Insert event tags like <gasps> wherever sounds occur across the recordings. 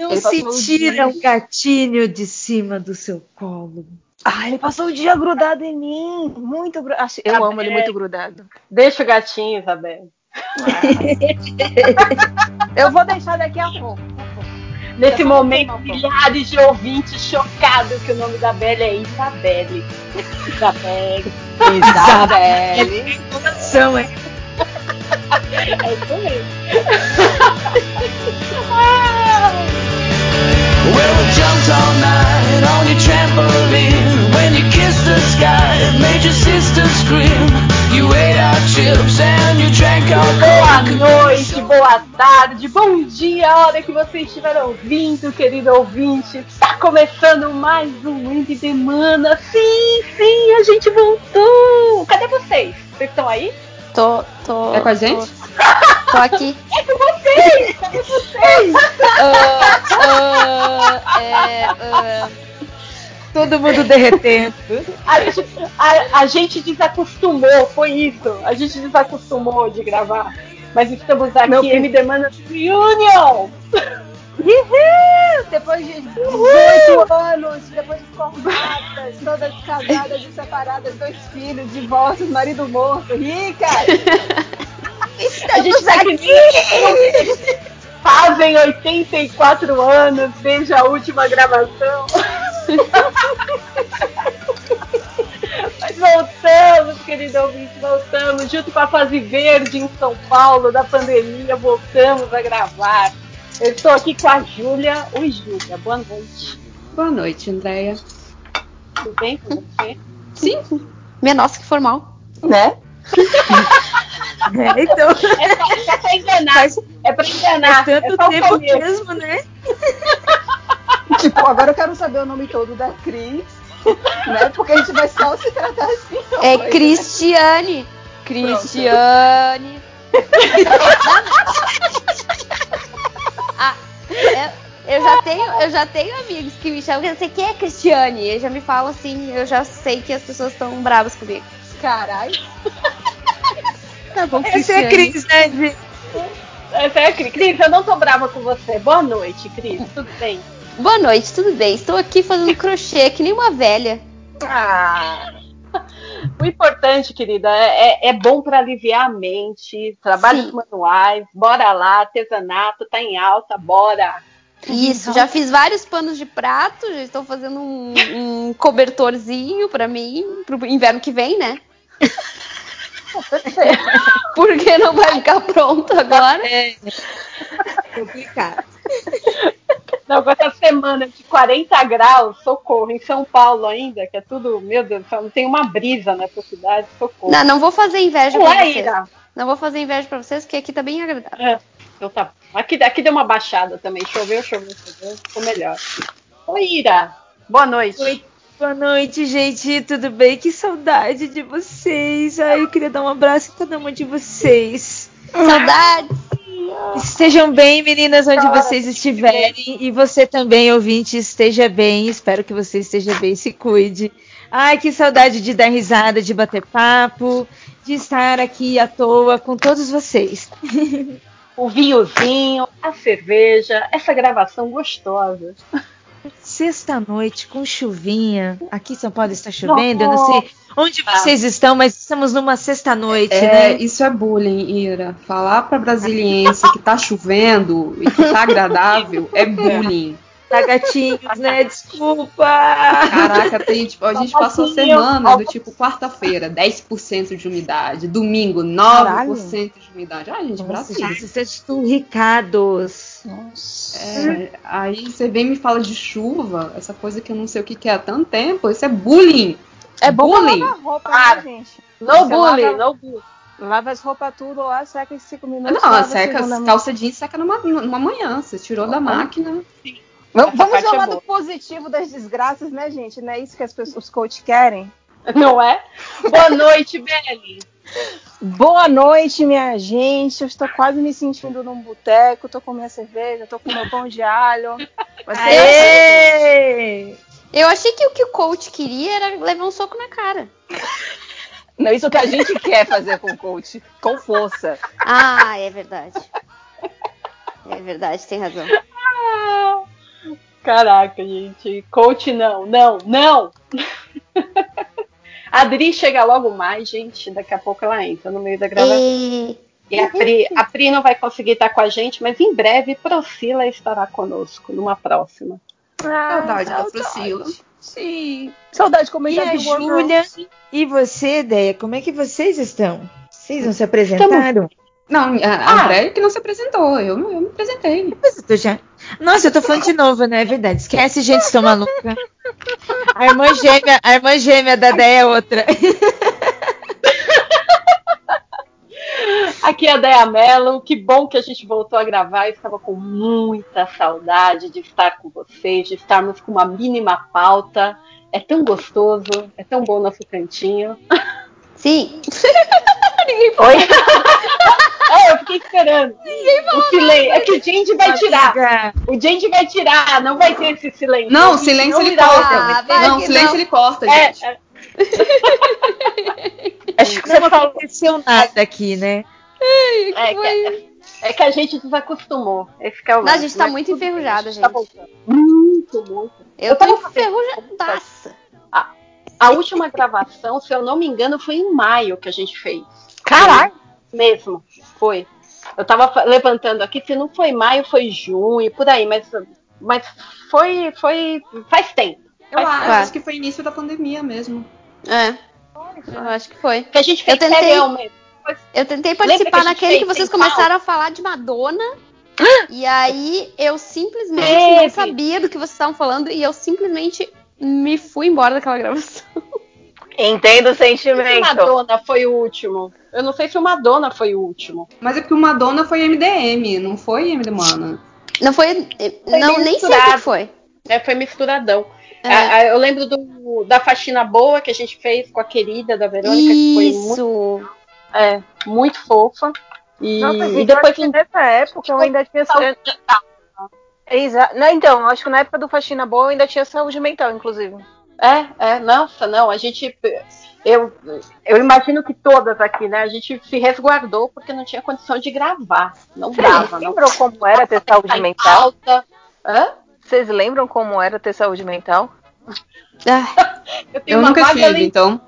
Não se tira um gatinho de cima do seu colo. Ah, ele passou o dia grudado em mim. Muito grudado. Eu amo ele muito grudado. Deixa o gatinho, Isabel. <laughs> Eu vou deixar daqui a pouco. Nesse momento, milhares de ouvintes chocados que o nome da Belle é Isabelle. Isabelle. Isabelle. Hein? É isso mesmo. <laughs> Well, we jumped all night on your trampoline. When you kissed the sky, it made your sister scream. You ate our chips and you drank our Boa coke. noite, boa tarde, bom dia, a hora que você estiver ouvindo, querido ouvinte. Tá começando mais um Entre Semana. Sim, sim, a gente voltou. Cadê vocês? Vocês estão aí? Tô, tô. É com a gente? Tô, tô aqui. É com vocês! Cadê vocês? Ah, ah, é, ah, Todo mundo derretendo. A, gente- a- a gente desacostumou, foi isso. A gente desacostumou de gravar. Mas estamos aqui, Meu M Demanda Reunion! Uhul! Depois de 18 anos, depois de formadas, todas casadas e separadas, dois filhos, divórcios, marido morto, rica! <laughs> A gente tá aqui. Fazem 84 anos desde a última gravação. Mas voltamos, querido ouvinte, voltamos. Junto com a fase verde em São Paulo da pandemia, voltamos a gravar. Eu estou aqui com a Júlia. Oi, Júlia, boa noite. Boa noite, Andréia. Tudo bem com você? Sim, minha nossa, que formal. Né? <laughs> É, então, É, é pra enganar. faz, É pra enganar. tanto é só o tempo mesmo, né? Tipo, agora eu quero saber o nome todo da Cris, né? Porque a gente vai só se tratar assim. É hoje, né? Cristiane. Cristiane. <laughs> ah, eu, eu já tenho, eu já tenho amigos que me chamam, você quem é Cristiane? Eles já me falam assim, eu já sei que as pessoas estão bravas comigo. Caralho. <laughs> Tá bom, Essa é a Cris, né? de- Essa é a Cris. Cris, eu não tô brava com você. Boa noite, Cris. Tudo bem? Boa noite, tudo bem? Estou aqui fazendo crochê que nem uma velha. Ah. O importante, querida, é, é- é bom para aliviar a mente, trabalhos Sim. manuais, bora lá, artesanato tá em alta, bora. Isso, já fiz vários panos de prato, já estou fazendo um, um cobertorzinho pra mim, pro inverno que vem, né? <laughs> Porque não vai ficar pronto agora. É complicado. Não, com essa semana de 40 graus, socorro, em São Paulo ainda, que é tudo, meu Deus do céu, não tem uma brisa nessa cidade, socorro. Não, não vou fazer inveja Não pra é, vocês. Ira? Não vou fazer inveja pra vocês, porque aqui tá bem agradável. É, então tá. Aqui, aqui deu uma baixada também, choveu, choveu, choveu, ficou melhor. Oi, Ira. Boa noite. Oi. Boa noite, gente. Tudo bem? Que saudade de vocês. Ai, eu queria dar um abraço em cada uma de vocês. Saudades! Estejam bem, meninas, onde vocês estiverem. E você também, ouvinte, esteja bem. Espero que você esteja bem, se cuide. Ai, que saudade de dar risada, de bater papo, de estar aqui à toa com todos vocês. <laughs> O vinhozinho, a cerveja, essa gravação gostosa. Sexta-noite com chuvinha. Aqui em São Paulo está chovendo. Eu não sei onde vocês estão, mas estamos numa sexta-noite, é, né? isso é bullying, Ira. Falar pra brasiliense que tá chovendo e que tá agradável é <laughs> bullying. Tá gatinhos, né? <laughs> Desculpa. Caraca, tem, tipo, a gente passou semana do tipo quarta-feira, 10% de umidade, domingo, 9% Caralho. de umidade. Ai, gente, Brasil. vocês estão ricados. É, aí você vem e me fala de chuva, essa coisa que eu não sei o que, que é há tanto tempo, isso é bullying. É bom Bullying. lavar roupa, Ah, né, gente? No Você bullying, lava- no bullying. Lava as roupas tudo lá, seca em 5 minutos. Não, lava seca, calça jeans seca numa, numa manhã, você tirou da máquina. Vamos, vamos ver o é lado boa. positivo das desgraças, né, gente? Não é isso que as pessoas, os coach querem? Não é? Boa noite, Beli. Boa noite, minha gente. Eu estou quase me sentindo num boteco. Tô com minha cerveja, tô com meu pão de alho. Aê! Eu achei que o que o coach queria era levar um soco na cara. Não, isso que a gente quer fazer com o coach, com força. Ah, é verdade. É verdade, tem razão. Caraca, gente. Coach não, não, não! <laughs> A Adri chega logo mais, gente. Daqui a pouco ela entra no meio da gravação. E... E a Pri, a Pri não vai conseguir estar com a gente, mas em breve Procila estará conosco numa próxima. Saudade da Priscila. Sim. Saudade de E comentar a Júlia e você, Deia, como é que vocês estão? Vocês não se apresentaram? Não, a, a André que não se apresentou. Eu, eu me apresentei. Tô já... Nossa, eu tô falando de novo, né? É verdade. Esquece, gente, sou maluca. A irmã gêmea, a irmã gêmea da Deia é outra. Aqui é a Dea Mello, que bom que a gente voltou a gravar. Eu estava com muita saudade de estar com vocês, de estarmos com uma mínima pauta. É tão gostoso, é tão bom nosso cantinho. Sim. <laughs> Oi? <laughs> é, eu fiquei esperando. o silêncio. É que o Gente vai tirar. Amiga, O Gente vai tirar, não vai ter esse silêncio. Não, O silêncio não ele corta. Ah, não, que silêncio não. ele corta, É, gente. é, <laughs> Acho que não você falou. aconteceu nada aqui, né? é, que, é que a gente desacostumou. Esse que é o Não, a gente tá mas muito enferrujada, a tá gente. voltando. Muito, muito. Eu tava tô enferrujadaça. A última gravação, se eu não me engano, foi em maio que a gente fez. Caralho. Mesmo, foi. Eu tava levantando aqui, se não foi maio, foi junho, por aí, mas, mas foi, foi. faz tempo. Eu Faz acho, tempo. Claro. que foi início da pandemia mesmo. É. Eu acho que foi. Que a gente fez Eu tentei-. Eu tentei que participar gente naquele que vocês começaram a falar de Madonna. e aí eu simplesmente Teve. não sabia do que vocês estavam falando e eu simplesmente me fui embora daquela gravação. Entendo o Não sei se o sentimento. Madonna foi o último. Eu não sei se o Madonna foi o último. Mas é porque o Madonna foi MDM, não foi MD Mana. Não foi. Foi não, nem sei o foi. É, foi misturadão. É. A- a- eu lembro do, da faxina boa que a gente fez com a querida da Verônica, que foi muito, Isso. é, muito fofa. E, Nossa, e depois que nessa época eu ainda tinha saúde. Exa... Não, então, acho que na época do Faxina Boa eu ainda tinha saúde mental, inclusive. É, é, nossa, não, a gente. Eu, eu imagino que todas aqui, né? A gente se resguardou porque não tinha condição de gravar. Não dava, não lembram como era ter saúde mental? pauta. Hã? Vocês lembram como era ter saúde mental? Ah, <laughs> Eu Eu nunca tive, lem- então.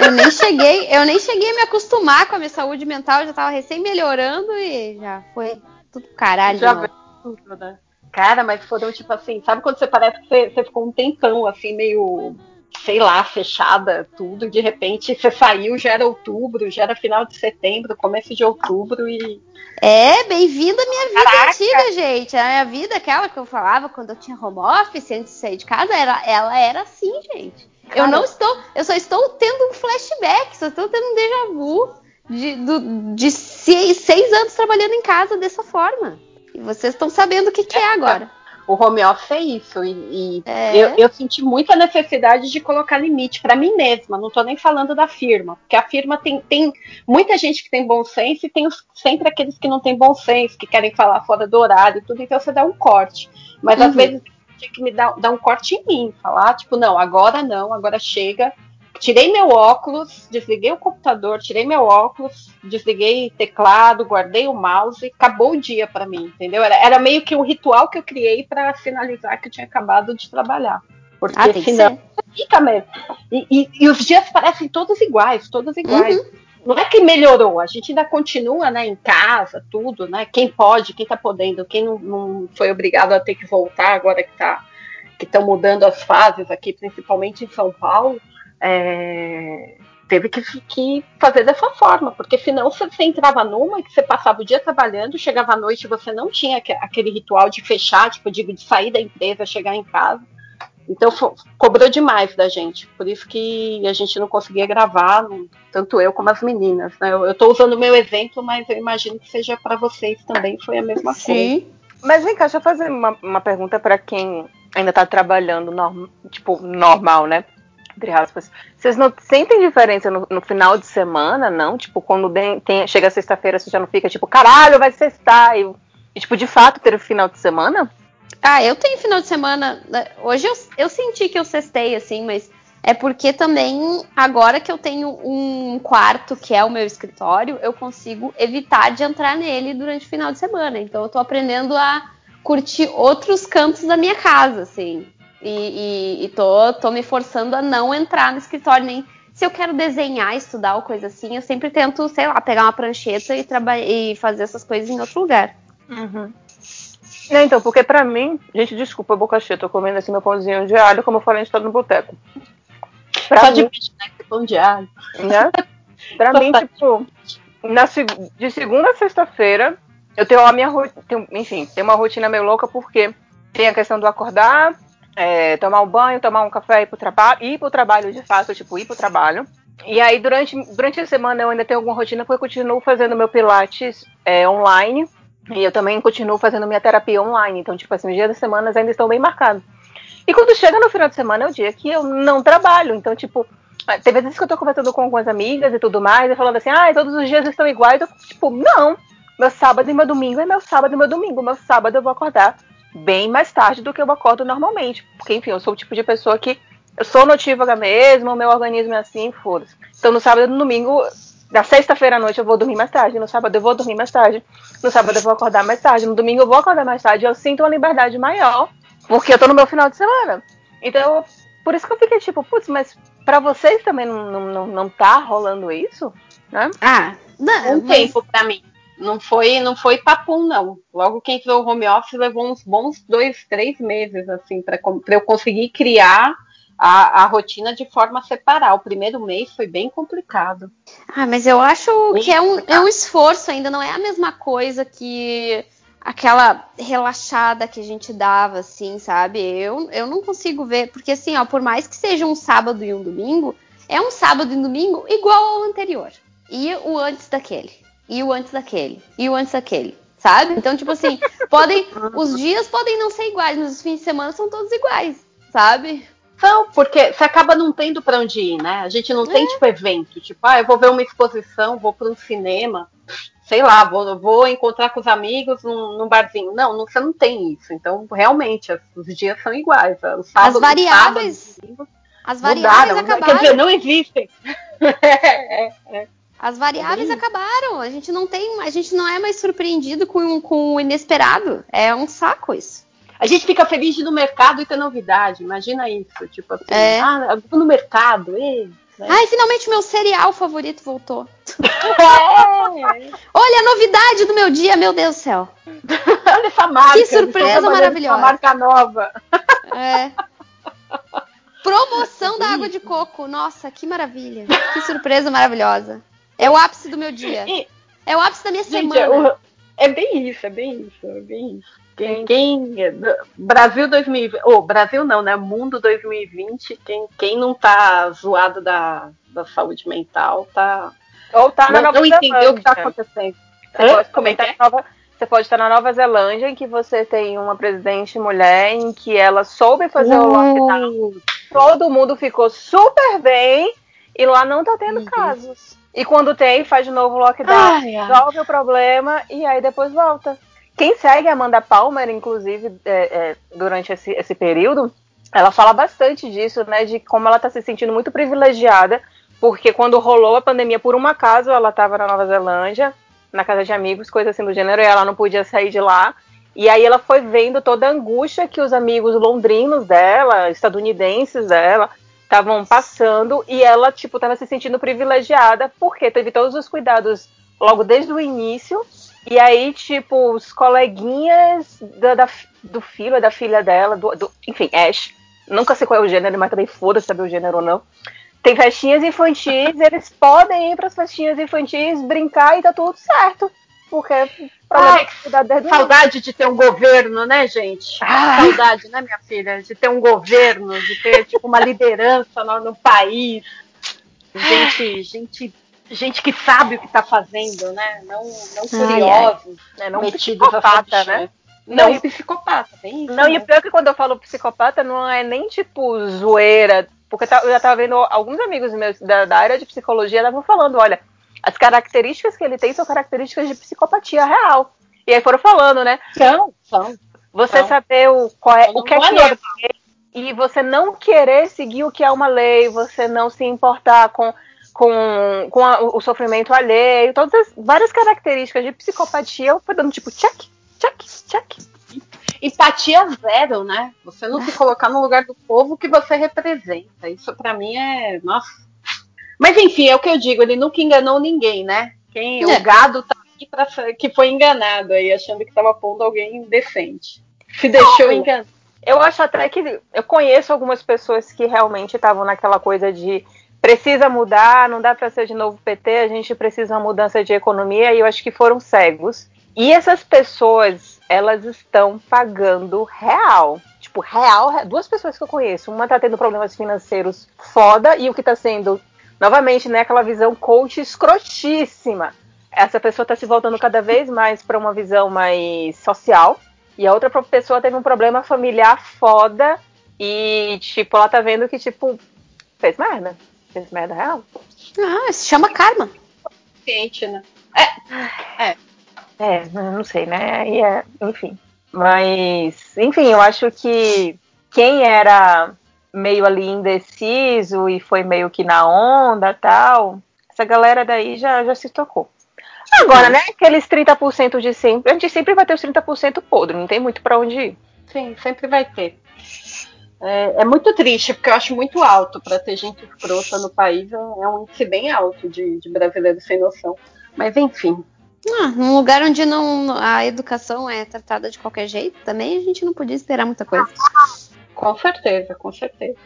eu nem cheguei, eu nem cheguei a me acostumar com a minha saúde mental, eu já tava recém melhorando e já foi tudo caralho. Já veio tudo, né? Cara, mas foram tipo assim, sabe quando você parece que você, você ficou um tempão assim, meio, sei lá, fechada, tudo, de repente você saiu, já era outubro, já era final de setembro, começo de outubro e. É, bem-vindo à minha vida Caraca. antiga, gente. A minha vida, aquela que eu falava quando eu tinha home office, antes de sair de casa, era, ela era assim, gente. Eu Cara. não estou, eu só estou tendo um flashback, só estou tendo um déjà vu de, do- de seis, seis anos trabalhando em casa dessa forma. E vocês estão sabendo o que, que é agora. O home office é isso, e, e É. eu, eu senti muita necessidade de colocar limite pra mim mesma. Não tô nem falando da firma, porque a firma tem, tem muita gente que tem bom senso e tem os- sempre aqueles que não têm bom senso, que querem falar fora do horário e tudo, então você dá um corte. Mas às Uhum. vezes tinha que me dar, dar um corte em mim, falar, tipo, não, agora não, agora chega. Tirei meu óculos, desliguei o computador, tirei meu óculos, desliguei teclado, guardei o mouse, acabou o dia pra mim, entendeu? Era, era meio que um ritual que eu criei pra sinalizar que eu tinha acabado de trabalhar. Porque Ah, senão fica mesmo. E, e- e os dias parecem todos iguais, todos iguais. Uhum. Não é que melhorou, a gente ainda continua, né, em casa, tudo, né? Quem pode, quem tá podendo, quem não, não foi obrigado a ter que voltar agora que tá que estão mudando as fases aqui, principalmente em São Paulo, é, teve que, que fazer dessa forma, porque senão você, você entrava numa que você passava o dia trabalhando, chegava à noite e você não tinha aque- aquele ritual de fechar, tipo, de, de sair da empresa, chegar em casa. Então fo- cobrou demais da gente, por isso que a gente não conseguia gravar, tanto eu como as meninas. Né? Eu, tô usando o meu exemplo, mas eu imagino que seja para vocês também foi a mesma coisa. Sim. Mas vem cá, deixa eu fazer uma, uma pergunta pra quem ainda tá trabalhando norm- tipo, normal, né? Entre aspas. Vocês não sentem diferença no, no final de semana, não? Tipo, quando tem, tem- chega sexta-feira, você já não fica tipo, caralho, vai sextar. E, e, tipo, de fato, ter o final de semana? Ah, eu tenho final de semana. né, Hoje eu, eu senti que eu cestei, assim, mas é porque também, agora que eu tenho um quarto que é o meu escritório, eu consigo evitar de entrar nele durante o final de semana. Então eu tô aprendendo a curtir outros cantos da minha casa, assim. E, e, e tô, tô me forçando a não entrar no escritório, nem se eu quero desenhar, estudar ou coisa assim, eu sempre tento, sei lá, pegar uma prancheta e, e fazer essas coisas em outro lugar. Uhum. Não, então, porque pra mim, gente, desculpa, boca cheia, tô comendo assim meu pãozinho de alho, como eu falei, a gente tá no boteco. Pra Só de mim, peixe, né? que Pão de alho. né? Pra mim, tipo, na, de segunda a sexta-feira, eu tenho a minha rotina, enfim, tem uma rotina meio louca porque tem a questão do acordar, é, tomar um banho, tomar um café, ir pro trabalho, ir pro trabalho de fato, tipo, ir pro trabalho. E aí, durante, durante a semana, eu ainda tenho alguma rotina porque eu continuo fazendo meu pilates é, online. E eu também continuo fazendo minha terapia online. Então, tipo assim, os dias das semanas ainda estão bem marcados. E quando chega no final de semana é o dia que eu não trabalho. Então, tipo, teve vezes que eu tô conversando com algumas amigas e tudo mais, e falando assim, ah, todos os dias estão iguais. Eu, tipo, não. Meu sábado e meu domingo é meu sábado e meu domingo. Meu sábado eu vou acordar bem mais tarde do que eu acordo normalmente. Porque, enfim, eu sou o tipo de pessoa que eu sou notívaga mesmo, o meu organismo é assim, foda-se. Então, no sábado e no domingo, na sexta-feira à noite eu vou dormir mais tarde, no sábado eu vou dormir mais tarde, no sábado eu vou acordar mais tarde, no domingo eu vou acordar mais tarde. Eu sinto uma liberdade maior, porque eu tô no meu final de semana. Então, por isso que eu fiquei tipo, putz, mas pra vocês também não, não, não, tá rolando isso? Né? Ah, não, Um mas- tempo pra mim. Não foi, não foi papum, não. Logo que entrou o home office, levou uns bons dois, três meses, assim, pra eu conseguir criar a, a rotina de forma separar. O primeiro mês foi bem complicado. Ah, mas eu acho Bem que é um, é um esforço ainda, não é a mesma coisa que aquela relaxada que a gente dava, assim, sabe? Eu, eu não consigo ver, porque assim, ó, por mais que seja um sábado e um domingo, é um sábado e um domingo igual ao anterior. E o antes daquele. E o antes daquele. E o antes daquele. Sabe? Então, tipo assim, <laughs> podem. Os dias podem não ser iguais, mas os fins de semana são todos iguais, sabe? Não, porque você acaba não tendo pra onde ir, né? A gente não tem, tipo, evento. Tipo, ah, eu vou ver uma exposição, vou para um cinema, sei lá, vou, vou encontrar com os amigos num, num barzinho. Não, não, você não tem isso. Então, realmente, os dias são iguais. O sábado, As variáveis- sábado, domingo, As variáveis mudaram. acabaram. Quer dizer, não existem. <laughs> As variáveis bem acabaram. A gente não tem, a gente não é mais surpreendido com, com o inesperado. É um saco isso. A gente fica feliz de ir no mercado e ter novidade. Imagina isso. Tipo assim, É. ah, vou no mercado. Ei, né? Ai, finalmente meu cereal favorito voltou. É. Olha a novidade do meu dia, meu Deus do céu. Olha essa marca. Que surpresa maravilhosa. Uma marca nova. É. Promoção da água de coco. Nossa, que maravilha. Que surpresa maravilhosa. É o ápice do meu dia. E- É o ápice da minha Gente, semana. o- é bem isso, é bem isso, é bem isso. Quem, quem Brasil 2020, ou Brasil não, né? Mundo 2020, quem, quem não tá zoado da, da saúde mental tá Ou tá na não, Nova não entendeu o que tá acontecendo. Você Hã? pode, é na Nova- você pode estar na Nova Zelândia, em que você tem uma presidente mulher, em que ela soube fazer o lockdown. Uh, Todo mundo ficou super bem e lá não tá tendo Uhum. casos. E quando tem, faz de novo o lockdown, Ai, ai. resolve o problema e aí depois volta. Quem segue a Amanda Palmer, inclusive, é, é, durante esse, esse período, ela fala bastante disso, né? De como ela tá se sentindo muito privilegiada, porque quando rolou a pandemia, por um acaso, ela estava na Nova Zelândia, na casa de amigos, coisa assim do gênero, e ela não podia sair de lá. E aí ela foi vendo toda a angústia que os amigos londrinos dela, estadunidenses dela, estavam passando, e ela, tipo, tava se sentindo privilegiada, porque teve todos os cuidados logo desde o início, e aí, tipo, os coleguinhas da, da- do filho, da filha dela, do, do- enfim, Ash, nunca sei qual é o gênero, mas também foda-se saber o gênero ou não. Tem festinhas infantis, eles podem ir para as festinhas infantis, brincar e tá tudo certo. Porque Ai, o Saudade de ter um governo, né, gente? Ai. Saudade, né, minha filha? De ter um governo, de ter, tipo, uma liderança no, no país. Gente, gente, gente que sabe o que tá fazendo, né? Não, não curiosos, É, não metidos psicopata, né? Não, Não, e- psicopata, tem isso. Não, e né? o pior é que quando eu falo psicopata, não é nem tipo zoeira. Porque eu já tava vendo alguns amigos meus da, da área de psicologia estavam falando, olha, as características que ele tem são características de psicopatia real. E aí foram falando, né? São, são. Você Então, saber o, qual é, o que é é que é e você não querer seguir o que é uma lei, você não se importar com, com, com a- o sofrimento alheio, todas as várias características de psicopatia, eu fui dando tipo check, check, check. empatia zero, né? Você não se colocar no lugar do povo que você representa. Isso pra mim é. Nossa. Mas enfim, é o que eu digo, ele nunca enganou ninguém, né? Quem, É. O gado tá aqui pra, que foi enganado aí, achando que tava pondo alguém decente. Se deixou Não. enganar. Eu acho até que eu conheço algumas pessoas que realmente estavam naquela coisa de precisa mudar, não dá para ser de novo PT, a gente precisa uma mudança de economia e eu acho que foram cegos. E essas pessoas, elas estão pagando real. Tipo, real, re- duas pessoas que eu conheço, uma tá tendo problemas financeiros foda e o que tá sendo novamente, né, aquela visão coach escrotíssima. Essa pessoa tá se voltando cada vez mais para uma visão mais social. E a outra pessoa teve um problema familiar foda e, tipo, ela tá vendo que, tipo, fez merda. Fez merda real. Ah, se chama karma. Ciente, né? É, não sei, né? E é, enfim. Mas, enfim, eu acho que quem era meio ali indeciso e foi meio que na onda tal, essa galera daí já, já se tocou. Agora, né? Aqueles 30% de sempre, a gente sempre vai ter os 30% podre, não tem muito pra onde ir. Sim, sempre vai ter. É, é muito triste, porque eu acho muito alto para ter gente escrota no país. É um índice bem alto de, de brasileiros sem noção. Mas enfim, Ah, num lugar onde não a educação é tratada de qualquer jeito, também a gente não podia esperar muita coisa. Com certeza, com certeza.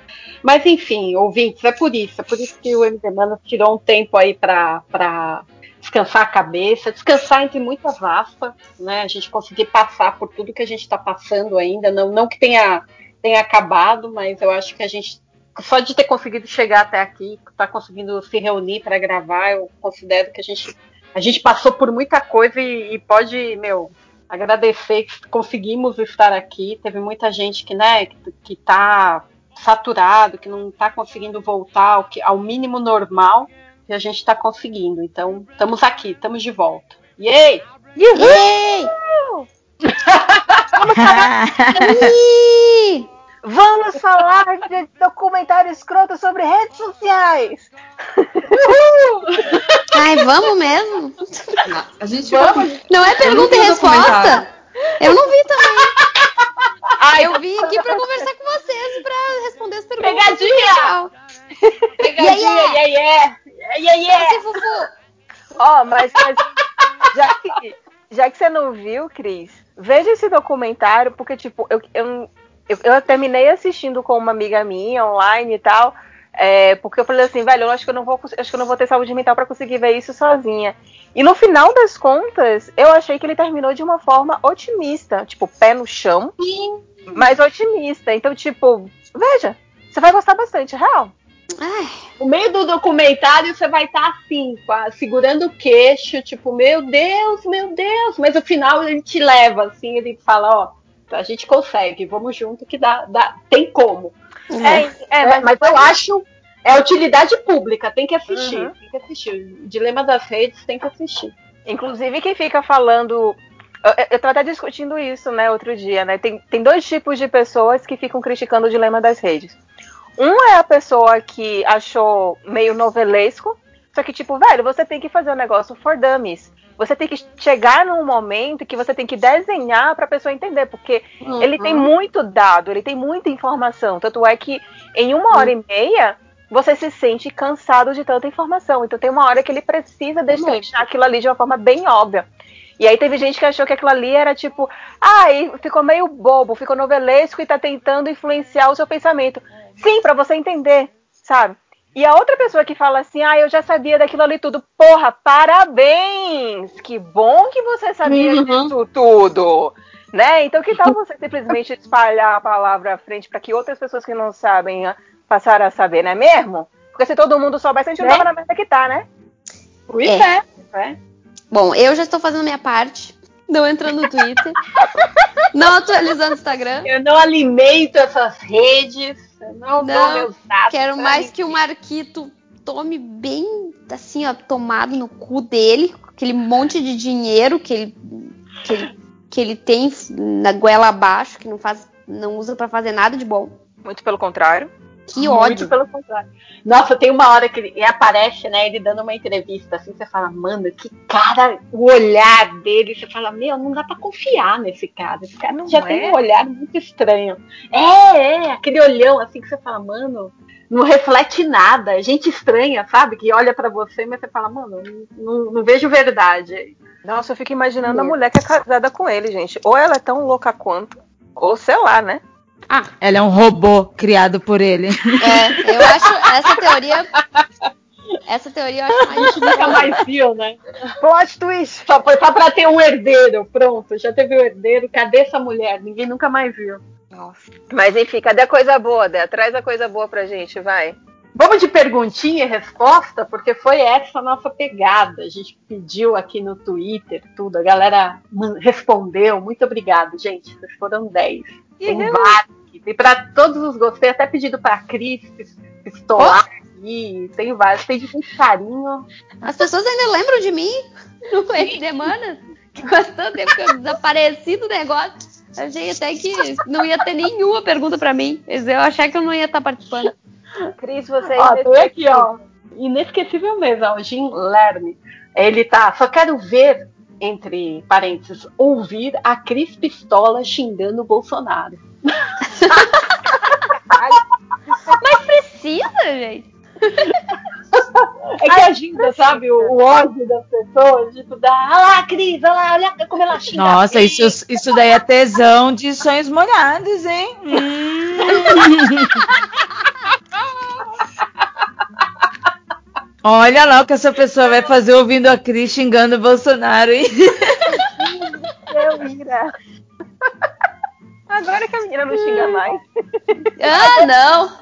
Mas enfim, ouvintes, é por isso. É por isso que o MD Manas tirou um tempo aí para descansar a cabeça, descansar entre muitas aspas, né? A gente conseguir passar por tudo que a gente está passando ainda. Não, não que tenha, tenha acabado, mas eu acho que a gente só de ter conseguido chegar até aqui, tá conseguindo se reunir para gravar, eu considero que a gente a gente passou por muita coisa e, e pode, meu, agradecer que conseguimos estar aqui. Teve muita gente que, né, que, que tá saturado, que não tá conseguindo voltar ao, que, ao mínimo normal e a gente tá conseguindo. Então, estamos aqui, estamos de volta. Yay! Yay! Ih! <laughs> Vamos falar de documentário escroto sobre redes sociais! Ai, vamos mesmo? A gente Vamos. Não é pergunta e resposta? Eu não vi também. Ah, eu vim aqui pra conversar com vocês, pra responder as perguntas. Pegadinha! Pegadinha, Yeah, yeah, yeah! Yeah, yeah! Você, Fufu. Ó, mas, mas já, que, já que você não viu, Cris, veja esse documentário, porque, tipo, eu, eu, eu, eu terminei assistindo com uma amiga minha online e tal. é, porque eu falei assim, velho, eu acho que eu não vou acho que eu não vou ter saúde mental pra conseguir ver isso sozinha. E no final das contas, eu achei que ele terminou de uma forma otimista, tipo, pé no chão, mas otimista. Então, tipo, veja, você vai gostar bastante, real. Ai, No meio do documentário você vai estar assim, com a- segurando o queixo, tipo, meu Deus, meu Deus. Mas no final ele te leva, assim, ele fala, ó, a gente consegue, vamos junto que dá, dá tem como. É, é, É, mas, mas eu acho é utilidade pública, tem que assistir, Uhum. tem que assistir. O Dilema das Redes tem que assistir. Inclusive, quem fica falando. Eu, eu tava até discutindo isso, né, outro dia, né? Tem, tem dois tipos de pessoas que ficam criticando o dilema das redes. Um é a pessoa que achou meio novelesco, só que, tipo, velho, você tem que fazer o negócio for dummies. Você tem que chegar num momento que você tem que desenhar pra pessoa entender, porque ele tem muito dado, ele tem muita informação. Tanto é que em uma hora e meia você se sente cansado de tanta informação. Então tem uma hora que ele precisa deixar aquilo ali de uma forma bem óbvia. E aí teve gente que achou que aquilo ali era tipo, ah, e ficou meio bobo, ficou novelesco e tá tentando influenciar o seu pensamento. Sim, pra você entender, sabe? E a outra pessoa que fala assim, ah, eu já sabia daquilo ali tudo. Porra, parabéns! Que bom que você sabia Uhum. disso tudo. Né? Então que tal você simplesmente <laughs> espalhar a palavra à frente para que outras pessoas que não sabem ah, passaram a saber, não é mesmo? Porque se todo mundo soubesse, a gente não Né? tava na merda que tá, né? Pois É. é. é. Bom, eu já estou fazendo a minha parte. Não entrando no Twitter. <laughs> não atualizando o Instagram. Eu não alimento essas redes, eu não, dou Não, meus dados. Quero mais ninguém. que o Marquito tome bem, assim, ó, tomado no cu dele. Aquele monte de dinheiro que ele, que ele, que ele tem na goela abaixo, que não faz, não usa pra fazer nada de bom. Muito pelo contrário. Que Muito ódio. pelo contrário. Nossa, tem uma hora que ele aparece, né? Ele dando uma entrevista, assim, você fala, mano, que cara, o olhar dele, você fala, meu, não dá pra confiar nesse cara. Esse cara Não já é? tem um olhar muito estranho. É, é, aquele olhão assim que você fala, mano, não reflete nada. É Gente estranha, sabe? Que olha pra você, mas você fala, mano, não, não- não vejo verdade. Nossa, eu fico imaginando a mulher que é casada com ele, gente. Ou ela é tão louca quanto, ou sei lá, né? Ela é um robô criado por ele. É, eu acho essa teoria. Essa teoria eu acho mais Nunca mais viu, né? Plot twist! Só foi só pra ter um herdeiro, pronto. Já teve o herdeiro, cadê essa mulher? Ninguém nunca mais viu. Nossa. Mas enfim, cadê a coisa boa, Dé? Traz a coisa boa pra gente, vai. Vamos de perguntinha e resposta, porque foi essa a nossa pegada. A gente pediu aqui no Twitter tudo, a galera respondeu. Muito obrigado, gente. Vocês foram 10. Tem vários. Tem pra todos os gostos. Tem até pedido pra Cris pis- pistolar aqui. Tem vários. Tem de muito carinho. As pessoas ainda lembram de mim <laughs> no Coelho Semana, que faz tanto tempo que eu desapareci do negócio. Achei até que não ia ter nenhuma pergunta pra mim. Mas Eu achei que eu não ia estar participando. Cris, você Ó, ainda- tem aqui, ó. Inesquecível mesmo, ó, o Jim Lerme. Ele tá. Só quero ver, entre parênteses, ouvir a Cris Pistola xingando o Bolsonaro. <laughs> Precisa, gente. <laughs> É que agita, sabe, o, o ódio das pessoas, tipo, dá, olha lá, Cris, olha lá, olha como ela xinga. Nossa, isso, Cris." isso daí é tesão de sonhos molhados, hein? Hum. <laughs> Olha lá o que essa pessoa vai fazer ouvindo a Cris xingando o Bolsonaro, hein? Eu <laughs> ira. Agora que a menina não xinga mais. Ah, não.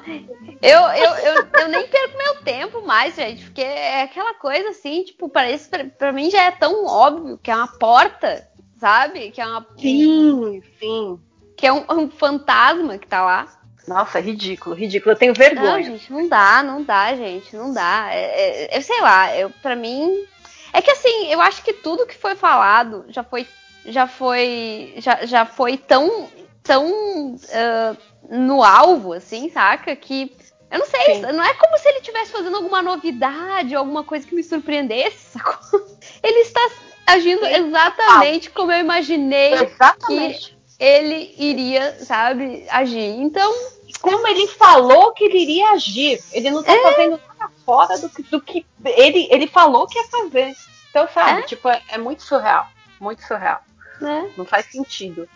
Eu, eu, eu, eu nem perco meu tempo mais, gente, porque é aquela coisa assim, tipo, parece pra, pra mim já é tão óbvio que é uma porta, sabe? Que é uma Sim, sim. que é um, um fantasma que tá lá. Nossa, ridículo, ridículo. Eu tenho Não, vergonha. gente, não dá, não dá, gente, não dá. É, é, eu sei lá, eu, pra mim. É que assim, eu acho que tudo que foi falado já foi. Já foi. Já, já foi tão. tão ah, no alvo, assim, saca? Que. Eu não sei, Sim. não é como se ele estivesse fazendo alguma novidade, alguma coisa que me surpreendesse, <laughs> sacou? Ele está agindo exatamente como eu imaginei Exatamente. ele iria, sabe, agir. Então, Como ele falou que ele iria agir. Ele não tá É. fazendo nada fora do que, do que ele, ele falou que ia fazer. Então, sabe, É. tipo, é, é muito surreal. Muito surreal. né? Não faz sentido.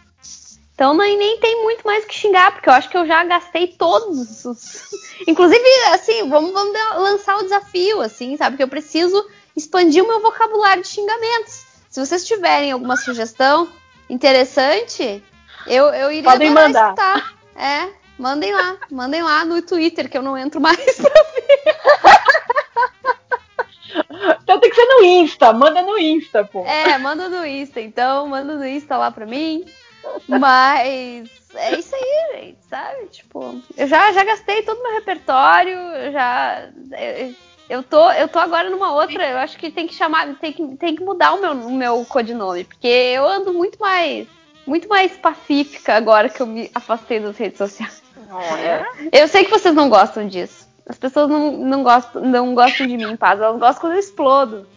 Então nem, nem tem muito mais o que xingar, porque eu acho que eu já gastei todos os. <laughs> Inclusive, assim, vamos, vamos lançar o desafio, assim, sabe? Que eu preciso expandir o meu vocabulário de xingamentos. Se vocês tiverem alguma sugestão interessante, eu, eu iria Podem mandar. escutar. É, mandem lá, mandem lá no Twitter, que eu não entro mais. Então tem que ser no Insta. Manda no Insta, pô. É, manda no Insta, então, manda no Insta lá pra mim. Mas é isso aí, gente, sabe? Tipo, eu já, já gastei todo o meu repertório, eu já. Eu, eu tô, eu tô agora numa outra, eu acho que tem que chamar, tem que, tem que mudar o meu, o meu codinome, porque eu ando muito mais. Muito mais pacífica agora que eu me afastei das redes sociais. Olha. Eu sei que vocês não gostam disso. As pessoas não, não, gostam, não gostam de mim em paz, elas gostam quando eu explodo.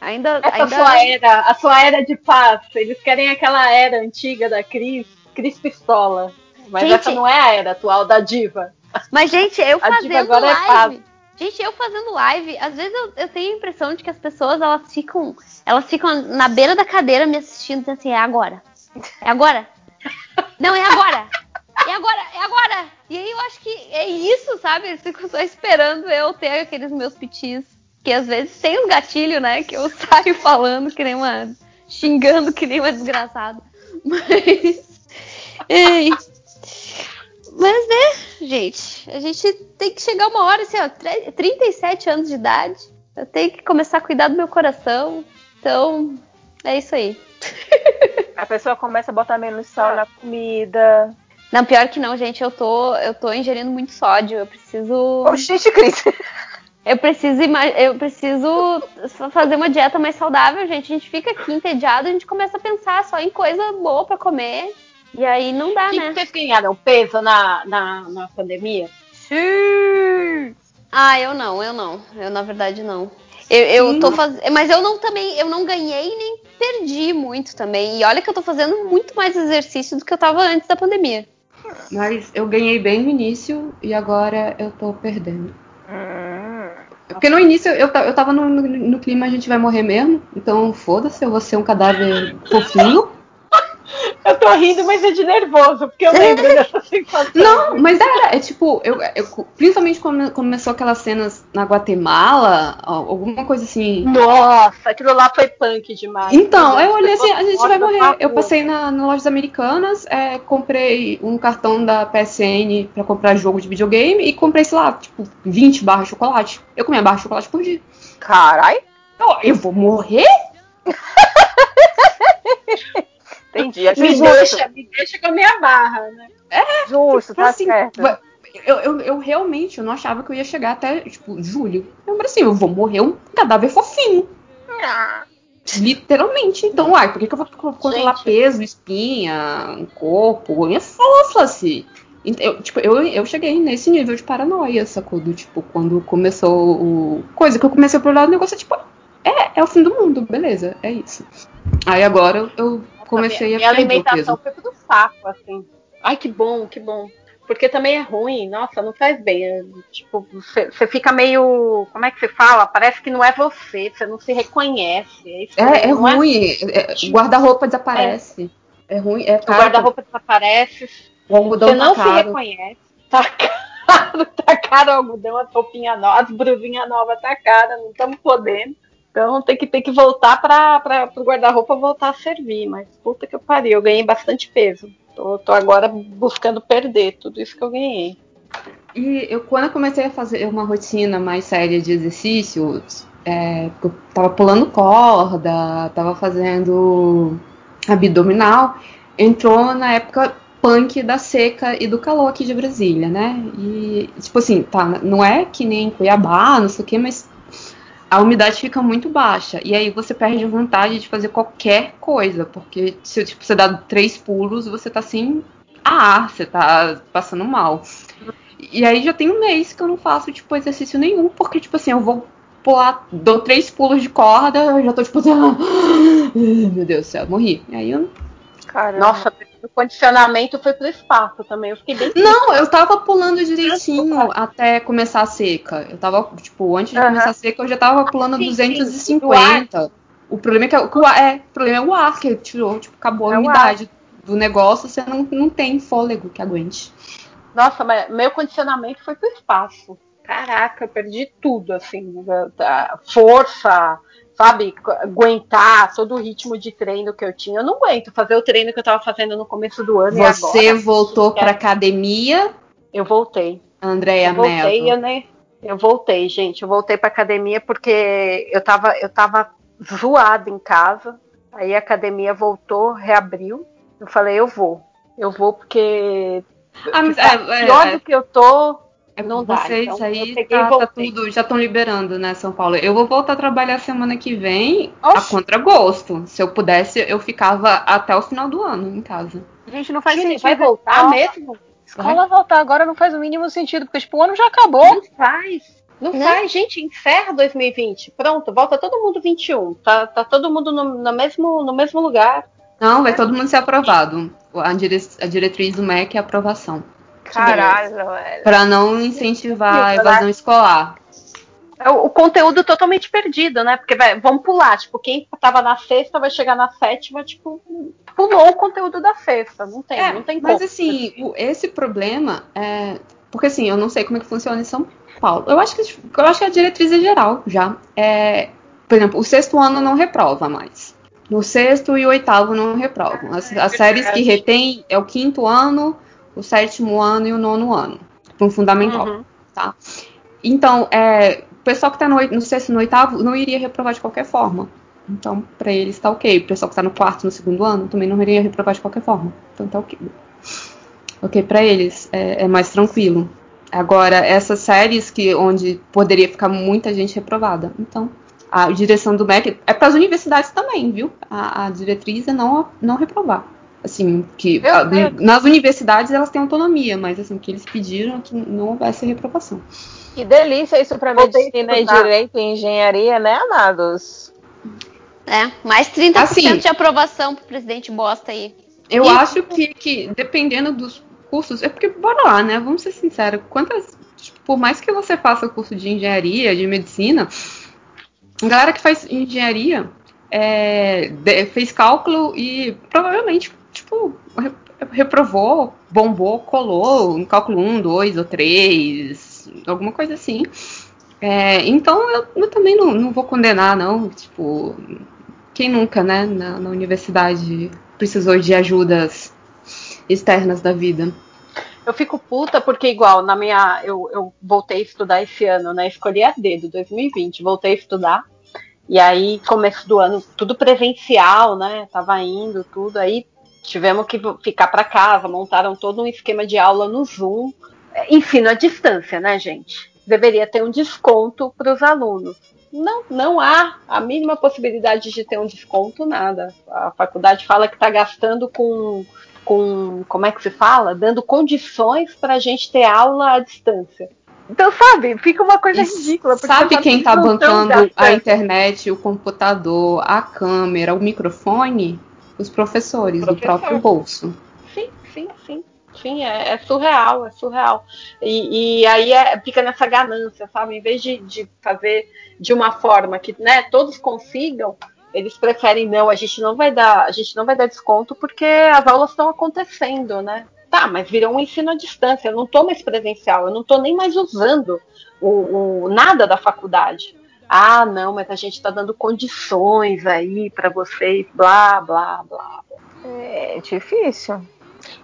Ainda. Essa ainda... sua era, a sua era de paz. Eles querem aquela era antiga da Cris, Cris Pistola. Mas Gente. essa não é a era atual da diva. Mas, gente, eu fazendo é live. gente, eu fazendo live, às vezes eu, eu tenho a impressão de que as pessoas elas ficam. Elas ficam na beira da cadeira me assistindo dizendo assim, é agora. É agora. Não, é agora. É agora, é agora. E aí eu acho que é isso, sabe? Eles ficam só esperando eu ter aqueles meus pitis. Que às vezes tem os gatilhos, né? Que eu <laughs> saio falando que nem uma. xingando que nem uma desgraçada. <laughs> Mas. Ei. Mas, né, gente, a gente tem que chegar uma hora, assim, ó, tre- 37 anos de idade. Eu tenho que começar a cuidar do meu coração. Então, é isso aí. <laughs> A pessoa começa a botar menos sal na comida. Não, pior que não, gente, eu tô, eu tô ingerindo muito sódio. Eu preciso. Oxente, Cris. <laughs> Eu preciso, eu preciso fa- fazer uma dieta mais saudável, gente. A gente fica aqui entediado, a gente começa a pensar só em coisa boa pra comer. E aí não dá, que, né? que vocês ganharam? Peso na, na, na pandemia? Sim! Ah, eu não, eu não. Eu, na verdade, não. Eu, eu tô fazendo. Mas eu não também, eu não ganhei nem perdi muito também. E olha que eu tô fazendo muito mais exercício do que eu tava antes da pandemia. Mas eu ganhei bem no início e agora eu tô perdendo. Hum. Porque no início eu, eu tava no, no, no clima a gente vai morrer mesmo. Então foda-se, eu vou ser um cadáver fofinho. <laughs> Eu tô rindo, mas é de nervoso, porque eu lembro dessa sensação. Não, mas era, é tipo, eu, eu- principalmente quando começou aquelas cenas na Guatemala, alguma coisa assim. Nossa, aquilo lá foi punk demais. Então, Meu eu olhei assim, a gente vai morrer. Eu passei na, na lojas americanas, é, comprei um cartão da PSN pra comprar jogo de videogame e comprei, sei lá, tipo, 20 barras de chocolate. Eu comia barra de chocolate por dia. Carai, Eu, eu vou morrer? <laughs> entendi. É Me justo, deixa, me deixa com a minha barra, né? justo, tá Assim, certo. Eu, eu, eu realmente eu não achava que eu ia chegar até, tipo, julho. Eu falei assim, eu vou morrer um cadáver fofinho. Ah, Literalmente. Então, uai, por que, que eu vou co- controlar Gente. peso, espinha, um corpo? É fofa-se. Eu, tipo, eu, eu cheguei nesse nível de paranoia, sacou? Do, tipo, quando começou o. Coisa que eu comecei a olhar o negócio, é tipo, é, é o fim do mundo, beleza, é isso. Aí agora eu, eu comecei minha, a minha o alimentação foi pro saco, assim. Ai, que bom, que bom. Porque também é ruim, nossa, não faz bem. é, tipo, você fica meio. Como é que você fala? Parece que não é você, você não se reconhece. É, É, é não ruim. é- o guarda-roupa desaparece. É, ruim. É O caro. guarda-roupa desaparece, O algodão você não tá se caro. reconhece. Tá <laughs> caro, tá caro o algodão, as roupinhas novas, as brusinhas novas tá cara, não estamos podendo. Então tem que, tem que voltar para o guarda-roupa voltar a servir. Mas puta que eu pariu, eu ganhei bastante peso. Tô, tô agora buscando perder tudo isso que eu ganhei. E eu, quando eu comecei a fazer uma rotina mais séria de exercícios, é, eu tava pulando corda, tava fazendo abdominal, entrou na época punk da seca e do calor aqui de Brasília, né? E, tipo assim, tá, não é que nem Cuiabá, não sei o que, mas a umidade fica muito baixa. E aí você perde a vontade de fazer qualquer coisa, porque se tipo, você dá três pulos, você tá sem ar, você tá passando mal. E aí já tem um mês que eu não faço, tipo, exercício nenhum, porque, tipo assim, eu vou pular, dou três pulos de corda, eu já tô, tipo, assim, <gasps> meu Deus do céu, morri. E aí eu. caramba. Nossa, condicionamento foi pro espaço também. Eu fiquei bem. Não, eu tava pulando direitinho até começar a seca. Eu tava, tipo, antes de começar a seca, eu já tava pulando Sim, 250. O problema é que, o ar- é, o problema é o ar, que tirou, tipo, acabou a É o umidade do negócio, você não, não tem fôlego que aguente. Nossa, mas meu condicionamento foi pro espaço. Caraca, eu perdi tudo, assim. da- da força, sabe? Aguentar todo o ritmo de treino que eu tinha. Eu não aguento fazer o treino que eu tava fazendo no começo do ano e Você agora. voltou É. pra academia, Eu voltei. Andréia Eu voltei, Mello. eu, nem, eu voltei, gente. Eu voltei pra academia porque eu tava, eu tava zoada em casa. Aí a academia voltou, reabriu. Eu falei, eu vou. Eu vou porque Ah, mas, tá é, pior é, do que eu tô. É, não dá, vocês então aí eu peguei tá, tá tudo, já estão liberando, né, São Paulo? Eu vou voltar a trabalhar semana que vem Oxi. a contragosto. Se eu pudesse, eu ficava até o final do ano em casa. Gente, não faz Gente, sentido. vai voltar Escola- mesmo? Escola voltar agora não faz o mínimo sentido, porque tipo, o ano já acabou. Não faz. Não Né? faz, gente. Encerra 2020. Pronto, volta todo mundo 21. Tá, tá todo mundo no, no mesmo, no mesmo lugar. Não, vai todo mundo ser aprovado. A, dire- a diretriz do MEC é aprovação. Caralho, velho. Pra não incentivar a evasão escolar. É o, o conteúdo totalmente perdido, né? Porque vai, vamos pular. Tipo, quem tava na sexta vai chegar na sétima, tipo, pulou o conteúdo da sexta. Não tem, É, não tem mas como. assim, o- esse problema é. Porque assim, eu não sei como é que funciona em São Paulo. Eu acho que, eu acho que a diretriz é geral já. É, por exemplo, o sexto ano não reprova mais. No sexto e oitavo não reprovam. As, as séries que retém é o quinto ano, o sétimo ano e o nono ano. Para um fundamental. Uhum. Tá? Então, é, o pessoal que está no, no sexto e no oitavo não iria reprovar de qualquer forma. Então, para eles tá ok. O pessoal que está no quarto e no segundo ano também não iria reprovar de qualquer forma. Então tá ok. Ok, para eles é, é mais tranquilo. Agora, essas séries que onde poderia ficar muita gente reprovada. Então, a direção do MEC é para as universidades também, viu? A, a diretriz é não, não reprovar. Assim, que Meu a- Deus. nas universidades elas têm autonomia, mas assim, o que eles pediram é que não houvesse reprovação. Que delícia isso pra Voltei a medicina e direito e engenharia, né, amados? É, mais 30% Assim. de aprovação pro presidente bosta aí. Eu E- acho que, que, dependendo dos cursos, é porque, bora lá, né? Vamos ser sinceros. Quantas. tipo, por mais que você faça curso de engenharia, de medicina, a galera que faz engenharia é, de- fez cálculo e provavelmente, tipo, re- reprovou, bombou, colou no cálculo 1, 2 ou 3, alguma coisa assim. É, então eu, eu também não, não vou condenar, não. Tipo, quem nunca, né, na, na universidade precisou de ajudas externas da vida. Eu fico puta porque, igual, na minha. Eu, eu voltei a estudar esse ano, né? Escolhi a dedo, 2020. Voltei a estudar. E aí, começo do ano, tudo presencial, né? Tava indo, tudo. Aí tivemos que ficar para casa, montaram todo um esquema de aula no Zoom. É, Ensino à distância, né, gente? Deveria ter um desconto para os alunos. Não, não há a mínima possibilidade de ter um desconto, nada. A faculdade fala que está gastando com com, como é que se fala? Dando condições para a gente ter aula à distância. Então, sabe, fica uma coisa E ridícula. Sabe quem tá tão bancando a internet, o computador, a câmera, o microfone? Os professores do Professor. próprio bolso. Sim, sim, sim. Sim, é, é surreal, é surreal. E, e aí é- fica nessa ganância, sabe? Em vez de, de fazer de uma forma que né, todos consigam, eles preferem, não, a gente não vai dar, a gente não vai dar desconto porque as aulas estão acontecendo, né? Tá, mas virou um ensino à distância, eu não tô mais presencial, eu não tô nem mais usando o, o nada da faculdade. Ah, não, mas a gente está dando condições aí para vocês, blá, blá, blá. É difícil.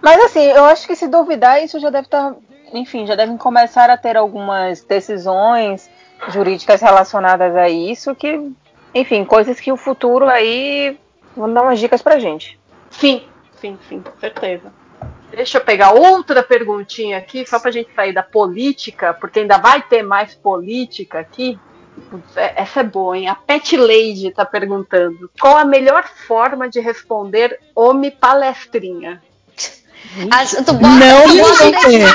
Mas assim, eu acho que se duvidar, isso já deve estar. Enfim, já devem começar a ter algumas decisões jurídicas relacionadas a isso, que, enfim, coisas que o futuro aí vão dar umas dicas pra gente. Sim, sim, sim, com certeza. Deixa eu pegar outra perguntinha aqui, só pra gente sair da política, porque ainda vai ter mais política aqui. É- Essa é boa, hein? A Pet Lady tá perguntando: qual a melhor forma de responder homem palestrinha? Tu bota, Não tu bota dedinho,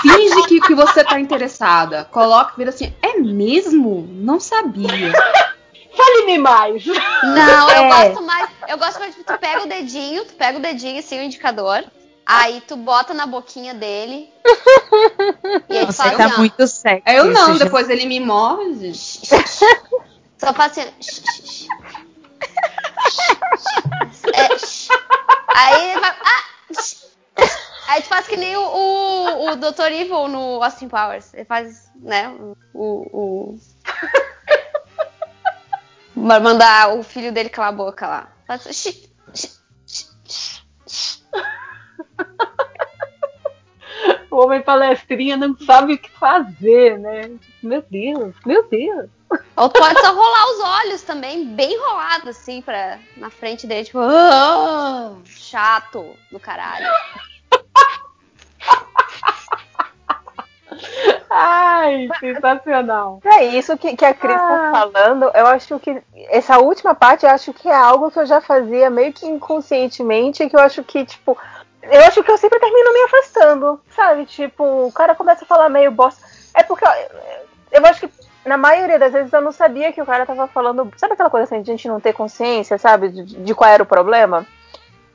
Finge que, que você tá interessada. Coloca, vira assim, é mesmo? Não sabia. Fale-me mais! Não, eu É. gosto mais. Eu gosto mais de tu pega o dedinho, tu pega o dedinho, assim, o indicador. Aí tu bota na boquinha dele. <laughs> E aí tu Nossa, faz tá assim, ó. muito sexy. Eu não, já. depois ele me morde. Só faz assim. É, aí ele vai. Ah! Aí tu faz que nem o, o, o Dr. Evil no Austin Powers. Ele faz, né? O. o... Vai mandar o filho dele calar a boca lá. Faz. O homem palestrinha não sabe o que fazer, né? Meu Deus, meu Deus. Ou pode só rolar os olhos também, bem rolado, assim, pra, na frente dele, tipo, "Ah, chato do caralho. Ai, sensacional. É isso que, que a Cris tá falando. Eu acho que essa última parte, eu acho que é algo que eu já fazia meio que inconscientemente, que eu acho que, tipo, eu acho que eu sempre termino me afastando, sabe? Tipo, o cara começa a falar meio bosta. É porque eu, eu acho que na maioria das vezes eu não sabia que o cara tava falando. Sabe aquela coisa assim, de a gente não ter consciência, sabe? De, de qual era o problema?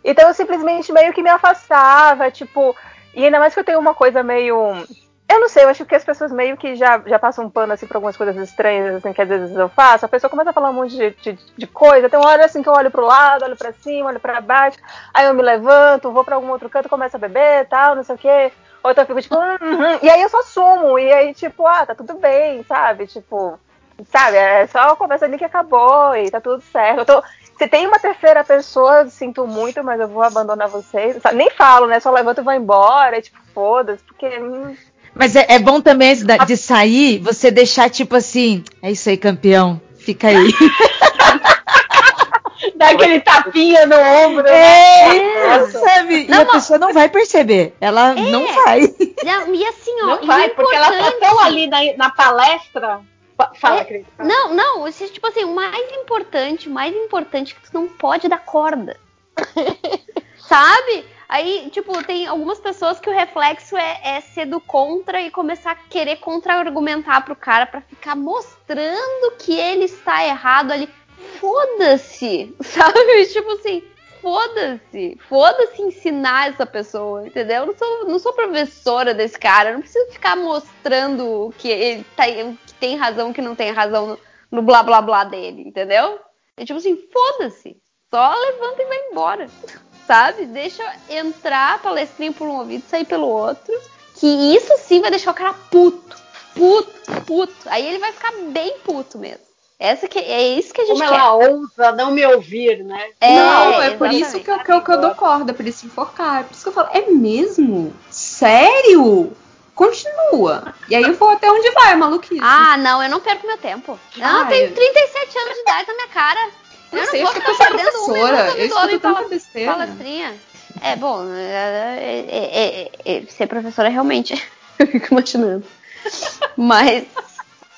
Então eu simplesmente meio que me afastava, tipo. E ainda mais que eu tenho uma coisa meio. Eu não sei, eu acho que as pessoas meio que já, já passam um pano assim pra algumas coisas estranhas assim, que às vezes eu faço. A pessoa começa a falar um monte de, de, de coisa. Tem uma hora assim que eu olho pro lado, olho pra cima, olho pra baixo. Aí eu me levanto, vou pra algum outro canto, começo a beber tal, não sei o quê. Ou então eu fico tipo, "Hum, hum", e aí eu só sumo. E aí, tipo, ah, tá tudo bem, sabe? Tipo, sabe? É só a conversa ali que acabou e tá tudo certo. Eu tô. Se tem uma terceira pessoa, sinto muito, mas eu vou abandonar vocês. Nem falo, né? Só levanto e vou embora. E, tipo, foda-se, porque. hum, Mas é, é bom também de sair, você deixar tipo assim, é isso aí, campeão. Fica aí. <laughs> Dá aquele tapinha no ombro. né? É, sabe? e a pessoa não vai perceber. Ela não vai. <laughs> Não, E assim, ó, Não vai, o porque ela tá tão ali na, na palestra. Fa- Fala, É, Cris. Não, não, isso, tipo assim, o mais importante, o mais importante é que tu não pode dar corda. <laughs> Sabe? Aí, tipo, tem algumas pessoas que o reflexo é, é ser do contra e começar a querer contra-argumentar pro cara pra ficar mostrando que ele está errado ali. Foda-se, <laughs> sabe? Tipo assim, foda-se. Foda-se ensinar essa pessoa, entendeu? Eu não sou, não sou professora desse cara. Eu não preciso ficar mostrando que ele tá, que tem razão, que não tem razão no, no blá blá blá dele, entendeu? É tipo assim, foda-se. Só levanta e vai embora. <laughs> Sabe? Deixa entrar a palestrinha por um ouvido e sair pelo outro. Que isso sim vai deixar o cara puto. Puto, puto. Aí ele vai ficar bem puto mesmo. Essa que, é isso que a gente Como quer. ela ousa não me ouvir, né? É, não, é por isso que eu, que, eu, que eu dou corda, por isso enforcar. É por isso que eu falo, é mesmo? Sério? Continua. E aí eu vou até onde vai a maluquice. Ah, não, eu não perco meu tempo. Não, eu tenho 37 anos de idade na minha cara. Não eu sei, não vou ficar um professora. minuto Eu escuto tanta besteira. palestrinha. É, bom, é, é- é- é- ser professora realmente, <laughs> eu fico imaginando. Mas,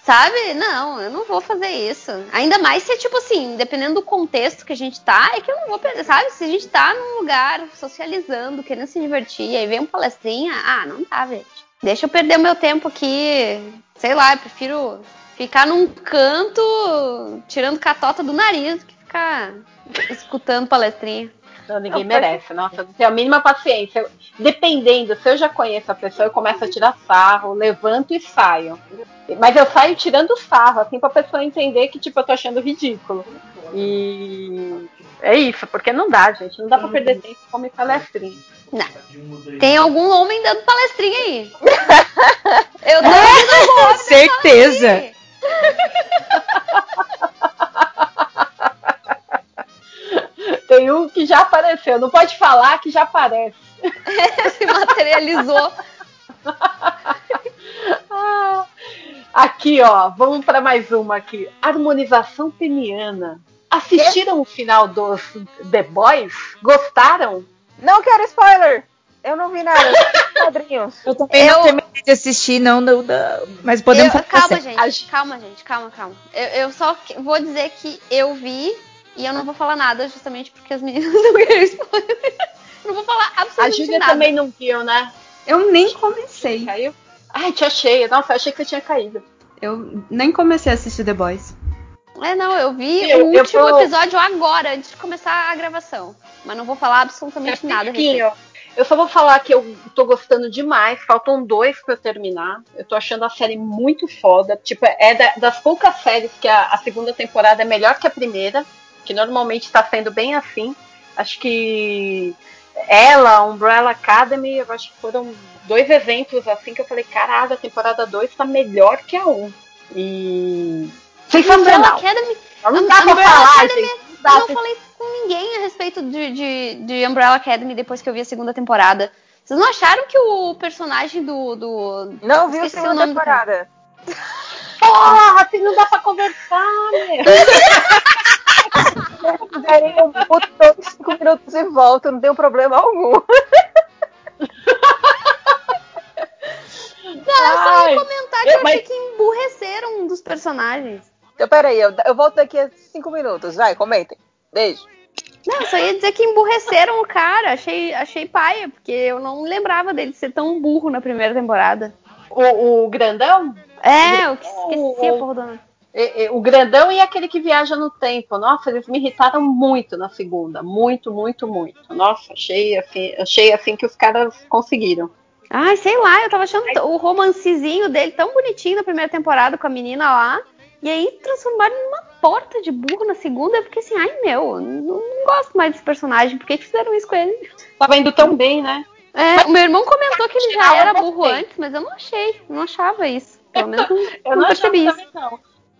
sabe, não, eu não vou fazer isso. Ainda mais se é tipo assim, dependendo do contexto que a gente tá, é que eu não vou perder, sabe? Se a gente tá num lugar socializando, querendo se divertir, aí vem um palestrinha, ah, não dá, gente. Deixa eu perder o meu tempo aqui, sei lá, eu prefiro ficar num canto tirando catota do nariz que ficar escutando palestrinha. Não, ninguém Não, merece. Nossa, não tenho a mínima paciência. Dependendo, se eu já conheço a pessoa, eu começo a tirar sarro, levanto e saio. Mas eu saio tirando sarro, assim, pra pessoa entender que, tipo, eu tô achando ridículo. E é isso, porque não dá, gente. Não dá pra perder tempo como palestrinha. Tem algum homem dando palestrinha aí. Eu <laughs> tô homem Certeza. <laughs> Tem um que já apareceu. Não pode falar que já aparece. <laughs> Se materializou. Ah, <laughs> aqui, ó, vamos para mais uma aqui. Harmonização peniana. Assistiram o final dos The Boys? Gostaram? Não quero spoiler! Eu não vi nada, <laughs> quadrinhos. Eu também Eu- não terminei de assistir, não, não, não. Mas podemos Eu- calma, gente. Calma, gente. Calma, calma. Eu, eu só vou dizer que eu vi e eu não vou falar nada, justamente porque as meninas <laughs> não querem spoiler. Não vou falar A absolutamente Júlia nada. também não viu, né? Eu nem comecei. Caiu? Ai, te achei. Nossa, eu achei que você tinha caído. Eu nem comecei a assistir The Boys. É, não, eu vi Eu- o eu último tô- episódio agora, antes de começar a gravação. Mas não vou falar absolutamente nada. a respeito. pouquinho. Eu só vou falar que eu tô gostando demais. Faltam dois pra eu terminar. Eu tô achando a série muito foda. Tipo, é da- das poucas séries que a, a segunda temporada é melhor que a primeira. Que normalmente tá sendo bem assim. Acho que ela, Umbrella Academy, eu acho que foram dois exemplos assim que eu falei, caralho, a temporada 2 tá melhor que a 1. Um. E. Umbrella Sensacional. Academy, Não dá pra Umbrella falar, Academy, gente. Não dá eu não falei com ninguém a respeito de, de, de Umbrella Academy depois que eu vi a segunda temporada. Vocês não acharam que o personagem do. do... Não vi a segunda nome do temporada. Porra, assim não dá pra conversar, meu. Daí eu boto todos os cinco minutos e volto, não tem problema algum. Não, eu só ia comentar que eu- eu achei que emburreceram um dos personagens. Então, peraí, eu, eu volto daqui a cinco minutos. Vai, comentem. Beijo. Não, eu só ia dizer que emburreceram o cara. Achei, achei paia, porque eu não lembrava dele ser tão burro na primeira temporada. O, o grandão? É, eu esqueci a porra do nome. O grandão e aquele que viaja no tempo. Nossa, eles me irritaram muito na segunda. Muito, muito, muito. Nossa, achei assim, achei assim que os caras conseguiram. Ai, sei lá, eu tava achando t- o romancezinho dele tão bonitinho na primeira temporada com a menina lá. E aí transformaram numa porta de burro na segunda. Eu fiquei assim, ai meu, não, gosto mais desse personagem. Por que, que fizeram isso com ele? Tava indo tão bem, né? É, o meu irmão comentou que ele já era burro antes, mas eu não achei, não achava isso. Pelo menos não, Eu não percebi isso. também, não.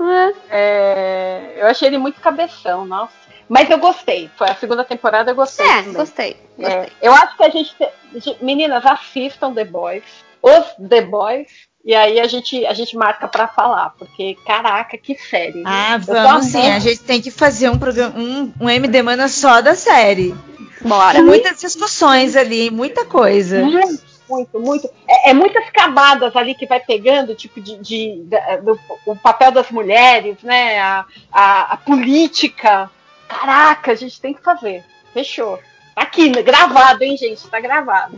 É. É, eu achei ele muito cabeção, nossa. Mas eu gostei. Foi a segunda temporada, eu gostei. É, também. gostei, É, gostei. eu acho que a gente, te- gente- Meninas, assistam The Boys. Os The Boys. E aí a gente, a gente marca pra falar. Porque, caraca, que série. Ah, Eu tô vamos sim. A gente tem que fazer um programa, um, um MD Mana só da série. Bora. Tem muitas discussões ali, muita coisa. Muito, muito, muito. É, é muitas camadas ali que vai pegando, tipo, de, de- da- do, o papel das mulheres, né? A, a, a política. Caraca, a gente tem que fazer. Fechou. Aqui, gravado, hein, gente? Tá gravado.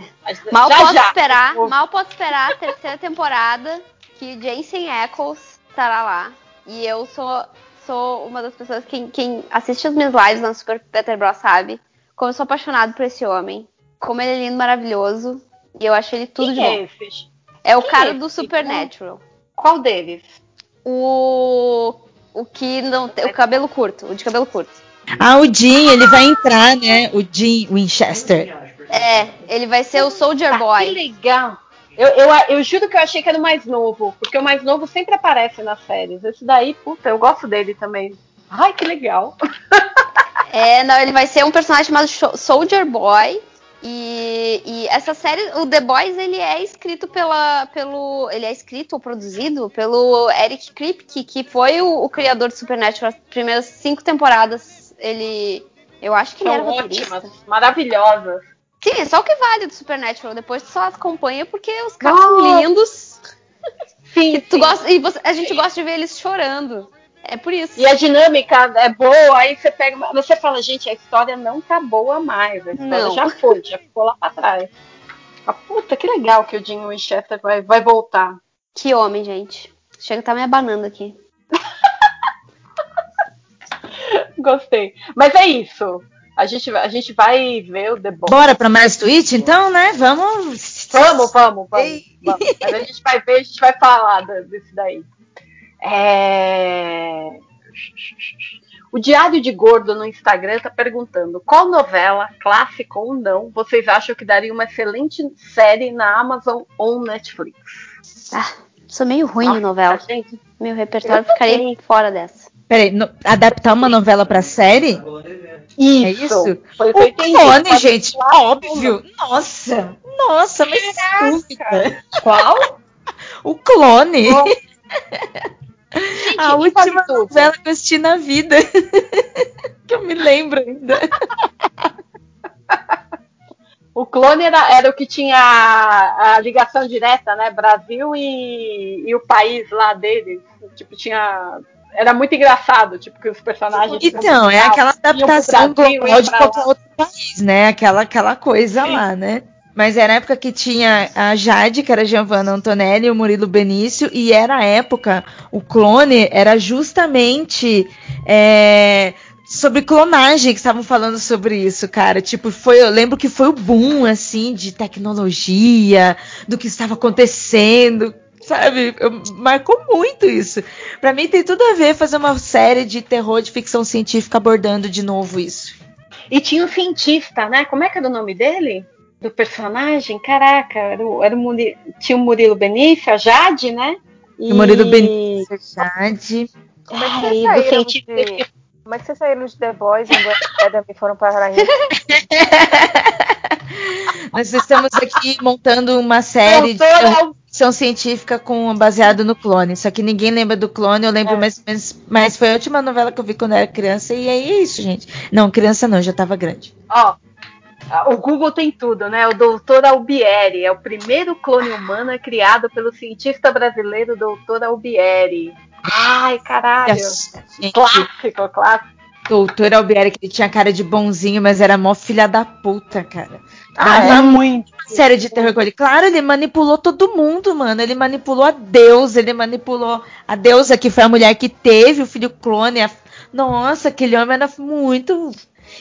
Mal já, posso já. esperar, Vou- mal posso esperar a terceira temporada que Jensen Ackles estará lá. E eu sou, sou uma das pessoas que quem assiste as minhas lives na Super Peter Bros sabe como eu sou apaixonado por esse homem. Como ele é lindo, maravilhoso. E eu acho ele tudo Quem de é bom. esse? É o Quem cara é do? Supernatural. Qual deles? O. O que não tem. O cabelo curto. O de cabelo curto. Ah, o Jim, ele vai entrar, né? O Jim Winchester. É, ele vai ser o Soldier que Boy. legal. Eu, eu, eu juro que eu achei que era o mais novo, porque o mais novo sempre aparece nas séries. Esse daí, puta, eu gosto dele também. Ai, que legal. <laughs> É, não, ele vai ser um personagem chamado Soldier Boy. E, e essa série, o The Boys, ele é escrito pela, pelo. Ele é escrito ou produzido pelo Eric Kripke, que foi o, o criador de Supernatural. As primeiras cinco temporadas, ele. Eu acho que ele era São roteirista. ótimas, maravilhosas. Sim, é só o que vale do Supernatural. Depois tu só acompanha porque os caras são lindos. Sim, E, sim. gosta, e você- a gente gosta de ver eles chorando. É por isso. E a dinâmica é boa, aí você pega. uma- Você fala, gente, a história não tá boa mais. A história Não. já foi, já ficou lá pra trás. Ah, puta, que legal que o Jim Winchester vai, vai voltar. Que homem, gente. Chega a tá me abanando aqui. <laughs> Gostei. Mas é isso. A gente, a gente vai ver o The Boys. Bora pra mais tweet, então, né? Vamos. Vamos, vamos, vamos, vamos. Mas a gente vai ver, a gente vai falar desse daí. É... O Diário de Gordo no Instagram tá perguntando qual novela, clássica ou não, vocês acham que daria uma excelente série na Amazon ou Netflix? Ah, sou meio ruim Ah, de novela. gente, Meu repertório ficaria fora dessa. Peraí, no- adaptar uma novela pra série? Isso. É isso? Foi o que clone, gente, óbvio. Nossa, nossa, mas dúvida. Qual? <laughs> O clone. <laughs> Qual? A última novela que eu assisti na vida. <laughs> que eu me lembro ainda. O clone era, era o que tinha a, a ligação direta, né? Brasil e, e o país lá deles. Tipo, tinha. Era muito engraçado, tipo, que os personagens. Então, é aquela adaptação global de qualquer outro país, né? Aquela, aquela coisa Sim. lá, né? Mas era a época que tinha a Jade, que era Giovanna Antonelli, o Murilo Benício, e era a época, o clone era justamente é, sobre clonagem que estavam falando sobre isso, cara. Tipo, foi, eu lembro que foi o boom, assim, de tecnologia, do que estava acontecendo, sabe? Eu- marcou muito isso. Pra mim tem tudo a ver fazer uma série de terror de ficção científica abordando de novo isso. E tinha um cientista, né? Como é que era o nome dele? Do personagem? Caraca, era o, era o Muri- tinha o Murilo Benício, a Jade, né? E... O Murilo Benício, Jade. Como é que Ai, vocês do saíram cientista de... Como é que vocês saíram de The Boys e Black Academy e foram para a? <laughs> Nós estamos aqui montando uma série de ficção científica com baseado no clone. Só que ninguém lembra do clone, eu lembro É. mais ou menos. Mas foi a última novela que eu vi quando eu era criança, e aí é isso, gente. Não, criança não, já tava grande. Ó, o Google tem tudo, né? O doutor Albieri é o primeiro clone humano criado pelo cientista brasileiro doutor Albieri. Ai, caralho. Gente, Clássico, clássico. doutor Albieri, que ele tinha cara de bonzinho, mas era mó filha da puta, cara. Ah, Dava é muito. série de terror com ele. Claro, ele manipulou todo mundo, mano. Ele manipulou a Deus, ele manipulou a deusa que foi a mulher que teve o filho clone. a- Nossa, aquele homem era muito.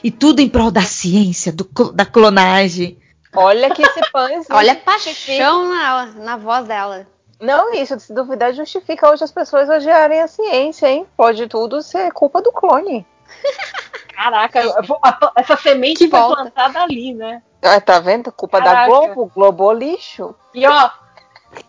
E tudo em prol da ciência, do da clonagem. Olha que esse pães. <laughs> Olha a paixão na, na voz dela. Não, isso, se duvidar, justifica hoje as pessoas odiarem a ciência, hein? Pode tudo ser culpa do clone. <laughs> Caraca, essa semente Que foi volta. plantada ali, né? Ah, tá vendo? Culpa da Caraca. Globo, Globo lixo. E ó,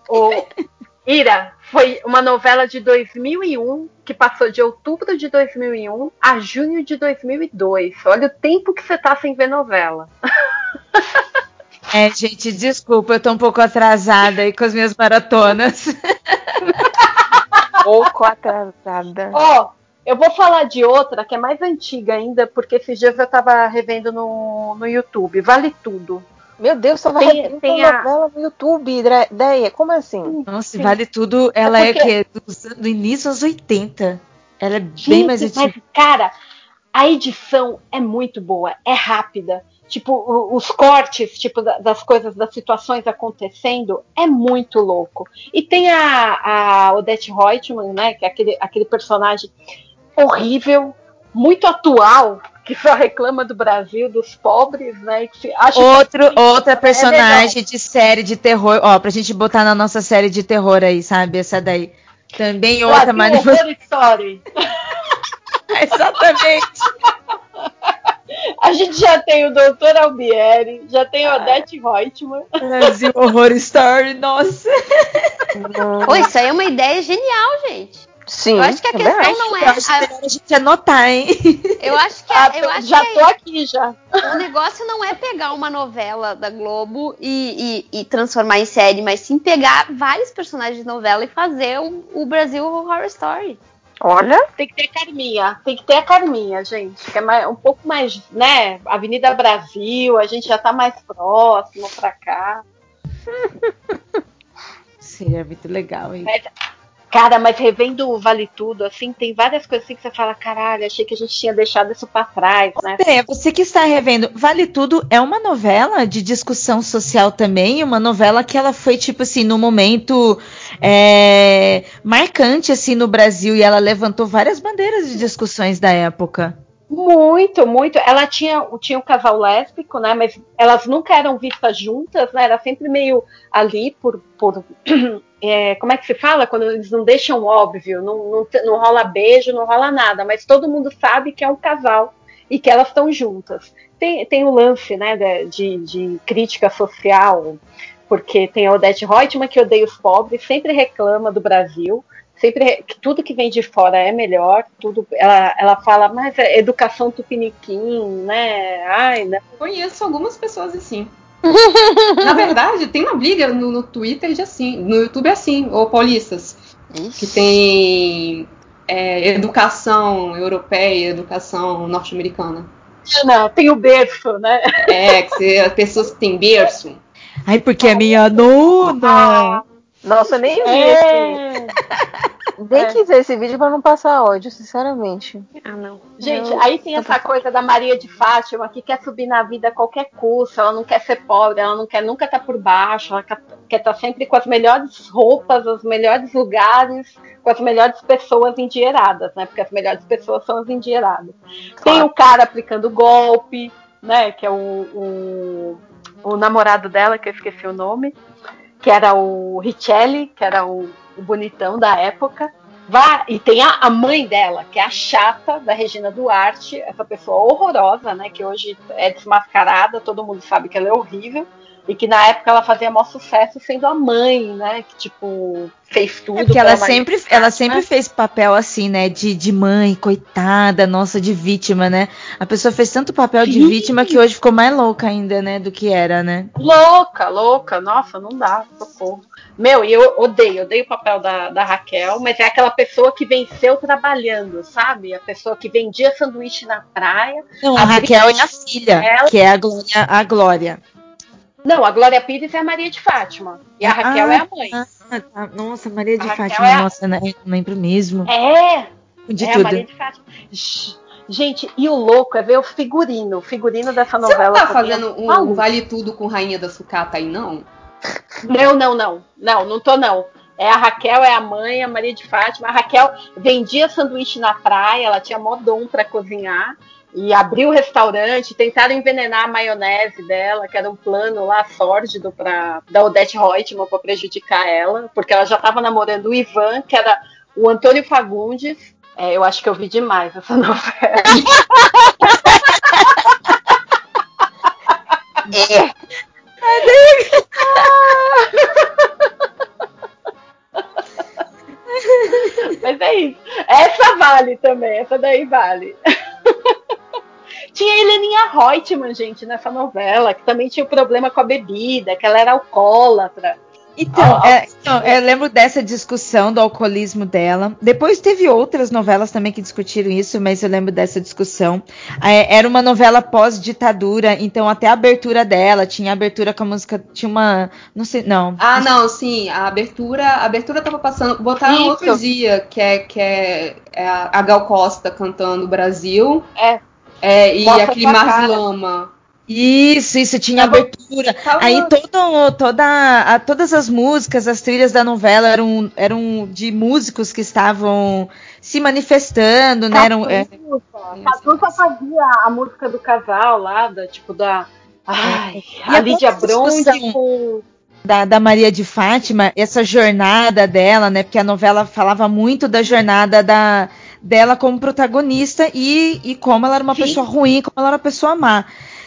o <laughs> Ira foi uma novela de 2001 que passou de outubro de 2001 a junho de 2002. Olha o tempo que você tá sem ver novela. <laughs> É, gente, desculpa, eu tô um pouco atrasada aí com as minhas maratonas. Pouco atrasada. Ó, eu vou falar de outra que é mais antiga ainda, porque esses dias eu tava revendo no, no YouTube. Vale tudo. Meu Deus, só vai Tem- tem a- novela no YouTube, Dre- Deia. Como assim? Nossa, vale tudo. Ela é, porque- que do, do início aos 80. Ela é bem Gente, mais antiga. mas, cara, a edição é muito boa, é rápida. tipo, os cortes, tipo, da- das coisas, das situações acontecendo, é muito louco. E tem a, a Odette Reutemann, né, que é aquele, aquele personagem horrível, muito atual, que só reclama do Brasil, dos pobres, né, que se acha Outro, que- outra é personagem de série de terror, ó, pra gente botar na nossa série de terror aí, sabe? Essa daí. Também outra Brasil manifestação. Horror Story. <laughs> Exatamente. A gente já tem o Dr. Albieri, já tem a Odette Reutemann. Brasil Horror Story, nossa. Pô, isso aí é uma ideia genial, gente. Sim. Eu acho que a também questão acho. não Eu é. acho a- melhor a gente anotar, hein? eu acho que, <laughs> Ah, eu acho já que tô aqui já. o negócio não é pegar uma novela da Globo e, e- e transformar em série, mas sim pegar vários personagens de novela e fazer o, o Brasil Horror Story. Olha, Tem que ter a Carminha, tem que ter a Carminha, gente, que é mais- um pouco mais, né, Avenida Brasil, a gente já tá mais próximo pra cá. <laughs> Seria muito legal, hein? Cara, mas revendo o Vale Tudo, assim, tem várias coisas assim que você fala, caralho, achei que a gente tinha deixado isso pra trás, né? É, você que está revendo, Vale Tudo é uma novela de discussão social também, uma novela que ela foi, tipo assim, no momento é, marcante, assim, no Brasil, e ela levantou várias bandeiras de discussões da época. Muito, muito. Ela tinha, tinha um casal lésbico, né? Mas elas nunca eram vistas juntas, né? Era sempre meio ali por. por <clears throat> é, como é que se fala? Quando eles não deixam óbvio, não, não, não rola beijo, não rola nada, mas todo mundo sabe que é um casal e que elas estão juntas. Tem, tem o lance, né, de, de crítica social, porque tem a Odete Reutemann que odeia os pobres, sempre reclama do Brasil sempre tudo que vem de fora é melhor, tudo ela, ela fala, mas é educação tupiniquim, né? Ai, né? Conheço algumas pessoas assim. <laughs> Na verdade, tem uma briga no, no Twitter de assim, no YouTube é assim, ô paulistas, que tem é, educação europeia, educação norte-americana. Não, tem o berço, né? É, que se, as pessoas que têm berço. Ai, porque é minha nona! nossa, eu nem vi. É. <laughs> Nem É. quis esse vídeo pra não passar ódio, sinceramente. Ah, não. Gente, Eu- aí tem essa coisa da Maria de Fátima que quer subir na vida a qualquer custo, ela não quer ser pobre, ela não quer nunca estar por baixo, ela quer estar sempre com as melhores roupas, os melhores lugares, com as melhores pessoas endinheiradas, né? Porque as melhores pessoas são as endinheiradas. Tem o cara aplicando golpe, né? Que é o, o, o namorado dela, que eu esqueci o nome, que era o Richelli, que era o, o bonitão da época. Vá, e tem a, a mãe dela, que é a chata da Regina Duarte, essa pessoa horrorosa, né? Que hoje é desmascarada, todo mundo sabe que ela é horrível. E que na época ela fazia maior sucesso sendo a mãe, né? Que tipo, fez tudo. É porque ela sempre, de ela sempre fez papel assim, né? De, de mãe, coitada, nossa, de vítima, né? A pessoa fez tanto papel de Sim. vítima que hoje ficou mais louca ainda, né? Do que era, né? Louca, louca, nossa, não dá, socorro. Meu, e eu odeio, odeio o papel da, da Raquel, mas é aquela pessoa que venceu trabalhando, sabe? A pessoa que vendia sanduíche na praia. Não, A a Raquel é a filha, Ela- que é a Glória. A Glória. Não, a Glória Pires é a Maria de Fátima. E a Raquel Ah, é a mãe. Ah, tá. Nossa, Maria de A Raquel Fátima, é a- nossa, né? eu não lembro mesmo. É, de é a tudo. Maria de Fátima. Gente, e o louco é ver o figurino. O figurino dessa Você novela. não tá é fazendo um maluco. Vale Tudo com Rainha da Sucata aí, não? Não, não, não. Não, não tô não. É a Raquel, é a mãe, a Maria de Fátima. A Raquel vendia sanduíche na praia, ela tinha mó dom pra cozinhar. E abriu o restaurante, tentaram envenenar a maionese dela, que era um plano lá sórdido pra, da Odete Reutemann para prejudicar ela, porque ela já estava namorando o Ivan, que era o Antônio Fagundes. É, eu acho que eu vi demais essa <laughs> novela. É. Mas é isso. Essa vale também, essa daí vale. Tinha a Heleninha Reutemann, gente, nessa novela, que também tinha o problema com a bebida, que ela era alcoólatra. Então, Ah, é, então, eu lembro dessa discussão do alcoolismo dela. Depois teve outras novelas também que discutiram isso, mas eu lembro dessa discussão. É, era uma novela pós-ditadura, então até a abertura dela tinha abertura com a música. Tinha uma. Não sei, não. Ah, não, sim, a abertura, a abertura tava passando, botaram Isso. outro dia, que é, que é, é a a Gal Costa cantando Brasil. É. É, e Mostra aquele. Lama Isso, isso, tinha Tava- abertura. tava- Aí todo, toda, a- todas as músicas, as trilhas da novela eram, eram de músicos que estavam se manifestando, né? Eram, é, fazia a música do casal lá, da, tipo da. Ai, a a Lídia Bronze com. da, da Maria de Fátima, essa jornada dela, né? Porque a novela falava muito da jornada da, dela como protagonista e, e como ela era uma Sim. pessoa ruim, como ela era uma pessoa má.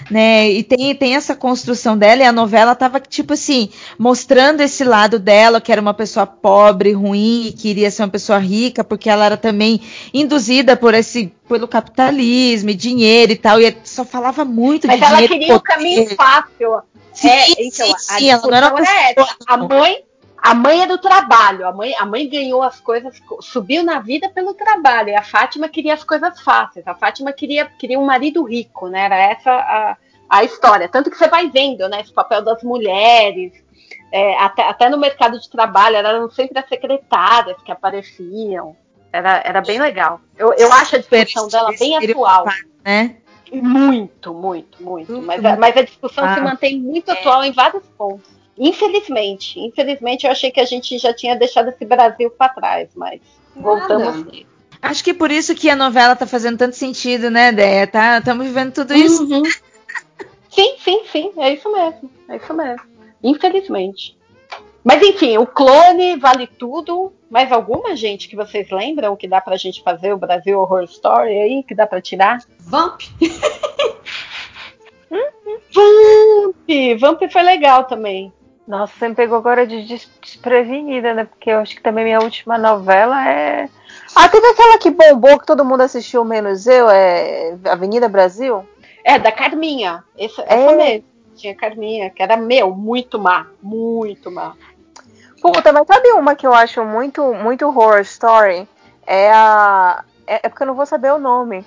Né, e tem, tem essa construção dela, e a novela tava, tipo assim, mostrando esse lado dela, que era uma pessoa pobre, ruim, e queria ser uma pessoa rica, porque ela era também induzida por esse, pelo capitalismo e dinheiro e tal, e só falava muito Mas de ela dinheiro. queria o poder. caminho fácil. Sim, é, sim, então, a sim, ela não era uma era pessoa- essa. A mãe, a mãe é do trabalho. A mãe, a mãe ganhou as coisas, subiu na vida pelo trabalho. E a Fátima queria as coisas fáceis. A Fátima queria, queria um marido rico, né? Era essa a, a história. Tanto que você vai vendo, né? Esse papel das mulheres. é, até, até no mercado de trabalho, eram sempre as secretárias que apareciam. Era, era bem legal. Eu, eu acho a discussão dela bem atual. Né? Muito, muito, muito. Mas, mas a discussão Ah. se mantém muito atual em vários pontos. Infelizmente, infelizmente eu achei que a gente já tinha deixado esse Brasil para trás, mas voltamos. Nada. Acho que por isso que a novela tá fazendo tanto sentido, né, Déia? Tá, estamos vivendo tudo isso. Uhum. Sim, sim, sim, é isso mesmo, é isso mesmo. Infelizmente. Mas enfim, o clone vale tudo. Mais alguma gente que vocês lembram que dá pra gente fazer o Brasil Horror Story aí, que dá pra tirar? Vamp. <laughs> Vamp! Vamp foi legal também. Nossa, você me pegou agora de des- desprevenida, né? Porque eu acho que também minha última novela é. Ah, teve aquela que bombou que todo mundo assistiu, menos eu, é Avenida Brasil? É, da Carminha. Essa, É. essa mesmo. Tinha Carminha, que era meu, muito má. Muito má. Puta, mas sabe uma que eu acho muito, muito horror story? É a. É, é porque eu não vou saber o nome.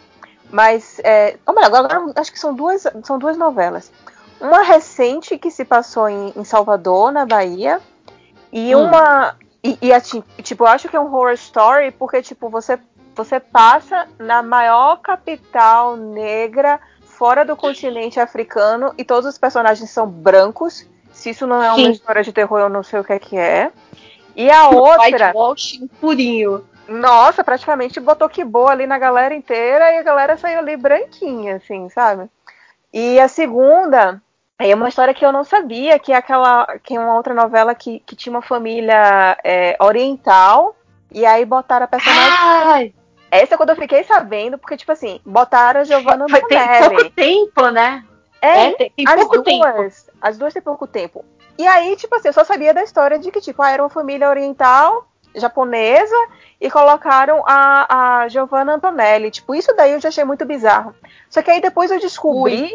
Mas. É... Oh, mas agora, agora acho que são duas, são duas novelas. Uma recente que se passou em, em Salvador, na Bahia. E Hum. uma. E, e assim, tipo, eu acho que é um horror story porque, tipo, você, você passa na maior capital negra fora do continente africano e todos os personagens são brancos. Se isso não é uma Sim. história de terror, eu não sei o que é que é. E a outra, Whitewashing purinho. nossa, praticamente botou que boa ali na galera inteira e a galera saiu ali branquinha, assim, sabe? E a segunda é uma história que eu não sabia, que é aquela. que é uma outra novela que, que tinha uma família é, oriental. E aí botaram a personagem. Ai, Essa é quando eu fiquei sabendo, porque, tipo assim, botaram a Giovanna foi, tem pouco tempo, né? É, tem, tem as pouco tempo. duas. As duas têm pouco tempo. E aí, tipo assim, eu só sabia da história de que, tipo, ah, era uma família oriental, japonesa, e colocaram a, a Giovanna Antonelli. Tipo, isso daí eu já achei muito bizarro. Só que aí depois eu descobri.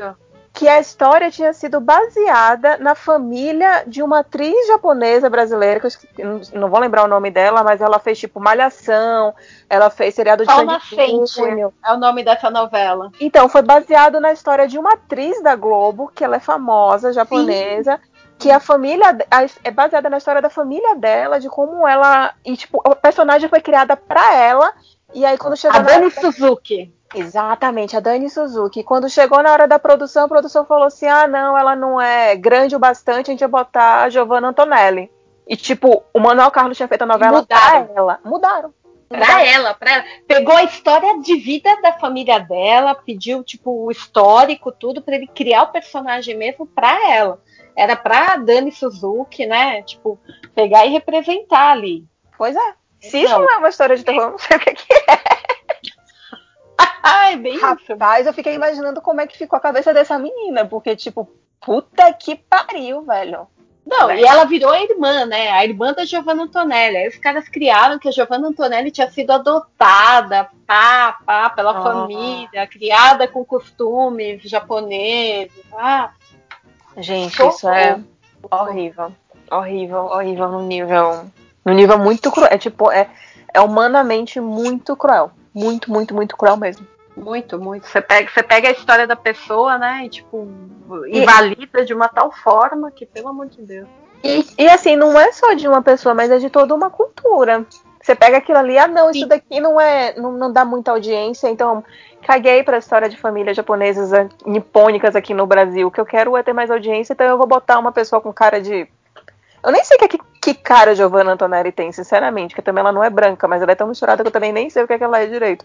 Que a história tinha sido baseada na família de uma atriz japonesa brasileira, que eu não, vou lembrar o nome dela, mas ela fez, tipo, Malhação, ela fez seriado de Nascente Júnior. é o nome dessa novela. Então, foi baseado na história de uma atriz da Globo, que ela é famosa, japonesa, que a família a- é baseada na história da família dela, de como ela. E, tipo, a personagem foi criada pra ela. E aí, quando chegou A Dani hora Suzuki. Exatamente, a Dani Suzuki. Quando chegou na hora da produção, a produção falou assim: ah, não, ela não é grande o bastante, a gente vai botar a Giovanna Antonelli. E, tipo, o Manuel Carlos tinha feito a novela mudaram. pra ela. Mudaram. Pra ela, pra ela. Pegou a história de vida da família dela, pediu, tipo, o histórico, tudo, pra ele criar o personagem mesmo pra ela. Era pra Dani Suzuki, né? Tipo, pegar e representar ali. Pois é. Se isso Não. não é uma história de terror, eu não sei o que, que é. Ai, <laughs> bem isso. Rapaz, eu fiquei imaginando como é que ficou a cabeça dessa menina, porque, tipo, puta que pariu, velho. Não, e ela virou a irmã, né? A irmã da Giovanna Antonelli. Aí os caras criaram que a Giovanna Antonelli tinha sido adotada, pá, pá, pela Ah. família, criada com costumes japoneses. Ah, Gente, Socorro. isso é horrível. Horrível, horrível no nível. No nível muito cruel. É tipo, é, é humanamente muito cruel. Muito, muito, muito cruel mesmo. Muito, muito. Você pega, você pega a história da pessoa, né? E, tipo, invalida de uma tal forma que, pelo amor de Deus. E, e assim, não é só de uma pessoa, mas é de toda uma cultura. Você pega aquilo ali, ah não, isso Sim. daqui não é, não, não dá muita audiência, então caguei pra história de famílias japonesas nipônicas aqui no Brasil. O que eu quero é ter mais audiência, então eu vou botar uma pessoa com cara de. Eu nem sei que, que, que cara Giovanna Antonelli tem, sinceramente, que também ela não é branca, mas ela é tão misturada que eu também nem sei o que, é que ela é direito.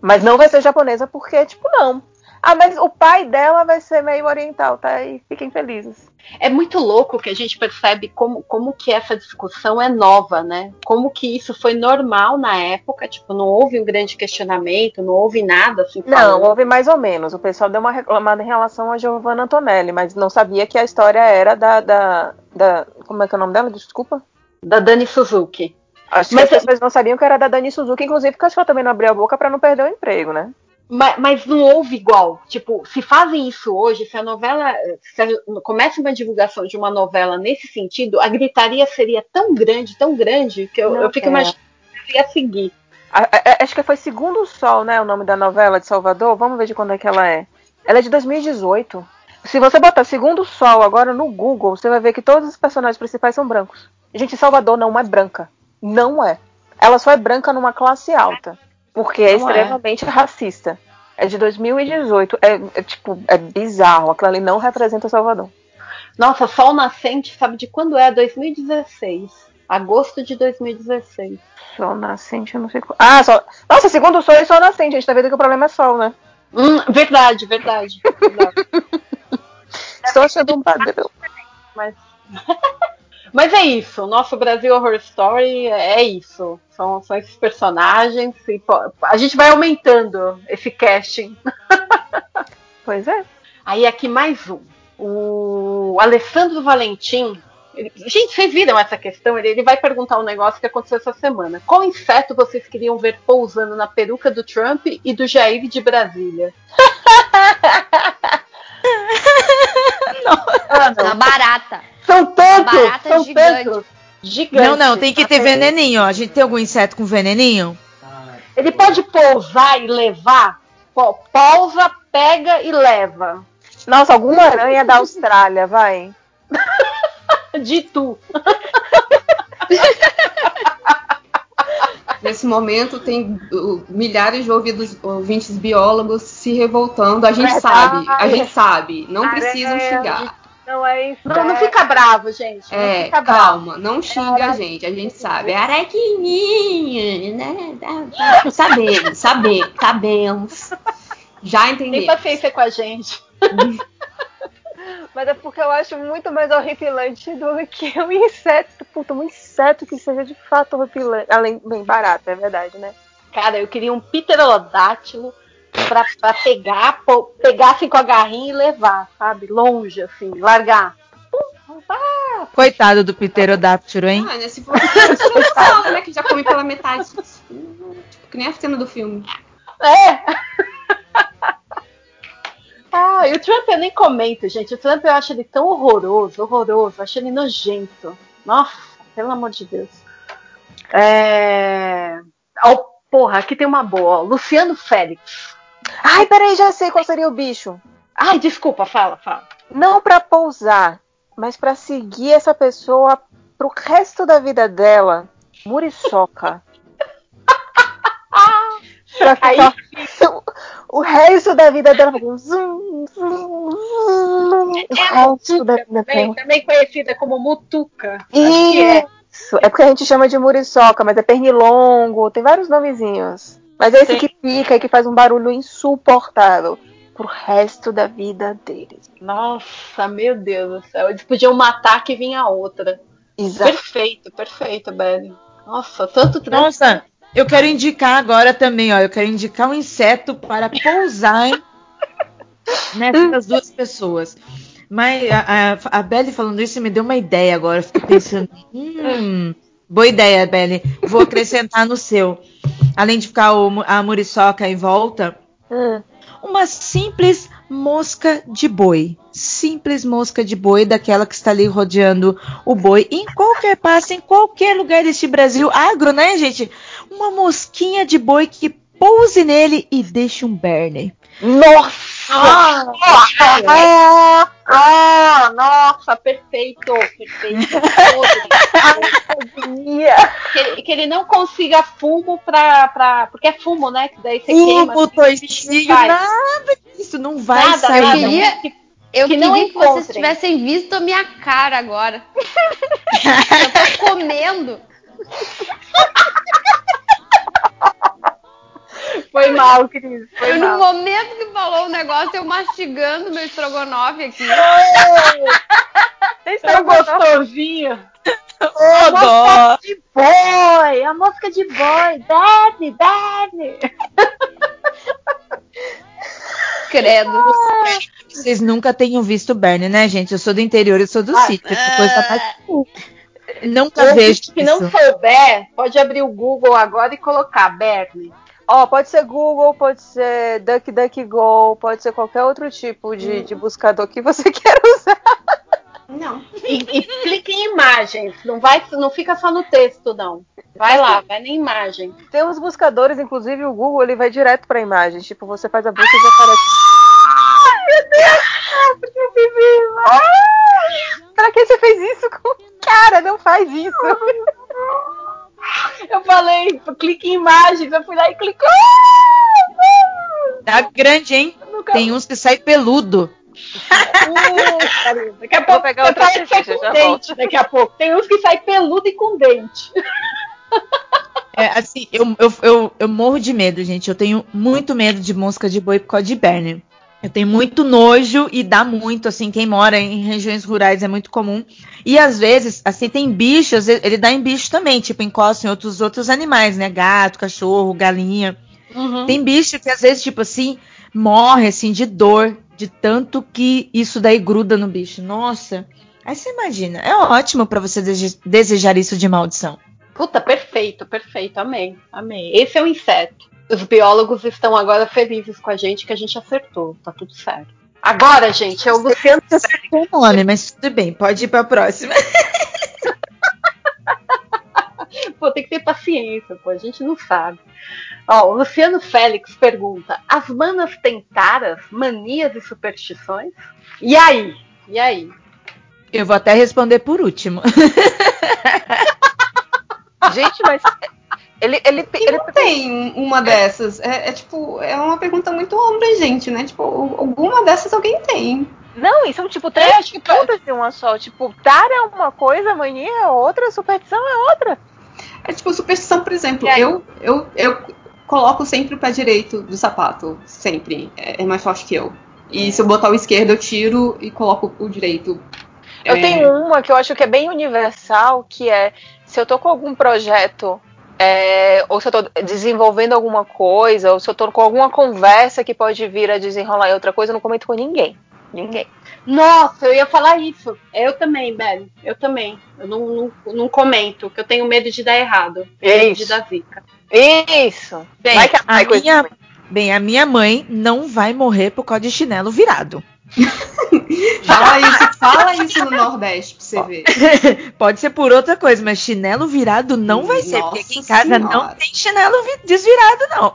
Mas não vai ser japonesa porque, tipo, não. Ah, mas o pai dela vai ser meio oriental, tá? E fiquem felizes. É muito louco que a gente percebe como, como que essa discussão é nova, né? Como que isso foi normal na época, tipo, não houve um grande questionamento, não houve nada assim. Não, falando. houve mais ou menos. O pessoal deu uma reclamada em relação a Giovanna Antonelli, mas não sabia que a história era da. da, da como é que é o nome dela? Desculpa. Da Dani Suzuki. Acho Mas que as pessoas não sabiam que era da Dani Suzuki, inclusive porque acho que ela também não abriu a boca pra não perder o emprego, né? Mas, mas não houve igual. Tipo, se fazem isso hoje, se a novela. Se a- começa uma divulgação de uma novela nesse sentido, a gritaria seria tão grande, tão grande, que eu, Não, eu fico é. imaginando que ia seguir. A- a- acho que foi Segundo Sol, né? O nome da novela de Salvador. Vamos ver de quando é que ela é. Ela é de 2018. Se você botar Segundo Sol agora no Google, você vai ver que todos os personagens principais são brancos. Gente, Salvador não é branca. Não é. Ela só é branca numa classe alta. Porque é Não é. extremamente racista. É de 2018. É, é, tipo, é bizarro. Aquilo ali não representa Salvador. Nossa, Sol Nascente, sabe de quando é? 2016. Agosto de 2016. Sol nascente, eu não sei qual. Ah, sol. Nossa, segundo sol e sol nascente. A gente tá vendo que o problema é sol, né? Hum, verdade, verdade. verdade. <laughs> Estou achando um padrão. Mas... <laughs> Mas é isso, o nosso Brasil Horror Story é isso. São, são esses personagens. A gente vai aumentando esse casting. <laughs> Pois é. Aí aqui mais um. O Alessandro Valentim. ele- gente, vocês viram essa questão? Ele, ele vai perguntar um negócio que aconteceu essa semana. Qual inseto vocês queriam ver pousando na peruca do Trump e do Jair de Brasília? <laughs> <laughs> Ah, não. Uma barata. São tantos! Barata são gigante. tantos! Gigante. Não, não, tem que ter veneninho, ó. A gente tem algum inseto com veneninho? Ele pode pousar e levar? Pousa, pega e leva. Nossa, alguma aranha da Austrália, vai. <laughs> De tu. <laughs> Nesse momento tem uh, milhares de ouvidos, ouvintes biólogos se revoltando. A gente Verdade. sabe, a gente sabe. Não precisam Aranha, xingar. Não é isso. Não, não fica bravo, gente. Não É, fica bravo. calma, não xinga a gente, a gente sabe. Araquininha, né? Sabemos, sabemos, sabemos. Já Tem entendemos. paciência com a gente. <laughs> Mas é porque eu acho muito mais horripilante do que um inseto. Puta, um inseto que seja de fato horripilante. Além, bem barato, é verdade, né? Cara, eu queria um pterodátilo pra, pra pegar, pô, pegar assim com a garrinha e levar, sabe? Longe, assim, largar. Coitado do pterodáptero, hein? Ah, né, se for solução, né? Que já come pela metade. Tipo, que nem a cena do filme. É! Ah, e o Trump eu nem comento, gente. O Trump eu acho ele tão horroroso, horroroso. Eu acho ele nojento. Nossa, pelo amor de Deus. É. Ó, porra, aqui tem uma boa. ó. Luciano Félix. Ai, peraí, já sei qual seria o bicho. Ai, desculpa, fala, fala. Não pra pousar, mas pra seguir essa pessoa pro resto da vida dela. Muriçoca. Pra ficar o resto da vida dela fazendo zum, zum, zum, o resto da vida Também, dela. também conhecida como Mutuca. É. Isso. É porque a gente chama de muriçoca, mas é pernilongo, tem vários nomezinhos. Mas é esse Sim. que pica e que faz um barulho insuportável pro resto da vida deles. Nossa, meu Deus do céu. Eles podiam matar que vinha outra. Exato. Perfeito, perfeito, Belly. Nossa, tanto trans... Nossa, eu quero indicar agora também, ó. Eu quero indicar um inseto para pousar <laughs> nessas duas pessoas. Mas a, a, a Belly falando isso me deu uma ideia agora. Eu fiquei pensando, hum, boa ideia, Belly. Vou acrescentar no seu. Além de ficar o, a muriçoca em volta, Hum. uma simples mosca de boi. Simples mosca de boi, daquela que está ali rodeando o boi em qualquer passo, em qualquer lugar deste Brasil agro, né, gente? Uma mosquinha de boi que pouse nele e deixe um berne. Nossa! Ah, ah, nossa, perfeito, perfeito. Que, que que ele não consiga fumo pra. pra porque é fumo, né? Que daí você queima. Fumo, assim, toicinho, vai. nada disso, não vai Nada, sair. Nada. queria, Que- eu que queria não que vocês tivessem visto a minha cara agora. <laughs> eu tô comendo. <laughs> Foi mal, Cris. Foi Eu, no mal. momento que falou o negócio, eu mastigando meu estrogonofe aqui. Vocês Tão estão gostando? gostosinho. Ô, dó. de boy, a música de boy, bebe, bebe. Credo. Vocês nunca tenham visto Bernie, né, gente? Eu sou do interior, eu sou do Ah, sítio. Essa coisa mais... Nunca vejo Se não souber, pode abrir o Google agora e colocar Bernie. Ó, pode ser Google, pode ser DuckDuckGo, pode ser qualquer outro tipo de, de buscador que você <laughs> queira usar. Não. E, e clique em imagens. Não, vai, não fica só no texto, não. Vai lá, vai na imagem. Tem uns buscadores, inclusive o Google, ele vai direto pra imagem. Tipo, você faz a busca e já aparece. Ai, meu Deus! Porque eu vivi. Ai, Pra que você fez isso com cara? Não faz isso. <laughs> Eu falei, clique em imagens. Eu fui lá e clicou. Tá grande, hein? Nunca- Tem uns que saem peludo. Uh. Daqui a pouco pegar outra com já dente. Daqui a pouco. Tem uns que saem peludo e com dente. É, assim, eu, eu, eu, eu morro de medo, gente. Eu tenho muito medo de mosca de boi por causa de Bernie. Eu tenho muito nojo e dá muito, assim, quem mora em regiões rurais é muito comum. E às vezes, assim, tem bichos, ele dá em bicho também, tipo, encosta em outros, outros animais, né? Gato, cachorro, galinha. Tem bicho que às vezes, tipo assim, morre, assim, de dor, de tanto que isso daí gruda no bicho. Nossa. Aí você imagina, é ótimo pra você dese- desejar isso de maldição. Puta, perfeito, perfeito. Amei, amei. Esse é o inseto. Os biólogos estão agora felizes com a gente que a gente acertou. Tá tudo certo. Agora, gente, é o Luciano acertou o nome, mas tudo bem, pode ir pra próxima. <laughs> Pô, tem que ter paciência, pô, a gente não sabe. Ó, o Luciano Félix pergunta: as manas têm taras, manias e superstições? E aí? E aí? Eu vou até responder por último. <laughs> Gente, mas. Ele, ele, ele, Não tem uma dessas. É, é tipo, é uma pergunta muito abrangente, né? Tipo, alguma dessas alguém tem. Não, e são tipo três que pontas de uma só. Tipo, tara é uma coisa, mania é outra, superstição é outra. É tipo superstição, por exemplo. Aí? Eu, eu, eu coloco sempre o pé direito do sapato. Sempre. É, é mais forte que eu. E se eu botar o esquerdo, eu tiro e coloco o direito. Eu É, tenho uma que eu acho que é bem universal, que é se eu tô com algum projeto, é, ou se eu tô desenvolvendo alguma coisa, ou se eu tô com alguma conversa que pode vir a desenrolar em outra coisa, eu não comento com ninguém. Ninguém. Nossa, eu ia falar isso. Eu também, Beli. Eu também. Eu não, não, não comento, que eu tenho medo de dar errado. Medo de dar zica. Isso. Bem, Vai que a coisa minha, bem, a minha mãe não vai morrer por causa de chinelo virado. <laughs> Fala isso, fala isso no Nordeste pra você ver. <laughs> Pode ser por outra coisa, mas chinelo virado não vai ser, porque aqui em casa não Senhora. tem chinelo vi- desvirado, não.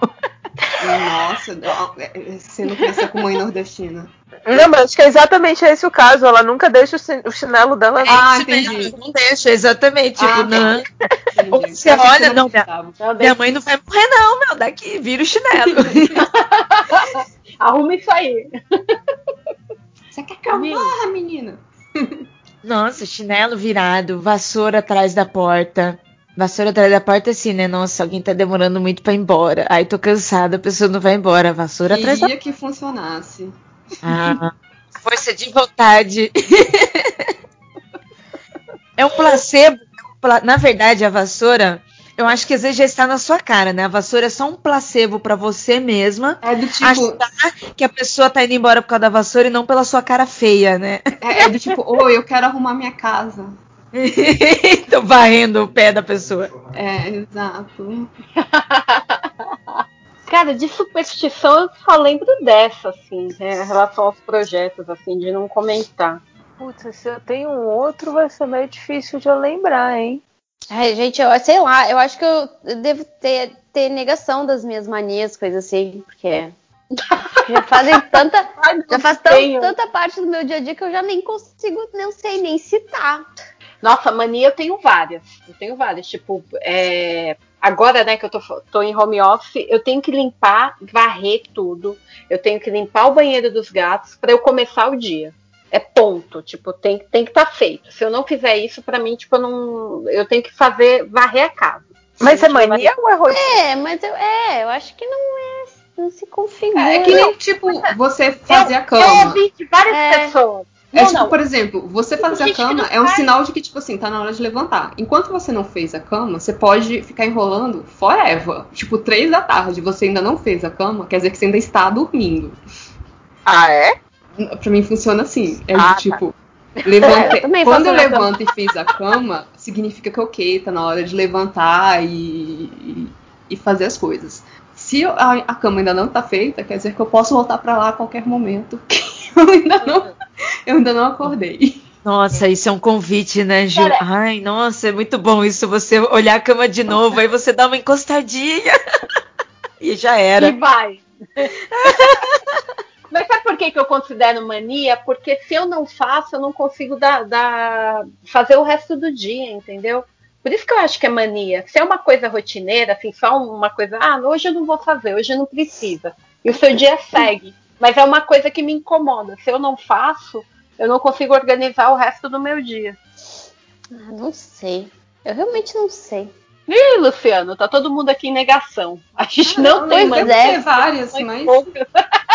Nossa, é, é, você não pensa com mãe nordestina. Não, mas acho que é exatamente esse o caso. Ela nunca deixa o chin- o chinelo dela. Ah, entendi. Não deixa, exatamente. Tipo, Ah, não. Entendi. Você olha, não, gostava. Minha mãe não vai morrer, não, meu. Daqui, vira o chinelo. <laughs> Arruma isso aí. Você quer camarra, menina? <laughs> Nossa, chinelo virado, vassoura atrás da porta. Vassoura atrás da porta, assim, né? Nossa, alguém tá demorando muito pra ir embora. Ai, tô cansada, a pessoa não vai embora. Vassoura atrás da Queria que funcionasse. Ah, <laughs> força de vontade. <laughs> é um placebo. Pla- Na verdade, a vassoura, eu acho que às vezes já está na sua cara, né? A vassoura é só um placebo pra você mesma É do tipo, achar que a pessoa tá indo embora por causa da vassoura e não pela sua cara feia, né? é, é do tipo, oi, eu quero arrumar minha casa. <laughs> Tô varrendo o pé da pessoa. É, exato. <laughs> Cara, de superstição eu só lembro dessa, assim, né, em relação aos projetos, assim, de não comentar. Putz, se eu tenho um outro, vai ser meio difícil de eu lembrar, hein? Ai, gente, eu sei lá, eu acho que eu devo ter, ter negação das minhas manias, coisas assim, porque já fazem <laughs> tanta. Ai, Já faz tão- tanta parte do meu dia a dia que eu já nem consigo, não sei nem citar. Nossa, mania eu tenho várias. Eu tenho várias. Tipo, é, agora, né, que eu tô, tô em home office, eu tenho que limpar, varrer tudo. Eu tenho que limpar o banheiro dos gatos para eu começar o dia. É ponto. Tipo, tem, tem que estar tá feito. Se eu não fizer isso, para mim, tipo, eu não. Eu tenho que fazer, varrer a casa. Mas é mania ou é rotina? É, mas eu, é, eu acho que não é. Não se configura. É que nem, tipo, você fazer a Eu cama. ouvi de várias É. pessoas. É Não, tipo, não. por exemplo, você fazer a cama é um faz. sinal de que, tipo assim, tá na hora de levantar. Enquanto você não fez a cama, você pode ficar enrolando forever. Tipo, três da tarde, você ainda não fez a cama, quer dizer que você ainda está dormindo. Ah, é? Pra mim funciona assim. É Ah, tá. tipo, levantei. <laughs> Eu também Quando eu levanto e fiz a cama, significa que ok, tá na hora de levantar e, e, fazer as coisas. Se eu- a, a cama ainda não tá feita, quer dizer que eu posso voltar pra lá a qualquer momento. <laughs> que eu ainda não, eu ainda não acordei. Nossa, isso é um convite, né, Ju? Cara- Ai, nossa, é muito bom isso, você olhar a cama de novo, aí você dá uma encostadinha. <laughs> e já era. E vai. Mas sabe por que, que eu considero mania? Porque se eu não faço, eu não consigo dar, dar- fazer o resto do dia, entendeu? Por isso que eu acho que é mania. Se é uma coisa rotineira, assim, só uma coisa, ah, hoje eu não vou fazer, hoje não precisa. E o seu dia segue. Mas é uma coisa que me incomoda. Se eu não faço, eu não consigo organizar o resto do meu dia. Ah, não sei. Eu realmente não sei. Ih, Luciano, tá todo mundo aqui em negação. A gente não, tem mas mania. deve ter várias, tem mas. poucas. <laughs>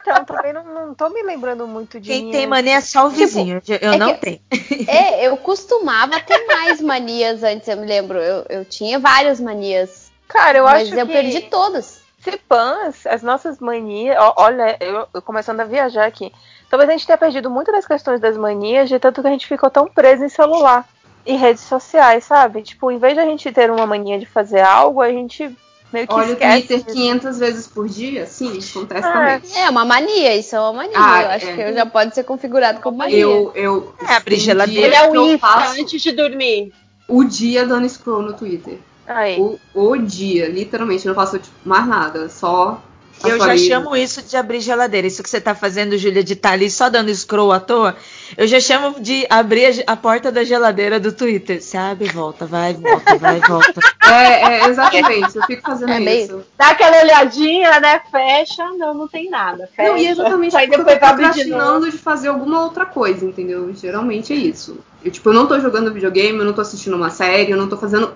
Então, também não, não tô me lembrando muito de Quem minha- tem mania é só o vizinho. eu é não que- tenho. <laughs> É, eu costumava ter mais manias antes, eu me lembro. Eu, eu tinha várias manias. Cara, eu mas acho eu que perdi todas. se pãs, as nossas manias. olha, eu, eu começando a viajar aqui. Talvez a gente tenha perdido muito das questões das manias, de tanto que a gente ficou tão preso em celular e redes sociais, sabe? Tipo, em vez de a gente ter uma mania de fazer algo, a gente meio que Olha o esquece. Twitter disso. 500 vezes por dia? Sim, isso acontece Ah, também. É uma mania, isso é uma mania. Ah, eu acho é. que já pode ser configurado como mania. Eu, eu. É, abrir geladeira. Ele é o Insta antes de dormir. o dia dando scroll no Twitter. Aí. O, o dia, literalmente, eu não faço tipo, mais nada. Só. Eu já chamo isso de abrir geladeira. Isso que você tá fazendo, Júlia, de estar ali só dando scroll à toa, eu já chamo de abrir a, porta da geladeira do Twitter. Você abre volta, vai, volta, vai, volta. <laughs> É, é, exatamente, eu fico fazendo É meio- isso. Dá aquela olhadinha, né? Fecha. Não, não tem nada. Fecha. Não, e exatamente Aí porque eu depois tô abre de procrastinando de fazer alguma outra coisa, entendeu? Geralmente é isso. Eu, tipo, eu não tô jogando videogame, eu não tô assistindo uma série, eu não tô fazendo.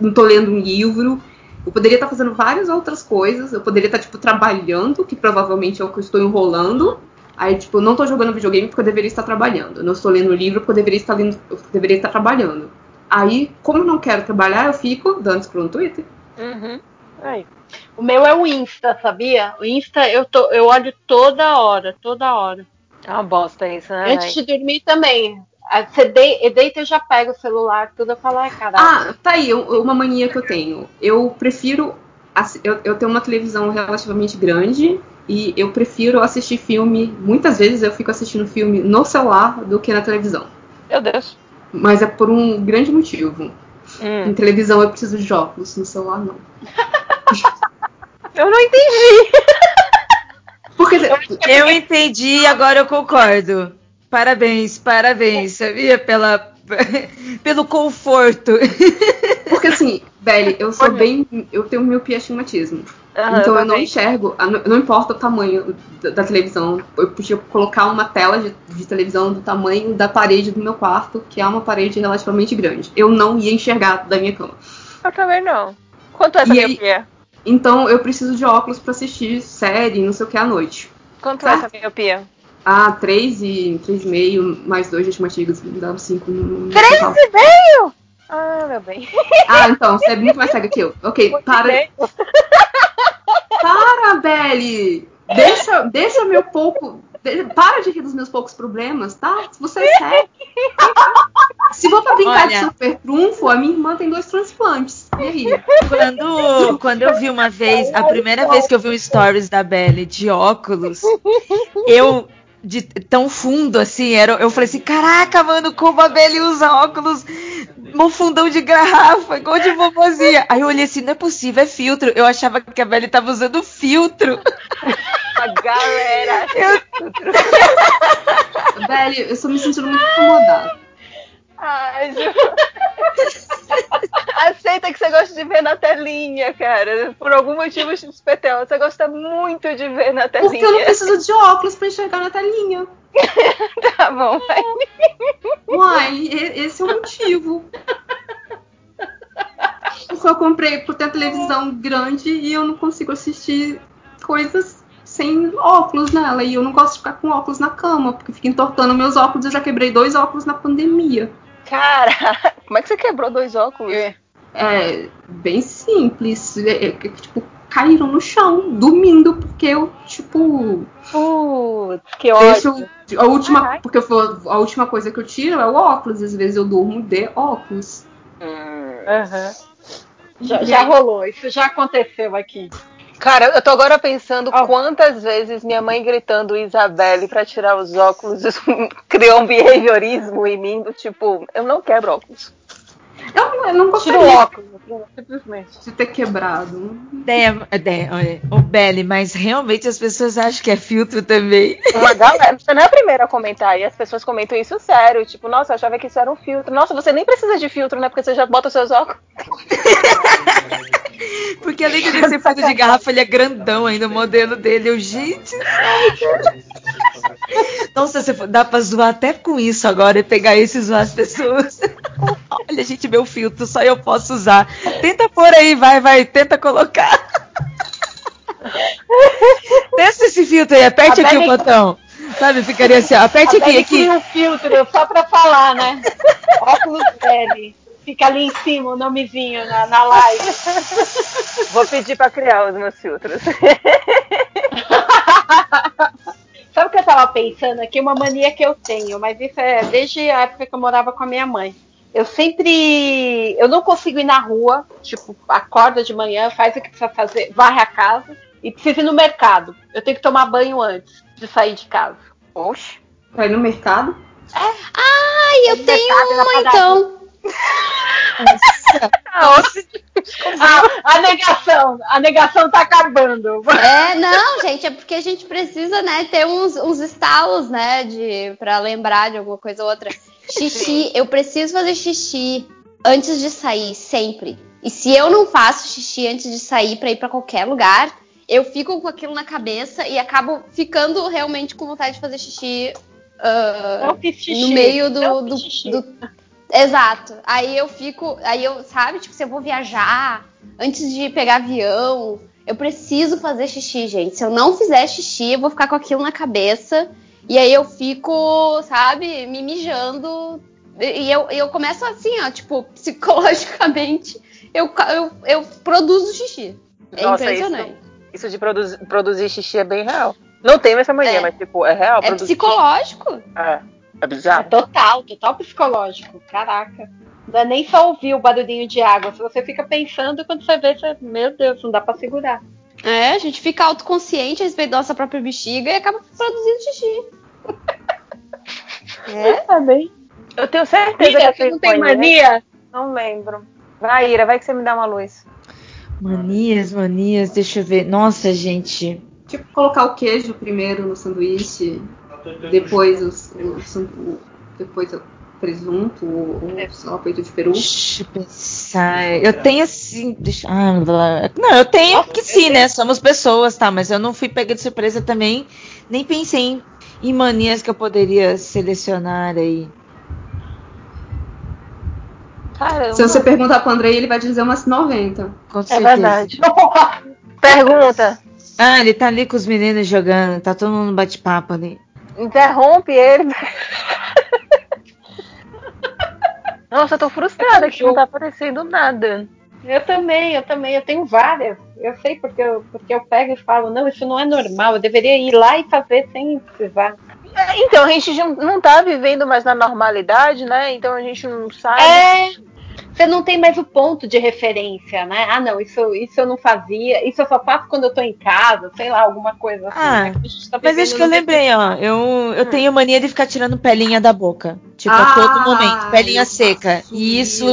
Não tô lendo um livro. Eu poderia estar fazendo várias outras coisas. Eu poderia estar, tipo, trabalhando, que provavelmente é o que eu estou enrolando. Aí, tipo, eu não tô jogando videogame porque eu deveria estar trabalhando. Eu não estou lendo livro porque eu deveria estar lendo, eu deveria estar trabalhando. Aí, como eu não quero trabalhar, eu fico dando scroll no Twitter. Uhum. Aí. O meu é o Insta, sabia? O Insta eu, tô, eu olho toda hora, toda hora. É uma bosta isso, né? Antes véi? de dormir também. Ah, Você de, deita e já pega o celular, tudo eu falo, ai caralho. Ah, tá aí, um- uma mania que eu tenho. Eu prefiro. Eu, eu tenho uma televisão relativamente grande e eu prefiro assistir filme. Muitas vezes eu fico assistindo filme no celular do que na televisão. Meu Deus. Mas é por um grande motivo. Hum. Em televisão eu preciso de óculos, no celular não. <laughs> Eu não entendi. <laughs> Porque Eu entendi, agora eu concordo. Parabéns, parabéns, sabia? Pela, <laughs> pelo conforto. Porque assim, Belly, eu sou bem. Eu tenho miopia e astigmatismo. Uhum, então eu não enxergo, não importa o tamanho da televisão, eu podia colocar uma tela de, de, televisão do tamanho da parede do meu quarto, que é uma parede relativamente grande. Eu não ia enxergar da minha cama. Eu também não. Quanto é da minha miopia? Então eu preciso de óculos para assistir série, não sei o que à noite. Quanto tá? é essa miopia? Ah, 3 e 3,5 mais 2 de estimativas, dava 5 no. 3,5? Ah, meu bem. Ah, então, você é muito mais cega que eu. Ok, para, para, Belly! Deixa, deixa meu pouco. de- Para de rir dos meus poucos problemas, tá? Você é cego. Se for pra brincar de Olha. super trunfo, a minha irmã tem dois transplantes. E aí? Quando, quando eu vi uma vez, a primeira vez que eu vi um stories da Belly de óculos, eu de tão fundo assim, era, eu falei assim, caraca, mano, como a Belly usa óculos no fundão de garrafa, igual de vovozinha. Aí eu olhei assim, não é possível, é filtro. Eu achava que a Belly tava usando filtro. <laughs> A galera. Belly, eu <laughs> estou me sentindo muito incomodada. Ai, Ju. <laughs> Aceita que você gosta de ver na telinha, cara. Por algum motivo XPTO, você gosta muito de ver na telinha. Porque eu não preciso de óculos pra enxergar na telinha. <laughs> Tá bom, vai. Uai, esse é o motivo. Porque eu comprei por ter televisão grande e eu não consigo assistir coisas sem óculos nela. E eu não gosto de ficar com óculos na cama, porque fica entortando meus óculos. Eu já quebrei dois óculos na pandemia. Cara, <laughs> como é que você quebrou dois óculos? É bem simples. É, é, que, tipo, caíram no chão, dormindo, porque eu, tipo, Putz, que ótimo. deixo. A última, Caraca. porque eu for- a última coisa que eu tiro é o óculos. Às vezes eu durmo de óculos. Hum. Aham. Já, já rolou, isso já aconteceu aqui. Cara, eu tô agora pensando Ó. quantas vezes minha mãe gritando Isabelle pra tirar os óculos isso <laughs> criou um behaviorismo em mim do tipo, eu não quebro óculos. Eu, eu não Tira gostaria o óculos, simplesmente. de ter quebrado. Ideia, ideia, olha, o Belly, mas realmente as pessoas acham que é filtro também. Uma galera, você não é a primeira a comentar, e as pessoas comentam isso sério, tipo, nossa, eu achava que isso era um filtro. Nossa, você nem precisa de filtro, né? Porque você já bota os seus óculos. <laughs> Porque além de ele ser fundo de garrafa, ele é grandão ainda, o modelo dele. Eu, gente. Nossa, você dá pra zoar até com isso agora e pegar isso e zoar as pessoas. <laughs> Olha, gente, meu filtro, só eu posso usar. Tenta pôr aí, vai, vai, tenta colocar. <laughs> Testa esse filtro aí, aperte A aqui o botão. Sabe, ficaria assim, ó, aperte A aqui, aqui. um filtro só pra falar, né? <laughs> Óculos Belly. Fica ali em cima o nomezinho na, na live. Vou pedir pra criar os meus filtros. <laughs> Sabe o que eu tava pensando aqui? Uma mania que eu tenho, mas isso é desde a época que eu morava com a minha mãe. Eu sempre. Eu não consigo ir na rua, tipo, acorda de manhã, faz o que precisa fazer, varre a casa e precisa ir no mercado. Eu tenho que tomar banho antes de sair de casa. Oxe. Vai no mercado? Ai, eu tenho uma então. <laughs> A, a negação, a negação tá acabando. É, não, gente, é porque a gente precisa, né, ter uns, uns estalos, né, de para lembrar de alguma coisa ou outra. Xixi, eu preciso fazer xixi antes de sair, sempre. E se eu não faço xixi antes de sair pra ir pra qualquer lugar, eu fico com aquilo na cabeça e acabo ficando realmente com vontade de fazer xixi fiz xixi. no meio do, do, do- Exato. Aí eu fico. Aí eu, sabe, tipo, se eu vou viajar, antes de pegar avião, eu preciso fazer xixi, gente. Se eu não fizer xixi, eu vou ficar com aquilo na cabeça. E aí eu fico, sabe, me mijando. E eu, eu começo assim, ó, tipo, <laughs> psicologicamente, eu, eu, eu produzo xixi. É Nossa, impressionante. Isso de produzir, produzir xixi é bem real. Não tenho essa mania, É. mas tipo, é real. É produzir psicológico. xixi. É. É É bizarro. total, total psicológico. Caraca. Não é nem só ouvir o barulhinho de água. Se você fica pensando, quando você vê, você, meu Deus, não dá pra segurar. É, a gente fica autoconsciente a respeito da nossa própria bexiga e acaba produzindo xixi. É? Também. Eu tenho certeza Mira, que você eu não tem tenho mania. mania? Não lembro. Vai, Ira, vai que você me dá uma luz. Manias, manias, deixa eu ver. Nossa, gente. Tipo, colocar o queijo primeiro no sanduíche, depois os- o, san- o- depois o presunto ou, sei lá, peito de peru. Deixa eu pensar. Eu tenho assim. Deixa... Ah. Não, eu tenho que sim, né? Somos pessoas, tá? Mas eu não fui pega de surpresa também. Nem pensei em, em manias que eu poderia selecionar aí. Caramba. Se você perguntar pro Andrei, ele vai dizer umas 90. Com É certeza. verdade. <laughs> Pergunta. Ah, ele tá ali com os meninos jogando. Tá todo mundo no bate-papo ali. Interrompe ele. Nossa, eu tô frustrada que não tá aparecendo nada. Eu também, eu também, eu tenho várias. Eu sei porque eu, porque eu pego e falo, não, isso não é normal, eu deveria ir lá e fazer sem precisar. É, Então, a gente não- não tá vivendo mais na normalidade, né? Então a gente não sabe. É, você não tem mais o ponto de referência, né? Ah, não, isso, isso eu não fazia, isso eu só faço quando eu tô em casa, sei lá, alguma coisa assim. Ah, né? A gente tá Mas acho que eu lembrei, ó. Eu, eu tenho mania de ficar tirando pelinha da boca. Tipo, a Ah, todo momento. Pelinha seca. E isso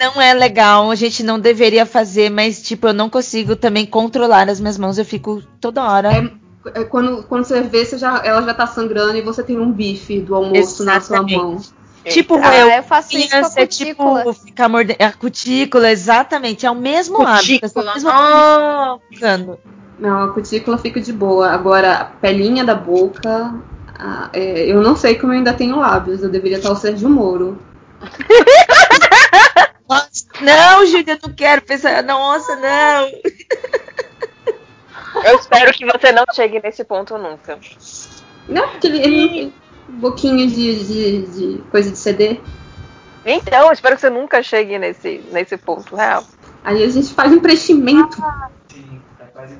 não é legal. A gente não deveria fazer, mas, tipo, eu não consigo também controlar as minhas mãos. Eu fico toda hora. É, é quando, quando você vê, você já, ela já tá sangrando e você tem um bife do almoço na sua Exatamente. mão. Tipo, Ah, eu, eu faço isso com a é tipo cutícula. ficar mordendo. A cutícula, exatamente. É o mesmo hábito. é Cutícula. mesmo Ah. Não, a cutícula fica de boa. Agora, a pelinha da boca. ah, é, eu não sei como eu ainda tenho lábios. Eu deveria estar o Sérgio Moro. <laughs> Nossa, não, Júlia, eu não quero pensar. Nossa, não. Eu espero que você não chegue nesse ponto nunca. Não, porque ele, ele tem boquinha de, de, de coisa de CD. Então, espero que você nunca chegue nesse, nesse ponto real. Aí a gente faz um preenchimento. Sim, tá quase.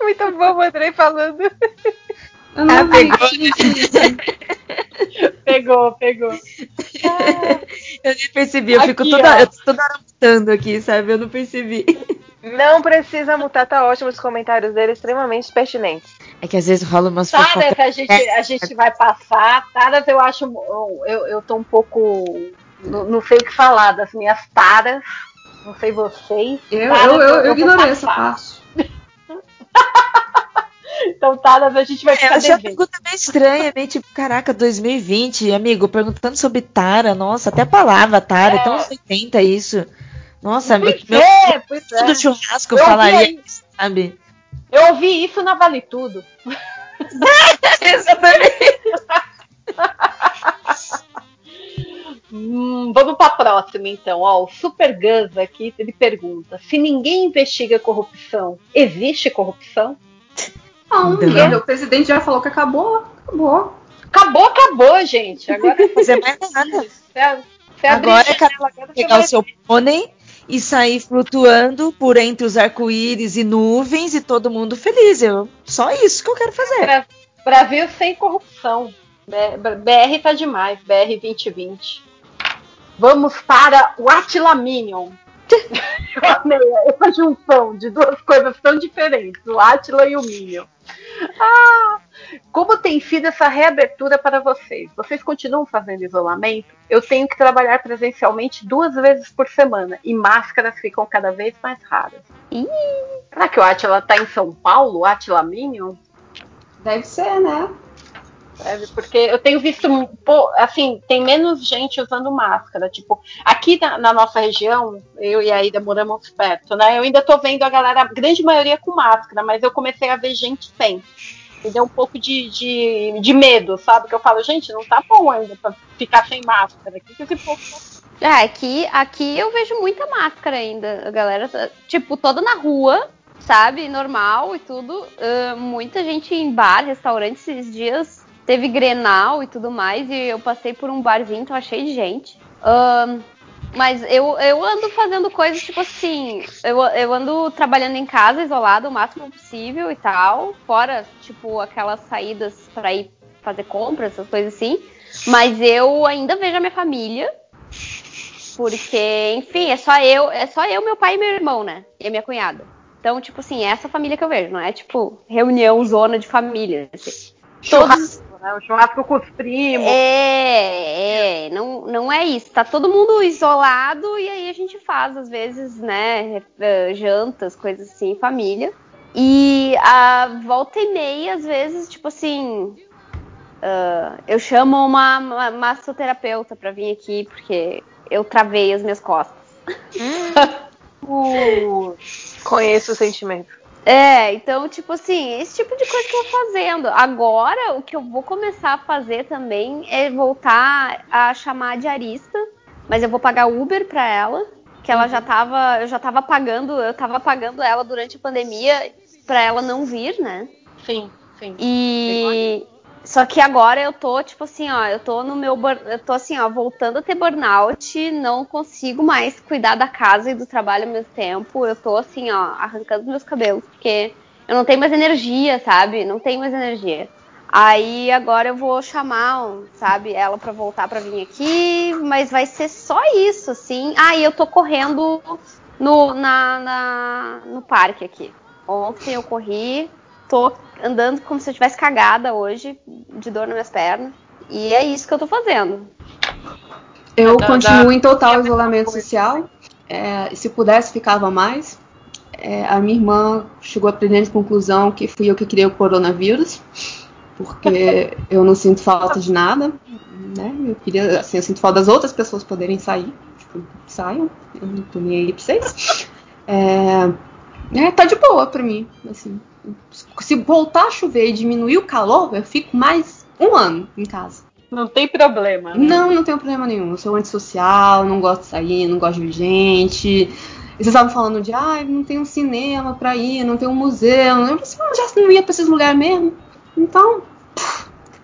Muito bom o Andrei falando. <laughs> Eu não Ah, pegou. <laughs> pegou, pegou. Eu nem percebi. Eu fico Aqui, toda, ó. eu tô toda hora mutando aqui, sabe? Eu não percebi. Não precisa mutar, tá ótimo os comentários dele, extremamente pertinentes. É que às vezes rola umas Taras fofocas. a gente, a gente vai passar. Taras eu acho. Eu, eu tô um pouco. Não, sei o que falar das minhas taras. Não sei vocês. Eu, Taras eu, eu, eu ignorei essa parte. <laughs> Então, taras a gente vai É, ficar eu achei a devendo. pergunta meio estranha, meio tipo, caraca, 2020, amigo, perguntando sobre Tara, nossa, até a palavra Tara, é tão anos 80 isso. Nossa, meu, Pois meu é, pois é. do churrasco Eu falaria isso, sabe? Eu ouvi isso na Vale Tudo. <laughs> Exatamente. Hum, vamos para a próxima, então. Ó, o Super Gus aqui ele pergunta: se ninguém investiga corrupção, existe corrupção? Não, Não. ele- o presidente já falou que acabou. Acabou. Acabou, acabou, gente. Agora <laughs> Fazer mais nada. você, Agora abrir é Pegar o seu pônei e sair flutuando por entre os arco-íris e nuvens e todo mundo feliz. Eu, só isso que eu quero fazer. Bra- Brasil sem corrupção. BR tá demais, BR 2020. Vamos para o Atila Minion. Eu amei essa junção de duas coisas tão diferentes, o Atila e o Minion. Ah, como tem sido essa reabertura para vocês? Vocês continuam fazendo isolamento? Eu tenho que trabalhar presencialmente duas vezes por semana e máscaras ficam cada vez mais raras. Ih. Será que o Atila tá em São Paulo, o Atila Minion? Deve ser, né? Sabe? Porque eu tenho visto, pô, assim, tem menos gente usando máscara. Tipo, aqui na, na nossa região, eu e a Ida moramos perto, né? Eu ainda tô vendo a galera, a grande maioria com máscara, mas eu comecei a ver gente sem. Me deu um pouco de, de, de medo, sabe? Que eu falo, gente, não tá bom ainda pra ficar sem máscara. O que, que esse povo tá É, aqui, aqui eu vejo muita máscara ainda. A galera, tá, tipo, toda na rua, sabe? Normal e tudo. Ah, muita gente em bar, restaurante esses dias. Teve Grenal e tudo mais. E eu passei por um barzinho, tava cheio de gente. Ahn, mas eu, eu ando fazendo coisas tipo assim. Eu, eu ando trabalhando em casa, isolado o máximo possível e tal. Fora, tipo, aquelas saídas pra ir fazer compras, essas coisas assim. Mas eu ainda vejo a minha família. Porque, enfim, é só eu, é só eu, meu pai e meu irmão, né? E a minha cunhada. Então, tipo assim, é essa família que eu vejo, não é tipo reunião, zona de família. Assim. Todos. Né? O churrasco com os primos. É, é, não, não é isso. Tá todo mundo isolado e aí a gente faz, às vezes, né, eh, jantas, coisas assim, família. E a volta e meia, às vezes, tipo assim, ah, eu chamo uma, uma massoterapeuta pra vir aqui, porque eu travei as minhas costas. Uh, <laughs> Conheço o sentimento. É, então, tipo assim, esse tipo de coisa que eu vou fazendo. Agora, o que eu vou começar a fazer também é voltar a chamar a diarista, mas eu vou pagar Uber pra ela, que ela já tava, eu já tava pagando, eu tava pagando ela durante a pandemia pra ela não vir, né? sim, sim. E só que agora eu tô, tipo assim, ó, eu tô no meu, eu tô assim, ó, voltando a ter burnout, não consigo mais cuidar da casa e do trabalho ao mesmo tempo. Eu tô assim, ó, arrancando meus cabelos, porque eu não tenho mais energia, sabe? Não tenho mais energia. Aí agora eu vou chamar, sabe, ela pra voltar pra vir aqui, mas vai ser só isso, assim. Ah, e eu tô correndo no, na, na- no parque aqui. Ontem eu corri, tô andando como se eu tivesse cagada hoje, de dor nas minhas pernas. E é isso que eu tô fazendo. Eu Da- continuo da- em total isolamento social. É, se pudesse, ficava mais. É, a minha irmã chegou à brilhante conclusão que fui eu que criei o coronavírus. porque <laughs> eu não sinto falta de nada, né? Eu queria, assim, eu sinto falta das outras pessoas poderem sair, tipo, saiam, eu não tô nem aí pra vocês. É, é, tá de boa pra mim, assim. Se voltar a chover e diminuir o calor, eu fico mais um ano em casa. Não tem problema. né? Não, não tenho problema nenhum. Eu sou antissocial, não gosto de sair, não gosto de ver gente. E vocês estavam falando de, ah, não tem um cinema pra ir, não tem um museu. Eu pensei, ah, já não ia pra esses lugares mesmo. Então,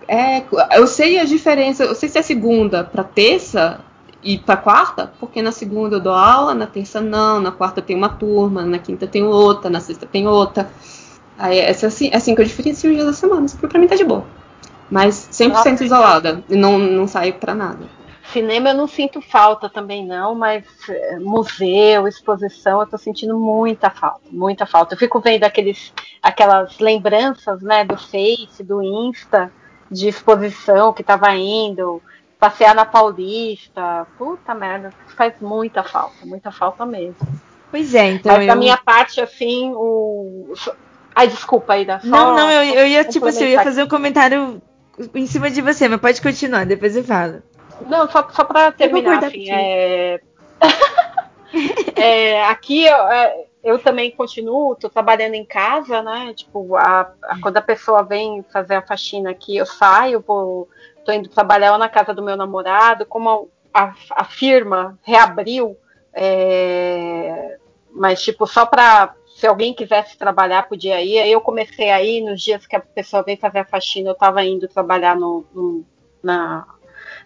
é, eu sei a diferença. Eu sei se é segunda pra terça e pra quarta, porque na segunda eu dou aula, na terça não, na quarta tem uma turma, na quinta tem outra, na sexta tem outra. Aí é assim, é assim que eu diferencio os dias da semana, porque pra mim tá de boa. Mas 100% isolada, e não, não saio pra nada. Cinema eu não sinto falta também não, mas eh, museu, exposição, eu tô sentindo muita falta, muita falta. Eu fico vendo aqueles, aquelas lembranças, né, do Face, do Insta, de exposição que tava indo, passear na Paulista, puta merda, faz muita falta, muita falta mesmo. Pois é, então. mas da eu- minha parte, assim, o... Ai, desculpa, Ida. só Não, não, eu, eu ia, tipo assim, eu ia fazer um comentário em cima de você, mas pode continuar, depois eu falo. Não, só, só para terminar, assim, é... <laughs> é, aqui eu, é, eu também continuo, tô trabalhando em casa, né? Tipo, a- a- quando a pessoa vem fazer a faxina aqui, eu saio, vou, tô indo trabalhar na casa do meu namorado, como a, a firma reabriu, é, mas tipo, só para se alguém quisesse trabalhar, podia ir. Aí eu comecei a ir nos dias que a pessoa vem fazer a faxina, eu estava indo trabalhar no, no- na,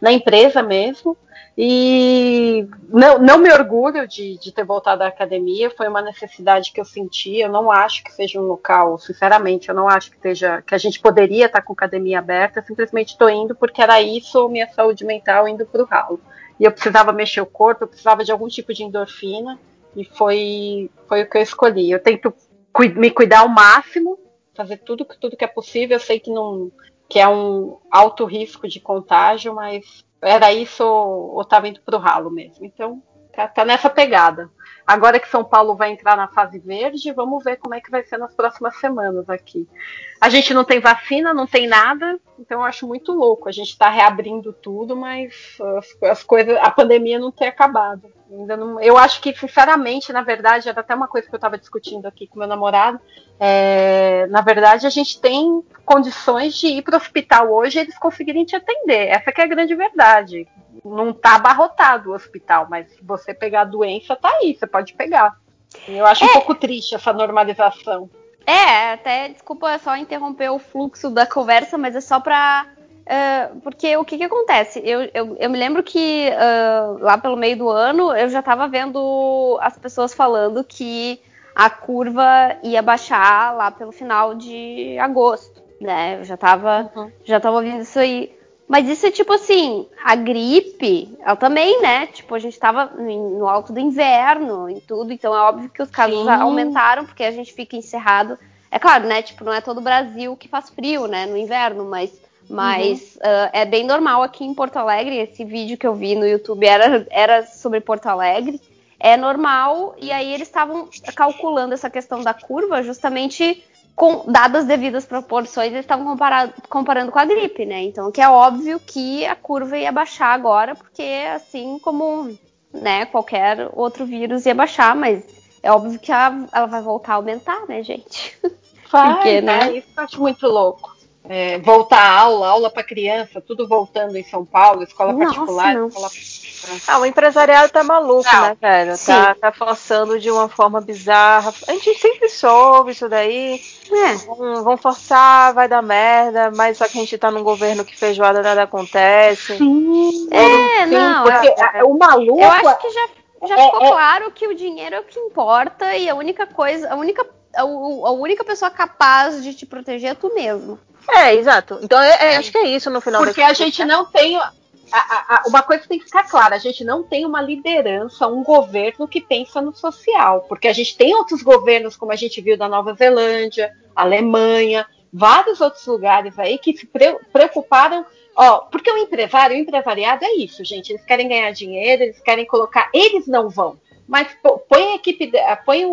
na empresa mesmo. E não, não me orgulho de, de ter voltado à academia, foi uma necessidade que eu senti. Eu não acho que seja um local, sinceramente, eu não acho que esteja que a gente poderia estar com academia aberta. Eu simplesmente estou indo porque era isso minha saúde mental indo para o ralo. E eu precisava mexer o corpo, eu precisava de algum tipo de endorfina e foi, foi o que eu escolhi. Eu tento me cuidar ao máximo, fazer tudo, que- tudo que é possível. Eu sei que não que é um alto risco de contágio, mas era isso ou, ou tava indo pro ralo mesmo. Então, tá, tá nessa pegada. Agora que São Paulo vai entrar na fase verde, vamos ver como é que vai ser nas próximas semanas aqui. A gente não tem vacina, não tem nada, então eu acho muito louco. A gente está reabrindo tudo, mas as, as coisas, a pandemia não tem acabado. Ainda não, eu acho que, sinceramente, na verdade, era até uma coisa que eu estava discutindo aqui com meu namorado. é, na verdade, a gente tem condições de ir para o hospital hoje e eles conseguirem te atender. Essa é a grande verdade. Não está abarrotado o hospital, mas se você pegar a doença, tá aí, você pode pegar. Eu acho um pouco triste essa normalização. É, até, desculpa só interromper o fluxo da conversa, mas é só pra. eh, porque o que que acontece? Eu, eu, eu me lembro que ah, lá pelo meio do ano eu já tava vendo as pessoas falando que a curva ia baixar lá pelo final de agosto, né? Eu já tava, já tava ouvindo isso aí. Mas isso é tipo assim, a gripe, ela também, né? Tipo, a gente tava no alto do inverno e tudo, então é óbvio que os casos Sim. aumentaram, porque a gente fica encerrado. É claro, né? Tipo, não é todo o Brasil que faz frio, né? No inverno, mas, mas ah, é bem normal aqui em Porto Alegre. Esse vídeo que eu vi no YouTube era, era sobre Porto Alegre. É normal, e aí eles estavam calculando essa questão da curva justamente com dadas devidas proporções, eles estavam comparando com a gripe, né? Então, que é óbvio que a curva ia baixar agora, porque assim como né, qualquer outro vírus ia baixar, mas é óbvio que ela, ela vai voltar a aumentar, né, gente? <laughs> Vai, Porque, né? né? Isso eu acho muito louco. É, voltar à aula, aula para criança, tudo voltando em São Paulo, escola Nossa, particular, não. escola Ah, o empresariado tá maluco, Não, né, velho? sim. Tá, tá forçando de uma forma bizarra. A gente sempre soube isso daí. É. Vão, vão forçar, vai dar merda, mas só que a gente tá num governo que feijoada nada acontece. É, não. porque eu- a- o maluco Eu acho que já, já É, ficou é. claro que o dinheiro é o que importa e a única coisa, a única, a, a única pessoa capaz de te proteger é tu mesmo. É, exato. Então é, é, acho que é isso no final Porque a gente não tem. a- a- a- uma coisa que tem que ficar clara: a gente não tem uma liderança, um governo que pensa no social. Porque a gente tem outros governos, como a gente viu da Nova Zelândia, Alemanha, vários outros lugares aí que se pre- preocuparam. Ó, porque o empresário, o empresariado é isso, gente. Eles querem ganhar dinheiro, eles querem colocar. Eles não vão. Mas põe a equipe, de- põe o,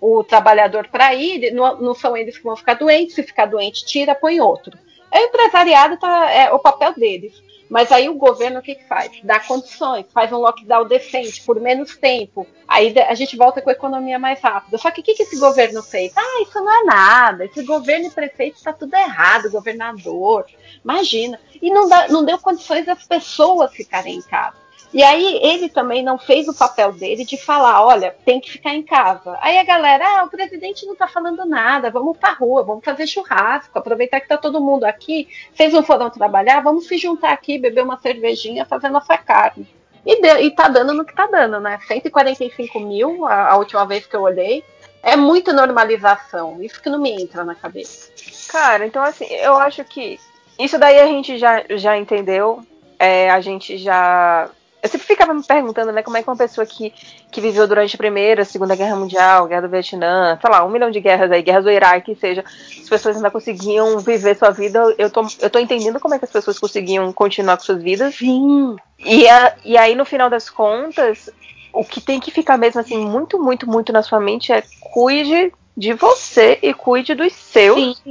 o, o trabalhador para ir, não, não são eles que vão ficar doentes, se ficar doente, tira, põe outro. É o empresariado, tá, é o papel deles. Mas aí o governo o que, que faz? Dá condições, faz um lockdown decente por menos tempo. Aí a gente volta com a economia mais rápida. Só que o que, que esse governo fez? Ah, isso não é nada. Esse governo e prefeito está tudo errado, governador. Imagina. E não, dá- não deu condições das pessoas ficarem em casa. E aí ele também não fez o papel dele de falar, olha, tem que ficar em casa. Aí a galera, ah, o presidente não tá falando nada, vamos pra rua, vamos fazer churrasco, aproveitar que tá todo mundo aqui, vocês não foram trabalhar, vamos se juntar aqui, beber uma cervejinha, fazer nossa carne. E, deu- e tá dando no que tá dando, né? 145 mil a, a última vez que eu olhei. É muita normalização, isso que não me entra na cabeça. Cara, então assim, eu acho que isso daí a gente já, já entendeu. É, a gente já. Eu sempre ficava me perguntando, né, como é que uma pessoa que, que viveu durante a Primeira, Segunda Guerra Mundial, Guerra do Vietnã, sei lá, um milhão de guerras aí, guerras do Iraque, seja, as pessoas ainda conseguiam viver sua vida. Eu tô, eu tô entendendo como é que as pessoas conseguiam continuar com suas vidas. Sim. E, a- e aí, no final das contas, o que tem que ficar mesmo assim, muito, muito, muito na sua mente é cuide de você e cuide dos seus.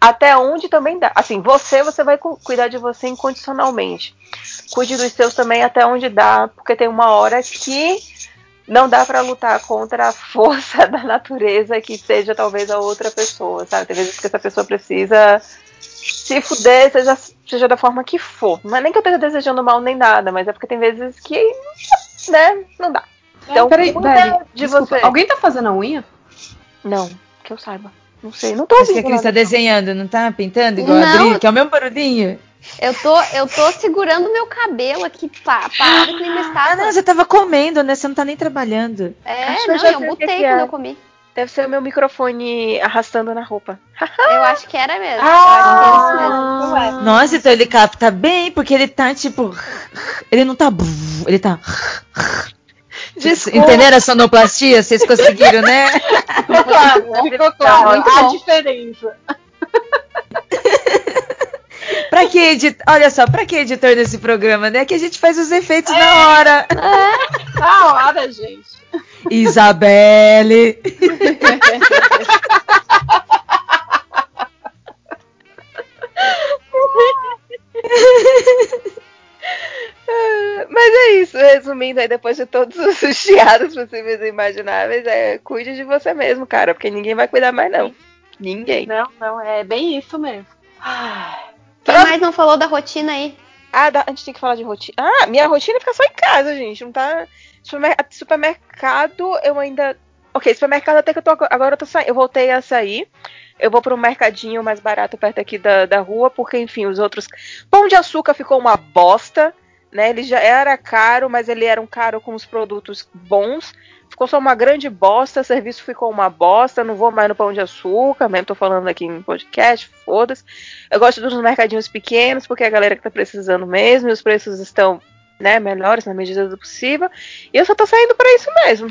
Até onde também dá. Assim, você, você vai cu- cuidar de você incondicionalmente. Cuide dos seus também até onde dá, porque tem uma hora que não dá pra lutar contra a força <laughs> da natureza que seja talvez a outra pessoa, sabe? Tem vezes que essa pessoa precisa se fuder, seja, seja da forma que for. Não é nem que eu esteja desejando mal nem nada, mas é porque tem vezes que, né, não dá. Então, Peraí, cuida Dani, de desculpa, você. alguém tá fazendo a unha? Não, que eu saiba. Não sei, não tô Acho que a. Cris tá desenhando, não tá pintando igual a Não. Adri, que é o mesmo barulhinho. Eu tô, eu tô segurando meu cabelo aqui, pá, parado que nem uma Ah, não, você tava comendo, né? Você não tá nem trabalhando. É, Acho eu não, eu que botei que é. quando eu comi. Deve ser o meu microfone arrastando na roupa. <laughs> Eu acho que era mesmo. Ah, eu acho que é isso mesmo. é. Nossa, então ele capta bem, porque ele tá tipo. Ele não tá. Ele tá. Desculpa. Entenderam a sonoplastia? Vocês conseguiram, né? Ficou claro, né? ficou claro. A bom. diferença. <laughs> Pra que editor? Olha só, pra que editor desse programa, né? Que a gente faz os efeitos na hora. Da hora, gente. Isabelle. <laughs> Mas é isso, resumindo aí, depois de todos os <laughs> chiados possíveis e imagináveis, é cuide de você mesmo, cara, porque ninguém vai cuidar mais, não. Ninguém. Não, não, é bem isso mesmo. Quem mais não falou da rotina aí? Ah, dá- a gente tem que falar de rotina. Ah, minha rotina fica só em casa, gente. Não tá. Supermer- Supermercado, eu ainda. Ok, supermercado até que eu tô. Agora eu tô saindo. Eu voltei a sair. Eu vou para um mercadinho mais barato perto aqui da, da rua, porque, enfim, os outros. Pão de açúcar ficou uma bosta, né? Ele já era caro, mas ele era um caro com os produtos bons. Ficou só uma grande bosta, o serviço ficou uma bosta. Não vou mais no pão de açúcar, mesmo tô falando aqui em podcast, foda-se. Eu gosto dos mercadinhos pequenos, porque é a galera que tá precisando mesmo, e os preços estão, né, melhores na medida do possível. E eu só tô saindo pra isso mesmo.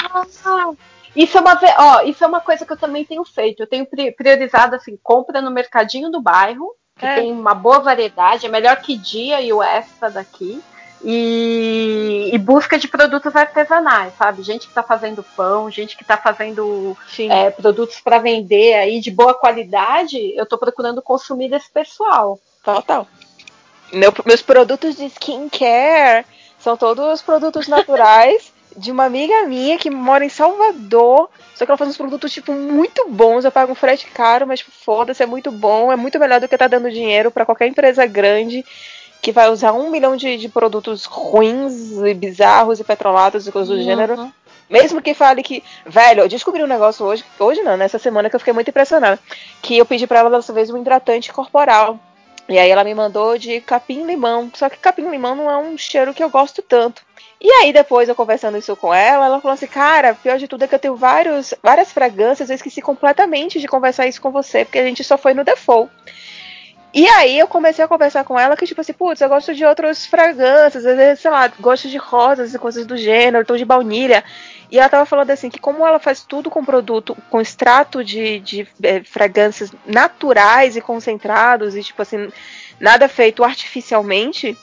Isso é, uma, ó, isso é uma coisa que eu também tenho feito. Eu tenho pri- priorizado assim, compra no mercadinho do bairro, que É. tem uma boa variedade, é melhor que dia e o extra daqui. E, e busca de produtos artesanais, sabe? Gente que tá fazendo pão, gente que tá fazendo é, produtos para vender aí de boa qualidade. Eu tô procurando consumir desse pessoal. Total. Meu- meus produtos de skincare são todos produtos naturais <laughs> de uma amiga minha que mora em Salvador. Só que ela faz uns produtos, tipo, muito bons. Eu pago um frete caro, mas tipo, foda-se, é muito bom. É muito melhor do que tá dando dinheiro pra qualquer empresa grande que vai usar um milhão de, de produtos ruins e bizarros e petrolados e coisas do gênero. Mesmo que fale que, velho, eu descobri um negócio hoje, hoje não, nessa semana que eu fiquei muito impressionada. Que eu pedi pra ela dessa vez um hidratante corporal. E aí ela me mandou de capim-limão. Só que capim-limão não é um cheiro que eu gosto tanto. E aí depois eu conversando isso com ela, ela falou assim, cara, pior de tudo é que eu tenho vários, várias fragrâncias, eu esqueci completamente de conversar isso com você, porque a gente só foi no default. E aí eu comecei a conversar com ela que, tipo assim, putz, eu gosto de outras fragrâncias, às vezes, sei lá, gosto de rosas e coisas do gênero, então de baunilha. E ela tava falando assim, que como ela faz tudo com produto, com extrato de, de eh, fragrâncias naturais e concentrados, e tipo assim, nada feito artificialmente,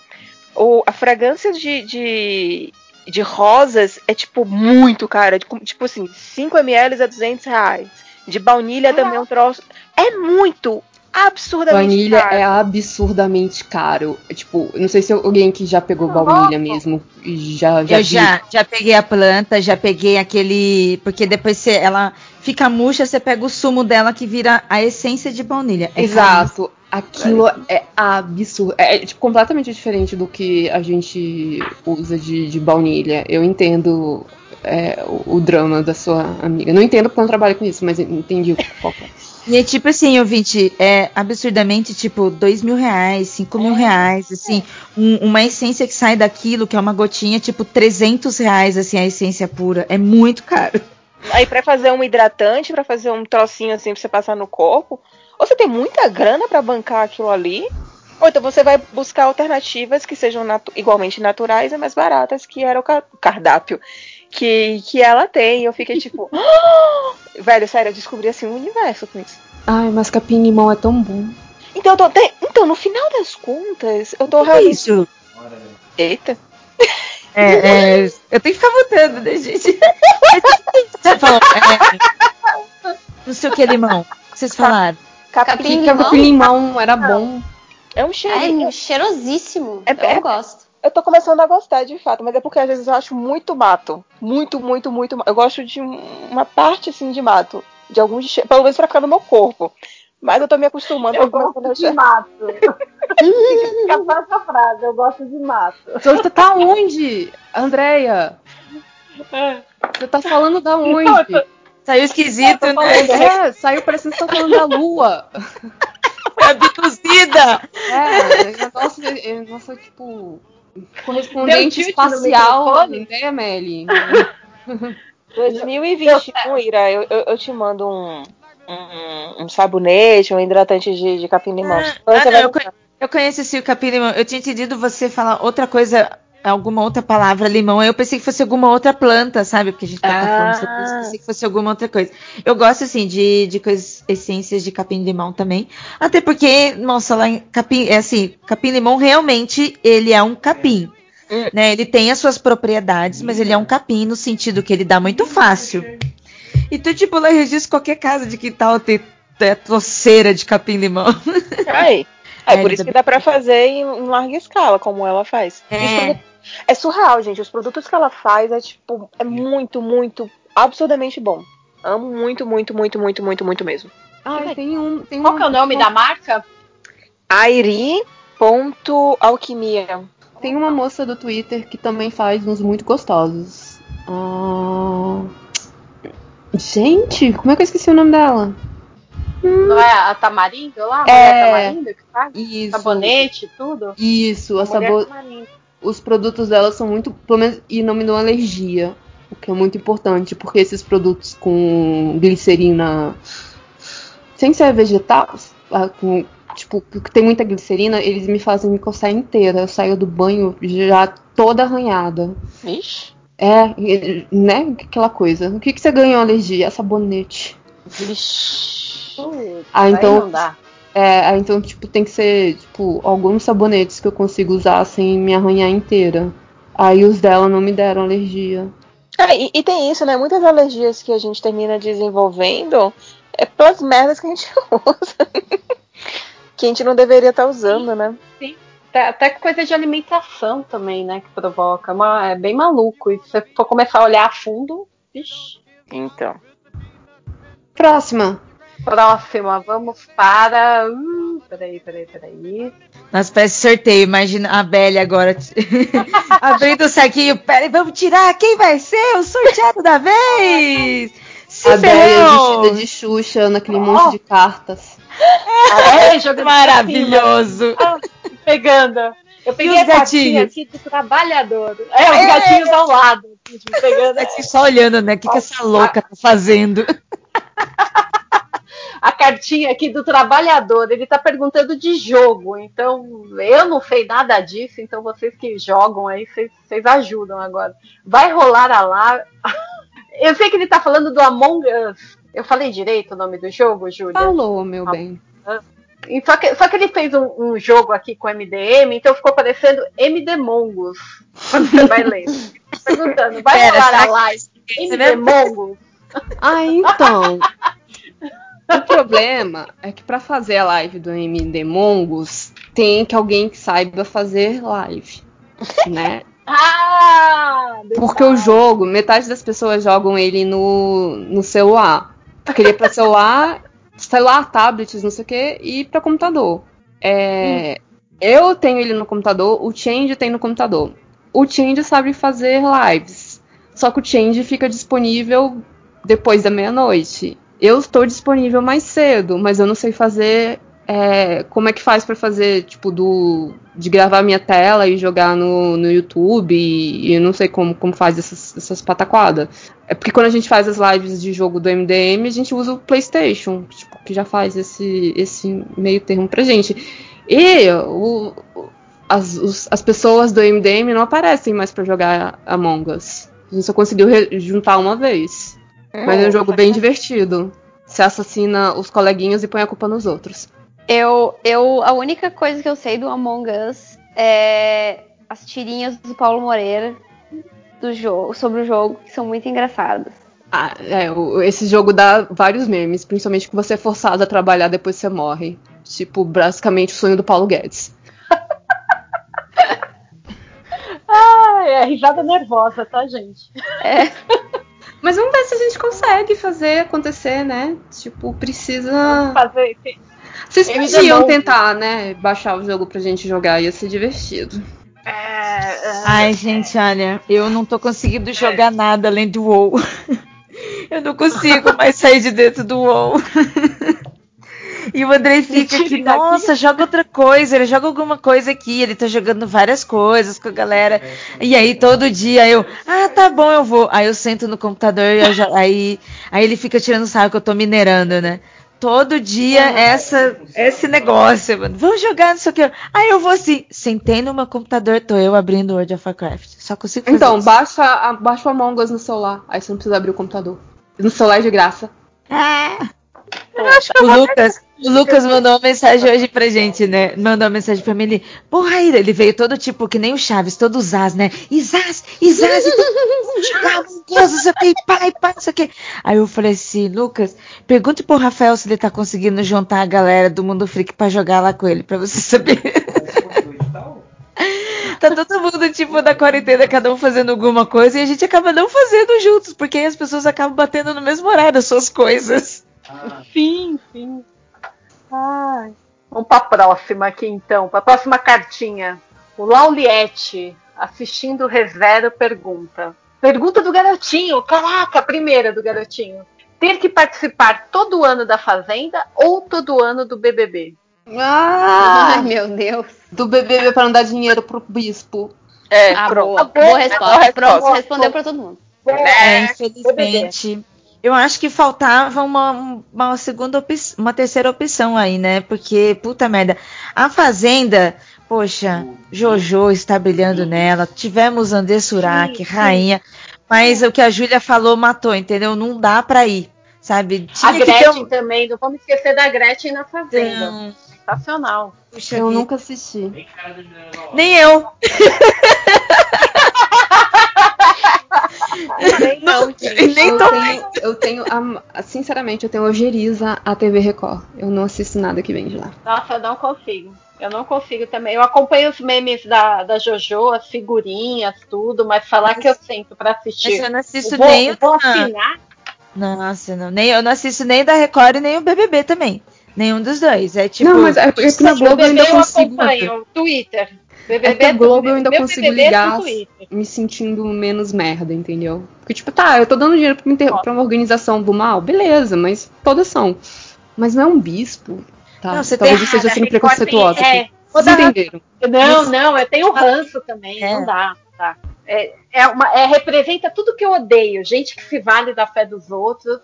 o, a fragrância de, de de rosas é, tipo, muito cara. Tipo, tipo assim, 5 ml é 200 reais. De baunilha também é um troço. É muito absurdamente Baunilha caro. é absurdamente caro. Tipo, não sei se alguém que já pegou baunilha mesmo. e Já, já eu viu. já, já peguei a planta, já peguei aquele. Porque depois você, ela fica murcha, você pega o sumo dela que vira a essência de baunilha. É Exato. Aquilo é absurdo. É, tipo, completamente diferente do que a gente usa de, de baunilha. Eu entendo é, o, o drama da sua amiga. Não entendo porque eu não trabalho com isso, mas entendi qual que é. <laughs> E é tipo assim, ouvinte, é absurdamente tipo dois mil reais, cinco mil reais, assim, um- uma essência que sai daquilo, que é uma gotinha, tipo 300 reais, assim, a essência pura. É muito caro. Aí pra fazer um hidratante, pra fazer um trocinho assim pra você passar no corpo, ou você tem muita grana pra bancar aquilo ali, ou então você vai buscar alternativas que sejam natu- igualmente naturais e mais baratas, que era o cardápio que, que ela tem. Eu fiquei tipo, <laughs> <gasps> velho, sério, eu descobri assim um universo com isso. Ai, mas capim-limão é tão bom. Então, eu tô, te- então, no final das contas, eu tô Que realmente. isso? Eita. É, <laughs> é, eu tenho que ficar votando, né, gente? <laughs> Você falou, é, não sei o que, limão. Vocês falaram. Capim Que limão? capim-limão era bom. É um cheirinho. É cheirosíssimo. É- eu é- gosto. Eu tô começando a gostar de fato, mas é porque às vezes eu acho muito mato. Muito, muito, muito mato. Eu gosto de um- uma parte assim de mato. De alguns che- pelo menos pra ficar no meu corpo. Mas eu tô me acostumando Eu tô gosto de achar- mato. <laughs> Só essa frase, eu gosto de mato. Você tá onde, Andréia? Você tá falando da onde? Saiu esquisito, né? É, saiu parecendo que você tá falando da lua. Abduzida! É, negócio, é, negócio tipo. Correspondente espacial, né, Meli? 2021, <laughs> Ira, eu, eu, eu te mando um, um, um sabonete, um hidratante de, de capim-limão. Ah, ah, eu, eu conheço esse capim-limão. Eu tinha entendido você falar outra coisa, alguma outra palavra, limão. Eu pensei que fosse alguma outra planta, sabe? Porque a gente tá Ah. falando sobre isso, pensei que fosse alguma outra coisa. Eu gosto, assim, de, de coisas, essências de capim-limão também. Até porque, nossa, lá em capim, é assim, capim-limão realmente, ele é um capim. Hum. Né? Ele tem as suas propriedades, mas ele é um capim no sentido que ele dá muito fácil. Então, tipo, lá em Registro, qualquer casa de quintal tem, tem a troceira de capim-limão. Aí. É, <laughs> É, por isso que dá pra fazer em, larga escala, como ela faz. E É. é surreal, gente. Os produtos que ela faz é tipo, é muito, muito, absurdamente bom. Amo muito, muito, muito, muito, muito, muito mesmo. Ah, tem um. Tem Qual um, que é o nome da marca? Airi.alquimia. Tem uma moça do Twitter que também faz uns muito gostosos. Ah, Gente, como é que eu esqueci o nome dela? Não é a Tamarindo lá? A É. Tamarindo que faz? Isso. Sabonete, tudo? Isso, a Mulher sabo- Tamarindo. Os produtos dela são muito. Pelo menos, e não me dão alergia. O que é muito importante, porque esses produtos com glicerina. Sem ser vegetal, ah, com, tipo, que tem muita glicerina, eles me fazem me coçar inteira. Eu saio do banho já toda arranhada. Vixe. É, né? Aquela coisa. O que, que você ganhou alergia? Sabonete. Vixe. Ah, aí então- não dá. É, aí então, tipo, tem que ser, tipo, alguns sabonetes que eu consigo usar sem me arranhar inteira. Aí os dela não me deram alergia. Ah, e, e tem isso, né? Muitas alergias que a gente termina desenvolvendo é pelas merdas que a gente <laughs> usa. que a gente não deveria estar usando, né? Até, até coisa de alimentação também, né? Que provoca. Mas é bem maluco. E se você for começar a olhar a fundo, vixi. Então. Próxima. Próxima, vamos para. Hum, peraí, peraí, peraí. Nossa, parece sorteio. Imagina a Belle agora <laughs> abrindo o saquinho. Peraí, vamos tirar. Quem vai ser o sorteado da vez? Se a ferrou! vestida de Xuxa naquele monte de cartas. É, jogando Maravilhoso. cima, pegando. Eu peguei a cartinha gatinhos? aqui do trabalhador. É, os gatinhos ao lado. assim, <laughs> Pegando Assim, Só olhando, né? O que, que essa louca tá fazendo? <laughs> a cartinha aqui do trabalhador. Ele tá perguntando de jogo. Então, eu não sei nada disso. Então, vocês que jogam aí, vocês, vocês ajudam agora. Vai rolar a lá. <laughs> Eu sei que ele tá falando do Among Us. Eu falei direito o nome do jogo, Júlia? Falou, meu bem. Só que, só que ele fez um, um jogo aqui com MDM, então ficou parecendo MD Mongos. Quando você vai ler. perguntando, vai Pera, rolar será a live mesmo? Demongo? Ah, então. <laughs> o problema é que pra fazer a live do MD Mongos, tem que alguém que saiba fazer live, né? <laughs> Ah! Porque o jogo, metade das pessoas jogam ele no, no celular. Porque ele é pra celular, celular, tablets, não sei o que, e pra computador. É, Eu tenho ele no computador, o Change tem no computador. O Change sabe fazer lives. Só que o Change fica disponível depois da meia-noite. Eu estou disponível mais cedo, mas eu não sei fazer. é, como é que faz pra fazer, tipo, do. de gravar minha tela e jogar no, no YouTube e, eu não sei como, como faz essas, essas pataquadas. É porque quando a gente faz as lives de jogo do MDM, a gente usa o PlayStation, tipo, que já faz esse, esse meio termo pra gente. E o- as, os- as pessoas do MDM não aparecem mais pra jogar Among Us. A gente só conseguiu juntar uma vez. Mas é um jogo bem divertido. Você assassina os coleguinhas e põe a culpa nos outros. Eu, eu, a única coisa que eu sei do Among Us é as tirinhas do Paulo Moreira do jogo, sobre o jogo, que são muito engraçadas. Ah, é, o- esse jogo dá vários memes, principalmente que você é forçado a trabalhar depois que você morre. Tipo, basicamente o sonho do Paulo Guedes. <laughs> Ah, é risada nervosa, tá, gente? <laughs> Mas vamos ver se a gente consegue fazer acontecer, né? Tipo, precisa. Fazer. Vocês Ele podiam tentar, né? Baixar o jogo pra gente jogar, ia ser divertido. É, é, Ai, gente, olha, eu não tô conseguindo jogar nada além do WoW. <laughs> Eu não consigo mais sair de dentro do WoW. <laughs> E o Andrei fica aqui, nossa, joga outra coisa, ele joga alguma coisa aqui, ele tá jogando várias coisas com a galera. E aí todo dia eu, ah, tá bom, eu vou. Aí eu sento no computador e eu já- aí, aí ele fica tirando sarro que eu tô minerando, né? Todo dia essa, esse negócio, mano. Vamos jogar, não sei o que. Aí eu vou assim, sentei no meu computador, tô eu abrindo World of Warcraft. Só consigo fazer Então, isso. baixa, a- baixa o Among Us no celular. Aí você não precisa abrir o computador. No celular é de graça. O Lucas, o Lucas mandou uma mensagem hoje pra gente, né? Mandou uma mensagem pra mim, ele, porra, ele veio todo tipo, que nem o Chaves, todo Zaz, né? E jogava, meu Deus, não sei o que, pai, pai, não sei o que. Aí eu falei assim, Lucas, pergunte pro Rafael se ele tá conseguindo juntar a galera do Mundo Freak pra jogar lá com ele, pra você saber. <laughs> Tá todo mundo, tipo, na quarentena, cada um fazendo alguma coisa, e a gente acaba não fazendo juntos, porque aí as pessoas acabam batendo no mesmo horário as suas coisas. Sim, sim. Ai. Vamos pra próxima aqui então, pra próxima cartinha. O Lauliette, assistindo o Revero, pergunta. Pergunta do garotinho, caraca, a primeira do garotinho. Ter que participar todo ano da Fazenda ou todo ano do BBB? Ah! Ai, meu Deus. Do BBB pra não dar dinheiro pro bispo. É, Ah, pronto. boa. Boa Boa resposta. Pronto, respondeu pra todo mundo. É, É, infelizmente. Eu acho que faltava uma, uma segunda opção, uma terceira opção aí, né? Porque, puta merda, a Fazenda, poxa, Jojo está brilhando nela. Tivemos André Surak, Sim, sim. rainha. Mas o que a Júlia falou matou, entendeu? Não dá pra ir, sabe? A Tinha ter Gretchen um... também, não vamos esquecer da Gretchen na Fazenda. Não, Sensacional. puxa Eu vida. nunca assisti. Nem eu. Nem não, gente. Nem eu tenho, eu tenho a- sinceramente, eu tenho ojeriza a TV Record. Eu não assisto nada que vem de lá. Nossa, eu não consigo. Eu não consigo também. Eu acompanho os memes da, da Jojo, as figurinhas, tudo, mas falar que eu sento pra Mas assistir. eu não assisto Eu vou, nem eu vou assinar. Nossa, não. Nem, eu não assisto nem da Record e nem o BBB também. Nenhum dos dois. É tipo. não, mas é porque na Globo eu ainda eu consigo. Twitter. BBB É a Globo eu ainda consigo BBB é ligar me sentindo menos merda, entendeu? Porque, tipo, tá, eu tô dando dinheiro pra, uma inter- pra uma organização do mal, beleza, mas todas são. Mas não é um bispo. Tá, Não, você talvez eu esteja sendo Record preconceituosa aqui. é, Vocês entenderam? Não, não, eu tenho ranço também, É. não dá, dá. É, é uma, é, representa tudo que eu odeio, gente que se vale da fé dos outros,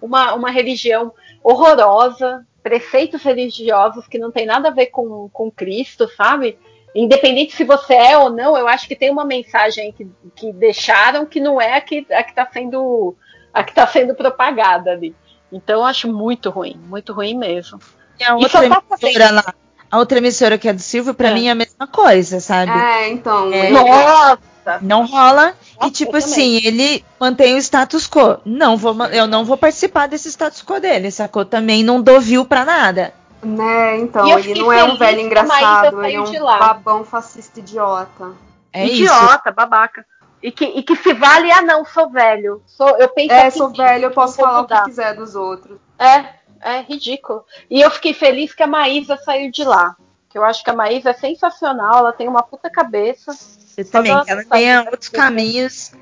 uma, uma religião horrorosa, preceitos religiosos que não tem nada a ver com, com Cristo, sabe? Independente se você é ou não, eu acho que tem uma mensagem aí que, que deixaram que não é a que está sendo a que tá sendo propagada ali. Então eu acho muito ruim, muito ruim mesmo. E a E outra só tá emissora lá. a outra emissora que é do Silvio, pra É. mim é a mesma coisa, sabe? É, então. É. eu- Não rola. Nossa, e tipo assim, ele mantém o status quo. Não vou, eu não vou participar desse status quo dele, sacou? Também não dou view pra nada. Né, então, ele não é um velho que a Maísa engraçado, ele é saiu um de lá. babão fascista idiota. É isso. Idiota, babaca. E que, e que se vale, ah não, sou velho. Sou, eu penso É, assim, sou velho, eu posso falar o mudar. que quiser dos outros. É, é ridículo. E eu fiquei feliz que a Maísa saiu de lá. Que eu acho que a Maísa é sensacional, ela tem uma puta cabeça. Eu também, ela sabe, outros caminhos,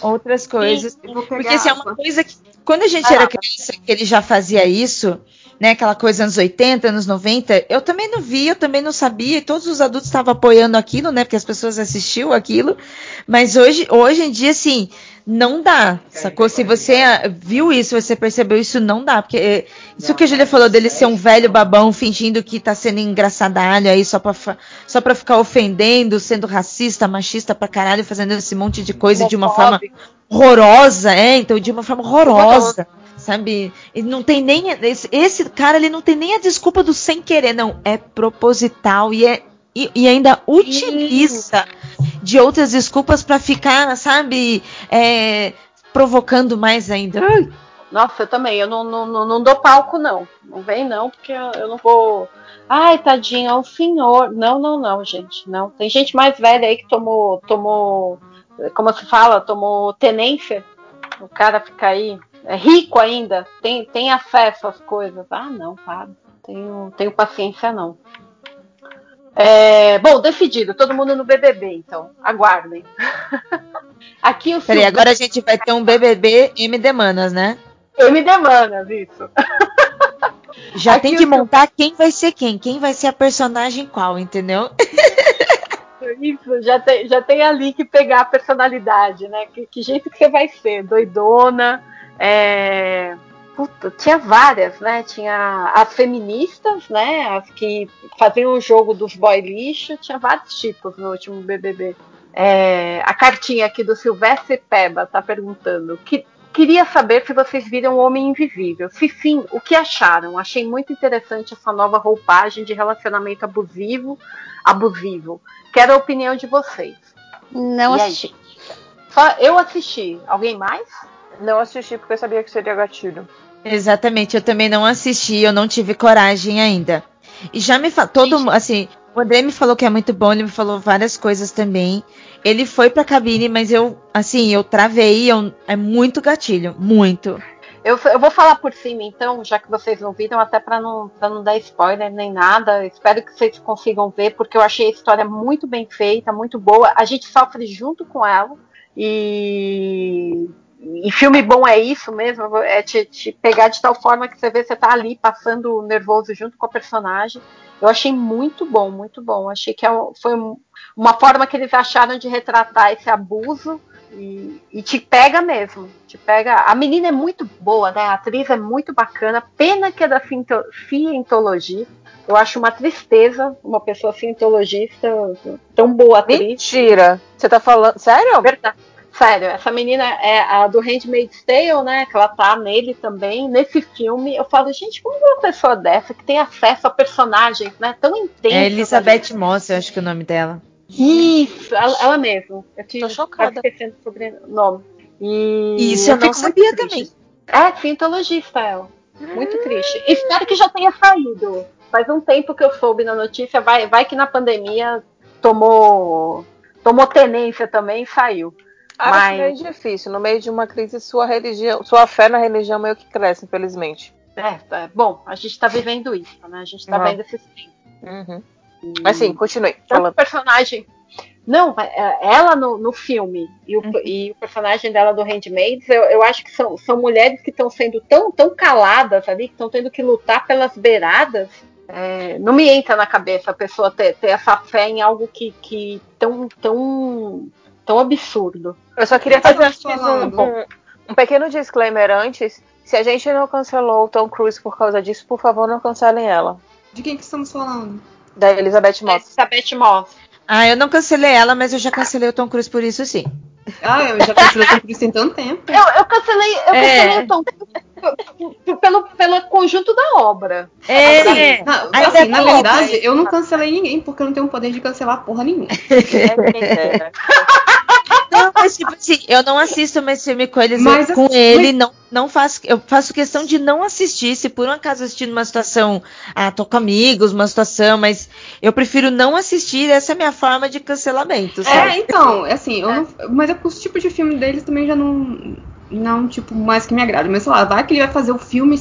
outras coisas. Pegar Porque assim, é uma coisa que. Quando a gente era criança, que ele já fazia isso, né? Aquela coisa anos 80, anos 90, eu também não via, eu também não sabia, e todos os adultos estavam apoiando aquilo, né? Porque as pessoas assistiam aquilo. Mas hoje, hoje em dia, assim, não dá. Sacou? Se você viu isso, você percebeu isso, não dá. Porque eh, isso que a Julia falou dele ser um velho babão fingindo que tá sendo engraçadalho aí só pra, só pra ficar ofendendo, sendo racista, machista pra caralho, fazendo esse monte de coisa de uma forma horrorosa, é, então de uma forma horrorosa, sabe? Ele não tem nem esse, esse cara, ele não tem nem a desculpa do sem querer, não, é proposital e é e, e ainda utiliza de outras desculpas pra ficar, sabe, é, provocando mais ainda. Ai, Nossa, eu também. Eu não, não, não, dou palco, não. Não vem, não, porque eu, eu não vou. Ai, tadinho, é um senhor. Não, não, não, gente. Não. Tem gente mais velha aí que tomou. tomou como se fala? Tomou tenência. O cara fica aí. É rico ainda. Tem, tem acesso às coisas. Ah, não, para. Tenho, tenho paciência, não. É, bom, decidido. Todo mundo no BBB, então. Aguardem. <laughs> Aqui o Peraí, Silvio- agora a gente vai ter um BBB MD Manas, né? MD Manas, isso. <laughs> Já Aqui tem que montar quem vai ser quem, quem vai ser a personagem qual, entendeu? <laughs> Isso, já tem, já tem ali que pegar a personalidade, né? Que, que jeito que você vai ser? Doidona, é... Puta, tinha várias, né? Tinha as feministas, né? As que faziam o jogo dos boy lixo, tinha vários tipos no último BBB. É, a cartinha aqui do Silvestre Peba tá perguntando que queria saber se vocês viram o Homem Invisível. Se sim, o que acharam? Achei muito interessante essa nova roupagem de relacionamento abusivo, abusivo. Quero a opinião de vocês. Não E aí? assisti. Só eu assisti. Alguém mais? Não assisti porque eu sabia que seria gatilho. Exatamente, eu também não assisti, eu não tive coragem ainda. E já me falou, todo assim, o André me falou que é muito bom, ele me falou várias coisas também. Ele foi pra cabine, mas eu, assim, eu travei, eu- é muito gatilho, muito. Eu, eu vou falar por cima, então, já que vocês não viram, até para não, pra não dar spoiler nem nada. Espero que vocês consigam ver, porque eu achei a história muito bem feita, muito boa. A gente sofre junto com ela. E, e filme bom é isso mesmo, é te, te pegar de tal forma que você vê você tá ali passando nervoso junto com a personagem. Eu achei muito bom, muito bom. Achei que é um- foi um- uma forma que eles acharam de retratar esse abuso e, e te pega mesmo. Te pega. A menina é muito boa, né? A atriz é muito bacana. Pena que é da ciento- cientologia. Eu acho uma tristeza uma pessoa cientologista tão boa atriz. Mentira! Você tá falando. Sério? Verdade. Sério, essa menina é a do Handmaid's Tale, né? Que ela tá nele também. Nesse filme, eu falo, gente, como uma pessoa dessa que tem acesso a personagens, né? Tão intensas. É Elizabeth Moss, eu acho que é o nome dela. Isso, ela, ela mesma. Eu te, Tô chocada. esquecendo o sobrenome. E Isso eu não fico muito sabia triste. É, cientologista ela. Muito triste. Espero que já tenha saído. Faz um tempo que eu soube na notícia. Vai, vai que na pandemia tomou, tomou tenência também e saiu. Acho Mas- meio difícil. No meio de uma crise, sua religião, sua fé na religião meio que cresce, infelizmente. É, tá- bom, a gente tá vivendo isso, né? A gente tá Ah. vendo esses tempos. Uhum. Mas sim, continue Tanto falando. o personagem. Não, é, ela no, no filme e o, Uhum. e o personagem dela do Handmaids, eu, eu acho que são, são mulheres que estão sendo tão, tão caladas ali, que estão tendo que lutar pelas beiradas. É, não me entra na cabeça a pessoa ter, ter essa fé em algo que, que tão, tão, tão absurdo. Eu só queria fazer um, falando. um- um pequeno disclaimer antes. Se a gente não cancelou o Tom Cruise por causa disso, por favor, não cancelem ela. De quem que estamos falando? Da Elizabeth Moss. Elizabeth Moss. Ah, eu não cancelei ela, mas eu já cancelei o Tom Cruise por isso sim. Ah, eu já cancelei o Tom Cruise tem tanto tempo. Eu, eu cancelei, eu É. cancelei o Tom p- pelo, pelo conjunto da obra. É, Não, Ainda assim, na verdade, eu não cancelei ninguém porque eu não tenho o poder de cancelar porra nenhuma. <laughs> É dera. Não, mas tipo assim, eu não assisto mais filme com eles, Mas, eu- com assim, ele, não, não faço, eu faço questão de não assistir, se por um acaso assistir numa situação, ah, tô com amigos, uma situação, mas eu prefiro não assistir, essa é a minha forma de cancelamento, sabe? É, então, assim, eu não, mas é, os tipos de filme deles também já não, não, tipo, mais que me agrada. Mas sei lá, vai que ele vai fazer o filme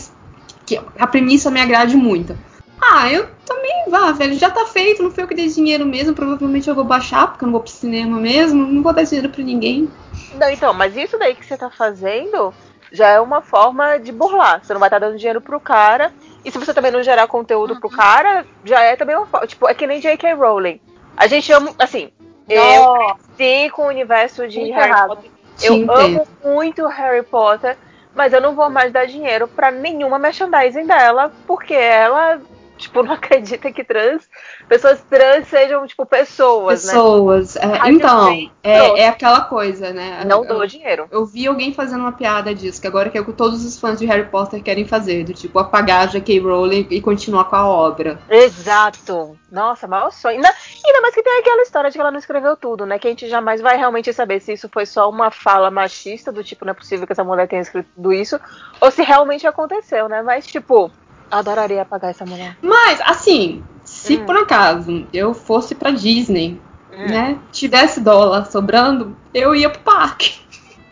que a premissa me agrade muito. Ah, eu também vá, velho, já tá feito, não foi eu que dei dinheiro mesmo, provavelmente eu vou baixar, porque eu não vou pro cinema mesmo, não vou dar dinheiro pra ninguém. Não, então, mas isso daí que você tá fazendo já é uma forma de burlar. Você não vai estar dando dinheiro pro cara. E se você também não gerar conteúdo pro cara, já é também uma forma. Tipo, é que nem J.K. Rowling. A gente ama, assim, eu Nossa, cresci com o universo de Muito Harry. Potter. Eu amo muito Harry Potter, mas eu não vou mais dar dinheiro pra nenhuma merchandising dela, porque ela, tipo, <laughs> não acredita que trans, pessoas trans sejam, tipo, pessoas, né? Pessoas. é, então, é, é aquela coisa, né? Não eu, dou dinheiro. eu vi alguém fazendo uma piada disso, que agora que é o que todos os fãs de Harry Potter querem fazer, do tipo apagar a J.K. Rowling e continuar com a obra. Exato. Nossa, maior sonho. Ainda, ainda mais que tem aquela história de que ela não escreveu tudo, né? Que a gente jamais vai realmente saber se isso foi só uma fala machista, do tipo, não é possível que essa mulher tenha escrito tudo isso, ou se realmente aconteceu, né? Mas, tipo, adoraria apagar essa mulher. Mas, assim, se Hum. por acaso eu fosse pra Disney, Hum. né, tivesse dólar sobrando, eu ia pro parque.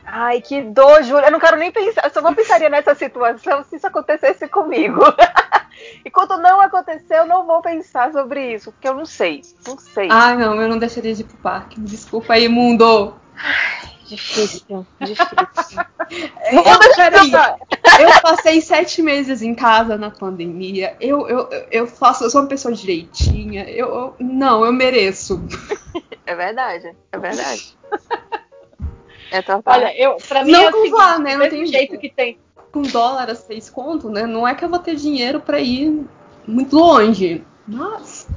Ai, que dor, Júlia. Eu não quero nem pensar. Eu só não pensaria nessa situação se isso acontecesse comigo. <laughs> e quando não aconteceu, eu não vou pensar sobre isso, porque eu não sei. Não sei. Ah, não, eu não deixaria de ir pro parque. Desculpa aí, mundo. Difícil, difícil. <laughs> Eu, peraí, eu passei sete meses em casa na pandemia. Eu, eu, eu faço, eu sou uma pessoa direitinha. Eu, eu- não, eu mereço. É verdade, é verdade. <laughs> É olha, eu, pra mim Não é o seguinte, lá, né? Não tem jeito jeito. que tem. Com dólar a seis conto, né? Não é que eu vou ter dinheiro pra ir muito longe. Mas.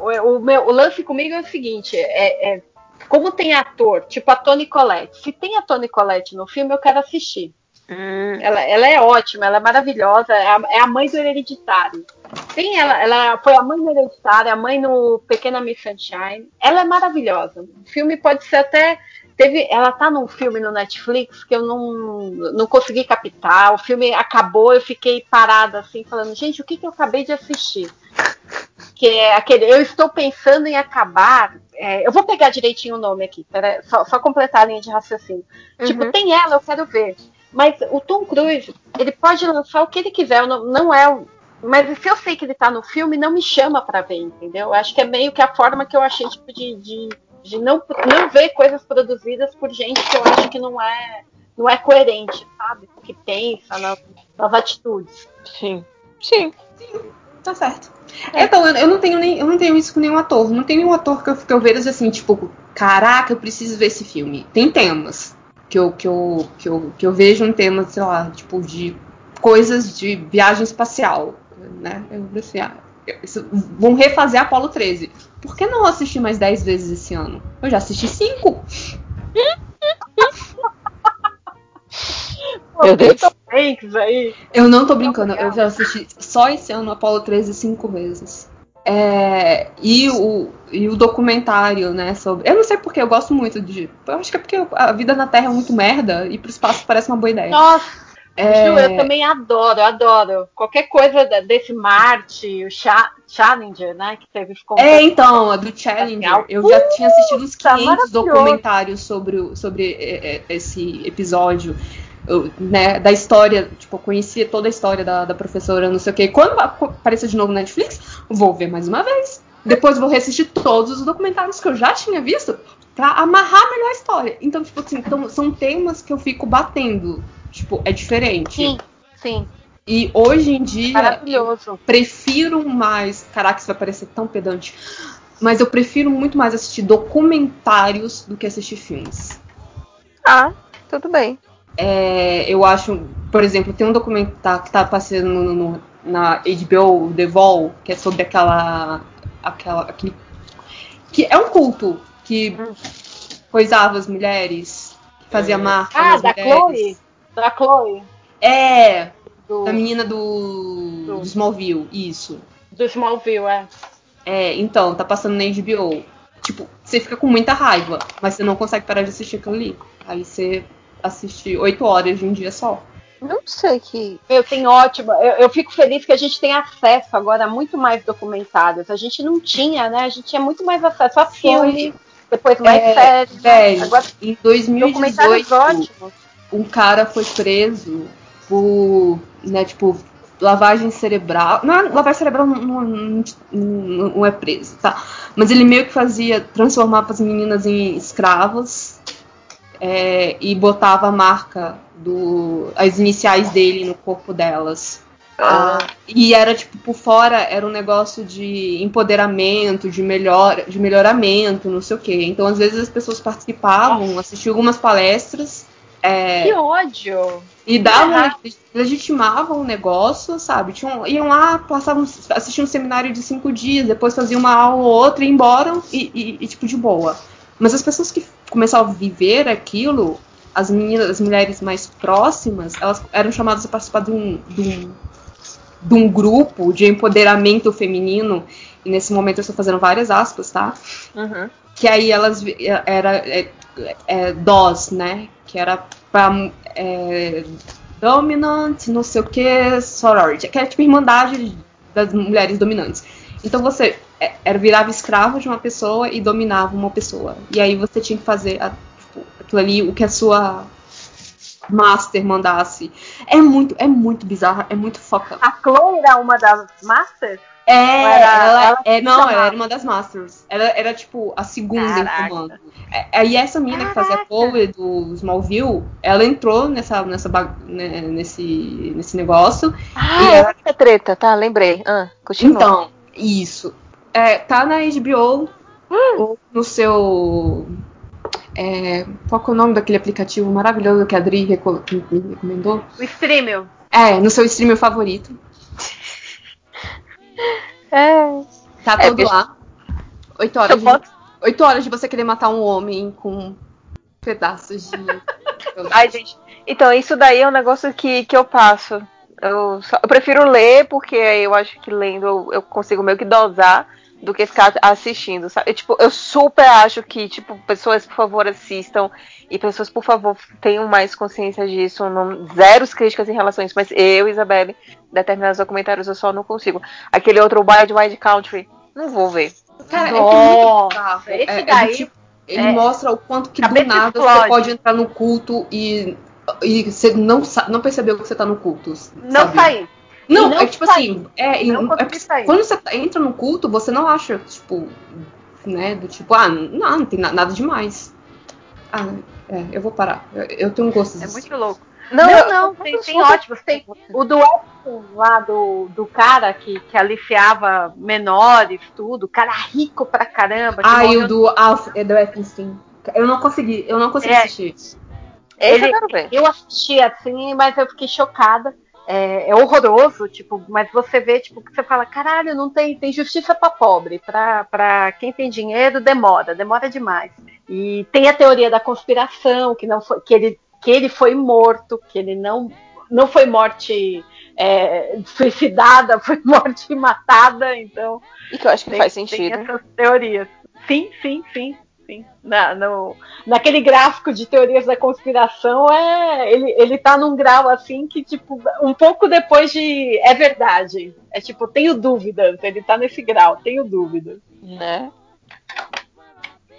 O, o meu, o lance comigo é o seguinte: é, é- como tem ator, tipo a Toni Collette. Se tem a Toni Collette no filme, eu quero assistir. Hum, Ela, ela é ótima, ela é maravilhosa, é a, é a mãe do Hereditário. Tem ela, ela foi a mãe do Hereditário, a mãe no Pequena Miss Sunshine. Ela é maravilhosa. O filme pode ser até. Teve, ela tá num filme no Netflix que eu não, não consegui captar. O filme acabou, eu fiquei parada assim, falando, gente, o que, que eu acabei de assistir? Que é aquele, eu estou pensando em acabar. É, eu vou pegar direitinho o nome aqui, pera, só, só completar a linha de raciocínio. Tipo, Uhum. tem ela, eu quero ver. Mas o Tom Cruise, ele pode lançar o que ele quiser, não, não é o. Mas se eu sei que ele tá no filme, não me chama pra ver, entendeu? Eu acho que é meio que a forma que eu achei tipo, de, de, de não, não ver coisas produzidas por gente que eu acho que não é, não é coerente, sabe? Que pensa nas, nas atitudes. sim. Sim. Tá certo. Então, eu, eu não tenho nem, eu não tenho isso com nenhum ator. Não tem nenhum ator que eu, que eu vejo assim, tipo, caraca, eu preciso ver esse filme. Tem temas que eu, que eu, que eu, que eu vejo um tema, sei lá, tipo, de coisas de viagem espacial, né? Eu assim, ah, vão refazer Apolo 13. Por que não assistir mais 10 vezes esse ano? Eu já assisti 5. Meu Deus. Hanks aí. Eu não tô brincando, eu já assisti só esse ano Apolo 13 cinco vezes. É, e, o, e o documentário, né, sobre... Eu não sei porque, eu gosto muito de... Eu acho que é porque a vida na Terra é muito merda e pro espaço parece uma boa ideia. Nossa, É, Ju, eu também adoro, adoro. Qualquer coisa desse Marte, o Cha- Challenger, né? Que teve ficou É, então, a do Challenger. Eu já tinha assistido uns 500 maravilhoso. documentários sobre, sobre é, é, esse episódio. Eu, né, da história, tipo, eu conhecia toda a história da, da professora, não sei o quê. Quando aparecer de novo na Netflix, vou ver mais uma vez. Depois vou reassistir todos os documentários que eu já tinha visto pra amarrar melhor a história. Então, tipo assim, então, são temas que eu fico batendo. Tipo, é diferente. Sim, sim. E hoje em dia, prefiro mais. Caraca, isso vai parecer tão pedante. Mas eu prefiro muito mais assistir documentários do que assistir filmes. Ah, tudo bem. É, eu acho, por exemplo, tem um documentário que tá passando no- no- na HBO, The Vol, que é sobre aquela. aquela aquele, que é um culto que coisava as mulheres, que fazia marca Ah, da mulheres. Chloe? Da Chloe. É, Do, da menina do, Do- do Smallville, isso. do Smallville, é. É, então, tá passando na HBO. Tipo, você fica com muita raiva, mas você não consegue parar de assistir aquilo ali. Aí você assiste oito horas de um dia só. Não sei que. Meu, tem ótimo. Eu, eu fico feliz que a gente tem acesso agora a muito mais documentários. A gente não tinha, né? A gente tinha muito mais acesso a filme, depois mais É, séries. né? Velho, Agora, em documentários 2018, ótimos. um cara foi preso por, né, tipo, lavagem cerebral. Não, é- lavagem cerebral não, não- não- não- não é preso, tá? Mas ele meio que fazia, transformava as meninas em escravas é, e botava a marca do. as iniciais dele no corpo delas. Ah, E era tipo, por fora era um negócio de empoderamento, de melhor, de melhoramento, não sei o quê. Então, às vezes as pessoas participavam, assistiam algumas palestras. é, Que ódio! e davam, errado. legitimavam o negócio, sabe? Tinham, iam lá, passavam, assistiam um seminário de cinco dias, depois faziam uma aula ou outra e embora e, e- e, tipo, de boa. Mas as pessoas que começaram a viver aquilo, as meninas, as mulheres mais próximas, elas eram chamadas a participar de um, de um, de um grupo de empoderamento feminino. E nesse momento eu estou fazendo várias aspas, tá? uhum. que aí elas vi- era é, é, DOS, né? Que era pra é, dominant, não sei o que, sorority, que era tipo irmandade das mulheres dominantes. Então você é, era virava escravo de uma pessoa e dominava uma pessoa. E aí você tinha que fazer a- tipo, aquilo ali, o que a sua master mandasse. É muito, é muito bizarro, é muito foca. A Chloe era uma das Masters? É, era- ela, ela é, não, chamava? ela era uma das Masters. Ela era, tipo, a segunda Caraca. em comando. É, Aí essa menina que fazia Chloe do Smallville, ela entrou nessa, nessa, né, nesse, nesse negócio. Ah, E é ela- essa treta, tá? Lembrei. Ah, continua. Então, isso. É, tá na HBO, ou no seu... é, qual que é o nome daquele aplicativo maravilhoso que a Adri reco- me recomendou? O Streamel. É, no seu streamer favorito. É. Tá É, todo porque- lá. Oito Eu horas, de, posso- oito horas de você querer matar um homem com pedaços de. <laughs> Ai, gente. Então, isso daí é um negócio que, que eu passo. Eu, só- eu prefiro ler, porque aí eu acho que lendo eu, eu consigo meio que dosar do que ficar assistindo, sabe? Eu, tipo, eu super acho que, tipo, pessoas, por favor, assistam. E pessoas, por favor, tenham mais consciência disso. Não, zeros críticas em relação a isso. Mas eu, Isabelle, determinados documentários eu só não consigo. Aquele outro Wild Wild Country, não vou ver. Cara, é que é muito Nossa, bizarro. esse É- é do daí tipo- ele é- mostra o quanto que do nada você explode. pode entrar no culto e, e você não, não percebeu que você tá no culto. não sabe? saí. Não, não é tipo saí. assim, é, e- Não é quando você tá- entra no culto, você não acha, tipo, né, do tipo, ah, não, não tem na- nada demais. Ah, é, eu vou parar. Eu, eu tenho um gosto É disso. muito louco. Não, eu- não, tem, tem ótimos. Tem o do Epstein lá do, do cara que, que aliciava menores, tudo. Cara rico pra caramba. Ah, e o do Alf, é do Epstein. Eu não consegui, eu não consegui É. assistir. Esse Ele- eu quero ver. Eu assisti assim, mas eu fiquei chocada. É, é horroroso, tipo, mas você vê, tipo, que você fala, caralho, não tem, tem justiça pra pobre, pra, pra quem tem dinheiro demora, demora demais. E tem a teoria da conspiração, que não foi, que ele, que ele foi morto, que ele não, não foi morte é, suicidada, <laughs> foi morte matada, então E que eu acho que tem, faz tem sentido. essas teorias. Sim, sim, sim. Sim. Na, no, naquele gráfico de teorias da conspiração, é, ele, ele tá num grau assim que, tipo, um pouco depois de. É verdade. É tipo, tenho dúvidas. Ele tá nesse grau, tenho dúvidas. Né?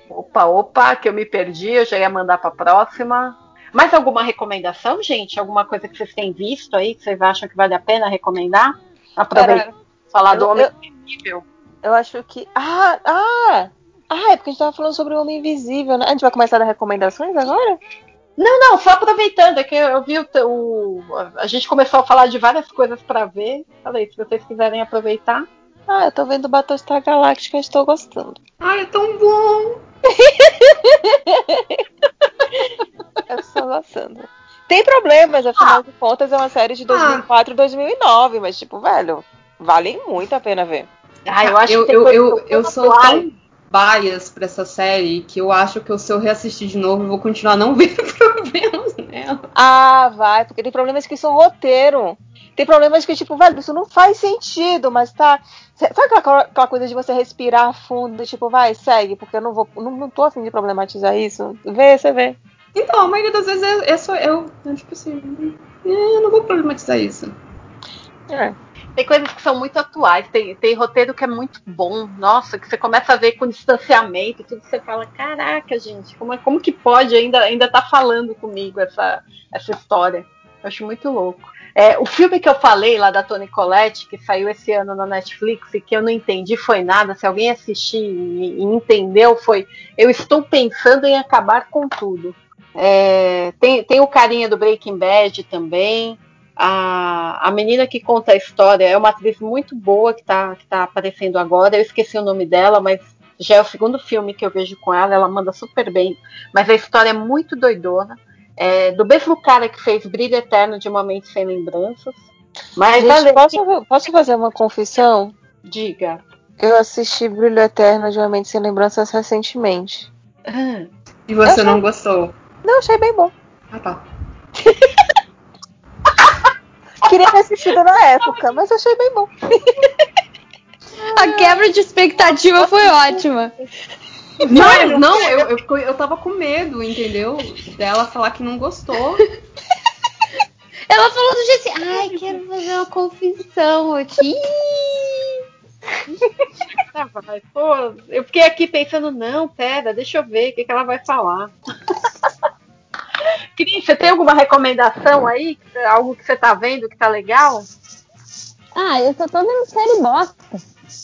Opa, opa, que eu me perdi, eu já ia mandar pra próxima. Mais alguma recomendação, gente? Alguma coisa que vocês têm visto aí que vocês acham que vale a pena recomendar? Aproveitar falar do eu- Homem eu- eu acho que. Ah, ah! Ah, é porque a gente tava falando sobre o Homem Invisível, né? A gente vai começar a dar recomendações agora? Não, não, só aproveitando, é que eu vi o, o- A gente começou a falar de várias coisas pra ver. Falei, se vocês quiserem aproveitar. Ah, eu tô vendo Battlestar Galactica e estou gostando. Ai, é tão bom! <laughs> Eu estou gostando. Tem problemas, afinal de contas, é uma série de 2004 e 2009, mas, tipo, velho, vale muito a pena ver. Ah, eu acho eu, que tem eu, eu, eu sou tão bias pra essa série que eu acho que se eu reassistir de novo, eu vou continuar não <laughs> vendo problemas nela. ela. Ah, vai, porque tem problemas que são roteiro. Tem problemas que, tipo, velho, isso não faz sentido, mas tá. Sabe aquela, aquela coisa de você respirar fundo, tipo, vai, segue, porque eu não vou. Não, não tô afim de problematizar isso. Vê, você vê. Então, a maioria das vezes é, é só eu. Eu, tipo assim, é, eu não vou problematizar isso. É. Tem coisas que são muito atuais, tem, tem roteiro que é muito bom, nossa, que você começa a ver com distanciamento, tudo você fala, caraca, gente, como, é- como que pode ainda ainda tá falando comigo essa, essa história? Eu acho muito louco. É, o filme que eu falei lá da Toni Collette, que saiu esse ano na Netflix e que eu não entendi foi nada, se alguém assistir e, e entendeu, foi Eu Estou Pensando em Acabar com Tudo. É, tem, tem o carinha do Breaking Bad também. A, a menina que conta a história é uma atriz muito boa que está que tá aparecendo agora. Eu esqueci o nome dela, mas já é o segundo filme que eu vejo com ela. Ela manda super bem. Mas a história é muito doidona. É, do mesmo cara que fez Brilho Eterno de Uma Mente Sem Lembranças. Mas Gente, valeu. posso, posso fazer uma confissão? diga. Eu assisti Brilho Eterno de Uma Mente Sem Lembranças recentemente. E você não gostou? Não, achei bem bom. Ah, tá. <laughs> Queria ter assistido na época, mas achei bem bom. <laughs> A quebra de expectativa foi ótima. Não, não, eu, eu, eu tava com medo, entendeu? Dela falar que não gostou. <laughs> Ela falou do jeito assim, ai, quero fazer uma confissão aqui. <laughs> Tá, vai. Pô, eu fiquei aqui pensando, não, pera, deixa eu ver o que, que ela vai falar. Cris, você tem alguma recomendação aí? Algo que você tá vendo que tá legal? Ah, eu só tô vendo série bosta.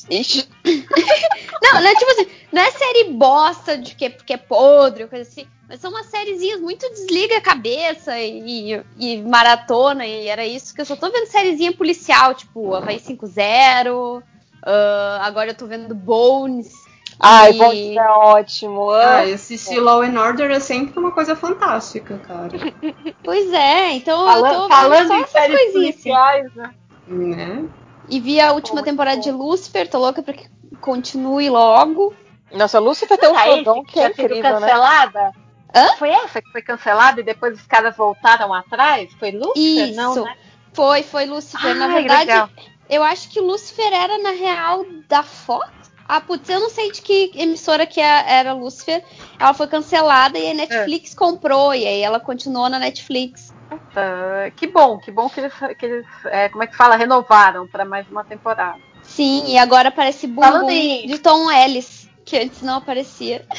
Ixi. <laughs> Não, não é tipo assim, não é série bosta de que porque é podre, ou coisa assim. Mas são umas sériezinhas muito desliga a cabeça e, e maratona, e era isso que eu só tô vendo sériezinha policial, tipo Havaí 5-0. ah, agora eu tô vendo Bones. Ai, e- bom, isso é ótimo. Ah, Ah, e assistir Law and Order é sempre uma coisa fantástica, cara. <laughs> Pois é, então eu Fala- tô falando vendo só em essas séries assim. policiais, né? Né? E vi a última Muito temporada bom. de Lucifer, tô louca pra que continue logo. Nossa, Lúcifer tem um <laughs> Ah, fodão que é tinha sido incrível, né? cancelada? Hã? Foi essa que foi cancelada e depois os caras voltaram atrás? Foi Lúcifer? Isso. Não, né? Foi, foi Lucifer. Na Ai, verdade, legal. eu acho que Lucifer era, na real, da Fox. Ah, putz, eu não sei de que emissora que é- era Lucifer. Ela foi cancelada e a Netflix comprou. E aí ela continuou na Netflix. Ah, que bom, que bom que eles, que eles é, como é que fala, renovaram para mais uma temporada. Sim, e agora aparece Bum Falando Bum em- de Tom Ellis, que antes não aparecia. <laughs>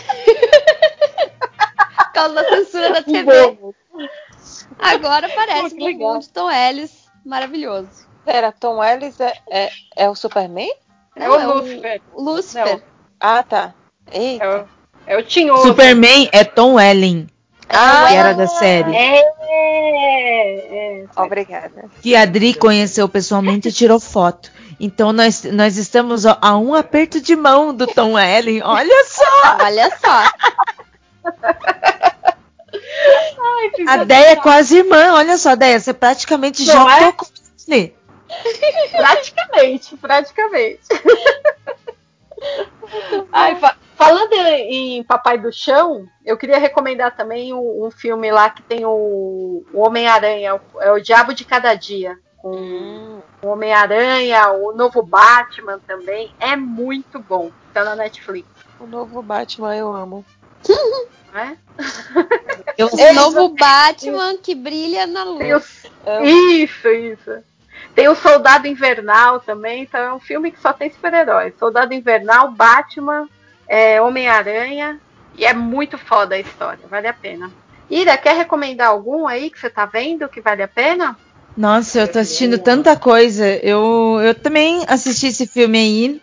Por causa da censura da TV. Agora aparece Que Bum legal. Bum de Tom Ellis. Maravilhoso. Pera, Tom Ellis é, é, é o Superman? É Não, o Lucifer. O Lucifer. Ah, tá. Eita. É o, é o Tinhoso. Superman é Tom Welling, Ah, que era da série. É, é. Obrigada. Que a Adri conheceu pessoalmente e tirou foto. Então nós, nós estamos ó, a um aperto de mão do Tom Welling. Olha só! Olha só. A Deia é quase irmã. Olha só, Deia, você praticamente já Não é? tocou. <laughs> Praticamente, praticamente. Ai, fa- falando em Papai do Chão, eu queria recomendar também um, um filme lá que tem o, o Homem-Aranha, o- é o Diabo de Cada Dia. Com Hum, o Homem-Aranha, o novo Batman também. É muito bom. Tá na Netflix, o novo Batman eu amo. é? Eu <laughs> O novo Batman que brilha na luz. Isso, isso. Tem o Soldado Invernal também, então é um filme que só tem super-heróis. Soldado Invernal, Batman, é, Homem-Aranha, e é muito foda a história, vale a pena. Ira, quer recomendar algum aí que você tá vendo que vale a pena? Nossa, eu tô assistindo tanta coisa. Eu, eu também assisti esse filme aí.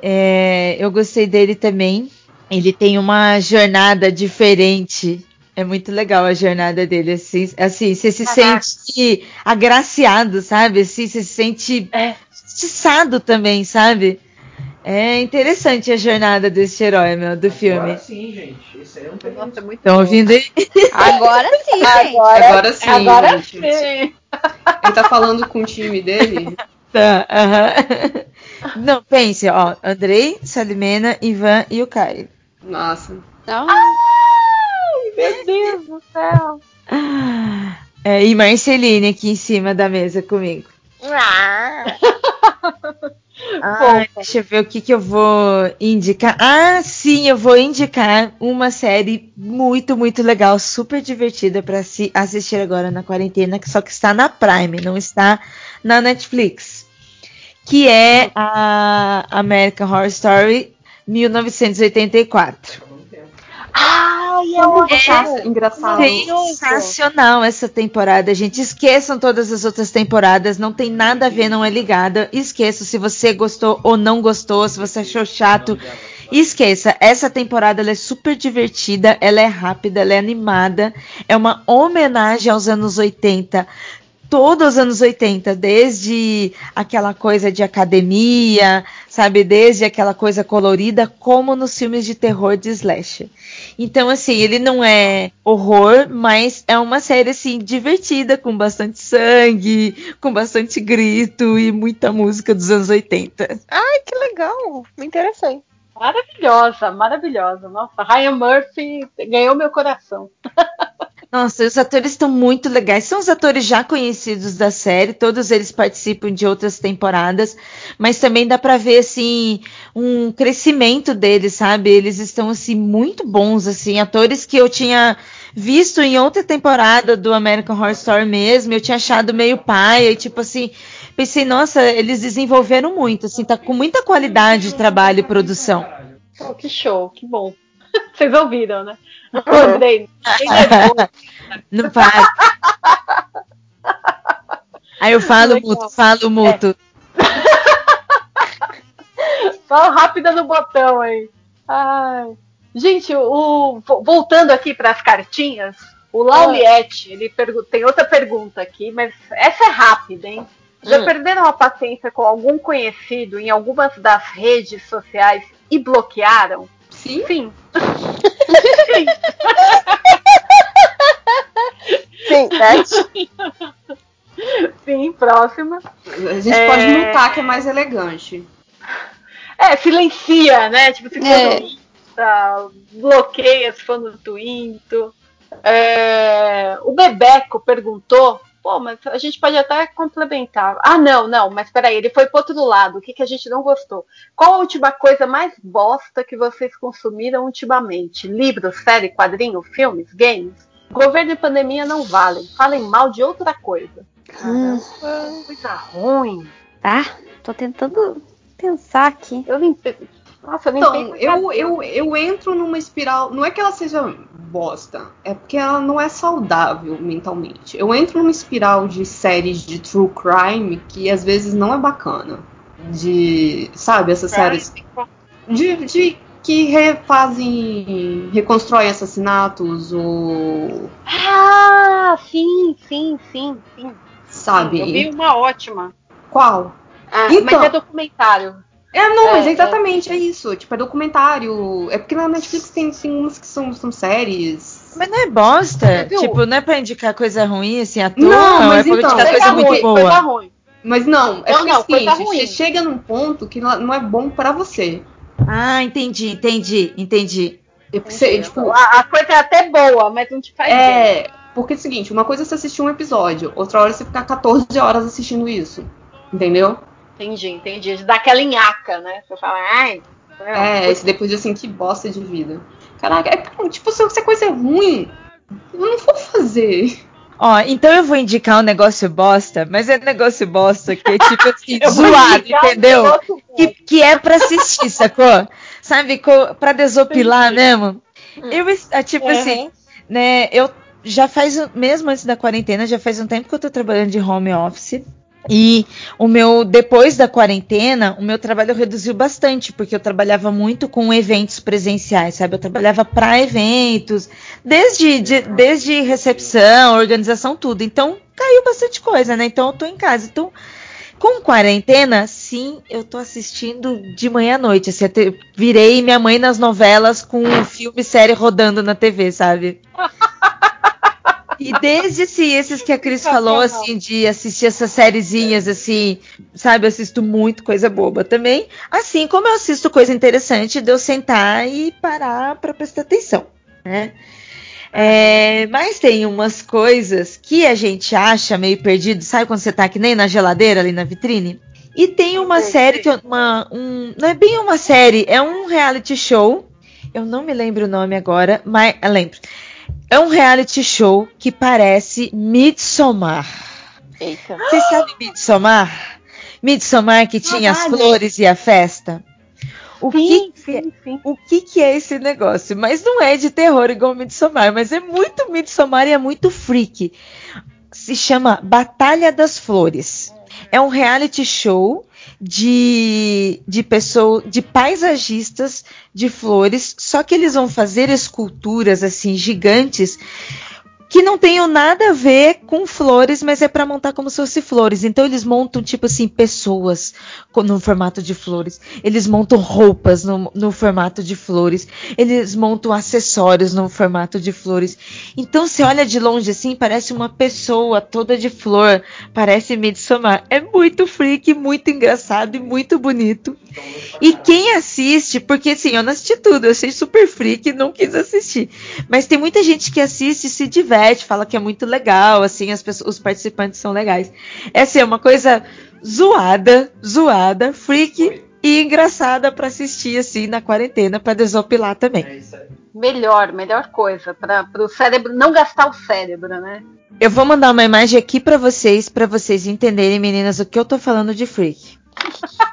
É, eu gostei dele também. Ele tem uma jornada diferente. É muito legal a jornada dele, assim, assim você se Caraca. sente agraciado, sabe? Assim, você se sente É. justiçado também, sabe? É interessante a jornada desse herói, meu, do filme. Agora sim, gente. Esse aí é um Nossa, é muito Estão ouvindo aí? Agora <laughs> sim, gente. Agora sim. Agora sim. Ele tá falando com o time dele. Tá, aham. Não, pense, ó, Andrei, Salimena, Ivan e o Caio. Nossa. Não. Meu Deus do céu. Ah, É, e Marceline aqui em cima da mesa comigo. Ah, <laughs> Ai, deixa eu ver o que, que eu vou indicar. Ah, sim, eu vou indicar uma série muito, muito legal, super divertida para se assistir agora na quarentena, que só que está na Prime, não está na Netflix. Que é a American Horror Story 1984. Ai, é uma É engraçado. Sensacional essa temporada, gente. Esqueçam todas as outras temporadas, não tem nada a ver, não é ligada. Esqueça se você gostou ou não gostou, se você achou chato. Esqueça, essa temporada ela é super divertida, ela é rápida, ela é animada, é uma homenagem aos anos 80 todos os anos 80, desde aquela coisa de academia, sabe, desde aquela coisa colorida, como nos filmes de terror de slasher. Então, assim, ele não é horror, mas é uma série, assim, divertida, com bastante sangue, com bastante grito e muita música dos anos 80. Ai, que legal. Me interessei. Maravilhosa, maravilhosa. Nossa, Ryan Murphy ganhou meu coração. <laughs> Nossa, os atores estão muito legais. São os atores já conhecidos da série, todos eles participam de outras temporadas, mas também dá pra ver assim um crescimento deles, sabe? Eles estão assim muito bons assim, atores que eu tinha visto em outra temporada do American Horror Story mesmo, eu tinha achado meio paia e tipo assim, pensei, nossa, eles desenvolveram muito, assim, tá com muita qualidade de trabalho e produção. Oh, que show, que bom. <laughs> Vocês ouviram, né? O <laughs> Andrei? Não para. <laughs> Aí eu falo Legal. muto, falo muto. Só rápida no botão aí. Ai. Gente, o, vo- voltando aqui para as cartinhas, o Lauliette, ele pergu- tem outra pergunta aqui, mas essa é rápida, hein? Já Hum. perderam a paciência com algum conhecido em algumas das redes sociais e bloquearam? Sim. Sim. <laughs> Sim, Beth. Sim, próxima. A gente É. pode mutar que é mais elegante. É, silencia, né? Tipo, se for É. no Insta, bloqueia se for no Twitter. É, o Bebeco perguntou, pô, mas a gente pode até complementar. Ah, não, não, mas peraí, ele foi pro outro lado. O que, que a gente não gostou? Qual a última coisa mais bosta que vocês consumiram ultimamente? Livros, série, quadrinho, filmes, games? Governo e pandemia não valem. Falem mal de outra coisa. Hum, Coisa ruim. tá, tô tentando pensar aqui. Eu limpei. Nossa, eu limpei. Então, eu, eu, eu entro numa espiral. Não é que ela seja bosta, é porque ela não é saudável mentalmente. Eu entro numa espiral de séries de true crime que às vezes não é bacana. De. Sabe, essas séries. De, de que refazem. reconstroem assassinatos ou. Ah, sim, sim, sim, sim. Sabe? Eu vi uma ótima. Qual? Ah, Então. Mas é documentário. É, não, É, mas é. exatamente, é. isso. Tipo, é documentário. É porque na Netflix tem, tem umas que são, são séries. Mas não é bosta? Tipo, não é pra indicar coisa ruim, assim, à toa? Não, é mas pra então, indicar Coisa coisa muito ruim, boa. coisa ruim. Mas não, é Não, porque não, é seguinte, ruim. você chega num ponto que não não é bom pra você. Ah, entendi, entendi, entendi. É você, tipo, A, a coisa é até boa, mas não te faz bem. é. Porque é o seguinte, uma coisa é você assistir um episódio, outra hora é você ficar 14 horas assistindo isso. Entendeu? Entendi, entendi. Dá aquela nhaca, né? Você fala, ai. É, esse depois assim, que bosta de vida. Caraca, é, tipo, se se a coisa é ruim, eu não vou fazer. Ó, então eu vou indicar um negócio bosta, mas é negócio bosta que é tipo <laughs> assim, zoado, um entendeu? Que, que é pra assistir, sacou? Sabe, co- pra desopilar mesmo. Eu, ah, tipo assim, né, eu já faz, mesmo antes da quarentena, já faz um tempo que eu tô trabalhando de home office. E o meu, depois da quarentena, o meu trabalho reduziu bastante, porque eu trabalhava muito com eventos presenciais, sabe? Eu trabalhava para eventos, desde, de- desde recepção, organização, tudo. Então, caiu bastante coisa, né? Então, eu tô em casa. Então, com quarentena, sim, eu tô assistindo de manhã à noite. Assim, virei minha mãe nas novelas com um filme série rodando na TV, sabe? <laughs> E desde assim, esses que a Cris falou, assim, de assistir essas sériezinhas, assim, sabe, eu assisto muito coisa boba também. Assim como eu assisto coisa interessante de eu sentar e parar pra prestar atenção, né? É, mas tem umas coisas que a gente acha meio perdido, sabe quando você tá que nem na geladeira ali na vitrine? E tem uma série que eu- uma, um, não é bem uma série, é um reality show. Eu não me lembro o nome agora, mas eu lembro. É um reality show que parece Midsommar. Eita. Vocês sabem Midsommar? Midsommar que tinha as flores e a festa. O que, Sim, que é- sim, sim. o que, que é esse negócio? Mas não é de terror igual Midsommar, mas é muito Midsommar e é muito freak. Se chama Batalha das Flores. É um reality show de, de pessoas, de paisagistas de flores, só que eles vão fazer esculturas assim gigantes que não tenham nada a ver com flores, mas é para montar como se fosse flores. Então eles montam tipo assim pessoas no formato de flores. Eles montam roupas no, no formato de flores. Eles montam acessórios no formato de flores. Então você olha de longe assim, parece uma pessoa toda de flor. Parece Midsommar. É muito freak, muito engraçado e muito bonito. E quem assiste, porque assim, eu não assisti tudo, eu achei super freak e não quis assistir. Mas tem muita gente que assiste e se diverte, fala que é muito legal, assim, as pessoas, os participantes são legais. É assim, é uma coisa zoada, zoada, freak e engraçada pra assistir assim na quarentena pra desopilar também. É isso aí. Melhor, melhor coisa. Para o cérebro não gastar o cérebro, né? Eu vou mandar uma imagem aqui pra vocês, pra vocês entenderem, meninas, o que eu tô falando de freak. <laughs>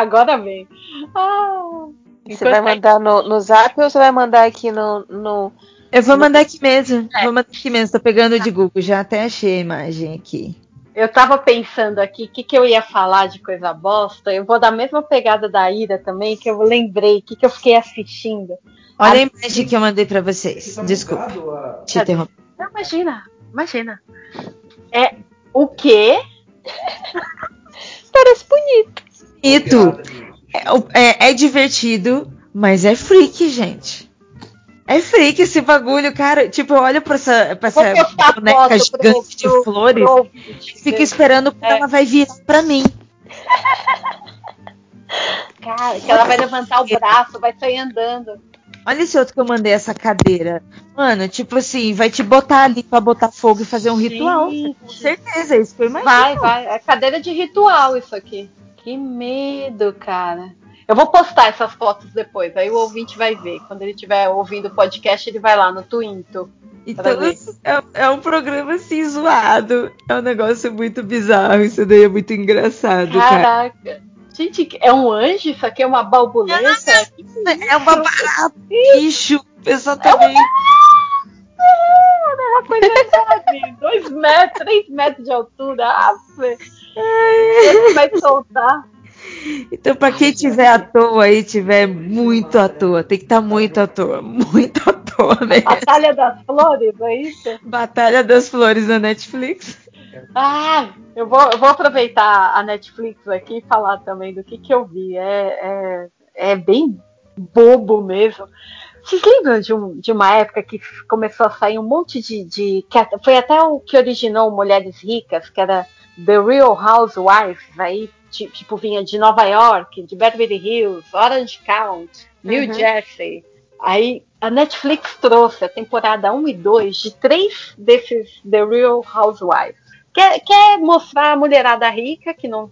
Agora vem. Ah, Você vai mandar no, no zap ou você vai mandar aqui no. no... Eu vou mandar aqui mesmo, É. vou mandar aqui mesmo, tô pegando de Google, já até achei a imagem aqui. Eu tava pensando aqui o que, que eu ia falar de coisa bosta. Eu vou dar a mesma pegada da Ira também, que eu lembrei, o que, que eu fiquei assistindo. Olha a Ah, imagem que eu mandei pra vocês. Você tá Desculpa, a- te interrompi. Não, imagina, imagina. É o quê? <laughs> Parece bonito. Bonito. É, é- é divertido, mas é freak, gente. É freak esse bagulho, cara. Tipo, eu olho pra essa, pra essa boneca gigante de flores e fico esperando quando É. ela vai virar pra mim. <laughs> Cara, que ela vai levantar o braço, vai sair andando. Olha esse outro que eu mandei, essa cadeira. Mano, tipo assim, vai te botar ali pra botar fogo e fazer um ritual. Gente. Com certeza, é isso que eu imagino. Vai, vai. É cadeira de ritual isso aqui. Que medo, cara. Eu vou postar essas fotos depois, aí o ouvinte vai ver. Quando ele estiver ouvindo o podcast, ele vai lá no Twinto. Então, é, é um programa assim zoado. É um negócio muito bizarro. Isso daí é muito engraçado, cara. Caraca. Gente, é um anjo? Isso aqui é uma balbuleta? É uma barata, bicho. O pessoal. É uma coisa enorme. Dois metros, três metros de altura. Ah. Ele vai soltar. Então, pra quem tiver à toa aí, tiver muito à toa, tem que estar muito à toa, muito à toa, né? Batalha das Flores, é isso? Batalha das Flores na Netflix. Ah, eu vou, eu vou aproveitar a Netflix aqui e falar também do que, que eu vi. É, é, é bem bobo mesmo. Vocês lembram de, um, de uma época que começou a sair um monte de. de foi até o que originou Mulheres Ricas, que era The Real Housewives, aí ti- tipo vinha de Nova York, de Beverly Hills, Orange County, New Uhum. Jersey. Aí a Netflix trouxe a temporada 1 e 2 de três desses The Real Housewives. Quer, quer mostrar a mulherada rica que não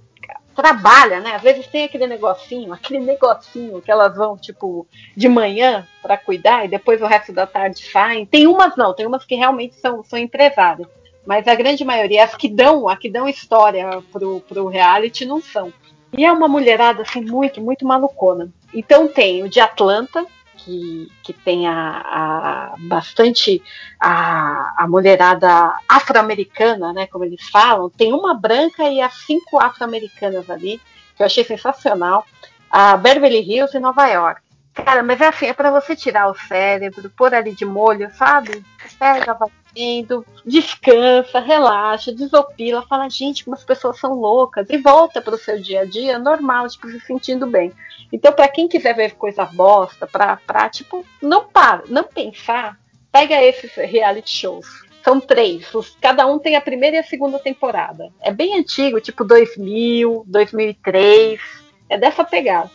trabalha, né? Às vezes tem aquele negocinho, aquele negocinho que elas vão, tipo, de manhã para cuidar e depois o resto da tarde saem. Tem umas não, tem umas que realmente são, são empresárias. Mas a grande maioria, as que dão, a que dão história pro, pro reality, não são. E é uma mulherada, assim, muito, muito malucona. Então tem o de Atlanta, que, que tem a, bastante a, a mulherada afro-americana, né, como eles falam. Tem uma branca e as cinco afro-americanas ali, que eu achei sensacional. A Beverly Hills e Nova York. Cara, mas é assim, é pra você tirar o cérebro, pôr ali de molho, sabe? Pega, vai indo, descansa, relaxa, desopila, fala, gente, como as pessoas são loucas, e volta pro seu dia a dia normal, tipo, se sentindo bem. Então, pra quem quiser ver coisa bosta, pra tipo, não para, não pensar, pega esses reality shows. São três, os- cada um tem a primeira e a segunda temporada. É bem antigo, tipo 2000, 2003, é dessa pegada.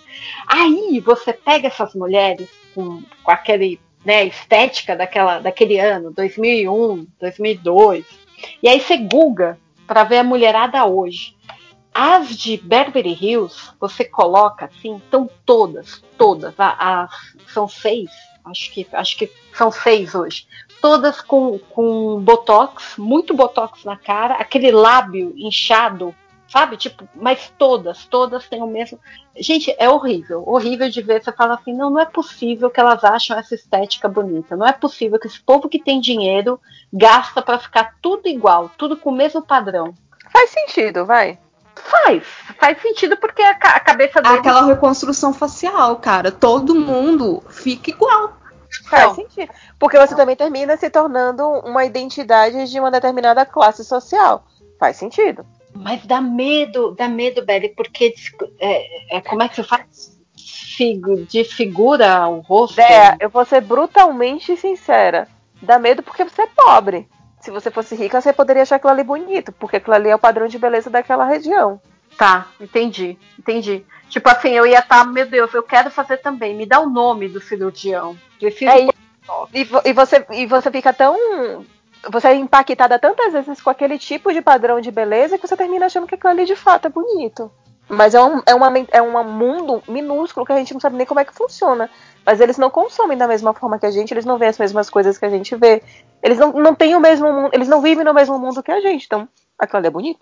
Aí você pega essas mulheres com, com aquele né, estética daquela, daquele ano, 2001, 2002. E aí você googa para ver a mulherada hoje. As de Beverly Hills, você coloca assim, estão todas, todas, a, a- são seis, acho que, acho que são seis hoje. Todas com, com botox, muito botox na cara, aquele lábio inchado, sabe? Tipo, mas todas, todas têm o mesmo. Gente, é horrível, horrível de ver. Você fala assim, não, não é possível que elas acham essa estética bonita. Não é possível que esse povo que tem dinheiro gasta para ficar tudo igual, tudo com o mesmo padrão. Faz sentido, vai. Faz, faz sentido porque a, ca- a cabeça dele Aquela reconstrução facial, cara. Todo mundo fica igual. Faz Não. sentido. Porque você também termina se tornando uma identidade de uma determinada classe social. Faz sentido. Mas dá medo, dá medo, Belly, porque é, é, como é que você faz? Figu, desfigura o rosto? Dea, eu vou ser brutalmente sincera. Dá medo porque você é pobre. Se você fosse rica, você poderia achar aquilo ali bonito, porque aquilo ali é o padrão de beleza daquela região. Tá, entendi, entendi. Tipo assim, eu ia estar, meu Deus, eu quero fazer também. Me dá o nome do cirurgião. Preciso É, e, e vo- e você, e você fica tão. Você é impactada tantas vezes com aquele tipo de padrão de beleza que você termina achando que aquilo ali de fato é bonito. Mas é um, é, uma, é um mundo minúsculo que a gente não sabe nem como é que funciona. Mas eles não consomem da mesma forma que a gente, eles não veem as mesmas coisas que a gente vê. Eles não, não têm o mesmo mundo, eles não vivem no mesmo mundo que a gente. Então, aquilo ali é bonito.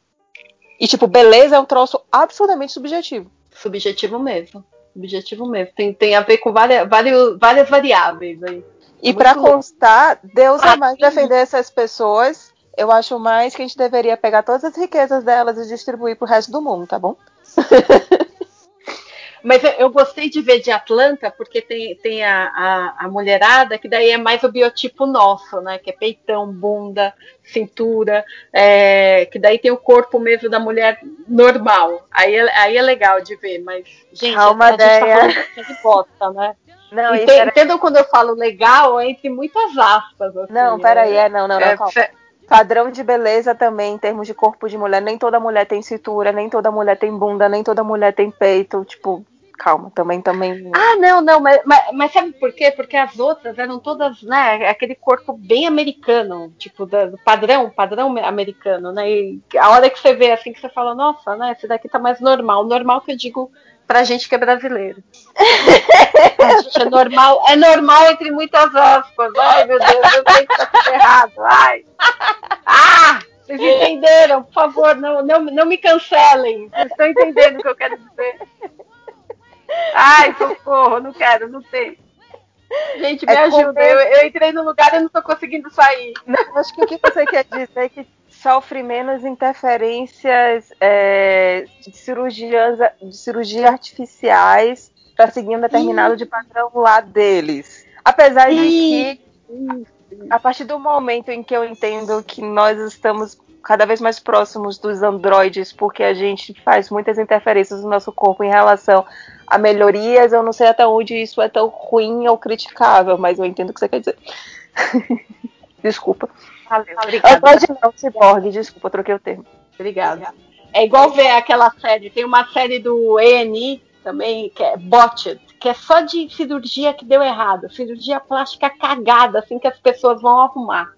E, tipo, beleza é um troço absurdamente subjetivo. subjetivo mesmo. Subjetivo mesmo. Tem, tem a ver com várias, vários, várias variáveis aí. E louco. constar, Deus Ah, é mais defender essas pessoas. Eu acho mais que a gente deveria pegar todas as riquezas delas e distribuir pro resto do mundo, tá bom? <laughs> Mas eu, eu gostei de ver de Atlanta, porque tem, tem a, a, a mulherada, que daí é mais o biotipo nosso, né? Que é peitão, bunda, cintura, é, que daí tem o corpo mesmo da mulher normal. Aí é, aí é legal de ver, mas, gente, Calma, a, a gente tá de bosta, né? Não, Ente- pera- Entendam quando eu falo legal, é entre muitas aspas. Assim, não, peraí, é, não, não, não, é, calma. fe- Padrão de beleza também, em termos de corpo de mulher. Nem toda mulher tem cintura, nem toda mulher tem bunda, nem toda mulher tem peito. Tipo, calma, também, também. Ah, não, não, mas, mas, mas sabe por quê? Porque as outras eram todas, né, aquele corpo bem americano, tipo, do padrão, padrão americano, né? E a hora que você vê assim, que você fala, nossa, né, esse daqui tá mais normal. Normal que eu digo pra gente que é brasileiro. <laughs> A gente é normal, é normal entre muitas aspas. Ai, meu Deus, eu sei que tá tudo errado. Ai. Ah! Vocês entenderam? Por favor, não, não, não me cancelem. Vocês estão entendendo o que eu quero dizer? Ai, socorro, não quero, não tem. Gente, me É ajuda. Eu, eu entrei no lugar e não tô conseguindo sair. Acho que o que você quer dizer é que sofre menos interferências é, de, cirurgias, de cirurgia artificiais para seguir um determinado de padrão lá deles. Apesar de que, a partir do momento em que eu entendo que nós estamos cada vez mais próximos dos androides, porque a gente faz muitas interferências no nosso corpo em relação a melhorias, eu não sei até onde isso é tão ruim ou criticável, mas eu entendo o que você quer dizer. <laughs> Desculpa. Valeu, obrigada. Android não, ciborgue, desculpa, troquei o termo. Obrigada. É igual ver aquela série, tem uma série do ENI também, que é Botched, que é só de cirurgia que deu errado, cirurgia plástica cagada, assim que as pessoas vão arrumar.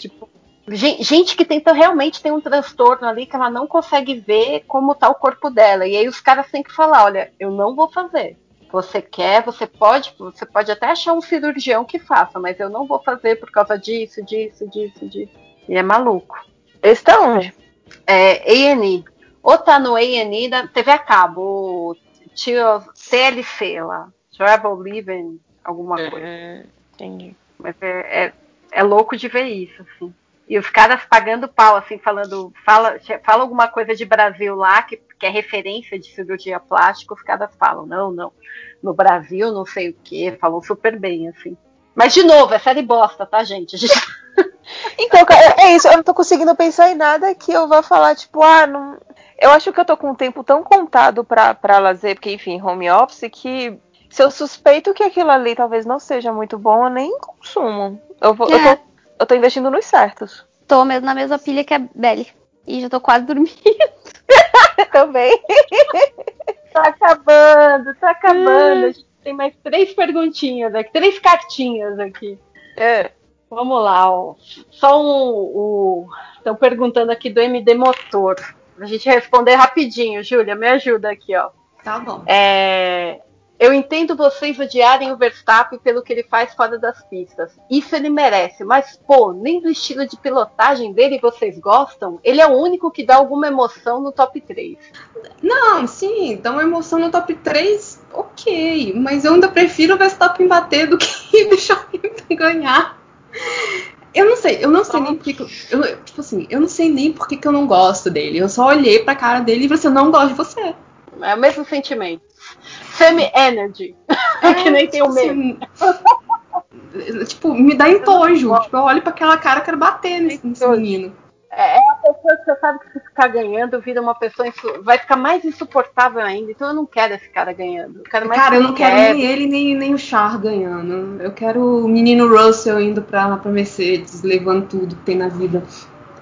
Tipo, gen- gente que tenta realmente tem um transtorno ali que ela não consegue ver como tá o corpo dela. E aí os caras têm que falar, olha, eu não vou fazer. Você quer, você pode, você pode até achar um cirurgião que faça, mas eu não vou fazer por causa disso, disso, disso, disso. E é maluco. Esse tá onde? É, A&E. Ou tá no A&E da TV a cabo, tio- TLC lá. Travel Living, alguma coisa. Entendi. Mas é, é, é louco de ver isso, assim. E os caras pagando pau, assim, falando, fala, fala alguma coisa de Brasil lá, que, que é referência de cirurgia plástica, os caras falam, não, não. No Brasil, não sei o quê, falam super bem, assim. Mas, de novo, é série bosta, tá, gente? <laughs> Então, cara, é isso, eu não tô conseguindo pensar em nada que eu vá falar, tipo, ah, não. Eu acho que eu tô com um tempo tão contado pra, pra lazer, porque, enfim, home office, que se eu suspeito que aquilo ali talvez não seja muito bom, eu nem consumo. Eu, vou, eu, É. tô, eu tô investindo nos certos. Tô mesmo na mesma pilha que a Belly. E já tô quase dormindo. <laughs> Também. tá acabando, tá acabando. tem mais três perguntinhas aqui, três cartinhas aqui. É. Vamos lá, ó. Só um. Estão perguntando aqui do MD Motor. A gente responder rapidinho, Júlia, me ajuda aqui, ó. Tá bom. É, eu entendo vocês odiarem o Verstappen pelo que ele faz fora das pistas. Isso ele merece, mas pô, nem do estilo de pilotagem dele vocês gostam? Ele é o único que dá alguma emoção no top 3. Não, sim, dá uma emoção no top 3, ok. Mas eu ainda prefiro o Verstappen bater do que <laughs> deixar Hamilton ganhar. Eu não sei, eu não sei nem porque. que eu- tipo assim, eu não sei nem por que que eu não gosto dele. Eu só olhei pra cara dele e falei assim, eu não gosto de você. É o mesmo sentimento. Semi-energy. <laughs> que nem tem o tipo mesmo. assim, <laughs> tipo, me dá entojo. Tipo, eu olho pra aquela cara e quero bater nesse, nesse menino. É é uma pessoa que você sabe que se ficar ganhando, vira uma pessoa. Vai ficar mais insuportável ainda. Então eu não quero esse cara ganhando. Eu quero mais Cara, eu não quero nem ele, nem, nem o Char ganhando. Eu quero o menino Russell indo pra, pra Mercedes, levando tudo que tem na vida.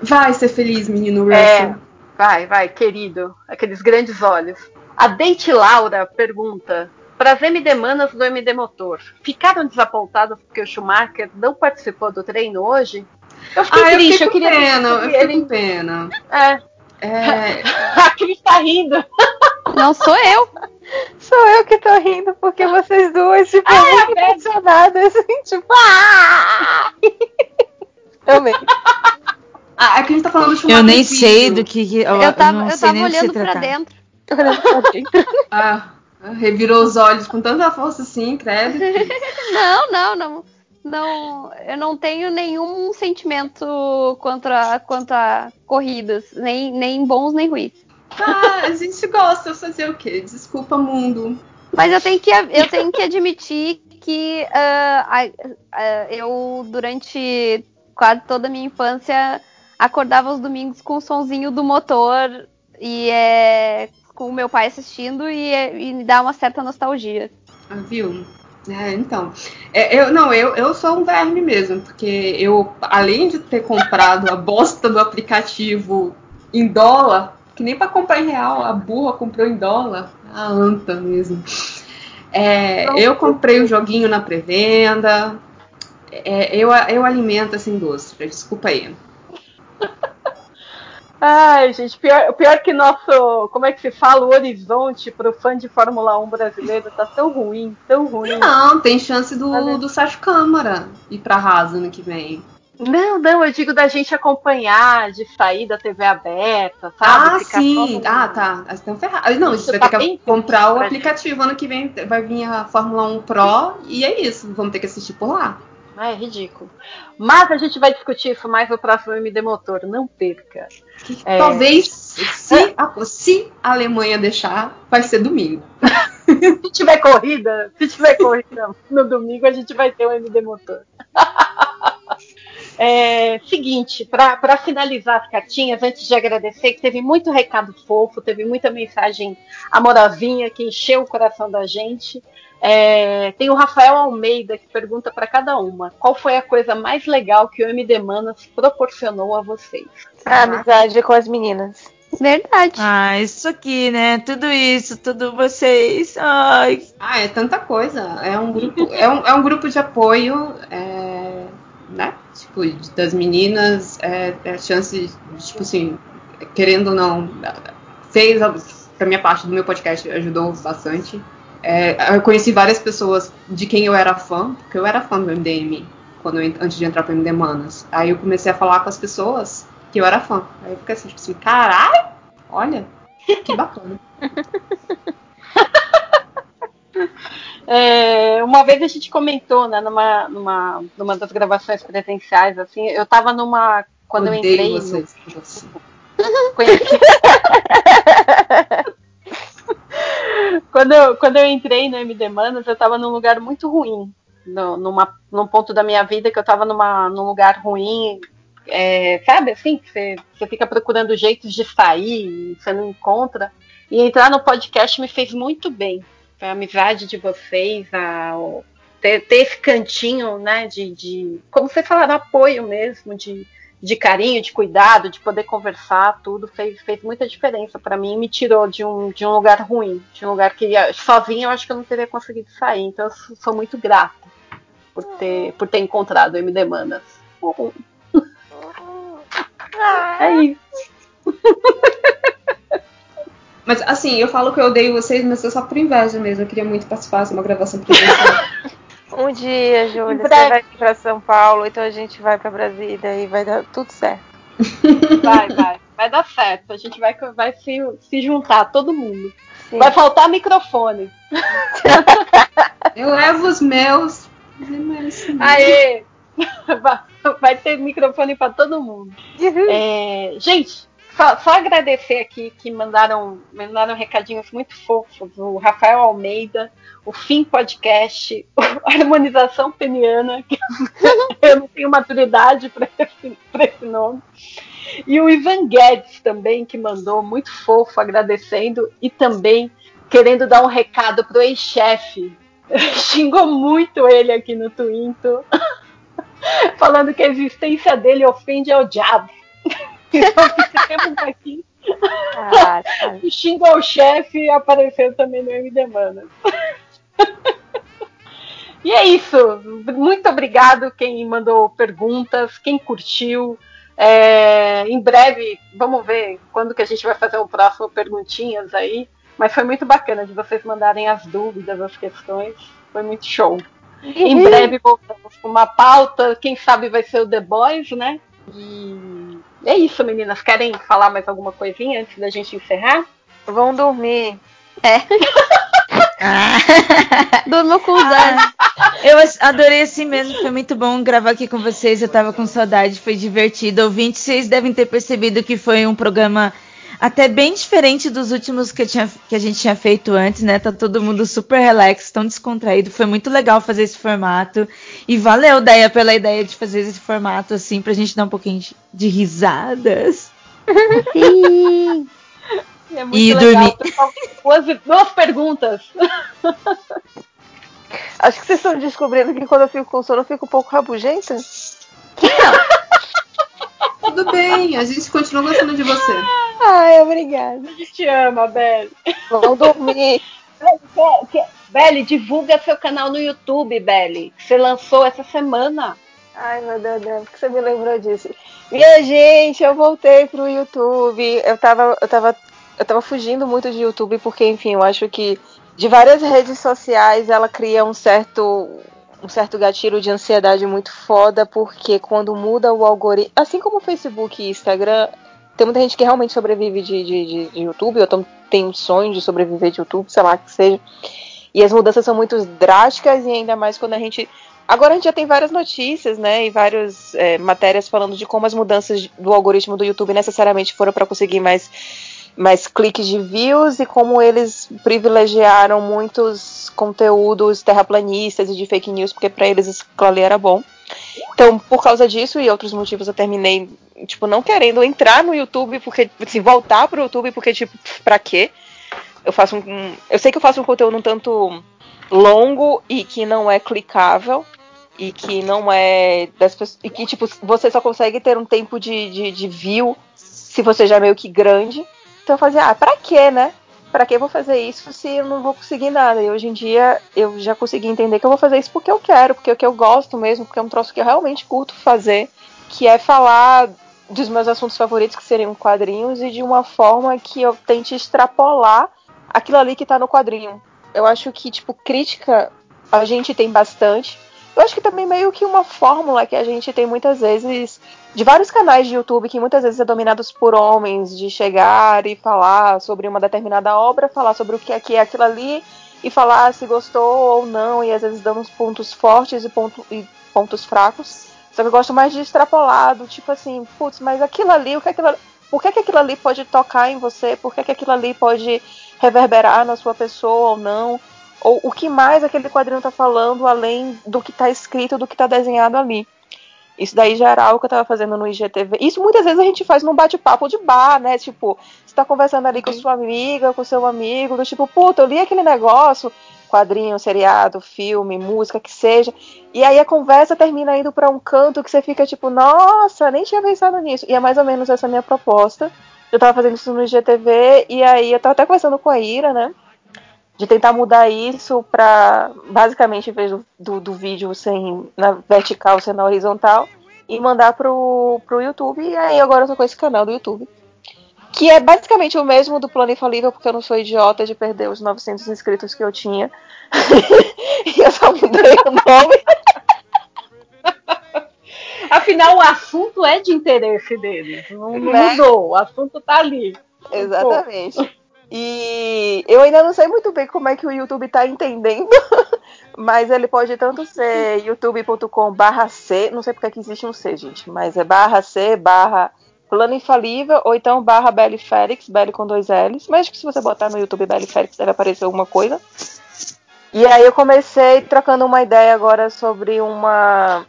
Vai ser feliz, menino Russell. É, vai, vai, querido. Aqueles grandes olhos. A Date Laura pergunta: Para as MD Manas do MD Motor, ficaram desapontadas porque o Schumacher não participou do treino hoje? Eu fiquei Ah, eu triste, fiquei eu com queria pena, eu que fiquei ele. com pena. É, É, <laughs> a Cris tá rindo. Não sou eu. Sou eu que tô rindo, porque vocês duas, <laughs> tipo, Ah, é muito emocionadas, assim, tipo, ah! Amei. ah, é que a gente tá falando do Schumacher. Eu nem sei do que. eu, Eu tava, não eu sei tava olhando pra tratar. Dentro. Olhando pra dentro. <laughs> Ah, revirou os olhos com tanta força assim, credo. <laughs> Não, não, não. Não, eu não tenho nenhum sentimento quanto a, quanto a corridas, nem, nem bons nem ruins. Ah, a <laughs> gente gosta de fazer o quê? Desculpa, mundo. Mas eu tenho que, eu tenho que admitir que a- ah, eu, durante quase toda a minha infância, acordava os domingos com o sonzinho do motor e é, com o meu pai assistindo e, é- e me dá uma certa nostalgia. Ah, viu? É, então. É, eu, não, eu, eu sou um verme mesmo, porque eu, além de ter comprado a bosta do aplicativo em dólar, que nem pra comprar em real, a burra comprou em dólar, a anta mesmo. É, eu comprei o joguinho na pré-venda. É, eu, eu alimento essa indústria, desculpa aí. Ai, gente, pior, pior que nosso. Como é que se fala? O horizonte pro fã de Fórmula 1 brasileiro tá tão ruim, tão ruim. Não, tem chance do, Olha. do Sérgio Câmara ir pra Rasa ano que vem. Não, não, eu digo da gente acompanhar, de sair da TV aberta, sabe? Ah, Ficar sim. Ah, tá. Vocês estão ferrados. Não, Isso você vai tá ter que comprar o pra aplicativo. Ano que vem vai vir a Fórmula 1 Pro e é isso. Vamos ter que assistir por lá. É ridículo. Mas a gente vai discutir isso mais no próximo MD Motor, não perca. É. Talvez, se a, se a Alemanha deixar, vai ser domingo. <laughs> Se tiver corrida, se tiver corrida no domingo, a gente vai ter o MD Motor. É, seguinte, para finalizar as cartinhas, antes de agradecer, que teve muito recado fofo, teve muita mensagem amorosinha que encheu o coração da gente. É, tem o Rafael Almeida que pergunta para cada uma: qual foi a coisa mais legal que o MD Manas proporcionou a vocês? A amizade com as meninas. Verdade. Ah, isso aqui, né? Tudo isso, tudo vocês. Ai, Ah, é tanta coisa. É um grupo, é um, é um grupo de apoio, é, né? Tipo, das meninas, é, é a chance, tipo assim, querendo ou não, fez, a- pra minha parte do meu podcast, ajudou bastante. É, eu conheci várias pessoas de quem eu era fã, porque eu era fã do MDM quando eu, antes de entrar pro MD Manas. Aí eu comecei a falar com as pessoas que eu era fã. Aí eu fiquei assim, tipo assim, caralho, olha, que <laughs> bacana. É, uma vez a gente comentou, né, numa, numa, numa das gravações presenciais, assim, eu tava numa. Quando eu Odeio entrei. no- vocês. Você. conheci- <laughs> quando, eu, quando eu entrei no MD Manas, eu tava num lugar muito ruim. No, numa, num ponto da minha vida que eu tava numa, num lugar ruim. é, sabe assim? Você, você fica procurando jeitos de sair e você não encontra. E entrar no podcast me fez muito bem. A amizade de vocês, a, ter, ter esse cantinho, né? De, de. Como você falaram, apoio mesmo, de, de carinho, de cuidado, de poder conversar, tudo fez, fez muita diferença para mim. Me tirou de um, de um lugar ruim, de um lugar que sozinha eu acho que eu não teria conseguido sair. Então eu sou muito grata por ter, por ter encontrado o MD Manas. É isso. <laughs> Mas assim, eu falo que eu odeio vocês, mas é só por inveja mesmo. Eu queria muito participar de uma gravação presencial. <laughs> Um dia, Júlia, você vai vir pra São Paulo, então a gente vai pra Brasília e vai dar tudo certo. Vai, vai. Vai dar certo. A gente vai, vai se, se juntar, todo mundo. Sim. Vai faltar microfone. <laughs> eu levo os meus. Aê! <laughs> Vai- Vai ter microfone para todo mundo. É, gente, só, só agradecer aqui que mandaram, mandaram recadinhos muito fofos. O Rafael Almeida, o Fim Podcast, <laughs> a Harmonização Peniana, que <laughs> eu não tenho maturidade para esse, esse nome. E o Ivan Guedes também, que mandou muito fofo, agradecendo e também querendo dar um recado pro ex-chefe. <laughs> Xingou muito ele aqui no Twitter, falando que a existência dele ofende ao diabo. Então, temos aqui Ah, tá. o xingo ao chefe apareceu também no MD Manas. E é isso. Muito obrigado quem mandou perguntas, quem curtiu. É, em breve, vamos ver quando que a gente vai fazer o próximo perguntinhas aí. Mas foi muito bacana de vocês mandarem as dúvidas, as questões. Foi muito show. Em breve voltamos com uma pauta. Quem sabe vai ser o The Boys, né? E é isso, meninas. Querem falar mais alguma coisinha antes da gente encerrar? Vão dormir. Durmo com os Ah. olhos. Eu adorei assim mesmo, foi muito bom gravar aqui com vocês. Eu tava com saudade, foi divertido. Ouvintes, vocês devem ter percebido que foi um programa até bem diferente dos últimos que, tinha- que a gente tinha feito antes, né? Tá todo mundo super relax, tão descontraído. Foi muito legal fazer esse formato. E valeu, Deia, pela ideia de fazer esse formato assim, pra gente dar um pouquinho de- de risadas. Sim. <laughs> É muito E legal. dormir. Duas, duas perguntas. Acho que vocês estão descobrindo que quando eu fico com sono eu fico um pouco rabugenta. Tudo bem, a gente continua gostando de você. Ai, obrigada. A gente te ama, Belle. Vão dormir. Belle, divulga seu canal no YouTube, Belle. Você lançou essa semana. Ai, meu Deus, Deus, por que você me lembrou disso? Minha gente, eu voltei pro YouTube. Eu tava, eu tava, eu tava fugindo muito de YouTube porque, enfim, eu acho que de várias redes sociais ela cria um certo um certo gatilho de ansiedade muito foda, porque quando muda o algoritmo, assim como o Facebook e Instagram, tem muita gente que realmente sobrevive de, de, de, de YouTube, ou então tem um sonho de sobreviver de YouTube, sei lá que seja. E as mudanças são muito drásticas, e ainda mais quando a gente Agora a gente já tem várias notícias, né, e várias é, matérias falando de como as mudanças do algoritmo do YouTube necessariamente foram para conseguir mais, mais cliques de views e como eles privilegiaram muitos conteúdos terraplanistas e de fake news, porque para eles aquilo ali era bom. Então, por causa disso e outros motivos, eu terminei, tipo, não querendo entrar no YouTube, porque, assim, voltar pro YouTube, porque, tipo, pra quê? Eu faço um- Eu sei que eu faço um conteúdo um tanto longo e que não é clicável e que não é das pessoas, e que tipo você só consegue ter um tempo de, de, de view se você já é meio que grande então eu fazia ah pra quê né pra que eu vou fazer isso se eu não vou conseguir nada e hoje em dia eu já consegui entender que eu vou fazer isso porque eu quero porque é o que eu gosto mesmo porque é um troço que eu realmente curto fazer que é falar dos meus assuntos favoritos que seriam quadrinhos e de uma forma que eu tente extrapolar aquilo ali que tá no quadrinho eu acho que, tipo, crítica a gente tem bastante. Eu acho que também meio que uma fórmula que a gente tem muitas vezes de vários canais de YouTube que muitas vezes é dominados por homens, de chegar e falar sobre uma determinada obra, falar sobre o que é que é aquilo ali e falar se gostou ou não, e às vezes dando uns pontos fortes e, ponto, e pontos fracos. Só que eu gosto mais de extrapolado, tipo assim, putz, mas aquilo ali, o que é aquilo ali, por que, que aquilo ali pode tocar em você? Por que, que aquilo ali pode reverberar na sua pessoa ou não? Ou o que mais aquele quadrinho tá falando além do que tá escrito, do que tá desenhado ali? Isso daí já era algo que eu tava fazendo no IGTV. Isso muitas vezes a gente faz num bate-papo de bar, né? Tipo, você tá conversando ali com sua amiga, com seu amigo, do tipo, puta, eu li aquele negócio, quadrinho, seriado, filme, música, que seja. E aí a conversa termina indo para um canto que você fica tipo, nossa, nem tinha pensado nisso. E é mais ou menos essa minha proposta. Eu tava fazendo isso no IGTV e aí eu tava até conversando com a Ira, né? De tentar mudar isso pra, basicamente, em vez do, do, do vídeo sem na vertical, ser na horizontal, e mandar pro, pro YouTube. E aí agora eu tô com esse canal do YouTube. Que é basicamente o mesmo do Plano Infalível, porque eu não sou idiota de perder os 900 inscritos que eu tinha. <laughs> e eu só mudei o nome. <laughs> Afinal, o assunto é de interesse deles. Não, não Né? mudou. O assunto tá ali. Exatamente. E eu ainda não sei muito bem como é que o YouTube tá entendendo, <laughs> mas ele pode tanto ser youtube.com barra C, não sei porque que existe um C, gente, mas é barra C, barra Plano Infalível, ou então barra Belly Félix, Belly com dois L's, mas acho que se você botar no YouTube Belly Félix deve aparecer alguma coisa. E aí eu comecei trocando uma ideia agora sobre uma...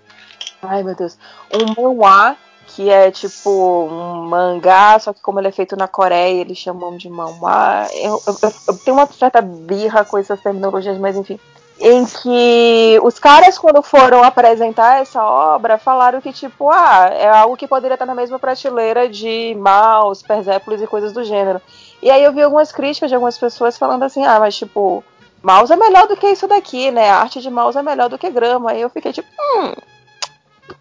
Ai meu Deus, um manhwa que é tipo um mangá, só que como ele é feito na Coreia, eles chamam de manhwa. Eu, eu, eu- tenho uma certa birra com essas terminologias, mas enfim. Em que os caras, quando foram apresentar essa obra, falaram que, tipo, ah, é algo que poderia estar na mesma prateleira de Maus, Persépolis e coisas do gênero. E aí eu vi algumas críticas de algumas pessoas falando assim, ah, mas tipo, Maus é melhor do que isso daqui, né? A arte de Maus é melhor do que grama. Aí eu fiquei tipo, hum,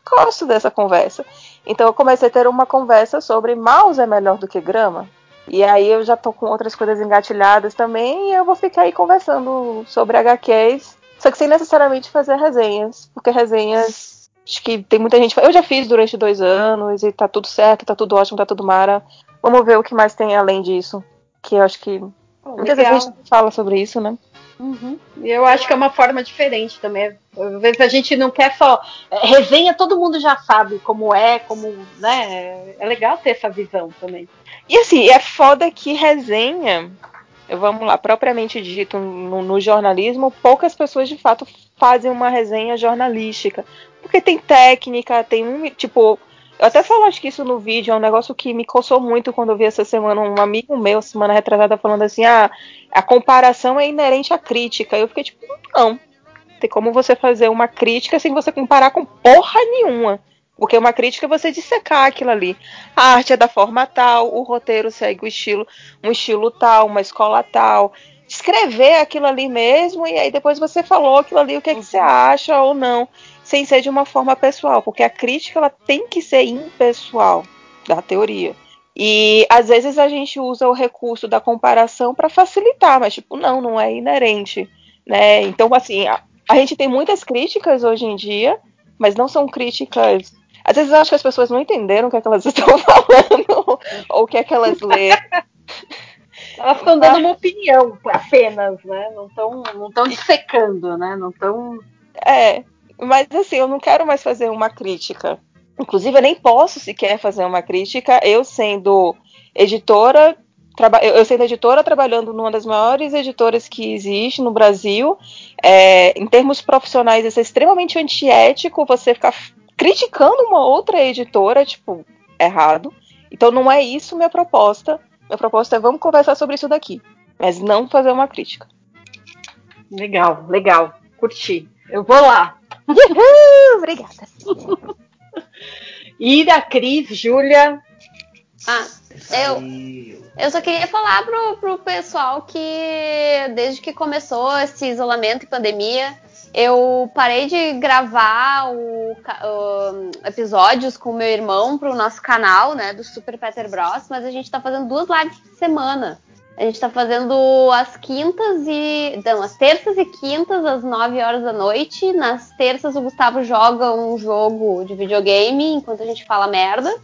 gosto dessa conversa. Então eu comecei a ter uma conversa sobre mouse é melhor do que grama. E aí eu já tô com outras coisas engatilhadas também e eu vou ficar aí conversando sobre HQs, só que sem necessariamente fazer resenhas, porque resenhas acho que tem muita gente. Eu já fiz durante dois anos e tá tudo certo, tá tudo ótimo, tá tudo mara. Vamos ver o que mais tem além disso. Que eu acho que muitas vezes a gente fala sobre isso, né? Uhum. E Eu acho que é uma forma diferente também. Às vezes a gente não quer só. é, Resenha todo mundo já sabe como é, como. né? É legal ter essa visão também. E assim, é foda que resenha, vamos lá, propriamente dito no, no jornalismo, poucas pessoas de fato fazem uma resenha jornalística. Porque tem técnica, tem um. Tipo, eu até falo acho que isso no vídeo, é um negócio que me coçou muito quando eu vi essa semana um amigo meu, semana retrasada, falando assim: ah, a comparação é inerente à crítica. Eu fiquei tipo, não. Tem como você fazer uma crítica sem você comparar com porra nenhuma. Porque uma crítica é você dissecar aquilo ali. A arte é da forma tal, o roteiro segue o estilo, um estilo tal, uma escola tal. Escrever aquilo ali mesmo e aí depois você falou aquilo ali, o que, é que você acha ou não, sem ser de uma forma pessoal, porque a crítica ela tem que ser impessoal da teoria. E às vezes a gente usa o recurso da comparação para facilitar, mas tipo, não, não é inerente, né? Então assim, a, a gente tem muitas críticas hoje em dia, mas não são críticas às vezes eu acho que as pessoas não entenderam o que, é que elas <laughs> estão falando ou o que é que elas leram. <laughs> Elas estão dando uma opinião apenas, né? Não estão não tão dissecando, né? Não estão. É, mas assim, eu não quero mais fazer uma crítica. Inclusive, eu nem posso sequer fazer uma crítica, eu sendo editora, eu sendo editora, trabalhando numa das maiores editoras que existe no Brasil. É, em termos profissionais, isso é extremamente antiético você ficar criticando uma outra editora, tipo, errado. Então não é isso minha proposta. Minha proposta é vamos conversar sobre isso daqui, mas não fazer uma crítica. Legal, legal. Curti. Eu vou lá. Uhul, obrigada. Ira, Cris, Júlia. Ah, eu, eu só queria falar pro, pro pessoal que desde que começou esse isolamento e pandemia, eu parei de gravar o, o, episódios com meu irmão pro nosso canal, né, do Super Peter Bros, mas a gente tá fazendo duas lives por semana. A gente tá fazendo as quintas e. Não, as terças e quintas, às 9 horas da noite. Nas terças o Gustavo joga um jogo de videogame enquanto a gente fala merda.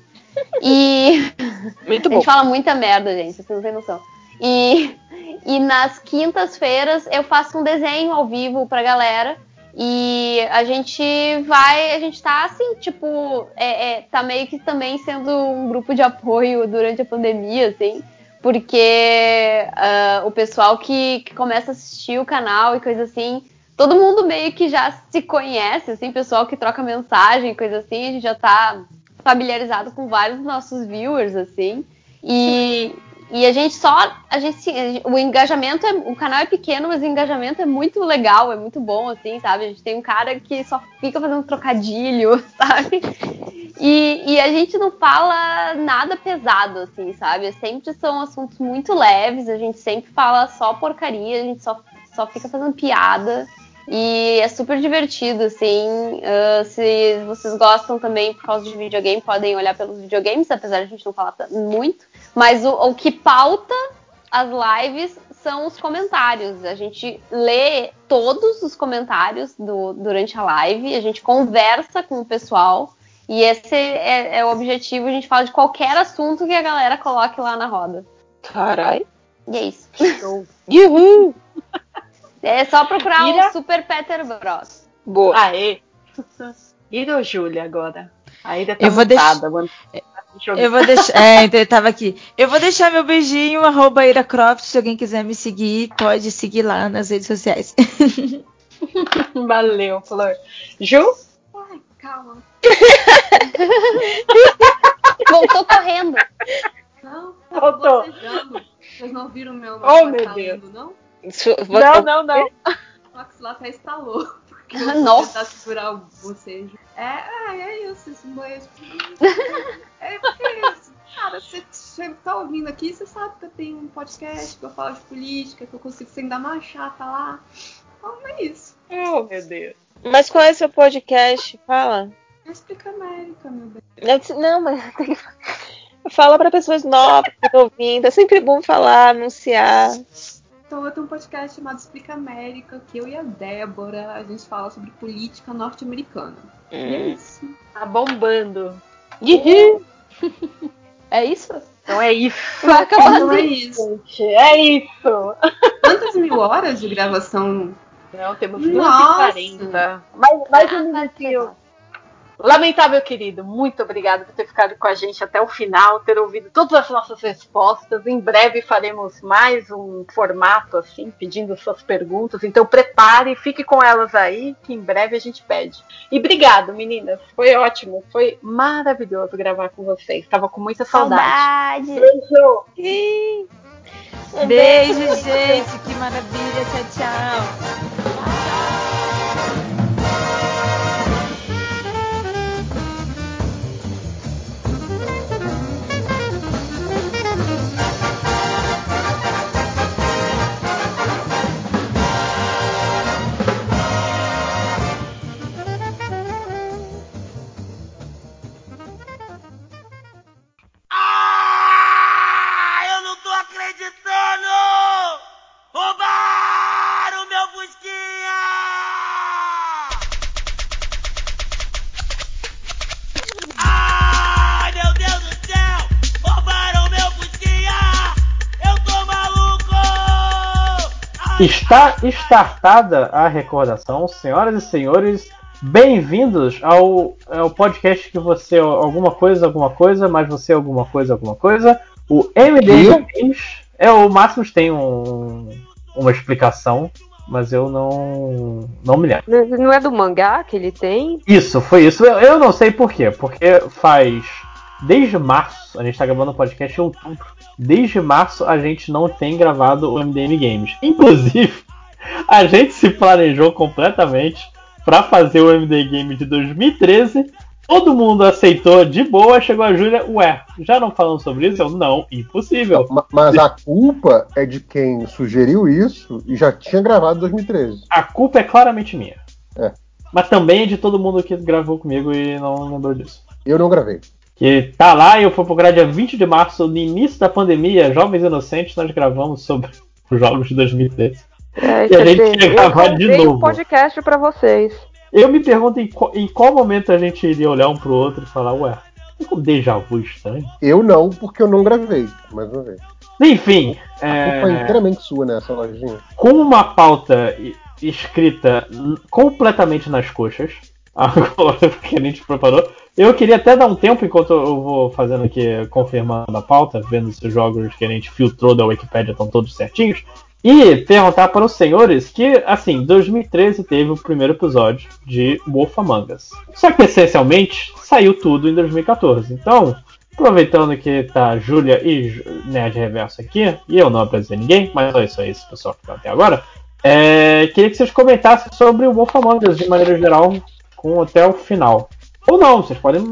E. <laughs> Muito A bom. gente fala muita merda, gente, vocês não têm noção. E, e nas quintas-feiras eu faço um desenho ao vivo pra galera. E a gente vai, a gente tá assim, tipo, é, é, tá meio que também sendo um grupo de apoio durante a pandemia, assim, porque ah, o pessoal que, que começa a assistir o canal e coisa assim, todo mundo meio que já se conhece, assim, pessoal que troca mensagem, coisa assim, a gente já tá familiarizado com vários dos nossos viewers, assim. E, E a gente só. A gente, o engajamento é. O canal é pequeno, mas o engajamento é muito legal, é muito bom, assim, sabe? A gente tem um cara que só fica fazendo trocadilho, <laughs> sabe? E, e a gente não fala nada pesado, assim, sabe? Sempre são assuntos muito leves, a gente sempre fala só porcaria, a gente só, só fica fazendo piada. E é super divertido, assim. Ah, se vocês gostam também por causa de videogame, podem olhar pelos videogames, apesar de a gente não falar muito. Mas o, o que pauta as lives são os comentários. A gente lê todos os comentários do- durante a live, a gente conversa com o pessoal. E esse é, é o objetivo, a gente fala de qualquer assunto que a galera coloque lá na roda. Carai. E é isso. Uhul. É só procurar Ira? o Super Peter Bros. Boa. Aê! Ira ou Júlia agora? Ainda tá Eu vou deixar- mano. Deixa eu ver. Eu vou deixar. É, então ele tava aqui. Eu vou deixar meu beijinho, arroba Ira Croft. Se alguém quiser me seguir, pode seguir lá nas redes sociais. <laughs> Valeu, Flor. Ju? Ai, calma. Voltou correndo. Não, Voltou. bocejando. Vocês não viram meu Oh, meu falando, não? Isso- Não, não, não. O maxilar até estalou. Porque <laughs> eu Nossa. tentar segurar o bocejo. É, é, é isso, esse bocejo. <laughs> É porque, cara, você, você tá ouvindo aqui, você sabe que eu tenho um podcast, que eu falo de política, que eu consigo ser ainda mais chata lá. Então é isso. Oh, meu Deus. Mas qual é seu podcast? Fala. Explica América, meu bem. Eu disse, Não, mas <laughs> tem que... Fala para pessoas novas que estão ouvindo. É sempre bom falar, anunciar. Então eu tenho um podcast chamado Explica América, que eu e a Débora, a gente fala sobre política norte-americana. E é Hum. isso. Tá bombando. Ih, <laughs> É isso? Então é isso, Vai <laughs> acabar é assim. isso. gente. É isso. Quantas mil horas de gravação? Não, temos Nossa. 240. Mais, mais um Ah, minutinho. Lamentável, querido, muito obrigado por ter ficado com a gente até o final, ter ouvido todas as nossas respostas. Em breve faremos mais um formato assim, pedindo suas perguntas. Então prepare, fique com elas aí, que em breve a gente pede. E obrigado, meninas. Foi ótimo, foi maravilhoso gravar com vocês. Estava com muita saudade. Saudade. Beijo! Beijo, gente. Que maravilha. Tchau, tchau. Está startada a recordação, senhoras e senhores. Bem-vindos ao, ao podcast que você é alguma coisa, alguma coisa, mas você é alguma coisa, alguma coisa. O MD Games. É, o Máximos tem um, uma explicação, mas eu não, não me lembro. Não é do mangá que ele tem? Isso, foi isso. Eu, eu não sei por quê. Porque faz. Desde março, a gente tá gravando o podcast em outubro. Desde março a gente não tem gravado o MDM Games. Inclusive, <laughs> a gente se planejou completamente pra fazer o MD Game de 2013. Todo mundo aceitou de boa. Chegou a Júlia, ué, já não falando sobre isso? Eu, não, impossível. Ma- Mas a culpa é de quem sugeriu isso e já tinha gravado em 2013. A culpa é claramente minha. É. Mas também é de todo mundo que gravou comigo e não lembrou disso. Eu não gravei. Que tá lá, eu fui procurar dia 20 de março, no início da pandemia, Jovens Inocentes, nós gravamos sobre <laughs> os jogos de 2013. É, E a gente ia gravar eu de novo. um podcast pra vocês. Eu me pergunto em, qual- em qual momento a gente iria olhar um pro outro e falar, ué, é um déjà vu estranho? Eu não, porque eu não gravei, mais uma vez. Enfim, A culpa é é, inteiramente sua nessa lojinha. com uma pauta escrita completamente nas coxas, <laughs> que a gente preparou, eu queria até dar um tempo enquanto eu vou fazendo aqui, confirmando a pauta, vendo se os jogos que a gente filtrou da Wikipedia estão todos certinhos, e perguntar para os senhores que, assim, 2013 teve o primeiro episódio de Wolf Among Us. Só que, essencialmente, saiu tudo em 2014. Então, Aproveitando que tá Júlia e Nerd Reverso aqui, e eu não apresentei ninguém, mas é isso aí, esse pessoal que tá até agora. É, queria que vocês comentassem sobre o Wolf Among Us de maneira geral, com até o final. Ou não, vocês podem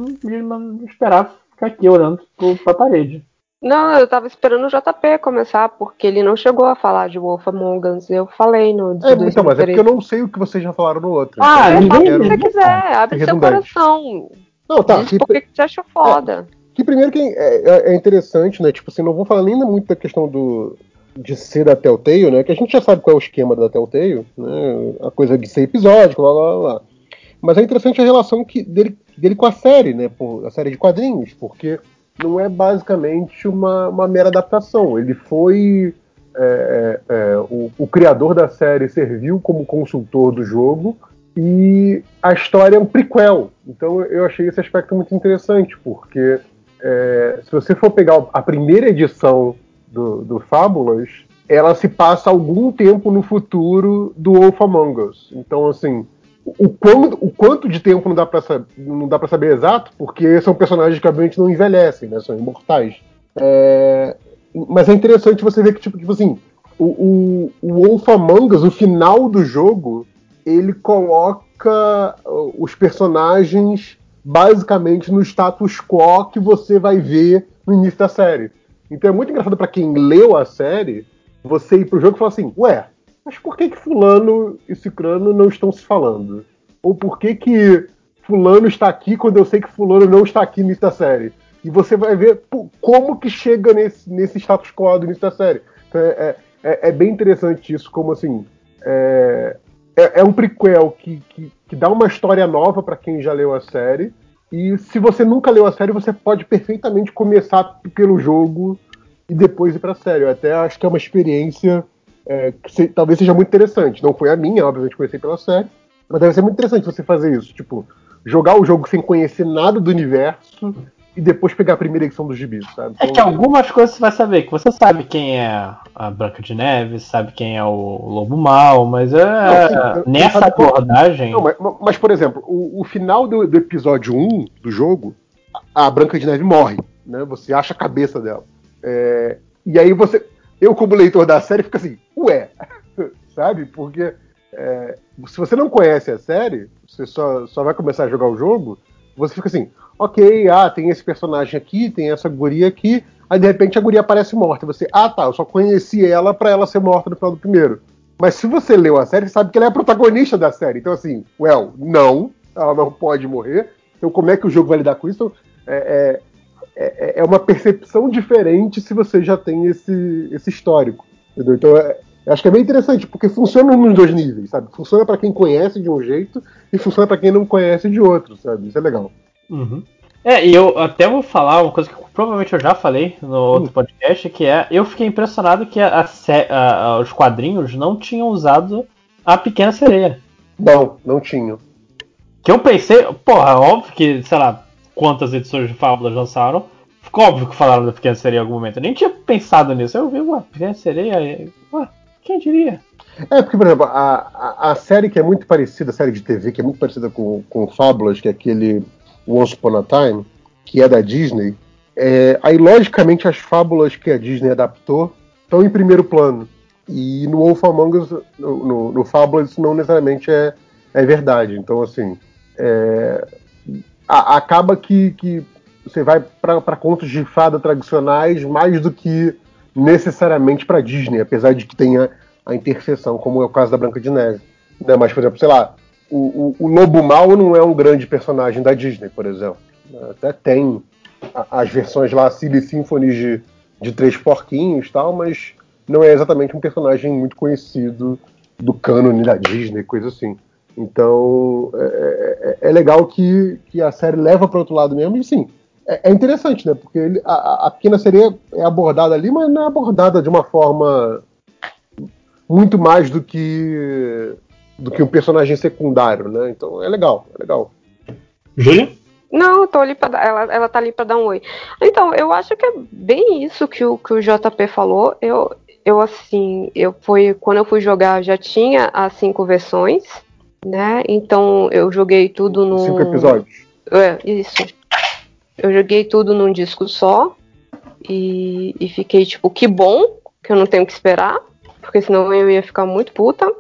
esperar ficar aqui olhando pra parede. Não, eu tava esperando o JP começar, porque ele não chegou a falar de Wolf Among Us. Eu falei no. É, então, mas é porque eu não sei o que vocês já falaram no outro. Ah, então ninguém- Se quero- você quiser, abre seu coração. Não, tá. Diz que- por que que você achou foda. Que primeiro que é, é- é interessante, né? Tipo assim, não vou falar nem muito da questão do de ser da Telltale, né? Que a gente já sabe qual é o esquema da Telltale, né? A coisa de ser episódico, blá blá blá. Mas é interessante a relação que, dele, dele com a série, né? Pô, a série de quadrinhos, porque não é basicamente uma, uma mera adaptação. Ele foi. é, é, é, o, o criador da série serviu como consultor do jogo e a história é um prequel. Então eu achei esse aspecto muito interessante, porque é, se você for pegar a primeira edição do, do Fábulas, ela se passa algum tempo no futuro do Wolf Among Us. Então, assim, o, quando, o quanto de tempo não dá pra sa- não dá para saber exato, porque são personagens que obviamente não envelhecem, né? São imortais. É, mas é interessante você ver que, tipo, tipo assim, o, o, o Wolf o final do jogo, ele coloca uh, os personagens basicamente no status quo que você vai ver no início da série. Então é muito engraçado pra quem leu a série, você ir pro jogo e falar assim, ué, mas por que que fulano e cicrano não estão se falando? Ou por que que fulano está aqui quando eu sei que fulano não está aqui no início da série? E você vai ver como que chega nesse, nesse status quo do início da série. Então, é, é, é bem interessante isso, como assim, é, é, é um prequel que, que, que dá uma história nova para quem já leu a série. E se você nunca leu a série, você pode perfeitamente começar pelo jogo e depois ir pra série. Eu até acho que é uma experiência é, que se- talvez seja muito interessante. Não foi a minha, obviamente comecei pela série, mas deve ser muito interessante você fazer isso. Tipo, jogar o jogo sem conhecer nada do universo e depois pegar a primeira edição dos gibis, sabe? É que algumas coisas você vai saber, que você sabe quem é a Branca de Neve, sabe quem é o Lobo Mal, mas é, Não, sim, nessa abordagem. Não, mas, mas, por exemplo, o, o final do, do episódio 1 do jogo, a a Branca de Neve morre, né? Você acha a cabeça dela. É, e aí você. Eu, como leitor da série, fico assim, ué, <laughs> sabe? Porque é, se você não conhece a série, você só, só vai começar a jogar o jogo, você fica assim, ok, ah, tem esse personagem aqui, tem essa guria aqui, aí de repente a guria aparece morta. Você, ah tá, eu só conheci ela pra ela ser morta no final do primeiro. Mas se você leu a série, você sabe que ela é a protagonista da série. Então, assim, well, não, ela não pode morrer. Então, como é que o jogo vai lidar com isso? Então, é, é, é- é uma percepção diferente se você já tem esse, esse histórico. Entendeu? Então, é, acho que é bem interessante, porque funciona nos dois níveis, sabe? Funciona pra quem conhece de um jeito e funciona pra quem não conhece de outro, sabe? Isso é legal. Uhum. É, e eu até vou falar uma coisa que provavelmente eu já falei no outro podcast, que é eu fiquei impressionado que a, a- a- os quadrinhos não tinham usado a Pequena Sereia. Não, não tinha. Que eu pensei, porra, óbvio que, sei lá, quantas edições de Fábulas lançaram. Ficou óbvio que falaram da Pequena Sereia em algum momento. Eu nem tinha pensado nisso. Eu vi, ué, Pequena Sereia. Ué, quem diria? É, porque, por exemplo, a, a, a série que é muito parecida, a série de TV, que é muito parecida com, com Fábulas, que é aquele Once Upon a Time, que é da Disney, é, aí, logicamente, as fábulas que a Disney adaptou estão em primeiro plano. E no Wolf Among Us, no, no, no Fábulas, isso não necessariamente é, é verdade. Então, assim, é, a- acaba que, que você vai para contos de fada tradicionais mais do que necessariamente para Disney, apesar de que tenha a interseção, como é o caso da Branca de Neve. Né? Mas, por exemplo, sei lá, o, o, o Lobo Mal não é um grande personagem da Disney, por exemplo. Até tem as versões lá, Silly Symphony de, de Três Porquinhos tal, mas não é exatamente um personagem muito conhecido do cânone da Disney, coisa assim. Então, é, é- é legal que, que a série leva para outro lado mesmo, e sim, é, é interessante, né? Porque ele- a, a- pequena sereia é abordada ali, mas não é abordada de uma forma muito mais do que do que um personagem secundário, né? Então é legal, é legal. Júlia? Não, eu tô ali pra dar, ela, ela tá ali pra dar um oi. Então, eu acho que é bem isso que o, que o JP falou. Eu, eu assim, eu fui, quando eu fui jogar, já tinha as cinco versões, né? Então eu joguei tudo no. Cinco episódios. É, isso. Eu joguei tudo num disco só e, e fiquei tipo, que bom que eu não tenho que esperar, porque senão eu ia ficar muito puta.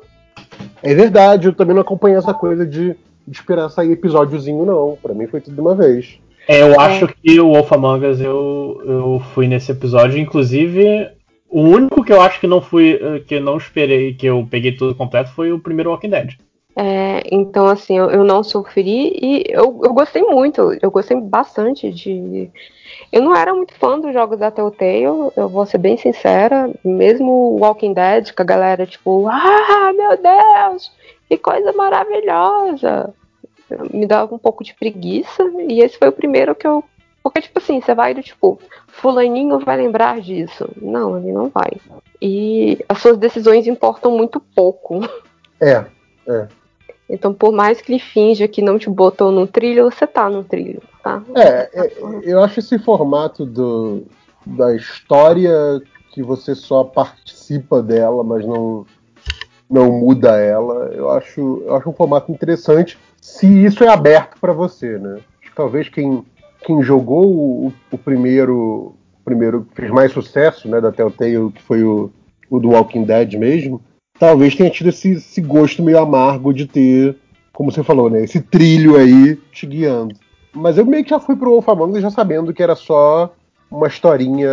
É verdade, eu também não acompanhei essa coisa de, de esperar sair episódiozinho, não. Pra mim foi tudo de uma vez. É, eu acho que o Wolf Among Us eu, eu fui nesse episódio, inclusive o único que eu acho que não fui, eh, que eu não esperei, que eu peguei tudo completo foi o primeiro Walking Dead. É, então, assim, eu, eu não sofri e eu, eu gostei muito, eu gostei bastante de. Eu não era muito fã dos jogos da Telltale, eu vou ser bem sincera, mesmo Walking Dead, que a galera, tipo, ah, meu Deus, que coisa maravilhosa! Me dava um pouco de preguiça, e esse foi o primeiro que eu. Porque, tipo assim, você vai do tipo, Fulaninho vai lembrar disso. Não, ele não vai. E as suas decisões importam muito pouco. É, é. Então, por mais que ele finja que não te botou no trilho, você tá no trilho, tá? É, é, eu acho esse formato do, da história que você só participa dela, mas não, não muda ela. Eu acho, eu acho um formato interessante se isso é aberto para você, né? Talvez quem, quem jogou o, o primeiro, o primeiro fez mais sucesso, né, da Telltale, que foi o, o do Walking Dead mesmo, talvez tenha tido esse, esse gosto meio amargo de ter, como você falou, né, esse trilho aí te guiando. Mas eu meio que já fui pro Wolf Among Us já sabendo que era só uma historinha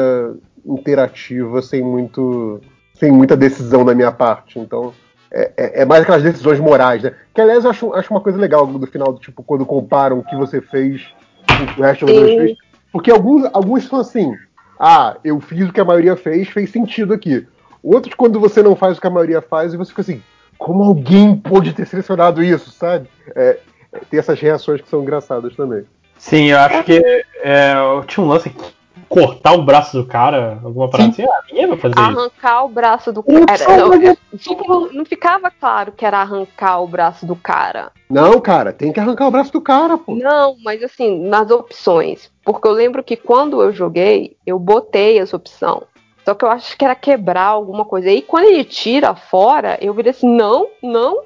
interativa sem muito sem muita decisão da minha parte. Então, é, é- é mais aquelas decisões morais, né? Que, aliás, eu acho, acho uma coisa legal do final, do tipo, quando comparam o que você fez com o que o resto das Sim. pessoas fez. Porque alguns, alguns são assim, ah, eu fiz o que a maioria fez, fez sentido aqui. Outros, quando você não faz o que a maioria faz, e você fica assim, como alguém pôde ter selecionado isso, sabe? É, é, tem essas reações que são engraçadas também. Sim, eu acho que é, tinha um lance que cortar o braço do cara, alguma parada assim. Ah, ninguém vai fazer isso. Arrancar o braço do Não, cara. Não, tipo, não ficava claro que era arrancar o braço do cara. Não, cara, tem que arrancar o braço do cara, pô. Não, mas assim, nas opções. Porque eu lembro que quando eu joguei, eu botei essa opção. Só que eu acho que era quebrar alguma coisa. E quando ele tira fora, eu virei assim, não, não.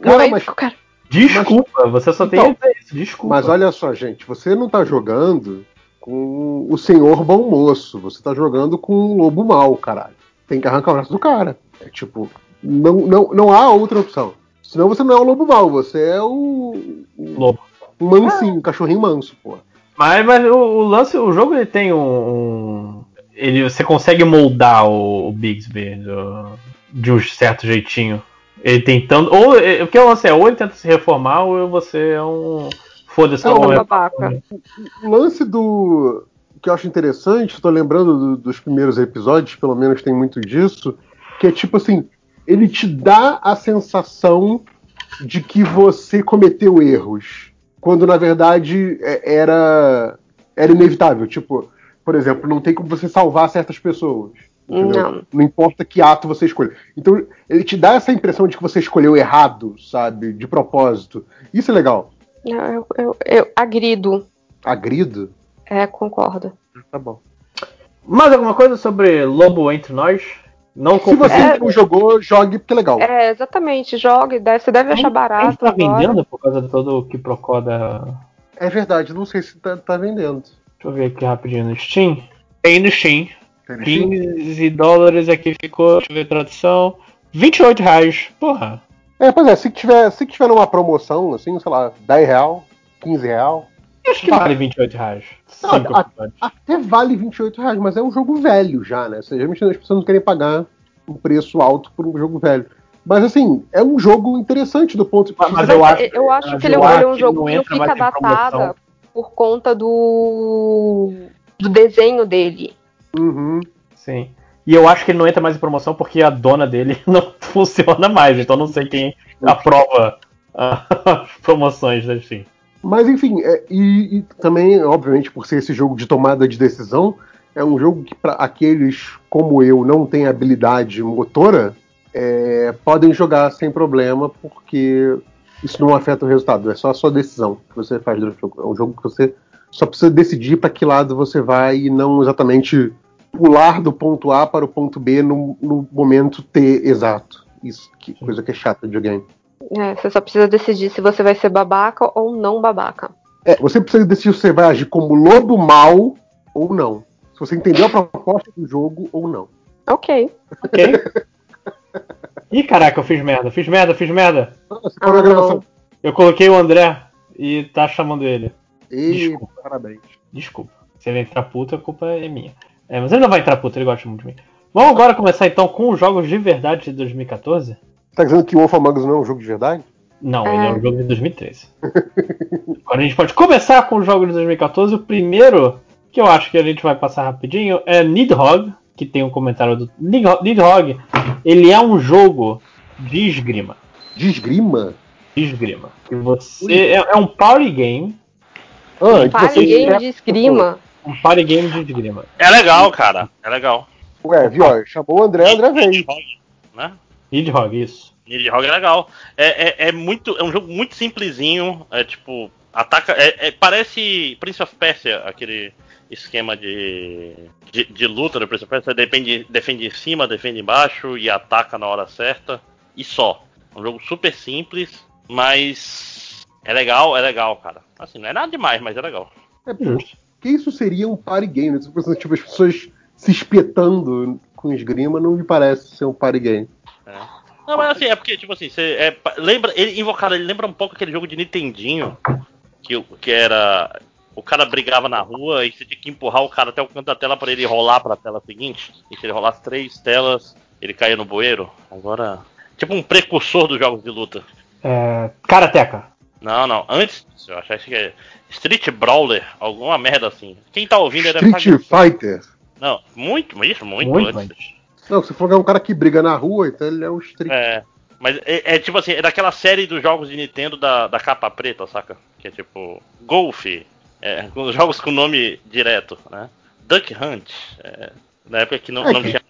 Cara, não, aí mas- o cara, Desculpa, você só tem Então, isso, desculpa. Mas olha só, gente, você não tá jogando com o senhor bom moço, você tá jogando com o lobo mau, caralho. Tem que arrancar o braço do cara. É tipo, não, não, não há outra opção. Senão você não é o lobo mau, você é o. Lobo. mansinho, um cachorrinho manso, pô. Mas, mas o, o lance, o jogo ele tem um. um- ele, você consegue moldar o, o Bixby do- de um certo jeitinho. Ele tentando. Ou é, o que é o lance é, ou ele tenta se reformar, ou você é um. Foda-se, é um é. babaca. O lance do. que eu acho interessante, tô lembrando do- dos primeiros episódios, pelo menos tem muito disso, que é tipo assim, ele te dá a sensação de que você cometeu erros, quando na verdade é- era era inevitável, tipo, por exemplo, não tem como você salvar certas pessoas. entendeu? Não. Não importa que ato você escolha. Então, ele te dá essa impressão de que você escolheu errado, sabe? De propósito. Isso é legal. Eu, eu, eu, agrido. Agrido? É, concordo. Tá bom. Mais alguma coisa sobre Lobo Entre Nós? Não Se você É. não jogou, jogue porque é legal. É, exatamente, jogue, deve, você deve achar Ainda barato tá agora. vendendo por causa de todo o que da. É verdade, não sei se tá, tá vendendo. Deixa eu ver aqui rapidinho no Steam. Tem no Steam. Tem no Steam? 15 dólares aqui ficou. Deixa eu ver a tradução. 28 reais. Porra. É, pois é, se tiver, se tiver numa promoção, assim, sei lá, 10 real, 15 real, Acho que vale 28 reais. Não, a- até vale 28 reais, mas é um jogo velho já, né? Ou seja, as pessoas não querem pagar um preço alto por um jogo velho. Mas assim, é um jogo interessante do ponto de Mas- vista. mas eu acho- eu acho mas que ele, eu é um que jogo que não fica datada por conta do, do desenho dele. Uhum. Sim. E eu acho que ele não entra mais em promoção porque a dona dele <laughs> não funciona mais. Então não sei quem aprova ah, as <laughs> promoções da Steam. Mas enfim, é, e, e também, obviamente, por ser esse jogo de tomada de decisão, é um jogo que para aqueles como eu não têm habilidade motora, é, podem jogar sem problema, porque isso não afeta o resultado, é só a sua decisão que você faz durante o jogo. É um jogo que você só precisa decidir para que lado você vai e não exatamente pular do ponto A para o ponto B no, no momento T exato. Isso, que coisa que é chata de videogame. É, você só precisa decidir se você vai ser babaca ou não babaca. É, você precisa decidir se você vai agir como lobo mau ou não. Se você entendeu a proposta do jogo ou não. Ok. Ok? <laughs> Ih, caraca, eu fiz merda, fiz merda, fiz merda. Ah, Você parou a Ah, gravação. Eu coloquei o André e tá chamando ele. Ih, Desculpa. parabéns. Desculpa. Se ele entrar puto, a culpa é minha. É, mas ele não vai entrar puto, ele gosta muito de mim. Vamos agora começar então com os jogos de verdade de 2014? Tá dizendo que o Wolf Among Us não é um jogo de verdade? Não, É. ele é um jogo de 2013. <laughs> Agora a gente pode começar com os jogos de 2014. O primeiro, que eu acho que a gente vai passar rapidinho, é Nidhogg, que tem um comentário do Nidhogg. Ele é um jogo de esgrima. De esgrima? De esgrima. Que você é, é um party game, Ah, que Party você game de esgrima. um party game de esgrima. É legal, cara. É legal. Ué, viu? Chamou o André, o André veio. Nidhogg, né? Nidhogg, isso. Nidhogg é legal. É, é, é muito, é um jogo muito simplesinho. É tipo, ataca. É, é- parece Prince of Persia, aquele esquema de, de, de luta do Prince of Persia. Você depende, defende em cima, defende embaixo e ataca na hora certa. E só. É um jogo super simples, mas é legal, é legal, cara. Assim, não é nada demais, mas é legal. É, pô, Justo. que isso seria um party game? né? Tipo, as pessoas se espetando com esgrima não me parece ser um party game. Não, mas assim, é porque, tipo assim, você é, lembra, ele invocado, ele lembra um pouco aquele jogo de Nintendinho, que, que era. O cara brigava na rua e você tinha que empurrar o cara até o canto da tela para ele rolar pra tela seguinte. E se ele rolasse três telas, ele caía no bueiro. Agora. Tipo um precursor dos jogos de luta. É, Karateka. Não, não. Antes eu achei que é Street Brawler, alguma merda assim. Quem tá ouvindo ele deve Street Fighter. Não, muito, isso, muito, Muito antes. antes. Não, você falou que é um cara que briga na rua, então ele é um street. É. Mas é, é tipo assim, é daquela série dos jogos de Nintendo da, da capa preta, saca? Que é tipo. Golf. É, jogos com nome direto, né? Duck Hunt. é, na época que não, É não que- tinha.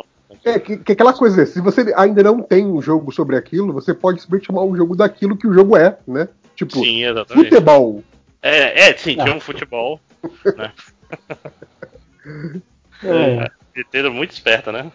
É, que, que aquela coisa, se você ainda não tem um jogo sobre aquilo, você pode simplesmente chamar o jogo daquilo que o jogo é, né? Tipo, Sim, exatamente. futebol. É, é, sim, tinha um futebol. Né? <laughs> É. Nintendo muito esperta, né?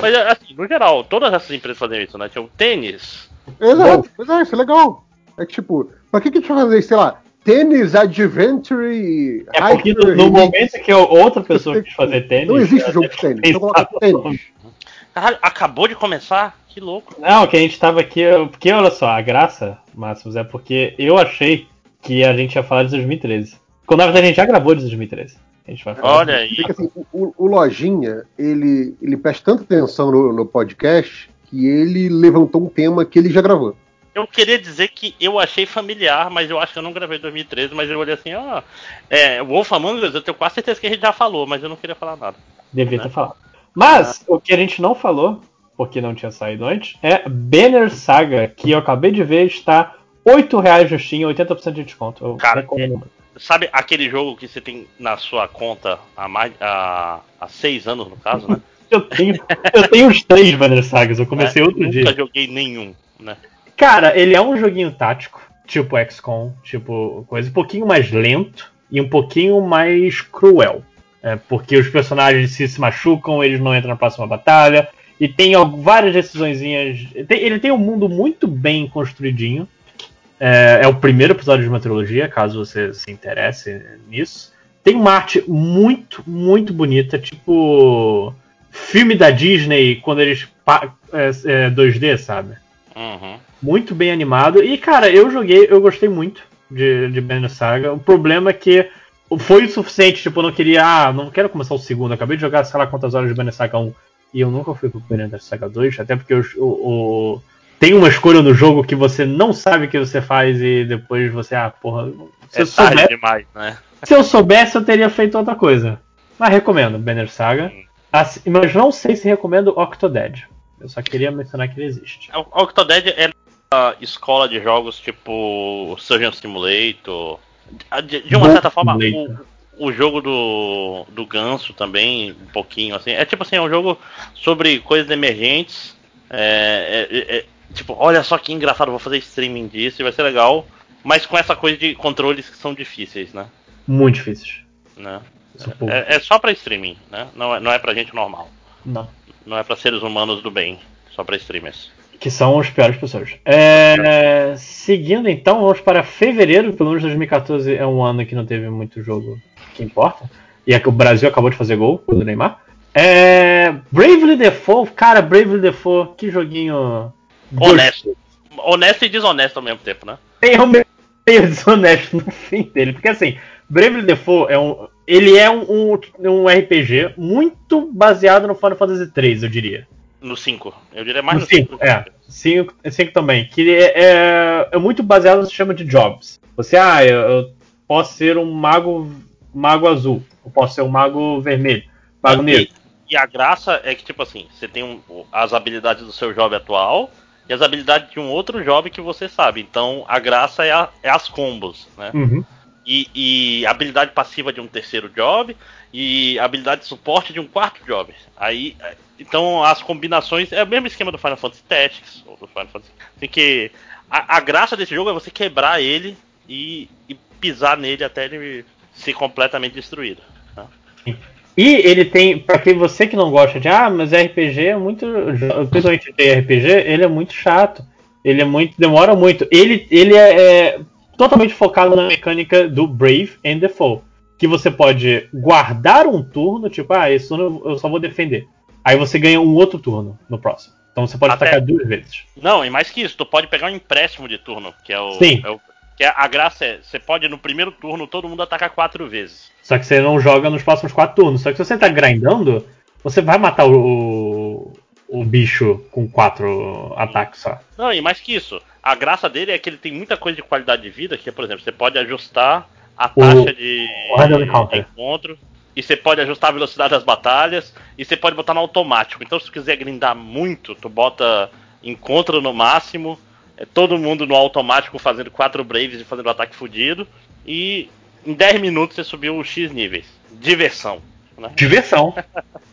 Mas assim, no geral, todas essas empresas fazem isso, né? Tinha o tênis. Exato, pois é, isso é legal. É que, tipo, pra que que a gente vai fazer, sei lá, tênis Adventure É porque no, no momento que outra pessoa quis fazer tênis. Não existe jogo de tênis, então coloca tênis. Caralho, acabou de começar? Que louco. Não, que a gente tava aqui. Porque olha só, a graça, Máximos, é porque eu achei que a gente ia falar de 2013. Quando na verdade a gente já gravou de 2013. A gente vai falar. Olha aí. Assim, o, o Lojinha, ele, ele presta tanta atenção no, no podcast que ele levantou um tema que ele já gravou. Eu queria dizer que eu achei familiar, mas eu acho que eu não gravei em 2013, mas eu olhei assim, ó. É, Wolf Among Us, eu tenho quase certeza que a gente já falou, mas eu não queria falar nada. Devia né? ter falado. Mas o que a gente não falou, porque não tinha saído antes, é Banner Saga, que eu acabei de ver, está R$ 8,00 justinho, 80% de desconto. Eu Cara, recomendo muito. Sabe aquele jogo que você tem na sua conta há mais há, há seis anos, no caso, né? <laughs> Eu tenho, eu tenho os três Banner Sagas, eu comecei É, outro nunca dia. joguei nenhum, né? Cara, ele é um joguinho tático, tipo XCOM, tipo coisa, um pouquinho mais lento e um pouquinho mais cruel. É, porque os personagens se, se machucam, eles não entram na próxima batalha. E tem várias decisõezinhas. ele tem um mundo muito bem construidinho. É, é o primeiro episódio de uma trilogia, caso você se interesse nisso. Tem uma arte muito, muito bonita, tipo filme da Disney quando eles é, é, 2D, sabe? Uhum. Muito bem animado. E, cara, eu joguei, eu gostei muito de, de Banner Saga. O problema é que foi o suficiente, tipo, eu não queria, ah, não quero começar o segundo. Acabei de jogar, sei lá quantas horas de Banner Saga 1 e eu nunca fui pro Banner Saga 2, até porque o, o, o- tem uma escolha no jogo que você não sabe o que você faz e depois você, ah, porra, se, É eu, soubesse, demais, né? se eu soubesse eu teria feito outra coisa. Mas recomendo Banner Saga. Assim, mas não sei se recomendo Octodad. Eu só queria mencionar que ele existe. O Octodad é escola de jogos tipo Surgeon Simulator. De, de uma certa forma, o, o jogo do, do Ganso também, um pouquinho assim. É tipo assim, é um jogo sobre coisas emergentes. É, é- é- é- tipo, olha só que engraçado, vou fazer streaming disso e vai ser legal. Mas com essa coisa de controles que são difíceis, né? Muito difíceis. né? É, é só pra streaming, né? Não é, não é pra gente normal. Não. Não é pra seres humanos do bem, só pra streamers. Que são as piores pessoas. É, seguindo então, vamos para fevereiro, pelo menos 2014 é um ano que não teve muito jogo que importa. E é que o Brasil acabou de fazer gol do Neymar. É, Bravely Default, cara, Bravely Default, que joguinho Honesto. Honesto e desonesto ao mesmo tempo, né? Tem um meio desonesto no <laughs> fim dele, porque assim, Bravely Default é um, ele é um, um, um RPG muito baseado no Final Fantasy III, eu diria. No 5. Eu diria mais No no 5. 5, é. 5, 5 também. Que é, é, é muito baseado no sistema de jobs. Você, ah, eu, eu posso ser um mago mago azul. Eu posso ser um mago vermelho. Mago negro. E a graça é que, tipo assim, você tem um- as habilidades do seu job atual e as habilidades de um outro job que você sabe. Então a graça é, a- é as combos, né? Uhum. E, e habilidade passiva de um terceiro job e habilidade de suporte de um quarto job. Aí, então as combinações é o mesmo esquema do Final Fantasy Tactics ou do Final Fantasy. Tem que a, a graça desse jogo é você quebrar ele e, e pisar nele até ele ser completamente destruído. tá? E ele tem, pra quem você que não gosta de, ah, mas RPG é muito, principalmente de RPG, ele é muito chato. Ele é muito, demora muito. Ele, ele é, é totalmente focado na mecânica do Brave and Default, que você pode guardar um turno, tipo, ah, esse turno eu só vou defender. Aí você ganha um outro turno no próximo. Então você pode Até- atacar duas vezes. Não, e mais que isso, tu pode pegar um empréstimo de turno, que é o. Sim. é o- que é- a graça é, você pode no primeiro turno todo mundo atacar quatro vezes. Só que você não joga nos próximos quatro turnos. Só que se você tá grindando, você vai matar o, o, o bicho com quatro ataques só. Não, e mais que isso, a graça dele é que ele tem muita coisa de qualidade de vida, que é, por exemplo, você pode ajustar a O- taxa de, o de encontro, e você pode ajustar a velocidade das batalhas, e você pode botar no automático. Então, se tu quiser grindar muito, tu bota encontro no máximo, é todo mundo no automático fazendo quatro Braves e fazendo um ataque fudido, e em 10 minutos você subiu os X níveis. Diversão. Né? Diversão.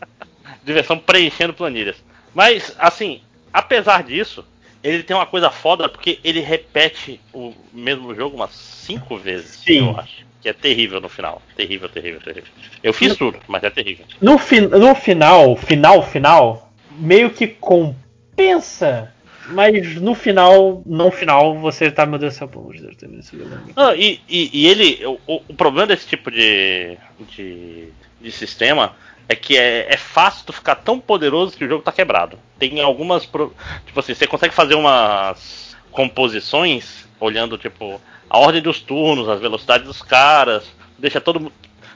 <laughs> diversão preenchendo planilhas. Mas, assim, apesar disso, ele tem uma coisa foda porque ele repete o mesmo jogo umas cinco vezes, Sim. eu acho. Que é terrível no final. Terrível, terrível, terrível. Eu fiz tudo, mas é terrível. No, fin no final, final, final, meio que compensa. Mas no final, no final, você tá, meu Deus do céu, pelo amor de Deus, termina esse jogo. Não, e, e- e ele. O, o- o problema desse tipo de, de, de sistema é que é, é fácil tu ficar tão poderoso que o jogo tá quebrado. Tem algumas. pro- Tipo assim, você consegue fazer umas composições olhando, tipo, a ordem dos turnos, as velocidades dos caras, deixa todo mundo.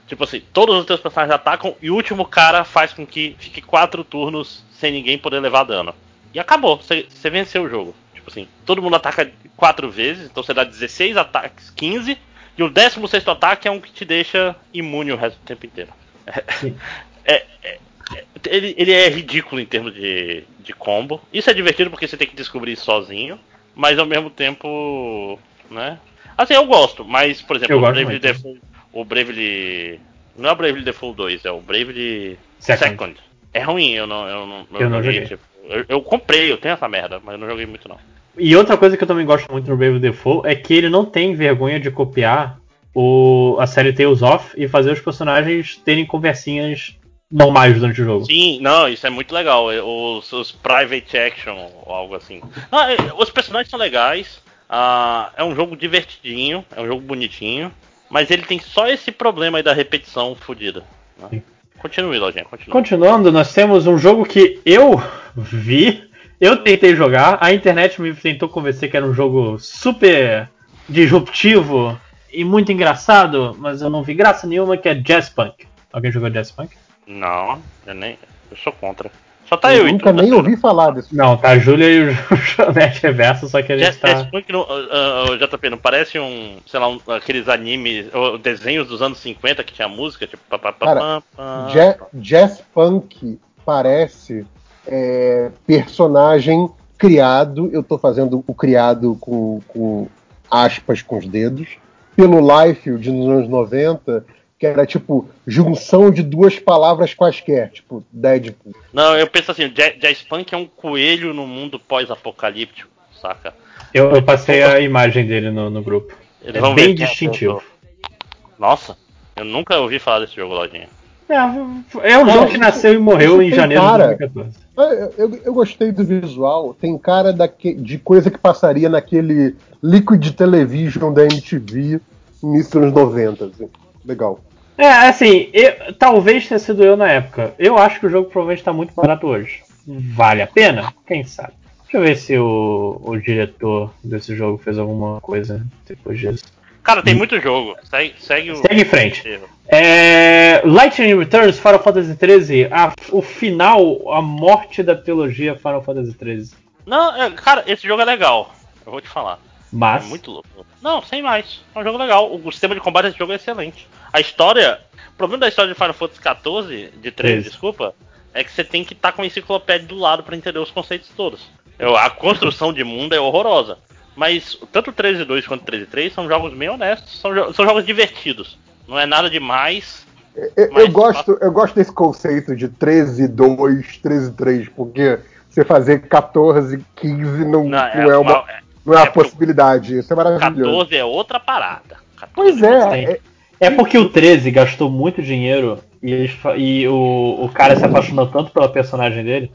Tipo assim, todos os teus personagens atacam e o último cara faz com que fique quatro turnos sem ninguém poder levar dano. E acabou, você você venceu o jogo. Tipo assim, todo mundo ataca quatro vezes, então você dá 16 ataques, 15, e o 16 ataque é um que te deixa imune o resto do tempo inteiro. É- <laughs> é- é- ele, ele é ridículo em termos de, de combo. Isso é divertido porque você tem que descobrir sozinho, mas ao mesmo tempo, né? Assim, eu gosto, mas, por exemplo, Eu o Bravely. Default, o Bravely... Não é o Bravely Default 2, é o Bravely Second. Second. É ruim, eu não, eu não, Eu não joguei, joguei. tipo, eu, eu comprei, eu tenho essa merda, mas eu não joguei muito não. E outra coisa que eu também gosto muito no Brave Default é que ele não tem vergonha de copiar o, a série Tales of e fazer os personagens terem conversinhas normais durante o jogo. Sim, não, isso é muito legal. é, Os, os private action ou algo assim. Não, é, os personagens são legais. ah, é um jogo divertidinho, é um jogo bonitinho. Mas ele tem só esse problema aí da repetição fodida. né? Continue, Lojinha, continue. Continuando, nós temos um jogo que eu vi, eu tentei jogar, a internet me tentou convencer que era um jogo super disruptivo e muito engraçado, mas eu não vi graça nenhuma, que é Jazz Punk. Alguém jogou Jazz Punk? Não, eu nem. Eu sou contra. Só tá eu, eu nunca tu, né? nem ouvi falar desse Não, tá a Júlia e o <laughs> Janete Reverso, só que a gente Jazz, tá... Jazz Punk, não, ah, ah, JP, não parece um, sei lá, um- aqueles animes, ou desenhos dos anos 50 que tinha música, tipo. pá, pá, pá, Cara, pá, pá. Ja- Jazz Punk parece é, personagem criado, eu tô fazendo o criado com, com aspas com os dedos, pelo Liefeld nos anos 90, que era tipo junção de duas palavras quaisquer, tipo Deadpool. Não, eu penso assim, Jazz Punk é um coelho no mundo pós-apocalíptico, saca? Eu, eu passei a imagem dele no, no grupo. Eles É vão bem quem distintivo. Nossa, eu nunca ouvi falar desse jogo, Lojinha. É, é um jogo que nasceu e morreu em janeiro cara. de 2014. Eu, eu- eu gostei do visual. Tem cara daque- de coisa que passaria naquele Liquid Television da MTV início dos anos 90. assim. Legal. É, assim, eu- talvez tenha sido eu na época. Eu acho que o jogo provavelmente está muito barato hoje. Vale a pena? Quem sabe? Deixa eu ver se o, o diretor desse jogo fez alguma coisa depois disso. Cara, tem muito jogo. Segue, segue o. Segue em frente. É, Lightning Returns, Final Fantasy XIII, a- o final, a morte da trilogia Final Fantasy XIII. Não, é, cara, esse jogo é legal. Eu vou te falar. Mas, É muito louco. Não, sem mais. É um jogo legal. O sistema de combate desse jogo é excelente. A história. O problema da história de Final Fantasy XIV, de 13, Treze. desculpa, é que você tem que estar com a enciclopédia do lado pra entender os conceitos todos. Eu- a construção de mundo é horrorosa. Mas tanto o 13.2 quanto o 13.3 são jogos bem honestos, são, jo- são jogos divertidos. Não é nada demais. Eu, eu Mas- gosto, eu gosto desse conceito de 13, 2, 13, 3, porque você fazer 14, 15 não, não, é, uma, uma- não é uma é porque- possibilidade. Isso é maravilhoso. 14 é outra parada. 14 Pois é, é, é porque o 13 gastou muito dinheiro e, eles e o, o cara se apaixonou tanto pela personagem dele.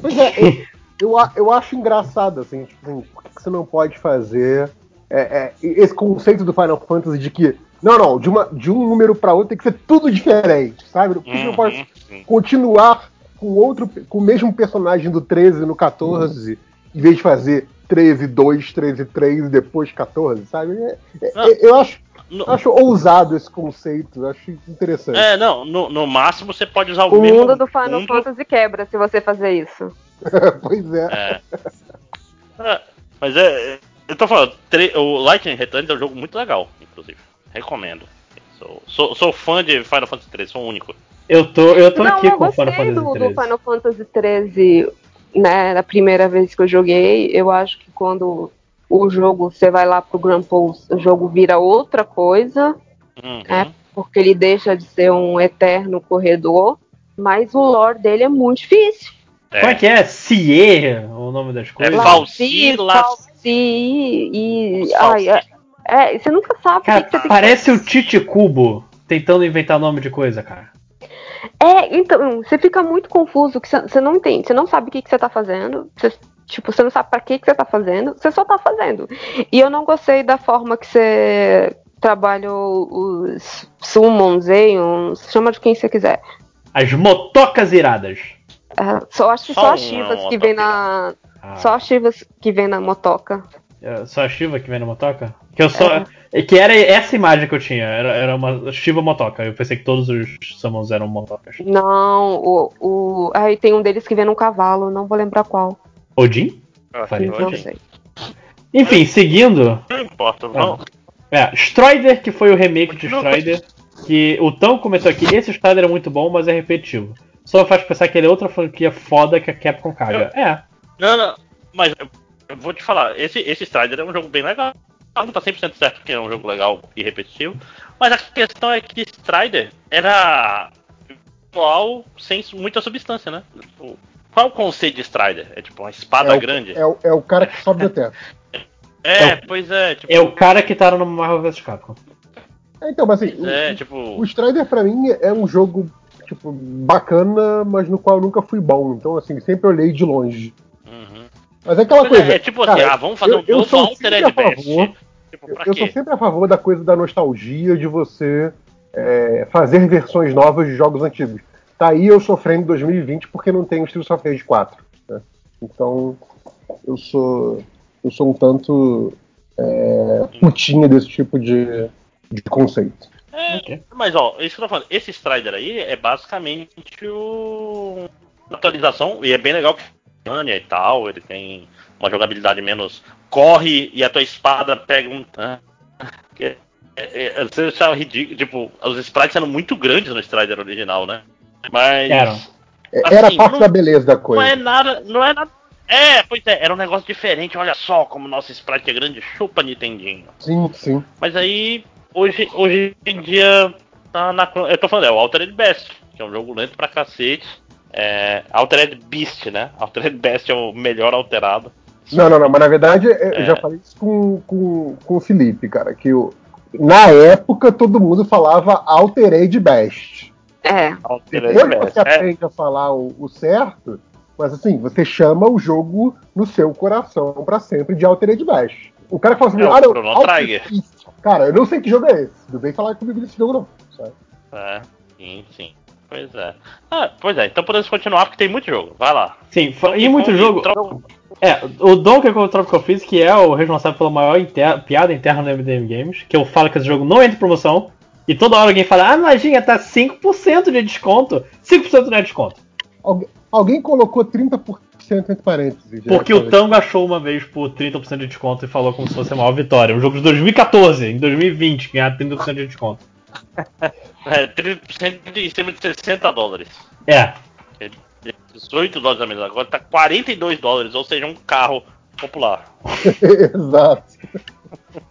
Pois é, eu, eu, a- eu acho engraçado, assim, tipo assim, por que você não pode fazer é, é, esse conceito do Final Fantasy de que, não, não, de, uma, de um número pra outro tem que ser tudo diferente, sabe? Por que você não pode Uhum, continuar com outro, com o mesmo personagem do 13 no 14, em vez de fazer 13, 2, 13, 3 e depois 14, sabe? É- é- Não. eu acho, No- acho ousado esse conceito, eu acho interessante. É, não, no, no máximo você pode usar o, O mesmo mundo do Final mundo- Fantasy quebra se você fazer isso. <laughs> pois é. É. É, mas é. Eu tô falando, tre- o Lightning Returns é um jogo muito legal, inclusive. Recomendo. Sou, sou, sou fã de Final Fantasy 3, sou o único. Eu tô, eu tô não, aqui eu com o Final Fantasy do, do 13. Final Fantasy 13, né, da primeira vez que eu joguei. Eu acho que quando o jogo, você vai lá pro Grand Pulse, o jogo vira outra coisa, Uhum. É. porque ele deixa de ser um eterno corredor, mas o lore dele é muito difícil. Como é que é? Cie, o nome das coisas? É Falsi, Las- Falsi e. Ai, é, é, você nunca sabe o Cara, que, que você tem parece o Tite Cubo tentando inventar nome de coisa, cara. É, então, você fica muito confuso, que você não entende, você não sabe o que, que você tá fazendo, você, tipo, você não sabe pra que, que você tá fazendo, você só tá fazendo. E eu não gostei da forma que você trabalhou os summons, Aeons, chama de quem você quiser. As motocas iradas. É, só acho que Só só, as chivas é que vem na. Ah, Só as chivas que vem na motoca. é só a Shiva que vem na motoca? Que eu só. é Que era essa imagem que eu tinha, era, era uma Shiva motoca. Eu pensei que todos os summons eram motocas. Não, o. o aí tem um deles que vem num cavalo, não vou lembrar qual. Odin? Ah, Não Odin. sei. Enfim, seguindo. Não importa, não. É, Strider, que foi o remake de Strider. Que o Tão comentou aqui, esse Strider é muito bom, mas é repetitivo. Só faz pensar que ele é outra franquia foda que a Capcom caga. É. Não, não, mas eu, eu vou te falar, esse, esse Strider é um jogo bem legal. Não tá 100% certo que é um jogo legal e repetitivo. Mas a questão é que Strider era visual sem muita substância, né? Tipo, qual o conceito de Strider? É tipo uma espada é, grande? O, é, o, é o cara que sobe do teto. <laughs> É, é o- pois é, tipo. É o cara que tá no Marvel vs Capcom. É, então, mas assim, o- É, tipo. O Strider pra mim é um jogo tipo bacana, mas no qual eu nunca fui bom. Então assim, sempre olhei de longe. uhum. Mas é aquela é, coisa. é tipo assim, cara, ah, vamos fazer eu- um eu novo Altered Beast. favor- Tipo, Eu, eu sou sempre a favor da coisa da nostalgia, de você é, fazer versões novas de jogos antigos. Tá aí eu sofrendo em 2020 porque não tenho Streets of Rage 4. né? Então eu sou eu sou um tanto é, putinha desse tipo de, de conceito. É, Ok. mas ó, isso que eu tô falando, esse Strider aí é basicamente o atualização, e é bem legal e tal, ele tem uma jogabilidade menos corre e a tua espada pega um. é- é- é- Você achava ridículo, tipo, os sprites eram muito grandes no Strider original, né? Mas. É, Era Assim, parte não- da beleza da Não coisa. é nada. Não é nada. É, pois é, era um negócio diferente. Olha só como nosso sprite é grande, chupa Nintendinho. Sim, sim. Mas aí, hoje, hoje em dia, tá na, eu tô falando, é o Altered Best, que é um jogo lento pra cacete. É, Altered Beast, né? <laughs> Altered Best é o melhor alterado. Não, não, não, mas na verdade eu É. já falei isso com, com, com o Felipe, cara, que o, na época todo mundo falava Altered Best. É. Altered Depois Beast. você É, aprende a falar o, o certo, mas assim, você chama o jogo no seu coração pra sempre de Altered Bash. O cara que fala assim, É ah, não. Beast. Cara, eu não sei que jogo é esse. Não vem falar comigo desse jogo, não. sabe? é, sim, sim. Pois é. Ah, pois é, então podemos continuar porque tem muito jogo. Vai lá. Sim, fa- e Donkey muito Kong jogo. Tro- É, o Donkey Kong Tropical Freeze, que é o responsável pela maior inter- piada interna no MDM Games, que eu falo que esse jogo não entra em promoção, e toda hora alguém fala, ah, lojinha, tá 5% de desconto. 5% não é desconto. Algu- alguém colocou 30% entre parênteses. já, Porque o? Tango achou uma vez por 30% de desconto e falou como se fosse a maior vitória. Um jogo de 2014, em 2020, ganhar 30% de desconto. É, 30% em cima de 60 dólares. É, 18 dólares a menos. Agora tá 42 dólares, ou seja, um carro popular. <laughs> Exato.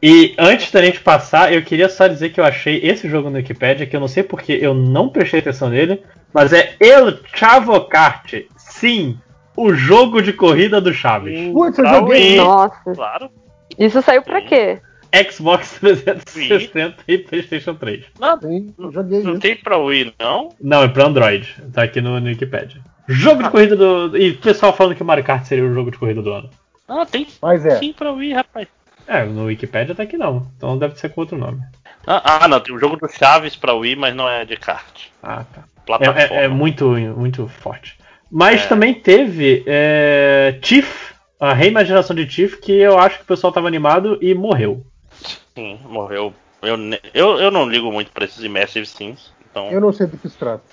E antes da gente passar, eu queria só dizer que eu achei esse jogo no Wikipedia, que eu não sei porque eu não prestei atenção nele, mas é El Chavo Kart. Sim, o jogo de corrida do Chaves. Putz, eu joguei. Nossa. Claro. Isso saiu pra quê? Xbox 360 e PlayStation 3. Não, Sim, não tem pra Wii, não? Não, é pra Android. Tá aqui no, no Wikipedia. Jogo de corrida do. E o pessoal falando que o Mario Kart seria o jogo de corrida do ano. Ah, tem Mas é. sim pra Wii, rapaz. É, no Wikipedia tá aqui não. Então deve ser com outro nome. Ah, ah, não, tem o jogo do Chaves pra Wii, mas não é de kart. Ah, tá. Plataforma. É, é- é muito, muito forte. Mas É. também teve é, Tiff, a reimaginação de Tiff, que eu acho que o pessoal tava animado e morreu. Sim, morreu. Eu, eu, eu não ligo muito pra esses Immersive Sims. Então, Eu não sei do que se trata.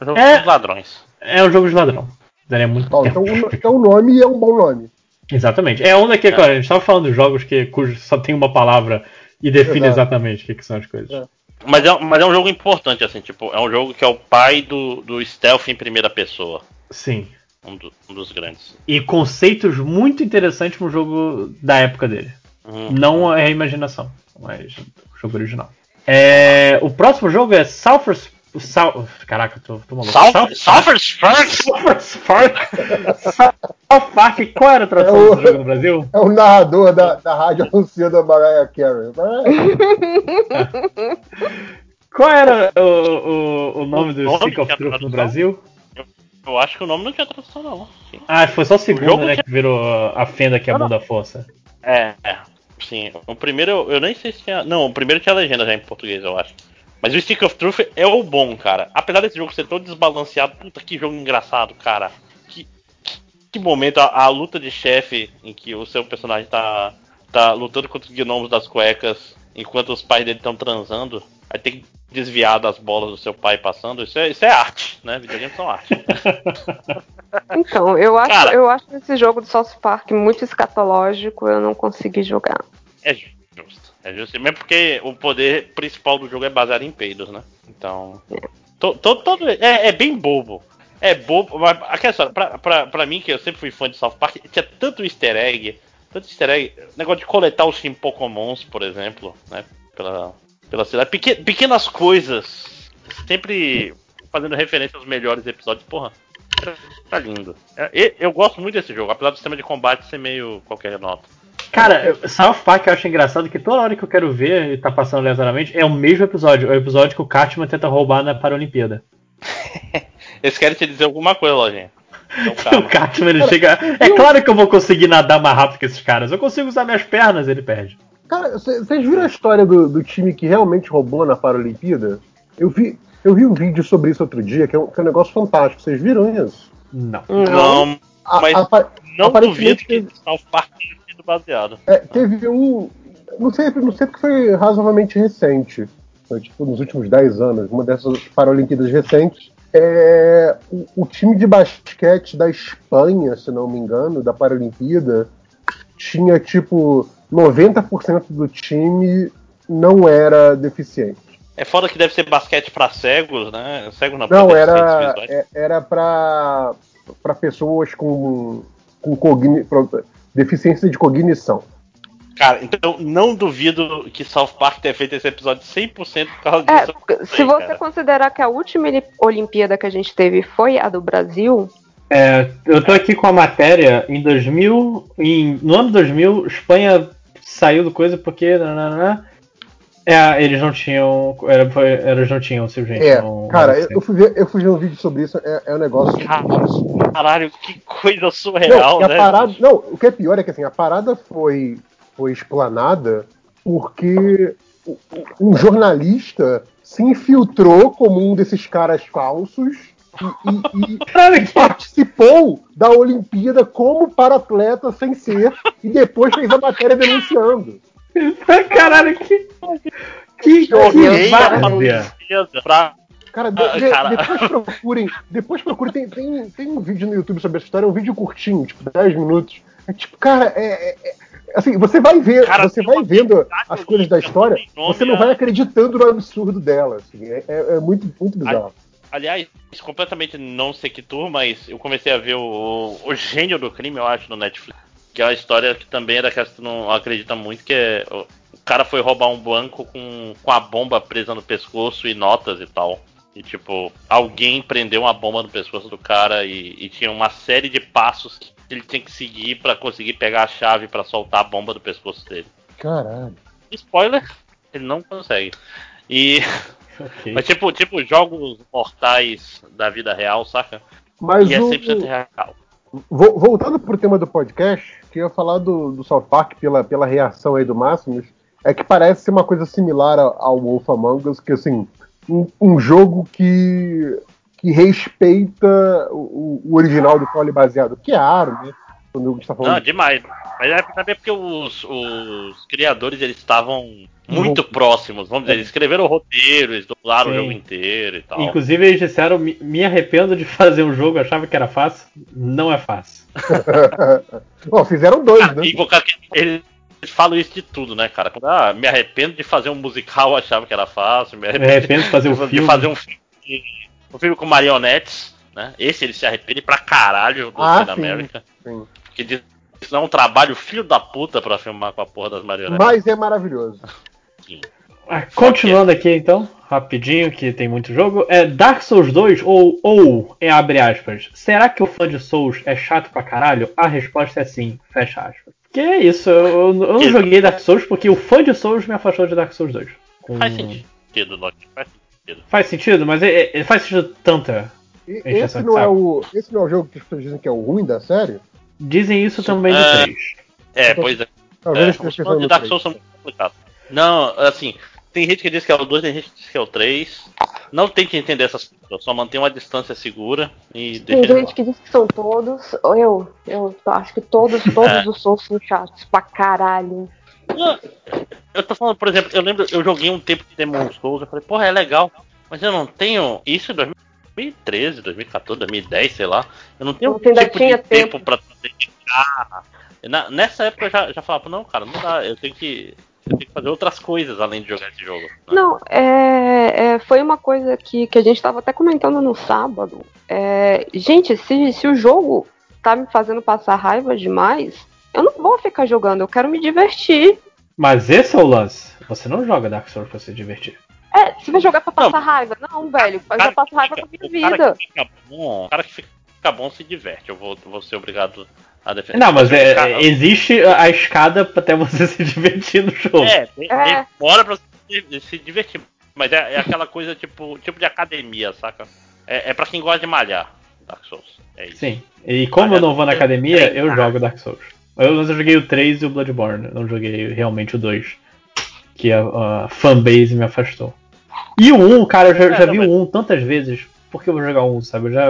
eu jogo É. os ladrões. É um jogo de ladrão. Daria muito Bom, tempo. então, o- então o nome é um bom nome. Exatamente. É um daqueles. A gente tava falando de jogos que, cujo só tem uma palavra e define Exato. exatamente o que, que são as coisas. É. Mas é, mas é um jogo importante, assim, tipo, é um jogo que é o pai do, do stealth em primeira pessoa. Sim. Um, do- um dos grandes. E conceitos muito interessantes no jogo da época dele. Hum. Não é a imaginação, mas o jogo original. É, o próximo jogo é Southers. Sal, caraca, tô, tô maluco. Southers Park. South Park. Qual era a tradução É o- desse jogo no Brasil? <laughs> É o narrador da, da rádio anunciando a Mariah Carey. <laughs> Qual era o, o, o nome do Stick of é Truth no? Brasil? Eu acho que o nome não tinha tradução, não. Sim. Ah, foi só o segundo, jogo né? Que virou a fenda que é a Não, bunda força. É, é. Sim, o primeiro eu, nem sei se tinha. Não, o primeiro tinha legenda já em português, eu acho. Mas o Stick of Truth é o bom, cara. Apesar desse jogo ser todo desbalanceado, puta que jogo engraçado, cara. Que, que momento a, a luta de chefe em que o seu personagem tá, tá lutando contra os gnomos das cuecas enquanto os pais dele estão transando. Aí tem que desviar das bolas do seu pai passando. Isso é, isso é arte, né? Videogames são arte. <laughs> Então, eu acho, Cara. eu acho esse jogo do South Park muito escatológico, eu não consegui jogar. É justo. É justo. Mesmo porque o poder principal do jogo é baseado em peidos, né? Então. to- to- todo, é, é bem bobo. É bobo. Mas aquela história, pra, pra, pra mim, que eu sempre fui fã de South Park, tinha tanto easter egg. Tanto easter egg. Negócio de coletar os Pokémons, por exemplo, né? Pela, pela cidade. Peque- pequenas coisas. Sempre fazendo referência aos melhores episódios. Porra. Tá lindo. É, e- eu gosto muito desse jogo, apesar do sistema de combate ser meio qualquer nota. Cara, eu- South Park eu acho engraçado que toda hora que eu quero ver e tá passando aleatoriamente é o mesmo episódio. É o episódio que o Cartman tenta roubar na Paralimpíada. <laughs> Eles querem te dizer alguma coisa, Lojinha. Então, O. <laughs> Cartman ele chega. É claro que eu vou conseguir nadar mais rápido que esses caras. Eu consigo usar minhas pernas, ele perde. Cara, vocês viram a história do, do time que realmente roubou na Paralimpíada? Eu vi, eu vi um vídeo sobre isso outro dia, que é um, que é um negócio fantástico. Vocês viram isso? Não. Não, A- mas apa- não duvido que South Park tenha sido baseado. É, teve um. Não sei, não sei porque foi razoavelmente recente. Foi tipo nos últimos 10 anos, uma dessas Paralimpíadas recentes. É, o, o time de basquete da Espanha, se não me engano, da Paralimpíada, tinha tipo 90% do time não era deficiente. É foda que deve ser basquete pra cegos, né? Cegos não, Não, era, é- era pra, pra pessoas com, com cogni, deficiência de cognição. Cara, então não duvido que South Park tenha feito esse episódio 100% por causa É, disso. porque se aí, você cara. considerar que a última Oli- Olimpíada que a gente teve foi a do Brasil, É, eu tô aqui com a matéria em 2000, em, no ano 2000, Espanha saiu do coisa porque nananã, É, eles não tinham. Era, foi- eles não tinham simplesmente. É, um- cara, um- eu, eu fui ver, eu fui ver um vídeo sobre isso, é, é um negócio. Caralho, que coisa Não, surreal, a né? parada, não, o que é pior é que assim, a parada foi, foi explanada porque um jornalista se infiltrou como um desses caras falsos e, e- e <laughs> que- participou da Olimpíada como para-atleta sem ser e depois fez a matéria denunciando. <laughs> Caralho, que. Que, que várzea. Pra. Cara, de- de- cara. depois procurem, depois procurem, tem, tem, tem um vídeo no YouTube sobre essa história, é um vídeo curtinho, tipo 10 minutos. É tipo, cara, é, é- é- assim, você vai ver, Cara, você vai vendo as coisas da história, você não vai acreditando no absurdo dela, assim, é, é- é muito, muito bizarro. Aliás, completamente não sequitur, mas eu comecei a ver o, o gênio do crime, eu acho, no Netflix. Que é uma história que também é daquelas que tu não acredita muito, que é. O, o cara foi roubar um banco com, com a bomba presa no pescoço e notas e tal. E tipo, alguém prendeu uma bomba no pescoço do cara e, e tinha uma série de passos que ele tinha que seguir pra conseguir pegar a chave pra soltar a bomba do pescoço dele. Caralho. Spoiler, ele não consegue. E. Ok. Mas tipo, tipo jogos mortais da vida real, saca? Mas e é o- 100% real. Vo- voltando pro tema do podcast, que eu ia falar do, do South Park pela, pela reação aí do Máximos, é que parece ser uma coisa similar ao, ao Wolf Among Us, que assim, um, um jogo que, que respeita o, o original do qual ele é baseado, que é Aro, né? Quando gente tá falando Não, demais. Mas é também porque os, os criadores eles estavam muito próximos, vamos dizer, eles escreveram o roteiro, eles dublaram o Sim. jogo inteiro e tal. Inclusive eles disseram, me, me arrependo de <laughs> fazer um jogo, achava que era fácil. Não é fácil. <laughs> Bom, fizeram dois, Ah, né? eles falam isso de tudo, né, cara? Ah, me arrependo de fazer um musical, achava que era fácil. Me Me arrependo de fazer um de filme. fazer um filme, um filme com marionetes, né? Esse ele se arrepende pra caralho do Ah, Capitão América. sim. Que diz que é um trabalho filho da puta pra filmar com a porra das marionetes. Mas é maravilhoso. <laughs> Sim. Ah, continuando aqui então, rapidinho, que tem muito jogo. É Dark Souls 2 ou, ou, é abre aspas, será que o fã de Souls é chato pra caralho? A resposta é sim, fecha aspas. Que é isso, eu, eu não joguei Dark Souls porque o fã de Souls me afastou de Dark Souls 2. Com- Faz sentido, Loki. Faz sentido. Faz sentido, mas é, é- faz sentido tanta. E- esse, de não é o, esse não é o jogo que as pessoas dizem que é o ruim da série? Dizem isso também do É. 3. É, pois é. Talvez é, os fãs de Dark. Souls são muito complicados. Não, assim, tem gente que diz que é o 2, tem gente que diz que é o 3. Não tente entender essas pessoas, só mantenha uma distância segura e Tem deixa ele gente lá. que diz que são todos. Eu, eu acho que todos, <laughs> todos É. os Souls são chatos pra caralho. Eu tô falando, por exemplo, eu lembro, eu joguei um tempo de Demon Souls, eu falei, porra, é legal, mas eu não tenho isso em 2013, 2014, 2010, sei lá. Eu não tenho Você tipo tinha de tempo pra dedicar. Na- nessa época eu já, já falava, não, cara, não dá, eu tenho que. Eu tenho que fazer outras coisas além de jogar esse jogo. né? Não, é, é, foi uma coisa que, que a gente estava até comentando no sábado. É, gente, se, se o jogo tá me fazendo passar raiva demais, eu não vou ficar jogando, eu quero me divertir. Mas esse é o lance. Você não joga Dark Souls pra se divertir. É, se vai jogar pra passar Não. raiva, não, velho, eu já passo raiva fica- com a minha o cara vida. que fica bom, o cara que fica bom se diverte. Eu vou, vou ser obrigado a defender. Não, mas é- Cara, é- existe a escada até você <laughs> se divertir no jogo. É, tem- É. demora pra se, se divertir. Mas é, é aquela coisa tipo, tipo de academia, saca? É, é pra quem gosta de malhar, Dark Souls. É isso. Sim. E como eu não vou na academia, eu jogo Dark Souls. Eu, mas eu joguei o 3 e o Bloodborne, não joguei realmente o 2. Que a, a fanbase me afastou. E o 1, cara, eu já, É, já não, vi mas- o 1 tantas vezes. Por que eu vou jogar um, sabe? Eu já,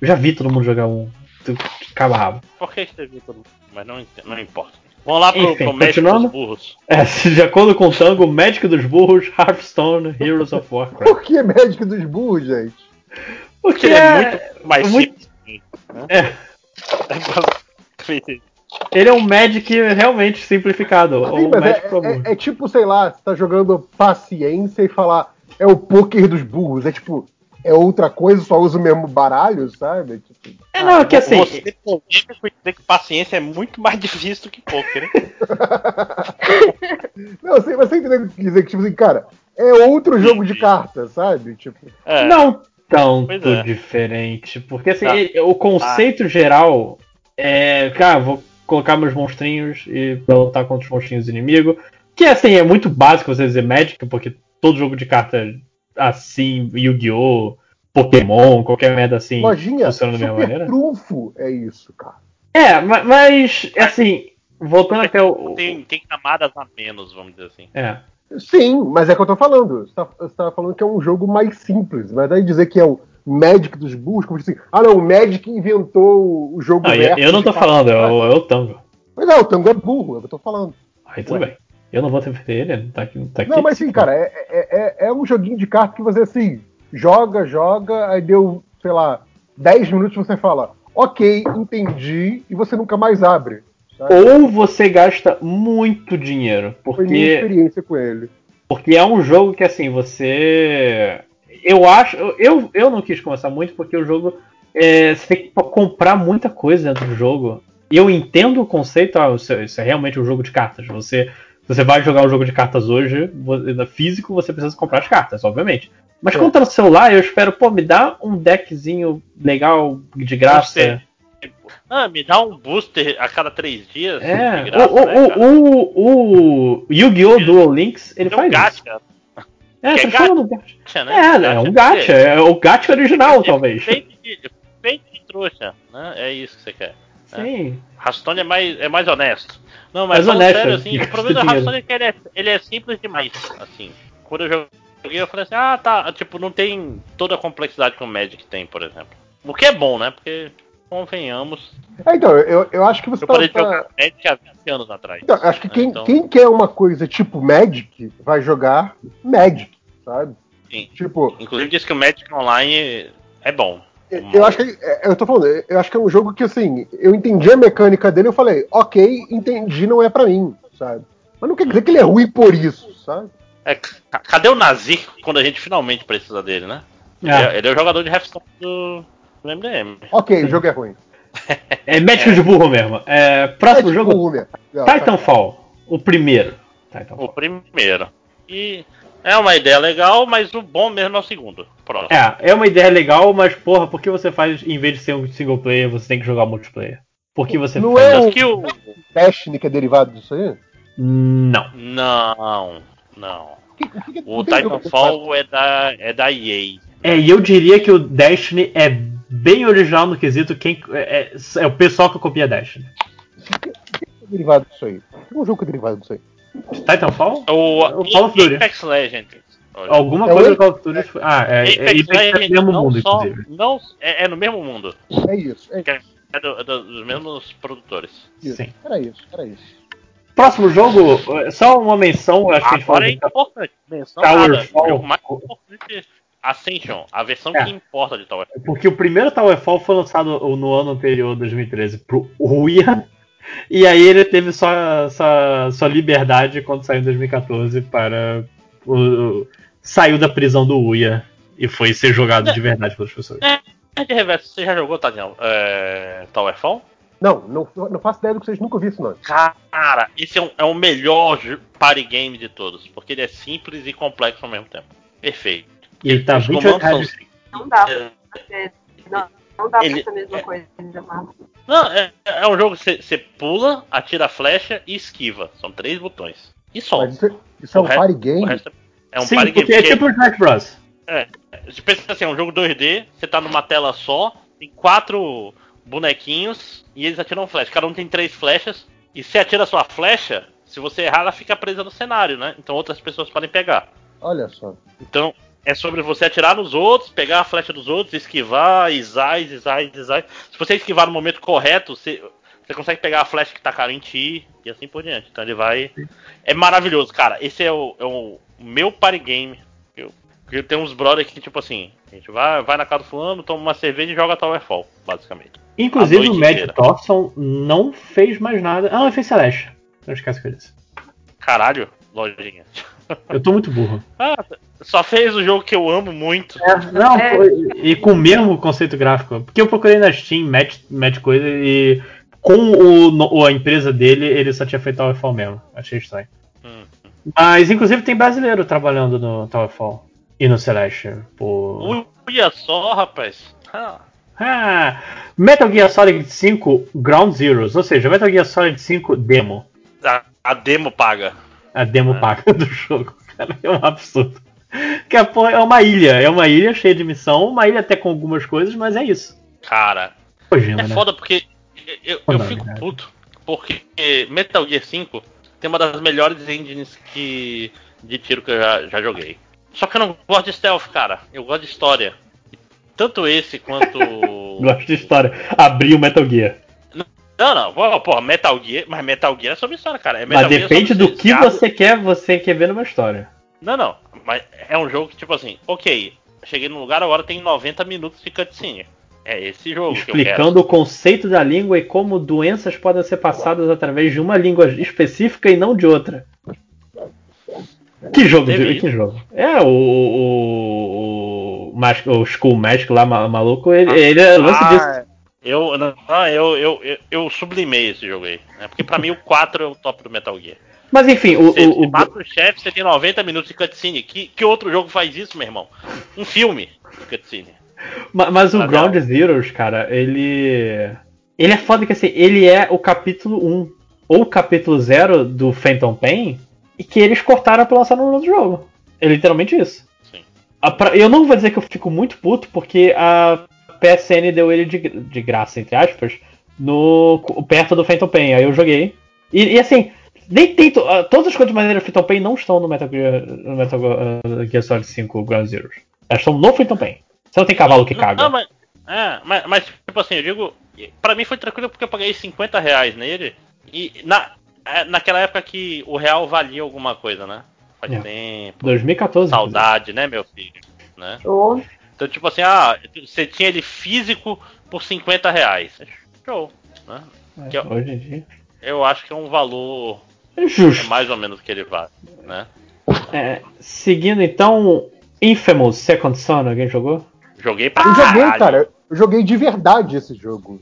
eu já vi todo mundo jogar um. Tu- Caba rabo. Por que você viu todo mundo? Mas não, não importa. Vamos lá pro, Enfim, pro médico continuando? dos burros. É, <laughs> de acordo com o Tango, Magic dos Burros, Hearthstone, Heroes of Warcraft. Por que médico dos burros, gente? Porque Porque ele é é, muito mais muito- simples. é, <laughs> É basicamente ele é um Magic realmente simplificado. ou Sim, um mas é, Magic burro. é- é tipo, sei lá, você tá jogando paciência e falar é o poker dos burros. É tipo, é outra coisa, só usa o mesmo baralho, sabe? Tipo, É, não, é que assim. Você é polêmico e dizer que paciência é muito mais <laughs> difícil do que poker, né? <laughs> Não, você, você entendeu o que dizer? Que, tipo assim, cara, é outro jogo de cartas, sabe? Tipo, É. Não tanto é. diferente. Porque assim, Tá. o conceito geral é. Cara, vou colocar meus monstrinhos e pra lutar contra os monstrinhos inimigos. Que assim, é muito básico você dizer Magic, porque todo jogo de carta assim, Yu-Gi-Oh!, Pokémon, qualquer merda assim, Lojinha, funciona da mesma maneira. trunfo é isso, cara. É, ma- mas, assim, voltando até o. Tem, tem camadas a menos, vamos dizer assim. É. Sim, mas é o que eu tô falando. Você tá, você tá falando que é um jogo mais simples, mas aí dizer que é o Magic dos burros, como assim, ah não, o Magic inventou o jogo Não, eu, eu não tô falando, é o, é o Tango. Mas é, o Tango é burro, é eu tô falando. Aí tudo Ué. bem. Eu não vou defender ele, tá aqui. Tá aqui Não, mas sim, cara, é, é, é- é um joguinho de carta que você assim, joga, joga, aí deu, sei lá, 10 minutos você fala, ok, entendi, e você nunca mais abre. sabe? Ou você gasta muito dinheiro, Foi minha porque, experiência com ele. porque é um jogo que assim, você. Eu acho. Eu, eu não quis começar muito porque o jogo. é, você tem que comprar muita coisa dentro do jogo. E eu entendo o conceito, ah, isso, isso é realmente um jogo de cartas. Você, você vai jogar um jogo de cartas hoje, físico você precisa comprar as cartas, obviamente. Mas É. quando tá no celular, eu espero, pô, me dá um deckzinho legal, de graça. Ah, me dá um booster a cada três dias. É, de graça, o, né, cara? o, o, o Yu-Gi-Oh! Duel Links, ele Tem um faz isso. Gacha, É, que é no gacha. gacha, né? É, é um gacha, é o gacha original, talvez. Feito de, feito de trouxa, né? É isso que você quer. Sim. Rastone é mais, é mais honesto. Não, mas Mais falando honesto, sério, assim, <laughs> o problema do Rastone é que ele é, ele é simples demais, assim. Quando eu joguei, eu falei assim, ah, tá, tipo, não tem toda a complexidade que o Magic tem, por exemplo. O que é bom, né? Porque, convenhamos, É, então, eu, eu acho que você eu tá, parei de jogar Magic há 20 anos atrás. Então, acho que quem, Então- quem quer uma coisa tipo Magic vai jogar Magic, sabe? Sim. Tipo, Inclusive disse que o Magic Online é bom. eu acho que. é, Eu tô falando, eu acho que é um jogo que assim, eu entendi a mecânica dele, eu falei, ok, entendi, não é pra mim, sabe? Mas não quer dizer que ele é ruim por isso, sabe? É, ca- cadê o Nazir quando a gente finalmente precisa dele, né? Ele, É, é, ele é o jogador de Hearthstone do, do MDM. Ok, o jogo é ruim. <laughs> é médico de burro mesmo. É, próximo jogo. Não, tá. Titanfall. O primeiro. O Titanfall. primeiro. E é uma ideia legal, mas o bom mesmo é o segundo. Próximo. É, é uma ideia legal, mas porra, por que você faz, em vez de ser um single player, você tem que jogar multiplayer? Por que você Não faz é o- que o. Destiny que é derivado disso aí? Não. Não, não. Que- que- que- O Titanfall é da, é da EA. É, e eu diria que o Destiny é bem original no quesito quem é, é- é o pessoal que copia Destiny. que é derivado disso aí. Tem um jogo que é derivado disso aí. Titanfall? O, O Call of Duty. Apex Legends. Alguma É coisa o- do Call of Duty. foi- Ah, é, é, Apex é Legends no mesmo não mundo, só, inclusive. não, é, é no mesmo mundo. É isso, é É do- é do- dos mesmos produtores. isso. Sim. Era isso, era isso. Próximo jogo, só uma menção, acho que a gente Agora é falou. importante. Menção Tower nada. Fall. O mais importante Ascension, a versão É. que importa de Tower. Porque o primeiro Towerfall foi lançado no ano anterior, 2013, pro Uia. E aí ele teve sua, sua, sua liberdade quando saiu em 2014 para. O, o- saiu da prisão do Uia e foi ser jogado de verdade pelas pessoas. É de reverso, você já jogou, Tadinho? É, Towerfall? Não, não, não faço ideia do que vocês nunca viram isso, não. Cara, esse é, um- é o melhor party game de todos, porque ele é simples e complexo ao mesmo tempo. Perfeito. E ele tá Os 28 comandos reais. Não dá pra ser. Não, não dá Ele- pra ser a mesma é. coisa. Não, é, é um jogo que você- pula, atira a flecha e esquiva. São três botões. E só. Isso, é- isso é O um resto- party game? resto é um Sim, party game. porque é tipo Smash Bros. Você pensa assim, é um jogo 2D, você tá numa tela só, tem quatro bonequinhos e eles atiram flecha. Cada um tem três flechas. E se atira a sua flecha, se você errar, ela fica presa no cenário, né? Então outras pessoas podem pegar. Olha só. Então é sobre você atirar nos outros, pegar a flecha dos outros, esquivar, isar, isar, isar. Se você esquivar no momento correto, você, você consegue pegar a flecha que tacaram em ti e assim por diante. Então ele vai. É maravilhoso, cara. Esse é o, é o meu party game. Eu, eu tenho uns brothers que, tipo assim, a gente vai, vai na casa do fulano, toma uma cerveja e joga Towerfall, basicamente. Inclusive o Matt inteira. Thorson não fez mais nada. Ah, ele fez Celeste. Não esquece que eu disse. Caralho, lojinha. Eu tô muito burro. Ah, só fez o jogo que eu amo muito. Não, É. foi- e com o mesmo conceito gráfico. Porque eu procurei na Steam, Match, match coisa, e com o, no- a empresa dele, ele só tinha feito Towerfall mesmo. Achei estranho. Hum. Mas, inclusive, tem brasileiro trabalhando no Towerfall e no Celeste. Por... Olha só, rapaz. Ah, Ah, Metal Gear Solid 5 Ground Zeroes, ou seja, Metal Gear Solid 5 Demo. a, a demo paga. A demo É. paga do jogo, cara. É um absurdo. Que a porra é uma ilha, é uma ilha cheia de missão, uma ilha até com algumas coisas, mas é isso. Cara, Kojima, é né? foda porque eu, eu fico verdade. puto. Porque Metal Gear 5 tem uma das melhores engines que, de tiro que eu já, já joguei. Só que eu não gosto de stealth, cara. Eu gosto de história. Tanto esse quanto. <laughs> Gosto de história. Abrir o Metal Gear. Não, não, pô, porra, Metal Gear, mas Metal Gear é sobre história, cara. É Mas Gear depende sobre do que você quer, você quer ver numa história. Não, não, mas é um jogo que, tipo assim, ok, cheguei no lugar, agora tem 90 minutos de cutscene. É esse jogo que Explicando o conceito da língua e como doenças podem ser passadas através de uma língua específica e não de outra. Que jogo, de, que jogo? É, o. O, o, o School Magic lá, ma- maluco, ele, ele é lance Ah, disso. Eu, não, não, eu, eu, eu, eu sublimei esse jogo aí. Né? Porque pra mim o 4 é o top do Metal Gear. Mas enfim, o. Você, o, mata o chefe, você tem 90 minutos de cutscene. Que, que outro jogo faz isso, meu irmão? Um filme de cutscene. ma- mas o Tá Ground Zeroes, cara, ele. Ele é foda que assim, ele é o capítulo 1 ou o capítulo 0 do Phantom Pain e que eles cortaram pra lançar no outro jogo. É literalmente isso. Sim. A pra- Eu não vou dizer que eu fico muito puto, porque a PSN deu ele de, de graça, entre aspas, no perto do Phantom Pain. Aí eu joguei. E, e, assim, nem tem. to- ah, todas as coisas de maneira Phantom Pain não estão no Metal Gear, no Metal ah, Gear Solid 5 Ground Zeroes. Elas estão no Phantom Pain. Você não tem cavalo que caga. Não, mas, é, mas, mas, tipo assim, eu digo. Pra mim foi tranquilo porque eu paguei 50 reais nele. E na, é, naquela época que o real valia alguma coisa, né? Faz É. tempo. 2014. Saudade, né, meu filho? Né? Ô, Então, tipo assim, ah, você tinha ele físico por 50 reais. Show. Né? inclusive. que É, eu- hoje em dia. Eu acho que é um valor É é justo. mais ou menos o que ele vale, né? É, seguindo então, Infamous Second Son, alguém jogou? Joguei pra Eu joguei, caralho. cara. Eu joguei de verdade esse jogo.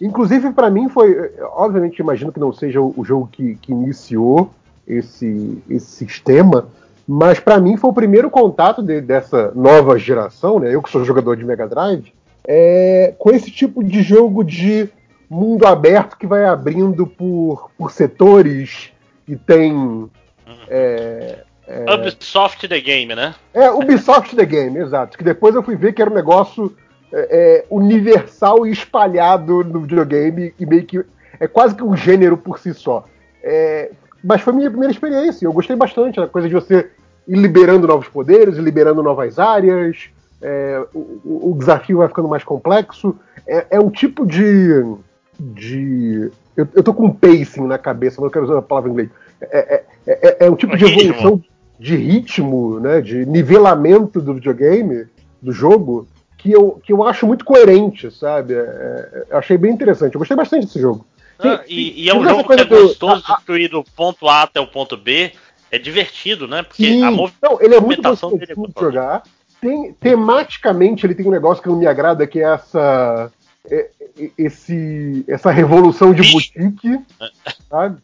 Inclusive, pra mim, foi. Obviamente, imagino que não seja o o jogo que, que iniciou esse, esse sistema, mas pra mim foi o primeiro contato de- dessa nova geração, né? Eu que sou jogador de Mega Drive, é, com esse tipo de jogo de mundo aberto que vai abrindo por, por setores e tem. É, Ubisoft The Game, né? é, Ubisoft The Game, exato. Que depois eu fui ver que era um negócio é, é, universal e espalhado no videogame e meio que. É quase que um gênero por si só. É, mas foi minha primeira experiência. Eu gostei bastante. A coisa de você ir liberando novos poderes, ir liberando novas áreas. é, o, o- desafio vai ficando mais complexo. É, é um tipo de. de eu, eu tô com um pacing na cabeça, mas eu quero usar a palavra em inglês. É, é- é- é um tipo de evolução de ritmo, né, de nivelamento do videogame, do jogo, que eu, que eu acho muito coerente, sabe? É, é, eu achei bem interessante. Eu gostei bastante desse jogo. Ah, Sim, e, sim. e é um jogo que é do- gostoso a- de tu ir do ponto A até o ponto B. É divertido, né? Porque Sim, a não, ele é muito movimentação gostoso dele é de jogar. Tem, tematicamente, ele tem um negócio que não me agrada, que é essa. é- é- Esse, essa revolução de boutique, sabe?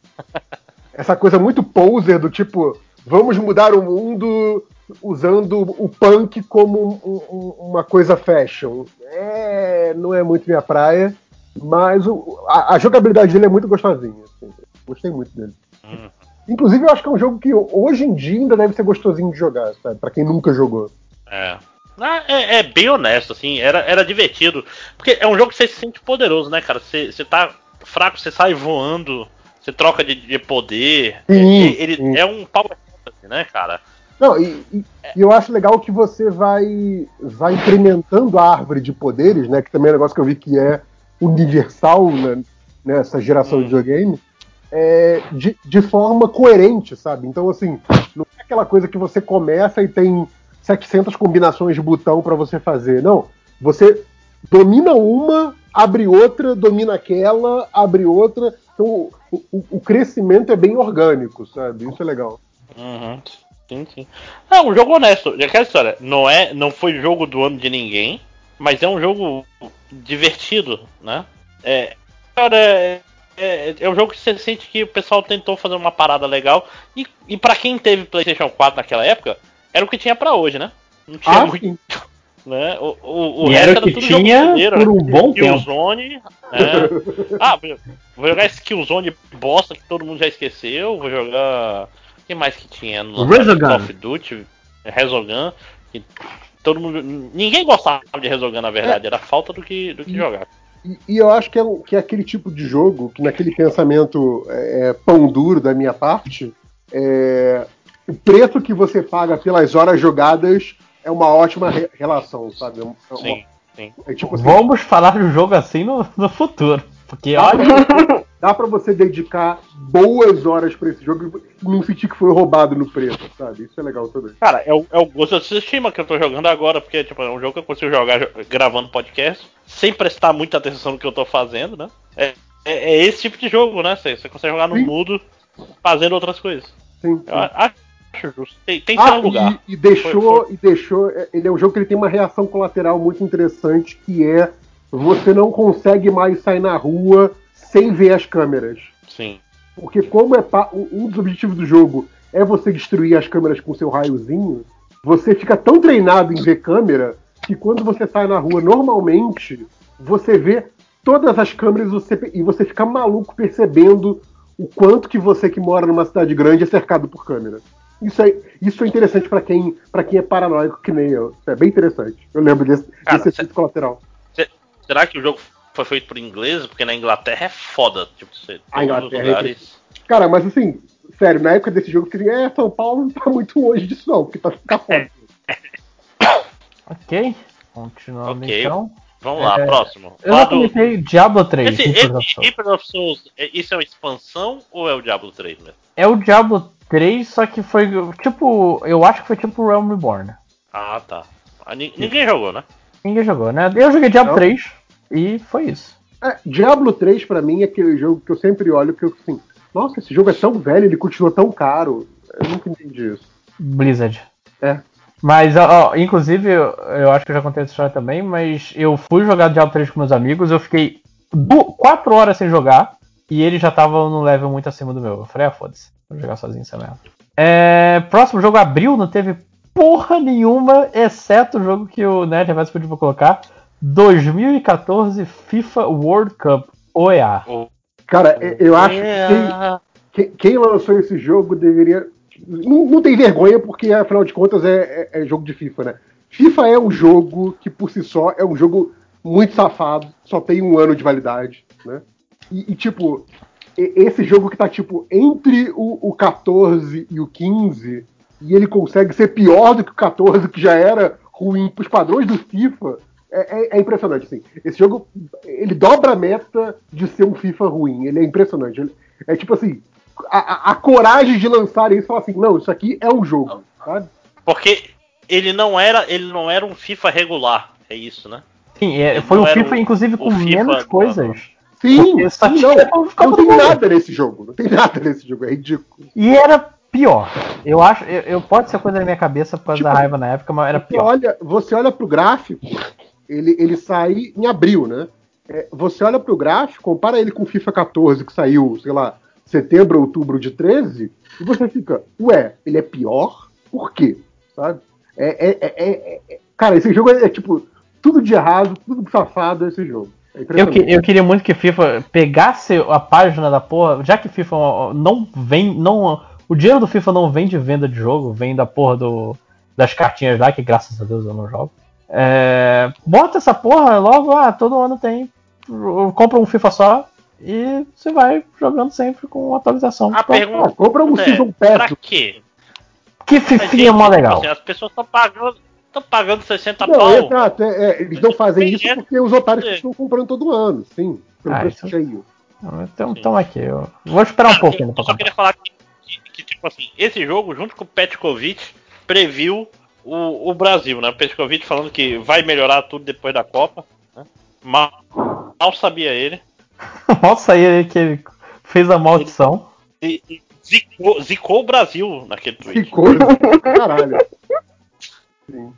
Essa coisa muito poser do tipo, vamos mudar o mundo usando o punk como um- um- uma coisa fashion. É, não é muito minha praia, mas o- a, a jogabilidade dele é muito gostosinha. assim. Gostei muito dele. Hum. Inclusive, eu acho que é um jogo que hoje em dia ainda deve ser gostosinho de jogar, sabe? Pra quem nunca jogou. É. Ah, é, é bem honesto, assim, era, era divertido. Porque é um jogo que você se sente poderoso, né, cara? Você, você tá fraco, você sai voando, você troca de, de poder. Sim, É- ele sim. é um power fantasy, né, cara? Não, e, e- e eu acho legal que você vai, vai incrementando a árvore de poderes, né? Que também é um negócio que eu vi que é universal né, nessa geração de videogame, é, de, de forma coerente, sabe? Então, assim, não é aquela coisa que você começa e tem 700 combinações de botão pra você fazer. Não, você domina uma, abre outra, domina aquela, abre outra. Então, o, o- o crescimento é bem orgânico, sabe? Isso é legal. Uhum. Sim, sim. É um jogo honesto. E aquela história, não, é, não foi jogo do ano de ninguém, mas é um jogo divertido, né? É, cara, é, é, é um jogo que você sente que o pessoal tentou fazer uma parada legal. E, e para quem teve PlayStation 4 naquela época, era o que tinha pra hoje, né? Não tinha Ah, muito, sim. <laughs> Né? O, o, o resto era que tudo jogo tinha primeiro, por né? um bom tempo. Killzone. né? <laughs> ah, vou- vou jogar esse Killzone bosta que todo mundo já esqueceu. Vou jogar. O que mais que tinha no Resogun. Call of Duty? Resogun. Que todo mundo. Ninguém gostava de Resogun, na verdade. Era falta do que, do que jogar. E, e eu acho que é, um- que é aquele tipo de jogo que, naquele pensamento é, é, pão duro da minha parte, é, o preço que você paga pelas horas jogadas é uma ótima re- relação, sabe? É um- é uma- Sim, sim. é tipo assim, Vamos falar do jogo assim no, no futuro. Porque olha. <laughs> dá pra você dedicar boas horas pra esse jogo e não sentir que foi roubado no preço, sabe? Isso é legal também. Cara, é o, é o Ghost of Tsushima que eu tô jogando agora, porque tipo, é um jogo que eu consigo jogar jo- gravando podcast, sem prestar muita atenção no que eu tô fazendo, né? É, é, é esse tipo de jogo, né? Você, você consegue jogar no Sim. mudo fazendo outras coisas. Sim, Eu a- acho justo. Tem, tem seu Ah, lugar. e, e deixou, Foi- e deixou. é, Ele é um jogo que ele tem uma reação colateral muito interessante, que é você não consegue mais sair na rua sem ver as câmeras. Sim. Porque como é pa- um dos objetivos do jogo é você destruir as câmeras com seu raiozinho, você fica tão treinado em ver câmera que quando você sai na rua normalmente, você vê todas as câmeras e você, e você fica maluco percebendo o quanto que você que mora numa cidade grande é cercado por câmera. Isso é, isso é interessante pra quem, pra quem é paranoico que nem eu. É bem interessante. Eu lembro desse, Cara, desse efeito colateral. Será que o jogo foi feito por ingleses? Porque na Inglaterra é foda. Tipo, você, A Inglaterra é lugares. Cara, mas assim, sério, na época desse jogo, eu queria, é, São Paulo não tá muito longe disso não, porque tá, tá foda. <laughs> Ok. Continuando Ok. então. Vamos lá, É, próximo. Eu Lá já do- comentei Diablo 3. Esse, esse Souls. Reaper of Souls, é- isso é uma expansão ou é o Diablo 3 mesmo? É o Diablo 3, só que foi tipo. Eu acho que foi tipo Realm Reborn. Ah, tá. Ah, ni- ninguém jogou, né? Ninguém jogou, né? Eu joguei Diablo Não. 3 e foi isso. É, Diablo 3 pra mim é aquele jogo que eu sempre olho que eu assim, nossa, esse jogo é tão velho, ele continua tão caro. Eu nunca entendi isso. Blizzard. É. Mas, ó, inclusive, eu, eu acho que eu já contei essa história também, mas eu fui jogar Diablo 3 com meus amigos, eu fiquei 4 horas sem jogar e eles já estavam no level muito acima do meu. Eu falei, ah, foda-se, vou jogar sozinho essa merda. É, próximo jogo, abril, não teve porra nenhuma, exceto o jogo que o Nerd Reverso pediu pra colocar: 2014 FIFA World Cup OEA. Cara, eu acho que É. quem, quem- lançou esse jogo deveria. Não, não tem vergonha, porque afinal de contas é, é- é jogo de FIFA, né? FIFA é um jogo que por si só é um jogo muito safado, só tem um ano de validade, né? E, e, tipo, esse jogo que tá tipo entre o, o 14 e o 15, e ele consegue ser pior do que o 14, que já era ruim pros padrões do FIFA, é, é- é impressionante, assim. Esse jogo, ele dobra a meta de ser um FIFA ruim. Ele é impressionante. Ele- é tipo assim, a, a- a coragem de lançar isso e falar assim, não, isso aqui é um jogo, sabe? Porque ele não era, ele não era um FIFA regular, é isso, né? Sim, é, foi não um FIFA, o- inclusive, com FIFA menos coisas. Sim, só sim, tinha não, não tem mundo. nada nesse jogo. Não tem nada nesse jogo, é ridículo. E era pior. Eu acho, eu, eu- pode ser coisa da minha cabeça por causa Tipo, da raiva na época, mas era pior. olha, você olha pro gráfico, ele, ele sai em abril, né? É, você olha pro gráfico, compara ele com o FIFA 14, que saiu, sei lá, setembro, outubro de 13, e você fica, ué, ele é pior? Por quê? Sabe? É, é- é- é- é- cara, esse jogo é, é, tipo tudo de errado, tudo safado esse jogo. Eu, que- eu queria muito que FIFA pegasse a página da porra, já que FIFA não vem. não O dinheiro do FIFA não vem de venda de jogo, vem da porra do, das cartinhas lá, que graças a Deus eu não jogo. É, bota essa porra logo, ah, todo ano tem. Compra um FIFA só e você vai jogando sempre com atualização. A pergunta Ah, compra um é, Season pra Pass. quê? Que fifinha mó tipo legal. assim, as pessoas estão pagando, estão pagando 60 Não, pau. exato, é- é, eles não fazem isso Dinheiro. porque os otários É. estão comprando todo ano, sim. Pelo Ah, preço isso- cheio. Então, então aqui, eu vou esperar um pouco Eu pra só comprar. queria falar que, que- que, tipo assim, esse jogo, junto com o Petkovic, previu o, o Brasil, né? O Petkovic falando que vai melhorar tudo depois da Copa. Né? Mal, mal sabia ele. <laughs> Mal sair aí que ele fez a maldição. E, e zicou, zicou o Brasil naquele tweet. Coisa, caralho. Sim.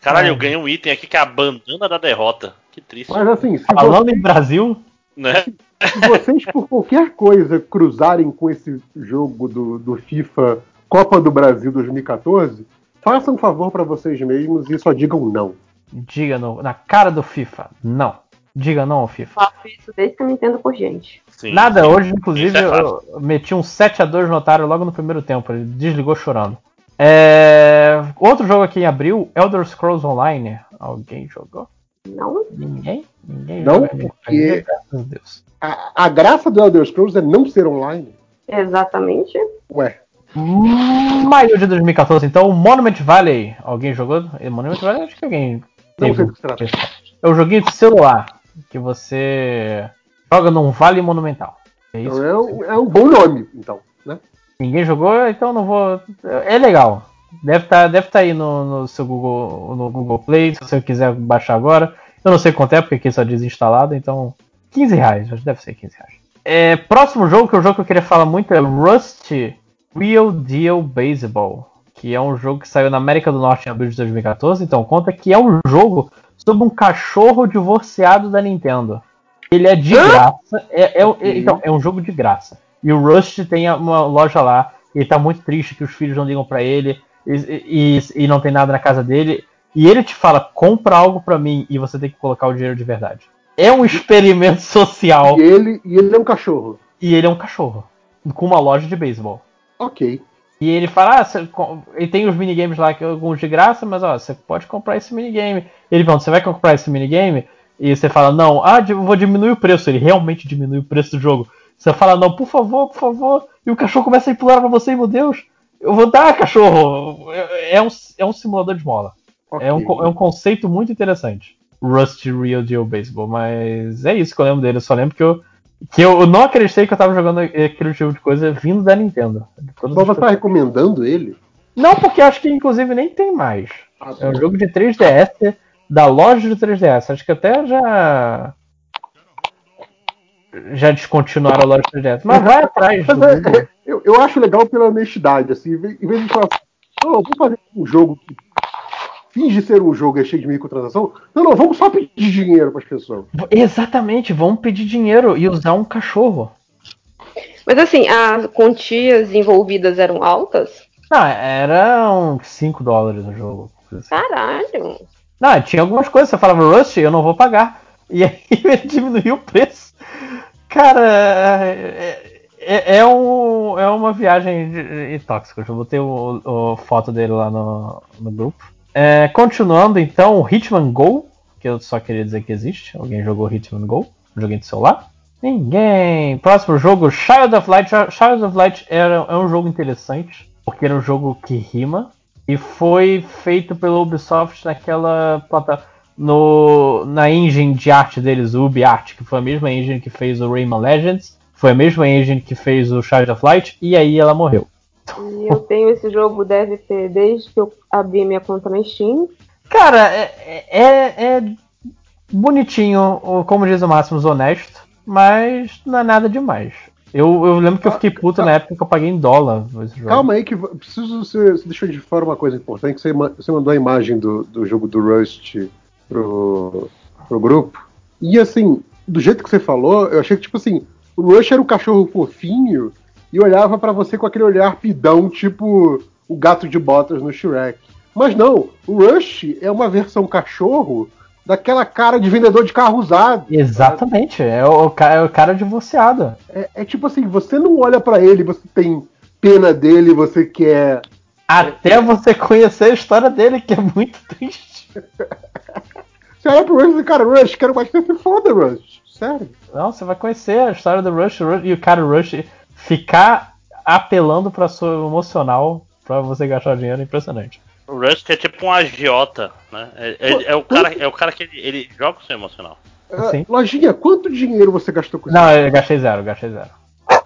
Caralho, É. eu ganhei um item aqui que é a bandana da derrota. Que triste. Mas assim, se, Falando você- em Brasil, Né? se vocês por qualquer coisa cruzarem com esse jogo do, do FIFA Copa do Brasil 2014, façam um favor pra vocês mesmos e só digam não. Diga no- na cara do FIFA, não. Diga não ao FIFA. Faço isso desde que eu me entendo por gente. Sim, Nada, sim. hoje, inclusive, é eu meti um 7x2 no Otário logo no primeiro tempo. Ele desligou chorando. É, Outro jogo aqui em abril, Elder Scrolls Online. Alguém jogou? Não? Ninguém? Ninguém Não, joga porque- Graças a Deus. A, a graça do Elder Scrolls é não ser online. Exatamente. Ué, Maio de 2014, então, Monument Valley. Alguém jogou? É, Monument Valley, acho que alguém. não sei do que se trata. É um joguinho de celular que você joga num vale monumental. É isso? Então é, um, é um bom nome, então, né? Ninguém jogou, então não vou. É legal. Deve estar deve tá aí no, no seu Google, no Google Play, se você quiser baixar agora. Eu não sei quanto é, porque aqui só diz instalado, então. 15 reais, acho que deve ser 15 reais. É, próximo jogo, que é o jogo que eu queria falar muito, é Rust Real Deal Baseball. Que é um jogo que saiu na América do Norte em abril de 2014. Então conta que é um jogo sobre um cachorro divorciado da Nintendo. Ele é de graça. É, é- é- então, é um jogo de graça. E o Rust tem uma loja lá. E ele tá muito triste que os filhos não ligam pra ele. E, e- e não tem nada na casa dele. E ele te fala: compra algo pra mim e você tem que colocar o dinheiro de verdade. É um experimento <laughs> social. E ele, e ele é um cachorro. E ele é um cachorro. Com uma loja de beisebol. Ok. E ele fala, ah, você ele tem os minigames lá, que alguns de graça, mas ó, você pode comprar esse minigame. Ele pergunta, você vai comprar esse minigame? E você fala, não, ah, vou diminuir o preço. Ele realmente diminui o preço do jogo. Você fala, não, por favor, por favor. E o cachorro começa a implorar pra você, meu Deus, eu vou dar, cachorro. É, é um, é um simulador de mola. ok. É um, é um conceito muito interessante. Rust Real Deal Baseball. Mas é isso que eu lembro dele. Eu só lembro que eu, que eu não acreditei que eu tava jogando aquele tipo de coisa vindo da Nintendo. Mas as você tá recomendando ele? não, porque acho que inclusive nem tem mais. Ah, É um jogo de 3DS da loja de 3DS. Acho que até já. Já descontinuaram a loja de 3DS. Mas vai atrás do Mas é- é- eu, eu acho legal pela honestidade, assim, em vez de falar, não, vamos fazer um jogo que finge ser um jogo é cheio de microtransação. Não, não, vamos só pedir dinheiro para as pessoas. Exatamente, vamos pedir dinheiro e usar um cachorro. Mas assim, as quantias envolvidas eram altas? Não, eram 5 dólares no jogo. assim. Caralho. Não, tinha algumas coisas, você falava Rust, eu não vou pagar. E aí <laughs> ele diminuiu o preço. Cara, é, é, é um, é uma viagem de- de tóxica. Eu botei o, o foto dele lá no, no grupo. É, continuando então, Hitman Go, que eu só queria dizer que existe. Alguém jogou Hitman Go? Um joguinho de celular? Ninguém. Próximo jogo, Child of Light. Child of Light era, é um jogo interessante, porque era um jogo que rima. E foi feito pela Ubisoft naquela plataforma. No, na engine de arte deles, o UbiArt, que foi a mesma engine que fez o Rayman Legends, foi a mesma engine que fez o Child of Light, e aí ela morreu. E eu tenho esse jogo, deve ter, desde que eu abri minha conta na Steam. Cara, é, é, é bonitinho, ou como diz o Máximos, honesto, mas não é nada demais. Eu, eu lembro que eu fiquei puto na época que eu paguei em dólar esse jogo. Calma aí que preciso você, você deixou de fora uma coisa importante, que você, você mandou a imagem do, do jogo do Rust pro, pro grupo. E assim, do jeito que você falou, eu achei que tipo assim, o Rush era um cachorro fofinho e olhava pra você com aquele olhar pidão, tipo o gato de botas no Shrek. Mas não, o Rush é uma versão cachorro daquela cara de vendedor de carro usado. Exatamente, é o, é o cara divorciado. É, é tipo assim, você não olha pra ele, você tem pena dele, você quer Até você conhecer a história dele, que é muito triste. <laughs> Você olha pro Rush e cara, Rush, quero mais que você foda, Rush. Sério. Não, você vai conhecer a história do Rush, Rush e o cara Rush ficar apelando pra sua emocional pra você gastar dinheiro é impressionante. O Rust é tipo um agiota, né? É, é- é o, cara, é o cara que ele, ele joga o seu emocional. Ah, Sim. lojinha, quanto dinheiro você gastou com isso? Não, eu gastei zero, gastei zero.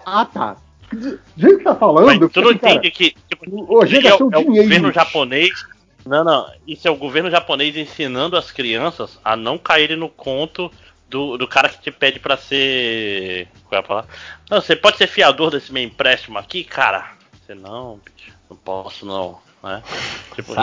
Ah, tá. Do jeito que tá falando, Mas eu tu não entende que tipo, o é, é o dinheiro. governo japonês. Não, não. Isso é o governo japonês ensinando as crianças a não caírem no conto do, do cara que te pede pra ser. Qual é a palavra? Não, você pode ser fiador desse meu empréstimo aqui, cara? Você não, bicho, não posso não. Né? Tipo,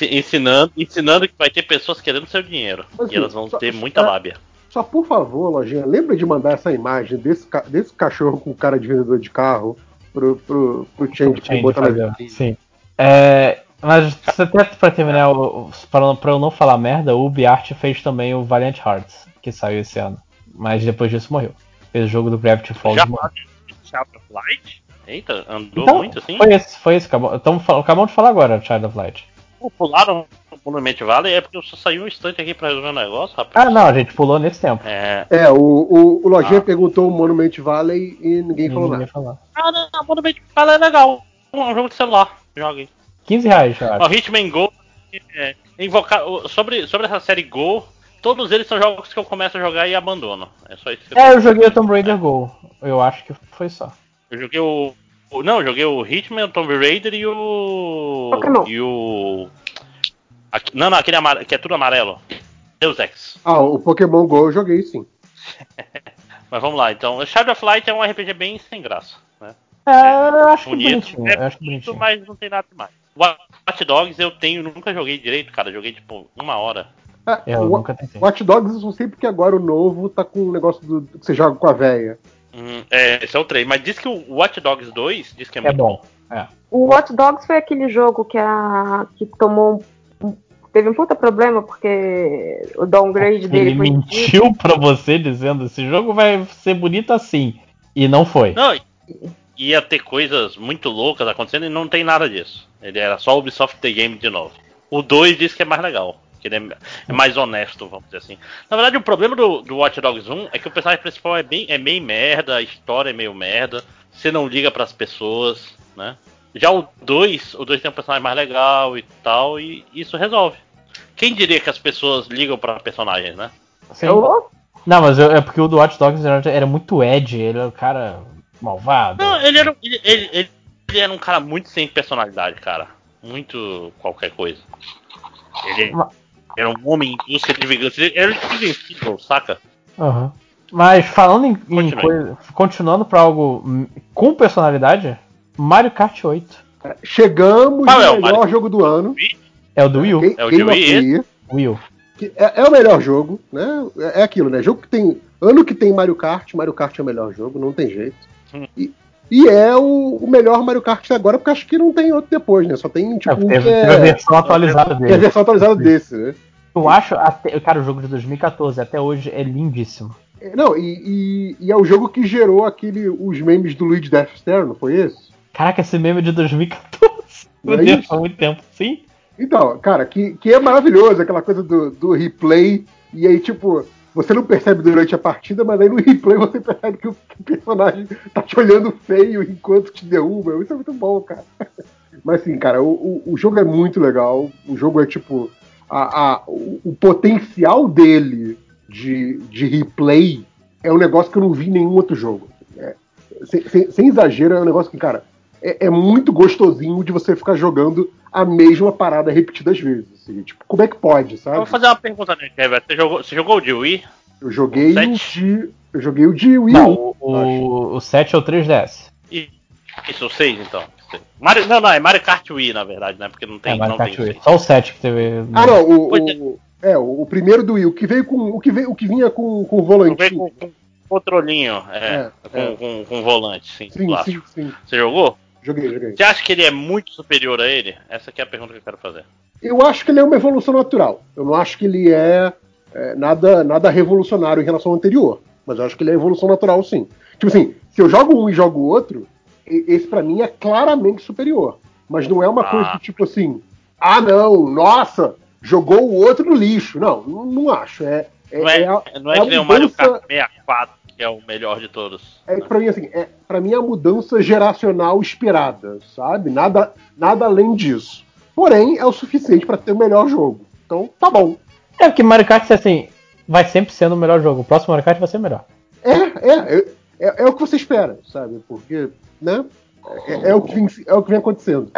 ensinando, ensinando que vai ter pessoas querendo seu dinheiro. Mas, e elas vão assim, só- ter muita é- lábia. Só por favor, lojinha, lembra de mandar essa imagem desse, desse cachorro com cara de vendedor de carro pro, pro, pro Change pra Change botar na. Sim. É, Mas até pra terminar, o- o- pra, pra eu não falar merda, o UbiArt fez também o Valiant Hearts, que saiu esse ano. Mas depois disso morreu. Fez o jogo do Gravity Falls Já Child of Light? Eita, andou Então, muito assim? Foi esse, foi esse. Fal- acabamos de falar agora, Child of Light. Pô, Pularam o Monument Valley, é porque eu só saí um instante aqui pra resolver um negócio, rapaz. Ah, não, a gente pulou nesse tempo. É. É, o, o, o Lojinha Ah. perguntou o Monument Valley e ninguém falou Ninguém nada. falou. Ah, não, Monument Valley é legal. Um jogo de celular. Joguem. 15 reais, eu acho. O Hitman Go. É, invocar, sobre, sobre essa série Go, todos eles são jogos que eu começo a jogar e abandono. É só isso que eu É, eu joguei o Tomb Raider Go. Eu acho que foi só. Eu joguei o. o- Não, eu joguei o Hitman, o Tomb Raider e o. Pokémon. E o. aqui- não, não, aquele amare... que é tudo amarelo. Deus Ex. Ah, o Pokémon GO eu joguei sim. <laughs> Mas vamos lá, então. O Shadow of Light é um RPG bem sem graça. Né? É, eu acho que Bonito, bonitinho. é Eu acho que bonito, bonitinho. mas não tem nada demais. Watch Dogs eu tenho, nunca joguei direito, cara. Joguei tipo uma hora. Ah, Eu o nunca tentei. Watch Dogs eu só sei porque agora o novo tá com o negócio do que você joga com a véia. Hum, é, esse é o 3. Mas diz que o Watch Dogs 2 diz que é, É muito bom. É. O Watch Dogs foi aquele jogo que, a, que tomou um, um- teve um puta problema porque o downgrade dele Ele foi mentiu pra você dizendo esse jogo vai ser bonito assim. E não foi. Não, ia ter coisas muito loucas acontecendo e não tem nada disso. Ele era só Ubisoft The Game de novo. O 2 diz que é mais legal. Que ele é, é mais honesto, vamos dizer assim. Na verdade, o problema do, do Watch Dogs 1 é que o personagem principal é, bem, é meio merda, a história é meio merda, você não liga pras pessoas, né? Já o 2, o 2 tem um personagem mais legal e tal, e isso resolve. Quem diria que as pessoas ligam pra personagens, né? Sim. Eu- Não, mas eu- é porque o do Watch Dogs era, muito Ed, ele era o cara malvado. Não, ele era, um- ele, ele- ele- ele era um cara muito sem personalidade, cara. Muito qualquer coisa. Ele era um homem em busca de vingança. Ele era invencível, saca? Aham. Mas falando em, em coisa. Continuando pra algo com personalidade, Mario Kart 8. Chegamos Qual é no o melhor Mario? jogo do ano. É o do. Game É o Wii U. que é, é o melhor jogo, né? É, é aquilo, né? Jogo que tem. Ano que tem Mario Kart, Mario Kart é o melhor jogo, não tem jeito. Hum. E, e é o, o melhor Mario Kart agora, porque acho que não tem outro depois, né? Só tem tipo É, um teve, que teve a é, versão atualizada que é a dele. versão atualizada desse, né? Eu acho, até, cara, o jogo de 2014 até hoje é lindíssimo. É, Não, e, e- e é o jogo que gerou aquele, os memes do Luigi Death Star, não foi esse? Caraca, esse meme é de 2014. Meu é Deus, faz muito tempo. Sim. Então, cara, que, que é maravilhoso, aquela coisa do, do replay, e aí, tipo, você não percebe durante a partida, mas aí no replay você percebe que o, personagem tá te olhando feio enquanto te derruba. Isso é muito bom, cara. Mas assim, cara, o, o, o jogo é muito legal. O jogo é tipo. A, a- o, o potencial dele de, de replay é um negócio que eu não vi em nenhum outro jogo. É, sem, sem- sem exagero, é um negócio que, cara, é, é muito gostosinho de você ficar jogando a mesma parada repetidas vezes. assim, tipo, como é que pode, Eu sabe? vou fazer uma pergunta, né, Kevin? Você jogou, você jogou o de Wii? Eu joguei o Sete? de. Eu joguei o de Wii Não, o, o, o 7 é o 3DS. E- Isso, o 6 então. Mario, não, não, é Mario Kart Wii, na verdade, né? Porque não tem, é, Mario não Kart tem Wii. Só o 7 que teve. Ah, não, o, Pois o- é, o, o primeiro do Wii, o que veio com. O que, veio, o que vinha com, com o volantinho. com, com controlinho, é, É, com, é. Com, com volante, sim, Sim, sim, sim. Você jogou? Joguei, joguei. Você acha que ele é muito superior a ele? Essa aqui é a pergunta que eu quero fazer. Eu acho que ele é uma evolução natural. Eu não acho que ele é, é, nada, nada revolucionário em relação ao anterior. Mas eu acho que ele é evolução natural, sim. Tipo assim, se eu jogo um e jogo o outro, esse pra mim é claramente superior. Mas não é uma Ah. coisa tipo assim, ah não, nossa, jogou o outro no lixo. Não, não, não acho. É, é, Não é, é a- não é é que nem o Mario Kart 64, que é o melhor de todos. É que pra mim, assim, é, pra mim é a mudança geracional esperada, sabe? Nada, nada além disso. Porém, é o suficiente pra ter o melhor jogo. Então, tá bom. É porque Mario Kart, assim, vai sempre sendo o melhor jogo. O próximo Mario Kart vai ser melhor. É, é, é, é, é o que você espera, sabe? Porque, né? É, é o, que vem, é o que vem acontecendo.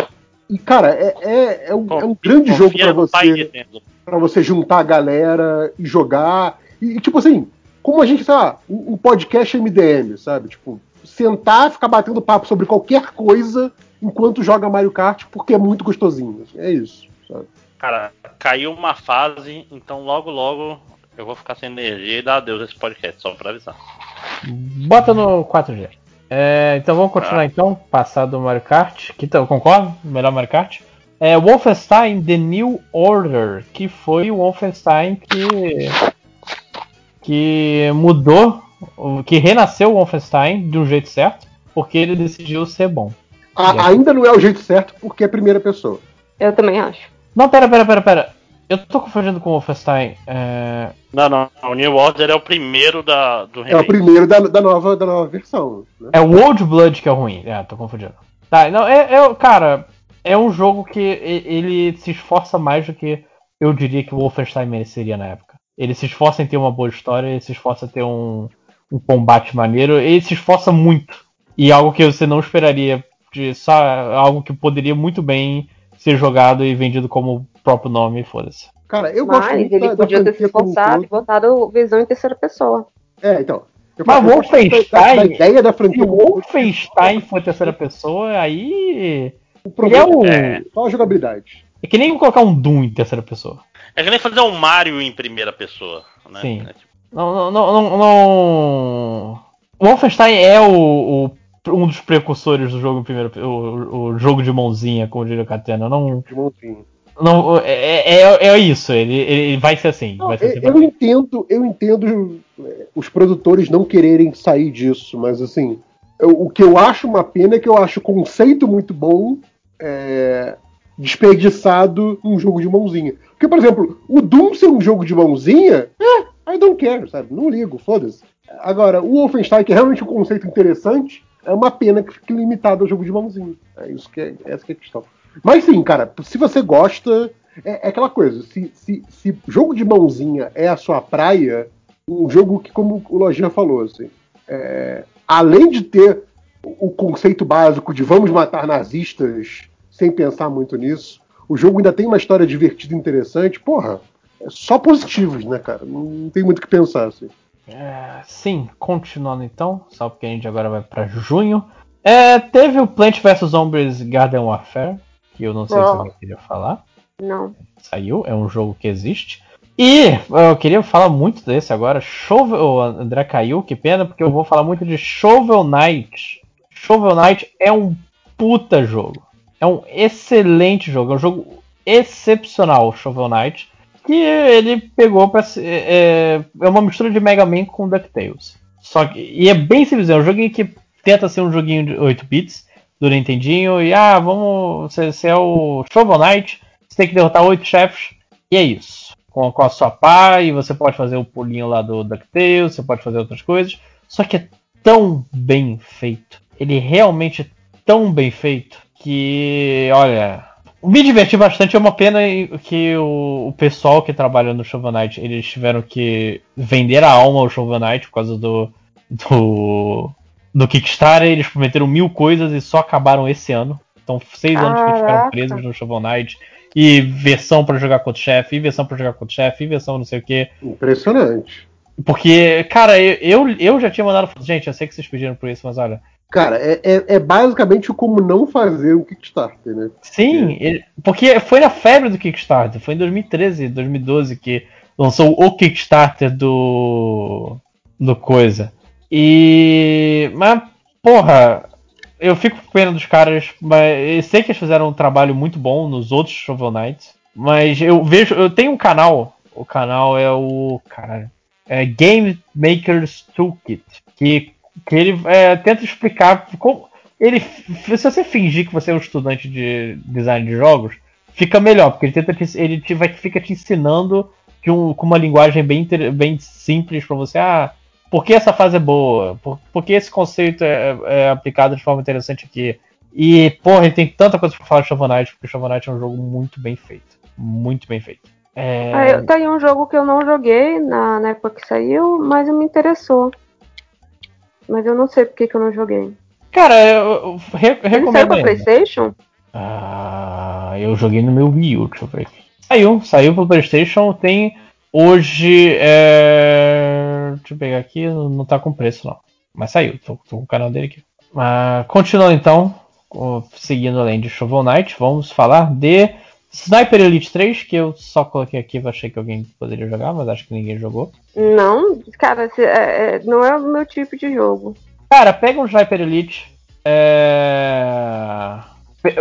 E, cara, é, é, é, um, é um grande Confia jogo pai você, pra você juntar a galera e jogar. E, e, tipo assim, como a gente, sei lá, um, um podcast MDM, sabe? Tipo, sentar, ficar batendo papo sobre qualquer coisa enquanto joga Mario Kart, porque é muito gostosinho. assim, É isso, sabe? Cara, caiu uma fase, então logo logo eu vou ficar sem energia e dar adeus a esse podcast, só pra avisar. Bota no 4G. É, então vamos continuar Ah. então. Passar do Mario Kart. Que tal, concordo? Melhor Mario Kart. é Wolfenstein The New Order, que foi o Wolfenstein que que mudou, que renasceu o Wolfenstein de um jeito certo, porque ele decidiu ser bom. A- ainda não é o jeito certo porque é primeira pessoa. Eu também acho. Não, pera, pera, pera, pera. Eu tô confundindo com o Wolfenstein. É... Não, não. O New Order é o primeiro da, do É o remake. primeiro da, da nova, da nova versão. Né? É o Old Blood que é o ruim. É, tô confundindo. Tá, não, é, é- cara, é um jogo que ele se esforça mais do que eu diria que o Wolfenstein mereceria na época. Ele se esforça em ter uma boa história, ele se esforça em ter um, um combate maneiro, ele se esforça muito. E algo que você não esperaria de só algo que poderia muito bem ser jogado e vendido como o próprio nome, foda-se. Cara, eu gosto Mas muito ele da, da podia ter se esforçado e botado visão em terceira pessoa. É, então. Eu, Mas eu da- Wolfenstein- da, da ideia da Se franquia todo. Wolfenstein for terceira pessoa, aí. O problema Ele é o- é só a jogabilidade. É que nem colocar um Doom em terceira pessoa. É que nem fazer um Mario em primeira pessoa. Né? Sim. É tipo, Não, não, não, não, não- O Wolfenstein é o, o- um dos precursores do jogo em primeiro, o, o jogo de mãozinha, como diria o Catena. Não, De mãozinha. não é, é, é isso. Ele, ele vai ser assim. Não, vai ser eu, assim eu entendo, eu entendo é, os produtores não quererem sair disso, mas assim, eu- o que eu acho uma pena é que eu acho o conceito muito bom é, desperdiçado num jogo de mãozinha. Porque, por exemplo, o Doom ser um jogo de mãozinha, é, I don't care, sabe? Não ligo, foda-se. Agora, o Wolfenstein, que é realmente um conceito interessante, é uma pena que fique limitado ao jogo de mãozinha. É isso que é, essa que é a questão. Mas sim, cara, se você gosta, é, é aquela coisa. Se, se, se jogo de mãozinha é a sua praia, um jogo que, como o Lojinha falou, assim, é, além de ter o conceito básico de vamos matar nazistas sem pensar muito nisso, o jogo ainda tem uma história divertida e interessante, porra, é só positivos, né, cara? Não tem muito o que pensar, assim. É, sim, continuando então, só porque a gente agora vai pra junho. É, teve o Plant vs Zombies Garden Warfare, que eu não sei se Oh. alguém queria falar. Não. Saiu, é um jogo que existe. E eu queria falar muito desse agora. Shovel, o André caiu, que pena, porque eu vou falar muito de Shovel Knight. Shovel Knight é um puta jogo. É um excelente jogo, é um jogo excepcional, Shovel Knight. Que ele pegou pra ser. É, é uma mistura de Mega Man com DuckTales. Só que, e é bem simples, é um joguinho que tenta ser um joguinho de 8 bits do Nintendinho. E ah, vamos. Você, você é o Shovel Knight, você tem que derrotar oito chefes. E é isso. Com, com a sua pá, e você pode fazer o pulinho lá do DuckTales, você pode fazer outras coisas. Só que é tão bem feito. Ele realmente é tão bem feito que, olha, me diverti bastante. É uma pena que o, o pessoal que trabalha no Shovel Knight, eles tiveram que vender a alma ao Shovel Knight por causa do, do, do Kickstarter. Eles prometeram mil coisas e só acabaram esse ano. Então, seis anos que eles ficaram Caraca. presos no Shovel Knight. E versão pra jogar contra o chefe, e versão pra jogar contra o chefe, e versão não sei o que. Impressionante. Porque, cara, eu, eu, eu já tinha mandado. Gente, eu sei que vocês pediram por isso, mas olha. Cara, é, é, é basicamente como não fazer um Kickstarter, né? Sim, ele- porque foi na febre do Kickstarter. Foi em 2013, 2012 que lançou o Kickstarter do. do Coisa. E. Mas, porra, eu fico com pena dos caras. Mas eu sei que eles fizeram um trabalho muito bom nos outros Shovel Knights. Mas eu vejo. Eu tenho um canal. O canal é o. Caralho. É Game Makers Toolkit. Que, que ele é, tenta explicar como. Ele, se você fingir que você é um estudante de design de jogos, fica melhor, porque ele tenta te, ele te, vai, fica te ensinando de um, com uma linguagem bem, bem simples pra você. Ah, por que essa fase é boa? Por, por que esse conceito é, é aplicado de forma interessante aqui? E, porra, ele tem tanta coisa pra falar de Shovel Knight, porque Shovel Knight é um jogo muito bem feito. Muito bem feito. É, Ah, eu, tá aí um jogo que eu não joguei na, na época que saiu, mas me interessou. Mas eu não sei por que, eu não joguei. Cara, eu, eu re- Ele saiu recomendo. pra. Playstation? Ah, eu joguei no meu Wii U, deixa eu ver aqui. Saiu, saiu pro Playstation, tem hoje. É... Deixa eu pegar aqui, não tá com preço não. Mas saiu, tô, tô com o canal dele aqui. Ah, continuando então, seguindo além de Shovel Knight, vamos falar de Sniper Elite 3, que eu só coloquei aqui, eu achei que alguém poderia jogar, mas acho que ninguém jogou. Não, cara, é- é- não é o meu tipo de jogo. Cara, pega um Sniper Elite. É... pe-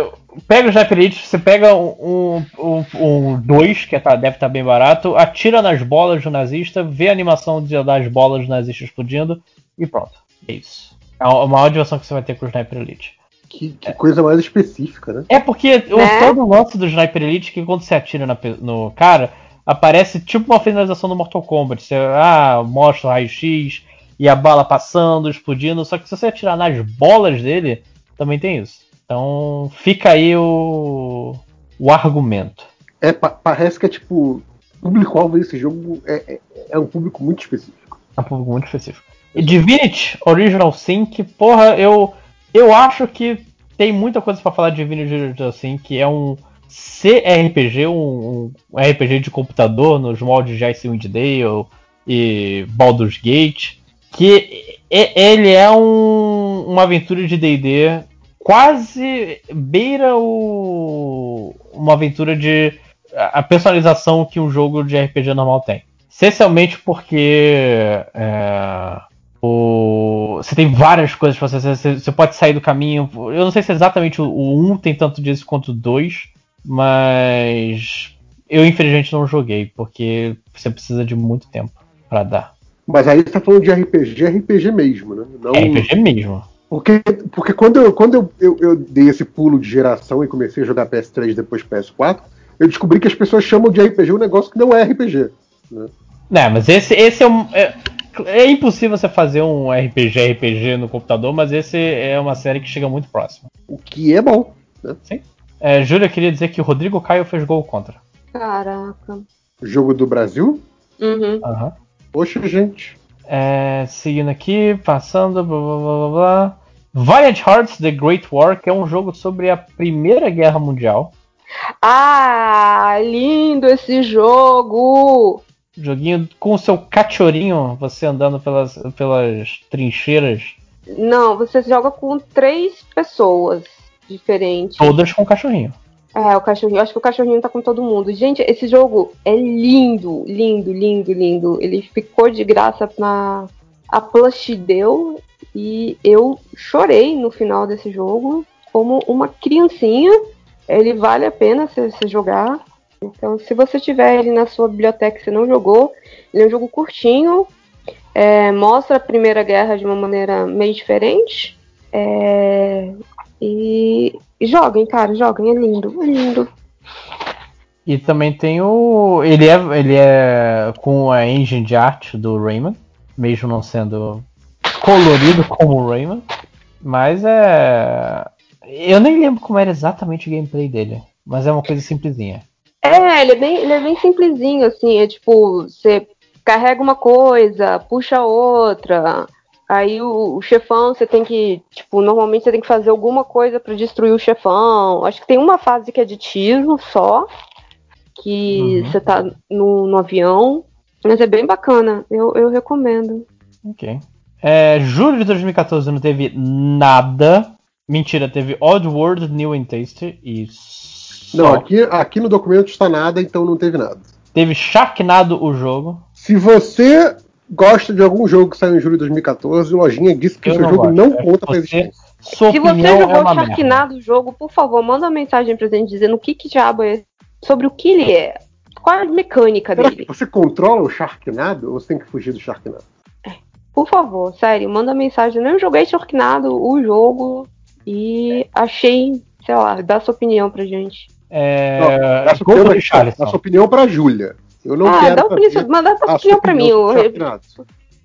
pega o Sniper Elite, você pega um 2, um, um dois, que tá, deve estar bem barato, atira nas bolas do nazista, vê a animação de, das bolas do nazista explodindo e pronto. É isso. É a maior diversão que você vai ter com o Sniper Elite. Que, que coisa mais específica, né? É porque o, Né? todo o lance do Sniper Elite é que quando você atira na no cara, aparece tipo uma finalização do Mortal Kombat. Você ah, mostra o raio-x e a bala passando, explodindo. Só que se você atirar nas bolas dele, também tem isso. Então fica aí o, o argumento. É, pa- parece que é tipo. O público-alvo desse jogo é, é, é um público muito específico. É um público muito específico. E Divinity Original Sync, porra, eu, eu acho que tem muita coisa pra falar de Divinity Original Sync. É um CRPG, um, um RPG de computador nos moldes de Icewind Dale e Baldur's Gate. Que e- ele é um, uma aventura de D&D quase beira o, uma aventura de a personalização que um jogo de RPG normal tem. Essencialmente porque é, o, você tem várias coisas pra você, você. Você pode sair do caminho. Eu não sei se exatamente o, o 1 tem tanto disso quanto o 2, mas eu infelizmente não joguei, porque você precisa de muito tempo pra dar. Mas aí você tá falando de RPG, RPG mesmo, né? Não, É RPG mesmo. Porque, porque quando, eu, quando eu, eu, eu dei esse pulo de geração e comecei a jogar PS3 e depois PS4, eu descobri que as pessoas chamam de RPG um negócio que não é RPG. Né? Não, mas esse, esse é um. É, é impossível você fazer um RPG RPG no computador, mas esse é uma série que chega muito próximo. O que é bom. Né? Sim. É, Júlia queria dizer que o Rodrigo Caio fez gol contra. Caraca. Jogo do Brasil? Uhum. Aham. Poxa, gente. É, seguindo aqui, passando, blá blá blá blá blá. Valiant Hearts The Great War, que é um jogo sobre a Primeira Guerra Mundial. Ah, lindo esse jogo! Joguinho com o seu cachorrinho, você andando pelas, pelas trincheiras, Não, você joga com três pessoas diferentes. todas com cachorrinho. É, o cachorrinho. Eu acho que o cachorrinho tá com todo mundo. Gente, esse jogo é lindo, lindo, lindo, lindo. Ele ficou de graça na a Plush deu e eu chorei no final desse jogo como uma criancinha. Ele vale a pena você você jogar. Então, se você tiver ele na sua biblioteca e você não jogou, ele é um jogo curtinho. é, mostra a Primeira Guerra de uma maneira meio diferente. É, e, e joguem, cara, joguem, é lindo, é lindo. E também tem o. Ele é, ele é com a engine de arte do Rayman, mesmo não sendo colorido como o Rayman. Mas é. Eu nem lembro como era exatamente o gameplay dele. Mas é uma coisa simplesinha. É, ele é bem, ele é bem simplesinho, assim, é tipo, você carrega uma coisa, puxa outra, aí o, o chefão você tem que, tipo, normalmente você tem que fazer alguma coisa pra destruir o chefão. Acho que tem uma fase que é de tiro só, que Uhum. você tá no, no avião, mas é bem bacana, eu, eu recomendo. Ok. É, julho de 2014 não teve nada. Mentira, teve Odd World New and Tasty e só. Não, aqui, aqui no documento está nada, então não teve nada. Teve Sharknado o jogo. Se você gosta de algum jogo que saiu em julho de 2014, o Lojinha disse que o seu não jogo gosto. não É conta pra. Sua Se você jogou é uma merda. Sharknado o jogo, por favor, manda uma mensagem pra gente dizendo o que que diabo é, sobre o que ele é, qual é a mecânica Será dele. você controla o Sharknado ou você tem que fugir do Sharknado? Por favor, sério, manda mensagem. Eu não joguei Sharknado o jogo e achei, sei lá, dá sua opinião pra gente. É, Não, dá sua Gol opinião, Richarlison. sua opinião pra Júlia. Eu não ah, quero dá opinião, a sua opinião pra mim. eu-.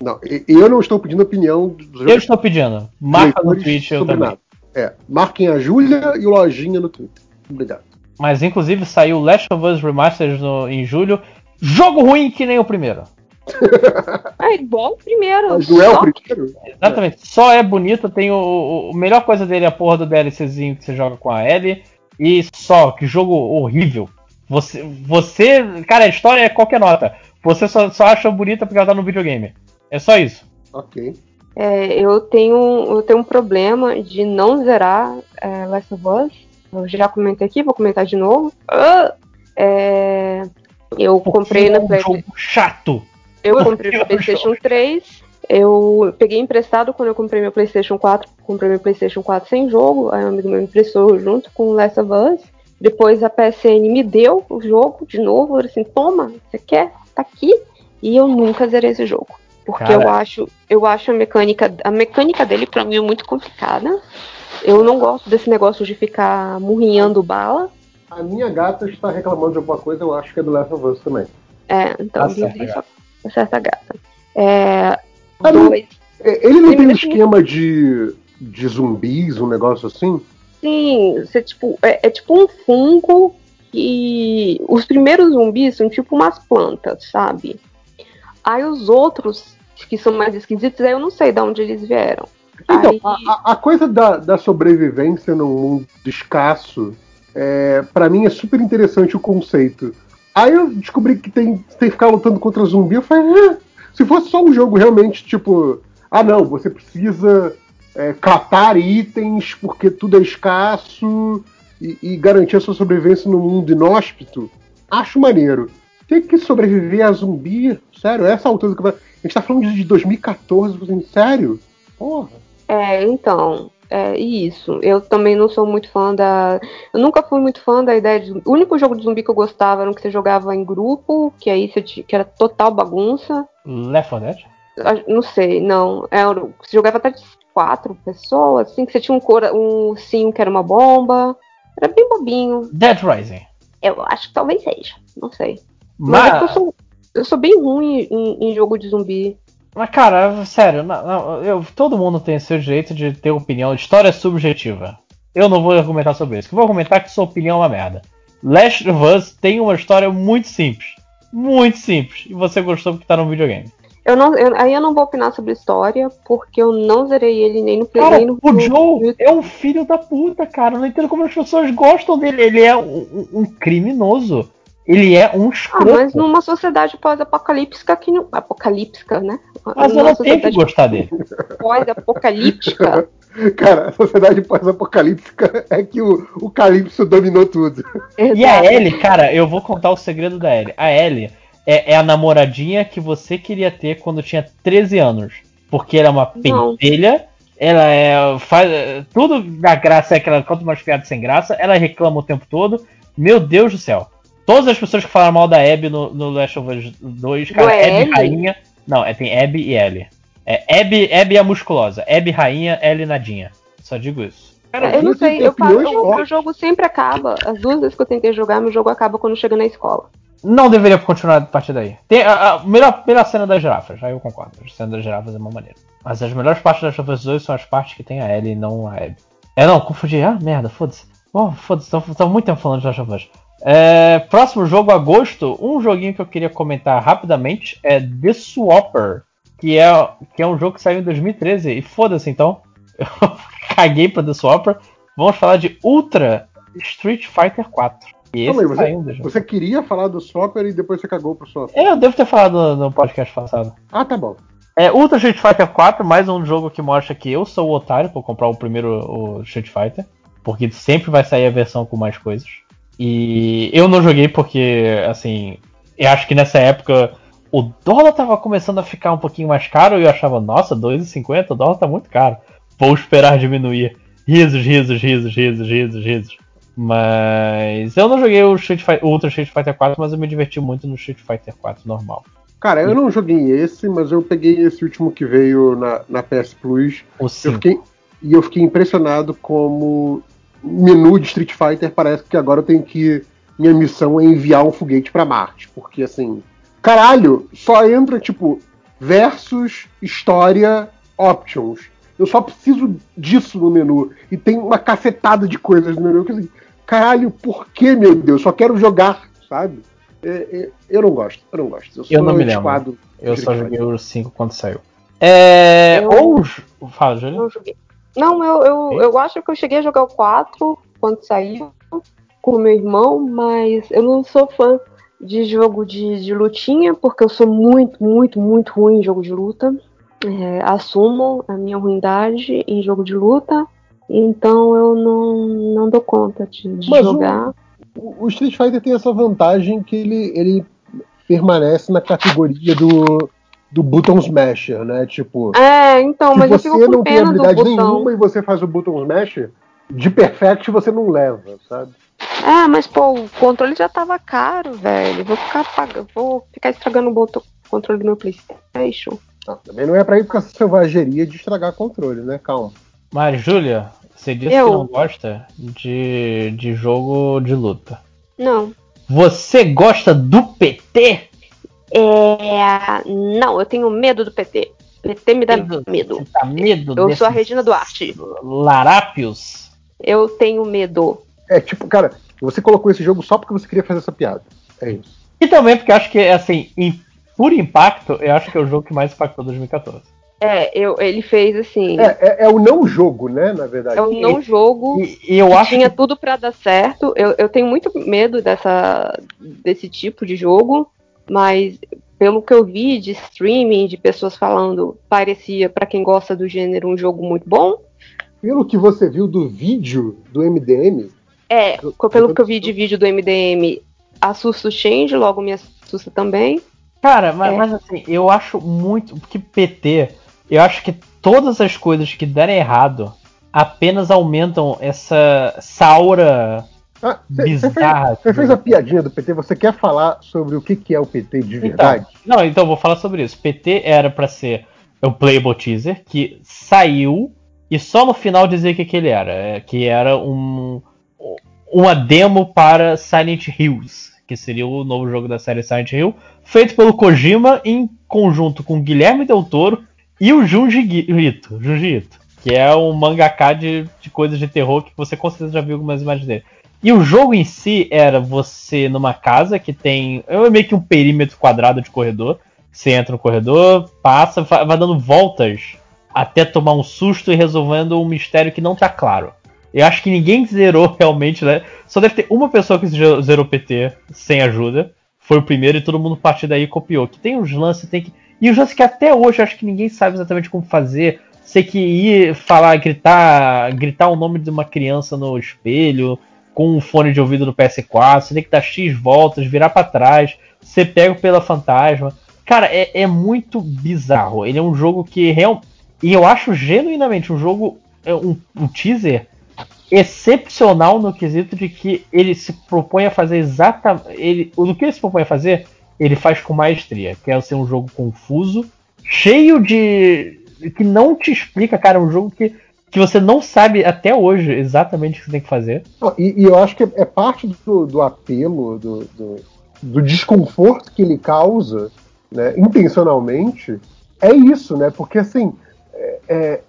Não, eu não estou pedindo opinião dos Eu estou pedindo. Marca no Twitch, eu também. nada. É, marquem a Júlia e o Lojinha no Twitter. Obrigado. Mas inclusive saiu Last of Us Remastered no- em julho. Jogo ruim que nem o primeiro. <laughs> É igual o primeiro. Mas não é o primeiro? Exatamente. Só é bonito, tem o, o- a melhor coisa dele é a porra do DLCzinho que você joga com a Ellie. E só, que jogo horrível. Você, você, cara, a história é qualquer nota. Você só, só acha bonita porque ela tá no videogame. É só isso. Ok. É, eu tenho eu tenho um problema de não zerar é, Last of Us. Eu já comentei aqui, vou comentar de novo. Ah! É, eu comprei Porque na é um Play, jogo chato. eu Porque comprei é no um PlayStation 3 Eu peguei emprestado quando eu comprei meu PlayStation 4. Comprei meu PlayStation 4 sem jogo. Aí um amigo meu emprestou junto com Last of Us. Depois a PSN me deu o jogo de novo. Eu assim: toma, você quer? Tá aqui. E eu nunca zerei esse jogo. Porque Cara. eu acho, eu acho a mecânica, a mecânica dele pra mim é muito complicada. Eu não gosto desse negócio de ficar murrinhando bala. A minha gata está reclamando de alguma coisa, eu acho que é do Last of Us também. É, então, Tá certo, inclusive, gata. certa gata. É, Ah, dois. É, Ele não tem um esquema de, de zumbis, um negócio assim? Sim, você, tipo, é, é tipo um fungo que. Os primeiros zumbis são tipo umas plantas, sabe? Aí os outros, que são mais esquisitos, aí eu não sei de onde eles vieram. Então, Aí- a, a- a coisa da, da sobrevivência num mundo escasso, é, para mim é super interessante o conceito. Aí eu descobri que tem, tem que ficar lutando contra zumbi, eu falei, "Ah, se fosse só um jogo realmente, tipo, ah não, você precisa é, catar itens porque tudo é escasso e, e garantir a sua sobrevivência no mundo inóspito, acho maneiro. Tem que sobreviver a zumbi, sério, essa altura do campeonato. A gente tá falando de 2014, assim, sério? Porra. É, então, é isso. Eu também não sou muito fã da. Eu nunca fui muito fã da ideia de. O único jogo de zumbi que eu gostava era um que você jogava em grupo, que aí você ti- que era total bagunça. Left 4 Dead? Ah, Não sei, não. Era, você jogava até de quatro pessoas, assim, que você tinha um, cora, um ursinho que era uma bomba. Era bem bobinho. Dead Rising. Eu acho que talvez seja. Não sei. Mas, é que eu Mas, sou, eu sou bem ruim em, em jogo de zumbi. Mas cara, sério, não- não, eu- todo mundo tem seu direito de ter opinião. História é subjetiva. Eu não vou argumentar sobre isso. Eu vou argumentar que sua opinião é uma merda. Last of Us tem uma história muito simples. Muito simples. E você gostou porque tá no videogame. Eu não, eu- aí eu não vou opinar sobre história, porque eu não zerei ele nem no Play, Cara, nem no o Joe no- é um filho da puta, cara. Eu não entendo como as pessoas gostam dele. Ele é um- um criminoso. Ele é um Ah, escroto. mas numa sociedade pós-apocalíptica que não. Apocalíptica, né? Mas Numa não tenho que gostar dele. Pós-apocalíptica. <laughs> Cara, a sociedade pós-apocalíptica é que o, o Calypso dominou tudo. E a exato. Ellie, cara, eu vou contar o segredo da Ellie. A Ellie é, é a namoradinha que você queria ter quando tinha 13 anos. Porque ela é uma pentelha, ela é. Faz, tudo da graça é que ela conta umas piadas sem graça, ela reclama o tempo todo. Meu Deus do céu. Todas as pessoas que falaram mal da Abby no, no Last of Us 2, cara, Não é Abby rainha. Não, é, tem Abby e Ellie. É Abby, Abby a musculosa, Abby rainha, Ellie nadinha. Só digo isso. É, eu não sei, que eu falo, opiniões o jogo sempre acaba. As duas vezes que eu tentei jogar, meu jogo acaba quando chega na escola. Não deveria continuar a partir daí. Tem a, a melhor, melhor cena das girafas, aí eu concordo. A cena das girafas é uma maneira. Mas as melhores partes das Last of Us 2 são as partes que tem a Ellie e não a Abby. É, não, confundi. Ah, merda, foda-se. Bom, foda-se, tô, tô muito tempo falando de Last of Us. É, próximo jogo, agosto, um joguinho que eu queria comentar rapidamente é The Swapper, que é, que é um jogo que saiu em 2013. E foda-se então, <laughs> eu caguei pra The Swapper. Vamos falar de Ultra Street Fighter 4. E esse Calma aí, saiu em você, 2013. você queria falar do Swapper e depois você cagou pro Swapper. É, eu devo ter falado no, no podcast passado. Ah, tá bom. É, Ultra Street Fighter 4, mais um jogo que mostra que eu sou o otário por comprar o primeiro o Street Fighter. Porque sempre vai sair a versão com mais coisas. E eu não joguei porque, assim, eu acho que nessa época o dólar tava começando a ficar um pouquinho mais caro e eu achava, nossa, 2,50, o dólar tá muito caro. Vou esperar diminuir. Risos, risos, risos, risos, risos, risos. Mas eu não joguei o, Street Fighter, o Ultra Street Fighter 4, mas eu me diverti muito no Street Fighter 4 normal. Cara, eu não joguei esse, mas eu peguei esse último que veio na, na PS Plus. Eu 5. fiquei, e eu fiquei impressionado como menu de Street Fighter parece que agora eu tenho que. Minha missão é enviar um foguete pra Marte. Porque assim. Caralho, só entra tipo versus, história, options. Eu só preciso disso no menu. E tem uma cacetada de coisas no menu que assim, caralho, por que, meu Deus? Só quero jogar, sabe? É, é, eu não gosto, eu não gosto. Eu, Eu sou não me lembro. Eu só joguei o 5 quando saiu. É. Eu- Ou. Fala, Júlio. Não joguei. Não, eu, eu, eu acho que eu cheguei a jogar o 4 quando saiu com o meu irmão, mas eu não sou fã de jogo de, de lutinha, porque eu sou muito, muito, muito ruim em jogo de luta. É, assumo a minha ruindade em jogo de luta, então eu não, não dou conta de, de jogar. O o Street Fighter tem essa vantagem que ele, ele permanece na categoria do do button smasher, né? Tipo, É, então, se mas eu você fico com não tem habilidade nenhuma e você faz o button smasher, de perfect você não leva, sabe? É, mas pô, o controle já tava caro, velho. Vou ficar pagando, vou ficar estragando o botão, controle do meu PlayStation. Ah, também não é pra ir com essa selvageria de estragar controle, né? Calma. Mas, Júlia, você disse Eu? que não gosta de, de jogo de luta. Não. Você gosta do PT? É. Não, eu tenho medo do PT. PT me dá medo. Você tá medo Eu sou a Regina Duarte. Larápios? Eu tenho medo. É tipo, cara, você colocou esse jogo só porque você queria fazer essa piada. É isso. E também porque eu acho que, assim, em por impacto, eu acho que é o jogo que mais impactou 2014. É, eu, ele fez assim. É, é, é o não jogo, né? Na verdade. É um não jogo. E, e eu que acho tinha que tudo pra dar certo. Eu, eu tenho muito medo dessa, desse tipo de jogo, mas pelo que eu vi de streaming, de pessoas falando, parecia, pra quem gosta do gênero, um jogo muito bom. Pelo que você viu do vídeo do MDM, É, pelo que eu vi de vídeo do MDM, assusta o Change, logo me assusta também. Cara, mas, É. mas assim, eu acho muito. Porque PT, eu acho que todas as coisas que derem errado apenas aumentam essa saura Ah, você fez, bizarra. você fez a piadinha do PT, você quer falar sobre o que, que é o PT de verdade? Então, não, então vou falar sobre isso. PT era pra ser o Playable Teaser, que saiu e só no final dizer o que, que ele era. é, Que era um, uma demo para Silent Hills, que seria o novo jogo da série Silent Hill, feito pelo Kojima em conjunto com Guilherme Del Toro e o Junji Ito, Junji Ito, que é um mangaka de, de coisas de terror que você com certeza já viu algumas imagens dele. E o jogo em si era você numa casa que tem é meio que um perímetro quadrado de corredor. Você entra no corredor, passa, va- vai dando voltas até tomar um susto e resolvendo um mistério que não tá claro. Eu acho que ninguém zerou <laughs> realmente, né? Só deve ter uma pessoa que ze- zerou PT sem ajuda. Foi o primeiro e todo mundo a partir daí copiou. Que tem uns lances, tem que. E os lances que até hoje eu acho que ninguém sabe exatamente como fazer. Você que ir falar, gritar, gritar o nome de uma criança no espelho, com um fone de ouvido do PS4, você tem que dar X voltas, virar pra trás, ser pego pela fantasma. Cara, é, é muito bizarro. Ele é um jogo que real e eu acho genuinamente um jogo, é um, um teaser excepcional no quesito de que ele se propõe a fazer exatamente. Ele, o que ele se propõe a fazer, ele faz com maestria. Que é ser um jogo confuso, cheio de. que não te explica, cara. É um jogo que, que você não sabe até hoje exatamente o que você tem que fazer. E, e eu acho que é parte do, do apelo, do, do, do desconforto que ele causa, né, intencionalmente, é isso, né? Porque assim, é, é,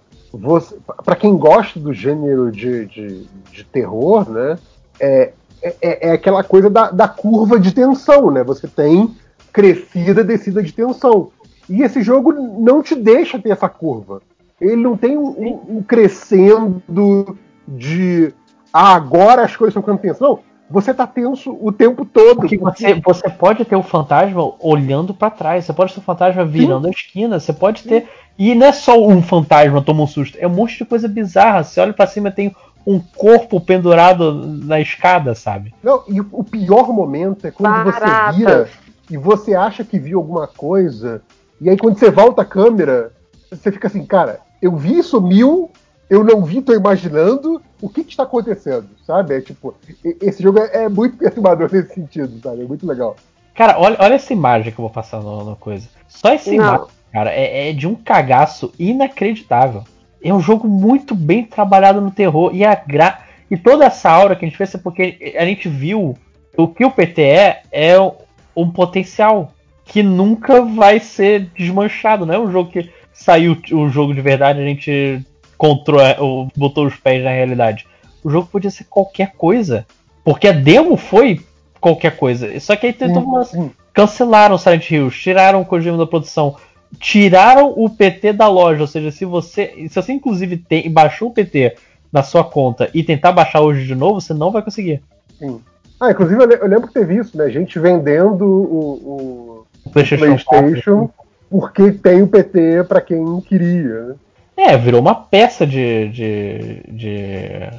para quem gosta do gênero de, de, de terror, né, é, é, é aquela coisa da, da curva de tensão, né? Você tem crescida, descida de tensão. E esse jogo não te deixa ter essa curva. Ele não tem um, um- um crescendo de ah, agora as coisas estão ficando tensas. Não, você tá tenso o tempo todo. Porque você, você pode ter o fantasma olhando pra trás, você pode ter o fantasma virando a esquina, você pode ter. E não é só um fantasma toma um susto, é um monte de coisa bizarra. Você olha pra cima tem um corpo pendurado na escada, sabe? Não, e o pior momento é quando Baratas. você vira e você acha que viu alguma coisa, e aí quando você volta a câmera, você fica assim, cara, eu vi isso mil, eu não vi, tô imaginando, o que que está acontecendo, sabe? É tipo, esse jogo é, é muito <laughs> perturbador nesse sentido, sabe? É muito legal. Cara, olha, olha essa imagem que eu vou passar no, no coisa. Só essa Não. imagem, cara, é, é de um cagaço inacreditável. É um jogo muito bem trabalhado no terror. E a gra... E toda essa aura que a gente fez é porque a gente viu o que o PT é, é um potencial que nunca vai ser desmanchado. Não é um jogo que saiu o jogo de verdade a gente controla, ou botou os pés na realidade. O jogo podia ser qualquer coisa. Porque a demo foi qualquer coisa. Só que aí tem toda uma Sim. cancelaram Silent Hills, tiraram o Kojima da produção, tiraram o PT da loja, ou seja, se você, se você inclusive tem, baixou o PT na sua conta e tentar baixar hoje de novo, você não vai conseguir. Sim. Ah, inclusive eu le- eu lembro que teve isso, né? Gente vendendo o, O o PlayStation, PlayStation porque tem o PT pra quem queria. né? É, virou uma peça de, de, de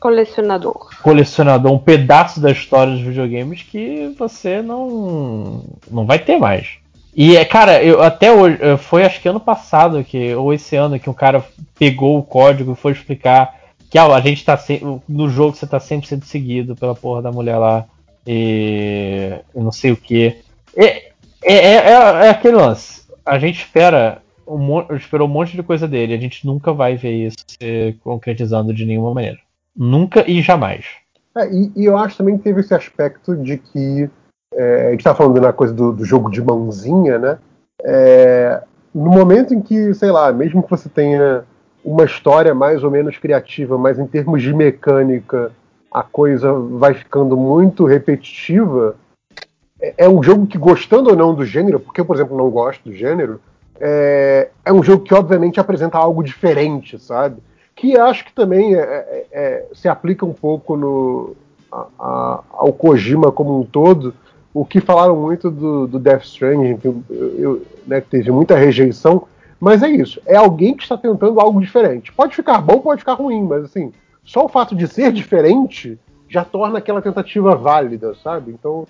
Colecionador. colecionador, um pedaço da história dos videogames que você não não vai ter mais. E, é, cara, eu até hoje, foi acho que ano passado, que, ou esse ano, que um cara pegou o código e foi explicar que ah, a gente tá se- no jogo você tá sempre sendo seguido pela porra da mulher lá e eu não sei o que. É, é, é, é aquele lance. A gente espera um, esperou um monte de coisa dele, a gente nunca vai ver isso se concretizando de nenhuma maneira. Nunca e jamais. É, e, e eu acho também que teve esse aspecto de que é, a gente tá falando na coisa do, do jogo de mãozinha, né? É, no momento em que, sei lá, mesmo que você tenha uma história mais ou menos criativa, mas em termos de mecânica a coisa vai ficando muito repetitiva, é, é um jogo que, gostando ou não do gênero, porque eu, por exemplo, não gosto do gênero, é, é um jogo que obviamente apresenta algo diferente, sabe? Que acho que também é- é- é- se aplica um pouco no, a- a- ao Kojima como um todo, o que falaram muito do, do Death Stranding, que, eu- eu- né, teve muita rejeição, mas é isso, é alguém que está tentando algo diferente. Pode ficar bom, pode ficar ruim, mas assim, só o fato de ser diferente já torna aquela tentativa válida, sabe? Então,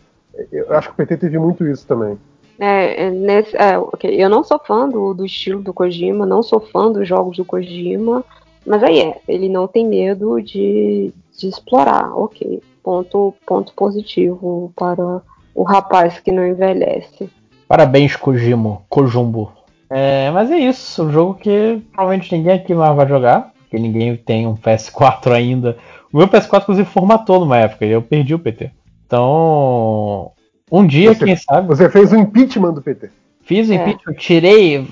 eu acho que o PT teve muito isso também. É, é, nesse, é, ok, Eu não sou fã do, do estilo do Kojima, não sou fã dos jogos do Kojima, mas aí é, ele não tem medo de, de explorar, ok. Ponto, ponto positivo para o rapaz que não envelhece. Parabéns, Kojimo, Kojumbo. É, mas é isso, um jogo que provavelmente ninguém aqui mais vai jogar, porque ninguém tem um PS4 ainda. O meu PS4, inclusive, formatou numa época e eu perdi o PT. Então, um dia, Você- quem sabe, Você fez o impeachment do PT. fiz o É. impeachment, tirei,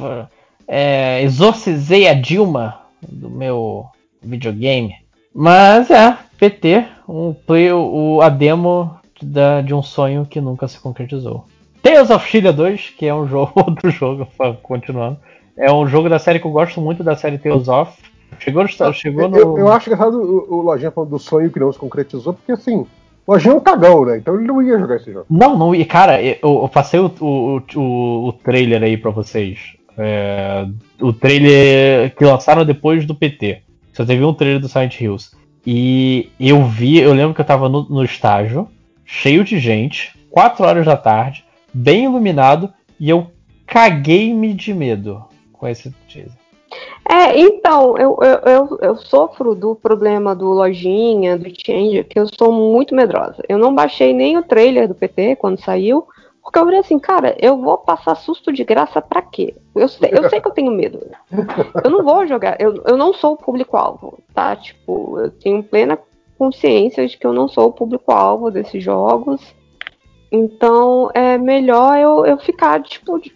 é, exorcizei a Dilma do meu videogame. Mas é, PT, um play, o, a demo da- de um sonho que nunca se concretizou. Tales of Chile 2, que é um <laughs> jogo, outro jogo, continuando. É um jogo da série que eu gosto muito da série Tales of. Chegou, no- chegou no. Eu, eu acho engraçado o, o Lojinha falando do sonho que não se concretizou, porque assim, Lojinha é um cagão, né? Então ele não ia jogar esse jogo. Não, não, e cara, eu, eu passei o, o, o, o trailer aí pra vocês. É, o trailer que lançaram depois do PT. Só teve um trailer do Silent Hills. E eu vi, eu lembro que eu tava no, no estágio, cheio de gente, 4 horas da tarde, bem iluminado, e eu caguei-me de medo com esse teaser. É, então, eu, eu, eu, eu sofro do problema do Lojinha, do Change, que eu sou muito medrosa. Eu não baixei nem o trailer do PT quando saiu, porque eu falei assim, cara, eu vou passar susto de graça pra quê? Eu sei, eu sei que eu tenho medo. Eu não vou jogar, eu, eu não sou o público-alvo, tá? Tipo, eu tenho plena consciência de que eu não sou o público-alvo desses jogos. Então é melhor eu, eu ficar, tipo, de,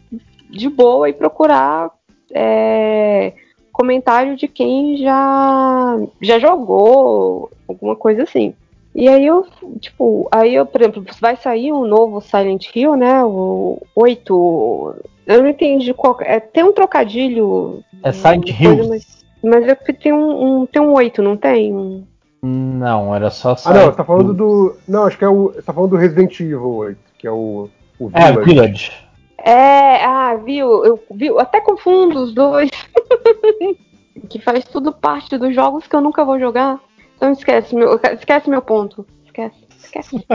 de boa e procurar é, comentário de quem já, já jogou, alguma coisa assim. E aí eu, tipo, aí eu, por exemplo, vai sair um novo Silent Hill, né? O 8. Eu não entendi qual. É, tem um trocadilho. É Silent Hills? Mas, mas é porque tem um, um- tem um 8, não tem? Não, era só Ah, Silent não, você tá falando do. Não, acho que é o. Você tá falando do Resident Evil 8, que é o. o É, Village. Village. É, ah, viu? Eu viu, até confundo os dois. <laughs> que faz tudo parte dos jogos que eu nunca vou jogar. Então esquece meu, esquece meu ponto. Esquece, esquece. <laughs>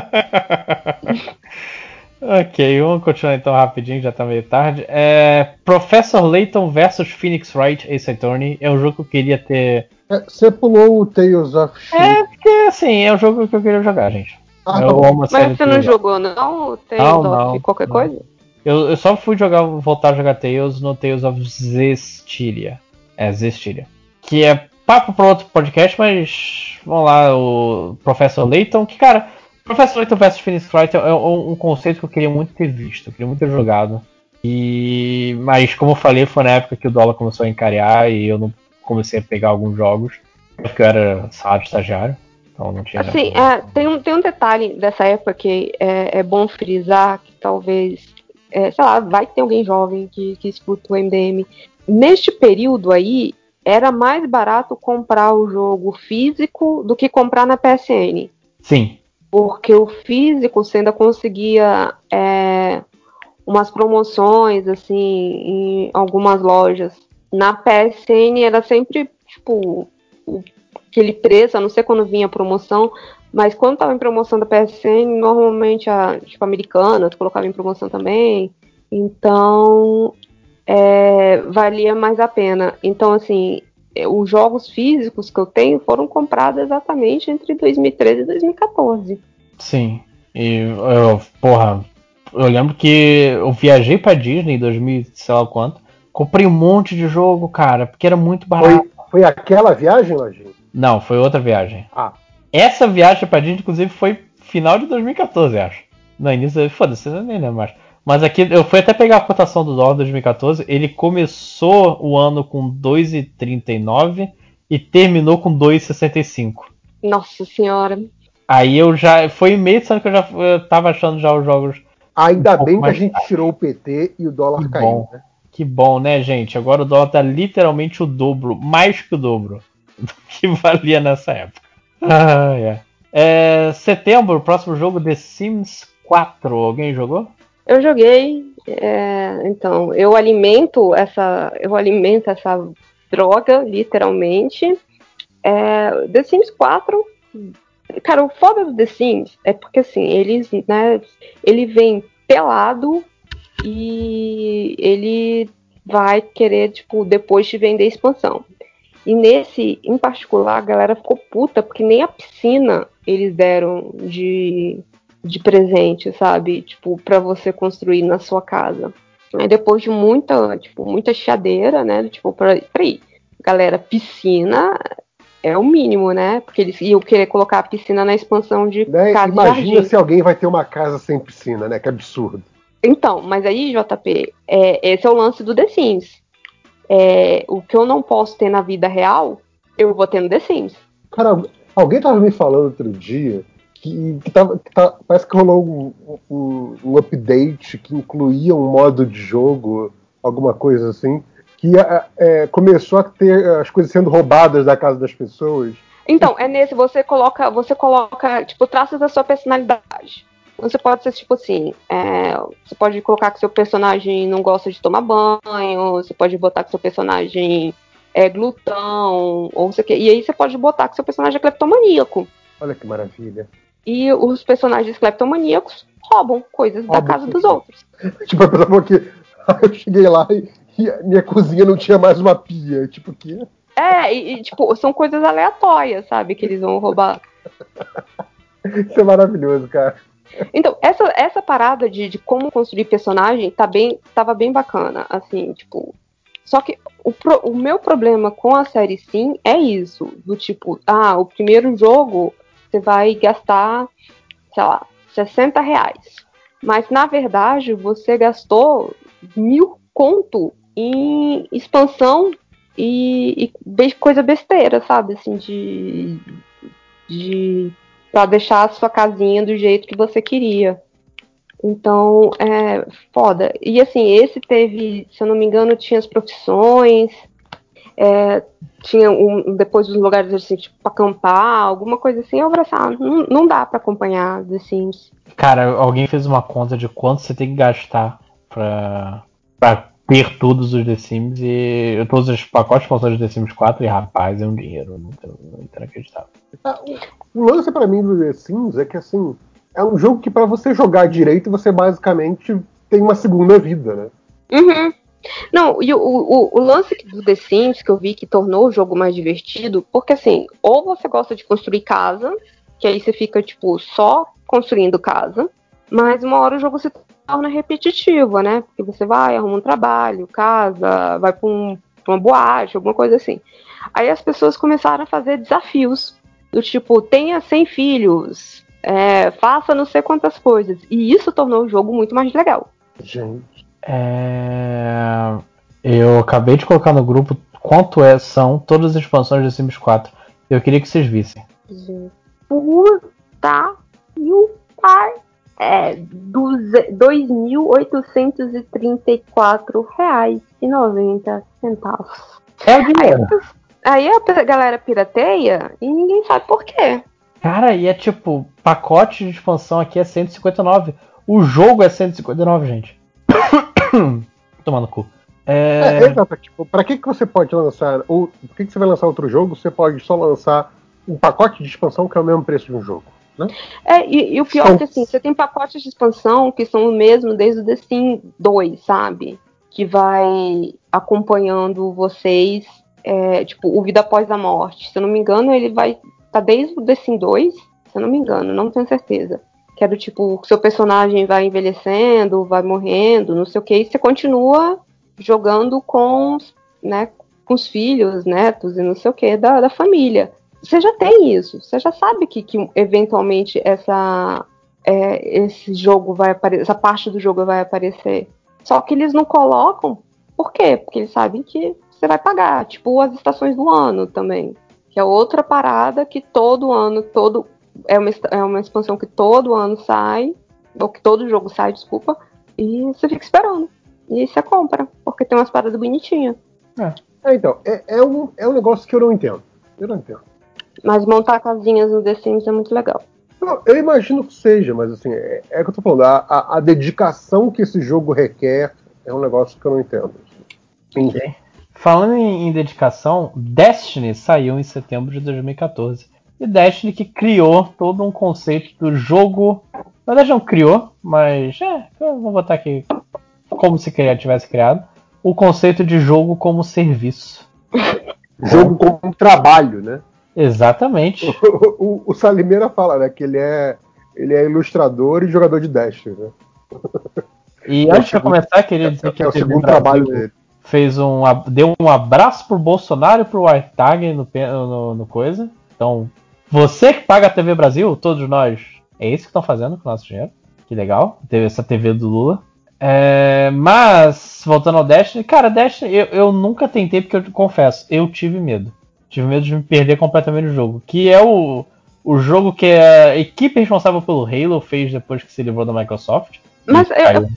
Ok, vamos continuar então rapidinho, já tá meio tarde. É, Professor Layton vs Phoenix Wright Ace Attorney é um jogo que eu queria ter. É, você pulou o Tales of Shield. É, porque assim, é um jogo que eu queria jogar, gente. Ah, Mas você não Tales. jogou, não? Tem Não, of não, qualquer não. coisa? Eu, eu só fui jogar, voltar a jogar Tales no Tales of Zestiria. É, Zestiria. Que é papo para outro podcast, mas vamos lá, o Professor Layton, que cara, Professor Layton vs Phoenix Wright é um, um conceito que eu queria muito ter visto, eu queria muito ter jogado. E mas como eu falei, foi na época que o dólar começou a encarear e eu não comecei a pegar alguns jogos, porque eu era salário estagiário, então não tinha. Assim, é, tem, um, tem um detalhe dessa época que é, é bom frisar, que talvez, é, sei lá, vai que tem alguém jovem que, que escuta o MDM. Neste período aí, era mais barato comprar o jogo físico do que comprar na PSN. Sim, Porque o físico você ainda conseguia é, umas promoções, assim, em algumas lojas. Na PSN era sempre, tipo, aquele preço, a não ser quando vinha promoção, mas quando tava em promoção da PSN, normalmente a, tipo, a americana colocava em promoção também. Então, é, valia mais a pena. Então, assim, é, os jogos físicos que eu tenho foram comprados exatamente entre 2013 e 2014. Sim. E eu, porra, eu lembro que eu viajei pra Disney em 2000, sei lá quanto. Comprei um monte de jogo, cara, porque era muito barato. Foi, foi aquela viagem, Lojinha? Não, foi outra viagem. Ah. Essa viagem pra Disney, inclusive, foi final de 2014, acho. Não, início. Foda-se, eu nem lembro mais. Mas aqui eu fui até pegar a cotação do dólar 2014. Ele começou o ano com 2,39 e terminou com 2,65. Nossa senhora. Aí eu já. Foi meio de ano que eu já eu tava achando já os jogos. Ainda Um bem que a gente caro. tirou o PT e o dólar Que caiu. bom. Né? Que bom, né, gente? Agora o dólar tá literalmente o dobro, mais que o dobro <laughs> do que valia nessa época. Ah, é. É, setembro, próximo jogo The Sims 4. Alguém jogou? Eu joguei, é, então, eu alimento essa, eu alimento essa droga, literalmente. É, The Sims 4, cara, o foda do The Sims é porque assim, eles, né, ele vem pelado e ele vai querer, tipo, depois te vender expansão. E nesse, em particular, a galera ficou puta porque nem a piscina eles deram de de presente, sabe? Tipo, para você construir na sua casa. Aí depois de muita, tipo, muita chadeira, né? Tipo, pra, peraí, galera, piscina é o mínimo, né? Porque eles iam querer colocar a piscina na expansão de Né? casa Imagina jardim. se alguém vai ter uma casa sem piscina, né? Que absurdo. Então, mas aí, JP, é, esse é o lance do The Sims. É, o que eu não posso ter na vida real, eu vou ter no The Sims. Cara, alguém tava me falando outro dia que, que, tava, que tá- parece que rolou um, um- um update que incluía um modo de jogo, alguma coisa assim, que é, é, começou a ter as coisas sendo roubadas da casa das pessoas. Então, é nesse, você coloca, você coloca, tipo, traços da sua personalidade. Você pode ser, tipo assim, é, você pode colocar que seu personagem não gosta de tomar banho, você pode botar que seu personagem é glutão, ou você quer. E aí você pode botar que seu personagem é cleptomaníaco. Olha que maravilha. E os personagens cleptomaníacos roubam coisas da casa dos outros. <laughs> Tipo, pessoa falou que <laughs> eu cheguei lá e, e minha cozinha não tinha mais uma pia. Tipo, que? É, e, e, tipo, são coisas aleatórias, sabe? Que eles vão roubar. <laughs> Isso é maravilhoso, cara. Então, essa, essa parada de, de como construir personagem tá bem, tava bem bacana, assim, tipo. Só que o, pro- o meu problema com a série Sim é isso, do tipo, ah, o primeiro jogo você vai gastar, sei lá, 60 reais. Mas na verdade você gastou mil conto em expansão e, e coisa besteira, sabe? Assim, de. de para deixar a sua casinha do jeito que você queria. Então, é foda. E assim, esse teve, se eu não me engano, tinha as profissões, é, tinha um, depois os lugares assim, tipo, pra acampar, alguma coisa assim. Eu falei assim, ah, não, não dá pra acompanhar The Sims. Cara, alguém fez uma conta de quanto você tem que gastar pra, pra ter todos os The Sims e todos os pacotes sponsoros de The Sims 4 e rapaz, é um dinheiro muito, muito inacreditável. Ah, O lance pra mim do The Sims é que assim, é um jogo que pra você jogar direito, você basicamente tem uma segunda vida, né? Uhum. Não, e o, o, o lance do The Sims que eu vi que tornou o jogo mais divertido, porque assim, ou você gosta de construir casa, que aí você fica, tipo, só construindo casa, mas uma hora o jogo se torna repetitivo, né? Porque você vai, arruma um trabalho, casa, vai pra, um, uma boate, alguma coisa assim. Aí as pessoas começaram a fazer desafios, do tipo, tenha 100 filhos, é, faça não sei quantas coisas. E isso tornou o jogo muito mais legal. Gente. É, Eu acabei de colocar no grupo quanto é, são todas as expansões de Sims 4. Eu queria que vocês vissem. Puta e o pai. É duze- R$ 2.834,90. É o Aí, dinheiro. aí a pe- galera pirateia e ninguém sabe por quê. Cara, e é tipo, pacote de expansão aqui é 159. O jogo é 159, gente. <coughs> Tomando cu. É, É, exato. Tipo, pra que, que você pode lançar. Ou por que, que você vai lançar outro jogo? Você pode só lançar um pacote de expansão que é o mesmo preço de um jogo. É, e, e o pior São- é que assim, você tem pacotes de expansão que são o mesmo desde o The Sims 2, sabe? Que vai acompanhando vocês, é, tipo, o Vida Após a Morte. Se eu não me engano, ele vai. Tá desde o The Sims 2, se eu não me engano, não tenho certeza. Que é do tipo, seu personagem vai envelhecendo, vai morrendo, não sei o que, e você continua jogando com, né, com os filhos, netos e não sei o que da, da família. Você já tem isso, você já sabe que, que eventualmente essa, é, esse jogo vai aparecer, essa parte do jogo vai aparecer. Só que eles não colocam, por quê? Porque eles sabem que você vai pagar, tipo as estações do ano também, que é outra parada que todo ano, todo é uma, é uma expansão que todo ano sai, ou que todo jogo sai, desculpa, e você fica esperando. E você compra, porque tem umas paradas bonitinhas. É, então, é, é um, é um negócio que eu não entendo. Eu não entendo. Mas montar casinhas no The Sims é muito legal. Não, eu imagino que seja, mas assim, é, é o que eu tô falando. A, a- a dedicação que esse jogo requer é um negócio que eu não entendo. Enfim. Falando em, em dedicação, Destiny saiu em setembro de 2014. E Destiny que criou todo um conceito do jogo. Na verdade não criou, mas é, eu vou botar aqui como se cria- tivesse criado. O conceito de jogo como serviço. Jogo como trabalho, né? Exatamente. <laughs> O, o, o Salimeira fala, né, que ele é, ele é ilustrador e jogador de Destiny, né? E É antes de começar, queria dizer que é a o segundo trabalho dele. fez um, deu um abraço pro Bolsonaro e pro Artag no, no, no coisa. Então, você que paga a TV Brasil, todos nós, é isso que estão fazendo com o nosso dinheiro. Que legal, teve essa TV do Lula. É, mas, voltando ao Destiny, cara, Destiny eu, eu nunca tentei porque eu confesso, eu tive medo. Tive medo de me perder completamente no jogo. Que é o, o jogo que a equipe responsável pelo Halo fez depois que se livrou da Microsoft. Mas eu- caiu.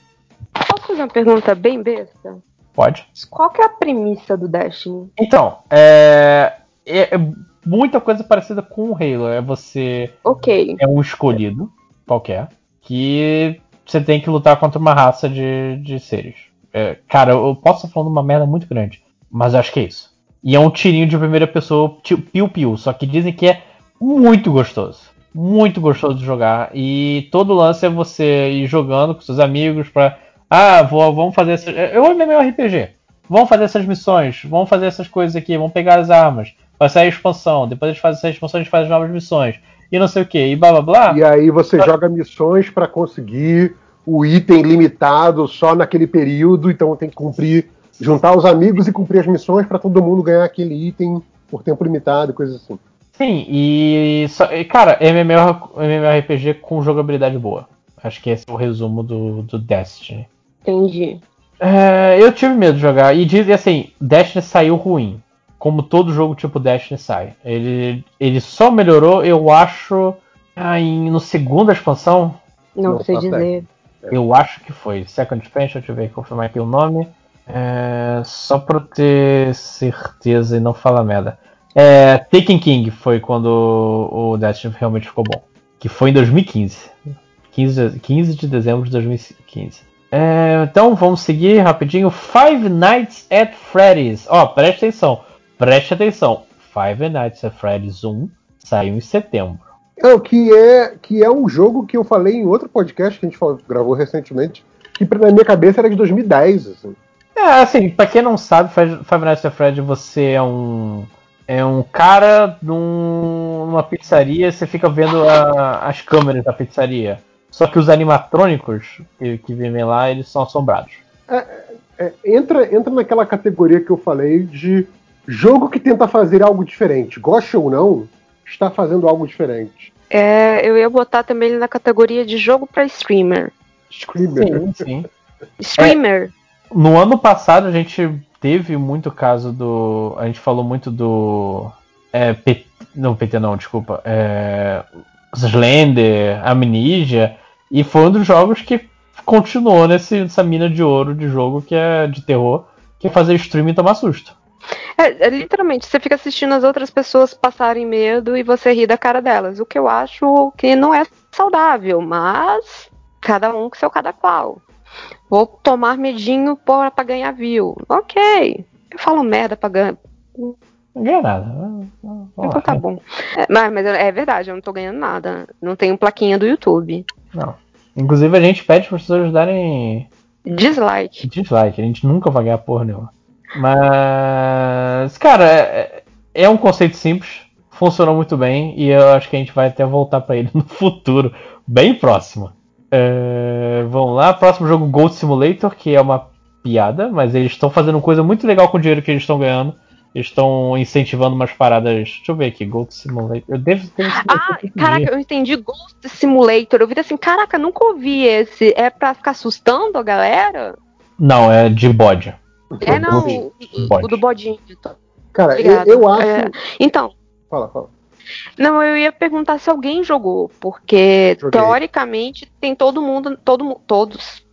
Posso fazer uma pergunta bem besta? Pode. Qual que é a premissa do Destiny? Então, é, é- é muita coisa parecida com o Halo. É você Ok. é um escolhido qualquer que você tem que lutar contra uma raça de, de seres. É, cara, eu posso estar falando uma merda muito grande, mas eu acho que é isso. E é um tirinho de primeira pessoa, piu-piu, só que dizem que é muito gostoso. Muito gostoso de jogar. E todo lance é você ir jogando com seus amigos pra. Ah, vou, vamos fazer essa. É um MMORPG. Vamos fazer essas missões, vamos fazer essas coisas aqui, vamos pegar as armas. Vai sair a expansão, depois a gente faz essa expansão, a gente faz as novas missões. E não sei o que, e blá blá blá. E aí você joga missões pra conseguir o item limitado só naquele período, então tem que cumprir, juntar os amigos e cumprir as missões pra todo mundo ganhar aquele item por tempo limitado e coisas assim. Sim, e. só- e, cara, MMO, MMORPG com jogabilidade boa. Acho que esse é o resumo do, do Destiny. Entendi. É, eu tive medo de jogar. E dizem assim, Destiny saiu ruim. Como todo jogo tipo Destiny sai. Ele, ele só melhorou, eu acho, ah, em, no segunda expansão. Não, Não sei tá dizer. Eu acho que foi. Second Expansion, deixa eu ver, confirmar aqui o nome. É, só pra eu ter certeza e não falar merda. É, Taken King foi quando o Destiny realmente ficou bom. Que foi em 2015. 15, de- 15 de dezembro de 2015. É, então vamos seguir rapidinho. Five Nights at Freddy's. Ó, preste atenção. Preste atenção. Five Nights at Freddy's 1 saiu em setembro. Não, que é, que é um jogo que eu falei em outro podcast que a gente gravou recentemente, que na minha cabeça era de 2010, assim. É, assim, pra quem não sabe, Five Nights at Freddy, você é um. É um cara num- numa pizzaria, você fica vendo a- as câmeras da pizzaria. Só que os animatrônicos que, que vivem lá, eles são assombrados. É, entra, entra naquela categoria que eu falei de jogo que tenta fazer algo diferente. Goste ou não, está fazendo algo diferente. É, eu ia botar também ele na categoria de jogo pra streamer. Screamer. Sim, sim. Streamer. No ano passado a gente teve muito caso do. A gente falou muito do. É, não, PT não, desculpa. É, Slender, Amnesia. E foi um dos jogos que continuou nesse, nessa mina de ouro de jogo que é de terror, que é fazer stream e tomar susto. É, é, literalmente, você fica assistindo as outras pessoas passarem medo e você ri da cara delas. O que eu acho que não é saudável, mas cada um com seu cada qual. Vou tomar medinho pra pra ganhar view. Ok. Eu falo merda pra ganhar. Não ganha nada. Então tá bom. É, mas, mas é verdade, eu não tô ganhando nada. Não tenho plaquinha do YouTube. Não. Inclusive a gente pede para as pessoas darem Dislike. dislike, a gente nunca vai ganhar porra nenhuma. Mas, cara, é, é um conceito simples, funcionou muito bem e eu acho que a gente vai até voltar pra ele <laughs> no futuro, bem próximo. É, vamos lá, próximo jogo Gold Simulator, que é uma piada, mas eles estão fazendo coisa muito legal com o dinheiro que eles estão ganhando. Eles estão incentivando umas paradas. Deixa eu ver aqui, Gold Simulator. Eu devo ter Ah, caraca, eu entendi Ghost Simulator. Eu vi assim, caraca, nunca ouvi esse. É pra ficar assustando a galera? Não, é de bode. É não, o, o- Bode. o do bodinho. Cara, eu, eu acho. É, então, Fala, fala. Não, eu ia perguntar se alguém jogou, porque Joguei. teoricamente tem todo mundo, todo todos,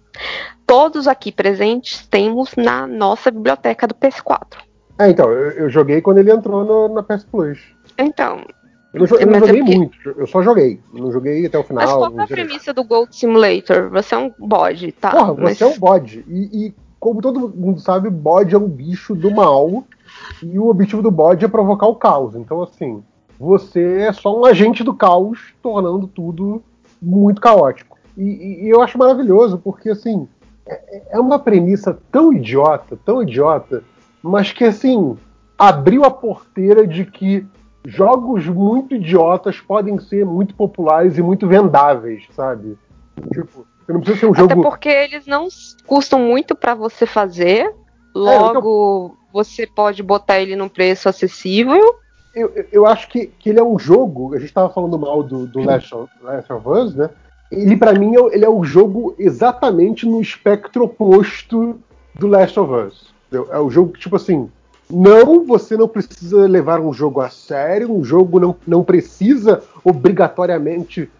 todos aqui presentes temos na nossa biblioteca do PS4. É, então, eu, eu joguei quando ele entrou no- na PS Plus. Então, Eu eu não é joguei porque- muito, eu só joguei. Não joguei até o final. mas qual é a zerei. premissa do Gold Simulator? Você é um bode, tá? Porra, mas- você é um bode. E, e, como todo mundo sabe, bode é um bicho do mal. E o objetivo do bode é provocar o caos. Então, assim, você é só um agente do caos, tornando tudo muito caótico. E, e- eu acho maravilhoso, porque, assim, é, é uma premissa tão idiota, tão idiota, mas que, assim, abriu a porteira de que jogos muito idiotas podem ser muito populares e muito vendáveis, sabe? Tipo, você não precisa ser um Até jogo. porque eles não custam muito pra você fazer. Logo, você pode botar ele num preço acessível. Eu, eu- acho que, que ele é um jogo. A gente estava falando mal do, do Last, of, Us, né? Ele, pra mim, é, ele é o jogo exatamente no espectro oposto do Last of Us. entendeu? É o jogo que, tipo assim, não, você não precisa levar um jogo a sério, um jogo não, não precisa obrigatoriamente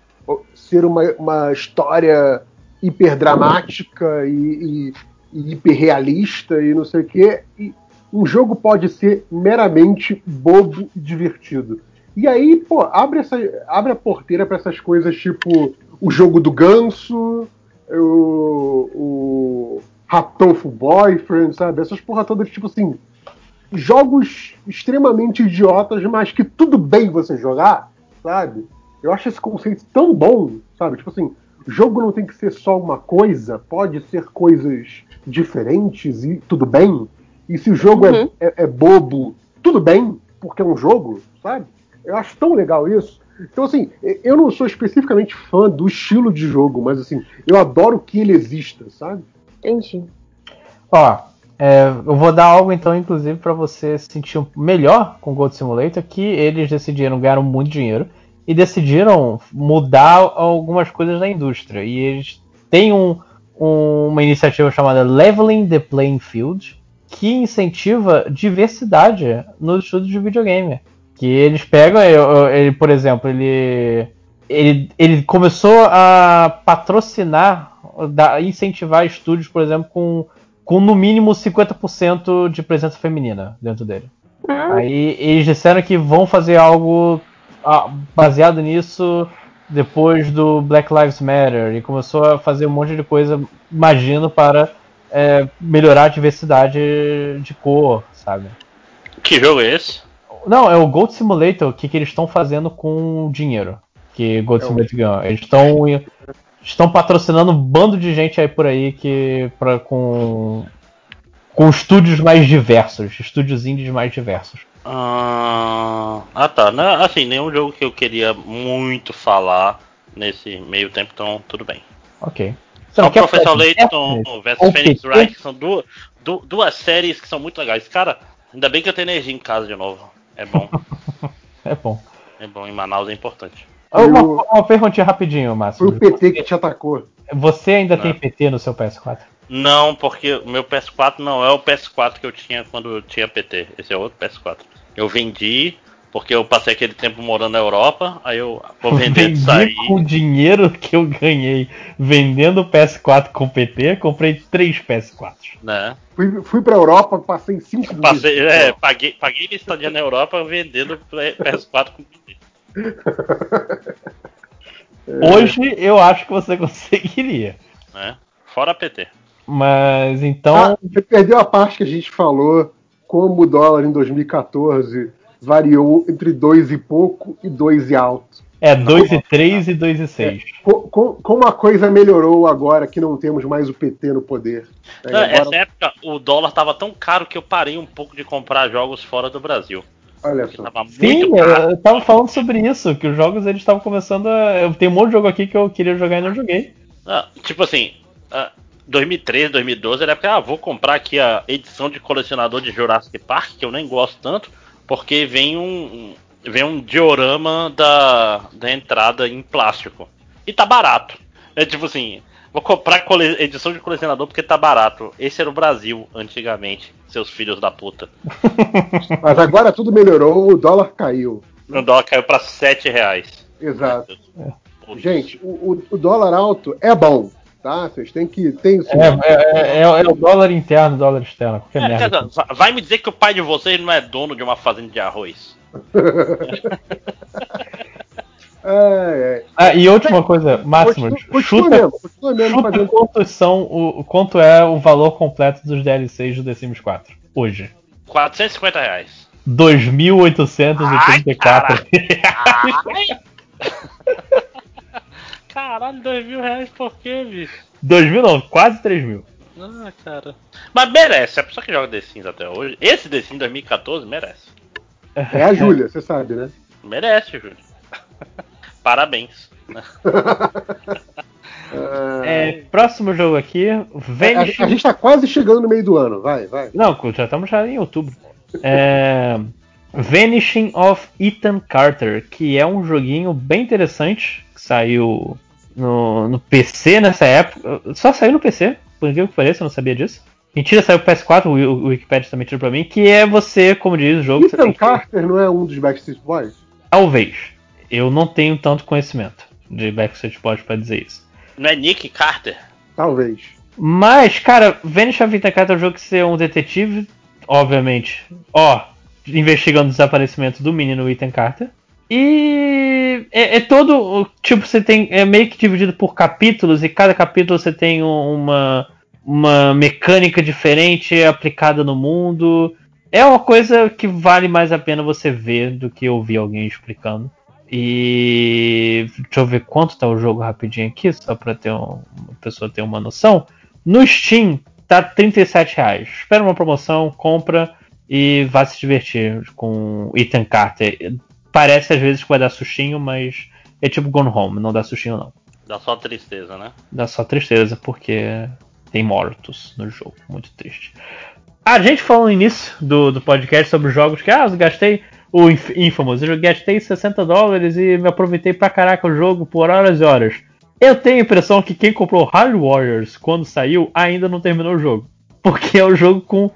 ser uma, uma história hiperdramática e, e, e hiperrealista e não sei o quê. E, um jogo pode ser meramente bobo e divertido. E aí, pô, abre, essa, abre a porteira para essas coisas tipo o jogo do ganso, o, o Ratoful Boyfriend, sabe? Essas porra todas, tipo assim, jogos extremamente idiotas, mas que tudo bem você jogar, sabe? Eu acho esse conceito tão bom, sabe? Tipo assim, jogo não tem que ser só uma coisa, pode ser coisas diferentes e tudo bem. E se o jogo é- Uhum. é, é bobo, tudo bem, porque é um jogo, sabe? Eu acho tão legal isso. Então, assim, eu não sou especificamente fã do estilo de jogo, mas assim, eu adoro que ele exista, sabe? Entendi. Ó, é, eu vou dar algo então, inclusive, pra você se sentir melhor com o Gold Simulator, que eles decidiram ganhar muito dinheiro e decidiram mudar algumas coisas na indústria. E eles têm um- um- uma iniciativa chamada Leveling the Playing Field, que incentiva diversidade nos estudos de videogame. Que eles pegam, ele, por exemplo, ele, ele, ele começou a patrocinar, incentivar estúdios, por exemplo, com, com no mínimo 50% de presença feminina dentro dele. Ah, Aí eles disseram que vão fazer algo baseado nisso depois do Black Lives Matter e começou a fazer um monte de coisa, imagino, para é, melhorar a diversidade de cor, sabe? Que jogo é esse? Não, é o Gold Simulator, o que, que eles estão fazendo com o dinheiro que Gold É Simulator ganhou. Eles estão estão patrocinando um bando de gente aí por aí que pra, com com estúdios mais diversos, estúdios indies mais diversos. Ah, ah, tá. Não, assim, nenhum jogo que eu queria muito falar nesse meio tempo, então tudo bem. Ok. Não o Professor Layton ou Phoenix? Wright, que são duas, du- duas séries que são muito legais. Cara, ainda bem que eu tenho energia em casa de novo. É bom. <laughs> É bom. é bom, em Manaus é importante. Uma, Eu- uma perguntinha rapidinho, Foi Márcio. o PT que te atacou. Você ainda Não. tem PT no seu PS4? Não, porque o meu PS4 não é o PS4 que eu tinha quando eu tinha PT. Esse é outro PS4. Eu vendi porque eu passei aquele tempo morando na Europa, aí eu vou vender Vendi isso aí. com o dinheiro que eu ganhei vendendo o PS4 com PT, comprei três PS4. Né? Fui, fui pra Europa, passei cinco Passei, meses. é, paguei, paguei minha estadia na Europa vendendo PS4 com PT. <laughs> Hoje eu acho que você <laughs> conseguiria. Né? Fora PT. Mas então. Ah, você perdeu a parte que a gente falou como o dólar em 2014 variou entre 2 e pouco e 2 e alto. É 2 e 3 e 2 e 6. Co- co- Como a coisa melhorou agora que não temos mais o PT no poder. né? Não, Agora- Essa época o dólar tava tão caro que eu parei um pouco de comprar jogos fora do Brasil. Olha só. Sim, caro. eu tava falando sobre isso, que os jogos eles estavam começando a. Eu tenho um monte de jogo aqui que eu queria jogar e não joguei. Ah, tipo assim, ah, 2013, 2012 era época, ah, vou comprar aqui a edição de colecionador de Jurassic Park, que eu nem gosto tanto, porque vem um, vem um diorama da, da entrada em plástico. E tá barato. É tipo assim, vou comprar edição de colecionador porque tá barato. Esse era o Brasil antigamente, seus filhos da puta. <laughs> Mas agora tudo melhorou, o dólar caiu. O dólar caiu pra 7 reais. Exato. Putz. Gente, o- o dólar alto é bom, tá? Vocês têm que. Tem, isso. É, é, é- é o dólar interno, dólar externo, É, merda. vai me dizer que o pai de vocês não é dono de uma fazenda de arroz. <laughs> É, é. Ah, e última coisa, Máximo, Continua, chuta, mesmo, continua mesmo chuta fazendo. quantos são o, quanto é o valor completo dos DLCs do The Sims 4 hoje. 450 reais. 2.834 <laughs> Caralho, 2 mil reais por quê, bicho? 2 não, quase 3 mil. Ah, cara. Mas merece, a pessoa que joga The Sims até hoje. Esse The Sims 2014 merece. É a Júlia, você sabe, né? Merece, Júlio. <laughs> Parabéns. <laughs> É, próximo jogo aqui, a, Vanishing a gente tá quase chegando no meio do ano, vai, vai. Não, já estamos já em outubro. É, Vanishing of Ethan Carter, que é um joguinho bem interessante, que saiu no, no PC nessa época. Só saiu no PC, por incrível que pareça, eu não sabia disso. Mentira, saiu pro PS4, o, o Wikipedia também tirou pra mim, que é você, como diz o jogo, Ethan que- Carter não é um dos Backstreet Boys? Talvez. Eu não tenho tanto conhecimento de Backstreet Boys pra dizer isso. Não é Nick Carter? Talvez. Mas, cara, Vanish of Ethan Carter é um jogo que você é um detetive, obviamente, ó, investigando o desaparecimento do menino Ethan Carter. E é, é todo, tipo, você tem, é meio que dividido por capítulos, e cada capítulo você tem um- uma, uma mecânica diferente aplicada no mundo. É uma coisa que vale mais a pena você ver do que ouvir alguém explicando. E deixa eu ver quanto tá o jogo rapidinho aqui, só pra ter um, uma pessoa ter uma noção. No Steam tá 37 reais. Espera uma promoção, compra e vá se divertir com Ethan Carter. Parece às vezes que vai dar sustinho, mas é tipo Gone Home, não dá sustinho não. Dá só tristeza, né? Dá só tristeza porque tem mortos no jogo, muito triste. A gente falou no início do, do podcast sobre jogos que, ah, eu gastei o Inf- Infamous, eu gastei 60 dólares e me aproveitei pra caraca o jogo por horas e horas. Eu tenho a impressão que quem comprou Hard Warriors quando saiu ainda não terminou o jogo. Porque é um jogo com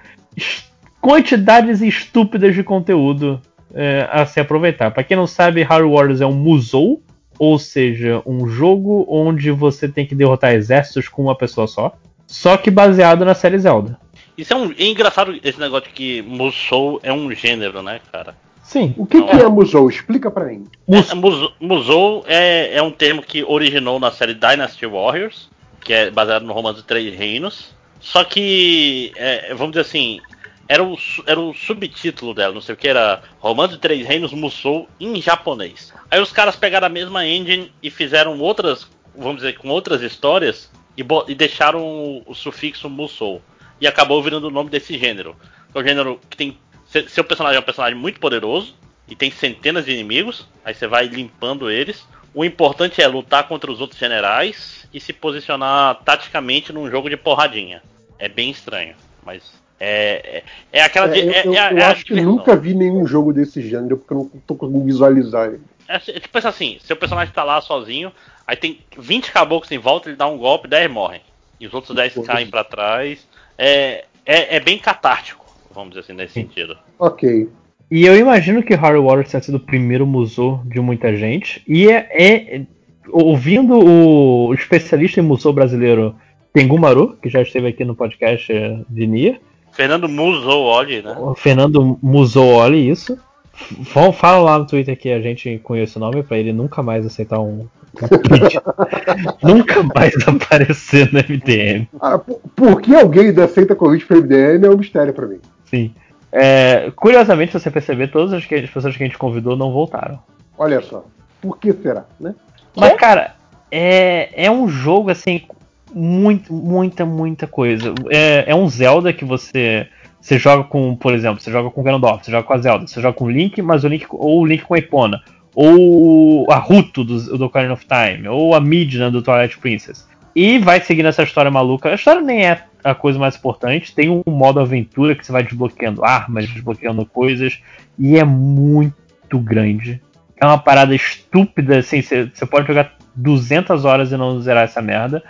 quantidades estúpidas de conteúdo é, a se aproveitar. Pra quem não sabe, Hard Warriors é um musou, ou seja, um jogo onde você tem que derrotar exércitos com uma pessoa só. Só que baseado na série Zelda. Isso é, um, é engraçado esse negócio de que Musou é um gênero, né, cara? Sim. O que, que é Musou? Explica pra mim. É, Musou, Musou é, é um termo que originou na série Dynasty Warriors, que é baseado no romance Três Reinos. Só que, é, vamos dizer assim, era o, era o subtítulo dela, não sei o que, era Romance de Três Reinos Musou em japonês. Aí os caras pegaram a mesma engine e fizeram outras, vamos dizer, com outras histórias e, e deixaram o, o sufixo Musou. E acabou virando o nome desse gênero. É um gênero que tem. se- Seu personagem é um personagem muito poderoso e tem centenas de inimigos. Aí você vai limpando eles. O importante é lutar contra os outros generais e se posicionar taticamente num jogo de porradinha. É bem estranho, mas é, é, é aquela. É, de- eu é- eu- é eu é acho que nunca vi nenhum jogo desse gênero, porque eu não tô conseguindo visualizar ele. É, tipo pensa assim, seu personagem tá lá sozinho, aí tem 20 caboclos em volta, ele dá um golpe, 10 morrem. E os outros 10 caem pra trás. É, é, é bem catártico, vamos dizer assim, nesse sentido. Ok. E eu imagino que Harry Warriors tenha sido o primeiro musou de muita gente. E é, é- ouvindo o especialista em musou brasileiro Tengu Maru, que já esteve aqui no podcast eh, de Nia, Fernando Musou, né? o Fernando Musooli, isso. F- Fala lá no Twitter que a gente conhece o nome pra ele nunca mais aceitar um. um pedido. <laughs> nunca mais aparecer no MDM. Ah, por, por que alguém ainda aceita convite pro MDM é um mistério pra mim. Sim. É, curiosamente, se você perceber, todas as, que- as pessoas que a gente convidou não voltaram. Olha só. Por que será, né? Mas, cara, é, é um jogo assim, muito, muita, muita coisa. É, é um Zelda que você. Você joga com, por exemplo, você joga com o Ganondorf, você joga com a Zelda, você joga com o Link, mas o Link, ou o Link com a Epona, ou a Ruto do, do Ocarina of Time, ou a Midna do Twilight Princess. E vai seguindo essa história maluca. A história nem é a coisa mais importante, tem um modo aventura que você vai desbloqueando armas, desbloqueando coisas, e é muito grande. É uma parada estúpida, assim, você você pode jogar 200 horas e não zerar essa merda.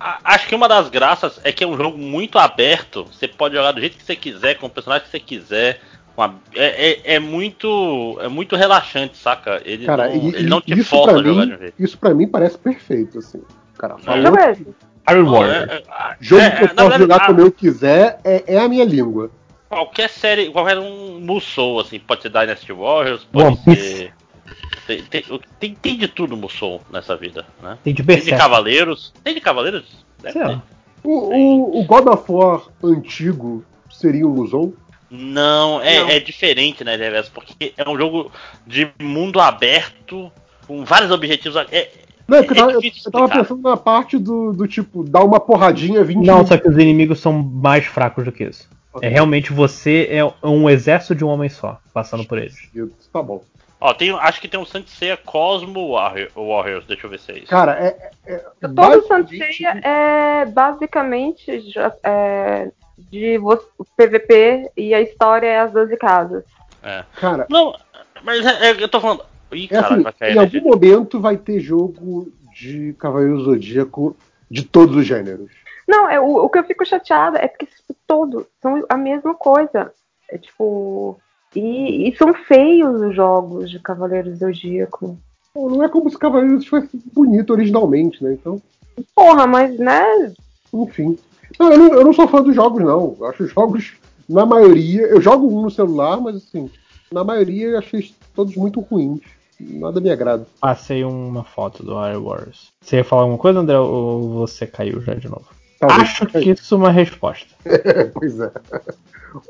A- Acho que uma das graças é que é um jogo muito aberto. Você pode jogar do jeito que você quiser, com o personagem que você quiser. com a- é, é- é muito é muito relaxante, saca? Ele Cara, não, e- ele não te força a jogar mim, de um jeito. Isso pra mim parece perfeito, assim. Cara, falou ver. Iron Warrior. é- é- Jogo é- que eu posso verdade, jogar a- como eu quiser é, é a minha língua. Qualquer série, qualquer um Musou, assim, pode ser Dynasty Warriors, pode Piece. ser. Tem, tem, tem, tem de tudo Musou nessa vida, né? Tem de Tem de Berserk. Cavaleiros. Tem de Cavaleiros? Deve. O, o- o God of War antigo seria um Luzon? Não, é, Não. é diferente, né, Reverso? Porque é um jogo de mundo aberto, com vários objetivos. É, Não, é É eu, tava, eu tava pensando na parte do, do tipo, dar uma porradinha 20 Não, só que os inimigos são mais fracos do que isso. É realmente você é um exército de um homem só, passando por eles. Tá bom. Ó, tem, acho que tem um Santiceia Cosmo Warrior- Warriors, deixa eu ver se é isso. Cara, é. é, Todo Ceia é basicamente é, de PVP e a história é as 12 casas. É. Cara, Não, mas é, é, eu tô falando. Ih, é caralho, assim, vai cair em algum momento vai ter jogo de Cavaleiro Zodíaco de todos os gêneros. Não, é, o, o que eu fico chateada é porque tipo, todos são a mesma coisa. É tipo. E, e são feios os jogos de Cavaleiros do Zodíaco. Não é como se Cavaleiros fosse bonito originalmente, né? Então, Porra, mas né? enfim. Não, eu, não, eu não sou fã dos jogos, não. Eu acho os jogos, na maioria. Eu jogo um no celular, mas assim, na maioria eu achei todos muito ruins. Nada me agrada. Passei uma foto do Iron Warriors. Você ia falar alguma coisa, André, ou você caiu já de novo? Talvez. Acho que isso é uma resposta. <laughs> Pois é.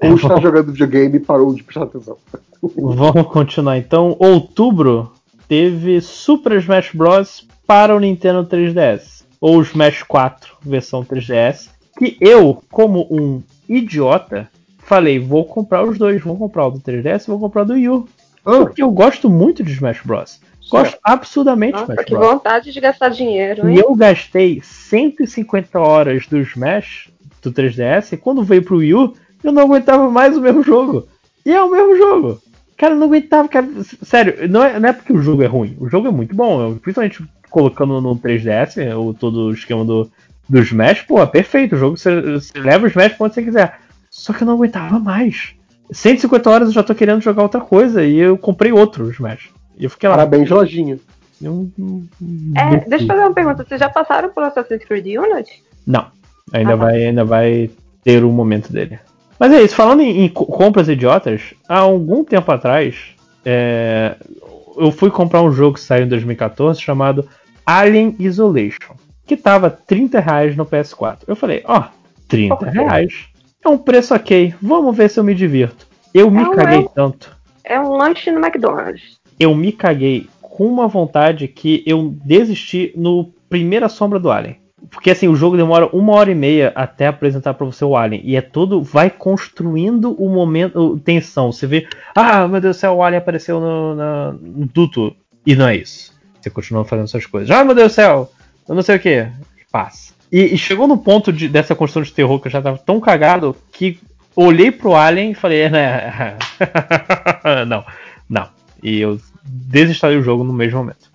Ou está jogando videogame e parou de prestar atenção. <laughs> Vamos continuar então. Outubro teve Super Smash Bros. para o Nintendo 3DS. Ou Smash 4 versão 3DS. Que eu, como um idiota, falei: vou comprar os dois. Vou comprar o do 3DS e vou comprar o do Wii U. Ah, Porque eu gosto muito de Smash Bros. Gosto absurdamente Nossa, Smash que Bros. vontade de gastar dinheiro, E hein? eu gastei 150 horas do Smash do 3DS e quando veio pro Wii U, eu não aguentava mais o mesmo jogo. E é o mesmo jogo. Cara, eu não aguentava, cara. Sério, não é, não é porque o jogo é ruim. O jogo é muito bom. principalmente colocando no 3DS, o, todo o esquema do, do Smash, pô, é perfeito. O jogo você, você leva o Smash pra onde você quiser. Só que eu não aguentava mais. 150 horas eu já tô querendo jogar outra coisa. E eu comprei outro Smash. E eu fiquei lá. parabéns, lojinha. Eu não- É, deixa eu fazer uma pergunta. Vocês já passaram por Assassin's Creed Unity? Não. Ainda, Ah, tá. vai, ainda vai ter o momento dele. Mas é isso, falando em, em co- compras idiotas, há algum tempo atrás, é, eu fui comprar um jogo que saiu em 2014 chamado Alien Isolation, que tava 30 reais no PS4. Eu falei, ó, 30 Ok. reais. É um preço ok, vamos ver se eu me divirto. Eu me É um- caguei é um- tanto É um lanche no McDonald's. Eu me caguei com uma vontade que eu desisti no primeira sombra do Alien. Porque assim, o jogo demora uma hora e meia até apresentar pra você o Alien. E é todo. Vai construindo o momento. Tensão. Você vê. Ah, meu Deus do céu, o Alien apareceu no, na- no duto. E não é isso. Você continua fazendo suas coisas. Ah, meu Deus do céu! Eu não sei o que. Passa. E, e chegou no ponto de- dessa construção de terror que eu já tava tão cagado que olhei pro Alien e falei, né? <laughs> não, não. E eu desinstalei o jogo no mesmo momento.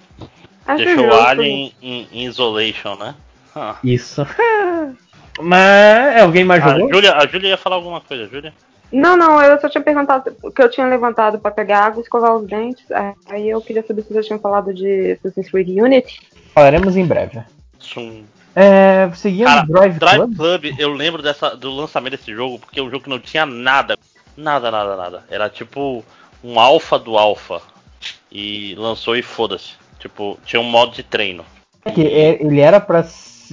Acho Deixou o. Alien em, em Isolation, né? Ah. Isso. <laughs> Mas é, alguém mais A jogou? Júlia, a Júlia ia falar alguma coisa, Júlia? Não, não, eu só tinha perguntado que eu tinha levantado pra pegar água e escovar os dentes. é, Aí eu queria saber se vocês tinham falado de Assassin's Creed Unity. Falaremos em breve. Sum. É, seguindo Cara, Drive, Drive Club. Club, eu lembro dessa, do lançamento desse jogo, porque é um jogo que não tinha nada. Nada, nada, nada. Era tipo um alfa do alfa. E lançou e foda-se. Tipo, tinha um modo de treino. Que é- ele era pra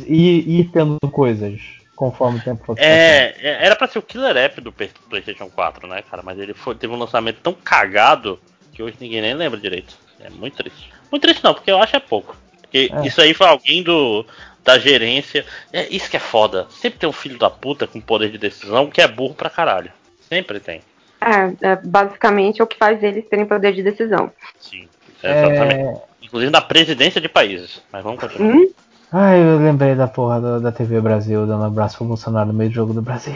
ir, ir tendo coisas. conforme o tempo for É, é, era pra ser o killer app do PlayStation 4, né, cara? Mas ele foi, teve um lançamento tão cagado que hoje ninguém nem lembra direito. É muito triste. Muito triste não, porque eu acho é pouco. Porque É. isso aí foi alguém do da gerência. É isso que é foda. Sempre tem um filho da puta com poder de decisão que é burro pra passado. Sempre tem. É, é, basicamente é o que faz eles terem poder de decisão. Sim. Exatamente. É... Inclusive na presidência de países. Mas vamos continuar. Hum? Ai, eu lembrei da porra do- da TV Brasil dando abraço pro Bolsonaro no meio do jogo do Brasil.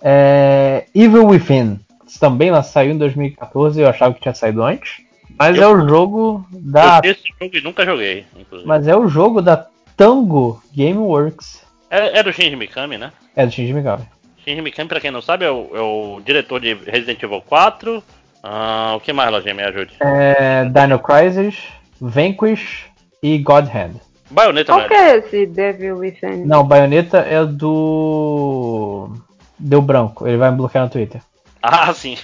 É... Evil Within. Também lá saiu em 2014, eu achava que tinha saído antes. Mas Eu- é o jogo da. Eu esse jogo e nunca joguei, inclusive. Mas é o jogo da Tango Gameworks. É, é do Shinji Mikami, né? É do Shinji Mikami. Shinji Mikami, pra quem não sabe, é o, é o diretor de Resident Evil 4. Ah, o que mais, Lojinha? Me ajude. É, Dino Crisis, Vanquish e God Hand. Bayonetta, Qual que é esse Devil Within? Não, Bayonetta é do. Deu branco, ele vai me bloquear no Twitter. Ah, sim.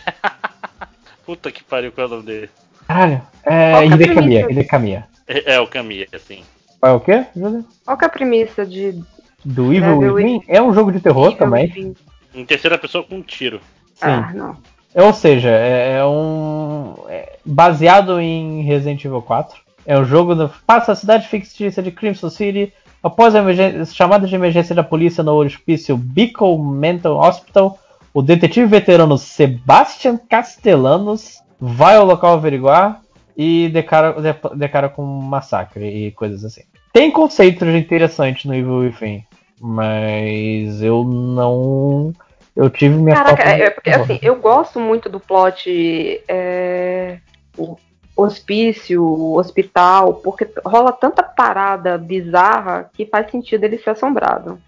<laughs> Puta que pariu, qual é o nome dele? Caralho, é que é Hidekamiya. É, é o Kamiya, assim. Qual é o quê, Júlia? Qual que é a premissa de Do Evil Within? É um jogo de terror Evil também. Within? Em terceira pessoa com um tiro. Sim. Ah, não. Ou seja, é, é um. é baseado em Resident Evil 4. É um jogo do. Passa a cidade fictícia de Crimson City. Após a chamada de emergência da polícia no hospício Beacon Mental Hospital, o detetive veterano Sebastian Castellanos vai ao local averiguar e declara, de- declara com um massacre e coisas assim. Tem conceitos interessantes no Evil Within, mas eu não. Eu tive minha Caraca, de- é porque assim, eu gosto muito do plot é, hospício, hospital, porque rola tanta parada bizarra que faz sentido ele ser assombrado.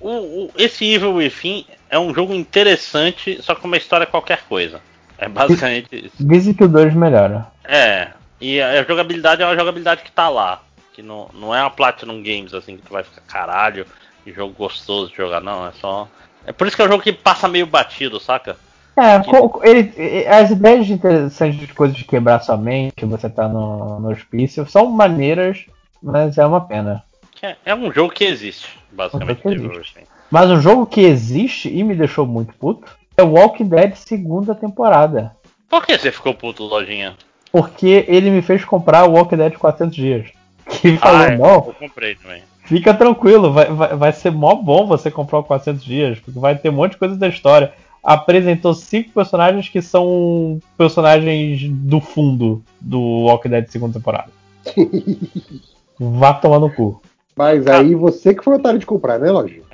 O, o- esse Evil Within é um jogo interessante, só com uma história qualquer coisa. É basicamente isso. Dizem que o 2 melhora. É, e a a jogabilidade é uma jogabilidade que tá lá. Que não, não é uma Platinum Games, assim, que tu vai ficar caralho, que jogo gostoso de jogar, não. É só. É por isso que é um jogo que passa meio batido, saca? É, ele, as ideias interessantes de coisas de quebrar sua mente, você tá no, no hospício, são maneiras, mas é uma pena. É, é um jogo que existe, basicamente. Um jogo que Within. Mas um jogo que existe e me deixou muito puto é Walking Dead segunda temporada. Por que você ficou puto, lojinha? Porque ele me fez comprar o Walking Dead 400 dias. <laughs> Que ele falou, ah, é, não, eu comprei também. Fica tranquilo, vai, vai, vai ser mó bom você comprar o 400 dias, porque vai ter um monte de coisa da história. Apresentou cinco personagens que são personagens do fundo do Walking Dead segunda temporada. <laughs> Vá tomar no cu. Mas aí você que foi otário de comprar, né, Lojinha?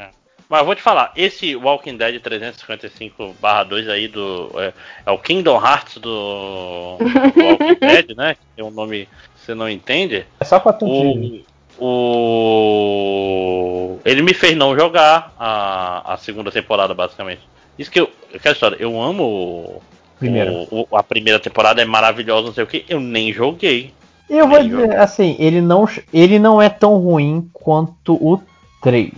Mas eu vou te falar, esse Walking Dead 355/2 aí do. É, é o Kingdom Hearts do, do <laughs> Walking Dead, né? Que tem um nome que você não entende. É só 400 dias. O, o. Ele me fez não jogar a, a segunda temporada, basicamente. Isso que eu. Aquela história, eu amo o- Primeiro. o- o- a primeira temporada, é maravilhosa, não sei o que. Eu nem joguei. Eu vou Nem dizer, assim, ele não, ele não é tão ruim quanto o 3.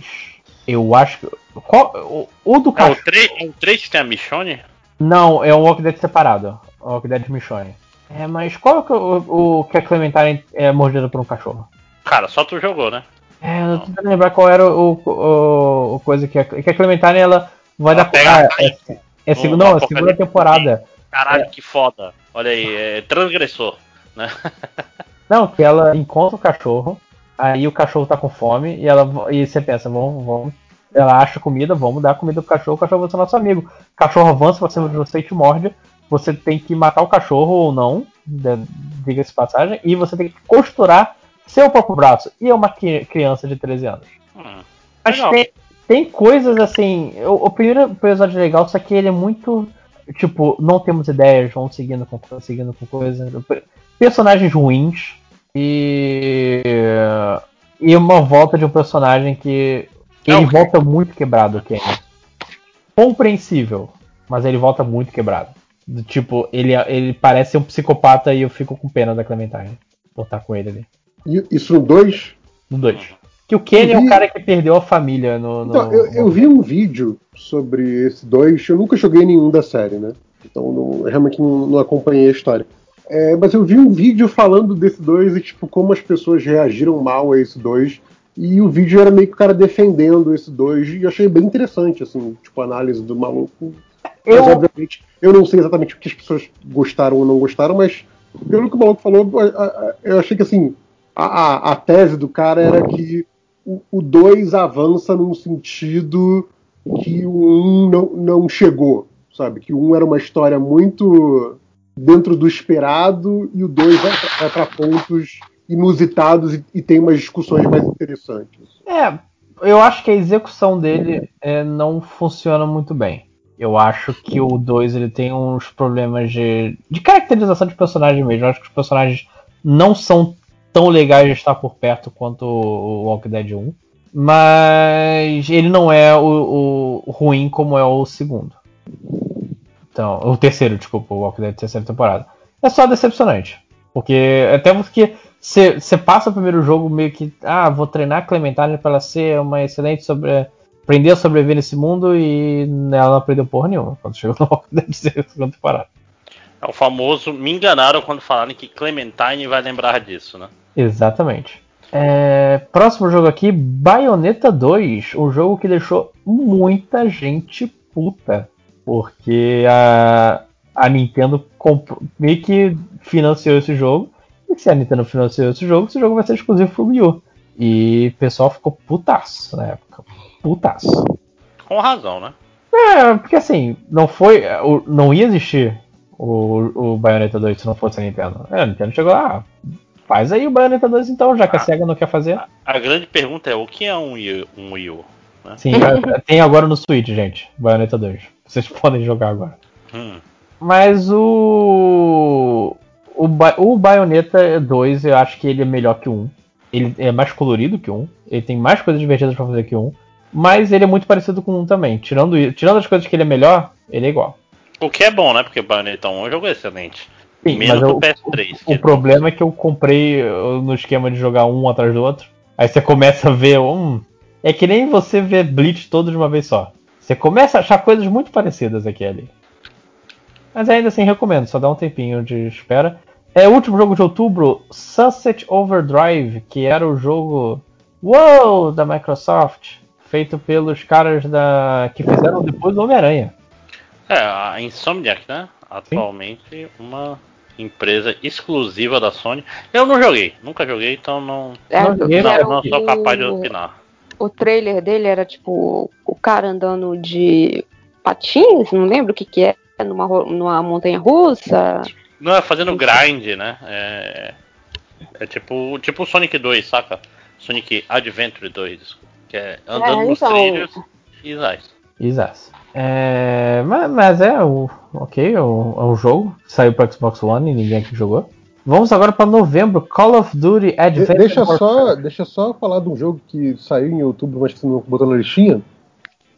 Eu acho que. Qual, o, o do É o cachorro. 3, é o 3 que tem a Michonne? Não, é um Walking Dead separado. O Walking Dead Michonne. É, mas qual é o, o que a Clementine é mordida por um cachorro? Cara, só tu jogou, né? É, eu tô tentando lembrar qual era o, o, o coisa que a, que a Clementine ela vai Ela dar. pega Ah, a é, é, no- não, é a segunda temporada. Caralho, que foda. Olha aí, é transgressor. Né? <laughs> Não, que ela encontra o cachorro, aí o cachorro tá com fome e ela e você pensa, vamos, vamos. Ela acha comida, vamos dar comida pro cachorro, o cachorro vai ser nosso amigo. O cachorro avança pra cima de você e te morde. Você tem que matar o cachorro ou não, de- diga-se passagem, e você tem que costurar seu próprio braço. E é uma cri- criança de 13 anos. Hum, Mas tem, tem coisas assim. O, o primeiro episódio é legal, só que ele é muito. Tipo, não temos ideias, vamos seguindo com seguindo com coisa. Personagens ruins. E. E uma volta de um personagem que. Ele Não. volta muito quebrado, o Kenny. Compreensível, mas ele volta muito quebrado. Do Tipo, ele, ele parece um psicopata e eu fico com pena da Clementine. Por estar com ele ali. Isso no 2? No 2. Que o Kenny é Eu o vi- cara que perdeu a família no. no- Então, eu, eu vi um vídeo sobre esse 2, eu nunca joguei nenhum da série, né? Então não- realmente não, não acompanhei a história. É, mas eu vi um vídeo falando desse 2 e tipo, como as pessoas reagiram mal a esse 2. E o vídeo era meio que o cara defendendo esse dois, e eu achei bem interessante, assim, tipo, a análise do maluco. Mas, Eu- obviamente, eu não sei exatamente o que as pessoas gostaram ou não gostaram, mas pelo que o maluco falou, eu achei que, assim, a, a- tese do cara era que o 2 avança num sentido que o 1 um não, não chegou, sabe? Que o 1 um era uma história muito dentro do esperado e o 2 vai, pra- vai para pontos inusitados e, e tem umas discussões mais interessantes. É, eu acho que a execução dele é, não funciona muito bem. Eu acho que o 2 ele tem uns problemas de, de caracterização de personagem mesmo. Eu acho que os personagens não são tão legais de estar por perto quanto o Walking Dead 1. Mas ele não é o, o ruim como é o segundo. Então, o terceiro, desculpa, o Walking Dead terceira temporada. É só decepcionante. Porque até porque você passa o primeiro jogo meio que, ah, vou treinar a Clementine para ela ser uma excelente sobre aprender a sobreviver nesse mundo e ela não aprendeu porra nenhuma quando chegou no Walking Dead <laughs> segunda temporada. É o famoso me enganaram quando falaram que Clementine vai lembrar disso, né? Exatamente. É, próximo jogo aqui, Bayonetta 2, um jogo que deixou muita gente puta, porque a, a Nintendo meio que financiou esse jogo, e se a Nintendo financiou esse jogo, esse jogo vai ser exclusivo pro Wii U. E o pessoal ficou putaço na época. Putaço. Com razão, né? É, porque assim, não foi. o- Não ia existir o, o Bayonetta 2 se não fosse a Nintendo. É, a Nintendo chegou lá, ah, faz aí o Bayonetta 2 então, já que a SEGA não quer fazer. A grande pergunta é o que é um Wii, um Wii U? né? Sim, tem agora no Switch, gente. Bayonetta 2. Vocês <laughs> podem jogar agora. Hum. Mas o. O, Ba- o Bayonetta 2, eu acho que ele é melhor que o 1. Ele é mais colorido que o 1. Ele tem mais coisas divertidas pra fazer que o 1. Mas ele é muito parecido com o 1 também. Tirando, tirando as coisas que ele é melhor, ele é igual. O que é bom, né? Porque Bayonetta 1 é um jogo excelente. Sim, Menos mas o- PS3. que O problema é que eu comprei uh, no esquema de jogar um atrás do outro. Aí você começa a ver um. É que nem você ver Bleach todo de uma vez só. Você começa a achar coisas muito parecidas aqui e ali. Mas ainda assim recomendo, só dá um tempinho de espera. É o último jogo de outubro, Sunset Overdrive, que era o jogo Uou! da Microsoft, feito pelos caras da que fizeram depois do Homem-Aranha. É, a Insomniac, né? Atualmente uma empresa exclusiva da Sony. Eu não joguei, nunca joguei, então não, É, Não, não, não sou o- capaz de opinar. O trailer dele era tipo o cara andando de patins, não lembro o que que é, numa, numa montanha russa. Não, é fazendo grind, né? É, é tipo, tipo o Sonic 2, saca? Sonic Adventure 2. Que é andando É, nos então. trilhos e. Exato. É, mas, mas é o ok, é o, é o jogo. Saiu para Xbox One e ninguém aqui jogou. Vamos agora para novembro, Call of Duty Adventure. deixa, Warfare. só, deixa só falar de um jogo que saiu em outubro, mas que você não botou na listinha,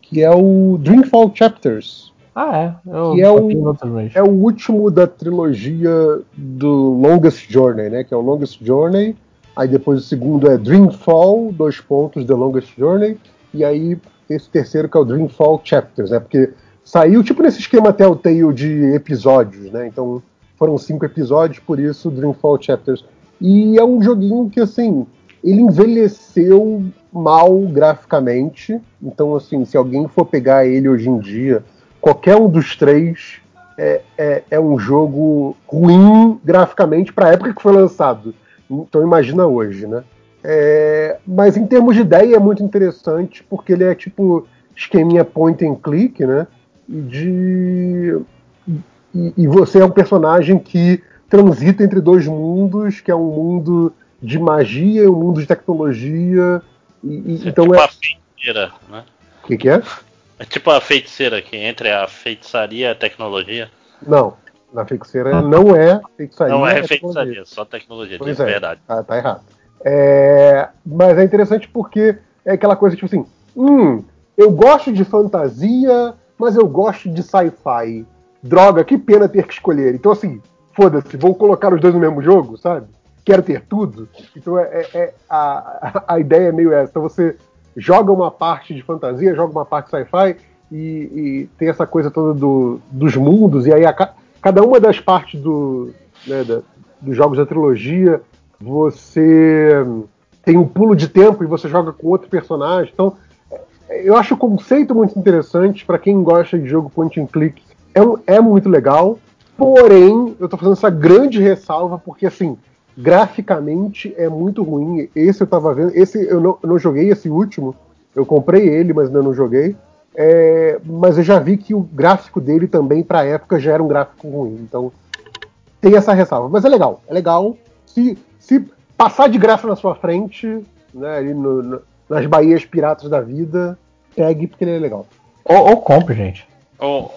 que é o Dreamfall Chapters. Ah, é. Eu Que é o-. É o último da trilogia do Longest Journey, né? Que é o Longest Journey. Aí depois o segundo é Dreamfall, dois pontos, The Longest Journey. E aí esse terceiro que é o Dreamfall Chapters, né? Porque saiu tipo nesse esquema Telltale de episódios, né? Então foram cinco episódios, por isso Dreamfall Chapters. E é um joguinho que, assim, ele envelheceu mal graficamente. Então, assim, se alguém for pegar ele hoje em dia, qualquer um dos três é, é, é um jogo ruim graficamente para a época que foi lançado. Então imagina hoje, né? É, mas em termos de ideia é muito interessante porque ele é tipo esqueminha point and click, né? E de e, e você é um personagem que transita entre dois mundos, que é um mundo de magia e um mundo de tecnologia. E, e- É então tipo é a feiticeira, né? o que, que é? É tipo a feiticeira que entre a feitiçaria e a tecnologia. Não, na feiticeira não é feitiçaria. Não é tecnologia. feitiçaria, só tecnologia, de Pois é, verdade. Tá, tá errado. É, mas é interessante porque é aquela coisa tipo assim: hum, eu gosto de fantasia, mas eu gosto de sci-fi. Droga, que pena ter que escolher. Então, assim, foda-se, vou colocar os dois no mesmo jogo, sabe? Quero ter tudo. Então, é, é- é- a, a ideia é meio essa. Então, você joga uma parte de fantasia, joga uma parte de sci-fi e, e tem essa coisa toda do- dos mundos, e aí a ca- cada uma das partes do, né, da- dos jogos da trilogia você tem um pulo de tempo e você joga com outro personagem. Então, eu acho o conceito muito interessante para quem gosta de jogo point and click. É, um- é muito legal. Porém, eu tô fazendo essa grande ressalva porque assim, graficamente é muito ruim. Esse eu tava vendo, esse eu não, eu não joguei esse último. Eu comprei ele, mas ainda não joguei. É, mas eu já vi que o gráfico dele também, pra época, já era um gráfico ruim. Então, tem essa ressalva. Mas é legal, é legal. Se, se passar de graça na sua frente, né, ali no- no- nas Bahias Piratas da Vida, pegue porque ele é legal. Ou, ou compre, gente. Ô,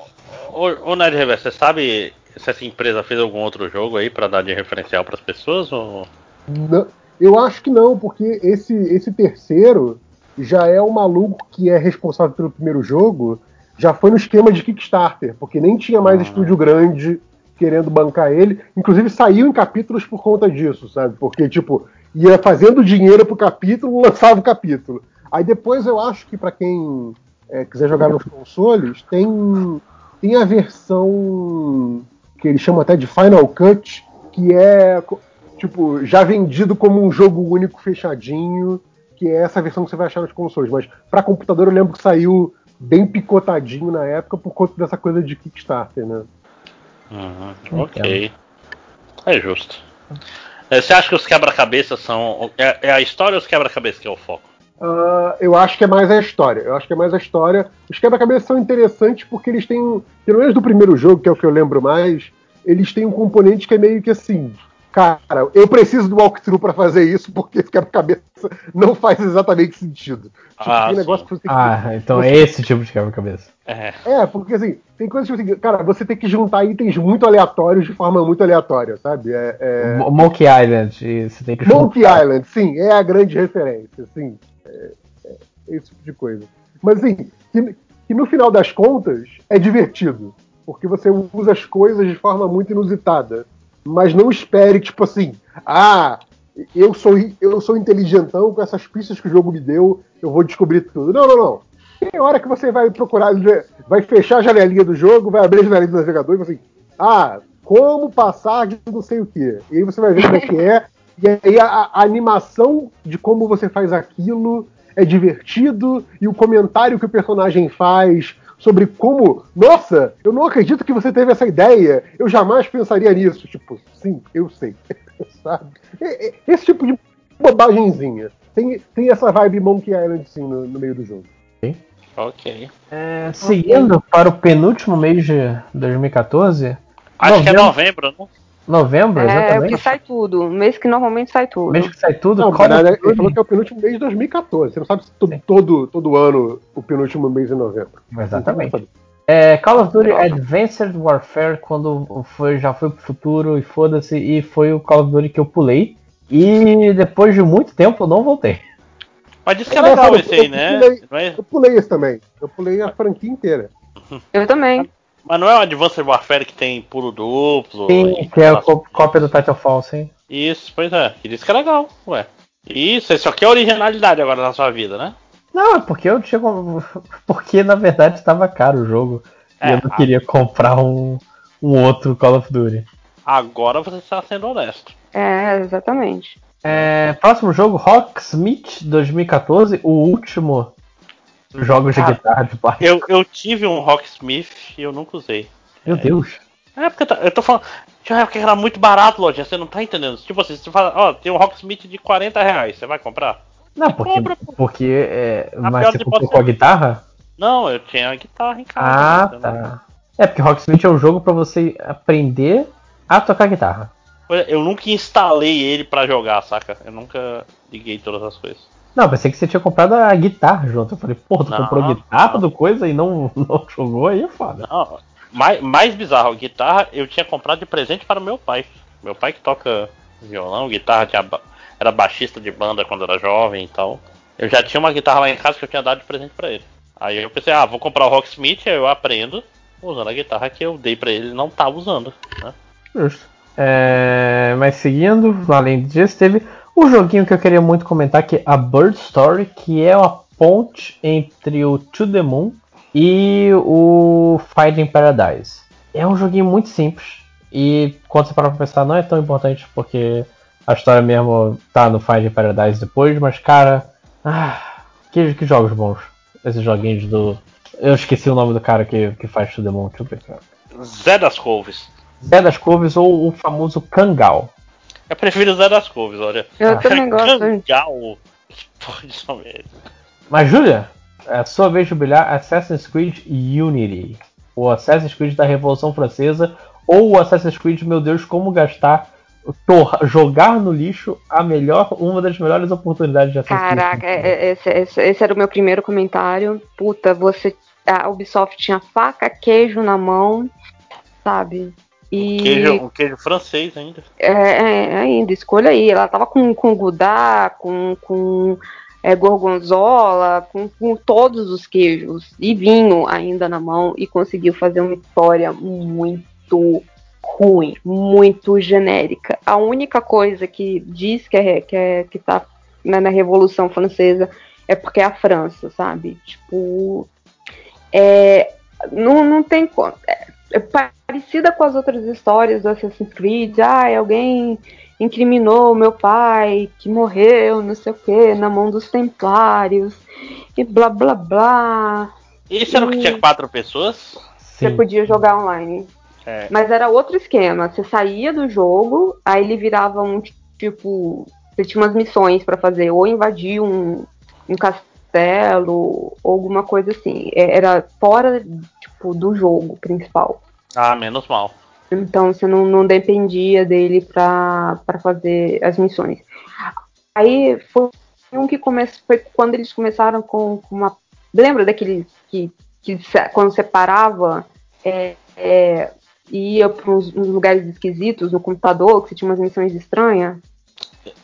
ô, ô Nerd Reverso, você sabe se essa empresa fez algum outro jogo aí pra dar de referencial pras pessoas? Ou... Não- eu acho que não, porque esse, esse terceiro já é o maluco que é responsável pelo primeiro jogo, já foi no esquema de Kickstarter, porque nem tinha mais estúdio grande querendo bancar ele. Inclusive saiu em capítulos por conta disso, sabe? Porque, tipo, ia fazendo dinheiro pro capítulo, lançava o capítulo. Aí depois eu acho que pra quem é, quiser jogar nos consoles, tem, tem a versão que eles chamam até de Final Cut, que é tipo já vendido como um jogo único fechadinho, que é essa versão que você vai achar nos consoles. Mas pra computador eu lembro que saiu bem picotadinho na época por conta dessa coisa de Kickstarter, né? Uhum, ok. É justo. É, Você acha que os quebra-cabeças são. É, é a história ou os quebra-cabeças que é o foco? Ah, eu acho que é mais a história. Eu acho que é mais a história. Os quebra-cabeças são interessantes porque eles têm, pelo menos do primeiro jogo, que é o que eu lembro mais, eles têm um componente que é meio que assim. Cara, eu preciso do walkthrough pra fazer isso porque esse quebra-cabeça <laughs> não faz exatamente sentido. Tipo, Ah, tem sim. negócio que você tem que Ah, então é esse tipo de quebra-cabeça. É. É, porque assim, tem coisas tipo assim, cara, você tem que juntar itens muito aleatórios de forma muito aleatória, sabe? É, é... Mo- Monkey Island, você tem que Monkey juntar. Island, sim, é a grande referência, sim. É, é esse tipo de coisa. Mas assim, que, que no final das contas é divertido. Porque você usa as coisas de forma muito inusitada. Mas não espere, tipo assim, ah, eu sou, eu sou inteligentão com essas pistas que o jogo me deu, eu vou descobrir tudo. Não, não, não. Tem hora que você vai procurar, vai fechar a janelinha do jogo, vai abrir a janelinha do navegador e vai assim, ah, como passar de não sei o quê. E aí você vai ver como é que é. <laughs> E aí a, a animação de como você faz aquilo é divertido e o comentário que o personagem faz sobre como, nossa, eu não acredito que você teve essa ideia, eu jamais pensaria nisso. Tipo, sim, eu sei. <laughs> Sabe? Esse tipo de bobagenzinha. Tem, tem essa vibe Monkey Island sim no, no meio do jogo. Ok. É, seguindo para o penúltimo mês de 2014. Acho que é novembro. novembro, não? Novembro, É, o exatamente. que sai tudo. Mês que normalmente sai tudo. Mês que sai tudo. Não, of ele falou que é o penúltimo mês de 2014. Você não sabe se to- todo, todo ano o penúltimo mês é novembro. Exatamente. É, Call of Duty Advanced Warfare, quando foi, já foi pro futuro e foda-se, e foi o Call of Duty que eu pulei. E depois de muito tempo eu não voltei. Mas diz que é Nossa, legal esse aí, né? pulei. É- Eu pulei esse também. Eu pulei a franquia inteira. Eu também. Mas não é o Advanced Warfare que tem pulo duplo? Sim, e- que é a có- cópia do Titanfall, sim. Isso, pois é. E disse que é legal, ué. Isso, isso aqui é originalidade agora na sua vida, né? Não, é porque eu tinha. <laughs> Porque na verdade estava caro o jogo. e É, eu não a- queria comprar um, um outro Call of Duty. Agora você está sendo honesto. É, exatamente. É, próximo jogo, Rocksmith 2014, o último jogos de Cara, guitarra de bar. Eu, eu tive um Rocksmith e eu nunca usei. Meu Deus. É, porque eu tô falando. Já é porque era muito barato, Lojinha, você não tá entendendo. Tipo assim, você fala, ó, tem um Rocksmith de 40 reais, você vai comprar? Não, porque. compra, porque é, mas você comprou com a ser. guitarra? Não, eu tinha a guitarra em casa. Ah, entendeu? tá. É, porque Rocksmith é um jogo pra você aprender a tocar guitarra. Eu nunca instalei ele pra jogar, saca? Eu nunca liguei todas as coisas. Não, pensei que você tinha comprado a guitarra junto. Eu falei, pô, tu Não, comprou a guitarra não. do coisa e não, <laughs> não jogou, aí é foda. Não, mais, mais bizarro, a guitarra eu tinha comprado de presente para o meu pai. Meu pai que toca violão, guitarra, tinha era baixista de banda quando era jovem e tal. Eu já tinha uma guitarra lá em casa que eu tinha dado de presente pra ele. Aí eu pensei, ah, vou comprar o Rocksmith, aí eu aprendo usando a guitarra que eu dei pra ele e não tava usando. Né? Justo. É, mas seguindo, além disso, teve um joguinho que eu queria muito comentar, que é a Bird Story, que é a ponte entre o To The Moon e o Fighting Paradise. É um joguinho muito simples. E quando você parar pra pensar, não é tão importante porque A história mesmo tá no Find Paradise depois, mas cara. Ah, que, que jogos bons. Esses joguinhos do. Eu esqueci o nome do cara que, que faz tudo Demon. Deixa eu ver, cara. Zé das Couves. Zé das Couves ou o famoso Kangal. Eu prefiro o Zé das Couves, olha. Eu Ah. também gosto. Que <laughs> porra de é esse? Mas, Júlia, é a sua vez de brilhar Assassin's Creed Unity. O Assassin's Creed da Revolução Francesa. Ou o Assassin's Creed, meu Deus, como gastar. torra- jogar no lixo a melhor, uma das melhores oportunidades de Assassin's Caraca, Creed. é- é- esse, esse- esse era o meu primeiro comentário. Puta, você. A Ubisoft tinha faca, queijo na mão, sabe? E Queijo, um queijo francês ainda. é, é, ainda, escolha aí. Ela tava com, com Gouda, com, com é, gorgonzola, com, com todos os queijos e vinho ainda na mão e conseguiu fazer uma história muito ruim, muito genérica. A única coisa que diz que é que, é, que tá né, na Revolução Francesa é porque é a França, sabe? Tipo, é, não, não tem como. É, é parecida com as outras histórias do Assassin's Creed. Ah, alguém incriminou meu pai que morreu, não sei o que, na mão dos Templários e blá blá blá. Esse era o que tinha quatro pessoas? Você Sim. podia jogar online. É. Mas era outro esquema. Você saía do jogo, aí ele virava um tipo. Você tinha umas missões pra fazer, ou invadir um, um castelo, ou alguma coisa assim. É, Era fora tipo, do jogo principal. Ah, menos mal. Então você não, não dependia dele pra, pra fazer as missões. Aí foi um que começou. Foi quando eles começaram com, com uma. Lembra daquele que, que quando separava é, é, ia para uns, uns lugares esquisitos no computador, que você tinha umas missões estranhas?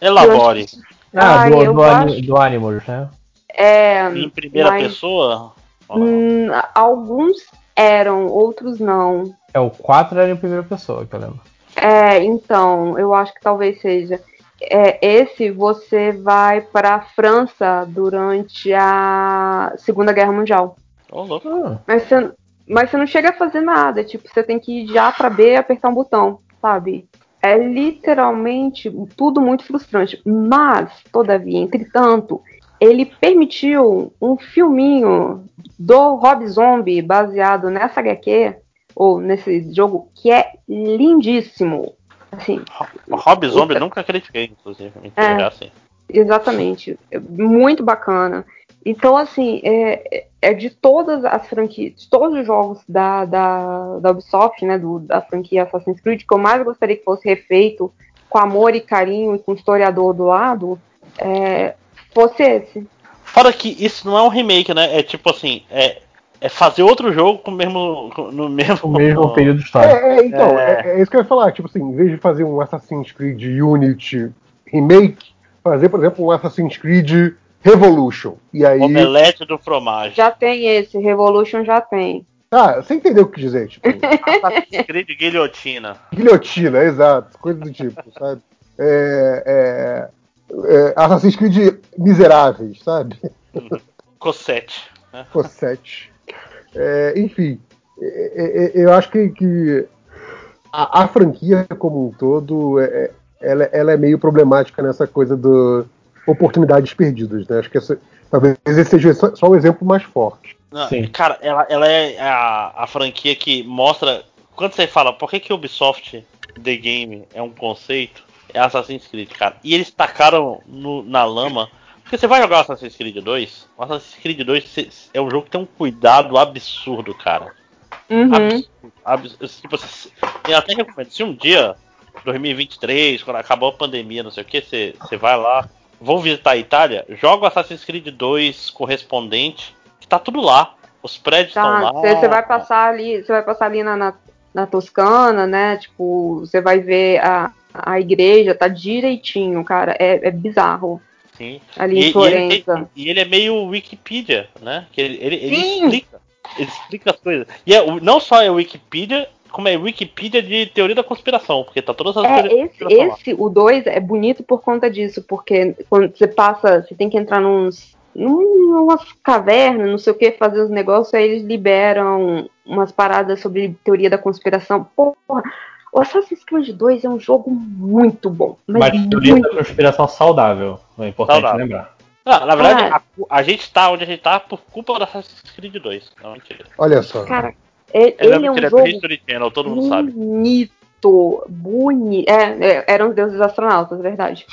Elabore. Ah, Ai, do, eu do, Ani- acho- do Animus, né? É, Em primeira mas- pessoa? Hum, alguns eram, outros não. É, o 4 era em primeira pessoa, que eu lembro. É, então, eu acho que talvez seja. É, esse você vai para a França durante a Segunda Guerra Mundial. Louco. Ah, Mas você, mas você não chega a fazer nada. Tipo, você tem que ir já para B e apertar um botão, sabe? É literalmente tudo muito frustrante. Mas, todavia, entretanto, ele permitiu um filminho do Rob Zombie baseado nessa HQ, ou nesse jogo, que é lindíssimo. Assim, O Rob Zombie eu nunca critiquei, inclusive. É. é assim. Exatamente. É Muito bacana. Então, assim, é, é de todas as franquias, de todos os jogos da, da, da Ubisoft, né, do, da franquia Assassin's Creed, que eu mais gostaria que fosse refeito com amor e carinho e com historiador do lado, é, fosse esse. Fora que isso não é um remake, né? É tipo assim, é, é fazer outro jogo com o mesmo. com- no mesmo. o mesmo <laughs> período histórico. É, é, então, É. é. é isso que eu ia falar. Tipo assim, em vez de fazer um Assassin's Creed Unity remake, fazer, por exemplo, um Assassin's Creed Revolution. E aí. Omelete do fromagem. Já tem esse, Revolution já tem. Ah, você entendeu o que dizer? Tipo, <laughs> Assassin's Creed Guilhotina. guilhotina, exato, coisa do tipo, sabe? É, é, é, Assassin's Creed Miseráveis, sabe? Cossete. Né? Cossete. É, enfim, é, é, eu acho que, que a, a franquia como um todo, é, é, ela, ela é meio problemática nessa coisa do oportunidades perdidas, né? Acho que essa, talvez esse seja só, só o exemplo mais forte. Não, Sim. Cara, ela, ela é a, a franquia que mostra. Quando você fala por que, que Ubisoft The Game é um conceito, é Assassin's Creed, cara. E eles tacaram no- na lama. Porque você vai jogar Assassin's Creed 2, o Assassin's Creed 2 cê- é um jogo que tem um cuidado absurdo, cara. Uhum. Absurdo. absurdo. Tipo, eu até recomendo, se um dia, 2023, quando acabou a pandemia, não sei o que, você você vai lá, vão visitar a Itália, joga o Assassin's Creed 2 correspondente, que tá tudo lá. Os prédios estão Tá, lá. você você vai passar ali, você vai passar ali na, na, na Toscana, né? Tipo, você vai ver a, a igreja, tá direitinho, cara. É, é bizarro. Sim. Ali E, em e ele, Florença. tem- e ele é meio Wikipedia, né? Que ele, ele, ele explica. Ele explica as coisas. E é, não só é Wikipedia, como é Wikipedia de teoria da conspiração, porque tá todas as É, teorias esse, esse, o 2 é bonito por conta disso, porque quando você passa, você tem que entrar nos, numas cavernas, não sei o que, fazer os negócios, aí eles liberam umas paradas sobre teoria da conspiração. Porra, O Assassin's Creed 2 é um jogo muito bom. Mas, Mas teoria muito. da conspiração saudável. É importante Saudável. lembrar. Ah, na verdade, Ah. a, a gente tá onde a gente tá por culpa do Assassin's Creed 2. Não, mentira. Olha só. Cara, ele, Ele, ele é um é do jogo History Channel, todo mundo sabe. bonito. Bonito. É, é, eram os deuses astronautas, é verdade.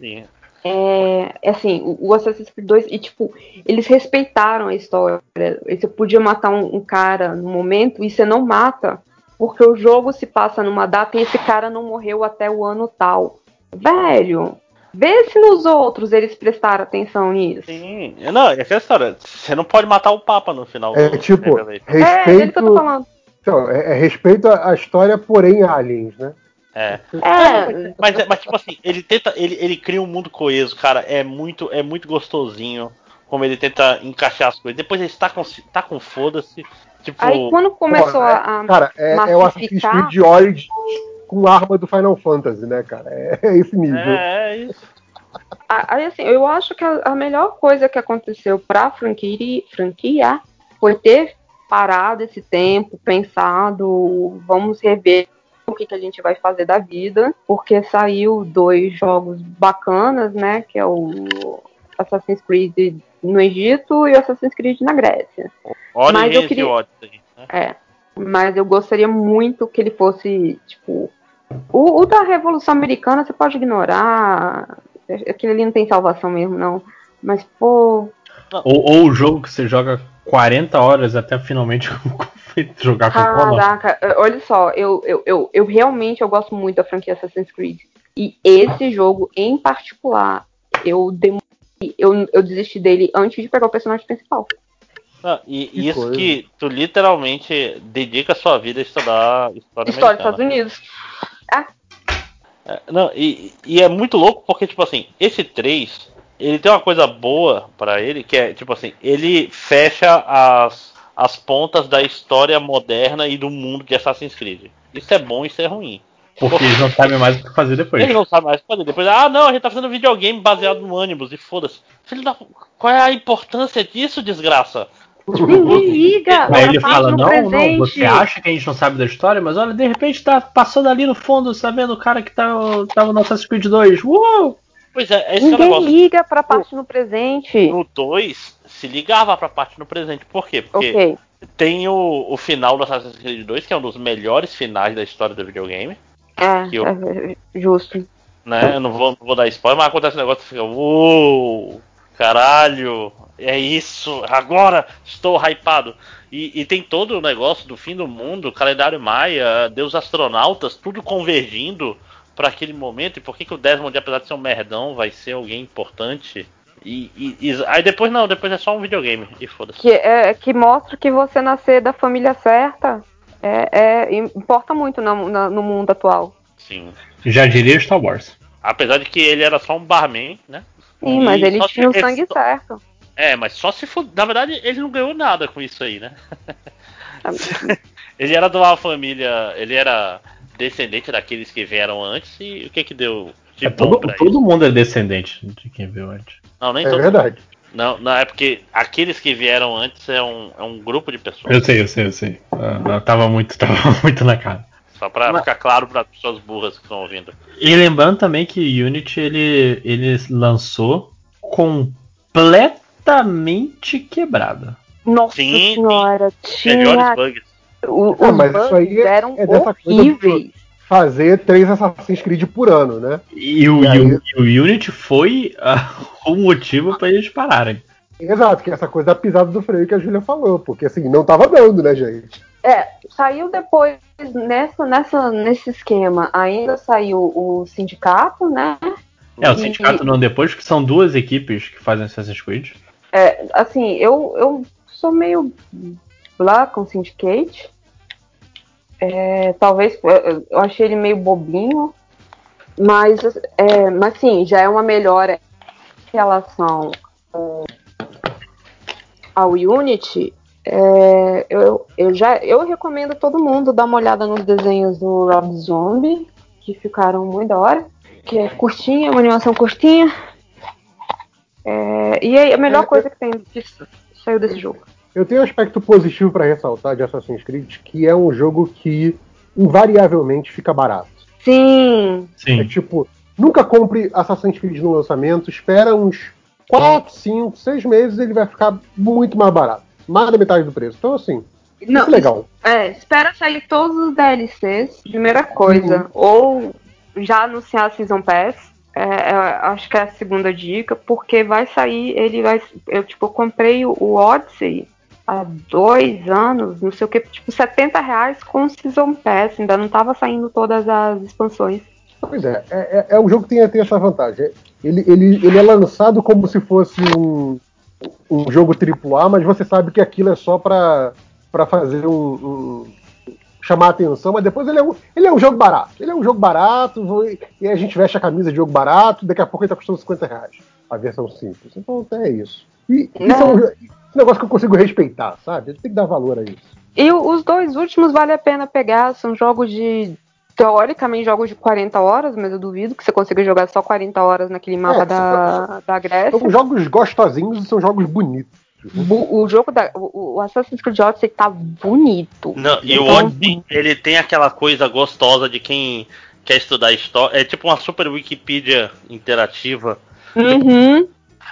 Sim. É, é assim, o, o Assassin's Creed 2, e tipo, eles respeitaram a história. Você podia matar um, um cara no momento e você não mata, porque o jogo se passa numa data e esse cara não morreu até o ano tal. Velho, vê se nos outros eles prestaram atenção nisso. Sim. Não, é aquela história. Você não pode matar o Papa no final É do tipo, Revelation. É, é ele que eu tô respeito. falando. Então, é, é respeito à à história, porém aliens, né? É. É, Mas, mas, tipo assim, ele tenta. Ele, ele cria um mundo coeso, cara. É muito, é muito gostosinho. Como ele tenta encaixar as coisas. Depois ele tá com, tá com foda-se. Tipo. aí quando começou Porra, a. Cara, é, é o Assassin's massificar. Creed Origins com arma do Final Fantasy, né, cara? É, é esse nível. É, é isso. Aí, assim, eu acho que a, a melhor coisa que aconteceu pra franquia, franquia foi ter parado esse tempo, pensado, vamos rever o que, que a gente vai fazer da vida, porque saiu dois jogos bacanas, né? Que é o Assassin's Creed no Egito e o Assassin's Creed na Grécia. Mas eu queria- Odyssey. né? É. Mas eu gostaria muito que ele fosse, tipo. O, o da Revolução Americana você pode ignorar. Aquilo ali não tem salvação mesmo, não. Mas, pô. Ou, ou o jogo que você joga 40 horas até finalmente <laughs> jogar com cola. Caraca, olha só, eu, eu, eu, eu realmente eu gosto muito da franquia Assassin's Creed. E esse jogo, em particular, eu demorei. Eu, eu desisti dele antes de pegar o personagem principal. Não, e Que isso coisa. que tu literalmente dedica a sua vida a estudar história História dos. Estados Unidos. É, Não, e, e é muito louco porque, tipo assim, esse 3, ele tem uma coisa boa pra ele, que é, tipo assim, ele fecha as, as pontas da história moderna e do mundo de Assassin's Creed. Isso é bom, isso é ruim. Porque eles não sabem mais o que fazer depois. Ele não sabe mais o que fazer. Depois, ah, não, a gente tá fazendo videogame baseado no ânimos, e foda-se. Filho da. Qual é a importância disso, desgraça? <laughs> Ninguém liga. Aí ele fala, não, não, presente. você acha que a gente não sabe da história, mas olha, de repente tá passando ali no fundo, sabendo o cara que tá, tava no Assassin's Creed 2. Uou! Pois é, esse é o Ninguém negócio. liga pra parte no presente. No 2, se ligava pra parte no presente. Por quê? Porque Ok. tem o, o final do Assassin's Creed 2, que é um dos melhores finais da história do videogame. É, eu- é, é justo. Né? Eu não vou, não vou dar spoiler, mas acontece um negócio que fica. Uou! Caralho! É isso! Agora estou hypado! E, e tem todo o negócio do fim do mundo, calendário maia, deus astronautas, tudo convergindo para aquele momento. E por que, que o Desmond, apesar de ser um merdão, vai ser alguém importante? E, e- e- aí depois não, depois é só um videogame. E foda-se. Que, é, que mostra que você nascer da família certa é, é- importa muito na- na- no mundo atual. Sim. Já diria Star Wars. Apesar de que ele era só um barman, né? Sim, E mas ele só tinha o sangue certo. É, mas só se for. Na verdade, ele não ganhou nada com isso aí, né? <laughs> ele era de uma família. Ele era descendente daqueles que vieram antes e o que que deu de É, bom todo, pra todo isso? mundo é descendente de quem viu antes. Não, nem É todo verdade. Não, não, é porque aqueles que vieram antes é um, é um grupo de pessoas. Eu sei, eu sei, eu sei. Ah, tava muito, <laughs> tava muito na cara. Só pra Mas- ficar claro para as pessoas burras que estão ouvindo. E lembrando também que o Unity ele, ele lançou completamente quebrada. Nossa Sim, senhora, Melhores tinha. bugs. O, Ah, os mas isso aí é- eram é dessa coisa do- horríveis. Fazer três Assassin's Creed por ano, né? E o, E aí- e o- e o Unity foi ah, <laughs> o motivo para eles pararem. Exato, que é essa coisa da pisada do freio que a Júlia falou, porque assim, não tava dando, né, gente? É, saiu depois nessa, nessa, nesse esquema. Ainda saiu o sindicato, né? É, o E- sindicato não depois, que são duas equipes que fazem Assassin's Creed. É, assim, eu, eu sou meio lá com o Syndicate. É, talvez eu- achei ele meio bobinho, mas, é, mas sim, já é uma melhora em relação ao- ao Unity. É, eu, eu já eu recomendo todo mundo dar uma olhada nos desenhos do Rob Zombie, que ficaram muito da hora. Que é curtinha, uma animação curtinha. É, e aí, a melhor É, coisa que tem que saiu desse jogo. Eu tenho um aspecto positivo pra ressaltar de Assassin's Creed, que é um jogo que invariavelmente fica barato. Sim. É Sim. tipo, nunca compre Assassin's Creed no lançamento, espera uns 4, 5, 6 meses ele vai ficar muito mais barato. Mais da metade do preço. Então, assim, Não, isso é legal. É, espera sair todos os DLCs, primeira coisa. Ou já anunciar a Season Pass. É, é, acho que é a segunda dica, porque vai sair, ele vai. Eu, tipo, comprei o Odyssey há dois anos, não sei o que, tipo, 70 reais com Season Pass. Ainda não tava saindo todas as expansões. Pois é, é, é- é um jogo que tem, tem essa vantagem. Ele, ele, ele é lançado como se fosse um, um jogo AAA, mas você sabe que aquilo é só pra, pra fazer um, um- chamar a atenção, mas depois ele é, um, ele é um jogo barato. Ele é um jogo barato, vou- e a gente veste a camisa de jogo barato, daqui a pouco ele tá custando 50 reais. A versão simples. Então é isso. E isso é um, esse negócio que eu consigo respeitar, sabe? Tem que dar valor a isso. E o- os dois últimos vale a pena pegar, são jogos de. Teoricamente, jogos de 40 horas, mas eu duvido que você consiga jogar só 40 horas naquele mapa É, da, da Grécia. São jogos gostosinhos e são jogos bonitos. O jogo da. O, o Assassin's Creed Odyssey tá bonito. Não, e o Então, Odyssey, ele tem aquela coisa gostosa de quem quer estudar história. É tipo uma super Wikipedia interativa. Uhum.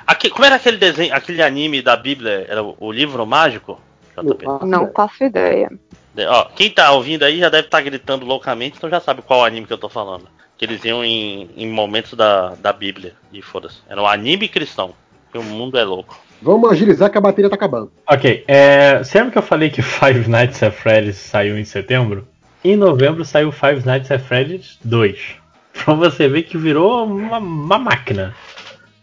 Aqui, como era aquele desenho, aquele anime da Bíblia? Era o, o livro mágico? JP? Não faço ideia. De- Ó, quem tá ouvindo aí já deve estar gritando loucamente, então já sabe qual anime que eu tô falando. Que eles iam em, em momentos da, da Bíblia. E foda-se. Era um anime cristão. Porque o mundo é louco. Vamos agilizar que a bateria tá acabando. Ok, é, você lembra que eu falei que <laughs> Five Nights at Freddy's saiu em setembro? Em novembro saiu Five Nights at Freddy's 2. Pra você ver que virou uma, uma máquina.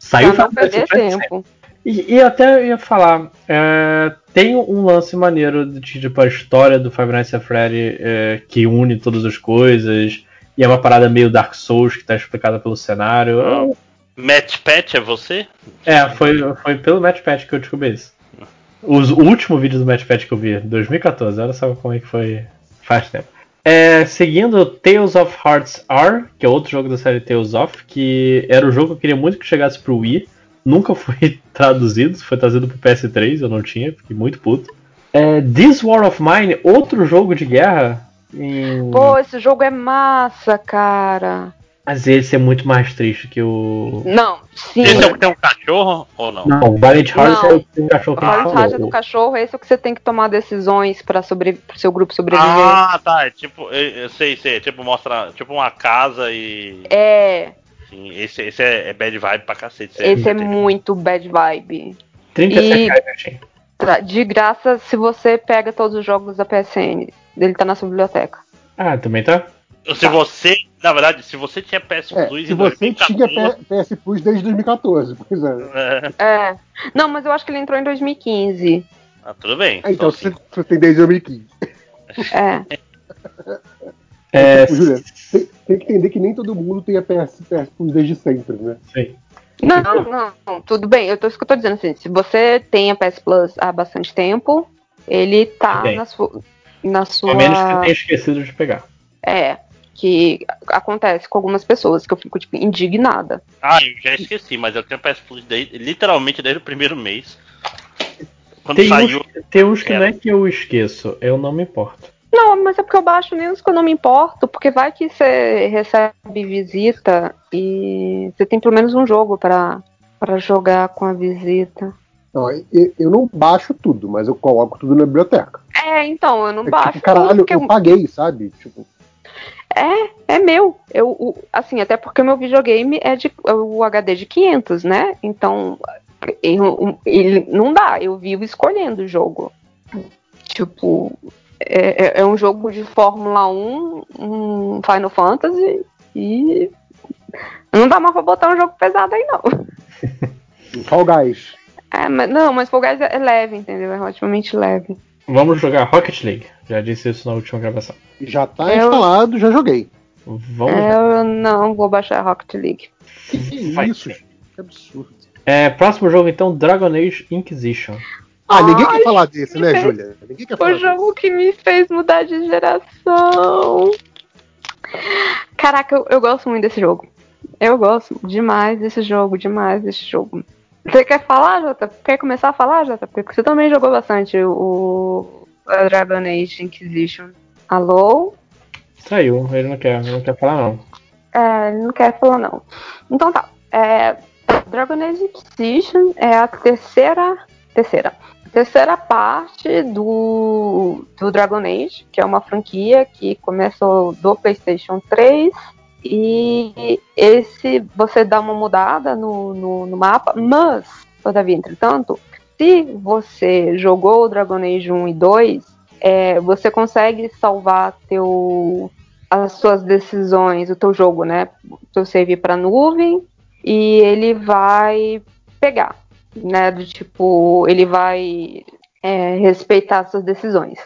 Saiu pra não perder tempo. E, e até eu ia falar, é, tem um lance maneiro de tipo a história do Five Nights at Freddy é, que une todas as coisas. E é uma parada meio Dark Souls que tá explicada pelo cenário. Match Pet é você? É, foi, foi pelo Match Patch que eu descobri isso. Os- o último vídeo do Match Patch que eu vi, 2014, olha só como é que foi faz tempo. É, seguindo Tales of Hearts R, que é outro jogo da série Tales of, que era o jogo que eu queria muito que chegasse pro Wii. Nunca <laughs> foi traduzido, foi trazido pro PS3, eu não tinha, fiquei muito puto. É, This War of Mine, outro jogo de guerra. em- Pô, esse jogo é massa, cara. Mas esse é muito mais triste que o. Não, sim. Esse é o que tem um cachorro ou não? Não, o Hearts Não. é o que tem um cachorro que a gente Olha falou. a do cachorro, esse é o que você tem que tomar decisões para sobre... pro seu grupo sobreviver. Ah, tá. É tipo, eu, eu sei, sei. é Tipo, mostra tipo uma casa e. É, Sim, esse, esse é, é bad vibe pra cacete. esse é tem- muito bad vibe. 37 E-. Tra- De graça se você pega todos os jogos da PSN. Ele tá na sua biblioteca. Ah, também tá? Se você, na verdade, se você tinha PS É, Plus se em você tinha 2014, P- PS Plus desde 2014, pois é. é, É. Não, mas eu acho que ele entrou em 2015. ah, tudo bem. Ah, Então, Então, você, você tem desde 2015. É. <laughs> É, Tipo, Julia, tem, tem que entender que nem todo mundo tem a PS, PS Plus desde sempre, né? sim. Não, não, não, tudo bem. Eu tô, isso que eu tô dizendo assim. Se você tem a PS Plus há bastante tempo, ele tá Bem. na sua. Na sua... Ao menos que eu tenha esquecido de pegar. É. Que acontece com algumas pessoas, que eu fico, tipo, indignada. Ah, eu já esqueci, mas eu tenho PS Plus desde, literalmente desde o primeiro mês. Quando Tem saiu. uns, tem uns que Era. não é que eu esqueço, eu não me importo. Não, mas é porque eu baixo menos que eu não me importo, porque vai que você recebe visita e você tem pelo menos um jogo pra, pra jogar com a visita. Não, eu, eu não baixo tudo, mas eu coloco tudo na biblioteca. É, então, eu não É baixo. tipo, caralho, porque eu paguei, sabe? Tipo, É, é meu. Eu, o- assim, até porque o meu videogame é de é o HD de 500, né? Então, eu- ele não dá. Eu vivo escolhendo o jogo. Tipo, é, é- é um jogo de Fórmula 1, um Final Fantasy e não dá mais pra botar um jogo pesado aí, não. <laughs> Fall Guys. É, mas, não, mas Fall Guys é leve, entendeu? É relativamente leve. Vamos jogar Rocket League. Já disse isso na última gravação. Já tá Eu- instalado, já joguei. Vamos É, eu não vou baixar Rocket League. Que Vai. isso, gente? Que absurdo. É, próximo jogo então, Dragon Age Inquisition. Ah, ninguém Ai, quer falar desse, né, gente. Júlia? Ninguém quer falar O jogo que me fez mudar de geração. Caraca, eu, eu gosto muito desse jogo. Eu gosto demais desse jogo, demais desse jogo. Você quer falar, Jota? Quer começar a falar, Jota? Porque você também jogou bastante o, o Dragon Age Inquisition. Alô? Saiu, ele não quer, ele não quer falar não. É, ele não quer falar não. Então tá. É, Dragon Age Inquisition é a terceira. Terceira. Terceira parte do, do Dragon Age, que é uma franquia que começou do PlayStation 3 e esse você dá uma mudada no, no, no mapa, mas, todavia, entretanto, se você jogou o Dragon Age 1 e 2, é, você consegue salvar teu, as suas decisões, o teu jogo, né? Teu save para nuvem e ele vai pegar, né? Do tipo, ele vai é, respeitar suas decisões.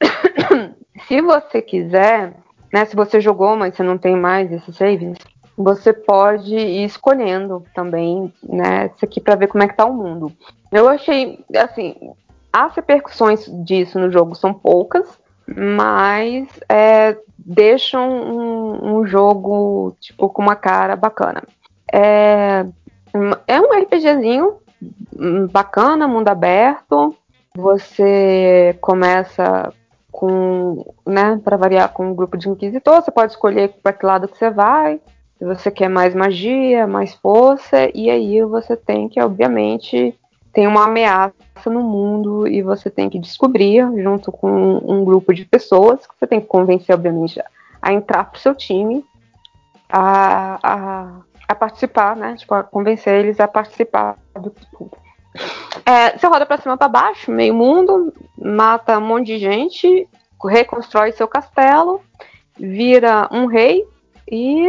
<coughs> se você quiser, né? Se você jogou, mas você não tem mais esses saves, você pode ir escolhendo também, né? Isso aqui para ver como é que tá o mundo. Eu achei, assim, as repercussões disso no jogo são poucas, mas é, deixam um, um, jogo tipo com uma cara bacana. É, é um RPGzinho bacana, mundo aberto. Você começa com, né, para variar com um grupo de inquisitor, você pode escolher para que lado que você vai. Se você quer mais magia, mais força, e aí você tem que, obviamente, tem uma ameaça no mundo e você tem que descobrir, junto com um grupo de pessoas, que você tem que convencer, obviamente, a entrar pro seu time, a, a, a participar, né? Tipo, a convencer eles a participar do tudo. É, você roda pra cima pra baixo, meio mundo, mata um monte de gente, reconstrói seu castelo, vira um rei e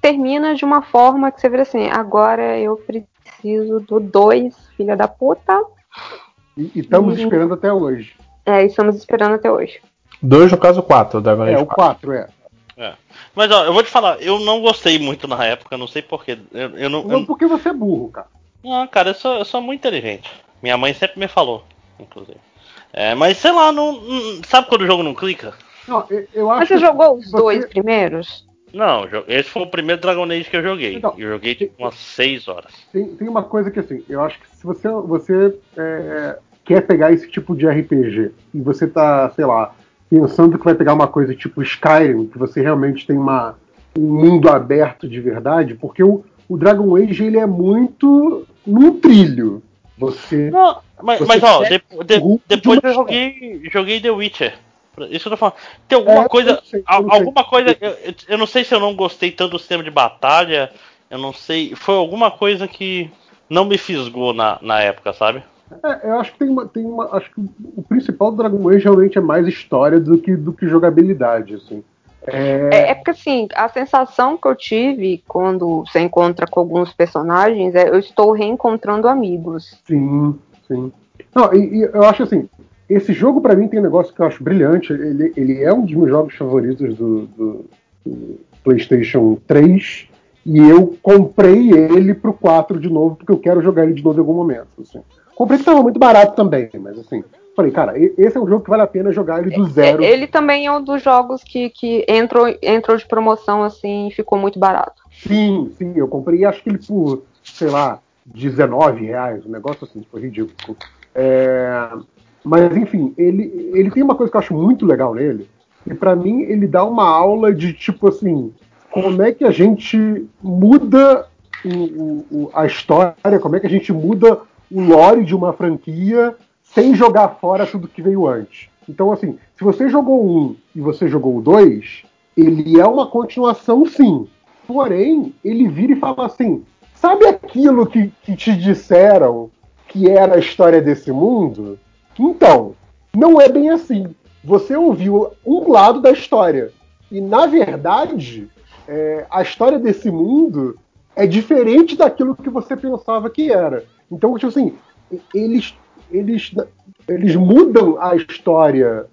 termina de uma forma que você vira assim, agora eu preciso do dois, filha da puta. E, e estamos e... esperando até hoje. É, estamos esperando até hoje. Dois no caso quatro, da agora É, o quatro, é. é. Mas ó, eu vou te falar, eu não gostei muito na época, não sei porquê. Eu, eu não, não, porque você é burro, cara. Não, cara, eu sou, eu sou muito inteligente. Minha mãe sempre me falou, inclusive. É, mas sei lá, não, não, sabe quando o jogo não clica? Não, eu, eu acho mas você jogou os você... dois primeiros? Não, esse foi o primeiro Dragon Age que eu joguei. Então, eu joguei tipo umas 6 horas. Tem, tem, uma coisa que assim, eu acho que se você, você é, quer pegar esse tipo de RPG e você tá, sei lá, pensando que vai pegar uma coisa tipo Skyrim, que você realmente tem uma, um mundo aberto de verdade, porque o, o Dragon Age ele é muito num trilho. Você. Não, mas, você mas ó, de, de, depois eu joguei, joguei The Witcher. Isso que eu tô falando. Tem alguma é, coisa. Sei, alguma coisa. Eu, eu, não sei se eu não gostei tanto do sistema de batalha. Eu não sei. Foi alguma coisa que não me fisgou na, na época, sabe? É, eu acho que tem uma, tem uma. Acho que o principal do Dragon Age realmente é mais história do que, do que jogabilidade, assim. É... É, é... porque assim, a sensação que eu tive quando você encontra com alguns personagens é eu estou reencontrando amigos. Sim, sim. Não, e, e eu acho assim, esse jogo, para mim, tem um negócio que eu acho brilhante. Ele, ele é um dos meus jogos favoritos do, do, do PlayStation 3. E eu comprei ele pro 4 de novo, porque eu quero jogar ele de novo em algum momento. Assim. Comprei que tava muito barato também, mas assim, falei, cara, esse é um jogo que vale a pena jogar ele do é, zero. Ele também é um dos jogos que, que entrou, entrou de promoção assim e ficou muito barato. Sim, sim, eu comprei acho que ele por, sei lá, 19 reais, um negócio assim, foi ridículo. É, mas, enfim, ele, ele tem uma coisa que eu acho muito legal nele, e para mim ele dá uma aula de tipo assim, como é que a gente muda o, o, a história, como é que a gente muda o lore de uma franquia sem jogar fora tudo que veio antes. Então, assim, se você jogou um e você jogou o dois, ele é uma continuação, sim. Porém, ele vira e fala assim: sabe aquilo que, que te disseram que era a história desse mundo? Então, não é bem assim. Você ouviu um lado da história. E, na verdade, é, a história desse mundo é diferente daquilo que você pensava que era. Então, tipo assim, eles, eles, eles mudam a história,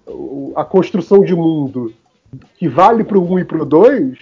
a construção de mundo que vale para o 1 e para o 2,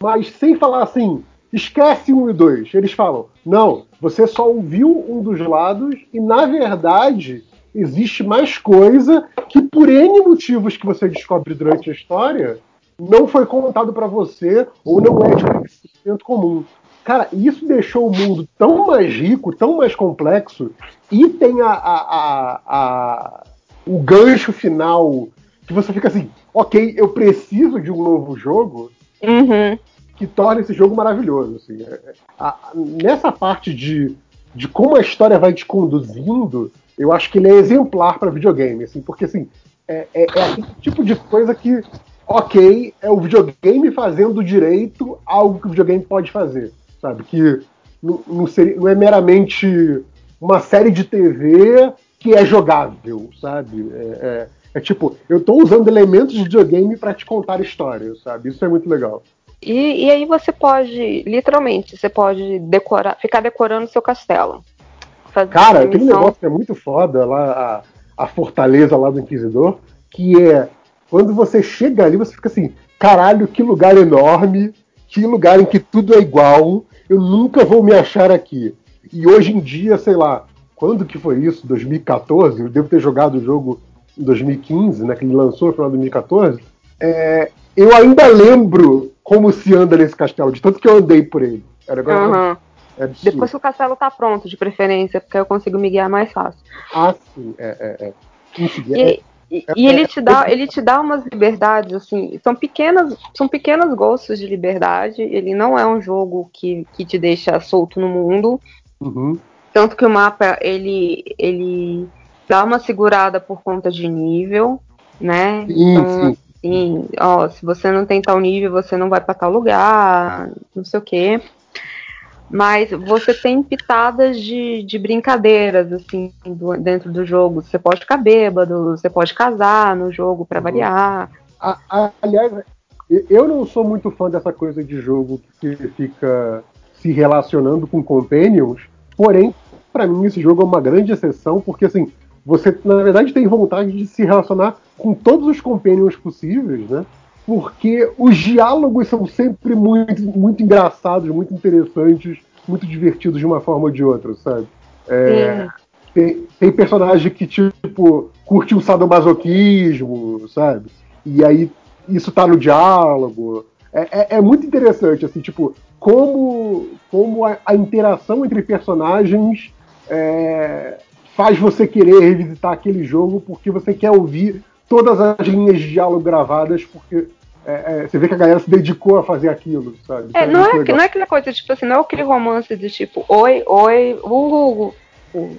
mas sem falar assim, esquece 1 e 2. Eles falam, não, você só ouviu um dos lados e, na verdade, existe mais coisa que, por N motivos que você descobre durante a história, não foi contado para você ou não é de conhecimento comum. Cara, isso deixou o mundo tão mais rico, tão mais complexo, e tem a, a, a, a o gancho final que você fica assim, ok, eu preciso de um novo jogo Uhum. que torna esse jogo maravilhoso. Assim. É, é, a- a- nessa parte de, de como a história vai te conduzindo, eu acho que ele é exemplar para videogame, assim, porque assim, é, é, é aquele tipo de coisa que, ok, é o videogame fazendo direito algo que o videogame pode fazer, sabe? Que não, não seria- não é meramente uma série de TV que é jogável, sabe? É, é- é tipo, eu tô usando elementos de videogame para te contar histórias, sabe? Isso é muito legal. E, e aí você pode, literalmente, você pode decorar, ficar decorando seu castelo. Fazer Cara, aquele negócio que é muito foda lá, a, a fortaleza lá do Inquisidor, que é quando você chega ali, você fica assim, caralho, que lugar enorme, que lugar em que tudo é igual, eu nunca vou me achar aqui. E hoje em dia, sei lá, quando que foi isso? 2014? Eu devo ter jogado o jogo em 2015, né? Que ele lançou no final de 2014. É, eu ainda lembro como se anda nesse castelo, de tanto que eu andei por ele. Era agora. Aham. É. Depois que o castelo tá pronto, de preferência, porque eu consigo me guiar mais fácil. Ah, sim, é, é, é. E, é- e- é- e ele te dá, ele te dá umas liberdades assim, são pequenas, são pequenos gostos de liberdade. Ele não é um jogo que, que te deixa solto no mundo, Uhum. tanto que o mapa ele ele dá uma segurada por conta de nível, né? Sim, então, sim. assim, ó, se você não tem tal nível, você não vai pra tal lugar, não sei o quê. Mas você tem pitadas de, de brincadeiras, assim, do- dentro do jogo. Você pode ficar bêbado, você pode casar no jogo pra variar. A- a- aliás, eu não sou muito fã dessa coisa de jogo que fica se relacionando com companions, porém, pra mim esse jogo é uma grande exceção, porque assim, você na verdade tem vontade de se relacionar com todos os companions possíveis, né? Porque os diálogos são sempre muito, muito engraçados, muito interessantes, muito divertidos de uma forma ou de outra, sabe? É, tem, tem personagem que, tipo, curte um sadomasoquismo, sabe? E aí isso tá no diálogo. É, é- é muito interessante, assim, tipo, como, como a, a interação entre personagens é, faz você querer revisitar aquele jogo porque você quer ouvir todas as linhas de diálogo gravadas, porque é, é, você vê que a galera se dedicou a fazer aquilo, sabe? É, Então não, é, não é aquela coisa, tipo assim, não é aquele romance de tipo, oi, oi, uh, uh, uh,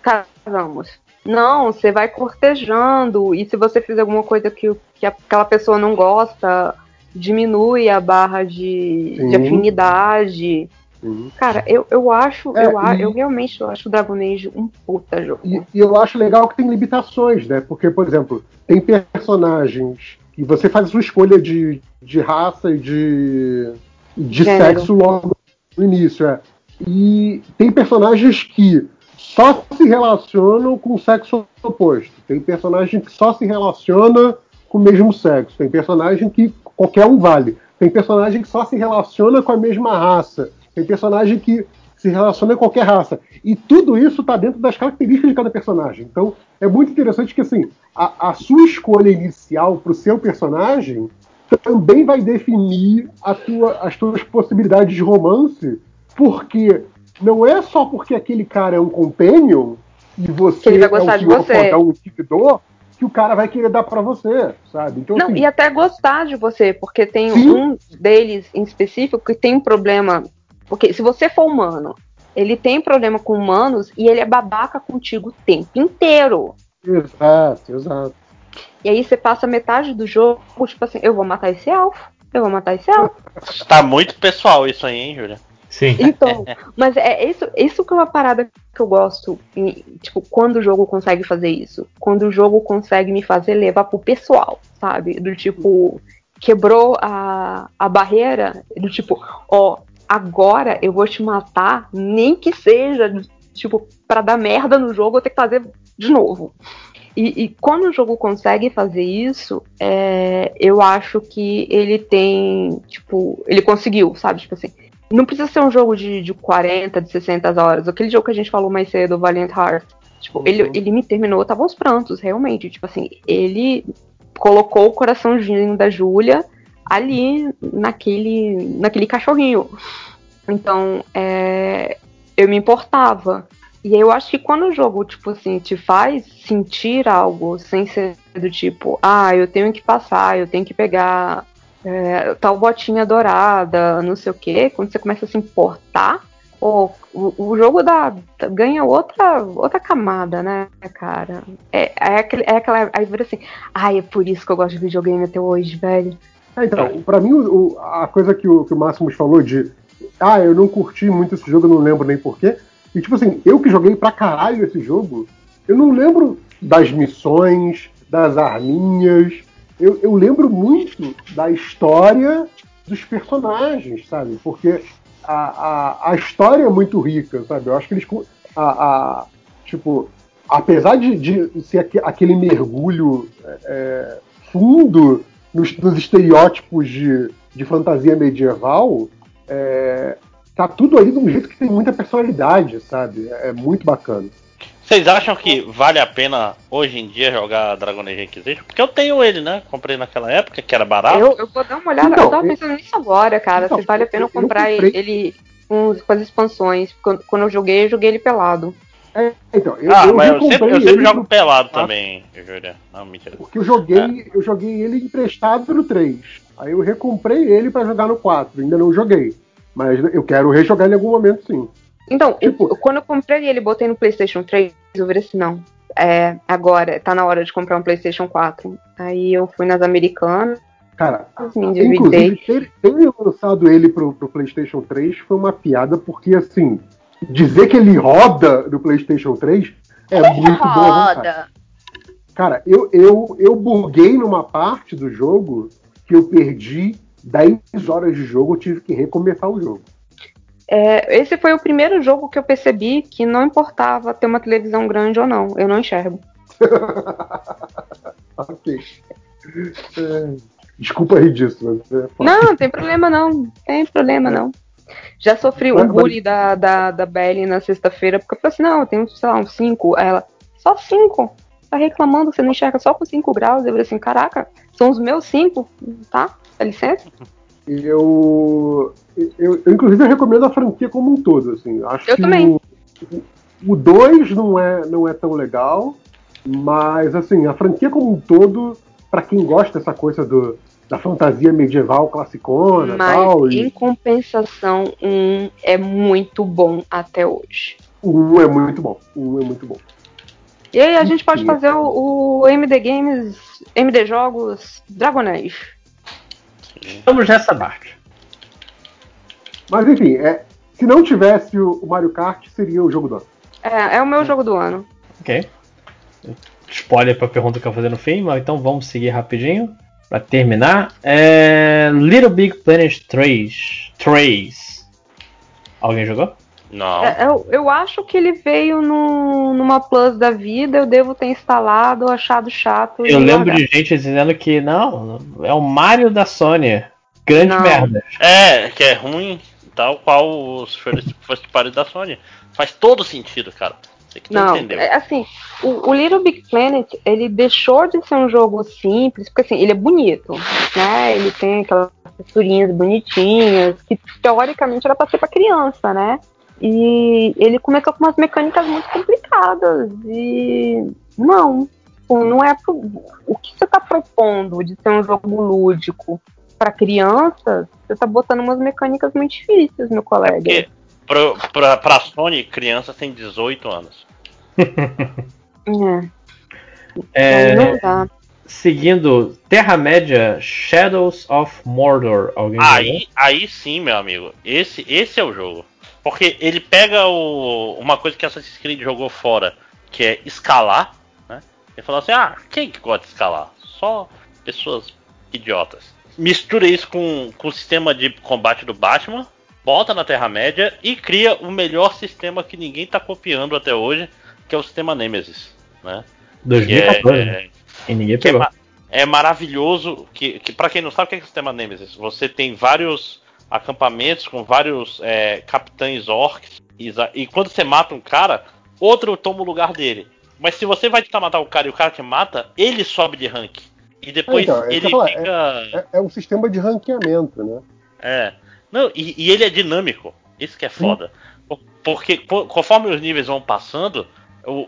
casamos. Não, você vai cortejando, e se você fizer alguma coisa que, que aquela pessoa não gosta, diminui a barra de, de afinidade. Sim. Cara, eu, eu acho, É, eu, e- eu realmente eu acho o Dragon Age um puta jogo. E, e eu acho legal que tem limitações, né? Porque, por exemplo, tem personagens que você faz a sua escolha de, de raça e de, de Gênero. sexo logo no início, é. E tem personagens que só se relacionam com o sexo oposto. Tem personagem que só se relaciona com o mesmo sexo. Tem personagem que qualquer um vale. Tem personagem que só se relaciona com a mesma raça. Tem personagem que se relaciona com qualquer raça. E tudo isso está dentro das características de cada personagem. Então é muito interessante que assim, a, a sua escolha inicial para o seu personagem também vai definir a tua- as tuas possibilidades de romance, porque não é só porque aquele cara é um companion e você é o de você. um seguidor, que o cara vai querer dar para você, sabe? Então, Não, assim, e até gostar de você, porque tem Sim. um deles em específico que tem um problema. Porque se você for humano, ele tem problema com humanos e ele é babaca contigo o tempo inteiro. Exato, exato. E aí você passa metade do jogo, tipo assim, eu vou matar esse elfo, eu vou matar esse elfo. Tá muito pessoal isso aí, hein, Júlia? Sim. Então, mas é isso, isso que é uma parada que eu gosto, em- tipo, quando o jogo consegue fazer isso. Quando o jogo consegue me fazer levar pro pessoal, sabe? Do tipo, quebrou a, a barreira, do tipo, ó, agora eu vou te matar, nem que seja, tipo, pra dar merda no jogo, eu ter que fazer de novo. E, e quando o jogo consegue fazer isso, é, eu acho que ele tem, tipo, ele conseguiu, sabe? Tipo assim, não precisa ser um jogo de, de 40, de 60 horas. Aquele jogo que a gente falou mais cedo, Valiant Heart. Tipo, ele, ele me terminou, eu tava aos prantos, realmente. Tipo assim, ele colocou o coraçãozinho da Júlia ali naquele, naquele cachorrinho. Então, é, eu me importava. E eu acho que quando o jogo, tipo assim, te faz sentir algo sem ser do tipo, ah, eu tenho que passar, eu tenho que pegar é, tal botinha dourada, não sei o que, quando você começa a se importar, pô, o, o jogo dá, ganha outra, outra camada, né, cara? É, é, aquele, é aquela. Aí vira assim, ai, é por isso que eu gosto de videogame até hoje, velho. É, então, pra mim, o- a coisa que o, que o Máximos falou de ah, eu não curti muito esse jogo, eu não lembro nem porquê. E tipo assim, eu que joguei pra caralho esse jogo, eu não lembro das missões, das arminhas. Eu, eu lembro muito da história dos personagens, sabe? Porque a, a, a história é muito rica, sabe? Eu acho que eles. A, a- tipo, apesar de, de ser aque- aquele mergulho é, fundo nos, nos estereótipos de, de fantasia medieval, é, tá tudo aí de um jeito que tem muita personalidade, sabe? É muito bacana. Vocês acham que vale a pena hoje em dia jogar Dragon Age Inquisition? Porque eu tenho ele, né? Comprei naquela época, que era barato. Eu, eu vou dar uma olhada, Então, eu tava eu- pensando nisso agora, cara, Então, se vale a pena eu- eu comprar comprei- ele com, com as expansões. Quando, quando eu joguei, eu joguei ele pelado. É, então, eu, ah, eu mas eu sempre, eu sempre jogo pro- pelado também, Júlia. Não, mentira. Porque eu joguei, eu joguei ele emprestado no 3. Aí eu recomprei ele pra jogar no 4. Ainda não joguei. Mas eu quero rejogar em algum momento, sim. Então, Tipo- eu- quando eu comprei ele botei no PlayStation 3, eu virei assim: não, é, agora tá na hora de comprar um PlayStation 4. Aí eu fui nas americanas, Cara, me endividei. inclusive, ter, ter lançado ele pro, pro PlayStation 3 foi uma piada, porque assim, dizer que ele roda no PlayStation 3 é muito bom. Roda. Cara, eu, eu, eu buguei numa parte do jogo que eu perdi 10 horas de jogo, eu tive que recomeçar o jogo. É, esse foi o primeiro jogo que eu percebi que não importava ter uma televisão grande ou não, eu não enxergo. <laughs> Ok. É, desculpa rir disso, mas é. Não, não tem problema não, tem problema não. Já sofri um bullying da, da, da Belly na sexta-feira, porque eu falei assim, não, eu tenho, sei lá, uns 5. Aí ela, só 5? Tá reclamando que você não enxerga só com 5 graus? Eu falei assim, caraca, são os meus 5, tá? Dá licença? Eu, eu, eu, inclusive, eu recomendo a franquia como um todo. Assim. Acho Eu que também. O 2 não é, não é tão legal, mas assim, a franquia como um todo, pra quem gosta dessa coisa do, da fantasia medieval classicona e Mas tal, em e compensação, um é muito bom até hoje. o 1 é muito bom. O 1 é muito bom. E aí a gente pode Sim. fazer o, o MD Games, MD Jogos Dragon Age. Vamos nessa parte. Mas enfim, é, se não tivesse o, o Mario Kart, seria o jogo do ano. É, é o meu jogo do ano. Ok. Spoiler pra pergunta que eu vou fazer no fim, mas então vamos seguir rapidinho. Pra terminar. É... Little Big Planet 3. 3. Alguém jogou? Não. É, eu, eu acho que ele veio no, numa Plus da vida, eu devo ter instalado, achado chato. Eu e lembro largado. de gente dizendo que não, é o Mario da Sony. Grande Não. merda. É, que é ruim, tal qual os first party da Sony. Faz todo sentido, cara. Que não, Não, entendeu. é, assim, o, o Little Big Planet, ele deixou de ser um jogo simples, porque assim, ele é bonito, né? Ele tem aquelas texturinhas bonitinhas, que teoricamente era pra ser pra criança, né? E ele começou com umas mecânicas muito complicadas. E não, tipo, não é pro, o que você tá propondo de ser um jogo lúdico pra crianças, você tá botando umas mecânicas muito difíceis, meu colega. Porque pro, pra, pra Sony, criança tem 18 anos. <laughs> É, É, não dá. seguindo Terra-média Shadows of Mordor. Alguém jogou? Aí, aí sim, meu amigo. Esse, esse é o jogo. Porque ele pega o, uma coisa que Assassin's Creed jogou fora, que é escalar, né? Ele falou assim, ah, quem que gosta de escalar? Só pessoas idiotas. Mistura isso com, com o sistema de combate do Batman, bota na Terra-média e cria o melhor sistema que ninguém tá copiando até hoje, que é o sistema Nemesis, né? Que 2014. é- né? E ninguém é, pegou. ma- é maravilhoso. Que, que para quem não sabe o que é o sistema Nemesis, você tem vários acampamentos com vários é, capitães orcs. E, e quando você mata um cara, outro toma o lugar dele. Mas se você vai tentar matar o cara e o cara te mata, ele sobe de rank. E depois então, é ele fica. É, é um sistema de ranqueamento, né? É. Não, e, e ele é dinâmico. Isso que é foda. Por- Porque co- conforme os níveis vão passando,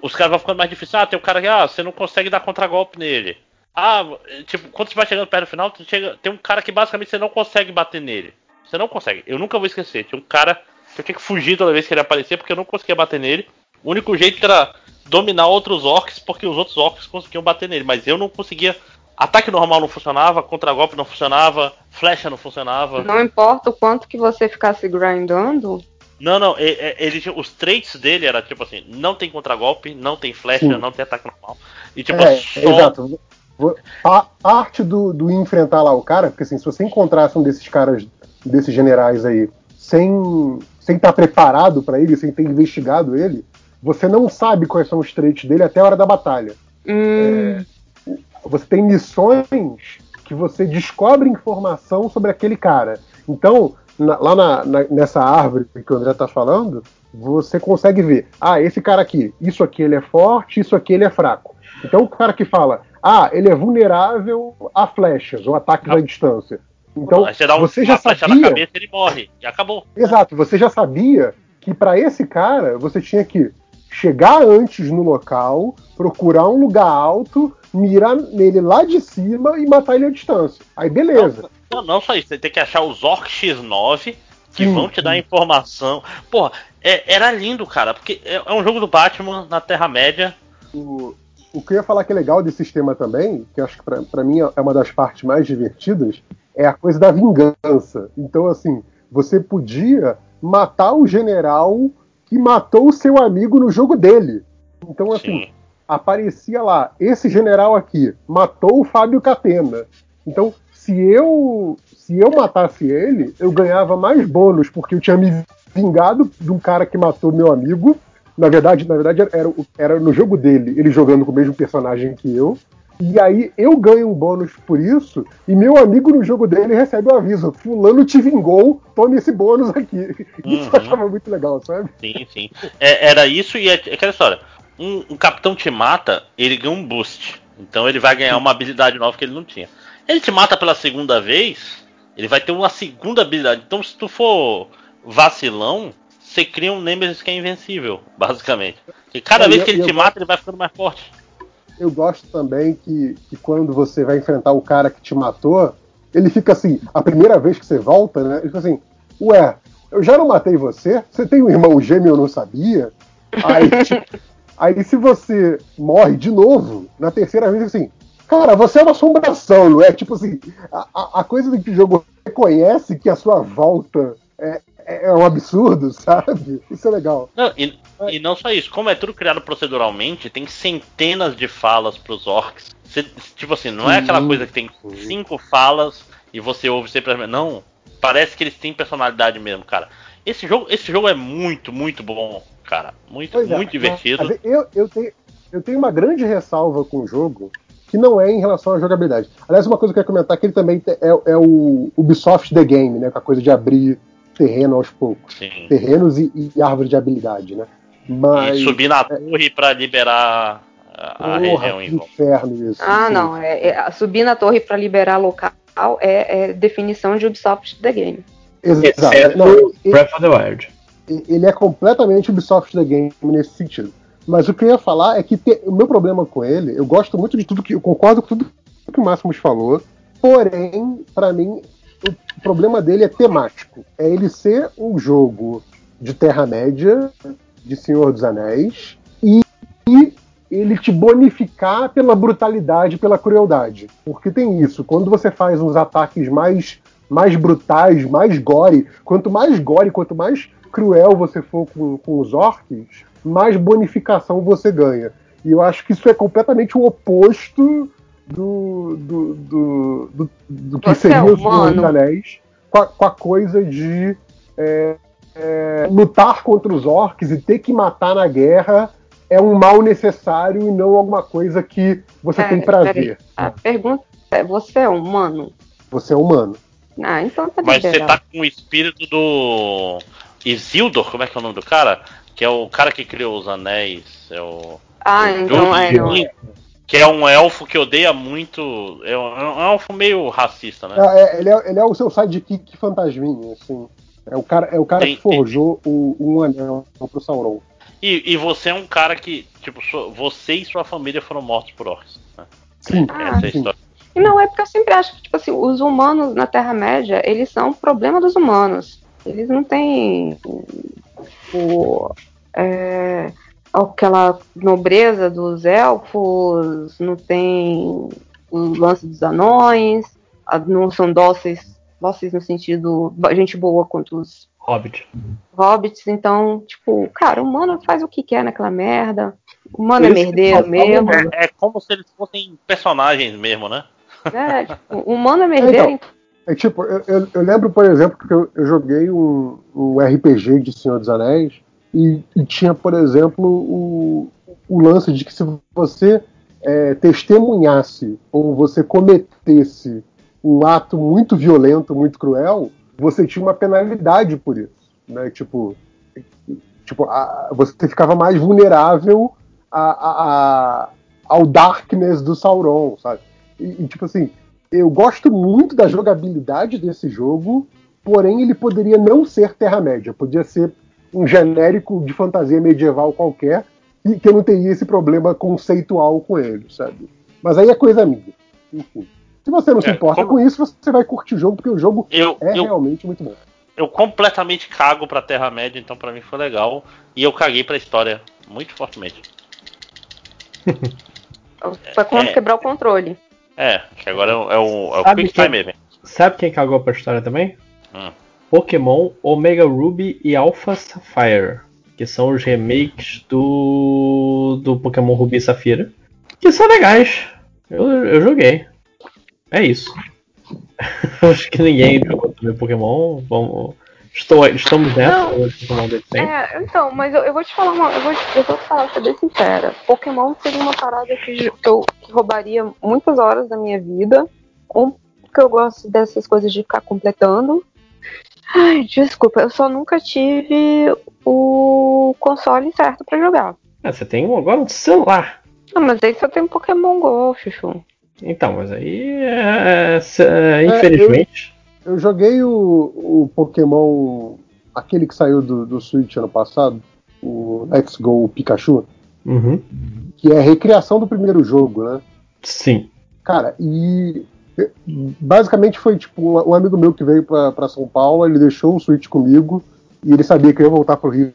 os caras vão ficando mais difíceis. Ah, tem o cara que ah, você não consegue dar contragolpe nele. Ah, tipo, quando você vai chegando perto do final, chega- tem um cara que basicamente você não consegue bater nele. Você não consegue. Eu nunca vou esquecer. Tinha um cara que eu tinha que fugir toda vez que ele aparecia porque eu não conseguia bater nele. O único jeito era dominar outros orcs porque os outros orcs conseguiam bater nele, mas eu não conseguia. Ataque normal não funcionava, contra-golpe não funcionava, flecha não funcionava. Não importa o quanto que você ficasse grindando, Não, não, ele, tinha- os traits dele era tipo assim, não tem contragolpe, não tem flecha, Sim. não tem ataque normal. E tipo, É, só... exato. A parte do, do enfrentar lá o cara, porque assim, se você encontrasse um desses caras, desses generais aí, sem sem estar preparado pra ele, sem ter investigado ele, você não sabe quais são os traits dele até a hora da batalha. hum, Você tem missões que você descobre informação sobre aquele cara. Então, na- lá na- na- nessa árvore que o André tá falando, você consegue ver, ah, esse cara aqui, isso aqui ele é forte, isso aqui ele é fraco. Então o cara que fala, ah, ele é vulnerável a flechas ou ataques à distância. Então você dá um, você já flecha na sabia, cabeça ele morre. E acabou. exato, você já sabia que para esse cara você tinha que chegar antes no local, procurar um lugar alto, mirar nele lá de cima e matar ele à distância. Aí beleza. Não, não só isso, você tem que achar os Orc X9 que Sim, vão te dar sim. informação. Porra, é- era lindo, cara, porque é, é um jogo do Batman na Terra-média. O, o que eu ia falar que é legal desse sistema também, que acho que pra mim é uma das partes mais divertidas, é a coisa da vingança. Então, assim, você podia matar o general que matou o seu amigo no jogo dele. Então, assim, Sim. aparecia lá, esse general aqui matou o Fábio Catena. Então, se eu se eu matasse ele, eu ganhava mais bônus, porque eu tinha me vingado de um cara que matou meu amigo. Na verdade, na verdade era, era no jogo dele, ele jogando com o mesmo personagem que eu. E aí eu ganho um bônus por isso, e meu amigo no jogo dele recebe o aviso: Fulano te vingou, tome esse bônus aqui. <laughs> Isso eu Uhum. achava muito legal, sabe? Sim, sim. É, era isso e é, é aquela história. Um, um capitão te mata, ele ganha um boost. Então ele vai ganhar uma habilidade nova que ele não tinha. Ele te mata pela segunda vez, ele vai ter uma segunda habilidade. Então se tu for vacilão, você cria um Nemesis que é invencível, basicamente. E cada É, vez que eu- ele te eu- mata, ele vai ficando mais forte. Eu gosto também que, que quando você vai enfrentar o cara que te matou, ele fica assim, a primeira vez que você volta, né? Ele fica assim, ué, eu já não matei você? Você tem um irmão gêmeo, eu não sabia? Aí, <laughs> tipo, aí se você morre de novo, na terceira vez, assim, cara, você é uma assombração, não é? Tipo assim, a, a- coisa que o jogo reconhece que a sua volta é, é um absurdo, <laughs> sabe? Isso é legal. Não, e, e não só isso, como é tudo criado proceduralmente, tem centenas de falas pros orcs. Você- tipo assim, não é aquela coisa que tem cinco falas e você ouve sempre. Não, parece que eles têm personalidade mesmo, cara. Esse jogo, esse jogo é muito, muito bom, cara. Muito, Pois é, muito divertido. mas Eu, eu, tenho, eu tenho uma grande ressalva com o jogo, que não é em relação à jogabilidade. Aliás, uma coisa que eu ia comentar que ele também é, é o Ubisoft The Game, né? Com a coisa de abrir terreno aos poucos. Sim. Terrenos e, e árvore de habilidade, né? Mas. E subir na torre pra liberar a, região Porra, em volta. inferno isso. ah, Sim. não, é, é- subir na torre pra liberar local é, é definição de Ubisoft The Game. Exato. Exceto Não, Breath of the Wild. ele é completamente Ubisoft The Game nesse sentido. Mas o que eu ia falar é que te- o meu problema com ele, eu gosto muito de tudo que. Eu concordo com tudo que o Máximos falou, porém, pra mim, o problema dele é temático. É ele ser um jogo de Terra-média, de Senhor dos Anéis, e, e ele te bonificar pela brutalidade, pela crueldade. Porque tem isso, quando você faz uns ataques mais, mais brutais, mais gore, quanto mais gore, quanto mais cruel você for com, com os orcs, mais bonificação você ganha. E eu acho que isso é completamente o oposto do, do, do, do, do que Você é seria o Senhor dos Anéis, com a, com a coisa de é, é, lutar contra os orcs e ter que matar na guerra é um mal necessário e não alguma coisa que você É, tem prazer. A pergunta é: você é humano? Você é humano. Ah, então tá Mas você tá com o espírito do Isildur, como é que é o nome do cara? Que é o cara que criou os anéis. É o. Ah, então é, não. Que é um elfo que odeia muito. É um, é um elfo meio racista, né? É, é, ele, é, ele é o seu sidekick fantasminha, assim. É o cara, é o cara Tem- que forjou o, um anel pro Sauron. E, e você é um cara que, tipo, sua- você e sua família foram mortos por orcs. né? Sim, Ah, Essa é a sim. história. E Não, é porque eu sempre acho que, tipo assim, os humanos na Terra-média, eles são o problema dos humanos. Eles não têm o, é, aquela nobreza dos elfos, não tem o lance dos anões, não são dóceis, dóceis no sentido gente boa quanto os Hobbit. hobbits, então, tipo, cara, o humano faz o que quer naquela merda. O humano é isso que merdeiro mesmo. É, é como se eles fossem personagens mesmo, né? né? Tipo, o humano é merdeiro, Então, É tipo, eu, eu- eu lembro, por exemplo, que eu, eu joguei um, um RPG de Senhor dos Anéis e, e tinha, por exemplo, o, o lance de que se você é, testemunhasse ou você cometesse um ato muito violento, muito cruel, você tinha uma penalidade por isso. Né? Tipo, tipo a- você ficava mais vulnerável a, a- ao darkness do Sauron, sabe? E, e, tipo assim, eu gosto muito da jogabilidade desse jogo, porém ele poderia não ser Terra-média, podia ser um genérico de fantasia medieval qualquer, e que eu não teria esse problema conceitual com ele, sabe? Mas aí é coisa minha. Enfim. Se você não se É, importa como- com isso, você vai curtir o jogo, porque o jogo Eu, é eu, realmente muito bom. eu completamente cago pra Terra-média, então pra mim foi legal. E eu caguei pra história, muito fortemente. <laughs> foi quando É. quebrar o controle. É, que agora é o, é o, é Quick quem- Time Event. Sabe quem cagou pra história também? Hum. Pokémon Omega Ruby e Alpha Sapphire, que são os remakes do do Pokémon Ruby e Safira, que são legais. Eu, eu joguei. É isso. <laughs> Acho que ninguém jogou também Pokémon. Vamos, estou, estamos nessa Não. É, então, mas eu, eu vou te falar uma. Eu vou, te- eu vou te falar, vou ser bem sincera. Pokémon seria uma parada que eu que roubaria muitas horas da minha vida. Um, porque eu gosto dessas coisas de ficar completando. Ai, desculpa, eu só nunca tive o console certo pra jogar. Ah, você tem um- agora um celular. Ah, mas aí só tem Pokémon GO, Chuchu. Então, mas aí, é, é, infelizmente, Eu joguei o, o Pokémon, aquele que saiu do, do Switch ano passado, o Let's Go Pikachu, uhum, que é a recriação do primeiro jogo, né? sim. Cara, e basicamente foi tipo um, amigo meu que veio pra São Paulo, ele deixou o Switch comigo e ele sabia que eu ia voltar pro Rio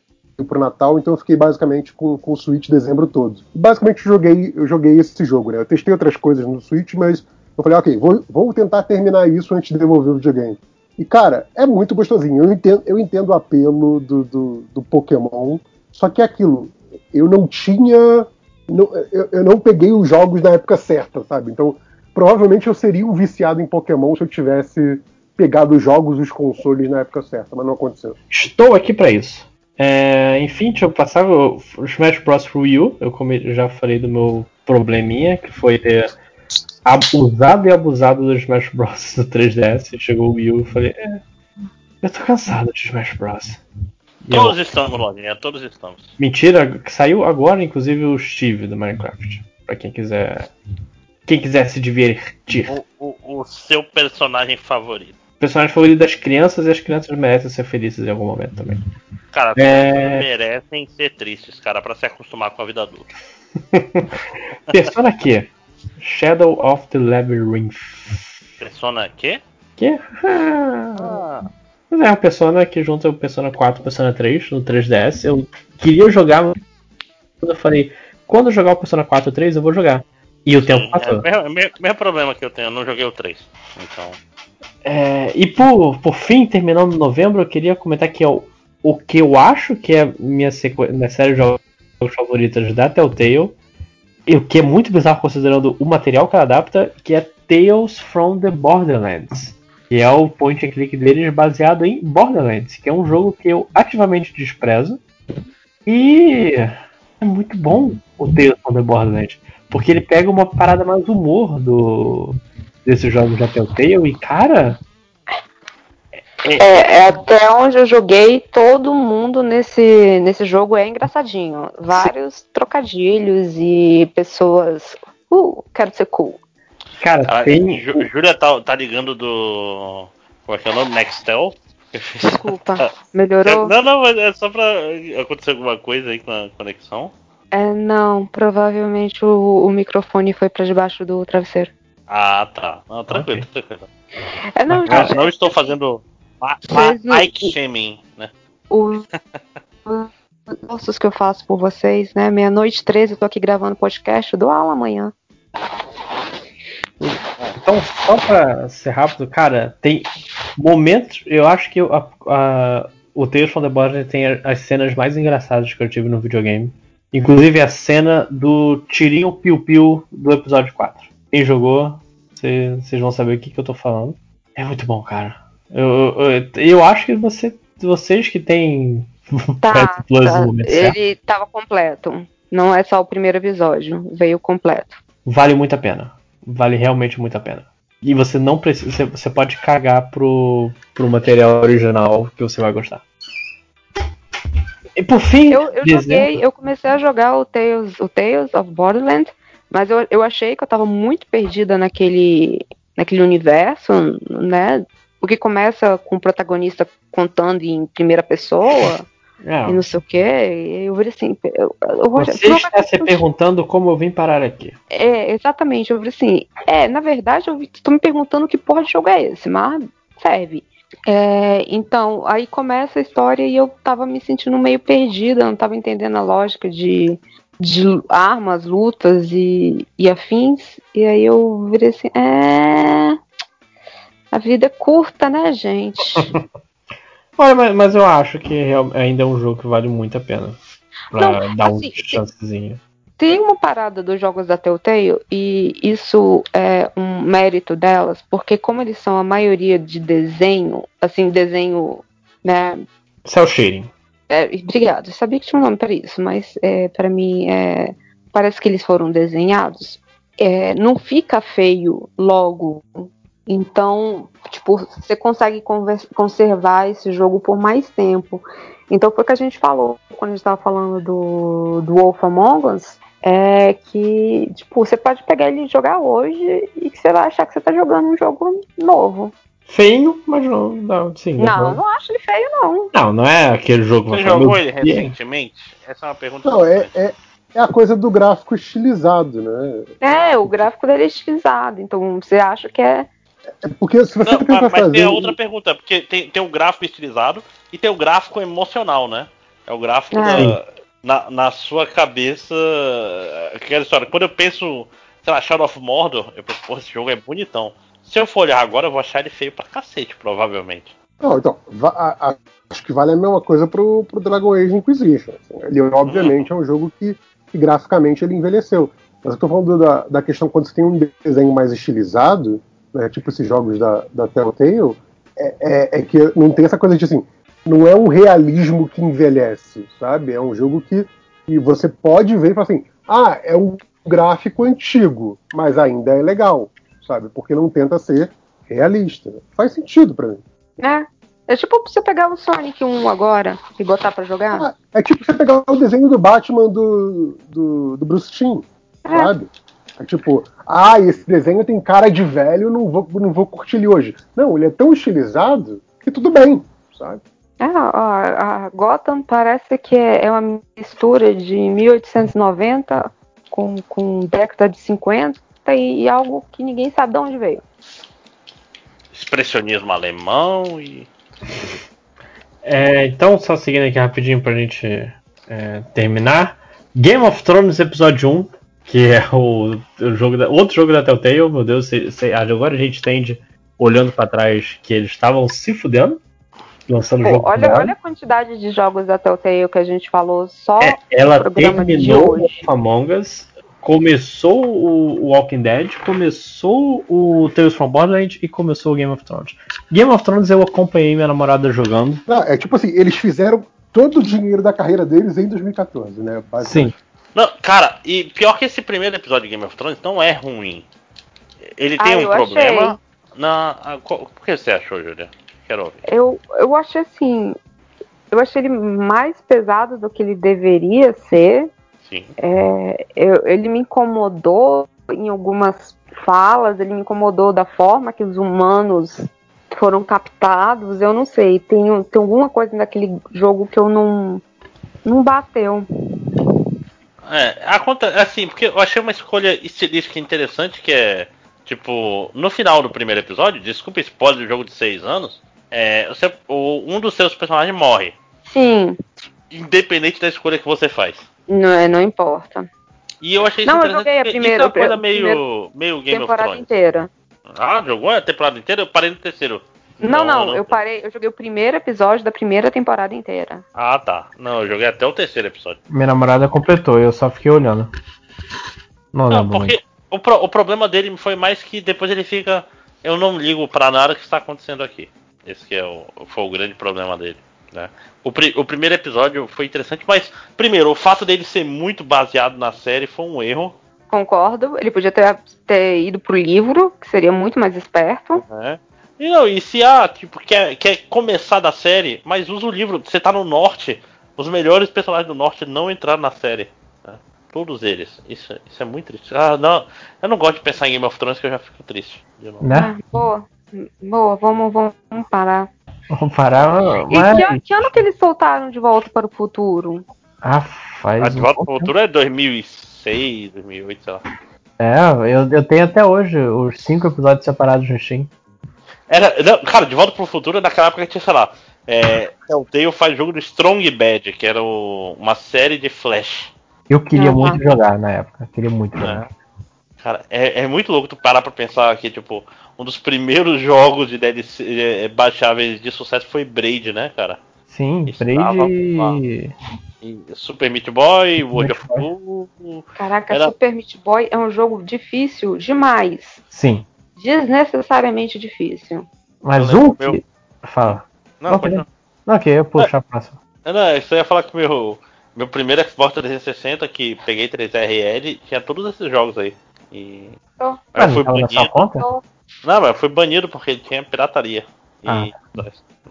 pro Natal, então eu fiquei basicamente com, com o Switch dezembro todo. Basicamente eu joguei, eu joguei esse jogo, né? Eu testei outras coisas no Switch, mas eu falei, ok, vou, vou tentar terminar isso antes de devolver o videogame. E, cara, é muito gostosinho. Eu entendo, eu entendo o apelo do, do, do Pokémon, só que é aquilo, eu não tinha. não- eu, eu não peguei os jogos na época certa, sabe? Então, provavelmente eu seria um viciado em Pokémon se eu tivesse pegado os jogos, os consoles na época certa, mas não aconteceu. Estou aqui pra isso. É, enfim, deixa eu passar o Smash Bros. pro Wii U. Eu come- já falei do meu probleminha, que foi ter abusado e abusado do Smash Bros. <laughs> no 3DS. Chegou o Wii U e falei, é, eu tô cansado de Smash Bros. E eu- Todos estamos, Lojinha, todos estamos. Mentira, que saiu agora, inclusive, o Steve do Minecraft. Pra quem quiser. Quem quiser se divertir. O, o, o seu personagem favorito. Personagem favorito das crianças e as crianças merecem ser felizes em algum momento também. Cara, É. merecem ser tristes, cara, pra se acostumar com a vida adulta. <laughs> Persona Q. Shadow of the Labyrinth. Persona quê? Que? <laughs> Ah, Mas é uma Persona que junta o Persona 4 e o Persona 3 no 3DS. Eu queria jogar, mas eu falei, quando eu jogar o Persona 4 e 3 eu vou jogar. E o tempo sim, é passou. o mesmo, mesmo- problema que eu tenho, eu não joguei o 3. Então. É, e por, por fim, terminando novembro, eu queria comentar que é o, o que eu acho que é minha, sequ... minha série de jogos favoritas da Telltale, e o que é muito bizarro considerando o material que ela adapta, que é Tales from the Borderlands. Que é o point and click deles baseado em Borderlands, que é um jogo que eu ativamente desprezo. E é muito bom o Tales from the Borderlands. Porque ele pega uma parada mais humor do, desses jogos da Telltale e, cara, É, é até onde eu joguei, todo mundo nesse, nesse jogo é engraçadinho. Vários trocadilhos e pessoas. Uh, quero ser cool. cara, A tem. Jú- Júlia tá, tá ligando do. Como é que é o nome? Nextel? Desculpa, <laughs> melhorou? Não, não, mas é só pra acontecer alguma coisa aí com a conexão. É, não, provavelmente o, o microfone foi pra debaixo do travesseiro. Ah, tá. Não, tranquilo, tranquilo. É, não, Não, gente, não estou fazendo ma- Vocês não- ma- Ike shaming, né? os os esforços que eu faço por vocês, né? Meia-noite 13, eu tô aqui gravando podcast, eu dou aula amanhã. Então, só pra ser rápido, cara, tem momentos. Eu acho que a- a- o Tales from the Borderlands tem as cenas mais engraçadas que eu tive no videogame. Inclusive a cena do tirinho piu-piu do episódio 4. Quem jogou, cê- vocês vão saber o que, que eu tô falando. É muito bom, cara. Eu, eu, eu acho que você, vocês que têm <laughs> Tá, Plus tá. ele tava completo. Não é só o primeiro episódio, veio completo. vale muito a pena. Vale realmente muito a pena. E você não precisa. Você, você pode cagar pro, pro material original que você vai gostar. E por fim, Eu, eu joguei, eu comecei a jogar o Tales, o Tales of Borderlands, mas eu, eu achei que eu tava muito perdida naquele, naquele universo, né? Porque começa com o protagonista contando em primeira pessoa <laughs> É, e não sei o que. Eu falei assim, eu, eu, você eu- está se perguntando como eu vim parar aqui. É, exatamente. Eu falei assim, é, na verdade, eu estou me perguntando que porra de jogo é esse, mas serve. É, então, aí começa a história e eu tava me sentindo meio perdida, não tava entendendo a lógica de, de armas, lutas e, e afins. E aí eu virei assim, é. A vida é curta, né, gente? <laughs> Olha, mas, mas eu acho que ainda é um jogo que vale muito a pena. Pra Não, dar assim, um chancezinho. Tem uma parada dos jogos da Telltale e isso é um mérito delas, porque como eles são a maioria de desenho, assim, desenho, né? Cell shading. é, obrigado, eu sabia que tinha um nome para isso, mas é, para mim é, parece que eles foram desenhados. É, não fica feio logo. Então, tipo, você consegue conservar esse jogo por mais tempo. Então foi o que a gente falou quando a gente estava falando do, do Wolf Among Us. É que, tipo, você pode pegar ele e jogar hoje e que você vai achar que você tá jogando um jogo novo. Feio, mas não. não sim, Não, não acho ele feio, não. Não, não é aquele jogo Você jogou "Meu ele Deus". recentemente? Essa é uma pergunta. Não, é, é, é a coisa do gráfico estilizado, né? É, o gráfico dele é estilizado, então você acha que é. É porque se você Não, mas, mas fazer. tem a outra pergunta, porque tem, tem o gráfico estilizado e tem o gráfico emocional, né? É o gráfico Ah. da, na, na sua cabeça. Aquela história. Quando eu penso, sei lá, Shadow of Mordor, eu penso, porra, esse jogo é bonitão. Se eu for olhar agora, eu vou achar ele feio pra cacete, provavelmente. Não, então, a- a- acho que vale a mesma coisa pro, pro Dragon Age Inquisition. assim. Ele, obviamente, é um jogo que, que graficamente ele envelheceu. Mas eu tô falando da, da questão quando você tem um desenho mais estilizado, né, tipo esses jogos da, da Telltale, é, é, é que não tem essa coisa de assim, não é um realismo que envelhece, sabe? É um jogo que, que você pode ver e falar assim, ah, é um gráfico antigo, mas ainda é legal, sabe? Porque não tenta ser realista. Faz sentido pra mim. né? É tipo você pegar o Sonic 1 agora e botar pra jogar. Ah, é tipo você pegar o desenho do Batman do, do, do Bruce Timm, sabe? É tipo, ah, esse desenho tem cara de velho, não vou, não vou curtir ele hoje. Não, ele é tão estilizado que tudo bem, sabe? É, ó, a Gotham parece que é, é uma mistura de 1890 com, com década de 50 e, e algo que ninguém sabe de onde veio. Expressionismo alemão e. É, então, só seguindo aqui rapidinho pra gente é, terminar. Game of Thrones Episódio 1, que é o, o jogo da, outro jogo da Telltale, meu Deus, se- se- agora a gente entende, olhando pra trás, que eles estavam se fudendo, lançando Pô, jogo. olha, olha a quantidade de jogos da Telltale que a gente falou só É, ela no programa de terminou hoje. o Among Us, começou o, Walking Dead, começou o Tales from Borderlands e começou o Game of Thrones. Game of Thrones eu acompanhei minha namorada jogando. Não, é tipo assim, eles fizeram todo o dinheiro da carreira deles em 2014, né? Sim. Não, cara, e pior que esse primeiro episódio de Game of Thrones não é ruim. Ele tem Ah, um problema. Na, a- qual- o que você achou, Julia? Quero ouvir. Eu, eu achei assim. Eu achei ele mais pesado do que ele deveria ser. Sim. É, eu- ele me incomodou em algumas falas, ele me incomodou da forma que os humanos foram captados. Eu não sei, tem, tem alguma coisa naquele jogo que eu não, não bateu. É, acontece, assim, porque eu achei uma escolha estilística interessante que é, tipo, no final do primeiro episódio, desculpa spoiler do jogo de seis anos, é, você, o, um dos seus personagens morre, Sim, independente da escolha que você faz. não, é, não importa. E eu achei isso Não, eu interessante joguei a primeira- isso é uma coisa meio, meio Game of temporada Thrones. inteira. Ah, jogou a temporada inteira? Eu parei no terceiro. Não, Não, não, não. eu parei, eu joguei o primeiro episódio da primeira temporada inteira. Ah, tá. Não, eu joguei até o terceiro episódio. Minha namorada completou, eu só fiquei olhando. Não Não, muito. porque o, pro- o problema dele foi mais que depois ele fica. Eu não ligo pra nada que está acontecendo aqui. Esse que é o, foi o grande problema dele. Né? O, pri- o primeiro episódio foi interessante, mas primeiro, o fato dele ser muito baseado na série foi um erro. Concordo, ele podia ter, ter ido pro livro, que seria muito mais esperto. Né? E não, e se ah, tipo, quer, quer começar da série, mas usa o livro, você tá no norte, os melhores personagens do norte não entraram na série. né? Todos eles. Isso, isso é muito triste. Ah, não. Eu não gosto de pensar em Game of Thrones que eu já fico triste. de novo. Né? Ah, boa, boa, vamos, vamos, parar. Vamos parar. E Mas... que, an- que ano que eles soltaram de volta para o futuro? Ah, faz. A De um Volta pro pouco Futuro é 2006, 2008, sei lá. É, eu, eu tenho até hoje os cinco episódios separados no Steam. Era, não, cara, De Volta pro Futuro naquela época tinha, sei lá. É, Telltale faz jogo do Strong Bad, que era o- uma série de Flash. Eu queria Aham. muito jogar na época. Queria muito jogar. Cara, é, é muito louco tu parar pra pensar que, tipo, um dos primeiros jogos de DLC é, baixáveis de sucesso foi Braid, né, cara? Sim, Estava Braid. E Super Meat Boy, World Meat of War. Caraca, Era- Super Meat Boy é um jogo difícil demais. Sim. Desnecessariamente difícil. Mas um que. meu- Fala. Não, Ok. pode não. Não, ok, eu puxo a próxima. É, Não, isso eu ia falar que meu, meu primeiro Xbox 360, que peguei 3RL, tinha todos esses jogos aí. E. Oh. Fui não sua banido. conta? Não, mas eu fui banido porque tinha pirataria. E, Ah.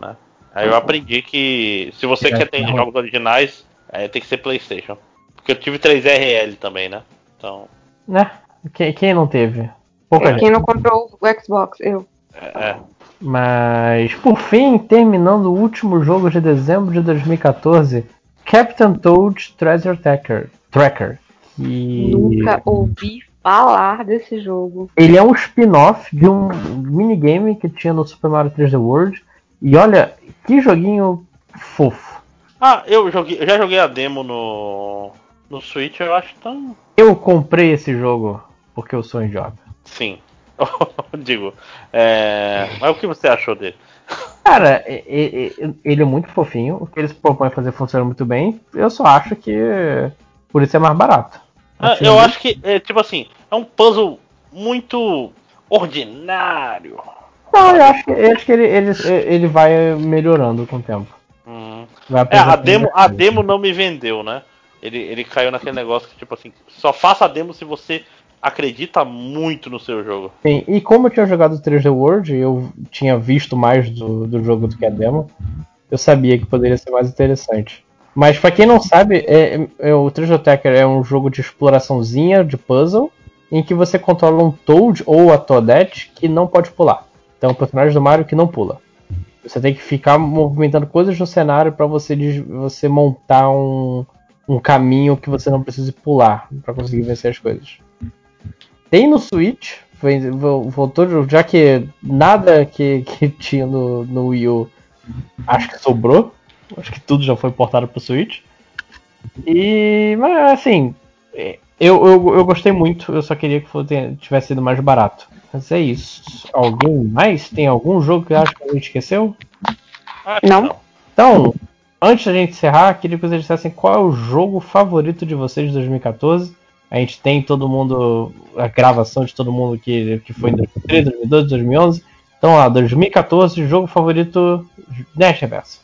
né? Aí eu aprendi que se você É, quer ter não. jogos originais, aí tem que ser Playstation. Porque eu tive 3RL também, né? Então. Né? Quem, quem não teve? Pouca gente. Quem não comprou o Xbox? Eu. É, é. Mas, por fim, terminando o último jogo de dezembro de 2014, Captain Toad Treasure Tracker. Tracker que Nunca ouvi falar desse jogo. ele é um spin-off de um minigame que tinha no Super Mario 3D World. E olha, que joguinho fofo. Ah, eu, joguei, eu já joguei a demo no. No Switch, eu acho tão. Eu comprei esse jogo porque eu sou um idiota. Sim. <laughs> Digo. É... Mas o que você achou dele? Cara, ele é muito fofinho. O que eles propõem fazer funciona muito bem. Eu só acho que por isso é mais barato. Assim, eu acho que, é, tipo assim, é um puzzle muito ordinário. Não, eu acho que, eu acho que ele, ele, ele vai melhorando com o tempo. Hum. É, a demo, a demo não me vendeu, né? Ele, ele caiu naquele negócio que, tipo assim, só faça a demo se você acredita muito no seu jogo. Sim, e como eu tinha jogado o 3D World, eu tinha visto mais do, do jogo do que a demo, eu sabia que poderia ser mais interessante. Mas pra quem não sabe, é, é- o 3D Attacker é um jogo de exploraçãozinha, de puzzle, em que você controla um Toad ou a Toadette que não pode pular. Então, um personagem do Mario que não pula. Você tem que ficar movimentando coisas no cenário pra você, você montar um, um caminho que você não precise pular pra conseguir vencer as coisas. Tem no Switch, voltou, já que nada que, que tinha no, no Wii U acho que sobrou. Acho que tudo já foi portado pro Switch. E, mas assim, é, eu, eu, eu gostei muito, eu só queria que fosse- tivesse sido mais barato. Mas é isso. Alguém mais? Tem algum jogo que acha que a gente esqueceu? Acho que Não. Então, antes da gente encerrar, queria que vocês dissessem qual é o jogo favorito de vocês de 2014. A gente tem todo mundo, a gravação de todo mundo que, que foi em 2013, 2012, 2011. Então lá, 2014, jogo favorito Dash Reverso.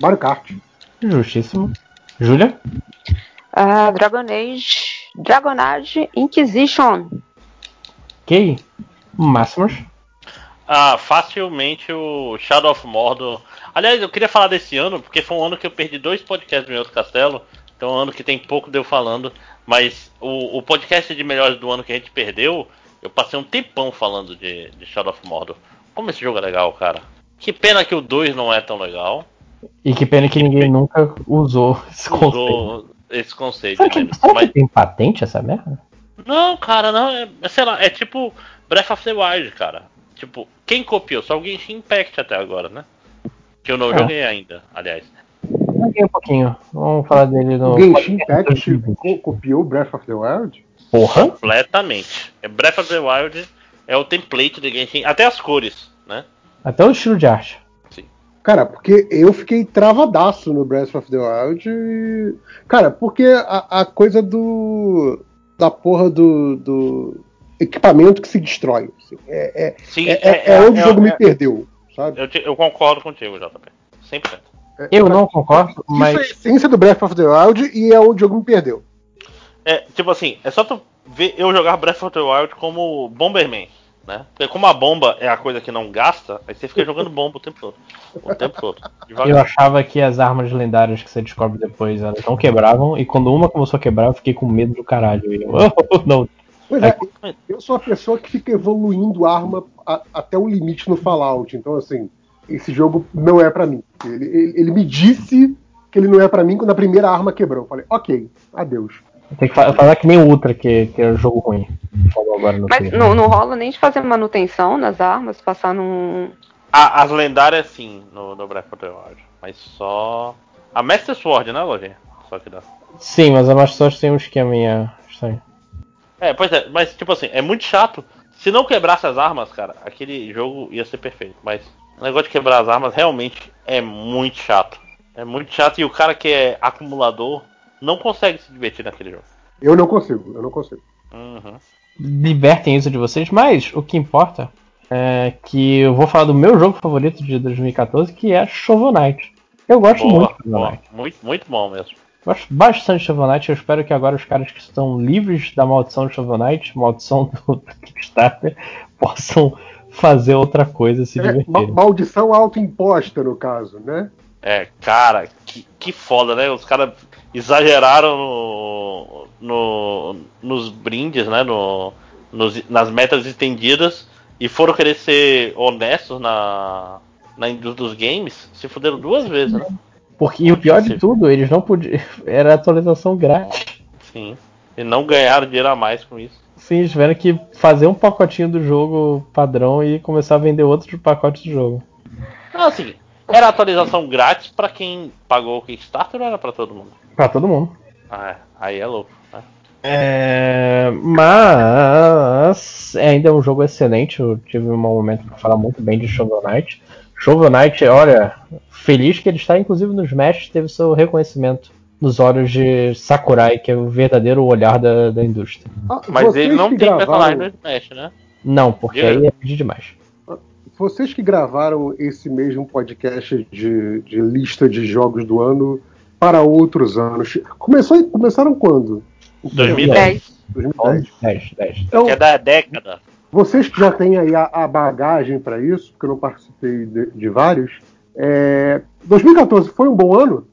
Mario Kart. Justíssimo. Júlia? Ah, Dragon Age. Dragon Age Inquisition. Ok. Máximos. Ah, facilmente o Shadow of Mordor. Aliás, eu queria falar desse ano, porque foi um ano que eu perdi dois podcasts no meu outro castelo. Então é um ano que tem pouco de eu falando. Mas o, o podcast de melhores do ano que a gente perdeu, eu passei um tempão falando de, de Shadow of Mordor. Como esse jogo é legal, cara. Que pena que o 2 não é tão legal. E que pena que ninguém nunca usou esse conceito. Usou. esse conceito. Será que, será mas- que tem patente essa merda? Não, cara, não. É, sei lá, é tipo Breath of the Wild, cara. Tipo, quem copiou? Só o Genshin Impact até agora, né? Que eu não É. joguei ainda, aliás. Joguei um pouquinho. Vamos falar dele no. Genshin Impact co- copiou Breath of the Wild? Porra. Completamente. É Breath of the Wild é o template de Genshin, até as cores, né? Até o estilo de arte. Cara, porque eu fiquei travadaço no Breath of the Wild. e- Cara, porque a, a coisa do. da porra do, do equipamento que se destrói. assim, é, é, Sim, é, é- é onde o jogo me perdeu, sabe? Eu, te- eu concordo contigo, JP. 100%. Eu não concordo, mas. Isso é a essência do Breath of the Wild e é onde o jogo me perdeu. É, tipo assim, é só tu ver eu jogar Breath of the Wild como Bomberman, né? Porque como a bomba é a coisa que não gasta, aí você fica jogando bomba o tempo todo. O tempo todo. Devagar. Eu achava que as armas lendárias que você descobre depois elas não quebravam, e quando uma começou a quebrar, eu fiquei com medo do caralho. Eu, <laughs> oh, não. Pois é, eu sou a pessoa que fica evoluindo arma a- até um limite no Fallout. Então, assim, esse jogo não é pra mim. Ele, ele- ele me disse que ele não é pra mim quando a primeira arma quebrou. Eu falei, ok, adeus. Tem que fa- falar que nem o Ultra, que, que é jogo ruim. Falou agora no Mas não, não rola nem de fazer manutenção nas armas, passar num. A- as lendárias sim, no, no Breath of the Wild. Mas só. A Master Sword, né, Lojinha? Só que dá. Sim, mas a Master tem um esqueminha estranho. É, pois é, mas tipo assim, é muito chato. Se não quebrasse as armas, cara, aquele jogo ia ser perfeito. Mas o negócio de quebrar as armas realmente é muito chato. É muito chato e o cara que é acumulador não consegue se divertir naquele jogo. Eu não consigo, eu não consigo. Uhum. Libertem isso de vocês, mas o que importa é que eu vou falar do meu jogo favorito de 2014, que é Shovel Knight. Eu gosto Boa, muito de Shovel. Knight. Muito, muito bom mesmo. Gosto bastante de Shovel Knight. Eu espero que agora os caras que estão livres da maldição de Shovel Knight, maldição do, <laughs> do Kickstarter, possam fazer outra coisa e se É, ma- divertirem. maldição autoimposta, no caso, né? É, cara, que, que foda, né? Os caras exageraram no, no- nos brindes, né? No, nos- nas metas estendidas e foram querer ser honestos na, na indústria dos games, se fuderam duas vezes, né? Porque, e o pior de tudo, eles não podiam. <laughs> Era atualização grátis. Sim. E não ganharam dinheiro a mais com isso. Sim, eles tiveram que fazer um pacotinho do jogo padrão e começar a vender outros pacotes do jogo. Não, assim, era atualização grátis pra quem pagou o Kickstarter ou era pra todo mundo? Pra todo mundo. Ah, é. aí é louco, né? É, mas é, ainda é um jogo excelente. Eu tive um momento para falar muito bem de Shovel Knight. Shovel Knight, olha, feliz que ele está, inclusive no Smash, teve seu reconhecimento nos olhos de Sakurai, que é o verdadeiro olhar da, da indústria. Mas Vocês ele não tem gravaram- personagem no Smash, né? Não, porque Yeah. aí é pedir demais. Vocês que gravaram esse mesmo podcast de, de lista de jogos do ano para outros anos, começou, começaram quando? 2010. 2010. 10, 10. Então, Que é da década. vocês que já têm aí a, a bagagem para isso, porque eu não participei de, de vários, é, 2014 foi um bom ano?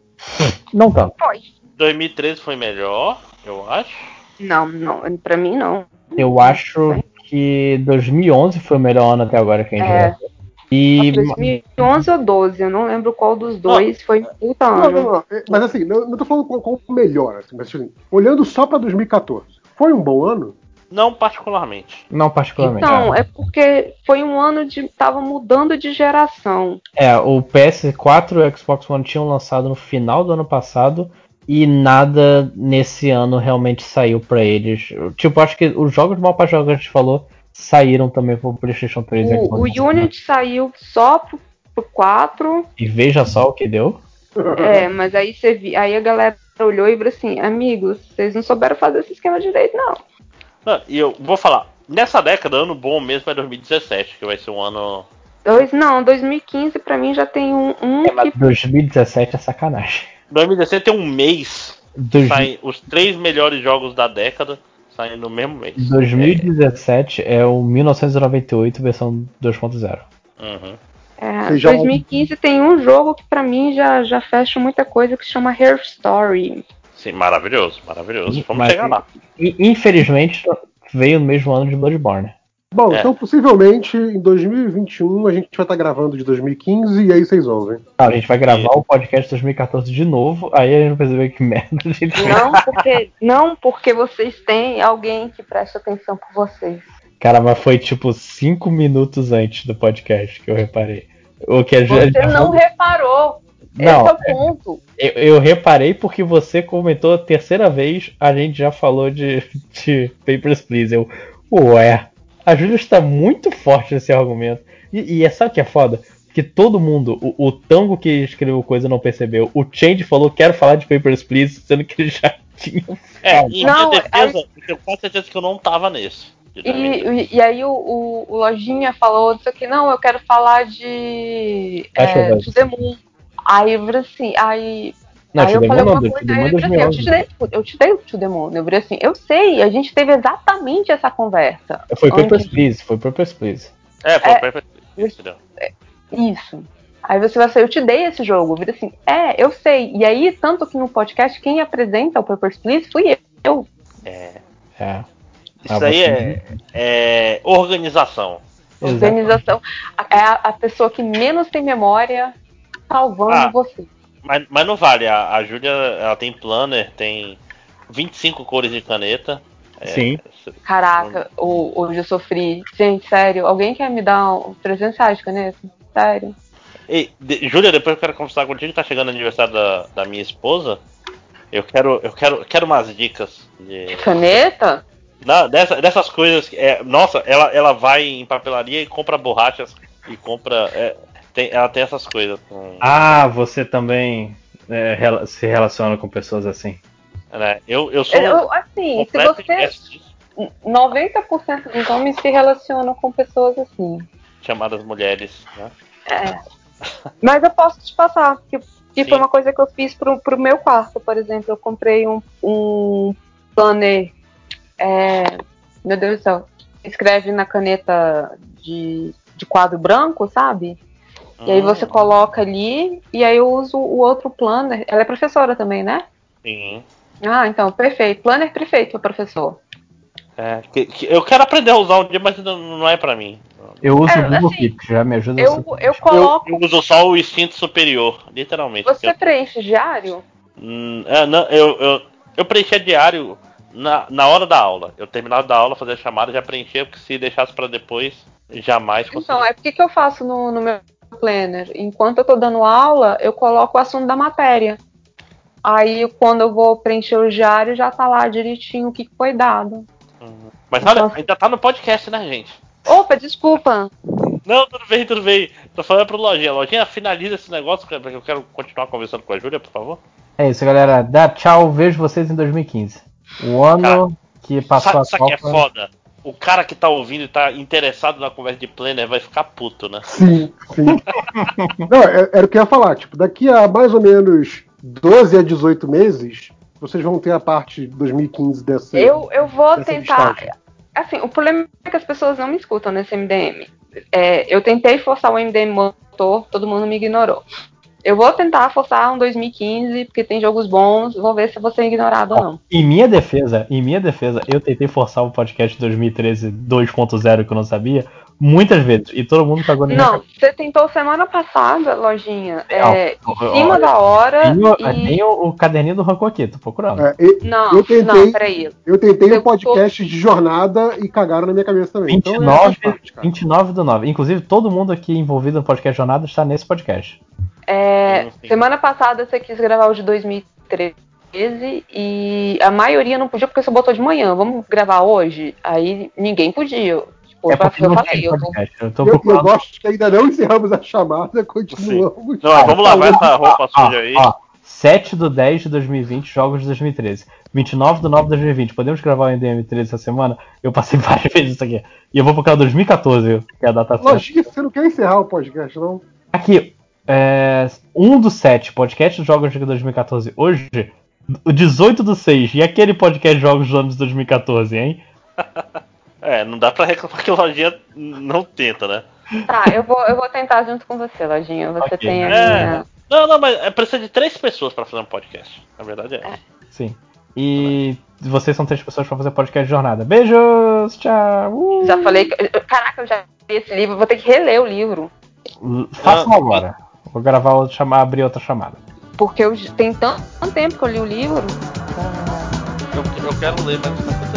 Não tanto. Foi. 2013 foi melhor, eu acho. Não, não, pra mim não. Eu acho que 2011 foi o melhor ano até agora que a gente É. gravou. E 2011 ou 12, eu não lembro qual dos dois foi puta Não, ano. não, não. Mas assim, não, não tô falando qual, qual o melhor, assim, mas assim, olhando só para 2014, foi um bom ano? Não particularmente. não particularmente. Então, é. é porque foi um ano de. tava mudando de geração. É, o PS4 e o Xbox One tinham lançado no final do ano passado e nada nesse ano realmente saiu pra eles. Tipo, acho que os jogos, mal parte dos jogos que a gente falou, saíram também pro PlayStation 3 e O, Xbox o. Unity saiu só pro, pro 4, E veja só o que deu. é, mas aí você vi, aí a galera olhou e falou assim, amigos, vocês não souberam fazer esse esquema direito, não. Não, e eu vou falar, nessa década, ano bom mesmo é 2017, que vai ser um ano. Dois, não, 2015 pra mim já tem um, um É, que 2017 é sacanagem. 2017 tem um mês. Dois- Saem os três melhores jogos da década saem no mesmo mês. 2017 é o 1998 versão 2.0. É, uhum. É, já- 2015 tem um jogo que pra mim já, já fecha muita coisa que se chama Hair Story. Sim, maravilhoso, maravilhoso. Vamos Mas- chegar lá. Infelizmente veio no mesmo ano de Bloodborne. Bom, É. então possivelmente em 2021 a gente vai estar gravando de 2015 e aí vocês ouvem. Ah, a gente vai gravar o podcast 2014 de novo, aí a gente vai perceber que merda a gente fez. Não porque, não porque vocês têm alguém que presta atenção por vocês. Cara, mas foi tipo 5 minutos antes do podcast que eu reparei. O que a Você gente. não reparou. Não, Esse é o ponto. Eu, eu reparei porque você comentou a terceira vez, a gente já falou de, de Papers, Please. Eu, ué, a Júlia está muito forte nesse argumento. E, e é sabe o que é foda? Que todo mundo, o, o Tango que escreveu coisa não percebeu, o Change falou quero falar de Papers, Please, sendo que ele já <laughs> tinha. É, em Não, minha defesa, eu tenho quase certeza que eu não tava nesse. de 2013. E, e, aí o, o, o Lojinha falou disso aqui, não, eu quero falar de Acho é, que The Moon. Aí eu falei assim, aí, Não, aí eu falei Moon não, uma To coisa, The aí eu falei assim, eu te 2011. dei, eu te dei o To The Moon. Eu falei assim, eu sei, a gente teve exatamente essa conversa. Foi Antes- Papers, Please, foi Papers, Please. É, foi É. perfeito. Entendeu? Isso. Aí você vai ser, eu te dei esse jogo. Eu falei assim, é, eu sei. E aí, tanto que no podcast, quem apresenta o Papers, Please fui eu. É. É. Isso Ah, aí você- é, é organização. Exato. Organização. É a, a pessoa que menos tem memória salvando Ah. você. Mas, mas não vale. A, a Júlia ela tem planner, tem 25 cores de caneta. É, Sim. Caraca, ho- hoje eu sofri. Gente, sério, alguém quer me dar um 300 reais de caneta? Sério. De- Júlia, depois eu quero conversar contigo, tá chegando o aniversário da, da minha esposa. Eu quero, eu quero, eu quero umas dicas de, Caneta? Não, dessa- dessas coisas. É, nossa, ela, ela vai em papelaria e compra borrachas e compra. é, tem- ela tem essas coisas. com- Ah, você também é, se relaciona com pessoas assim. né? Eu, eu sou. Eu, assim, se você. inverso disso, 90% dos homens se relacionam com pessoas assim. chamadas mulheres. Né? É. <laughs> Mas eu posso te passar, que, que Sim. foi uma coisa que eu fiz pro, pro meu quarto, por exemplo. Eu comprei um, um planner. é, meu Deus do céu. Escreve na caneta de, de quadro branco, sabe? E aí você Hum, coloca ali, e aí eu uso o outro planner. Ela é professora também, né? Sim. Ah, então, perfeito. Planner perfeito, professor. É, que- que eu quero aprender a usar um dia, mas não, não é pra mim. Eu uso É, o Google assim, Keep, já me ajuda Eu, eu Eu, coloco. eu uso só o instinto superior, literalmente. Você preenche diário? eu, Hum, é, não, eu, eu, eu preenchia diário na, na hora da aula. Eu terminava da aula, fazia a chamada, já preenchia, porque se deixasse pra depois, jamais conseguia. Então, é porque que eu faço no, no meu planner? Enquanto eu tô dando aula, eu coloco o assunto da matéria. Aí, quando eu vou preencher o diário, já tá lá direitinho o que foi dado. Mas olha, Então- ainda tá no podcast, né, gente? Opa, desculpa. Não, tudo bem, tudo bem. Tô falando pro Lojinha. Lojinha, finaliza esse negócio, cara, porque eu quero continuar conversando com a Júlia, por favor. É isso, galera. Dá tchau, vejo vocês em 2015. O ano que passou Sabe, a sabe o que é Copa. foda? O cara que tá ouvindo e tá interessado na conversa de planner vai ficar puto, né? Sim, sim. <laughs> Não, é- era o que eu ia falar. Tipo, daqui a mais ou menos 12 a 18 meses, vocês vão ter a parte de 2015 dessa. Eu, eu vou dessa tentar. listagem. Assim, o problema é que as pessoas não me escutam nesse MDM. É, eu tentei forçar o MDM motor, todo mundo me ignorou. Eu vou tentar forçar um 2015, porque tem jogos bons, vou ver se vou ser ignorado ou não. Em minha defesa, em minha defesa, eu tentei forçar o podcast 2013 2.0 que eu não sabia, muitas vezes. E todo mundo cagou na Não, você tentou semana passada, lojinha, é, Não, em cima da hora. Tenho, e... tenho o caderninho do Rancor aqui, tô procurando. É, e- Não, eu tentei, não, peraí. eu tentei Eu um podcast de jornada e cagaram na minha cabeça também. Então, é, 29, faz parte, cara. 29 do 9. Inclusive, todo mundo aqui envolvido no podcast Jornada está nesse podcast. É, semana passada você quis gravar o de 2013 e a maioria não podia porque você botou de manhã. Vamos gravar hoje? Aí ninguém podia. Tipo, É eu, porque eu não falei, tem eu tô podcast. Eu tô Eu, eu procurando. gosto que ainda não encerramos a chamada, continuamos. Não, vamos lavar essa roupa Ó, suja aí. ó, 7 do 10 de 2020, jogos de 2013. 29 do 9 de 2020. Podemos gravar o NDM 13 essa semana? Eu passei <laughs> várias vezes isso aqui. E eu vou procurar o 2014, que é a data certa. Lojinha, você não quer encerrar o podcast, não? Aqui, é, 1 do 7, podcast de jogos de 2014. Hoje, o 18 do 6. E aquele podcast de jogos dos anos 2014, hein? <laughs> É, não dá pra reclamar que a lojinha não tenta, né? Tá, eu vou, eu vou tentar junto com você, Lojinha. Você Ok. tem a É. minha. Não, não, mas é, precisa de três pessoas pra fazer um podcast. Na verdade é. Sim. E vocês são três pessoas pra fazer podcast de jornada. Beijos! Tchau! Uh! Já falei. que- Caraca, eu já li esse livro, vou ter que reler o livro. Façam agora. Vou gravar outra chamada, abrir outra chamada. Porque eu, tem tanto, tanto tempo que eu li o livro. Eu, eu quero ler, mas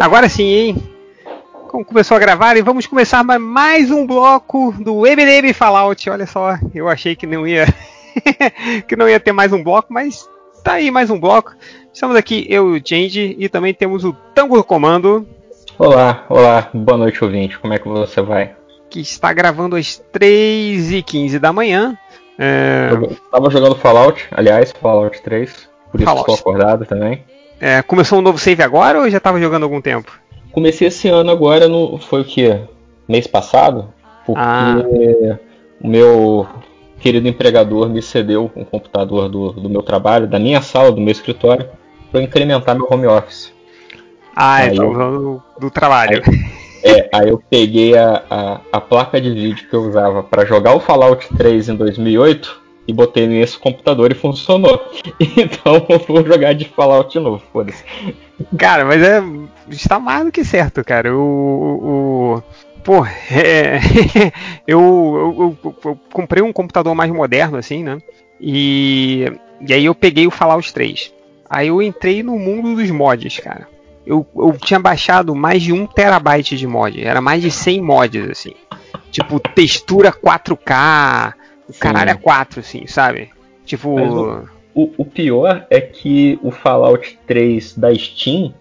Agora sim, hein? Como começou a gravar e vamos começar ma- mais um bloco do MDM Fallout. Olha só, eu achei que não ia <laughs> que não ia ter mais um bloco, mas tá aí mais um bloco. Estamos aqui eu e o Change e também temos o Tango do Comando Olá, olá, boa noite, ouvinte. Como é que você vai? que está gravando às 3h15 da manhã. É, Eu tava jogando Fallout, aliás, Fallout 3, por isso Fallout. estou acordado também. É, começou um novo save agora ou já estava jogando há algum tempo? Comecei esse ano agora, no, foi o que? Mês passado? Porque Ah. o meu querido empregador me cedeu um computador do, do meu trabalho, da minha sala, do meu escritório, para incrementar meu home office. Ah, é, Aí tá eu- do, trabalho. É, aí eu peguei a, a, a placa de vídeo que eu usava para jogar o Fallout 3 em 2008 e botei nesse computador e funcionou. <laughs> Então eu vou jogar de Fallout de novo, foda-se. Cara, mas é. Está mais do que certo, cara. O. o, pô, é, <laughs> eu, eu, eu- eu comprei um computador mais moderno, assim, né? E, e aí eu peguei o Fallout 3. Aí eu entrei no mundo dos mods, cara. Eu, eu tinha baixado mais de um terabyte de mod. Era mais de 100 mods, assim. Tipo, textura 4K. O Sim. caralho é 4, assim, sabe? Tipo. Mas O, o pior é que o Fallout 3 da Steam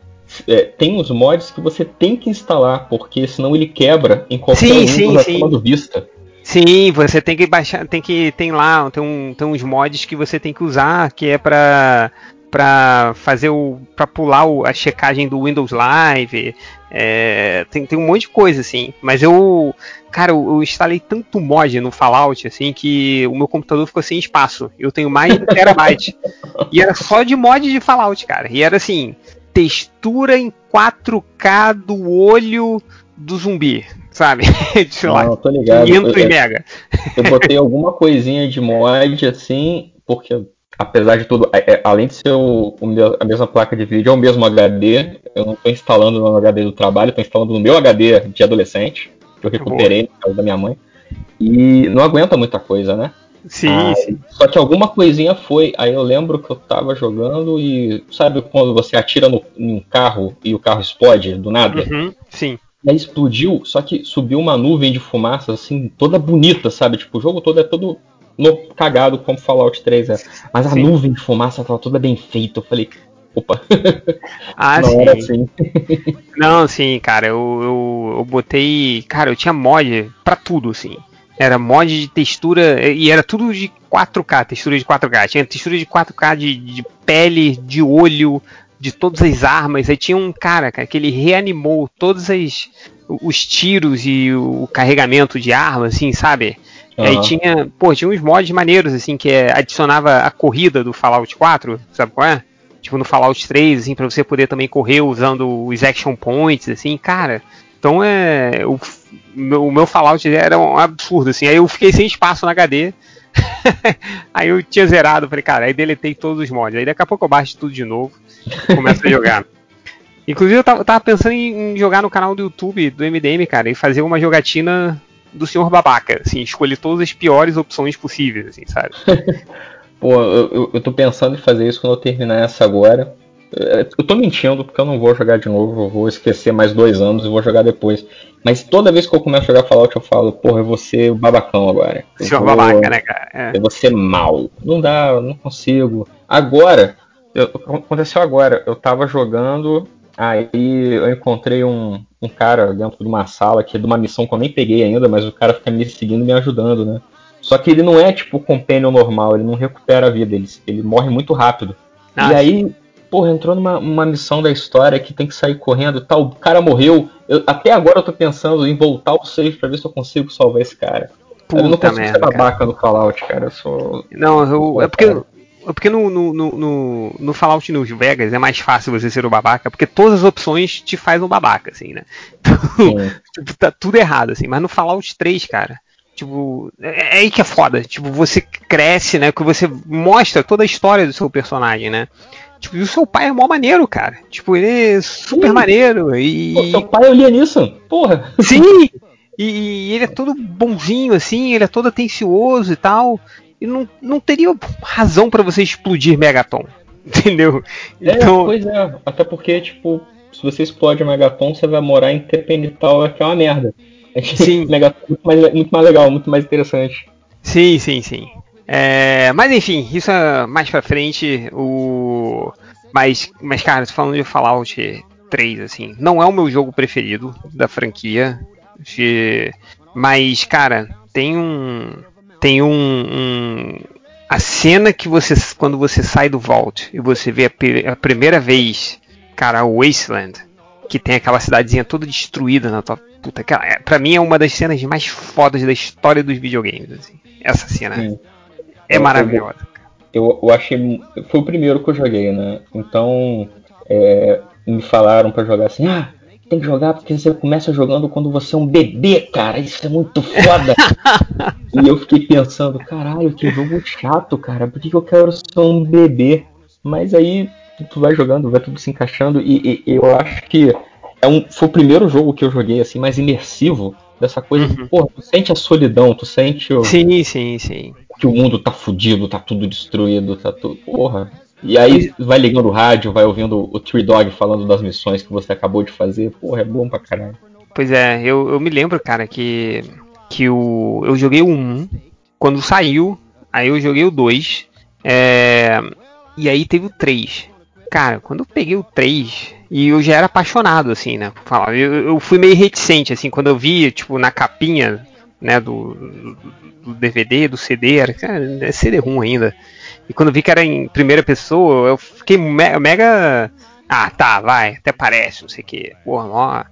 é, tem os mods que você tem que instalar, porque senão ele quebra em qualquer Sim, sim, acima sim. do Vista. Sim, você tem que baixar, tem que tem lá, tem, um, tem uns mods que você tem que usar, que é pra para fazer o para pular o- a checagem do Windows Live, é, tem, tem um monte de coisa assim. Mas eu, cara, eu, eu instalei tanto mod no Fallout assim que o meu computador ficou sem espaço. Eu tenho mais de terabyte <laughs> e era só de mod de Fallout, cara. E era assim, textura em 4K do olho do zumbi, sabe? <laughs> Sei lá, Não, tô ligado. 500 Eu- eu- mega. Eu botei alguma coisinha de mod assim, porque apesar de tudo, é- é- além de ser o, o meu- a mesma placa de vídeo, é o mesmo HD. Eu não estou instalando no HD do trabalho, estou instalando no meu HD de adolescente, que eu recuperei no caso da minha mãe. E não aguenta muita coisa, né? Sim, sim. Só que alguma coisinha foi. Aí eu lembro que eu tava jogando e sabe quando você atira no, num carro e o carro explode do nada? Uhum, sim. E aí explodiu, só que subiu uma nuvem de fumaça, assim, toda bonita, sabe? Tipo, o jogo todo é todo no, cagado como Fallout 3 é. Mas a Sim. nuvem de fumaça tava toda bem feita. Eu falei, opa, Ah, não sim. era assim. Não, sim, cara, eu, eu, eu botei. Cara, eu tinha mod pra tudo, assim. Era mod de textura. E era tudo de 4K, textura de 4K. Tinha textura de 4K de, de pele, de olho, de todas as armas. Aí tinha um cara, cara, que ele reanimou todos as, os tiros e o carregamento de arma, assim, sabe? E aí tinha, pô, tinha uns mods maneiros, assim, que é, adicionava a corrida do Fallout 4, sabe qual é? Tipo no Fallout 3, assim, pra você poder também correr usando os action points, assim, cara. Então é. O, meu- o meu Fallout era um absurdo, assim. Aí eu fiquei sem espaço no HD. <laughs> aí eu tinha zerado, falei, cara, aí deletei todos os mods. Aí daqui a pouco eu baixo tudo de novo e começo a jogar. <laughs> Inclusive eu tava, tava pensando em, em jogar no canal do YouTube do MDM, cara, e fazer uma jogatina do senhor babaca, assim, escolher todas as piores opções possíveis, assim, sabe? <laughs> Pô, eu, eu- tô pensando em fazer isso quando eu terminar essa agora. é, Eu tô mentindo porque eu não vou jogar de novo, eu vou esquecer mais dois anos e vou jogar depois. Mas toda vez que eu começo a jogar Fallout, eu falo, porra, eu vou ser o babacão agora. Eu Senhor vou- babaca, né, cara? É. Eu vou ser mal. Não dá, eu não consigo. Agora, eu- aconteceu agora, eu tava jogando, aí eu encontrei um, um cara dentro de uma sala que é de uma missão que eu nem peguei ainda, mas o cara fica me seguindo e me ajudando, né? Só que ele não é tipo o companion normal, ele não recupera a vida, ele, ele morre muito rápido. Ah, e aí, porra, entrou numa uma missão da história que tem que sair correndo tal, o cara morreu. Eu- até agora eu tô pensando em voltar o save pra ver se eu consigo salvar esse cara. eu não Puta consigo merda, ser babaca no Fallout, cara. Eu sou. Não, eu- é porque, é porque no, no, no, no- Fallout New Vegas é mais fácil você ser o babaca, porque todas as opções te faz um babaca, assim, né? <laughs> Sim. Tipo, tá tudo errado, assim. Mas no Fallout 3, cara, tipo, é, é aí que é foda. Tipo, você cresce, né? Que você mostra toda a história do seu personagem, né? Tipo, e o seu pai é mó maneiro, cara. Tipo, ele é super Sim. maneiro. E. Pô, seu pai é o Lianisson, porra. Sim! <laughs> E, e ele é todo bonzinho, assim, ele é todo atencioso e tal. E não, não teria razão pra você explodir Megaton. <laughs> Entendeu? É, Então, pois é. Até porque, tipo, se você explode Megaton, você vai morar em Tower, que é uma merda. Sim. Megaton é muito mais, muito mais legal, muito mais interessante. Sim, sim, sim. É, mas enfim, isso é mais pra frente. O... Mas, mas, cara, tô falando de Fallout 3, assim, não é o meu jogo preferido da franquia. de- Mas, cara, tem um. Tem um. um- A cena que você. Quando você sai do Vault e você vê a, a primeira vez, cara, o Wasteland, que tem aquela cidadezinha toda destruída na tua. Puta, aquela, é, pra mim é uma das cenas mais fodas da história dos videogames, assim. Essa cena Sim. é Eu- maravilhosa. Eu, eu achei. Foi o primeiro que eu joguei, né? Então. é, me falaram pra jogar assim: ah, tem que jogar porque você começa jogando quando você é um bebê, cara. Isso é muito foda. <laughs> e eu fiquei pensando: caralho, que jogo chato, cara. Por que, que eu quero ser um bebê? Mas aí tu vai jogando, vai tudo se encaixando. E, e eu acho que é um, foi o primeiro jogo que eu joguei assim mais imersivo. Dessa coisa, de, porra, tu sente a solidão, tu sente o, Sim, sim, sim. que o mundo tá fudido, tá tudo destruído, tá tudo. Porra. E aí vai ligando o rádio, vai ouvindo o Tree Dog falando das missões que você acabou de fazer. Porra, é bom pra caralho. Pois é, eu, eu me lembro, cara, que, que o, eu joguei o 1 quando saiu, aí eu joguei o 2, é, e aí teve o 3. Cara, quando eu peguei o 3, e eu já era apaixonado, assim, né? falar, Eu, eu fui meio reticente, assim, quando eu vi, tipo, na capinha, né, do, do, do DVD, do CD, era, cara, é CD ruim ainda. E quando eu vi que era em primeira pessoa, eu fiquei me- mega. Ah, tá, vai, até parece, não sei o que. Porra, ó,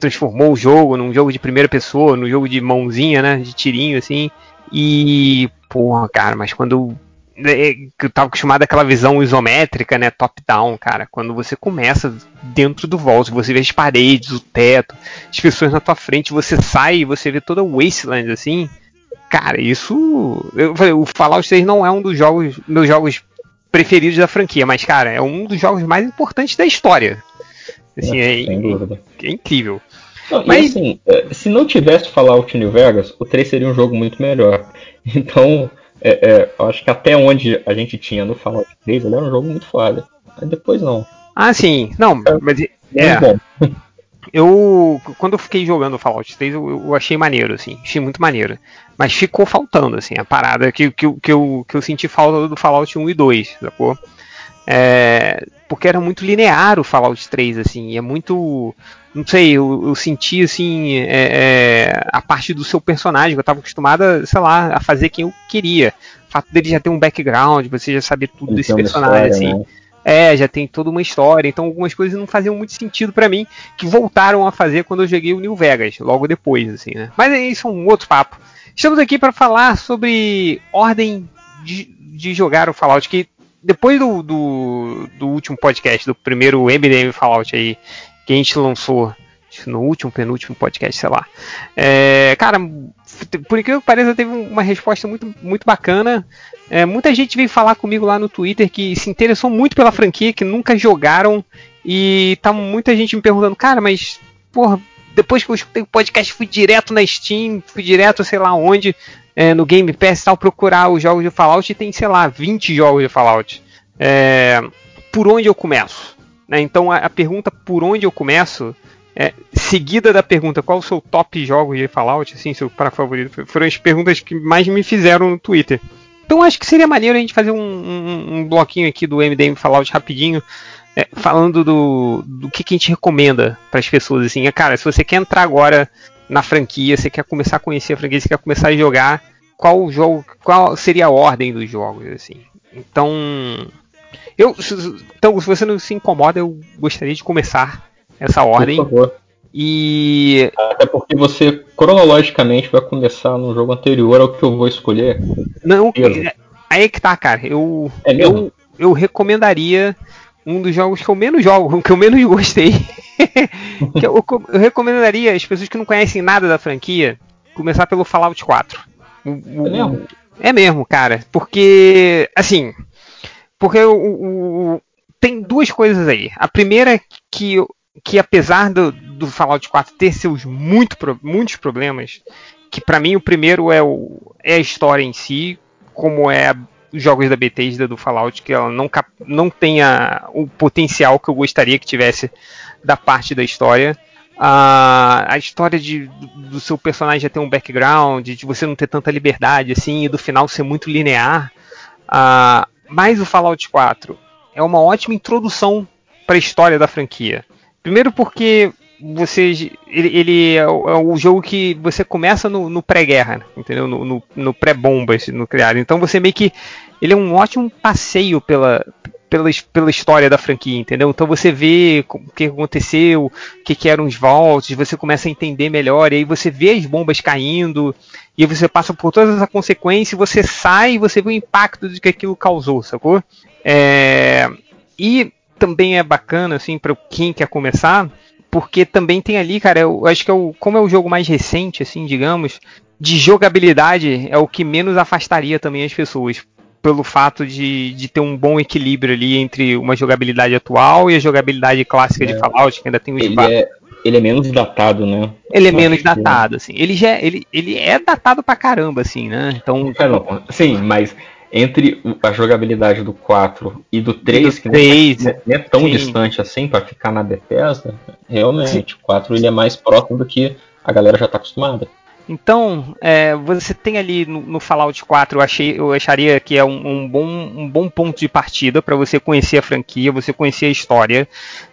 transformou o jogo num jogo de primeira pessoa, num jogo de mãozinha, né? De tirinho, assim. E, porra, cara, mas quando eu. É, que Eu tava acostumado àquela visão isométrica, né? Top-down, cara. Quando você começa dentro do vault, você vê as paredes, o teto, as pessoas na tua frente, você sai e você vê toda o wasteland, assim. Cara, isso. Eu falei, o Fallout 3 não é um dos jogos. meus jogos preferidos da franquia, mas, cara, é um dos jogos mais importantes da história. Assim, é, dúvida. é incrível. Não, Mas- assim, é, se não tivesse Fallout New Vegas, o 3 seria um jogo muito melhor. <laughs> Então, é, é, eu acho que até onde a gente tinha no Fallout 3, ele era um jogo muito foda. Mas depois não. Ah, sim. Não, mas. É, Muito bom. eu. Quando eu fiquei jogando Fallout 3, eu, eu achei maneiro, assim. Achei muito maneiro. Mas ficou faltando, assim, a parada que, que, que, eu, que eu senti falta do Fallout 1 e 2, sacou? É, porque era muito linear o Fallout 3, assim, é muito. Não sei, eu, eu senti assim é, é, a parte do seu personagem, eu tava acostumada, sei lá, a fazer quem eu queria. O fato dele já ter um background, você já saber tudo Ele desse personagem, história, assim. né? É, já tem toda uma história, então algumas coisas não faziam muito sentido pra mim, que voltaram a fazer quando eu joguei o New Vegas, logo depois, assim, né? Mas isso é um outro papo. Estamos aqui para falar sobre ordem de, de jogar o Fallout, que depois do, do, do último podcast, do primeiro MDM Fallout aí, que a gente lançou no último, penúltimo podcast, sei lá. É, cara, por incrível que pareça, teve uma resposta muito, muito bacana. É, muita gente veio falar comigo lá no Twitter que se interessou muito pela franquia, que nunca jogaram. E tá muita gente me perguntando, cara, mas, porra, depois que eu escutei o podcast, fui direto na Steam, fui direto, sei lá onde, é, no Game Pass tal, procurar os jogos de Fallout e tem, sei lá, 20 jogos de Fallout. É, por onde eu começo? né? Então a, a pergunta por onde eu começo é, seguida da pergunta qual o seu top jogos de Fallout, assim, seu para favorito, foram as perguntas que mais me fizeram no Twitter. Então acho que seria maneiro a gente fazer um, um, um bloquinho aqui do MDM Fallout rapidinho, é, falando do, do que, que a gente recomenda para as pessoas. Assim, é, cara, se você quer entrar agora na franquia, você quer começar a conhecer a franquia, você quer começar a jogar, qual jogo, qual seria a ordem dos jogos, assim. Então, eu, então se você não se incomoda, eu gostaria de começar essa ordem. Por favor. E Até porque você cronologicamente vai começar no jogo anterior ao que eu vou escolher. Não, é- aí é que tá, cara. Eu, É eu, eu recomendaria um dos jogos que eu menos jogo, <laughs> que eu menos gostei. <laughs> eu, eu recomendaria as pessoas que não conhecem nada da franquia começar pelo Fallout 4. O- o- É mesmo? É mesmo, cara. Porque, assim. Porque o, o- tem duas coisas aí. A primeira é que, que apesar do, do Fallout 4 ter seus muito, muitos problemas, que pra mim o primeiro é, o, é a história em si, como é a- os jogos da Bethesda do Fallout, que ela não, não tem a- o potencial que eu gostaria que tivesse da parte da história. A, a história de, do, seu personagem já ter um background, de você não ter tanta liberdade assim, e do final ser muito linear. Ah, mas o Fallout 4 é uma ótima introdução para a história da franquia. Primeiro porque você ele, ele é, o, é o jogo que você começa no, no pré-guerra, entendeu? No, no, no pré-bombas nucleares. Então você meio que ele é um ótimo passeio pela pela, pela história da franquia, entendeu? Então você vê o que aconteceu, o que, que eram os vaults, você começa a entender melhor, e aí você vê as bombas caindo, e você passa por todas as consequências, você sai e você vê o impacto de que aquilo causou, sacou? É, E também é bacana, assim, para quem quer começar, porque também tem ali, cara, eu acho que é o, como é o jogo mais recente, assim, digamos, de jogabilidade é o que menos afastaria também as pessoas. Pelo fato de, de ter um bom equilíbrio ali entre uma jogabilidade atual e a jogabilidade clássica de É. Fallout, que ainda tem os Ele é, ele é menos datado, né? ele é menos que- datado, assim. Ele já é- ele, ele é datado pra caramba, assim, né? Então, É, não, sim, mas entre a jogabilidade do 4 e do 3, do que não é- 3, não é, não é tão sim. distante assim pra ficar na Bethesda, realmente, o 4 ele é mais próximo do que a galera já tá acostumada. Então, é, você tem ali no, no Fallout 4, eu, achei, eu acharia que é um, um bom, um bom ponto de partida para você conhecer a franquia, você conhecer a história.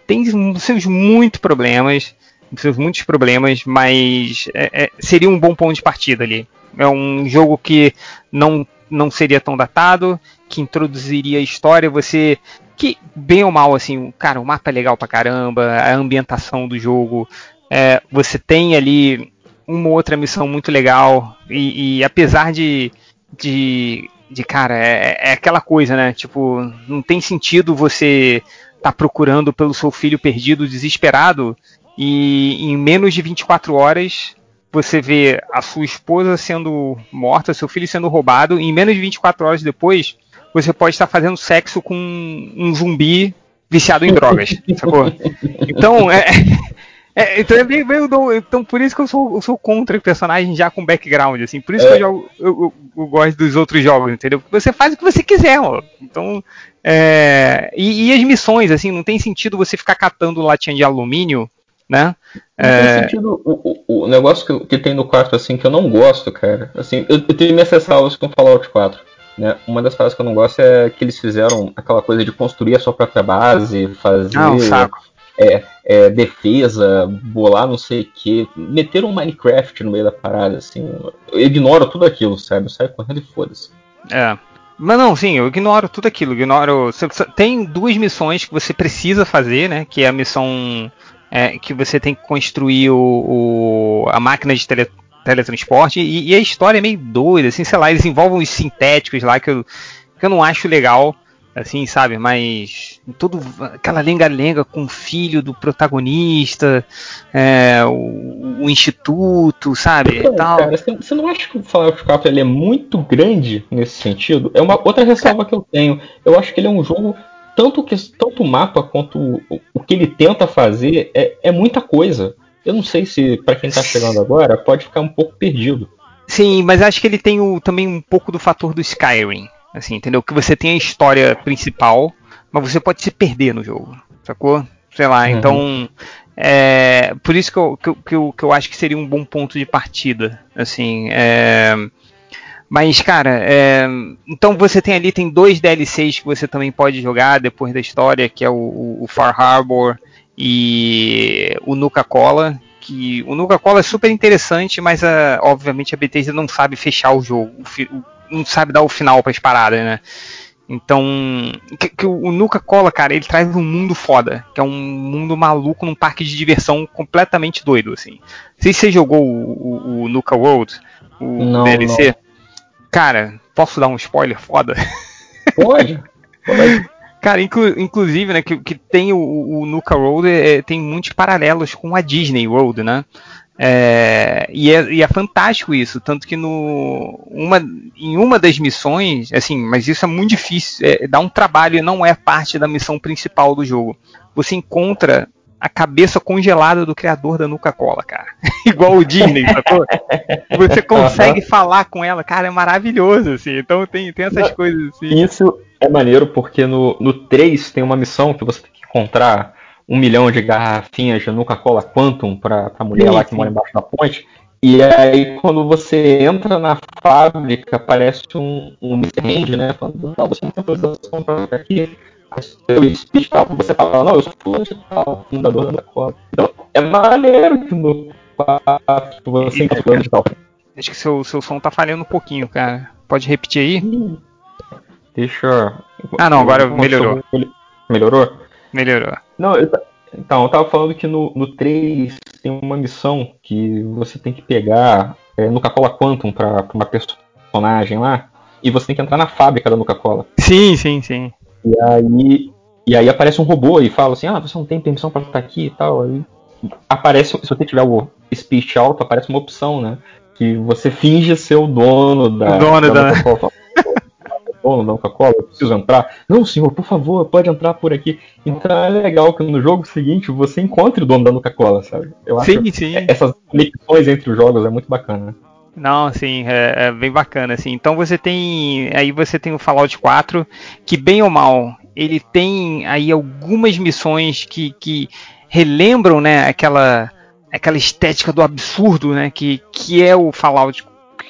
Tem seus muitos problemas, seus muitos problemas, mas é, é, seria um bom ponto de partida ali. É um jogo que não, não seria tão datado, que introduziria a história, você que bem ou mal assim, cara, o mapa é legal pra caramba, a ambientação do jogo, é, você tem ali uma ou outra missão muito legal e, e apesar de, de, de cara, é, é aquela coisa, né? Tipo, não tem sentido você tá procurando pelo seu filho perdido, desesperado, e em menos de 24 horas você vê a sua esposa sendo morta, seu filho sendo roubado, e em menos de 24 horas depois você pode estar fazendo sexo com um zumbi viciado em drogas, sacou? <laughs> Então, é, é, então, é bem, bem, então por isso que eu sou, eu sou contra personagens já com background, assim. Por isso que eu, jogo, eu, eu- gosto dos outros jogos, entendeu? Porque você faz o que você quiser, mano. Então, é, e, e as missões, assim, não tem sentido você ficar catando latinha de alumínio, né? Não É, tem sentido. O, o, o negócio que, que tem no 4, assim, que eu não gosto, cara. Assim, eu, eu tenho minhas ressalvas com Fallout 4. Né? Uma das paradas que eu não gosto é que eles fizeram aquela coisa de construir a sua própria base, fazer Ah, um saco. É, é, defesa, bolar não sei o que. Meteram um Minecraft no meio da parada, assim. Eu ignoro tudo aquilo, sabe? Eu saio correndo e foda-se. É. Mas não, sim, eu ignoro tudo aquilo. Ignoro. Tem duas missões que você precisa fazer, né? Que é a missão é, que você tem que construir o, o- a máquina de tele- teletransporte. E, e a história é meio doida, assim, sei lá, eles envolvem os sintéticos lá que eu, que eu não acho legal. Assim, sabe? Mas todo aquela lenga-lenga com o filho do protagonista, é, o, o instituto, sabe? Então, tal. cara, você, você não acha que o Fallout 4 ele é muito grande nesse sentido? É uma outra ressalva que eu tenho. Eu acho que ele é um jogo tanto que tanto o mapa quanto o, o que ele tenta fazer é, é muita coisa. Eu não sei se pra quem tá chegando agora pode ficar um pouco perdido. Sim, mas acho que ele tem o- também um pouco do fator do Skyrim, assim, entendeu? Que você tem a história principal, mas você pode se perder no jogo. sacou? Sei lá, Uhum. então. É, por isso que eu, que, que, eu, que eu acho que seria um bom ponto de partida. Assim. É, mas, cara, é, então você tem ali, tem dois DLCs que você também pode jogar depois da história, que é o, o- Far Harbor e o Nuka Cola. Que o Nuka Cola é super interessante, mas ah, obviamente a Bethesda não sabe fechar o jogo, o- não sabe dar o final para as paradas, né? Então, que, que o Nuka Cola, cara, ele traz um mundo foda, que é um mundo maluco num parque de diversão completamente doido, assim. Não sei se você jogou o, o- o Nuka World, o Não, DLC. Cara, posso dar um spoiler foda? Pode? Cara, inclu- inclusive, né, que, que tem o, o Nuka World, é, tem muitos paralelos com a Disney World, né? É, e, é, e é fantástico isso, tanto que no, uma, em uma das missões, assim, mas isso é muito difícil, é, dá um trabalho e não é parte da missão principal do jogo. Você encontra a cabeça congelada do criador da Nuka Cola, cara. <laughs> Igual o Disney, sacou? <laughs> Você consegue falar com ela, cara, é maravilhoso, assim. Então tem, tem essas coisas assim. Isso é maneiro porque no, no 3 tem uma missão que você tem que encontrar um milhão de garrafinhas de Nuka-Cola Quantum pra, pra mulher Sim, lá que sim. mora embaixo da ponte. E aí quando você entra na fábrica, aparece um, um Mr. Hand, né? Falando, não, você não tem autorização pra ficar aqui. Eu speech tal, você fala, não, eu sou fulano de tal, fundador da Nuka-Cola. Então, é maneiro que no 4 você encontra fulano de tal. Acho que seu, seu som tá falhando um pouquinho, cara. Pode repetir aí? Deixa. Ah, não, agora melhorou. Melhorou? Melhorou. Não, eu, então, eu tava falando que no, no 3 tem uma missão que você tem que pegar é, Nuka-Cola Quantum pra, pra uma personagem lá, e você tem que entrar na fábrica da Nuka-Cola. Sim, sim, sim. E aí, e aí aparece um robô e fala assim, ah, você não tem permissão pra estar aqui e tal. Aí aparece, se você tiver o speech alto, aparece uma opção, né? Que você finge ser o dono da, O dono da- Nuka-Cola. Dono da Coca-Cola, eu preciso entrar. Não, senhor, por favor, pode entrar por aqui. Então é legal que no jogo seguinte você encontre o dono da Coca-Cola, sabe? Eu acho Sim, sim. essas conexões entre os jogos é muito bacana. Não, sim, é, é bem bacana, assim. Então você tem, aí você tem o Fallout 4, que bem ou mal, ele tem aí algumas missões que, que relembram, né, aquela, aquela estética do absurdo, né, que, que é o Fallout,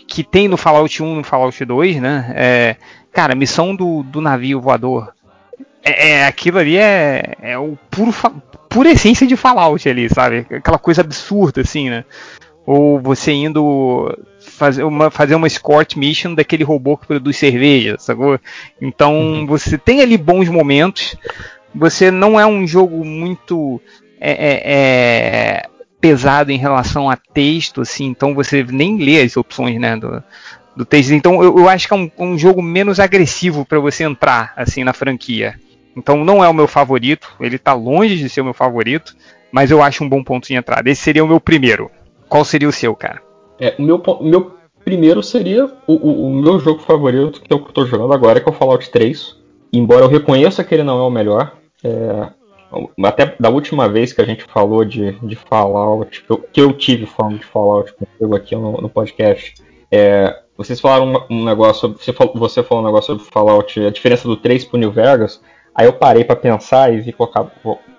que tem no Fallout 1 e no Fallout 2, né, é, cara, missão do, do navio voador, é, é- aquilo ali é, é o puro, pura essência de Fallout ali, sabe, aquela coisa absurda, assim, né, ou você indo fazer uma, fazer uma escort mission daquele robô que produz cerveja, sacou? Então você tem ali bons momentos. Você não é um jogo muito é, é, é, pesado em relação a texto, assim, então você nem lê as opções né, do, do texto. Então eu, eu acho que é um, um jogo menos agressivo para você entrar assim na franquia. Então não é o meu favorito, ele está longe de ser o meu favorito, mas eu acho um bom ponto de entrada. Esse seria o meu primeiro. Qual seria o seu, cara? É, o meu, meu primeiro seria o, o- o meu jogo favorito, que é o que eu tô jogando agora, que é o Fallout 3. Embora eu reconheça que ele não é o melhor, é, até da última vez que a gente falou de, de Fallout, que eu, que eu tive falando de Fallout contigo aqui no, no podcast, é, vocês falaram um, negócio sobre. Você falou, um negócio sobre Fallout, a diferença do 3 pro New Vegas. Aí eu parei pra pensar e vi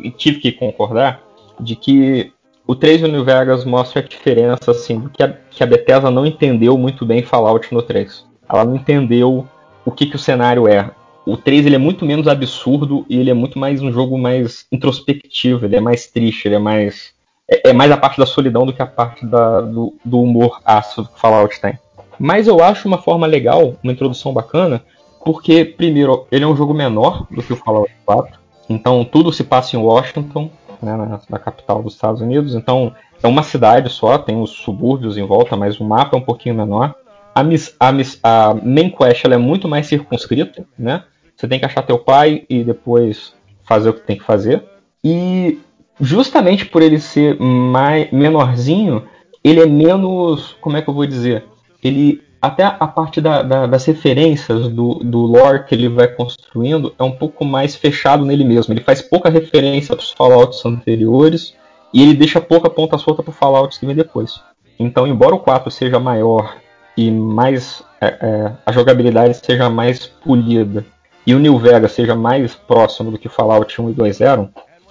e tive que concordar de que o 3 e o New Vegas mostra a diferença, assim, que a, que a Bethesda não entendeu muito bem Fallout no 3. Ela não entendeu o que, que o cenário é. O 3 ele é muito menos absurdo e ele é muito mais um jogo mais introspectivo, ele é mais triste, ele é mais. É, é mais a parte da solidão do que a parte da- do, do humor ácido que Fallout tem. Mas eu acho uma forma legal, uma introdução bacana, porque, primeiro, ele é um jogo menor do que o Fallout 4. Então tudo se passa em Washington, né, na, na capital dos Estados Unidos. Então é uma cidade só, tem os subúrbios em volta, mas o mapa é um pouquinho menor. A, miss, a, miss, a main quest é muito mais circunscrita, né? Você tem que achar teu pai e depois fazer o que tem que fazer. E justamente por ele ser mais menorzinho, ele é menos, como é que eu vou dizer? Ele até a parte da, da, das referências do, do lore que ele vai construindo é um pouco mais fechado nele mesmo. Ele faz pouca referência para os Fallouts anteriores e ele deixa pouca ponta solta para o Fallout que vem depois. Então, embora o 4 seja maior e mais é, é, a jogabilidade seja mais polida e o New Vegas seja mais próximo do que Fallout 1 e 2 eram,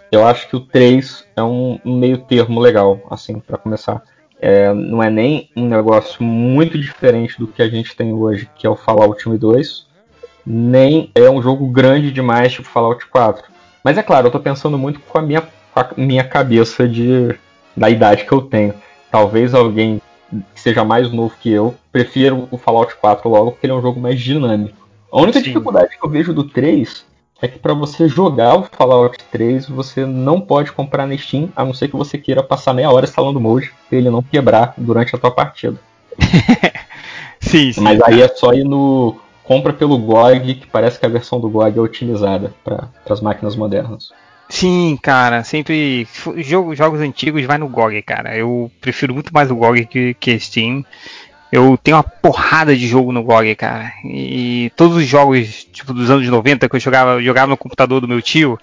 Eu acho que o 3 é um, um meio termo legal, assim, para começar. É, não é nem um negócio muito diferente do que a gente tem hoje, que é o Fallout 1 e 2, nem é um jogo grande demais, tipo Fallout 4. Mas é claro, eu tô pensando muito com a minha, com a minha cabeça de, da idade que eu tenho. Talvez alguém que seja mais novo que eu prefira o Fallout 4 logo, porque ele é um jogo mais dinâmico. A única Sim. dificuldade que eu vejo do 3 é que para você jogar o Fallout 3, você não pode comprar na Steam, a não ser que você queira passar meia hora instalando o mod, pra ele não quebrar durante a tua partida. <laughs> Sim, sim. Mas aí é só ir no compra pelo GOG, que parece que a versão do GOG é otimizada para as máquinas modernas. Sim, cara, sempre. Jogo, jogos antigos vai no GOG, cara. Eu prefiro muito mais o GOG que, que Steam. Eu tenho uma porrada de jogo no GOG, cara. E todos os jogos, tipo, dos anos 90 que eu jogava, eu jogava no computador do meu tio,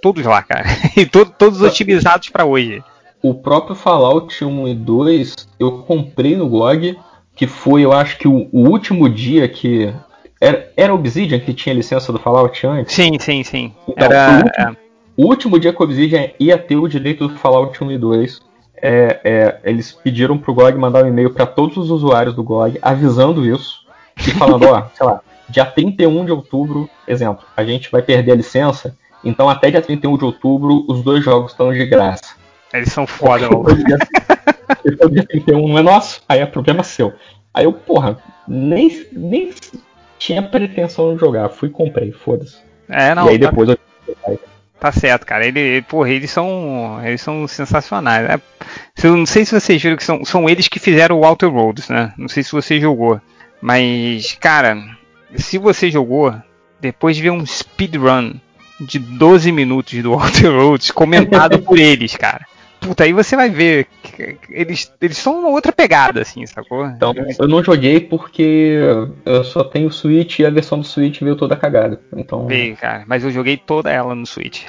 todos lá, cara. <laughs> E to- todos otimizados pra hoje. O próprio Fallout 1 e 2 eu comprei no GOG, que foi, eu acho que o, o último dia que. Era, era Obsidian que tinha licença do Fallout antes? Sim, sim, sim. Então, Era. o, último, o último dia que o Obsidian ia ter o direito do Fallout 1 e 2, é, é, eles pediram pro GOG mandar um e-mail para todos os usuários do GOG avisando isso e falando, ó, <laughs> sei lá, dia 31 de outubro, exemplo, a gente vai perder a licença, então até dia 31 de outubro os dois jogos estão de graça. Eles são foda, mano. Do dia <laughs> 31 não é nosso, aí é problema seu. Aí eu, porra, nem, nem tinha pretensão de jogar, fui e comprei, foda-se. É, não. e aí tá- depois eu. Tá certo, cara. Ele, porra, eles são, eles são sensacionais. né? Eu não sei se vocês viram que são, são eles que fizeram o Outer Roads, né? Não sei se você jogou, mas cara, se você jogou, depois de ver um speedrun de 12 minutos do <laughs> Outer Roads comentado por eles, cara. Puta, aí você vai ver eles, eles são uma outra pegada, assim, sacou? Então, eu não joguei porque eu só tenho o Switch e a versão do Switch veio toda cagada. Então. Veio, cara, mas eu joguei toda ela no Switch.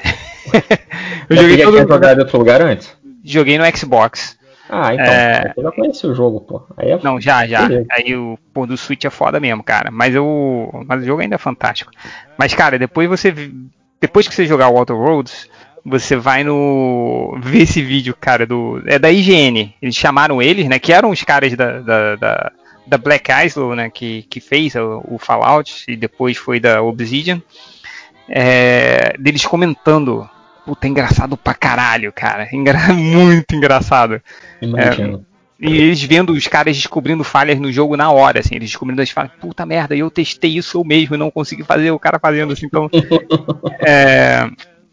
<laughs> eu joguei já tinha jogado em outro lugar antes? Joguei no Xbox. Ah, então. É. Eu já conheci o jogo, pô. É... Não, já, já. Beleza. Aí o pô do Switch é foda mesmo, cara. Mas eu, mas o jogo ainda é fantástico. Mas cara, depois você depois que você jogar o Outer Roads, você vai no ver esse vídeo, cara, do é da IGN. Eles chamaram eles, né, que eram os caras da, da, da, da Black Isle, né, que, que fez o, o Fallout e depois foi da Obsidian. É, deles comentando Puta, é engraçado pra caralho, cara. Engra <laughs> muito engraçado. Imagino. É, e eles vendo os caras descobrindo falhas no jogo na hora, assim, eles descobrindo as falhas, puta merda, eu testei isso eu mesmo e não consegui fazer, o cara fazendo assim, então. <laughs> é,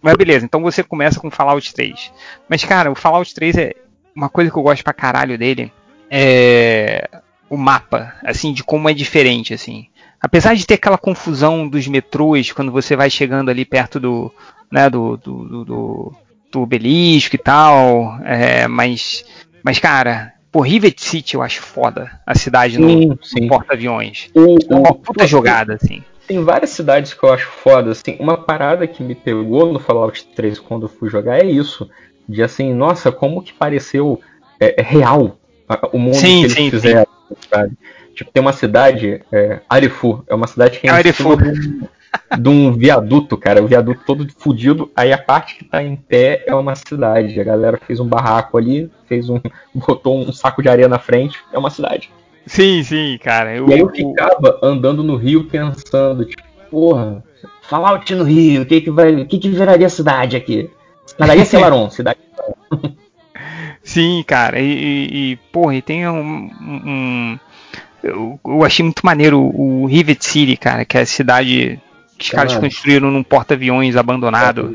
mas beleza, então você começa com Fallout 3. Mas, cara, o Fallout 3 é. Uma coisa que eu gosto pra caralho dele é o mapa, assim, de como é diferente, assim. Apesar de ter aquela confusão dos metrôs quando você vai chegando ali perto do, né, do, do, do, do, do obelisco e tal, é, mas, mas cara, pô, Rivet City eu acho foda, a cidade no, no porta-aviões. O, É uma o- puta jogada, assim. Tem várias cidades que eu acho foda, assim. Uma parada que me pegou no Fallout 3 quando eu fui jogar é isso. De assim, nossa, como que pareceu é, é real a- o mundo Sim, que eles sim, fizeram, sabe? Tipo, tem uma cidade, é, Arifu, é uma cidade que é, É Arifu. de um, de um viaduto, cara. O viaduto todo fudido, aí a parte que tá em pé é uma cidade. A galera fez um barraco ali, fez um. <laughs> botou um saco de areia na frente, é uma cidade. Sim, sim, cara. Eu, E aí eu ficava andando no Rio pensando, tipo, porra, Fallout no Rio, o que que vai. Que que viraria cidade aqui? Viraria Celaron, <laughs> cidade. Sim, cara, e, e, e, porra, e tem um. um- eu, eu achei muito maneiro o Rivet City, cara, que é a cidade que os caras construíram num porta-aviões abandonado.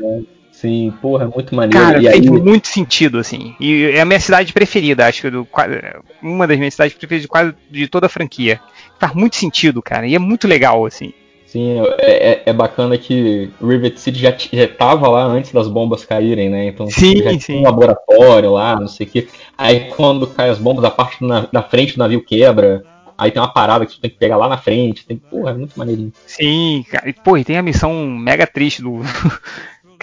Sim, porra, é muito maneiro. Cara, e aí, fez muito sentido, assim. E é a minha cidade preferida, acho que do, uma das minhas cidades preferidas de quase de toda a franquia. Faz muito sentido, cara, e é muito legal, assim. sim, é, é- é bacana que Rivet City já, já tava lá antes das bombas caírem, né? Então Sim, já sim. tinha um laboratório lá, não sei o quê. Aí quando cai as bombas, a parte na- da frente do navio quebra. Aí tem uma parada que tu tem que pegar lá na frente. Tem, porra, é muito maneirinho. Sim, cara. E, pô, e tem a missão mega triste do.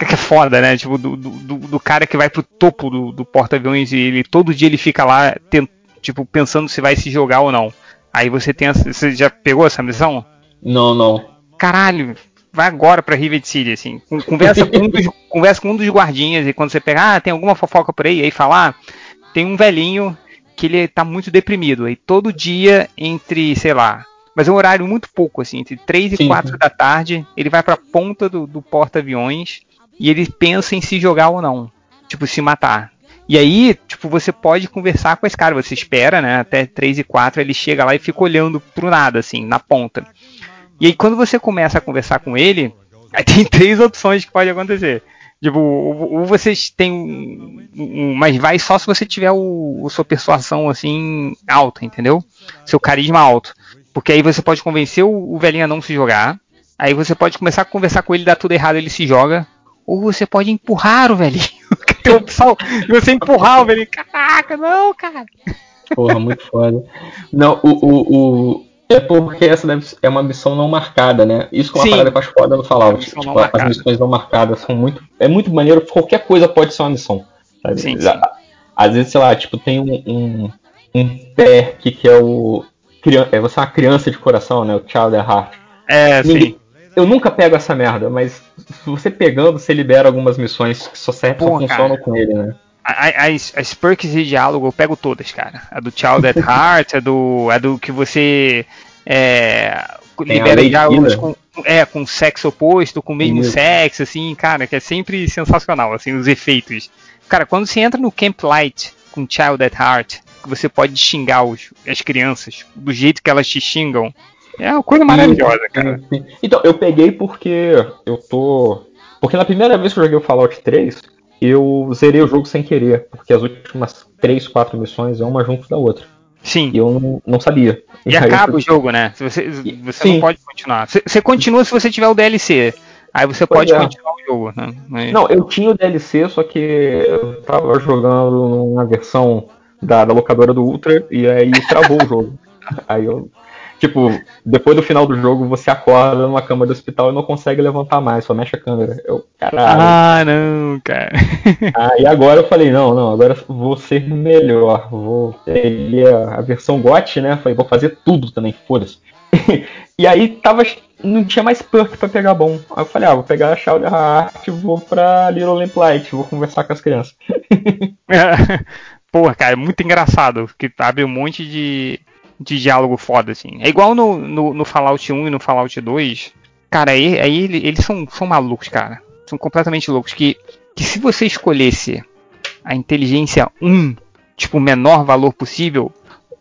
Que é foda, né? Tipo, do, do, do- cara que vai pro topo do, do porta-aviões e ele todo dia ele fica lá, tipo, pensando se vai se jogar ou não. Aí você tem. essa- Você já pegou essa missão? Não, não. Caralho, vai agora pra Rivet City, assim. Con- Conversa com, um dos, <laughs> conversa com um dos guardinhas e quando você pegar, ah, tem alguma fofoca por aí, aí falar, tem um velhinho que ele tá muito deprimido. Aí todo dia, entre, sei lá, mas é um horário muito pouco, assim, entre 3 e Sim, 4 sim. da tarde, ele vai pra ponta do, do porta-aviões e ele pensa em se jogar ou não. Tipo, se matar. E aí, tipo, você pode conversar com esse cara, você espera, né, até 3 e 4, ele chega lá e fica olhando pro nada, assim, na ponta. E aí, quando você começa a conversar com ele, <laughs> tem três opções que pode acontecer. Tipo, ou vocês têm um, um- Mas vai só se você tiver o sua persuasão, assim, alta, entendeu? Seu carisma alto. Porque aí você pode convencer o, o velhinho a não se jogar. Aí você pode começar a conversar com ele, dá tudo errado, ele se joga. Ou você pode empurrar o velhinho. <laughs> Tem a opção de você empurrar o velhinho. Caraca, não, cara. Porra, muito foda. Não, o, o, o- É porque essa deve ser- é uma missão não marcada, né? Isso que é uma Sim. parada que eu acho foda no Fallout. Não Tipo, as missões não marcadas são muito. É muito maneiro, qualquer coisa pode ser uma missão. sabe? Sim, Já- Às vezes, sei lá, tipo, tem um, um, um perk que é o. É você é uma criança de coração, né? O Child at Heart. É, Ninguém- sim. Eu nunca pego essa merda, mas se você pegando, você libera algumas missões que só, servem, só Porra, funcionam cara. com ele, né? As, as perks de diálogo eu pego todas, cara. A do Child at <laughs> Heart, a do, a do que você é, libera diálogos com, é, com sexo oposto, com o mesmo Isso. sexo, assim, cara, que é sempre sensacional, assim, os efeitos. Cara, quando você entra no Camp Light com Child at Heart, que você pode xingar os, as crianças do jeito que elas te xingam, é uma coisa maravilhosa, cara. Sim. Então, eu peguei porque eu tô. Porque na primeira vez que eu joguei o Fallout 3, eu zerei o jogo sem querer. Porque as últimas 3, 4 missões é uma junto da outra. Sim. E eu não, não sabia. E <laughs> eu acaba fui- o jogo, né? Se Você, você Sim. não pode continuar. Você, você continua se você tiver o DLC. Aí você Pois pode é. continuar o jogo, né? Mas- Não, eu tinha o DLC, só que eu tava jogando numa versão da, da locadora do Ultra e aí travou o jogo. <laughs> Aí eu. Tipo, depois do final do jogo, você acorda numa cama do hospital e não consegue levantar mais, só mexe a câmera. Eu, caralho. Ah, não, cara. Aí <laughs> agora eu falei, não, não, agora vou ser melhor. Vou peguei a, versão GOT, né? Falei, vou fazer tudo também, foda-se. <laughs> e aí tava. Não tinha mais perk pra pegar bom. Aí eu falei, ah, vou pegar a Shout Heart e vou pra Little Lamplight, vou conversar com as crianças. <laughs> Porra, cara, é muito engraçado, porque abre um monte de, de diálogo foda, assim. É igual no, no, no Fallout 1 e no Fallout 2. Cara, aí, aí ele- eles são, são malucos, cara. São completamente loucos. Que, que se você escolhesse a inteligência 1, tipo, o menor valor possível,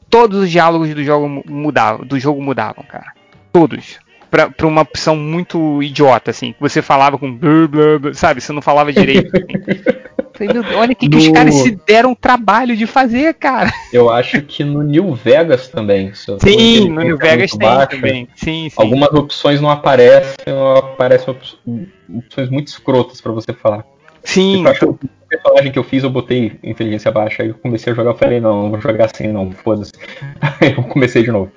todos os diálogos do jogo mu- mudavam, do jogo mudavam, cara. Todos. Pra, pra uma opção muito idiota, assim. Que você falava com blá, blá, blá, sabe? Você não falava direito. <laughs> assim. Falei, meu olha o que, que os No- caras se deram trabalho de fazer, cara. Eu acho que no New Vegas também. eu Sim, no New muito Vegas tem baixa, também. Sim, sim. Algumas opções não aparecem, ou aparecem op- opções muito escrotas pra você falar. Sim, Tipo, acho o personagem que eu fiz, eu botei inteligência baixa. Aí eu comecei a jogar, eu falei, não, não vou jogar assim, não, foda-se. <laughs> Aí eu comecei de novo.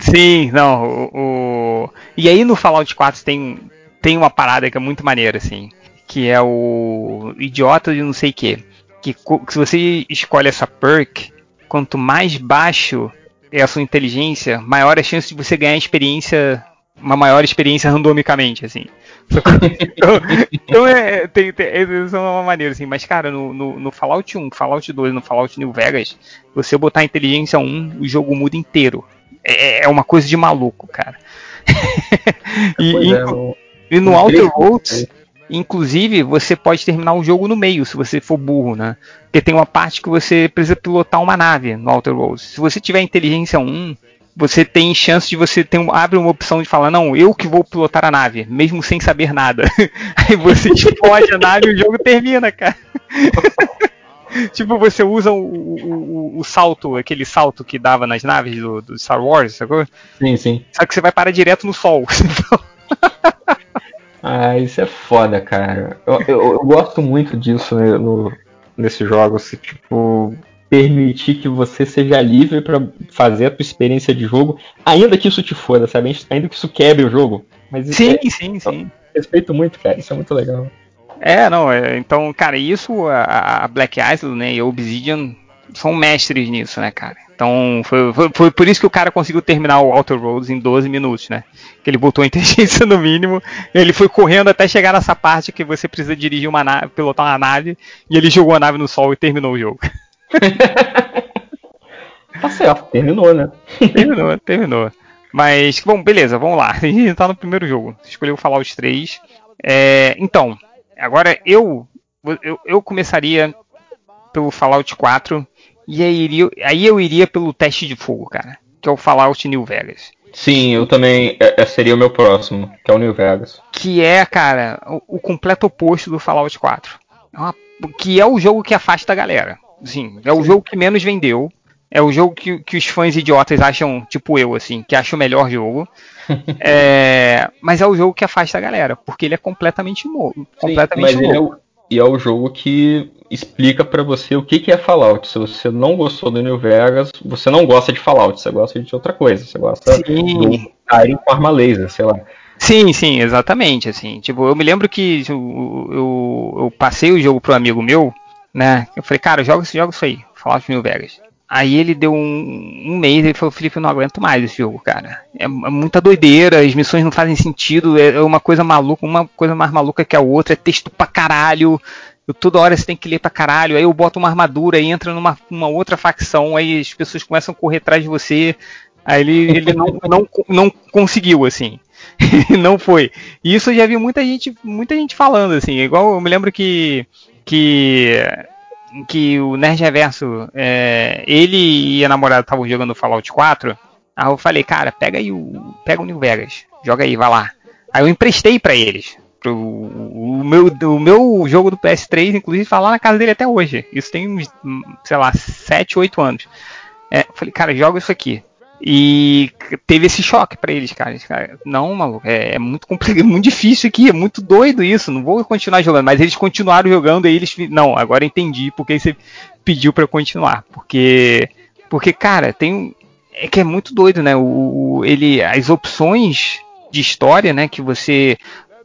Sim, não. O, o- E aí no Fallout 4 tem, tem uma parada que é muito maneira, assim. Que é o idiota de não sei o que. Que se você escolhe essa perk, quanto mais baixo é a sua inteligência, maior a chance de você ganhar experiência. Uma maior experiência randomicamente, assim. <laughs> então, então é, tem, tem, é uma maneira, assim. Mas, cara, no, no, no Fallout 1, Fallout 2, no Fallout New Vegas, você botar inteligência 1, o jogo muda inteiro. É, é uma coisa de maluco, cara. <laughs> e, é, inclu- no- e no Outer Worlds, inclusive, você pode terminar o jogo no meio, se você for burro, né? Porque tem uma parte que você precisa pilotar uma nave no Outer Worlds. Se você tiver inteligência 1, você tem chance de você ter um, abre uma opção de falar, não, eu que vou pilotar a nave, mesmo sem saber nada. <laughs> Aí você explode a nave e o jogo termina, cara. <laughs> tipo, você usa o, o, o- o salto, aquele salto que dava nas naves do, do Star Wars, sacou? Sim, sim. Só que você vai parar direto no sol. <laughs> Ah, isso é foda, cara. Eu, eu- eu gosto muito disso né, no, nesses jogos. se, Tipo, permitir que você seja livre pra fazer a tua experiência de jogo, ainda que isso te foda, sabe? Ainda que isso quebre o jogo. Mas sim, é- sim, sim. respeito muito, cara. Isso é muito legal. É, não, é, então, cara, isso, a, a Black Island, né, e a Obsidian são mestres nisso, né, cara? Então foi, foi, foi por isso que o cara conseguiu terminar o Outer Roads em 12 minutos, né? Que ele botou a <laughs> inteligência no mínimo, ele foi correndo até chegar nessa parte que você precisa dirigir uma nave, pilotar uma nave, e ele jogou a nave no sol e terminou o jogo. <laughs> Tá certo, terminou, né? terminou, terminou. Mas, bom, beleza, vamos lá. <laughs> A gente tá no primeiro jogo. Escolheu falar os três. É, então, agora eu, eu, eu começaria pelo Fallout 4 e aí, iria, aí eu iria pelo teste de fogo, cara. Que é o Fallout New Vegas. Sim, eu também. É, é, seria o meu próximo, que é o New Vegas. Que é, cara, o, o completo oposto do Fallout 4. É uma- que é o jogo que afasta a galera. Sim, é o jogo que menos vendeu. É o jogo que, que os fãs idiotas acham, tipo eu, assim, que acham o melhor jogo. <laughs> É, mas é o jogo que afasta a galera, porque ele é completamente novo. Completamente Mas é novo. E é o jogo que explica pra você o que, que é Fallout. Se você não gostou do New Vegas, você não gosta de Fallout, você gosta de outra coisa. Você gosta Sim. do Skyrim com arma laser, sei lá. Sim, sim, exatamente, assim. Tipo, eu me lembro que eu, eu, eu passei o jogo pro amigo meu, né? Eu falei, cara, joga, esse- joga isso aí, Fallout New Vegas. Aí ele deu um, um mês e falou, Felipe, eu não aguento mais esse jogo, cara. É, é muita doideira, as missões não fazem sentido, é, é uma coisa maluca, uma coisa mais maluca que a outra, é texto pra caralho. Eu, toda hora você tem que ler pra caralho, aí eu boto uma armadura e entra numa, numa outra facção, aí as pessoas começam a correr atrás de você. Aí ele, ele não, não, não conseguiu, assim. <laughs> não foi. E isso eu já vi muita gente, muita gente falando, assim. Igual eu me lembro que. que que o Nerd Reverso, é, ele e a namorada estavam jogando Fallout 4. Aí eu falei, cara, pega aí o. Pega o New Vegas, joga aí, vai lá. Aí eu emprestei pra eles. Pro, o, meu, o meu jogo do PS3, inclusive, tá lá na casa dele até hoje. Isso tem uns, sei lá, 7, 8 anos. É, eu falei, cara, joga isso aqui. E teve esse choque pra eles, cara. Cara, não, maluco, é, é muito complicado, <laughs> é muito difícil aqui, é muito doido isso. Não vou continuar jogando. Mas eles continuaram jogando e eles. Não, agora entendi porque você pediu eu continuar. Porque. Porque, cara, tem. É que é muito doido, né? O, o- ele, as opções de história, né? Que você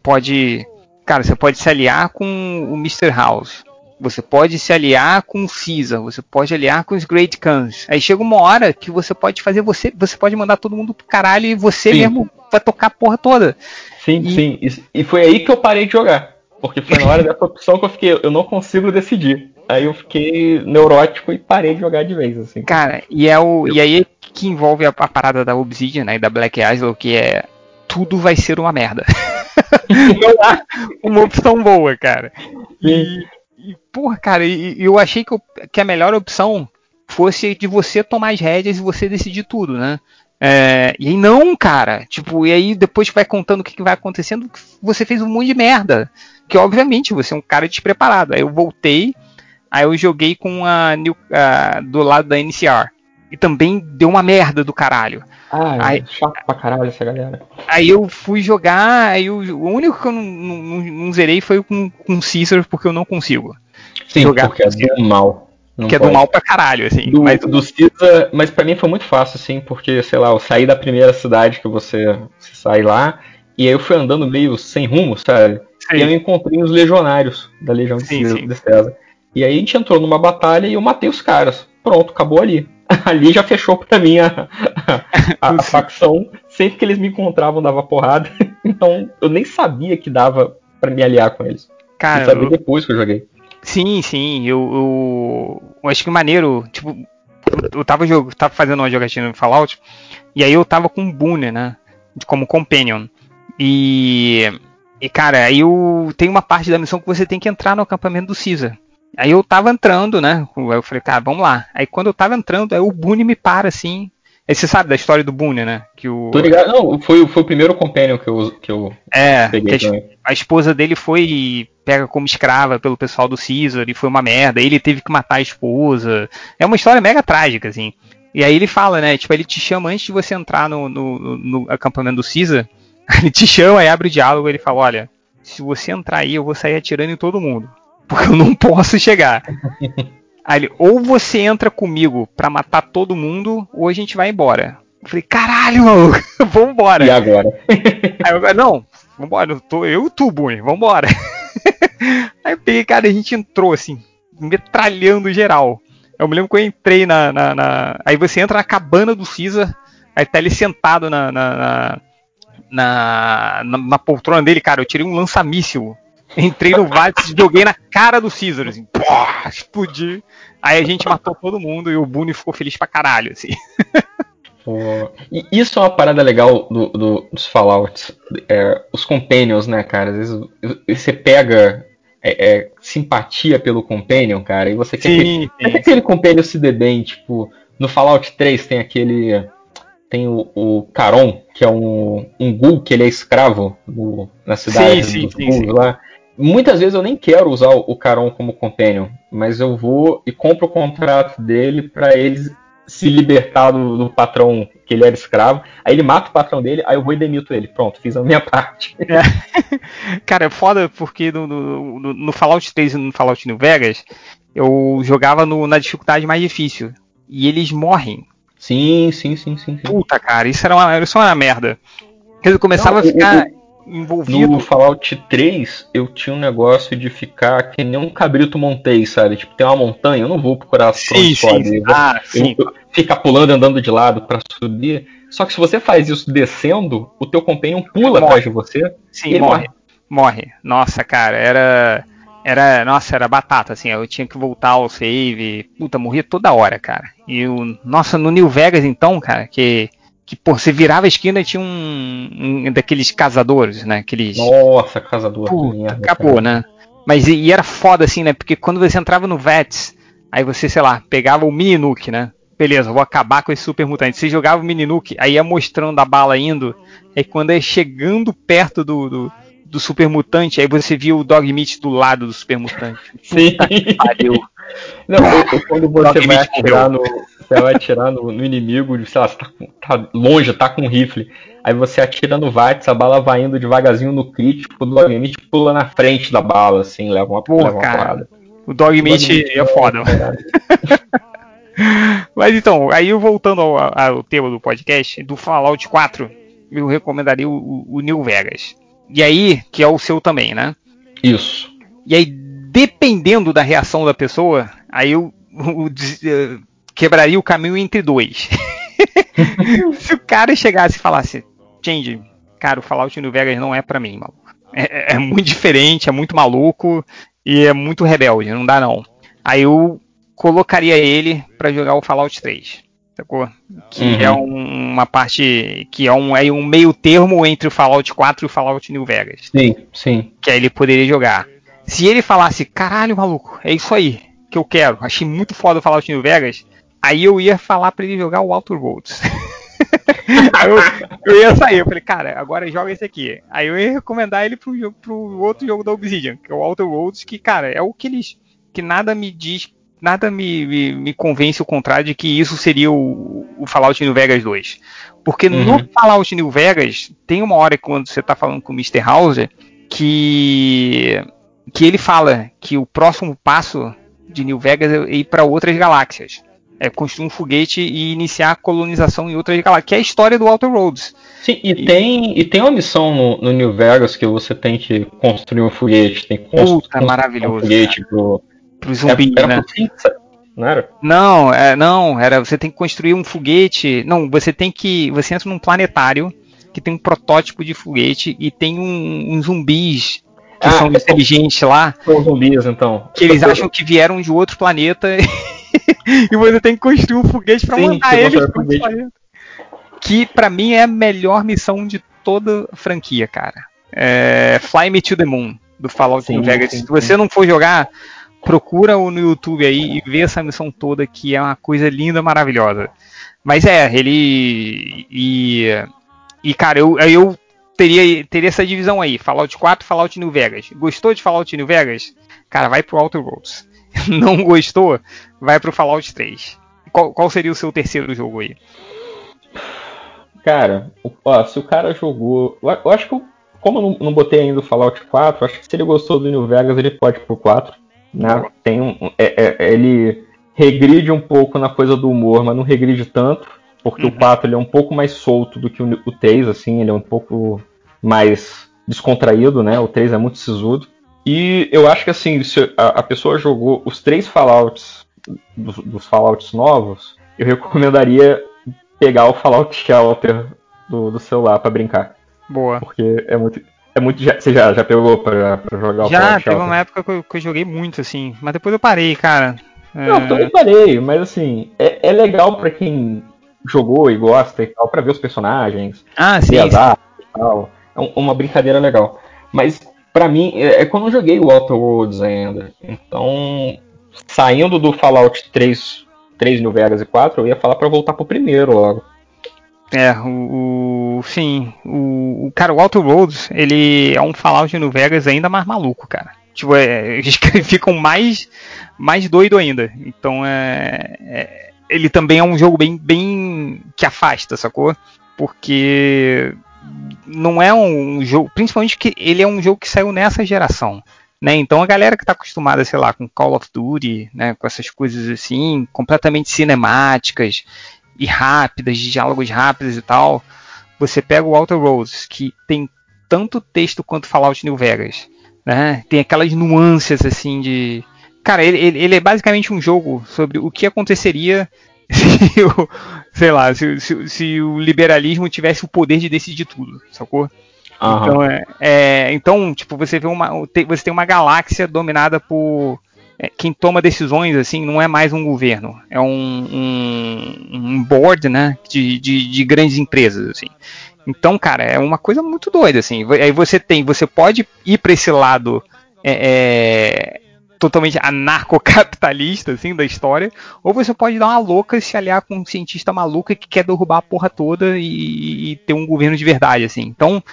pode. Cara, você pode se aliar com o Mr. House. Você pode se aliar com o Caesar, você pode aliar com os Great Khans. Aí chega uma hora que você pode fazer você, você pode mandar todo mundo pro caralho e você Sim. mesmo vai tocar a porra toda. Sim, sim. E, e foi aí que eu parei de jogar. Porque foi na hora dessa opção que eu fiquei, eu não consigo decidir. Aí eu fiquei neurótico e parei de jogar de vez, assim. Cara, e é o e aí que envolve a, a parada da Obsidian, né, e da Black Isle, que é tudo vai ser uma merda. não <laughs> há <laughs> uma opção boa, cara. E, e porra, cara, eu achei que, eu- que a melhor opção fosse de você tomar as rédeas e você decidir tudo, né? É, e aí não, cara. Tipo, e aí depois vai contando o que, que vai acontecendo, você fez um monte de merda. Que obviamente você é um cara despreparado. Aí eu voltei, aí eu joguei com a, a- do lado da NCR. E também deu uma merda do caralho. Ah, é Aí- chato pra caralho essa galera. Aí eu fui jogar, aí o, o único que eu não, não- não- zerei foi com, com Caesar, porque eu não consigo. Sim, jogar porque é do mal. Não que é do pode. mal pra caralho, assim. Do, mas do Cisa, mas pra mim foi muito fácil, assim, porque, sei lá, eu saí da primeira cidade que você, você sai lá, e aí eu fui andando meio sem rumo, sabe? Sim. E eu encontrei os legionários da Legião de Sim, César- sim. de César. E aí a gente entrou numa batalha e eu matei os caras. Pronto, acabou ali. <laughs> Ali já fechou pra mim a, a, a <laughs> facção. Sempre que eles me encontravam, dava porrada. <laughs> Então eu nem sabia que dava pra me aliar com eles. Cara, eu sabia depois que eu joguei. Sim, sim, eu, eu, eu acho que maneiro, tipo, eu, tava, jog- tava fazendo uma jogatina no Fallout, e aí eu tava com o Boone, né, como companion, e, e cara, aí eu, tem uma parte da missão que você tem que entrar no acampamento do Caesar, aí eu tava entrando, né, eu falei, cara, vamos lá, aí quando eu tava entrando, aí o Boone me para, assim, aí você sabe da história do Boone, né, que o... Tô ligado. Não, foi, foi o primeiro companion que eu, que eu É, peguei que a, a esposa dele foi pega como escrava pelo pessoal do Caesar e foi uma merda. Ele teve que matar a esposa. É uma história mega trágica, assim. E aí ele fala, né? Tipo, ele te chama antes de você entrar no, no, no- acampamento do Caesar. <laughs> Ele te chama, aí abre o diálogo e ele fala: Olha, se você entrar aí, eu vou sair atirando em todo mundo. Porque eu não posso chegar. <laughs> Aí ele, ou você entra comigo pra matar todo mundo, ou a gente vai embora. Eu falei, caralho, maluco, <laughs> vambora. E agora? <laughs> Aí eu falei, não, vambora, eu, tô, eu e tu, Boone, vambora. Aí eu peguei, cara, a gente entrou assim, metralhando geral. Eu me lembro que eu entrei na, na- na- Aí você entra na cabana do Caesar, aí tá ele sentado na, na- na- na poltrona dele, cara. Eu tirei um lança-míssil. Entrei no Vates e joguei na cara do Caesar, assim. Pô, explodi. Aí a gente matou todo mundo e o Boone ficou feliz pra caralho, assim. Pô, E isso é uma parada legal do, do- dos Fallouts. É, os companions, né, cara? Às vezes você pega é, é, simpatia pelo companion, cara, e você quer, Sim, que, quer que aquele companion se dê bem. Tipo, no Fallout 3 tem aquele. Tem o, o Caron, que é um, um ghoul que ele é escravo no- na cidade Sim, sim, dos sim, ghouls sim. lá. Muitas vezes eu nem quero usar o Caron como companion, mas eu vou e compro o contrato dele pra ele se libertar do, do patrão que ele era escravo. Aí ele mata o patrão dele, aí eu vou e demito ele. Pronto, fiz a minha <laughs> parte. Cara, é foda porque no, no, no- no Fallout 3 e no Fallout New Vegas, eu jogava no- na dificuldade mais difícil. E eles morrem. Sim, sim, sim, sim. sim. Puta, cara, isso era uma, isso era uma merda. Eu começava Não, a ficar o- envolvido. No Fallout 3, eu tinha um negócio de ficar que nem um cabrito montei, sabe? Tipo, tem uma montanha, eu não vou procurar onde sim, sim. Ah, sim. Ficar pulando, andando de lado pra subir. Só que se você faz isso descendo, o teu companion pula Morre. atrás de você. Sim, e ele morre. Morre. Nossa, cara, era. Era. Nossa, era batata, assim. Eu tinha que voltar ao save. Puta, morria toda hora, cara. E o. Nossa, no New Vegas, então, cara, que. Que, pô, você virava a esquina e tinha um, um daqueles caçadores, né? Aqueles. Nossa, caçador. Puta, que merda, acabou, cara. né? Mas e, e era foda assim, né? Porque quando você entrava no VETS, aí você, sei lá, pegava o mini nuke, né? Beleza, vou acabar com esse super mutante. Você jogava o mini nuke, aí ia mostrando a bala indo. Aí quando ia chegando perto do, do, do super mutante, aí você via o dog meat do lado do super mutante. <laughs> Sim. Pariu. Não, quando você vai atirar no. Você vai atirar no, no inimigo, sei lá, você tá, tá longe, tá com um rifle. Aí você atira no VATS, a bala vai indo devagarzinho no crítico, o Dog Meat pula na frente da bala, assim, leva uma, Pô, leva uma cara. porrada. O dog meat Dog Meat é foda. <laughs> Mas então, aí voltando ao, ao tema do podcast, do Fallout 4, eu recomendaria o, o New Vegas. E aí, que é o seu também, né? Isso. E aí, dependendo da reação da pessoa, aí eu, o des- eh, quebraria o caminho entre dois. <laughs> Se o cara chegasse e falasse, Change, cara, o Fallout New Vegas não é pra mim, maluco. É, é- é muito diferente, é muito maluco e é muito rebelde, não dá não. Aí eu colocaria ele pra jogar o Fallout 3. Sacou? Que Uhum. é um- uma parte. que é um, é um meio termo entre o Fallout 4 e o Fallout New Vegas Sim, sim. que aí ele poderia jogar. Se ele falasse, caralho, maluco, é isso aí que eu quero, achei muito foda o Fallout New Vegas, aí eu ia falar pra ele jogar o Outer Worlds. <laughs> aí eu, eu ia sair, eu falei, cara, agora joga esse aqui. Aí eu ia recomendar ele pro, jogo, pro outro jogo da Obsidian, que é o Outer Worlds, que, cara, é o que eles. que nada me diz. Nada me, me, me convence o contrário de que isso seria o, o Fallout New Vegas 2. Porque no Uhum. Fallout New Vegas, tem uma hora quando você tá falando com o Mr. Hauser, que que ele fala que o próximo passo de New Vegas é ir para outras galáxias. É construir um foguete e iniciar a colonização em outras galáxias, que é a história do Outer Worlds. Sim, e, tem, e tem uma missão no, no New Vegas que você tem que construir um foguete, tem que constru- Puta, construir maravilhoso, um foguete pro. Pro zumbi, era, era né? pro não era? Não, é, não, era você tem que construir um foguete. Não, você tem que. Você entra num planetário que tem um protótipo de foguete e tem um, uns zumbis que Ah, são é- inteligentes lá. São zumbis, então. que eles acham que vieram de outro planeta <laughs> e você tem que construir um foguete pra Sim, mandar eles pro foguete. planeta. Que pra mim é a melhor missão de toda a franquia, cara. É Fly Me to the Moon do Fallout Sim, New Vegas. sim, Se você não for jogar, procura no YouTube aí e vê essa missão toda que é uma coisa linda, maravilhosa. Mas é, ele e e cara, eu eu teria teria essa divisão aí, Fallout 4, Fallout New Vegas. Gostou de Fallout New Vegas? Cara, vai pro Outer Worlds. <laughs> Não gostou? Vai pro Fallout 3. Qual, qual seria o seu terceiro jogo aí? Cara, ó, se o cara jogou. Eu, eu acho que, eu- como eu não, não botei ainda o Fallout 4, acho que se ele gostou do New Vegas, ele pode ir pro 4. Né? Tem um, é- é- ele regride um pouco na coisa do humor, mas não regride tanto, porque o 4 ele é um pouco mais solto do que o, o 3, assim, ele é um pouco mais descontraído, né? O 3 é muito sisudo. E eu acho que assim, se a, a pessoa jogou os três Fallouts dos, dos Fallouts novos, eu recomendaria pegar o Fallout Shelter do, do celular pra brincar. Boa. Porque é muito. É muito já, você já, já pegou pra, pra jogar o Já, Fallout teve Shelter? uma época que eu, que eu joguei muito, assim. Mas depois eu parei, cara. É, Não, eu também parei, mas assim, é, é legal pra quem jogou e gosta e tal, pra ver os personagens, Ah, sim. ver as artes e tal. É um- uma brincadeira legal. Mas pra mim, é, é quando eu joguei o Outer Worlds ainda. Então, saindo do Fallout 3, 3 New Vegas e 4, eu ia falar pra voltar pro primeiro logo. É, o, o sim, o, o cara, o Outer Worlds, ele é um Fallout no Vegas ainda mais maluco, cara. Tipo, é, <laughs> eles ficam mais mais doido ainda. Então é, é- ele também é um jogo bem bem que afasta, sacou? Porque não é um jogo, principalmente que ele é um jogo que saiu nessa geração. Né? Então a galera que está acostumada, sei lá, com Call of Duty, né, com essas coisas assim, completamente cinemáticas e rápidas, de diálogos rápidos e tal, você pega o Outer Worlds, que tem tanto texto quanto Fallout New Vegas, né? Tem aquelas nuances assim de, cara, ele, ele, é basicamente um jogo sobre o que aconteceria <laughs> se o, sei lá, se, se, se o liberalismo tivesse o poder de decidir tudo, sacou? Aham. Então, é, é, então, tipo, você vê uma, você tem uma galáxia dominada por é, quem toma decisões, assim, não é mais um governo, é um, um, um board, né, de, de, de grandes empresas, assim. Então, cara, é uma coisa muito doida, assim. Aí você tem, você pode ir para esse lado é, é, totalmente anarcocapitalista, assim, da história, ou você pode dar uma louca e se aliar com um cientista maluco que quer derrubar a porra toda e, e ter um governo de verdade, assim. Então,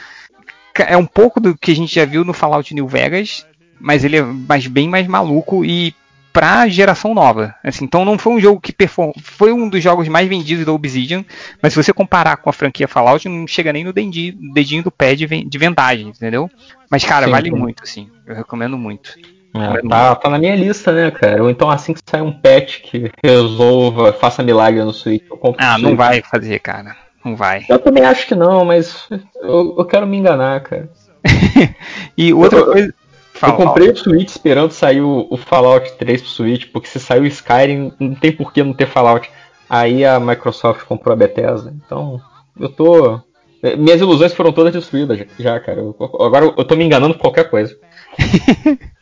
é um pouco do que a gente já viu no Fallout New Vegas, mas ele é mais, bem mais maluco e pra geração nova. Assim, então não foi um jogo que perform... foi um dos jogos mais vendidos da Obsidian, mas se você comparar com a franquia Fallout, não chega nem no dedinho, dedinho do pé de, de vendagem, entendeu? Mas cara, Sim, vale muito, assim. Eu recomendo muito. É, tá, tá na minha lista, né, cara? Ou então assim que sair um patch que resolva, faça milagre no Switch, eu compro Ah, não vai fazer, cara. Não vai. Eu também acho que não, mas eu, eu quero me enganar, cara. <laughs> E outra Eu- coisa. Fala, eu comprei o Switch esperando sair o, o Fallout 3 pro Switch, porque se saiu o Skyrim, não tem por que não ter Fallout. Aí a Microsoft comprou a Bethesda. Então, eu tô. Minhas ilusões foram todas destruídas já, cara. Eu- agora eu tô me enganando por qualquer coisa. <laughs>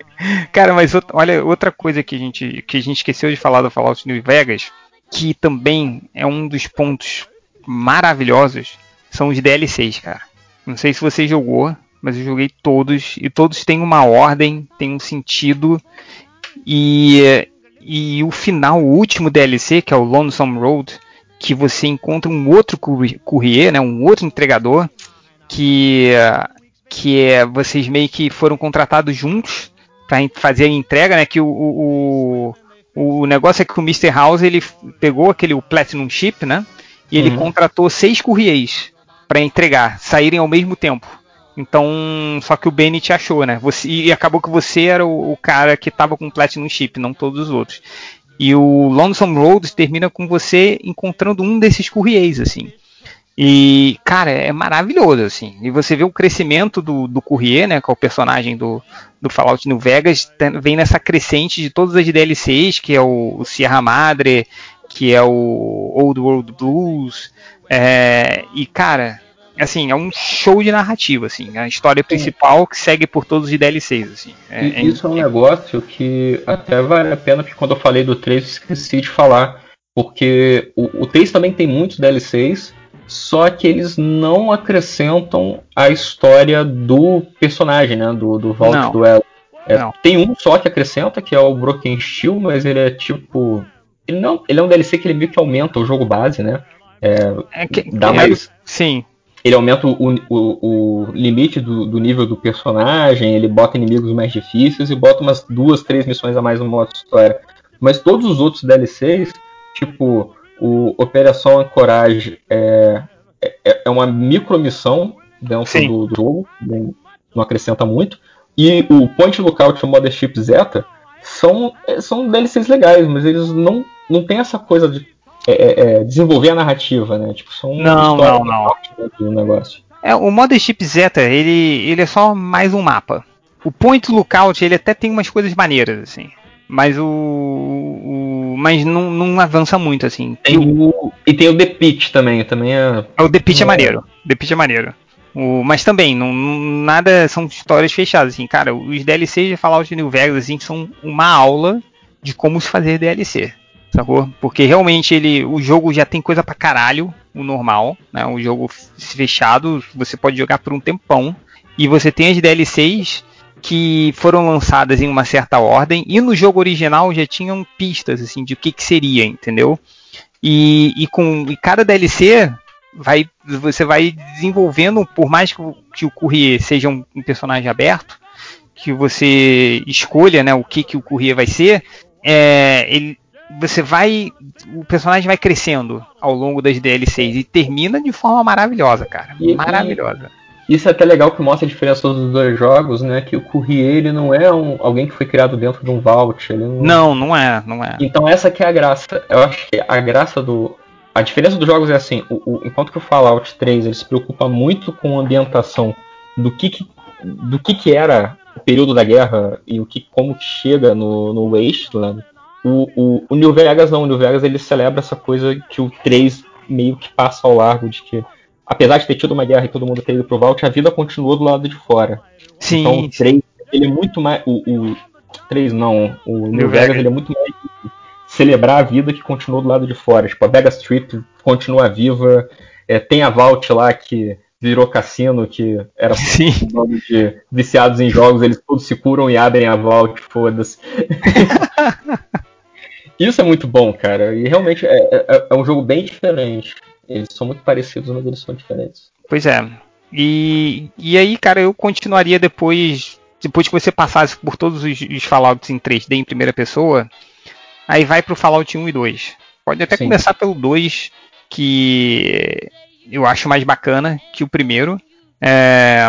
Cara, mas olha, outra coisa que a, gente, que a gente esqueceu de falar do Fallout New Vegas, que também é um dos pontos maravilhosos, são os DLCs, cara. Não sei se você jogou, mas eu joguei todos, e todos têm uma ordem, têm um sentido, e, e o final, o último DLC, que é o Lonesome Road, que você encontra um outro courrier, né, um outro entregador, que, que é, vocês meio que foram contratados juntos para fazer a entrega, né? Que o, o, o, negócio é que o Mr. House ele pegou aquele o Platinum Chip, né? E ele Uhum. contratou seis courriers para entregar, saírem ao mesmo tempo. Então, só que o Bennett achou, né? Você, e acabou que você era o, o cara que estava com o Platinum Chip, não todos os outros. E o Lonesome Road termina com você encontrando um desses courriers, assim. E, cara, é maravilhoso, assim. E você vê o crescimento do, do Courrier, né? Que é o personagem do, do Fallout New Vegas, tem- vem nessa crescente de todas as DLCs, que é o, o Sierra Madre, que é o Old World Blues. é, e, cara, assim, é um show de narrativa, assim. A história principal que segue por todos os DLCs, assim. É- E é isso é um negócio que até vale a pena, porque quando eu falei do 3 eu esqueci de falar. Porque o, o 3 também tem muitos DLCs, só que eles não acrescentam a história do personagem, né? Do, do Vault Não. Duel. É, tem um só que acrescenta, que é o Broken Steel, mas ele é tipo. Ele, não, ele é um DLC que ele meio que aumenta o jogo base, né? É, É que- dá que- mais. Sim. Ele aumenta o, o, o limite do, do nível do personagem, ele bota inimigos mais difíceis e bota umas duas, três missões a mais no modo história. Mas todos os outros DLCs, tipo o Operação Anchorage, é, é, é uma micromissão dentro do, do jogo, não, não acrescenta muito. E o Point Lookout e o Mothership Zeta são, é, são DLCs legais, mas eles não, não tem essa coisa de é, é, é, desenvolver a narrativa, né? Tipo, são Não, não, não. do negócio. É, o Mothership Zeta, ele, ele é só mais um mapa. O Point Lookout, ele até tem umas coisas maneiras, assim. Mas o. o- mas não, não avança muito, assim. Tem o, e tem o The Pitch também, também é. O The Pitch é maneiro. The Pitch é maneiro. O, mas também, não, nada são histórias fechadas, assim, cara. Os DLCs de Fallout New Vegas, assim, são uma aula de como se fazer DLC. Sacou? Porque realmente ele. O jogo já tem coisa pra caralho, o normal, né? O jogo fechado, você pode jogar por um tempão. E você tem as DLCs que foram lançadas em uma certa ordem. E no jogo original já tinham pistas, assim, de o que, que seria, entendeu? E, e com e cada DLC vai você vai desenvolvendo, por mais que o, que o Courier seja um, um personagem aberto, que você escolha né, o que, que o Courier vai ser, é, ele, você vai. O personagem vai crescendo ao longo das DLCs e termina de forma maravilhosa, cara. E- maravilhosa. Isso é até legal que mostra a diferença dos dois jogos, né? Que o Courrier ele não é um, alguém que foi criado dentro de um vault. Ele não... Não, não é, não é. Então essa que é a graça. Eu acho que a graça do. A diferença dos jogos é assim, o, o- enquanto que o Fallout 3 ele se preocupa muito com a ambientação do que, que- do que, que era o período da guerra e o que como que chega no, no Wasteland, o, o, o New Vegas não, o New Vegas ele celebra essa coisa que o 3 meio que passa ao largo de que apesar de ter tido uma guerra e todo mundo ter ido pro Vault, a vida continuou do lado de fora. Sim, então o 3 ele é muito mais o, o 3 não, o New, New Vegas, Vegas. ele é muito mais celebrar a vida que continuou do lado de fora. Tipo, a Vegas Strip continua viva. É, tem a Vault lá que virou cassino, que era <laughs> Sim. bando de viciados em jogos, eles todos se curam e abrem a Vault, foda-se. <laughs> Isso é muito bom, cara. E realmente é, é- é um jogo bem diferente. Eles são muito parecidos, mas eles são diferentes. Pois é. E, e aí, cara, eu continuaria depois. Depois que você passasse por todos os, os Fallouts em 3D em primeira pessoa, aí vai pro Fallout 1 e 2. Pode até Sim. começar pelo 2, que eu acho mais bacana que o primeiro. É,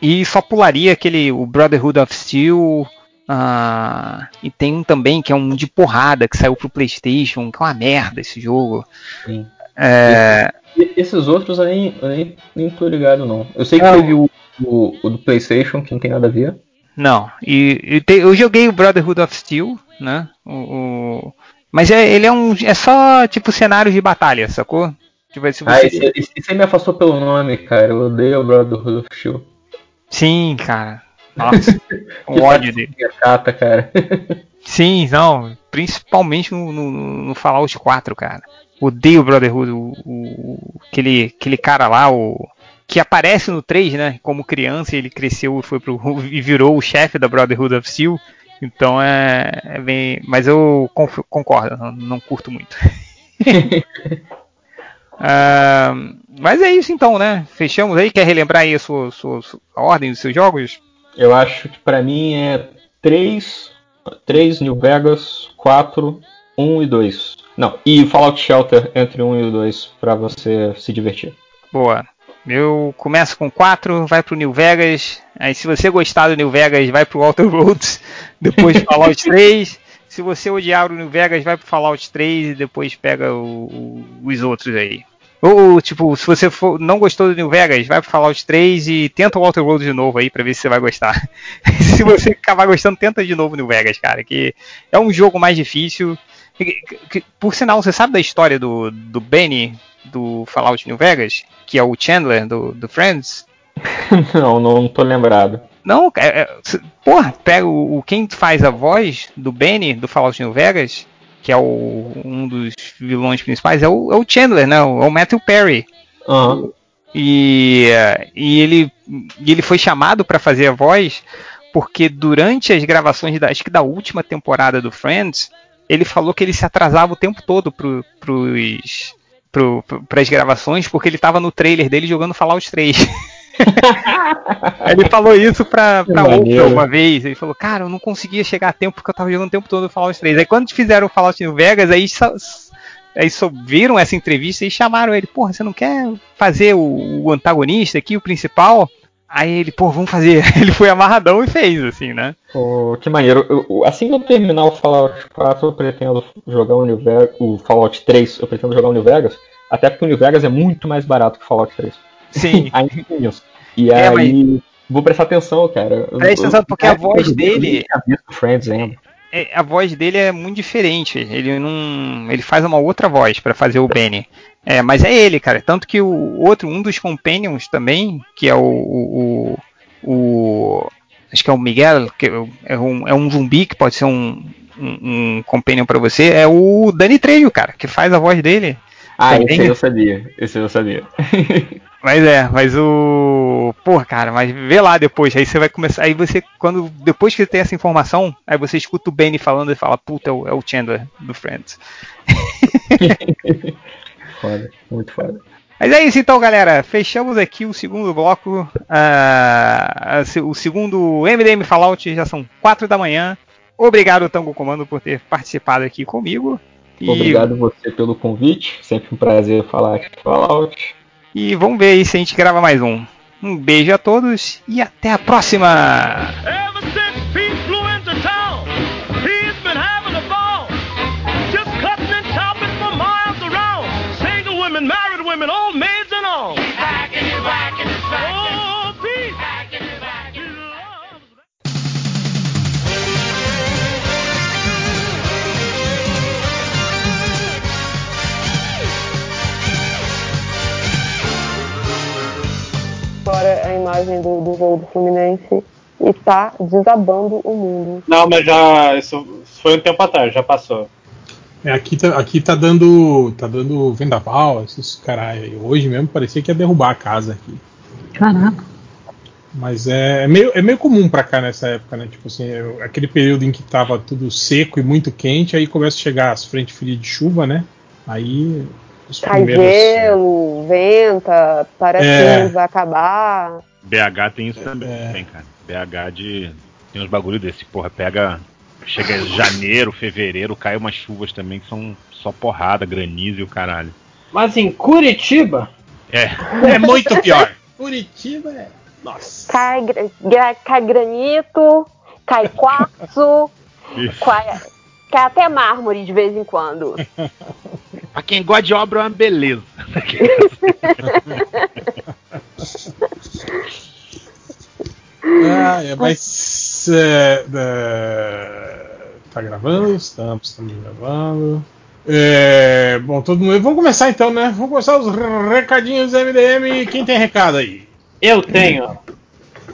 e só pularia aquele o Brotherhood of Steel. ah, e tem um também que é um de porrada que saiu pro PlayStation, que é uma merda esse jogo. Sim. É, esses outros eu nem, eu nem, nem tô ligado, não. Eu sei que Não. teve o, o, o do PlayStation, que não tem nada a ver. Não, e, e te- eu joguei o Brotherhood of Steel, né? O, o- mas é, ele é um. É só tipo cenário de batalha, sacou? Tipo, se Ah, você. esse, esse, esse aí me afastou pelo nome, cara. Eu odeio o Brotherhood of Steel. Sim, cara. Nossa, <laughs> um ódio dele. Chata, cara. Sim, não. Principalmente no, no, no Fallout 4, cara. Odeio o Brotherhood, o, o- aquele, aquele cara lá, o. Que aparece no 3, né? Como criança, ele cresceu e foi pro. <laughs> e virou o chefe da Brotherhood of Steel. Então é, é bem. Mas eu conf- concordo, não, não curto muito. <laughs> Ah, mas é isso então, né? Fechamos aí. Quer relembrar aí a sua, sua- sua- a ordem dos seus jogos? Eu acho que pra mim é 3, 3 New Vegas, 4, 1 e 2. Não, e Fallout Shelter entre 1 e o 2 pra você se divertir. Boa. Eu começo com 4, vai pro New Vegas. Aí se você gostar do New Vegas, vai pro Outer Roads, <laughs> depois Fallout 3. Se você odiar o New Vegas, vai pro Fallout 3 e depois pega o- o- os outros aí. Ou, tipo, se você for- não gostou do New Vegas, vai pro Fallout 3 e tenta o Outer Roads de novo aí pra ver se você vai gostar. <laughs> se você acabar gostando, tenta de novo New Vegas, cara, que é um jogo mais difícil. Que- que- Por sinal, você sabe da história do, do Benny do Fallout New Vegas? Que é o Chandler do, do Friends? <laughs> não, não tô lembrado. Não, é, é, porra, pega o, o- quem faz a voz do Benny do Fallout New Vegas, que é o, um dos vilões principais, é o, é o Chandler, né? O, é o Matthew Perry. Aham. E, e ele, ele foi chamado para fazer a voz porque durante as gravações da, acho que da última temporada do Friends, ele falou que ele se atrasava o tempo todo pro, pros, pro, pras gravações porque ele tava no trailer dele jogando Fallout 3. <laughs> ele falou isso pra, pra Oprah uma vez. Ele falou, cara, eu não conseguia chegar a tempo porque eu tava jogando o tempo todo Fallout 3. Aí quando fizeram o Fallout New Vegas, aí só, aí só viram essa entrevista e chamaram ele, porra, você não quer fazer o, o antagonista aqui, o principal? Aí ele, pô, vamos fazer. <laughs> Ele foi amarradão e fez, assim, né? Pô, que maneiro. Eu- assim que eu terminar o Fallout 4, eu pretendo jogar o New Vegas. O Fallout 3, eu pretendo jogar o New Vegas. Até porque o New Vegas é muito mais barato que o Fallout 3. Sim. <laughs> Ainda tem isso. E É, aí. Vou prestar atenção, cara. Presta atenção, porque a eu- voz eu- dele- Friends ainda. é- a voz dele é muito diferente. Ele não, ele faz uma outra voz pra fazer o Benny. É, mas é ele, cara. Tanto que o outro, um dos companions também, que é o, o, o- acho que é o Miguel, que é um, é um zumbi que pode ser um, um, um companion pra você, é o Dani Trejo, cara, que faz a voz dele. Ah, Também. esse eu sabia. Esse eu sabia. <laughs> Mas é, mas o. Porra, cara, mas vê lá depois. Aí você vai começar. Aí você, quando. Depois que tem essa informação, aí você escuta o Benny falando e fala, puta, é o, é o Chandler do Friends. <laughs> Foda, muito foda. Mas é isso então, galera. Fechamos aqui o segundo bloco. se- o segundo MDM Fallout já são 4 da manhã. Obrigado, Tango Comando, por ter participado aqui comigo. E- Obrigado você pelo convite. Sempre um prazer falar aqui com Fallout. E vamos ver aí se a gente grava mais um. Um beijo a todos e até a próxima! Ever women, old maids and all. He's hacking and whacking and smacking. Oh, Pete. Hacking and whacking. He loves Agora a imagem do, do jogo do Fluminense e tá desabando o mundo. Não, mas já. Isso foi um tempo atrás, já passou. É, aqui, tá, aqui tá dando. tá dando vendaval, esses caralho aí. Hoje mesmo parecia que ia derrubar a casa aqui. Caraca. Mas é, é meio, é meio comum pra cá nessa época, né? Tipo assim, é aquele período em que tava tudo seco e muito quente, aí começa a chegar as frentes frias de chuva, né? Aí os Cai primeiros. gelo, venta, parece É. que vai acabar. BH tem isso também, cara. BH de. Tem uns bagulho desse, porra, pega. Chega em janeiro, fevereiro, cai umas chuvas também que são só porrada, granizo e o caralho. Mas em Curitiba. É. É muito pior. <laughs> Curitiba é. Nossa. Cai, cai granito, cai quartzo, cai, cai até mármore de vez em quando. <laughs> Pra quem gosta de obra é uma beleza. <laughs> Ah, é, mas. é, é, tá gravando? Estamos, estamos gravando. É, bom, todo mundo. Vamos começar então, né? Vamos começar os recadinhos do MDM. Quem tem recado aí? Eu tenho.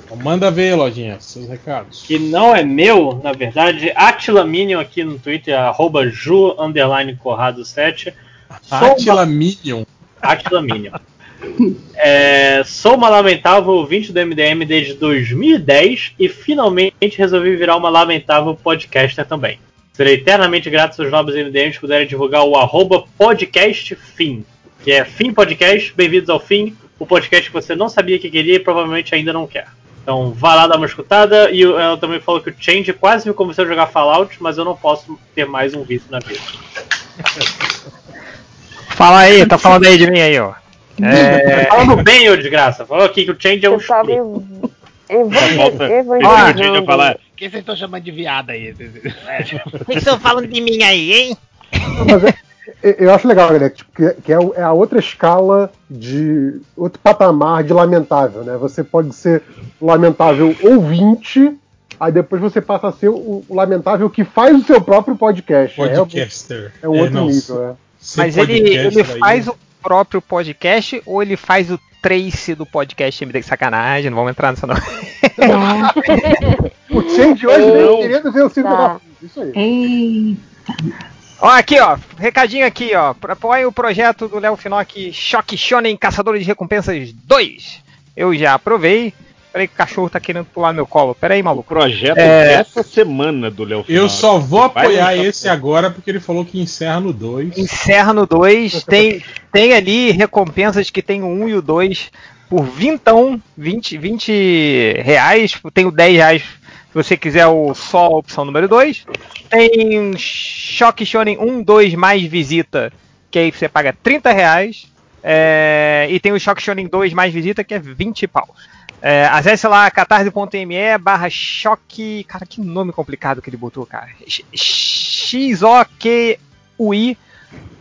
Então manda ver, lojinha, seus recados. que não é meu, na verdade, Atila Minion aqui no Twitter, arroba Ju underline Corrado 7. Sou Atila Minion. Atila Minion. <laughs> É, sou uma lamentável ouvinte do MDM desde 2010 e finalmente resolvi virar uma lamentável podcaster também. Serei eternamente grato se os novos MDMs puderem divulgar o arroba podcastfim, que é Fim Podcast, bem-vindos ao fim, o podcast que você não sabia que queria e provavelmente ainda não quer. Então vá lá dar uma escutada e ela também falou que o Change quase me convenceu a jogar Fallout, mas eu não posso ter mais um vício na vida. Fala aí, tá falando aí de mim aí, ó. É... Falando bem, ô desgraça. Falou aqui que o Change é um Eu tava espírito. <laughs> evangelizando. falar. Quem vocês estão chamando de viada aí? O que estão falando de mim aí, hein? Mas é- é- eu acho legal, né? Tipo, que, que é, o- é a outra escala de. outro patamar de lamentável, né? Você pode ser lamentável ouvinte, aí depois você passa a ser o, lamentável que faz o seu próprio podcast. É- Podcaster. É, um outro não, nível, é. Mas ele, ele aí- faz o próprio podcast ou ele faz o trace do podcast MD? Sacanagem, não vamos entrar nessa não. <laughs> O Change hoje Não. veio querendo ver o circo Tá. Isso aí. Ó, aqui, ó, recadinho aqui, ó. Apoie o projeto do Léo Finock Choque Shonen Caçadores de Recompensas 2. Eu já aprovei. Peraí que o cachorro tá querendo pular no meu colo. Peraí, maluco. Projeto É. dessa semana do Léo Eu só vou Vai apoiar esse agora porque ele falou que encerra no 2. Encerra no 2. Tem, tem ali recompensas que tem o 1 e o 2 por vintão, 20, 20 reais. Tem o 10 reais se você quiser o só a opção número 2. Tem Choque Shonen 1, 2 mais visita, que aí você paga 30 reais. É, e tem o Choque Shonen 2 mais visita, que é 20 paus. É, acesse lá catarse.me barra choque. Cara, que nome complicado que ele botou, cara. X-O-Q-U-I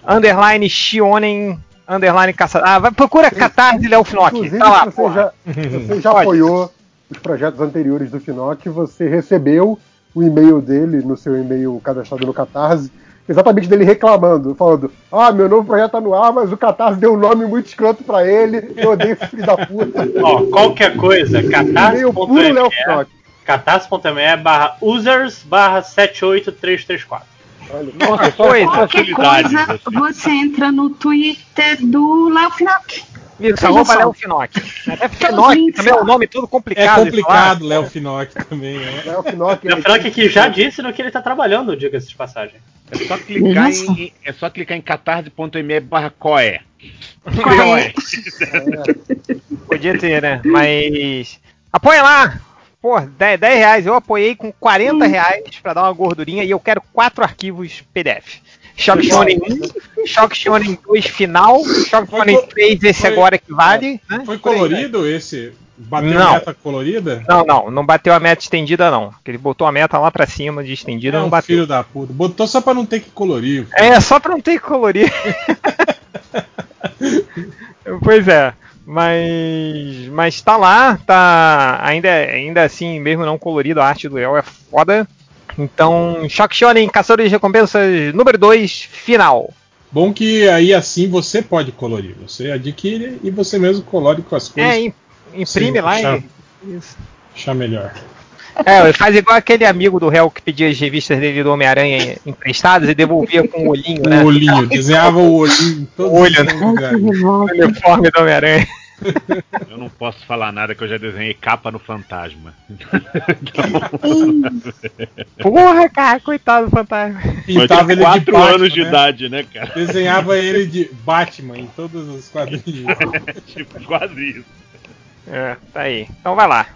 underline Shionen underline caçador. Ah, vai, procura Catarse Léo Finock. Tá lá, você porra. já, você <laughs> já apoiou os projetos anteriores do Finoc, você recebeu o e-mail dele no seu e-mail cadastrado no Catarse, exatamente dele reclamando, falando: Ah, meu novo projeto tá no ar, mas o Catarse deu um nome muito escroto pra ele, eu odeio esse filho da puta. <laughs> Ó, qualquer coisa, Léo catarse.me catarse.me barra users barra 78334. Nossa, coisa. Qualquer coisa, você entra no Twitter do Léo Finock. Isso, arroba. Léo Finock. Até Finock também é um nome todo É complicado. de complicado. Léo Finock também, né? Léo Finock, O Frank que já disse no que ele tá trabalhando, diga-se de passagem. É só clicar só. em, é só clicar em catarse.me barra coé. Coé. <laughs> Podia ter, né? Mas. Apoia lá! Pô, 10, 10 reais. Eu apoiei com 40 reais pra dar uma gordurinha e eu quero quatro arquivos PDF. Shock Shonen 1, Shock Shonen 2 final, Shock Shonen co- 3 esse foi- agora que vale. né? Foi colorido esse? Bateu Não. meta colorida? Não, não, não bateu a meta estendida, não. Porque ele botou a meta lá pra cima de estendida É não um bateu. filho da puta. Botou só pra não ter que colorir. É, só pra não ter que colorir. <laughs> pois é. Mas. Mas tá lá, tá. Ainda, ainda assim, mesmo não colorido, a arte do El é foda. Então, Shock Shonen, Caçador de Recompensas número 2, final. Bom que aí assim você pode colorir. Você adquire e você mesmo colore com as coisas. É, im- imprime lá achar, e. Isso. achar melhor. É, faz igual aquele amigo do réu que pedia as revistas dele do Homem-Aranha emprestadas e devolvia com o olhinho, né? O olhinho, desenhava o olhinho em todos O olho, né? O uniforme do Homem-Aranha. <laughs> Eu não posso falar nada que eu já desenhei capa no fantasma. <laughs> Porra, cara, coitado do fantasma. Pintava ele de 4 Batman, anos de né? idade, né, cara? Desenhava ele de Batman em todos os quadrinhos. <laughs> tipo, quase isso. É, tá aí. Então vai lá.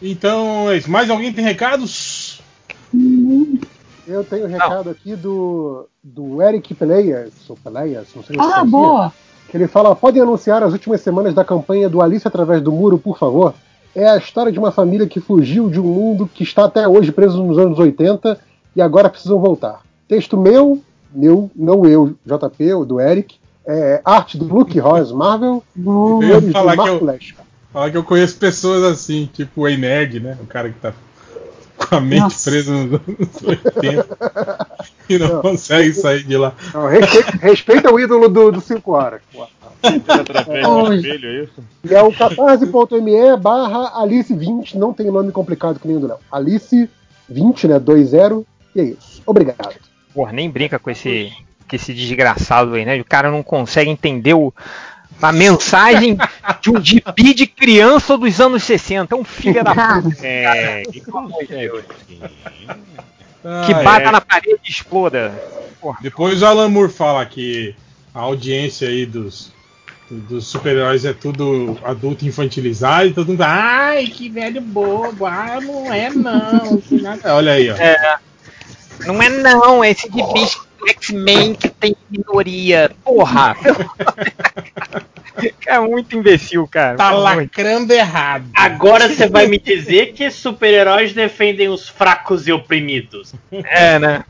Então, é isso. mais alguém tem recados? Eu tenho um recado aqui do, do Eric Peleias, ou Peleias, não sei Ah, boa. Que ele fala, podem anunciar as últimas semanas da campanha do Alice através do muro, por favor? É a história de uma família que fugiu de um mundo que está até hoje preso nos anos 80 e agora precisam voltar. Texto meu, meu, não eu, JP, do Eric, é, arte do Luke Ross Marvel, do falar que eu-. Falar que eu conheço pessoas assim, tipo o Nerd, né? O cara que tá com a mente Nossa. presa nos anos 80 e não, Não. consegue sair de lá. Não, respeita, respeita o ídolo do 5 horas. Através do Oi. espelho, é isso? E é o catarse.me barra Alice20, não tem nome complicado que nem o do Léo. Alice20, né? 20, e é isso. Obrigado. Porra, nem brinca com esse, com esse desgraçado aí, né? O cara não consegue entender o, a mensagem de um gibi de criança dos anos 60. É um filho da puta. É, que. Que Ah, bata é. na parede e exploda. Porra. Depois o Alan Moore fala que a audiência aí dos, dos super-heróis é tudo adulto infantilizado e todo mundo. Ai, que velho bobo! Ah, não é não. que nada." Olha aí, ó. Não é não, é esse do X-Men que tem minoria. Porra! <laughs> é muito imbecil, cara. Tá Muito. lacrando errado. Agora você vai me dizer que super-heróis defendem os fracos e oprimidos. É, né?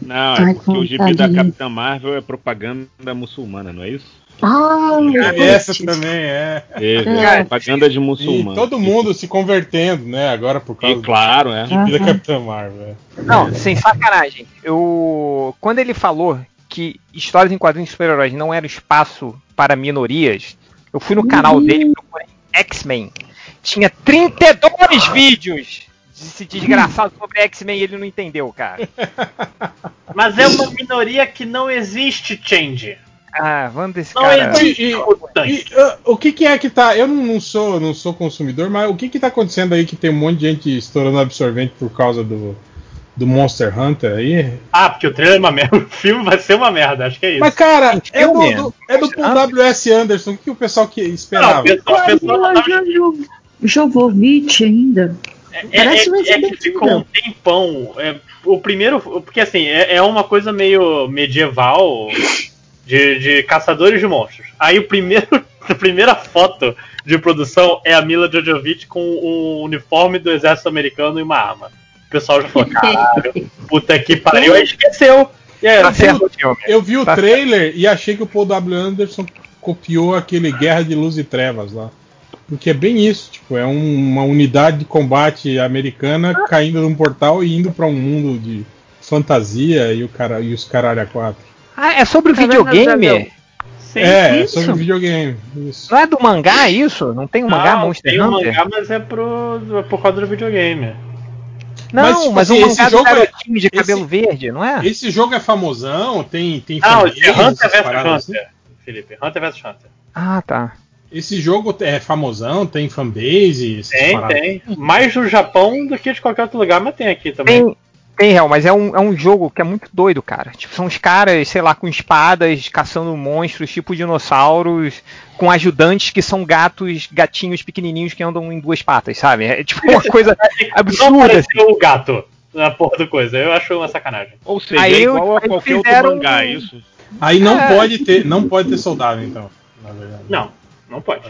Não, é porque o gibi da. Capitã Marvel é propaganda muçulmana, não é isso? Ah, E essa também é. É, É. propaganda de E muçulmano. todo mundo se convertendo, né? Agora por E causa claro, é. do gibi da Aham. Capitã Marvel. Não, sem sacanagem. Eu, quando ele falou que histórias em quadrinhos de super-heróis não era espaço para minorias, eu fui no canal dele e procurei X-Men. Tinha 32 vídeos desse desgraçado sobre X-Men e ele não entendeu, cara. <laughs> Mas é uma minoria que não existe, Change. Ah, vamos desse Não cara. E- mutante. E, ah, o que, que é que tá. Eu não, não sou não sou consumidor, mas o que que tá acontecendo aí que tem um monte de gente estourando absorvente por causa do, do Monster Hunter aí? Ah, porque o trailer é uma merda. <laughs> O filme vai ser uma merda, acho que é isso. Mas, cara, é do, filme? do- é do Paul W.S. Anderson. O que o pessoal que Não, esperava? o pessoal, o pessoal tava- Jo- Jovovich ainda. é, Parece é- um é que ficou um tempão. É, o primeiro. Porque assim, é, é uma coisa meio medieval de, de caçadores de monstros. Aí o primeiro. <laughs> A primeira foto de produção é a Mila Jojovic com o uniforme do exército americano e uma arma. O pessoal já falou, caralho, <laughs> puta que pariu, aí esqueceu. Aí, Tá certo. Eu vi o Tá trailer e achei que o Paul W. Anderson copiou aquele Guerra de Luz e Trevas lá. Porque é bem isso, tipo, é um- uma unidade de combate americana caindo num portal e indo pra um mundo de fantasia e, o cara, e os caralho a quatro. Ah, é sobre o videogame? Gabriel? é, é isso? sobre videogame. Isso. Não é do mangá isso? Não tem um mangá Não, Monster tem um Hunter? mangá, mas é pro, é por causa do videogame. Não, Mas, mas, tipo o assim, esse mangá do jogo é- garotinho de cabelo esse- verde, não é? Esse jogo é famosão, tem, tem Não, fanbase, é Hunter vs paradas Hunter, assim. Felipe. Hunter vs Hunter. Ah, tá. Esse jogo é famosão, tem fanbase, Tem, paradas. tem. Mais no Japão do que de qualquer outro lugar, mas tem aqui também. Tem, tem real, mas é um, é um jogo que é muito doido, cara. Tipo, são os caras, sei lá, com espadas, caçando monstros, tipo dinossauros, com ajudantes que são gatos, gatinhos pequenininhos que andam em duas patas, sabe? É tipo uma <laughs> coisa Não absurda. assim. apareceu o gato na porra do coisa. Eu acho uma sacanagem. Ou seja, Aí é eu- igual a aí qualquer outro mangá, um- é isso? Aí não É. pode ter, não pode ter soldado, então. Na verdade. Não, não pode.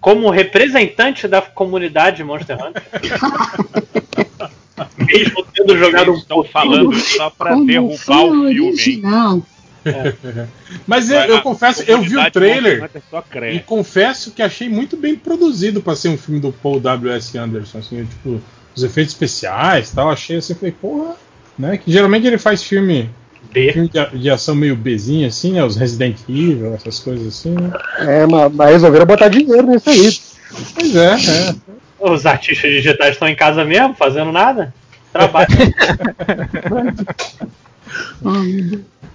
Como representante da comunidade Monster Hunter, <laughs> mesmo tendo jogado Eles um estão falando só pra Como derrubar o filme, original. Mas eu, Mas eu a confesso, eu vi o trailer só e confesso que achei muito bem produzido pra ser um filme do Paul W.S. Anderson, assim, tipo, os efeitos especiais e tal, achei assim, falei, porra, né, que geralmente ele faz filme, B. filme de, de ação meio Bzinho, assim, né, os Resident Evil, essas coisas assim, né. É, mas, mas resolveram botar dinheiro nisso aí. Pois é, é. Os artistas digitais estão em casa mesmo, fazendo nada. Trabalho. <laughs>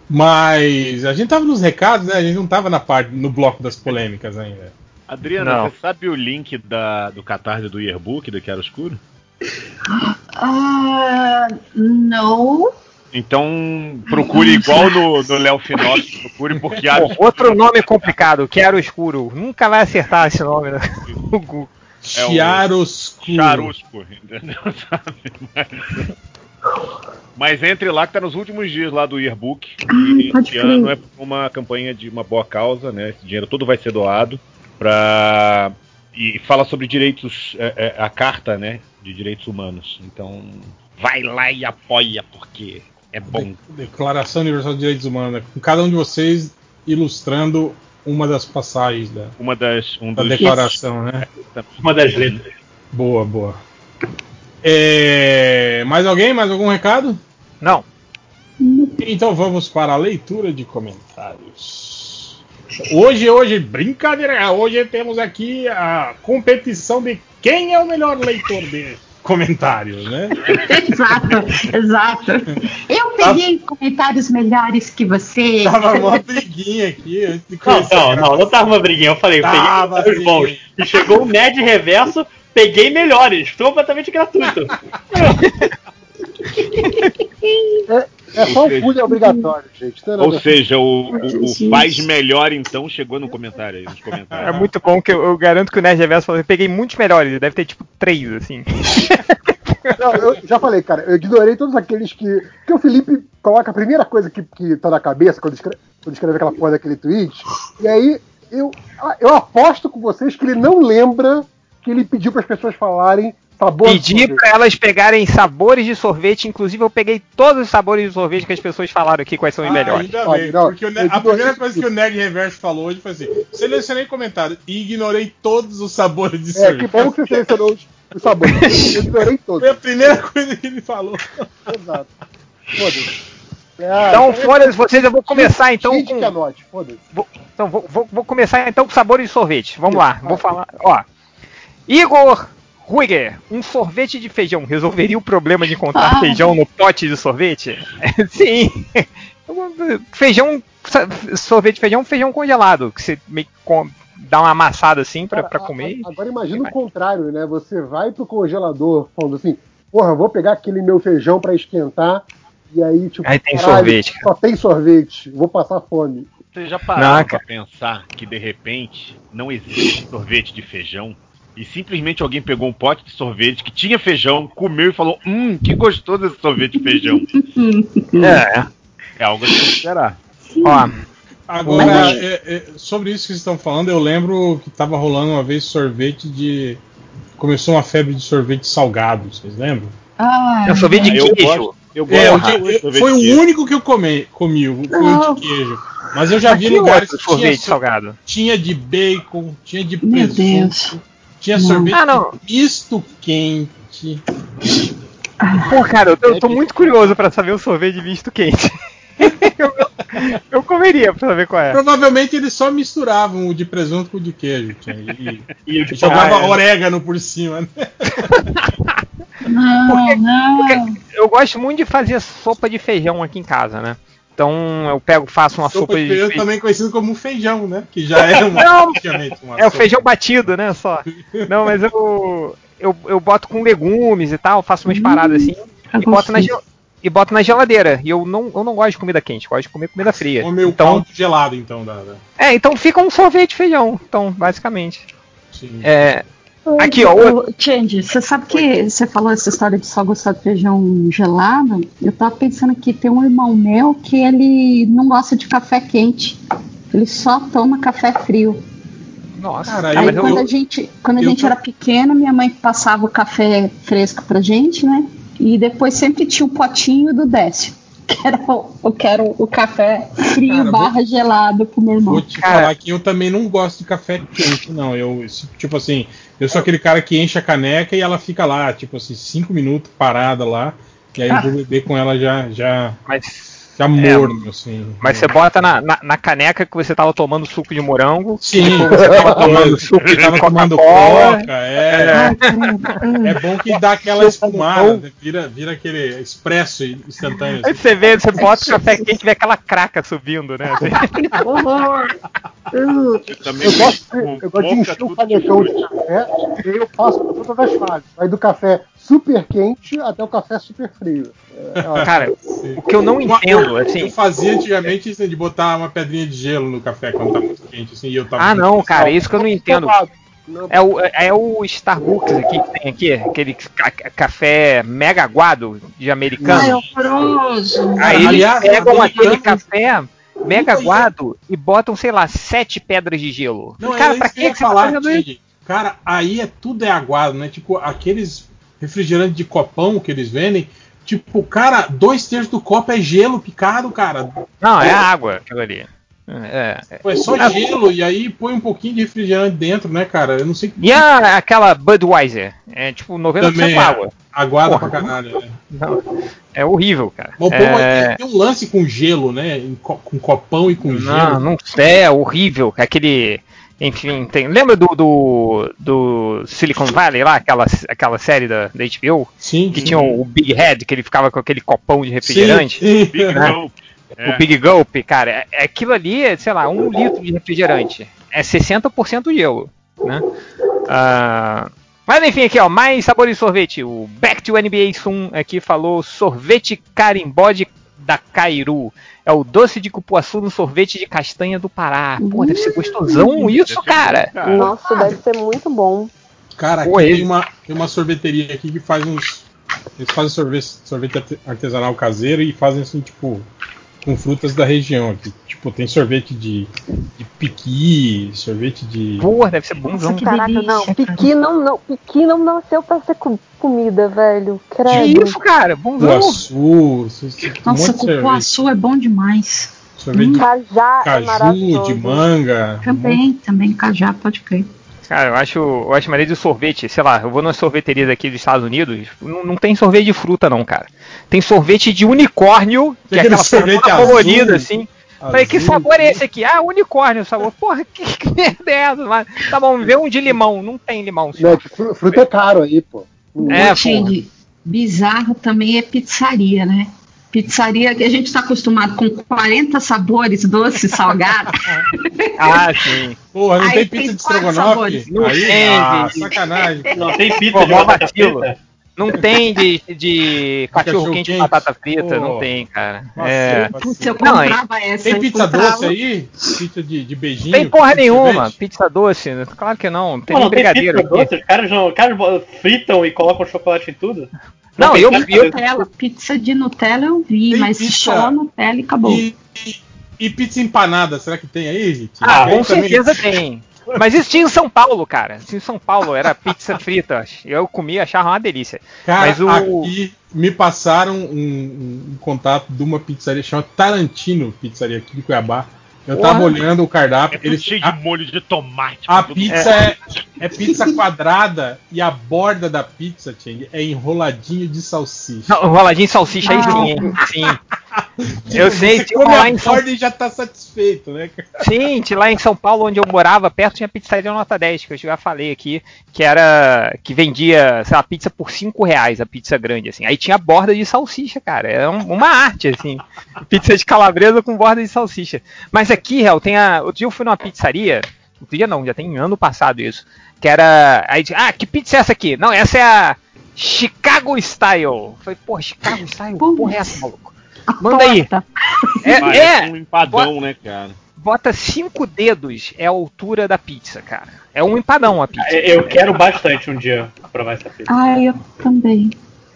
Mas a gente tava nos recados, né, a gente não tava na parte, no bloco das polêmicas ainda. Adriana, Não. você sabe o link da, do catarse do Yearbook do Quero Escuro? Ah, não. Então procure igual no, no Léo Finocchi, procure por Chiaro Pô, outro nome complicado, Quero Escuro. Nunca vai acertar esse nome né? <laughs> no Google. É Chiaroscuro. Charusco, entendeu? Mas, <laughs> mas entre lá que tá nos últimos dias lá do Yearbook. E pode esse crer. ano é uma campanha de uma boa causa, né? Esse dinheiro todo vai ser doado para e fala sobre direitos, é, é, a carta, né, de direitos humanos. Então, vai lá e apoia porque é bom. Declaração Universal de Direitos Humanos, né, com cada um de vocês ilustrando uma das passagens da, Uma das um da dos declaração, né? Uma das letras. Boa, boa. É, mais alguém? Mais algum recado? Não. Então vamos para a leitura de comentários. Hoje, hoje, brincadeira, hoje temos aqui a competição de quem é o melhor leitor de comentários, né? Exato, exato. Eu peguei comentários melhores que você. Tava uma briguinha aqui antes de Não, começar. não, não, não tava uma briguinha. Eu falei, eu peguei Tava, comentários sim. bons. E chegou o Ned Reverso, peguei melhores. Completamente gratuito. <laughs> É só um pulho obrigatório, gente. Não é Ou nada- seja, o, o, o faz melhor então chegou no comentário aí, nos comentários. É muito bom que eu, eu garanto que o Nerd Reverso falou, eu peguei muitos melhores, deve ter tipo três, assim. <laughs> Não, eu já falei, cara, eu ignorei todos aqueles que. Porque o Felipe coloca a primeira coisa que, que tá na cabeça quando escreve, quando escreve aquela porra daquele tweet. E aí eu, ah, eu aposto com vocês que ele não lembra que ele pediu para as pessoas falarem sabor. Pedi pra elas pegarem sabores de sorvete, inclusive eu peguei todos os sabores de sorvete que as pessoas falaram aqui, quais são os Ah, melhores. Ainda Olha, bem, não, porque Ne- a primeira coisa tudo. que o Nerd Reverso falou hoje foi assim: selecionei comentários e ignorei todos os sabores de É, sorvete. que bom que você selecionou os, os sabores. Eu <laughs> ignorei todos. Foi a primeira coisa que ele falou. Exato. Foda-se. É, Então, é- foda-se vocês, eu vou começar então com. que anote, foda-se. Vou, então, vou, vou- vou começar então com sabores de sorvete. Vamos lá, vou falar. Ó. Igor Ruiger, um sorvete de feijão resolveria o problema de encontrar Ah. feijão no pote de sorvete? <laughs> Sim. Feijão, sorvete de feijão, feijão congelado, que você meio que dá uma amassada assim pra, Cara, pra a- comer. a- Agora imagina o contrário, né? Você vai pro congelador falando assim, porra, vou pegar aquele meu feijão pra esquentar, e aí, tipo, Aí tem caralho, sorvete, cara. Só tem sorvete, vou passar fome. Vocês já pararam Não, pra pensar que de repente não existe sorvete de feijão? E simplesmente alguém pegou um pote de sorvete que tinha feijão, comeu e falou: Hum, que gostoso esse sorvete de feijão. <laughs> É. É algo a se considerar. Ó, Agora, é- é, sobre isso que vocês estão falando, eu lembro que tava rolando uma vez sorvete de. Começou uma febre de sorvete salgado, vocês lembram? Ah, é um sorvete de eu queijo. gosto, eu gosto É, eu eu- foi o único que eu comi, comi o- o de queijo. Mas eu já vi lugares que tinha, sorvete so- salgado. tinha de bacon, tinha de Meu presunto, Deus. Tinha sorvete Ah, não. misto quente. Pô, cara, eu, eu tô muito curioso pra saber o sorvete misto quente. <laughs> eu, eu comeria pra saber qual é. Provavelmente eles só misturavam o de presunto com o de queijo. tinha, E, <laughs> E e jogava papai, orégano por cima. né? <laughs> Não, não. Eu gosto muito de fazer sopa de feijão aqui em casa, né? Então eu pego, faço uma sopa, Sopa de de feijão feijão. também conhecido como feijão, né? Que já é <laughs> uma, Não, uma É o feijão batido, né? Só. Não, mas eu, eu, eu boto com legumes e tal, faço umas paradas assim eu e boto, na, e boto na geladeira. E eu não, eu não gosto de comida quente, gosto de comer comida fria. Come o Então, caldo gelado, então. Da, da- é, então fica um sorvete de feijão, então, basicamente. sim. É, aqui, ó. o- Change, você sabe que você falou essa história de só gostar de feijão gelado? Eu tava pensando que tem um irmão meu que ele não gosta de café quente. Ele só toma café frio. Nossa, Cara, Aí eu- mas eu- quando a gente, quando a eu gente tô- era pequena, minha mãe passava o café fresco pra gente, né? E depois sempre tinha o potinho do Décio. Que era o, o- que café frio Cara, vou- barra gelado pro meu irmão. Vou te Cara- falar que eu também não gosto de café quente, não. Eu, tipo assim, eu sou aquele cara que enche a caneca e ela fica lá, tipo assim, cinco minutos parada lá. E aí eu vou beber com ela já, já, mas, já morno, assim. mas você bota na, na, na caneca que você tava tomando suco de morango. Sim, você tava <laughs> tomando suco de tava tomando coca, é. É bom que dá aquela espumada, vira, vira aquele expresso instantâneo. Aí assim. você vê, você bota o café quente e vê aquela craca subindo, né? <laughs> assim. Eu Também gosto, eu gosto de encher o tudo canecão de café e aí eu passo por todas as fases. Vai do café super quente até o café super frio. É, Cara, o que eu não entendo, eu, assim. eu fazia antigamente isso de botar uma pedrinha de gelo no café quando tá muito quente, assim, e eu tava. Ah, não, cara, isso que eu não entendo. É o, é o Starbucks aqui que tem aqui, aquele ca- café mega aguado de Ai, americano. horroroso. Aí eles Aliás, pegam aquele café mega aguado e botam, sei lá, sete pedras de gelo. Não, cara, é pra que, ia que você tá falar, fazendo isso? Cara, aí é tudo é aguado, né? Tipo, aqueles refrigerantes de copão que eles vendem, tipo, cara, dois terços do copo é gelo picado, cara. Não, é água aquilo ali. É, é. Pô, é só gelo e aí põe um pouquinho de refrigerante dentro, né, cara? Eu não sei E a, aquela Budweiser? É tipo 90% Também é. água. aguada Porra. pra caralho. Né? Não, é horrível, cara. O povo É, tem um lance com gelo, né? Com copão e com Não, gelo. não sei, é horrível. Aquele. Enfim, tem. Lembra do, do, do Silicon Valley lá, aquela, aquela série da, da HBO? Sim, Que sim. tinha o Big Head, que ele ficava com aquele copão de refrigerante. Sim. Big né? Gulp. É. O Big Gulp, cara, é- é aquilo ali, é, sei lá, um litro de refrigerante. É 60% gelo, né? Ah, mas enfim, aqui ó, mais sabor de sorvete. O Back to NBA Sun aqui falou sorvete carimbó de, da Cairu. É o doce de cupuaçu no sorvete de castanha do Pará. Pô, deve ser gostosão isso, cara. Nossa, deve ser muito bom. Cara, aqui tem, uma, tem uma sorveteria aqui que faz uns. Eles fazem sorvete, sorvete arte- artesanal caseiro e fazem assim, tipo, com frutas da região aqui. Tipo, tem sorvete de, de piqui, sorvete de. Pô, deve ser bonzão. que Caraca, delícia, não. Piqui não, não, piqui não nasceu pra ser co- comida, velho. Que Credo. isso, cara? Bonzão. Cupuaçu, um Nossa, monte de sorvete. cupuaçu é bom demais. Sorvete de Cajá é caju, maravilhoso. de manga. Também, também cajá, pode crer. Cara, eu acho, eu acho maneiro de sorvete, sei lá, eu vou nas sorveterias aqui dos Estados Unidos, não, não tem sorvete de fruta não, cara. Tem sorvete de unicórnio, que Tem é aquela sorvete azul, colorida assim. Falei, que azul. sabor é esse aqui? Ah, unicórnio o sabor. Porra, que, <laughs> que merda é essa? Mas, tá bom, vê um de limão. Não tem limão, Não, senhor. fru- fruta é caro aí, pô. É, Ô, Tid, bizarro também é pizzaria, né? Pizzaria que a gente está acostumado com 40 sabores, doce, salgado. <laughs> Ah, sim. Porra, não Aí tem tem pizza de quatro estrogonofe? sabores. Não Aí, tem, ah, gente. sacanagem. Não tem pizza Pô, de frita? Não tem de, de <laughs> cachorro quente com Cachorro-quente. batata frita, não tem, cara. Nossa, É, Putz, eu Não, comprava essa. Tem pizza comprava- doce aí? Pizza de, de beijinho? tem porra pizza de nenhuma, pizza doce, claro que não. Tem Pô, nem não tem brigadeiro pizza aqui. doce? Os caras, não, os caras fritam e colocam chocolate em tudo? Não, tem eu- doce. Nutella, pizza de Nutella eu vi, Tem mas pizza- só Nutella e acabou. E, e- e pizza empanada, será que tem aí, gente? Ah, Tem com também? certeza tem. Mas isso tinha em São Paulo, cara. Isso em São Paulo era pizza frita. Eu comia, achava uma delícia. Cara, Mas o- aqui me passaram um, um- contato de uma pizzaria chamada Tarantino Pizzaria aqui de Cuiabá. Eu tava Porra. olhando o cardápio. É Eles, cheio a, de molho de tomate. a pizza é. É pizza <laughs> quadrada e a borda da pizza, Chang, é enroladinho de salsicha. Não, enroladinho de salsicha aí sim, hein? Eu sei, você <laughs> tinha come uma lá em São e já tá satisfeito, né? cara? Sim, lá em São Paulo, onde eu morava, perto tinha pizzaria nota 10, que eu já falei aqui, que era. que vendia, sei lá, pizza por 5 reais, a pizza grande, assim. Aí tinha borda de salsicha, cara. É um- uma arte, assim. <laughs> Pizza de calabresa com borda de salsicha. Mas aqui, Real, tem a. Outro dia eu fui numa pizzaria. Outro dia não, já tem ano passado isso. Que era. Aí, ah, que pizza é essa aqui? Não, essa é a Chicago Style. Falei, porra, Chicago Style? Porra, é essa, maluco? Manda aí. É, Parece é, um empadão, né, cara? bota cinco dedos é a altura da pizza, cara. É um empadão a pizza. Eu quero bastante um dia provar essa pizza. Ai, eu também.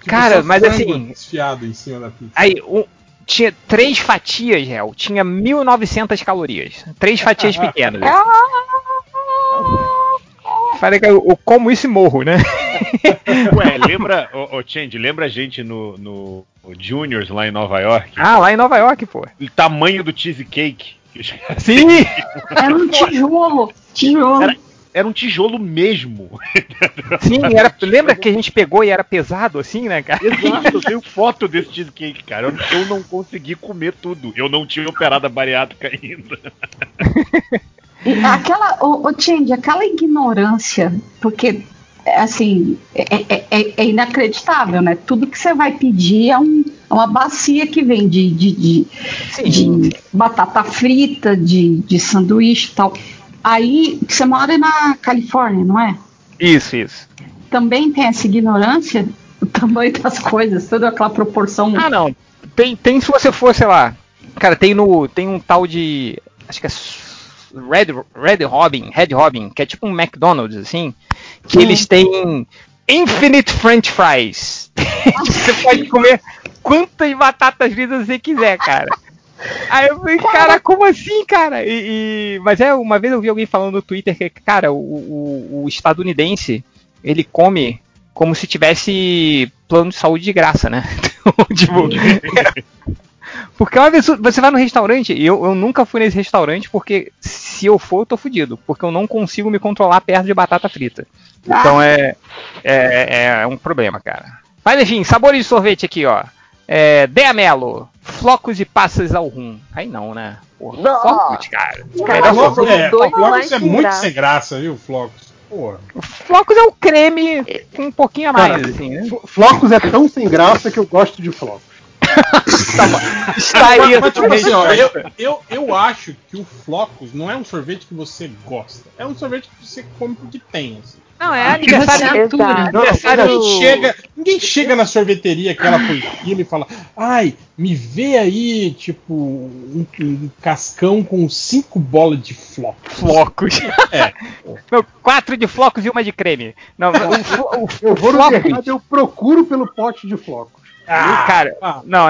Cara, Tipo, só mas frango assim- Desfiado em cima da pizza. Aí, um- tinha três fatias, réu. Tinha 1.900 calorias. Três fatias <laughs> pequenas. Falei que eu, eu como isso e morro, né? <laughs> Ué, lembra, ô, ô Change, lembra a gente no no Juniors lá em Nova York? Ah, lá em Nova York, pô. O tamanho do cheesecake. <laughs> Sim! Era um tijolo. Tijolo. Era, era um tijolo mesmo. Sim, <laughs> era, lembra que a gente pegou e era pesado assim, né, cara? Exato, eu tenho foto desse cheesecake, cara. Eu, eu não consegui comer tudo. Eu não tinha operado a bariátrica ainda. <laughs> Aquela, o, o Change, aquela ignorância, porque assim, é, é- é- é inacreditável, né? Tudo que você vai pedir é, um- é uma bacia que vem de, de, de, de batata frita, de, de sanduíche e tal. Aí você mora na Califórnia, não é? Isso, isso. Também tem essa ignorância, o tamanho das coisas, toda aquela proporção. Ah, não. Tem, tem se você for, sei lá. Cara, tem no. Tem um tal de. Acho que é. Red, Red Robin, Red Robin, que é tipo um McDonald's, assim. Que Hum. eles têm Infinite French Fries. <laughs> você pode comer quantas batatas fritas você quiser, cara. Aí eu falei, cara, como assim, cara? E, e- mas é, uma vez eu vi alguém falando no Twitter que, cara, o, o- o estadunidense, ele come como se tivesse plano de saúde de graça, né? <laughs> Tipo, <laughs> porque é um absurdo. Você vai no restaurante, e eu, eu nunca fui nesse restaurante porque se eu for, eu tô fudido. Porque eu não consigo me controlar perto de batata frita. Então é, é, é um problema, cara. Mas enfim, sabores de sorvete aqui, ó. É, Deamelo, flocos e passas ao rum. Aí não, né? Porra, Não. flocos, cara. Cara, Flocos é, Flocos é sem muito graça. sem graça, viu, Flocos? Porra. Flocos é o creme com um pouquinho a mais, Cara, assim, né? Flo- Flocos é tão sem graça que eu gosto de flocos. <laughs> Está aí mas, mas, tipo assim, ó, eu, eu, eu acho que o Flocos não é um sorvete que você gosta. É um sorvete que você come porque tem, assim. Não, é aniversário. Aniversário- ninguém, chega, ninguém chega na sorveteria que ela aquilo e fala: Ai, me vê aí, tipo, um, um cascão com cinco bolas de flocos. Flocos. É. <laughs> Não, quatro de flocos e uma de creme. Não, o, o, o Eu vou no mercado e eu procuro pelo pote de flocos. Ah, cara, ah. não,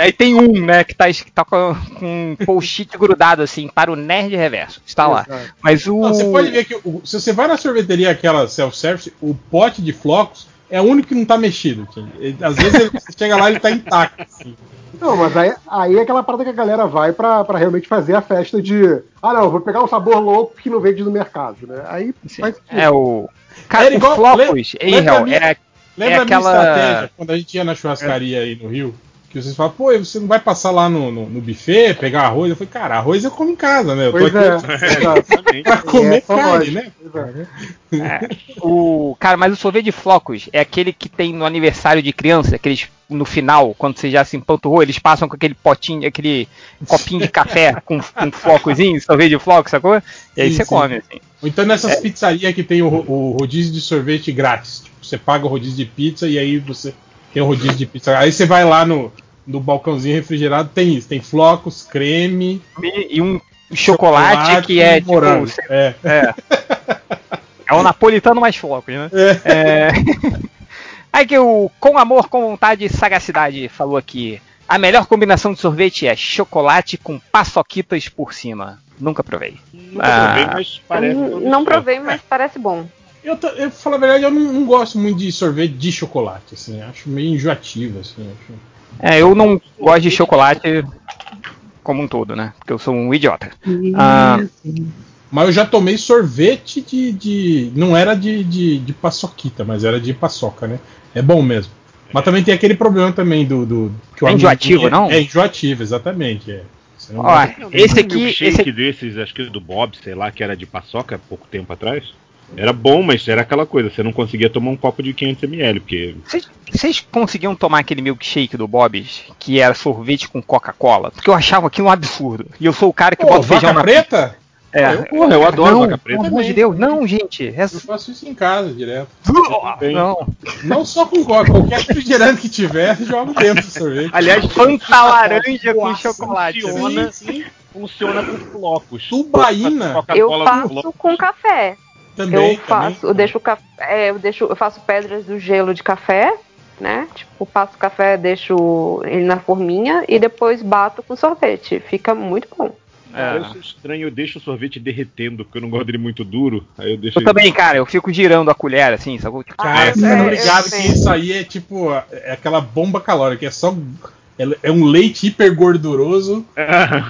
aí tem um, né, que tá, es- tá com, com um post-it grudado assim, para o nerd reverso. Está lá. Exato. Mas o. Não, você pode ver que o- se você vai na sorveteria aquela self-service, o pote de flocos é o único que não tá mexido. Ele- Às vezes ele, você chega lá e ele tá intacto. Assim. Não, mas aí, aí é aquela parada que a galera vai pra, pra realmente fazer a festa de. Ah, não, vou pegar um sabor louco que não vende no mercado, né? Aí faz É o. Cara, o igual- flocos, lembra- hein, lembra é, Lembra é a minha aquela. estratégia quando a gente ia na churrascaria aí no Rio? Que vocês falam, pô, você não vai passar lá no, no, no buffet, pegar arroz? Eu falei, cara, arroz eu como em casa, né? Eu tô Pois é, aqui exato. pra <laughs> comer É, só carne, né? Exato. É, o cara, mas o sorvete de flocos é aquele que tem no aniversário de criança, aqueles no final, quando você já se empanturrou, eles passam com aquele potinho, aquele copinho de <laughs> café com, com flocozinho, sorvete de flocos, sacou? E aí Sim, você sim. come, assim. Ou então nessas pizzarias que tem o, o rodízio de sorvete grátis. Tipo, você paga o rodízio de pizza e aí você tem o rodízio de pizza. Aí você vai lá no, no balcãozinho refrigerado, tem isso. Tem flocos, creme, E, e um chocolate, que é morango. tipo. É. É. É o napolitano mais flocos, né? É. <laughs> Aí que o Com Amor, Com Vontade e Sagacidade falou aqui. A melhor combinação de sorvete é chocolate com paçoquitas por cima. Nunca provei. Nunca Ah. provei, mas parece. Não provei, mas parece bom. Eu, tô- eu falo a verdade, eu não, não gosto muito de sorvete de chocolate, assim. Acho meio enjoativo, assim. acho- É, eu não gosto de chocolate como um todo, né? Porque eu sou um idiota. Ah, Mas eu já tomei sorvete de. de não era de, de, de paçoquita, mas era de paçoca, né? É bom mesmo. Mas também tem aquele problema também do. do que o É enjoativo, amendoim não? É enjoativo, exatamente. É. Você não Ó, esse Um aqui, milkshake esse aqui- desses, acho que do Bob, sei lá, que era de paçoca pouco tempo atrás. Era bom, mas era aquela coisa, você não conseguia tomar um copo de 500ml, porque Vocês, conseguiam tomar aquele milkshake do Bob's, que era sorvete com Coca-Cola? Porque eu achava aquilo um absurdo. E eu sou o cara que Pô, bota feijão na preta? É. Eu- porra, eu adoro não, vaca preta Pelo amor de. Deus, não, gente. É... Eu faço isso em casa direto. Não. Não só com coca, qualquer refrigerante que tiver, jogo dentro do sorvete. Aliás, Fanta laranja com chocolate. funciona, Sim, funciona com flocos. Tubaína. Eu faço com café. Também, eu faço, eu deixo o café, é, eu deixo, eu faço pedras do gelo de café, né? Tipo, passo o café, deixo ele na forminha e depois bato com sorvete. Fica muito bom. Ah, Eu sou estranho, eu deixo o sorvete derretendo, porque eu não gosto dele muito duro. Aí eu deixo Eu ele- também, cara, eu fico girando a colher assim, sabe? Cara, Ah, vocês é, estão eu ligados sei. que isso aí é tipo. É aquela bomba calórica, é só. É- É um leite hiper gorduroso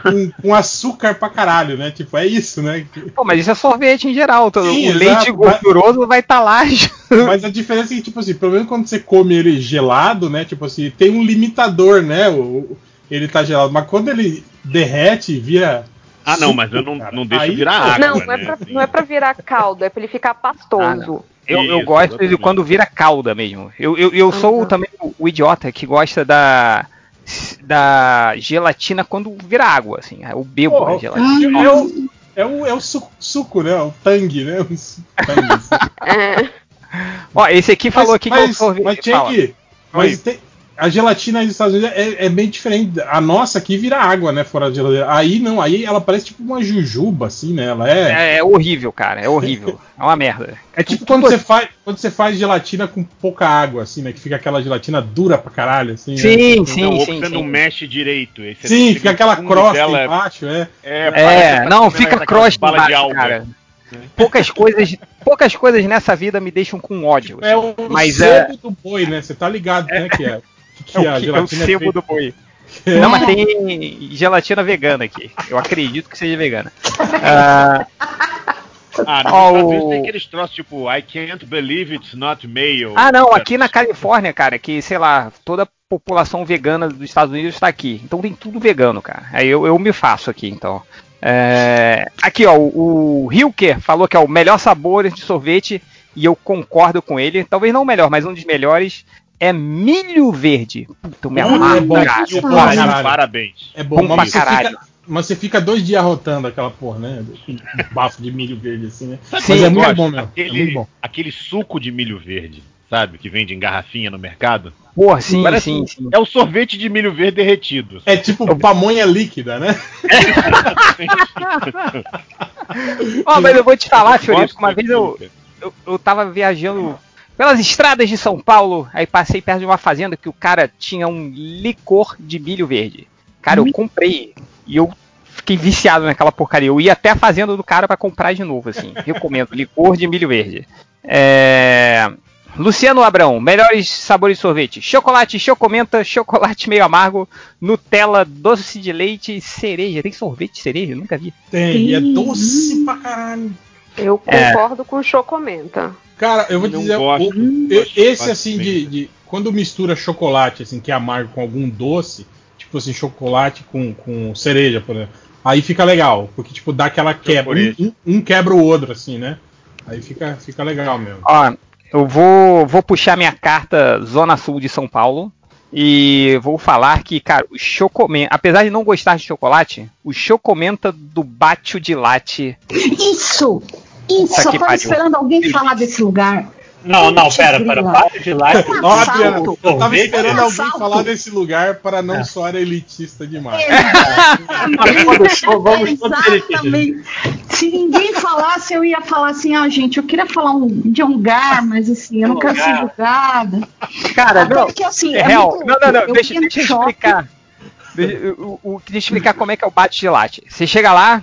com, com açúcar pra caralho, né? Tipo, é isso, né? Pô, mas isso é sorvete em geral. todo- Sim, o exato, leite gorduroso vai estar lá. Mas a diferença é que, tipo assim, pelo menos quando você come ele gelado, né? Tipo assim, tem um limitador, né? O, ele tá gelado. Mas quando ele derrete e vira. Ah, não, mas eu não, não deixo aí- virar água. não, não é, né, pra, assim. não é pra virar caldo, é pra ele ficar pastoso. Eu, eu Isso, gosto de exatamente. quando vira calda mesmo. Eu, eu, eu sou também o, o idiota que gosta da da gelatina quando vira água, assim. Eu bebo Pô, a gelatina. é, o, é, o, é o suco, suco, né? O tangue, né? O tangue, assim. <laughs> Ó, esse aqui falou aqui que é o mas, sorvete. mas tinha fala. que. Mas Oi. tem- a gelatina aí dos Estados Unidos é, é bem diferente. A nossa aqui vira água, né? Fora da geladeira. Aí não, aí ela parece tipo uma jujuba, assim, né? Ela é. É, é horrível, cara. É horrível. <laughs> É uma merda. É tipo quando você, faz, quando você faz gelatina com pouca água, assim, né? Que fica aquela gelatina dura pra caralho, assim. Sim, né? sim, Não, sim, você sim. não mexe direito. aí você Sim, chega fica no aquela crosta dela, embaixo, é. É, É, não, fica crosta embaixo, alga. cara. Poucas coisas, poucas coisas nessa vida me deixam com ódio. É o mas é, do boi, né? Você tá ligado, né? Que é. <laughs> Que é o, a que- é o gelatina sebo do boi. É. Não, mas tem gelatina vegana aqui. Eu acredito que seja vegana. Ah, Ah, nos Ó, Estados o- Unidos tem aqueles troços tipo I can't believe it's not mayo. Ah, não, aqui na Califórnia, cara, que, sei lá, toda a população vegana dos Estados Unidos está aqui. Então tem tudo vegano, cara. Aí eu, eu me faço aqui, então. É, aqui, ó, o, o Hilker falou que é o melhor sabor de sorvete e eu concordo com ele. Talvez não o melhor, mas um dos melhores é milho verde. Puta, me Puta, amarro, é bom, cara. que Pô, pariu. cara. Parabéns. É bom, Bom pra mas, você caralho. fica, mas você fica dois dias rotando aquela porra, né? Um bafo de milho verde assim, né? Sabe mas é muito gosto? bom mesmo. É Aquele, muito bom. aquele suco de milho verde, sabe? Que vende em garrafinha no mercado. Porra, sim, Parece sim, sim. É o sorvete de milho verde derretido. É tipo pamonha líquida, né? <laughs> Ó, mas eu vou te falar, Fiorito, uma vez eu, eu, eu tava viajando pelas estradas de São Paulo, aí passei perto de uma fazenda que o cara tinha um licor de milho verde. Cara, eu comprei e eu fiquei viciado naquela porcaria. Eu ia até a fazenda do cara pra comprar de novo, assim. <laughs> Recomendo, licor de milho verde. É... Luciano Abrão, melhores sabores de sorvete: chocolate, chocomenta, chocolate meio amargo, Nutella, doce de leite e cereja. Tem sorvete de cereja? Eu nunca vi. Tem, e é doce pra caralho. Eu É. concordo com o Chocomenta. Cara, eu vou Não dizer, gosto, o- esse assim de, de- quando mistura chocolate assim que é amargo com algum doce, tipo assim chocolate com, com cereja, por exemplo, aí fica legal, porque tipo dá aquela quebra, um, um- um quebra o outro assim, né? Aí fica fica legal mesmo. Ó, eu vou, vou puxar minha carta Zona Sul de São Paulo e vou falar que, cara, o chocomenta, apesar de não gostar de chocolate, o chocomenta do Bátio de Latte. Isso! Isso, Puta só tava esperando alguém falar desse lugar. Não, não, pera, pera. Bate de lá. É Ó, assalto. Adriana, eu tava Sorvete esperando é alguém assalto. falar desse lugar para não soar elitista demais. Mas todos- vamos. Exatamente. Se ninguém falasse, eu ia falar assim, ah, gente, eu queria falar um, de um lugar, mas assim, eu não quero ser julgada. Cara, Até não, porque, assim, é é real. muito Não, não, não. Eu deixa, eu explicar. Deixa, o, o, deixa eu explicar como é que é o bate de latte. Você chega lá,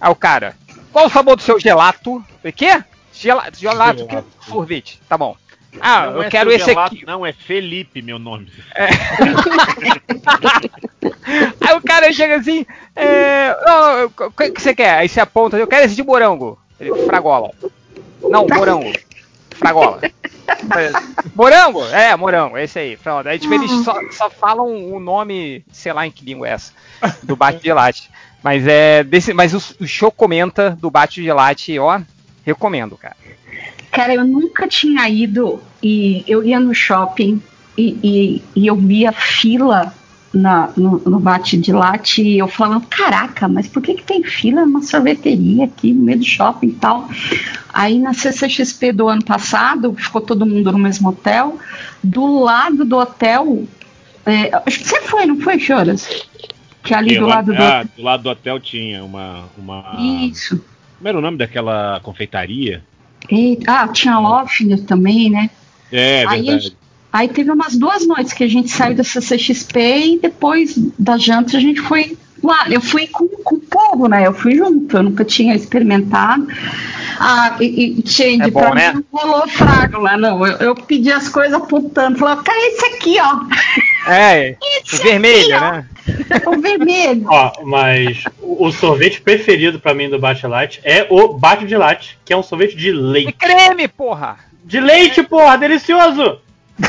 aí o cara, qual o sabor do seu gelato? O quê? Gelato, gelato? Gelato. sorvete, tá bom. Ah, Não eu é quero esse gelato, aqui. Não, é Felipe, meu nome. <laughs> Aí o cara chega assim, é, "Ó, o que que você quer? Aí você aponta, eu quero esse de morango. Ele, fragola. Não, morango. Fragola. Morango? É, morango, é esse aí. Pronto. Aí, tipo, eles só, só falam o nome, sei lá em que língua é essa, do bate de latte. Mas é desse, mas o, o show comenta do bate de latte, ó, recomendo, cara. Cara, eu nunca tinha ido e eu ia no shopping e, e, e eu via fila na, no, no bate de latte e eu falava, caraca, mas por que, que tem fila numa sorveteria aqui no meio do shopping e tal? Aí na CCXP do ano passado, ficou todo mundo no mesmo hotel, do lado do hotel, é, acho que você foi, não foi, Choras? Que ali do lado do ah, do lado do hotel tinha uma. uma... Isso. Como era o nome daquela confeitaria? Eita, ah, tinha Loffner também, né? É, Aí, verdade. aí teve umas duas noites que a gente saiu da CCXP e depois da janta a gente foi lá. Eu fui com, com o povo, né? Eu fui junto, eu nunca tinha experimentado. Ah, e, e Change, É bom, pra né? mim não rolou frágula, não. Eu, eu pedi as coisas apontando, falava, cara, esse aqui, ó. É, o vermelho, né? <laughs> o vermelho. Ó, mas o sorvete preferido pra mim do Bate Light é o Bate de Latte, que é um sorvete de leite. creme, porra! De leite, porra, delicioso!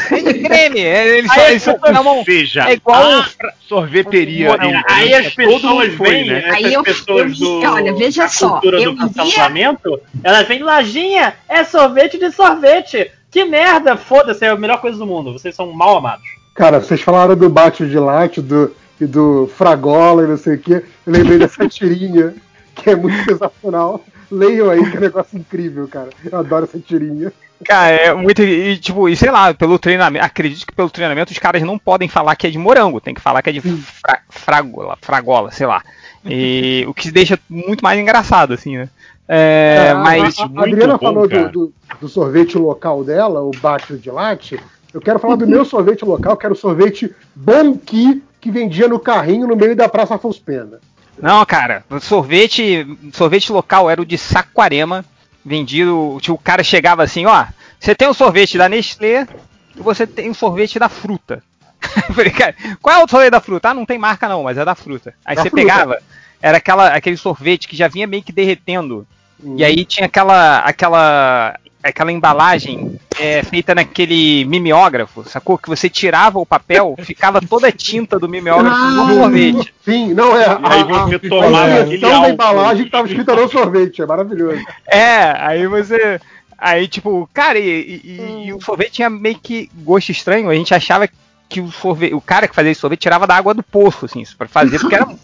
Tem de creme, é, eles Aí só, as eles só Seja, é igual a sorveteria. Não, aí as mundo pessoas vêm, né? Aí eu- pessoas eu- do, olha, veja só, cultura eu do cancelamento, elas vêm, lojinha, é sorvete de sorvete. Que merda, foda-se, é a melhor coisa do mundo. Vocês são mal amados. Cara, vocês falaram do bate de latte do, e do fragola e não sei o que. Eu lembrei dessa <laughs> tirinha, que é muito sensacional. Leiam aí, que é um negócio incrível, cara. Eu adoro essa tirinha. Cara, é muito. E, tipo, e sei lá, pelo treinamento. Acredito que pelo treinamento os caras não podem falar que é de morango, tem que falar que é de fra, fragola, fragola, sei lá. E o que deixa muito mais engraçado, assim, né? É, Ah, mas. a, a Adriana falou do, do- do sorvete local dela, o bate de latte. Eu quero falar do meu <laughs> sorvete local, que era o sorvete Bonqui, que vendia no carrinho no meio da Praça Afonso Pena. Não, cara, sorvete, sorvete local era o de Saquarema, vendido, o cara chegava assim, ó, você tem o sorvete da Nestlé e você tem o sorvete da fruta. <laughs> Eu falei, cara, qual é o sorvete da fruta? Ah, não tem marca não, mas é da fruta. Aí Da você fruta. pegava, era aquela, aquele sorvete que já vinha meio que derretendo, Hum. e aí tinha aquela, aquela, aquela embalagem é, feita naquele mimeógrafo, sacou? Que você tirava o papel, ficava toda a tinta do mimeógrafo no sorvete. Sim, não é. E aí você tomava a aquele versão da álcool. embalagem que estava escrita no sorvete, é maravilhoso. É, aí você. Aí, tipo, cara, e, e- e o sorvete tinha meio que gosto estranho. A gente achava que o sorvete. O cara que fazia esse sorvete tirava da água do poço, assim, pra fazer, porque era. <laughs>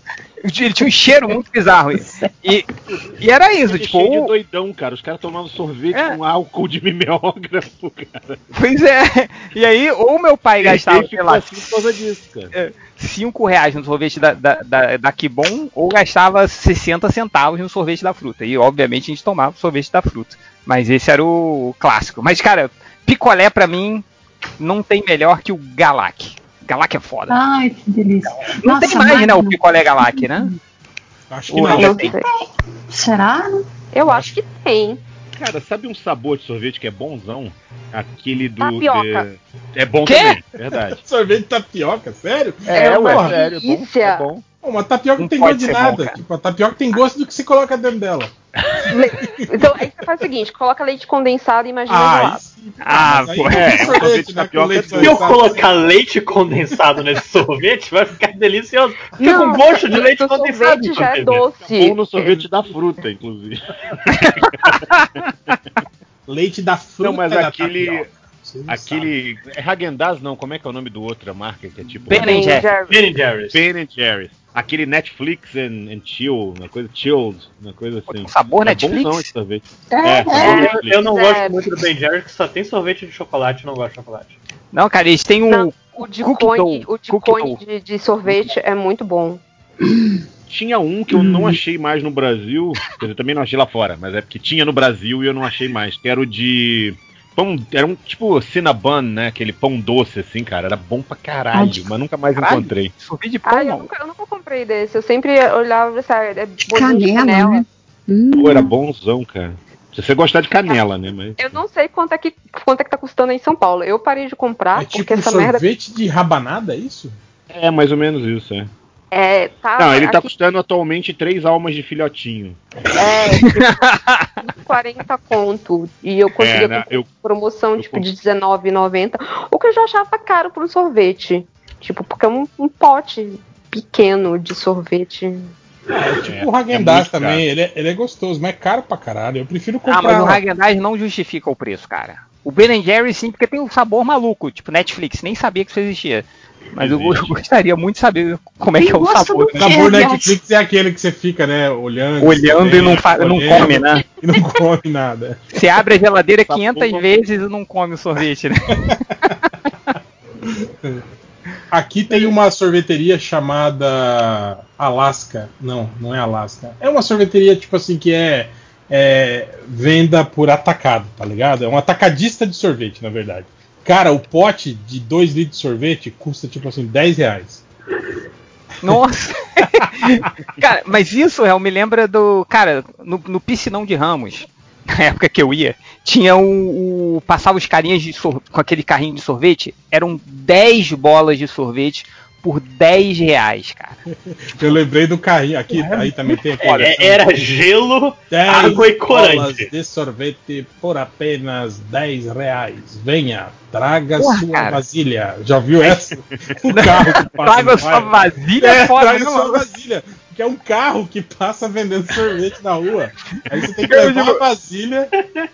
Ele tinha um cheiro muito bizarro. E, e era isso, tipo. cheio de doidão, cara. Os caras tomando sorvete É. com álcool de mimeógrafo, cara. Pois é. E aí, ou meu pai gastava, Ele sei lá, assim por causa disso, cara. 5 reais no sorvete da, da, da, da Kibon, ou gastava 60 centavos no sorvete da fruta. E, obviamente, a gente tomava sorvete da fruta. Mas esse era o clássico. Mas, cara, picolé pra mim não tem melhor que o Galac. Galac é foda. Ai, que delícia. não Nossa, tem mais, né, o picolé Galac, né? Acho que não. Não sei. Será? Eu acho que tem. Cara, sabe um sabor de sorvete que é bonzão? Aquele do. Tapioca. de- É bom Quê? também, verdade. <laughs> Sorvete de tapioca, sério? É, ué, Porra. sério, é bom, é bom. Uma tapioca não tem gosto de bom, nada. cara. tipo, a tapioca tem gosto do que você coloca dentro dela. <laughs> Então, aí você faz o seguinte: coloca leite condensado e imagina Ah, gelado. sim. Ah, pô, é, sorvete né? tapioca com é Se eu colocar leite condensado nesse sorvete, vai ficar delicioso. Fica com Não, gosto de leite o condensado. sorvete já é inclusive. doce. Bom no sorvete da fruta, inclusive. <laughs> Leite da fruta Não, mas da aquele. Aquele. É Häagen-Dazs, não? Como é que é o nome do outra marca que é tipo. Ben Ben Jerry. Jerry. Ben Jerry's. Ben Jerry's. Aquele Netflix and, and chill, uma coisa chilled, uma coisa assim. Com sabor é Netflix? bonzão esse sorvete. É, É, é. sabor Eu, Netflix. eu não É. gosto muito do Ben Jerry's, que só tem sorvete de chocolate, eu não gosto de chocolate. Não, cara, eles têm um. Não, O de Cookie cone, dough. o de, Cookie cone dough. de, de sorvete é muito bom. Tinha um que eu não achei mais no Brasil, quer dizer, também não achei lá fora, mas é porque tinha no Brasil e eu não achei mais, que era o de pão, era um tipo cinnabon, né, aquele pão doce assim, cara, era bom pra caralho, de- mas nunca mais Caralho. encontrei. Sorvete de pão, Ah, eu não. nunca, eu nunca comprei desse. Eu sempre olhava e pensava, é bolinho de Canela, canela. né? Hum. Pô, era bonzão, cara. Se você gostar de canela, né? Mas... Eu não sei quanto é que quanto é que tá custando em São Paulo. Eu parei de comprar É tipo porque um essa merda sorvete de rabanada, é isso? É mais ou menos isso, é. É tá Não, ele tá aqui, custando atualmente três almas de filhotinho. é tipo, 40 conto e eu consegui É, né, eu- promoção eu tipo comp- de R$19,90, o que eu já achava caro para um sorvete. Tipo, porque é um, um pote pequeno de sorvete. É tipo É, o é Hagendaz muito também, ele é, ele é gostoso, mas é caro pra caralho. Eu prefiro Ah, comprar. mas o lá. Häagen-Dazs não justifica o preço, cara. O Ben Jerry sim, porque tem um sabor maluco, tipo Netflix, nem sabia que isso existia. Mas eu, eu <laughs> gostaria muito de saber como é que é o sabor. O sabor Netflix é aquele que você fica, né, olhando. Olhando e não fa- não escolhendo, come, né? <laughs> E não come nada. Você abre a geladeira 500 vezes e não come o sorvete, né? <laughs> Aqui tem uma sorveteria chamada Alaska. Não, não é Alaska. É uma sorveteria, tipo assim, que é, é venda por atacado, tá ligado? É um atacadista de sorvete, na verdade. Cara, o pote de 2 litros de sorvete custa, tipo assim, 10 reais. Nossa! <laughs> cara, mas isso Real, me lembra do. Cara, no, no piscinão de Ramos, na época que eu ia, tinha o. o passava os carinhas de sor- com aquele carrinho de sorvete, eram 10 bolas de sorvete por 10 reais, cara. Eu lembrei do carrinho. Aqui aí também tem aquele. Olha, era gelo, 10 água e bolas corante. de sorvete por apenas 10 reais. Venha, traga Porra, sua cara. vasilha. Já viu essa? O carro que <laughs> passa Traga sua vasilha, é, foda, traga né, sua vasilha. Que é um carro que passa vendendo sorvete na rua. Aí você tem que levar a vasilha.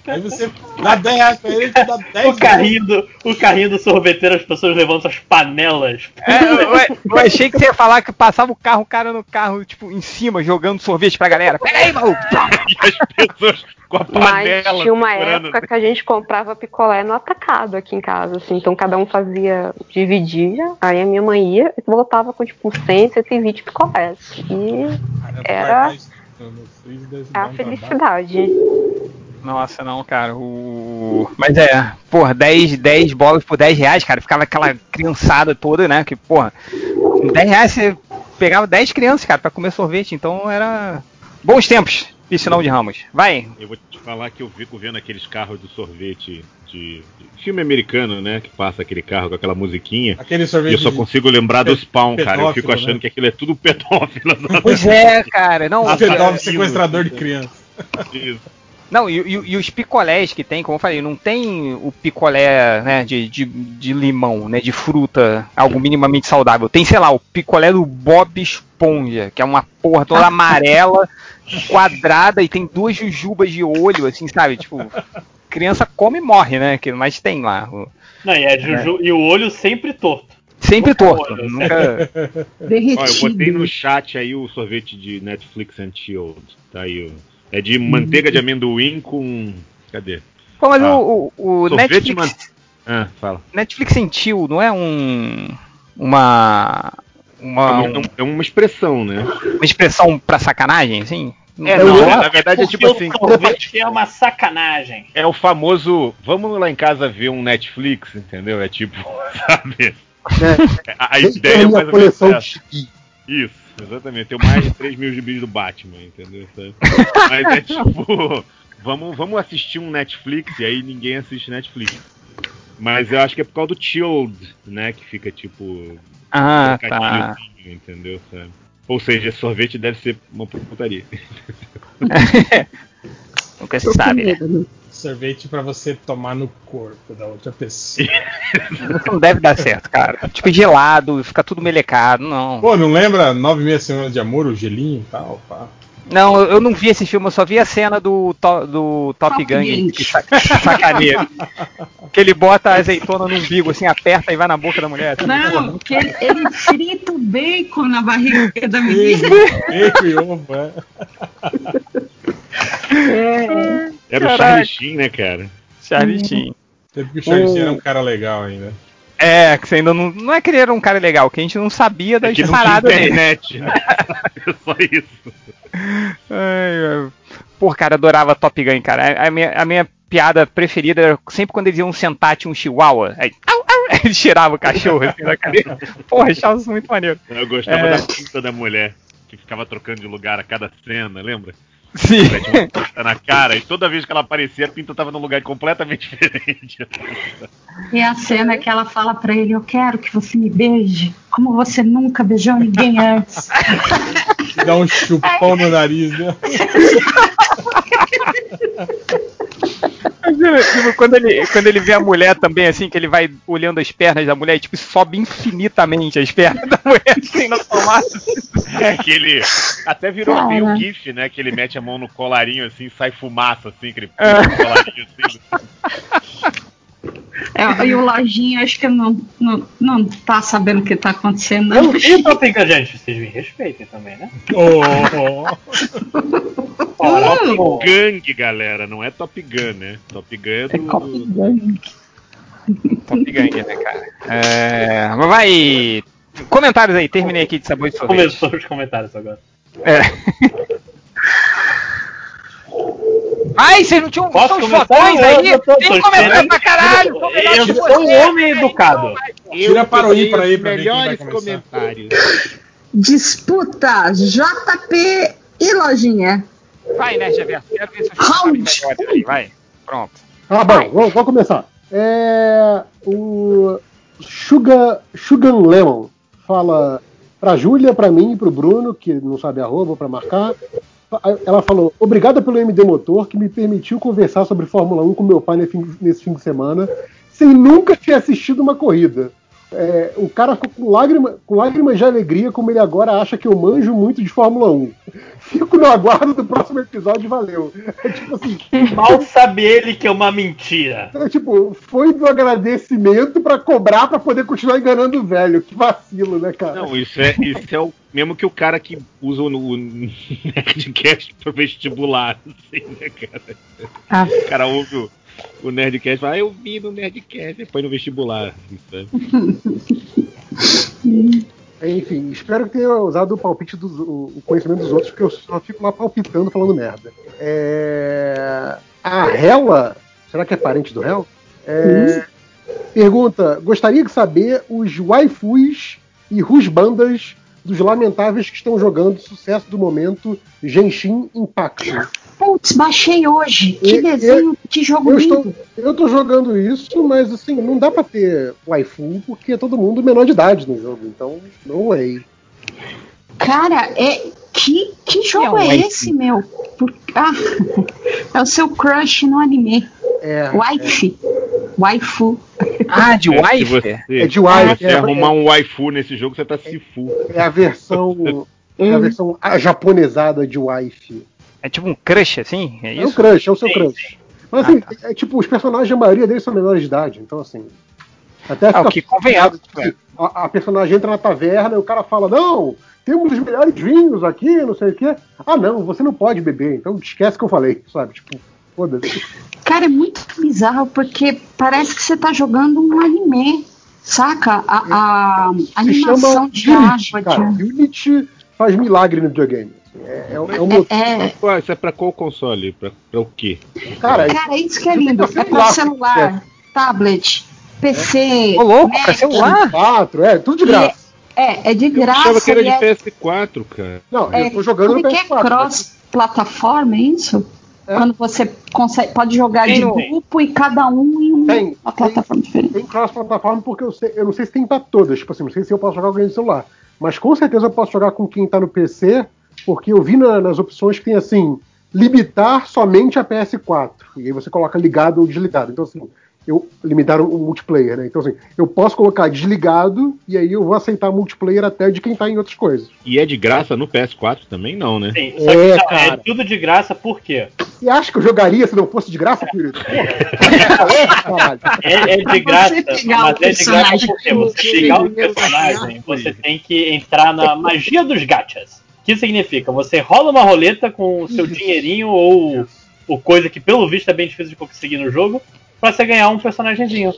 Aí você dá 10 reais pra ele dá 10 O carrinho, do, o carrinho do sorveteiro, as pessoas levando suas panelas. É, eu, eu- eu achei que você ia falar que passava o carro, o cara no carro, tipo, em cima, jogando sorvete pra galera. Pega aí, maluco! <laughs> E as pessoas com a Mas panela tinha uma época que a gente comprava picolé no atacado aqui em casa, assim. Então cada um fazia, dividia, aí a minha mãe ia e voltava com tipo 100, 120 picolés. E era a felicidade. Nossa, não, cara. O... Mas é, porra, 10, 10 bolas por 10 reais, cara. Ficava aquela criançada toda, né? Que, porra, com 10 reais você pegava 10 crianças, cara, pra comer sorvete. Então era. Bons tempos, piscinão de Ramos. Vai. Eu vou te falar que eu fico vendo aqueles carros do sorvete de, de filme americano, né? Que passa aquele carro com aquela musiquinha. Aquele E sorvete eu só consigo lembrar dos Spawn, cara. Eu fico pedófilo, achando né? que aquilo é tudo pedófilo. <laughs> Pois é, cara. Não, Pedófilo cara, sequestrador de criança. Isso. Não, e, e- e os picolés que tem, como eu falei, não tem o picolé né, de, de, de limão, né, de fruta, algo minimamente saudável. Tem, sei lá, o picolé do Bob Esponja, que é uma porra toda <laughs> amarela, quadrada e tem duas jujubas de olho, assim, sabe? Tipo, criança come e morre, né? que- Mas tem lá. Não, e, a Juju, e o olho sempre torto. Sempre torto. Porra, Nunca. Ó, eu botei no chat aí o sorvete de Netflix and Chilled. Tá aí. É de manteiga de amendoim com. Cadê? Pô, mas Ah, o, o, Netflix, man- Ah, fala. Netflix sentiu, não é um. Uma. Uma, É uma- é uma expressão, né? uma expressão pra sacanagem, assim? É, não, na verdade é tipo assim. É uma sacanagem. É o famoso. Vamos lá em casa ver um Netflix, entendeu? É tipo, <laughs> sabe? A, a ideia é é mais ou menos essa. Isso, exatamente. Tem mais de 3 mil gibis do Batman, entendeu? Mas é <laughs> tipo, vamos, vamos assistir um Netflix e aí ninguém assiste Netflix. Mas eu acho que é por causa do Chilled, né? Que fica tipo. Ah, tá. Entendeu? Sabe? Ou seja, sorvete deve ser uma putaria. <laughs> Nunca se sabe, né? Sorvete pra você tomar no corpo da outra pessoa. <laughs> Não deve dar certo, cara. Tipo, gelado, fica tudo melecado, não. Pô, não lembra Nove Meia Semanas de Amor, o gelinho e tal? Pá. Não, eu não vi esse filme, eu só vi a cena do, to- do Top, Top Gun que sa- sacaneia. <laughs> que ele bota a azeitona no umbigo, assim, aperta e vai na boca da mulher. Não, que ele, ele frita o bacon na barriga da menina. <laughs> Bacon e ovo, é. É. Era o. Charlie Sheen, né, cara? Charlie Sheen. Tempo que o Charlie Sheen era um cara legal ainda. É, que você ainda não. Não é que ele era um cara legal, que a gente não sabia das É paradas dele. internet, né? <laughs> É só isso. Ai. Pô, cara, adorava Top Gun, cara. A- minha, a minha piada preferida era sempre quando eles iam sentar, tinha um chihuahua. Aí, au, au, <laughs> ele cheirava o cachorro assim na cadeira. Porra, achava isso muito maneiro. Eu gostava É. da pinta da mulher, que ficava trocando de lugar a cada cena, lembra? Sim. Pinta na cara e toda vez que ela aparecia, a pinta tava num lugar completamente <laughs> diferente. E a cena que ela fala pra ele: Eu quero que você me beije, como você nunca beijou ninguém antes. <laughs> Dá um chupão no nariz, né? <laughs> Imagina, tipo, quando ele, quando ele vê a mulher também, assim, que ele vai olhando as pernas da mulher e, tipo, sobe infinitamente as pernas da mulher, assim, na tomada. É que ele até virou Cara. meio um gif, né? Que ele mete a mão no colarinho assim, sai fumaça assim, que ele É. puxa o colarinho assim. É, e o Lojinha, acho que não, não, não tá sabendo o que tá acontecendo. Eu Não. não vi Top Gun, gente. Vocês me respeitem também, né? <laughs> Top Gang, galera, não é Top Gun, né? Top Gun é do. Top Gun, né, cara? É, mas vai. Comentários aí, terminei aqui de sabor e sorvete. Começou os comentários agora. É. Ai, vocês não tinham Posso visto os começar? fotões Eu- aí? eu tô- Tem tô comentário esperando. pra caralho! são melhores Eu que sou você. um homem educado. Tira para o peguei ímpar aí pra melhores começar. comentários. Disputa JP e Lojinha. Vai, né, Reverso? Quero ver comentários melhores aí, vai. Pronto. Ah, bom, vou, vou começar. É, o Sugar, Sugar Lemon fala pra Júlia, pra mim e pro Bruno, que não sabe arroba pra marcar. Ela falou: Obrigada pelo MD Motor que me permitiu conversar sobre Fórmula 1 com meu pai nesse fim, de semana, sem nunca ter assistido uma corrida. É, o cara ficou com, lágrima, com lágrimas de alegria, como ele agora acha que eu manjo muito de Fórmula 1. Fico no aguardo do próximo episódio, valeu. É tipo assim. Mal sabe ele que é uma mentira. Então, tipo, foi do agradecimento pra cobrar pra poder continuar enganando o velho. Que vacilo, né, cara? Não, isso é, isso é o mesmo que o cara que usa o, o Nerdcast pro vestibular, assim, né, cara? Ah. O cara ouve o, o Nerdcast fala, ah, eu vi no Nerdcast, depois no vestibular. sabe? Enfim, espero que tenha usado o palpite dos, o o conhecimento dos outros, porque eu só fico lá palpitando falando merda. É... A Hela, será que é parente do Hel? É... Pergunta: gostaria de saber os waifus e rusbandas dos lamentáveis que estão jogando sucesso do momento Genshin Impact. Putz, baixei hoje. Que E- desenho de jogo Eu lindo. estou, eu tô jogando isso, mas assim, não dá pra ter waifu porque é todo mundo menor de idade no jogo, então no way. Cara, é. Que, que jogo É um é, esse, meu? Por- Ah, <laughs> é o seu crush no anime. É. Wife. Waifu. Ah, de É, wife? Você, É de wife, Se você é. arrumar um waifu nesse jogo, você tá se fu. É a versão. <laughs> É a versão a- japonesada de wife. É tipo um crush, assim? É É o isso? crush, é o seu Sim, crush. Mas assim, é, tipo, os personagens, a maioria deles são menores de idade, então assim. Até Ah, o que convenhamos. tipo, a, a personagem entra na taverna e o cara fala, não, temos os melhores vinhos aqui, não sei o quê. Ah não, você não pode beber, então esquece que eu falei, sabe? Tipo, foda-se. Cara, é muito bizarro porque parece que você tá jogando um anime. Saca? A, a Se animação chama de Unity, água. cara. de- Unity faz milagre no videogame. É, é, é um motivo. É, Ué, Isso é pra qual console? Pra, pra o quê? Cara, Cara, isso que é lindo. É pra celular, celular, tablet, PC. Ô, louco, Mac. pra celular? 4, é, tudo de graça. É, é de Eu graça. achava que era de é, PS4, cara. Não, é, eu tô jogando no como é que é PS4. cross-plataforma, é isso? Quando você consegue, pode jogar Tem de grupo e cada um em um- Tem, uma plataforma diferente. Tem cross-plataforma porque eu, sei, eu não sei se tem pra todas. Tipo assim, não sei se eu posso jogar com alguém no celular. Mas com certeza eu posso jogar com quem tá no PC, porque eu vi na- nas opções que tem assim, limitar somente a PS4. E aí você coloca ligado ou desligado. Então assim, eu limitaram o multiplayer, né? Então assim, eu posso colocar desligado e aí eu vou aceitar multiplayer até de quem tá em outras coisas. E é de graça no PS4 também, não, né? Sim, só que É, não, é tudo de graça, por quê? E acha que eu jogaria se não fosse de graça, querido? Porra, <laughs> É, é de Você graça, mas é de graça porque você que pegar o você personagem, você tem que entrar na magia dos gachas. O que significa? Você rola uma roleta com o seu dinheirinho ou, ou coisa que pelo visto é bem difícil de conseguir no jogo, pra você ganhar um personagemzinho.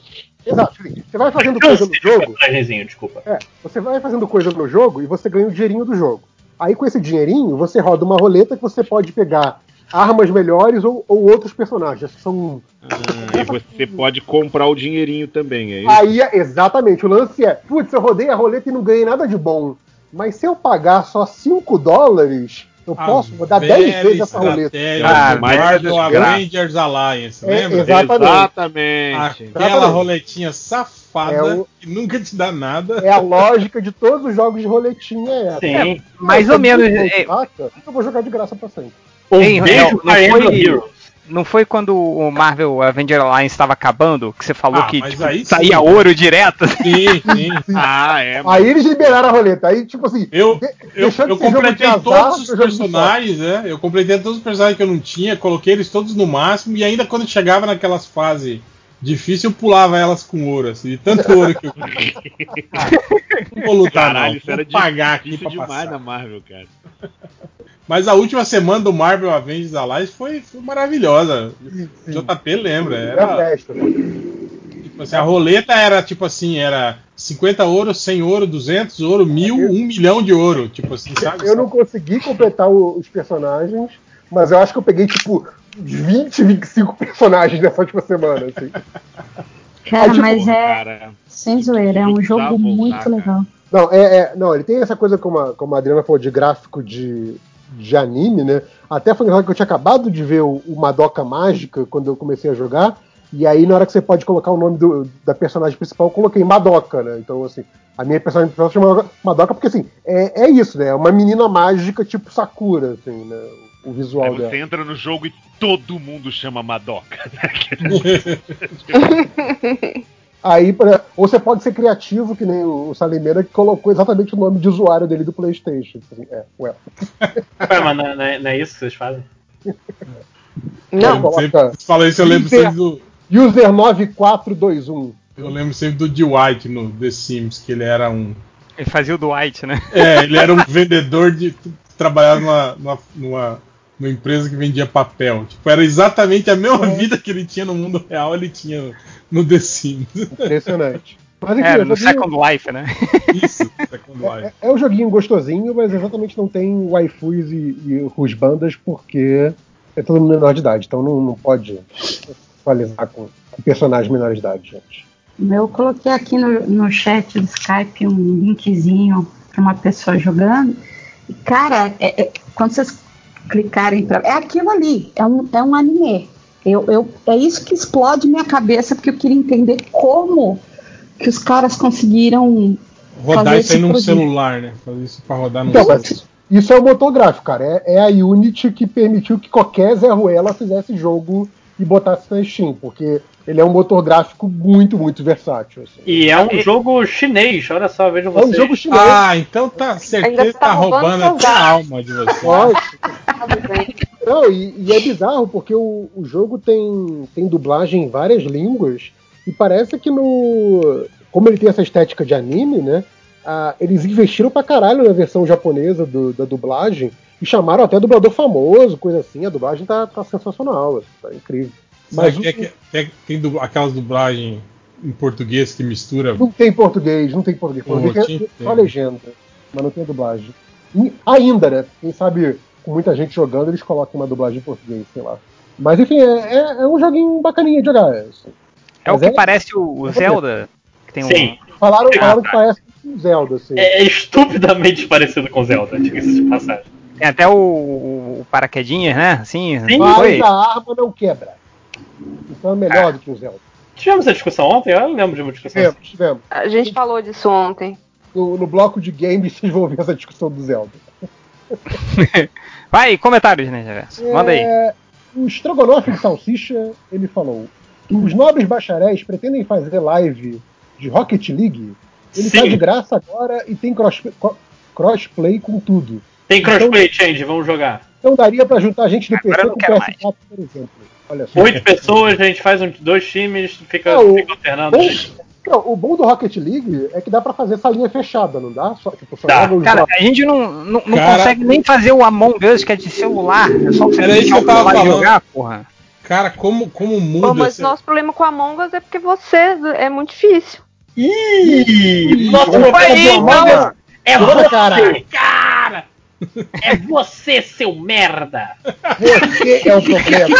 Exato. Você vai fazendo coisa no jogo. Personagemzinho, desculpa. É, você vai fazendo coisa no jogo e você ganha o dinheirinho do jogo. Aí com esse dinheirinho, você roda uma roleta que você pode pegar armas melhores ou, ou outros personagens. que São... Ah, e você pode comprar o dinheirinho também, é isso? Aí, é- exatamente, o lance é, putz, eu rodei a roleta e não ganhei nada de bom. Mas se eu pagar só 5 dólares, Eu A posso rodar velha 10 vezes essa roleta. Ah, mas é desgraça. Avengers Alliance, É, lembra? exatamente. Exatamente. Aquela Exatamente. roletinha safada É o- que nunca te dá nada. É a lógica de todos os jogos de roletinha. É essa. Sim. mais Eu ou menos. é- Eu vou jogar de graça pra sempre. Um beijo não, foi, Heroes. Não foi quando o Marvel Avenger Alliance estava acabando que você falou Ah, que tipo, aí sim. saía ouro direto? <laughs> Sim, sim. <laughs> Ah, é. Aí eles liberaram a roleta. Aí, tipo assim, Eu, eu, eu completei azar, todos os personagens, né? Eu completei todos os personagens que eu não tinha, coloquei eles todos no máximo, e ainda quando chegava naquelas fases difíceis, eu pulava elas com ouro, assim, tanto ouro que eu <laughs> Não vou lutar, Caralho, não. isso era Vou pagar aqui difícil pra demais passar. na Marvel, cara. Mas a última semana do Marvel Avengers Alliance foi, foi maravilhosa. JP lembra. Era festa. tipo assim, a roleta era tipo assim, era 50 ouro, 100 ouro, 200 ouro, 1000, 1 milhão de ouro. Tipo assim, sabe? Eu não consegui completar o- os personagens, mas eu acho que eu peguei, tipo, 20, 25 <laughs> personagens nessa última semana, assim. Cara, Ah, tipo, mas é. Cara, Sem zoeira, é um jogo voltar, muito cara. legal. Não, é, é- não, ele tem essa coisa, como a, como a Adriana falou, de gráfico de, de anime, né? Até foi engraçado que eu tinha acabado de ver o, o Madoka Mágica quando eu comecei a jogar, e aí na hora que você pode colocar o nome do- da personagem principal, eu coloquei Madoka, né? Então, assim, a minha personagem principal chama Madoka porque, assim, é, é isso, né? É uma menina mágica tipo Sakura, assim, né? O visual Aí dela. você entra no jogo e todo mundo chama Madoka. <laughs> Aí, ou você pode ser criativo, que nem o, Salimena, que colocou exatamente o nome de usuário dele do PlayStation. Assim, é, ué. Ué, mas não, é- não é, não é isso que vocês fazem? Não, você fala isso, eu lembro User- sempre do. User 9421. Eu lembro sempre do Dwight no The Sims, que ele era um. Ele fazia o Dwight, né? É, ele era um <laughs> vendedor de. trabalhava numa, numa, numa, numa empresa que vendia papel. Tipo, era exatamente a mesma vida que ele tinha no mundo real, ele tinha no The Sims. Impressionante. Mas enfim, Era é, no joguinho- Second Life, né? <laughs> Isso, Second Life. é um joguinho gostosinho, mas exatamente não tem waifus e, e rusbandas porque é todo mundo menor de idade, então não, não pode atualizar com, com personagens menores de idade, gente. Eu coloquei aqui no, no chat do Skype um linkzinho para uma pessoa jogando. E, cara, é- é- quando vocês clicarem para. É aquilo ali, é um, é um anime. Eu, eu, é isso que explode minha cabeça, porque eu queria entender como que os caras conseguiram Rodar fazer isso aí num produto. celular, né? Fazer isso pra rodar num Então, celular. isso é o motor gráfico, cara. É, é a Unity que permitiu que qualquer Zé Ruela fizesse jogo e botasse na Steam, porque ele é um motor gráfico muito, muito versátil. assim. E é um jogo chinês, olha só, vejam É um vocês. jogo chinês. Ah, então tá certeza tá tá roubando roubando a alma de você. Não, e, e é bizarro porque o, o jogo tem, tem dublagem em várias línguas e parece que no. Como ele tem essa estética de anime, né? ah, eles investiram pra caralho na versão japonesa do- da dublagem e chamaram até dublador famoso, coisa assim. A dublagem tá, tá sensacional, tá incrível. Mas Mas o- que, que, tem, tem du- aquelas dublagens em português que mistura. não tem português, não tem português. Pô, é só ter. legenda, mas não tem dublagem. E ainda, né? Quem sabe com muita gente jogando, eles colocam uma dublagem em português, sei lá. Mas enfim, é, é- é um joguinho bacaninha de jogar. assim. É o que é- parece o, o é Zelda. Que tem um. Sim. Falaram, Ah, falaram que tá. parece um Zelda, assim. É, é estupidamente parecido com Zelda, diga-se de passagem. Tem até o, o, paraquedinhas, né? Assim, Sim, Mas foi. a arma não quebra. Então é melhor do que o Zelda. Tivemos essa discussão ontem? Eu não lembro de uma discussão. Tivemos, tivemos. A gente falou disso ontem. No, no bloco de games <laughs> vocês vão ver essa discussão do Zelda. <laughs> Vai, comentários, né, Reverso? Manda aí. É, o Strogonoff de Salsicha, ele falou: Os nobres bacharéis pretendem fazer live de Rocket League? Ele tá Sim. de graça agora e tem cross, crossplay com tudo. Tem crossplay change, vamos jogar. Então daria pra juntar gente do Agora PC eu com não o quero PS4, por exemplo. Olha só. Oito pessoas, a gente faz um- dois times, fica, Não, o- fica alternando. Bom, não, o bom do Rocket League é que dá pra fazer essa linha fechada, não dá? Só, tipo, só Dá. Cara, a gente não, não, não Cara- consegue nem fazer o Among Us, que é de celular. É só você Era isso que eu o tava falando. jogar, porra. Cara, como, como muda. Bom, mas esse- nosso problema com a Among Us é porque você é muito difícil. Ih! Nosso problema do Among. Us é você, caralho. cara! <laughs> É você, seu merda! Você é o problema.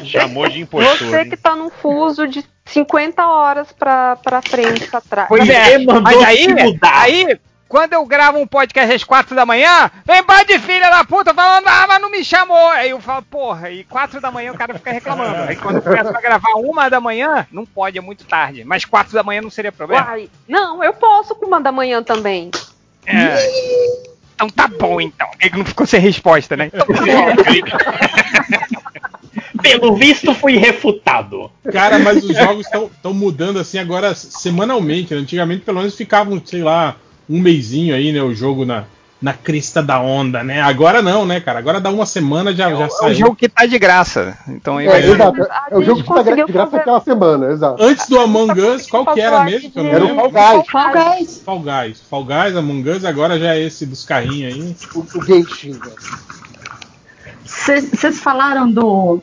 <laughs> Chamou de impostor. Você hein? que tá num fuso de 50 horas pra, pra frente, pra trás. Pois é, mas aí, mudar. aí quando eu gravo um podcast às quatro da manhã, vem pai de filha da puta falando, ah, mas não me chamou. Aí eu falo, porra, e quatro da manhã o cara fica reclamando. Aí quando eu começo a gravar uma da manhã, não pode, é muito tarde. Mas quatro da manhã não seria problema. Uai, não, eu posso com uma da manhã também. É. Então tá bom, então. Ele não ficou sem resposta, né? Então tá bom. <laughs> Pelo visto, fui refutado. Cara, mas os jogos estão mudando assim agora semanalmente. né? Antigamente, pelo menos, ficavam, sei lá, um mêsinho aí, né? O jogo na, na crista da onda, né? Agora não, né, cara? Agora dá uma semana já, já É saiu. o jogo que tá de graça. Então aí É, vai. exato. É o jogo que tá de graça aquela semana, exato. Antes do Among Us, qual que era mesmo? que eu não Era o? Fall Guys. Fall Guys. Fall Guys. Fall Guys, Among Us, agora já é esse dos carrinhos aí. O, o Genshin. Vocês falaram do.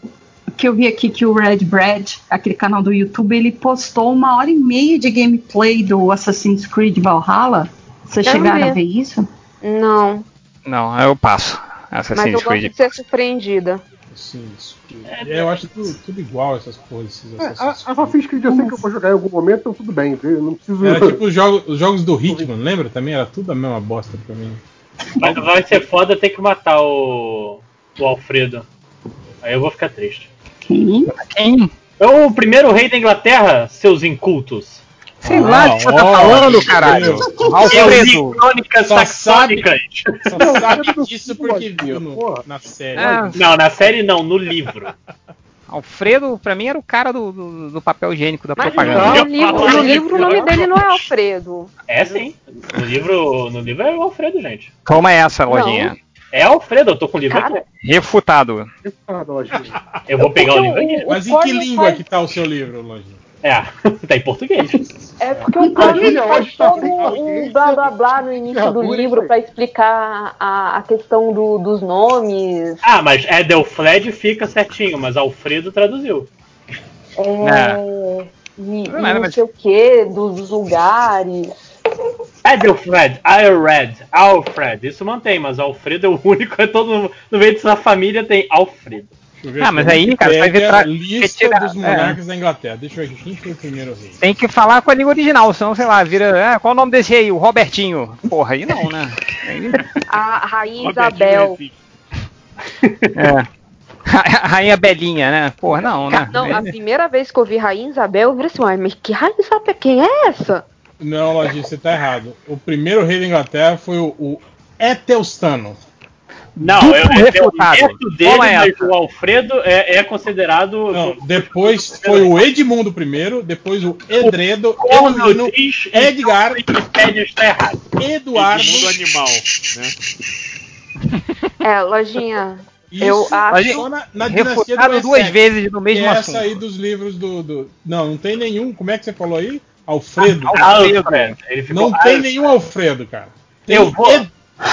Que eu vi aqui que o Red Bread, aquele canal do YouTube, ele postou uma hora e meia de gameplay do Assassin's Creed Valhalla. Vocês chegaram a ver isso? Não, Não, eu passo. mas eu Assassin's gosto Creed. de ser surpreendida. Sim, isso. É, eu acho tudo, tudo igual essas porras. Esses É, Assassin's a- Assassin's Creed eu sei que eu vou jogar em algum momento, então tudo bem. Eu não preciso. Era tipo os jogos, os jogos do Hitman, lembra? Também era tudo a mesma bosta pra mim. Vai, vai ser foda ter que matar o, o Alfredo. Aí eu vou ficar triste. Quem? Quem? É o primeiro rei da Inglaterra, seus incultos. Sei lá o que você tá falando, caralho. Alfredo. crônicas Só saxônicas. Só sabe disso porque viu no- na série. É. Não, na série não, no livro. Alfredo, pra mim, era o cara do, do, do papel higiênico da Mas propaganda. no livro, no livro o nome dele não é Alfredo. É sim. No livro, no livro é o Alfredo, gente. Toma essa, lojinha. É Alfredo, eu tô com o livro Cara, aqui. Refutado. Eu vou pegar o livro aqui. Mas em que língua que tá o seu livro, Lojinha? É, <laughs> tá em português. É porque o Código faz todo um blá blá blá no início do livro pra explicar a, a questão do- dos nomes. Ah, mas Edelfred fica certinho, mas Alfredo traduziu. É, e, e Não, sei o que, dos, dos lugares. Edelfred, Alred, Alfred, isso mantém, mas Alfredo é o único, é todo no meio dessa família tem Alfredo. Ah, mas aí, cara, vai ver tra- lista retirar- dos monarcas da Inglaterra. Deixa eu ver aqui. Quem foi o primeiro rei? Tem que falar com a língua original, senão, sei lá, vira. Ah, qual o nome desse aí? O Robertinho. Porra, aí não, né? Aí- A Rainha Isabel. É. A Rainha Belinha, né? Porra, não, né? Não, a primeira vez que eu vi Rainha Isabel, eu falei assim, "Uai, mas que Rainha Isabel? Quem é essa? Não, Lojinha, você tá errado. O primeiro rei da Inglaterra foi o, o Etelstano. Não, Duplo é, é, o dele, Toma mas o Alfredo é, é considerado. Não, depois foi o Edmundo I, depois o Edredo, Corno Edwino, diz- Edgar, está errado. Eduardo. Mundo animal, né? É, lojinha. Isso eu acho. na, na dinastia do duas vezes no mesmo é essa assunto. aí dos livros do, do- Não, não tem nenhum. Como é que você falou aí? Alfredo. Alfredo. Ele ficou Não tem Alfredo. nenhum Alfredo, cara. Tem Eu o vou- Ed-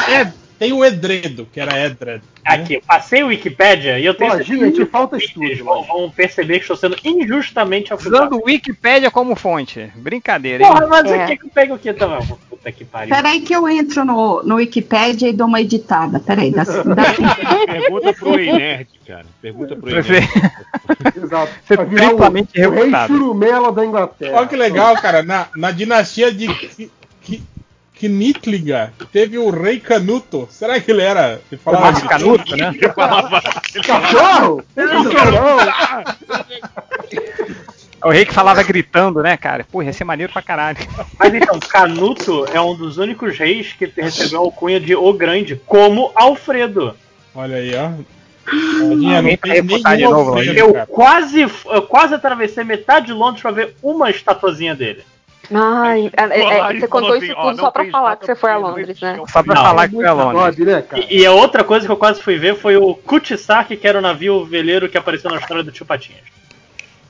Ed- tem o Edredo, que era Edred. Aqui, eu passei o Wikipédia e eu tenho Lojinha, te falta Eles vão, vão perceber que estou sendo injustamente acusado. Usando o Wikipédia como fonte. Brincadeira, hein? Porra, mas É. o que que eu pego aqui também? Puta que pariu. Peraí que eu entro no, no Wikipedia e dou uma editada. Peraí, dá, dá <laughs> Pergunta pro Ei Nerd, cara. Pergunta pro Ei Você- Nerd. Exato. Você Vai virar triplamente o, o rei churumela da Inglaterra. Olha que legal, cara. Na, na dinastia de Ki- <laughs> Ki- Knitliga teve o rei Canuto. Será que ele era. Ele falava Márcio Canuto, né? Ele falava. Ele falava Cachorro? Cachorro? É o rei que falava gritando, né, cara? Pô, ia ser maneiro pra caralho. Mas então, Canuto é um dos únicos reis que recebeu a alcunha de O Grande, como Alfredo. Olha aí, ó. Tadinha, não tá tem refutado de novo, Alfredo, Eu cara. quase, eu quase atravessei metade de Londres pra ver uma estatuazinha dele. Ai, é- é- você contou assim, isso tudo só pra falar que você foi a Londres, né? Só pra Não. falar que foi a Londres. Pode, né, cara? E, e a outra coisa que eu quase fui ver foi o Kutisak, que era o navio veleiro que apareceu na história do Tio Patinhas.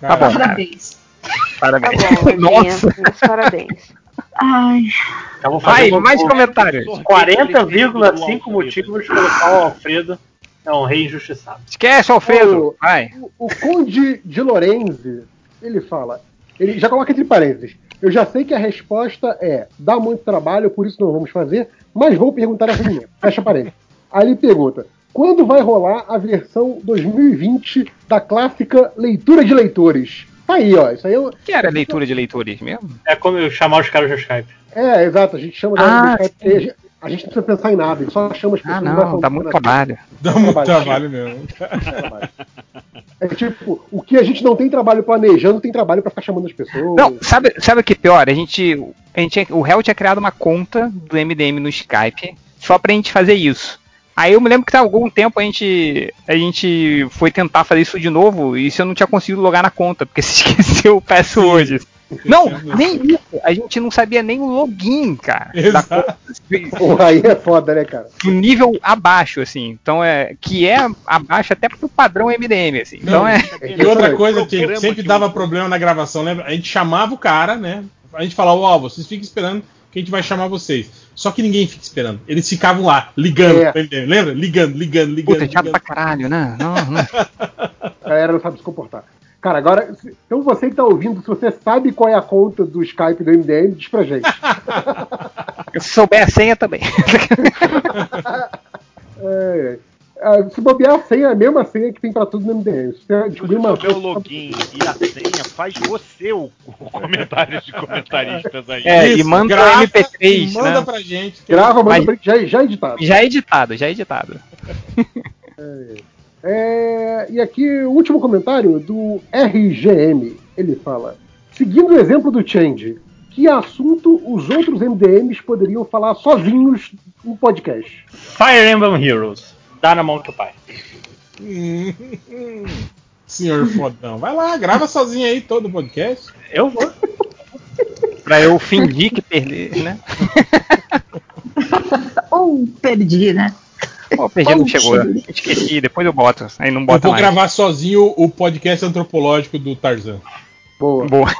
Tá bom, cara. parabéns. Tá Parabéns. bom, Nossa. parabéns. Ai, Então vou Vai, um- mais comentários. 40,5 motivos para colocar o Alfredo é um rei injustiçado. Esquece, Alfredo. O- Vai. O, o Conde de Lorenzi, ele fala, ele já coloca entre parênteses. Eu já sei que a resposta é dá muito trabalho, por isso não vamos fazer, mas vou perguntar essa menina. Fecha parênteses. Aí ele pergunta: quando vai rolar a versão 2020 da clássica leitura de leitores? Tá aí, ó. Isso aí é, que era leitura de leitores mesmo? É como eu chamar os caras do Skype. é, exato. A gente chama Ah, de Skype, porque a gente- a não precisa pensar em nada, a gente só chama as pessoas. Ah, não, dá muito trabalho. Dá muito trabalho mesmo. <laughs> É tipo, o que a gente não tem trabalho planejando, tem trabalho pra ficar chamando as pessoas. Não, sabe, sabe o que é pior? A gente, a gente, o réu tinha criado uma conta do MDM no Skype só pra gente fazer isso. Aí eu me lembro que há algum tempo a gente, a gente foi tentar fazer isso de novo e você não tinha conseguido logar na conta, porque <laughs> se esqueceu o password. Não, nem isso. A gente não sabia nem o login, cara. Da conta. <laughs> Porra, aí é foda, né, cara? Do nível abaixo, assim. Então é. Que é abaixo até pro padrão MDM, assim. Então Não, é. E outra coisa que sempre dava problema na gravação, lembra? A gente chamava o cara, né? A gente falava, ó, vocês fiquem esperando que a gente vai chamar vocês. Só que ninguém fica esperando. Eles ficavam lá, ligando. É. Lembra? Ligando, ligando, ligando. Puta, chato ligando. pra caralho, né? Não, não. <laughs> A galera não sabe se comportar. Cara, agora, então você que tá ouvindo, se você sabe qual é a conta do Skype do MDM, diz pra gente. <laughs> Se souber a senha também. <laughs> É, é, se bobear a senha, é a mesma senha que tem pra tudo no MDM. Se você descobrir uma Souber o login e a senha, faz você o, o comentário de comentaristas aí. É, e Isso, manda grava o MP3, e manda né? pra gente. Grava, manda Mas- pra gente, já, já editado. Já é editado, já é editado. <laughs> É, e aqui o último comentário do RGM. Ele fala: seguindo o exemplo do Change, que assunto os outros MDMs poderiam falar sozinhos no podcast? Fire Emblem Heroes. Dá na mão do teu pai. <laughs> Senhor fodão. Vai lá, grava sozinho aí todo o podcast. Eu vou. Pra eu fingir que perdi, né? <laughs> Ou perdi, né? Pô, perdi, não Ou chegou. Esqueci, depois eu boto. Aí não Eu bota vou mais. gravar sozinho o podcast antropológico do Tarzan. Boa. Boa.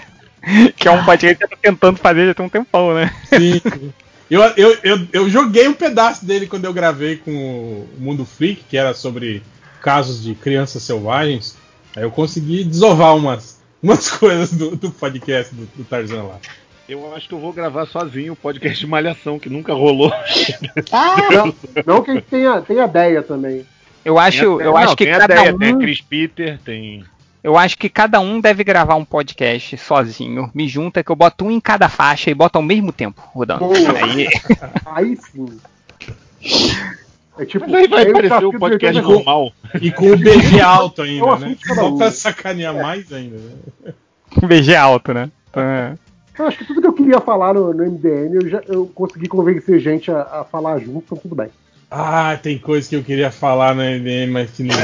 <laughs> que é um podcast que eu tô tentando fazer já tem um tempão, né? Sim. Eu, eu, eu, eu joguei um pedaço dele quando eu gravei com o Mundo Freak, que era sobre casos de crianças selvagens. Aí eu consegui desovar umas, umas <laughs> coisas do, do podcast do, do Tarzan lá. Eu acho que eu vou gravar sozinho o podcast de Malhação, que nunca rolou. <laughs> Não, não que a gente tenha, tenha ideia também. Eu acho, Tem eu não, acho que tem a cada ideia, um, Tem a Chris Peter, tem. eu acho que cada um deve gravar um podcast sozinho. Me junta que eu boto um em cada faixa e boto ao mesmo tempo rodando. Aí, Aí sim. É tipo, Mas aí vai o aparecer o podcast normal. E com o BG alto É ainda, né? Só pra sacanear mais ainda. né? <laughs> BG alto, né? Então, é. Eu acho que tudo que eu queria falar no, no MDM, eu, já, eu consegui convencer gente a, a falar junto, então tudo bem. Ah, tem coisa que eu queria falar no MDM, mas que não. <laughs>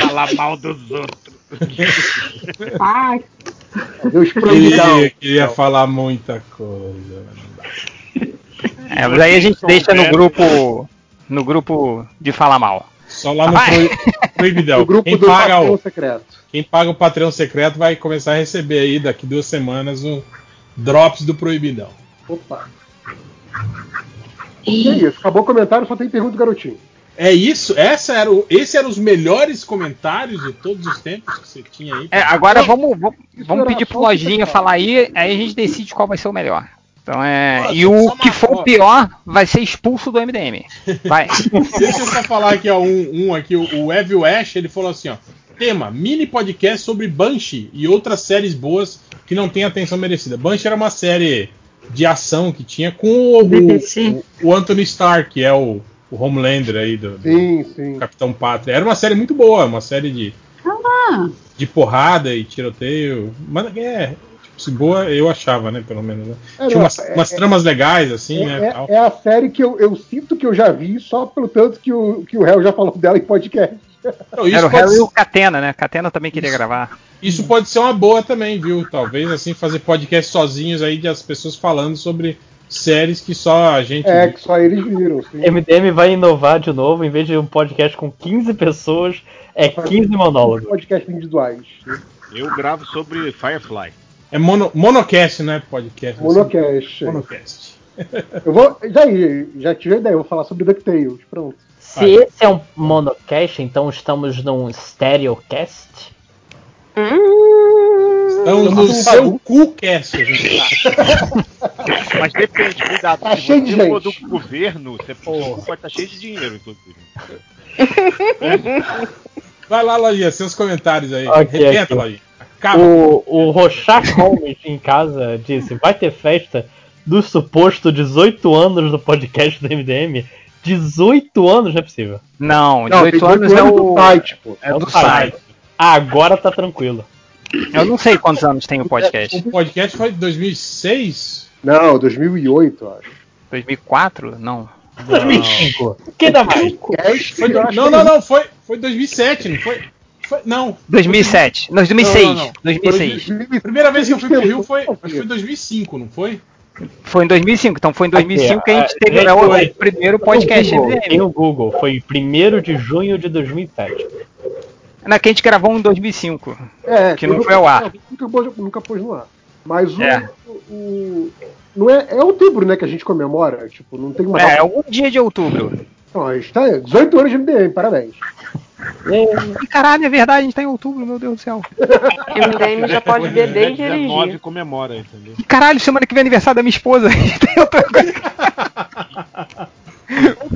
Falar mal dos outros. <laughs> Ai, Deus queria, queria falar muita coisa. É, mas aí a gente deixa no grupo. No grupo de falar mal. Só lá no. Pro- Proibidão. O grupo Quem do paga o, Secreto. Quem paga o Patreon secreto vai começar a receber aí daqui duas semanas o Drops do Proibidão. Opa. E é isso, acabou o comentário, só tem pergunta do garotinho. É isso? Essa era o, esse eram os melhores comentários de todos os tempos que você tinha aí? É, agora vamos, vamos, vamos pedir pro Lojinha falar aí, aí a gente decide qual vai ser o melhor. Então é. Nossa, e o que for o pior vai ser expulso do MDM. Vai. <laughs> Deixa eu só falar aqui, ó, um, um aqui, o, o Evil Ash, ele falou assim, ó. Tema, mini podcast sobre Banshee e outras séries boas que não têm atenção merecida. Banshee era uma série de ação que tinha com o, o, o Anthony Stark, que é o, o Homelander aí do, do Sim, sim. Capitão Pátria. Era uma série muito boa, uma série de, ah, de porrada e tiroteio. Mas é, tipo, se boa eu achava, né, pelo menos. Né? É, Tinha umas, é- umas é- tramas legais, assim, né, É, é a série que eu, eu sinto que eu já vi, só pelo tanto que o, que o réu já falou dela em podcast. Então, isso Era o pode Harry e ser- o Catena, né? Catena também queria gravar. Isso pode ser uma boa também, viu? Talvez assim fazer podcast sozinhos aí de as pessoas falando sobre séries que só a gente. É, que só eles viram. Sim. MDM vai inovar de novo, em vez de um podcast com 15 pessoas, é 15 monólogos. Podcasts individuais. Eu gravo sobre Firefly. É mono, monocast, né? Podcast. Monocast. Monocast. Eu vou. Já, já tive a ideia, eu vou falar sobre DuckTales. Pronto. Se esse é um monocast, então estamos num stereocast? Estamos no seu cu cast, a gente tá. <laughs> Mas depende, cuidado. Tá cheio de gente. do governo, você pode estar cheio de dinheiro, inclusive. <laughs> Vai lá, Lojinha, seus comentários aí. Ok, Repeta. Lojinha. Acaba. O, o Rochak Holmes em casa disse: vai ter festa do suposto 18 anos do podcast do MDM? 18 anos não é possível. Não, Não, 18 tem anos é o. do site, pô. É É do o site. Ah, agora tá tranquilo. Eu não sei quantos anos tem o podcast. O podcast foi de 2006? Não, 2008, eu acho. 2004? Não. 2005. Que dá mais? Foi- não, não, não, foi, foi 2007, não foi? Foi- não. 2007. Não, 2006. Não, não, não. 2006. A primeira vez que eu fui pro Rio foi, acho que foi em 2005, não foi? Foi em 2005. Então foi em 2005 que a gente Aqui, teve é, o, foi- o primeiro podcast Tem o Google, MDM. Tem o Google, foi 1 de junho de 2007. Na que a gente gravou em 2005. É, Que não foi ao ar. Nunca, pôs- nunca pôs no ar. Mas o, É. o- não é, é outubro, né, que a gente comemora. Tipo, não tem uma. É, algum dia de outubro. Não, a gente tá 18 anos de MDM, parabéns. E caralho, é verdade, a gente tá em outubro, meu Deus do céu. MDM já pode beber e 19 dirigir. comemora, entendeu? E caralho, semana que vem é aniversário da minha esposa. <laughs> Tem outra coisa.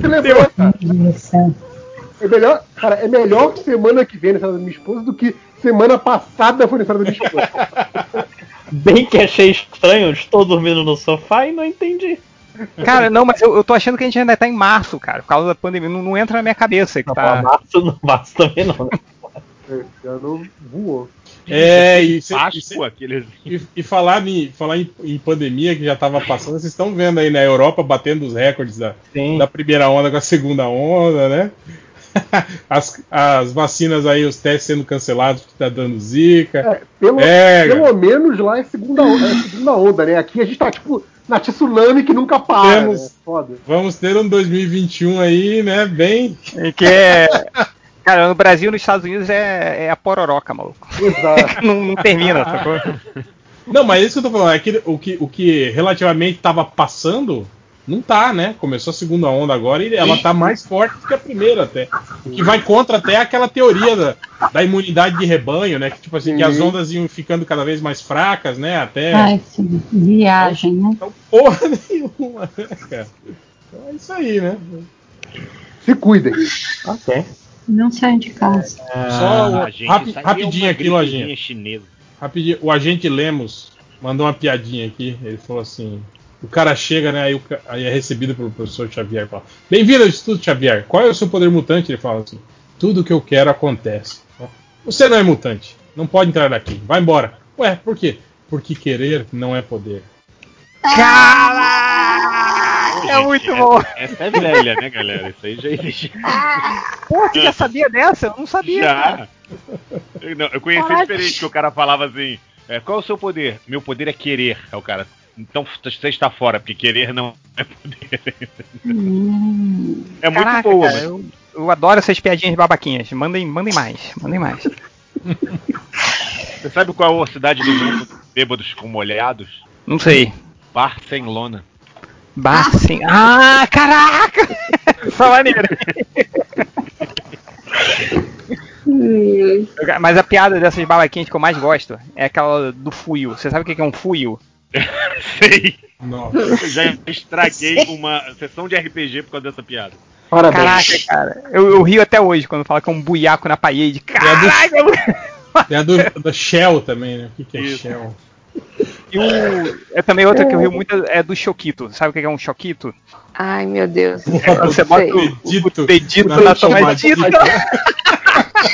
Celebrar, cara. É melhor, cara, é melhor semana que vem aniversário da minha esposa do que semana passada foi aniversário da minha esposa. Bem que achei estranho, eu estou dormindo no sofá e não entendi. Cara, não, mas eu, eu tô achando que a gente ainda tá em março, cara, por causa da pandemia. Não, não entra na minha cabeça que Não, tá. março, não, março também não, né? Esse ano voou. É, e, e, Páscoa, cê- aqueles. e, e falar, em, falar em, em pandemia que já tava passando, vocês estão vendo aí na Europa batendo os recordes da, Sim. da primeira onda com a segunda onda, né? <laughs> As, as vacinas aí, os testes sendo cancelados porque tá dando zika. É, pelo, É, pelo menos lá é segunda, onda, é segunda onda, né? Aqui a gente tá tipo na tsunami que nunca para. Temos- Né? Foda. Vamos ter um 2021 aí, né? Bem. E que é. <laughs> Cara, no Brasil e nos Estados Unidos é, é a pororoca, maluco. Exato. <laughs> não, não termina, sacou? Não, mas isso que eu tô falando, é que o que, o que relativamente tava passando, não tá, né? Começou a segunda onda agora e ela tá mais forte do que a primeira até. O que vai contra até aquela teoria da, da imunidade de rebanho, né? Que tipo assim, que as Uhum. ondas iam ficando cada vez mais fracas, né? Até. Ai, que viagem, né? Porra <laughs> nenhuma, né, cara? Então é isso aí, né? Se cuidem. Ok. Não saem de casa. Só o- Ah, gente, rapi- isso aí é rapidinho aqui, lojinha. Rapidinho, o agente Lemos mandou uma piadinha aqui. Ele falou assim: o cara chega, né? Aí, o aí é recebido pelo professor Xavier. e Fala: Bem-vindo ao Instituto Xavier. Qual é o seu poder mutante? Ele fala assim: Tudo que eu quero acontece. Você não é mutante. Não pode entrar aqui. Vai embora. Ué, por quê? Porque querer não é poder. Caralho! É muito bom. Essa é velha, né, galera? Isso aí já existe. Pô, você já sabia dessa? Eu não sabia. Já. Eu, não, eu conheci Caralho. diferente, que o cara falava assim: é, qual é o seu poder? Meu poder é querer. É o cara. Então você está fora, porque querer não é poder. Hum, É muito Caraca, boa, cara, mas- eu, eu adoro essas piadinhas babaquinhas. Mandem, mandem mais, mandem mais. Você sabe qual é a cidade do mundo bêbados com molhados? Não sei. Barcelona. Bar, sim. Ah, caraca! <laughs> Essa maneira. Mas a piada dessas babaquinhas que eu mais gosto é aquela do fuio. Você sabe o que é um fuio? <laughs> Sei. Nossa. Eu já estraguei uma sessão de RPG por causa dessa piada. Caraca, cara. Eu, eu rio até hoje quando fala que é um buiaco na parede. Caraca! Tem a do, da Shell também, né? O que, que é Shell? E o, é também outra que eu rio muito é do Choquito. Sabe o que é um Choquito? Ai, meu Deus. É você bota o, o dedito na tomadita. <laughs>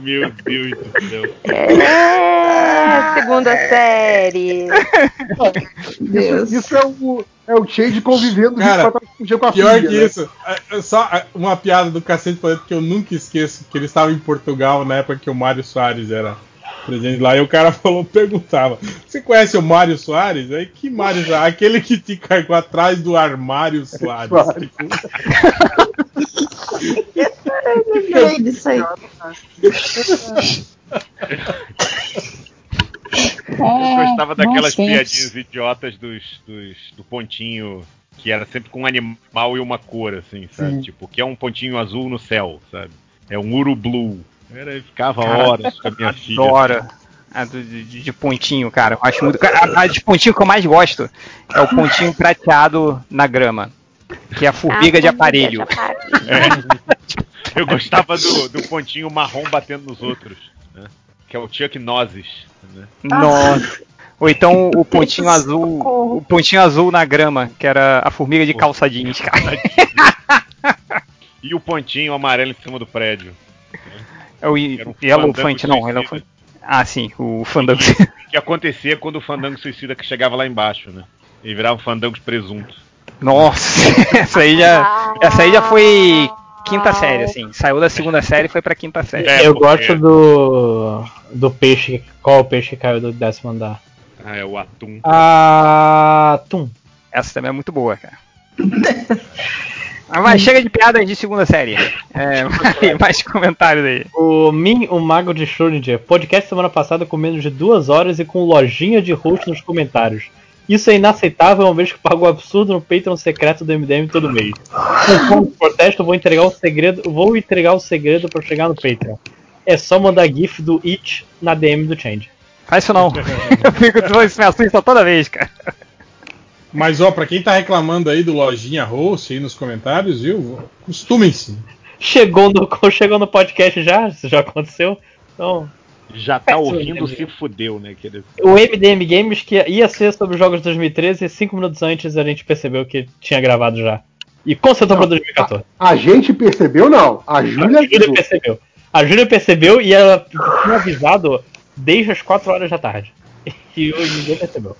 Meu Deus do céu. É, segunda série. Isso, isso é o, é o Shade convivendo Cara, 24 horas por dia com a Pior filha. que né? isso, é- é só é, uma piada do Cacete Planeta que eu nunca esqueço, que ele estava em Portugal na época que o Mário Soares era presidente lá, e o cara <laughs> falou, perguntava, você conhece o Mário Soares? Aí que Mário Soares? Aquele que te carregou atrás do armário Soares. <laughs> Soares. Lembrei disso aí. Eu É, gostava daquelas bons tempos. piadinhas idiotas dos, dos, do pontinho que era sempre com um animal e uma cor, assim, sabe? Sim. Tipo, que é um pontinho azul no céu, sabe? É um uru blue. Era, eu ficava Cara, horas com a minha filha. Adoro. A do- de- de pontinho, cara. Eu acho muito. A, a de pontinho que eu mais gosto é o pontinho prateado na grama. Que é a formiga de aparelho. É. Eu gostava do, do pontinho marrom batendo nos outros, né? Que é o Chuck Noses. Né? Nossa. Ou então o pontinho azul. O pontinho azul na grama, que era a formiga de calça jeans, cara. E o pontinho amarelo em cima do prédio. É o um Fant, não, Fant. Ah, sim, o fandango. O que acontecia quando o fandango suicida que chegava lá embaixo, né? E virava um fandango de presunto. Nossa, <laughs> essa aí já. Essa aí já foi quinta série, assim. Saiu da segunda série e foi pra quinta série. É, eu porque- gosto do. do peixe. Qual o peixe que caiu do décimo andar? Ah, é o atum. Ah. Tum. Essa também é muito boa, cara. Mas vai, chega de piada de segunda série. É, <laughs> vai, mais comentários aí. O Min, o Mago de Schrödinger, podcast semana passada com menos de duas horas e com lojinha de host nos comentários. Isso é inaceitável, uma vez que pago um absurdo no Patreon secreto do MDM todo mês. Com protesto, vou entregar o segredo, vou entregar o segredo para chegar no Patreon. É só mandar GIF do It na DM do Change. Faz isso não. <laughs> Eu fico, isso me assusta toda vez, cara. Mas ó, pra quem tá reclamando aí do lojinha host aí nos comentários, viu? Costumem-se. Chegou no, <laughs> chegou no podcast já? Isso já aconteceu? Então, Já tá É, ouvindo, se fudeu, né? querido? o MDM Games que ia ser sobre os jogos de 2013 e cinco minutos antes a gente percebeu que tinha gravado já. E consertou pra 2014. A gente percebeu, não. A Júlia A Júlia percebeu. A Júlia percebeu e ela tinha avisado desde as 4 horas da tarde. <laughs> E hoje ninguém percebeu.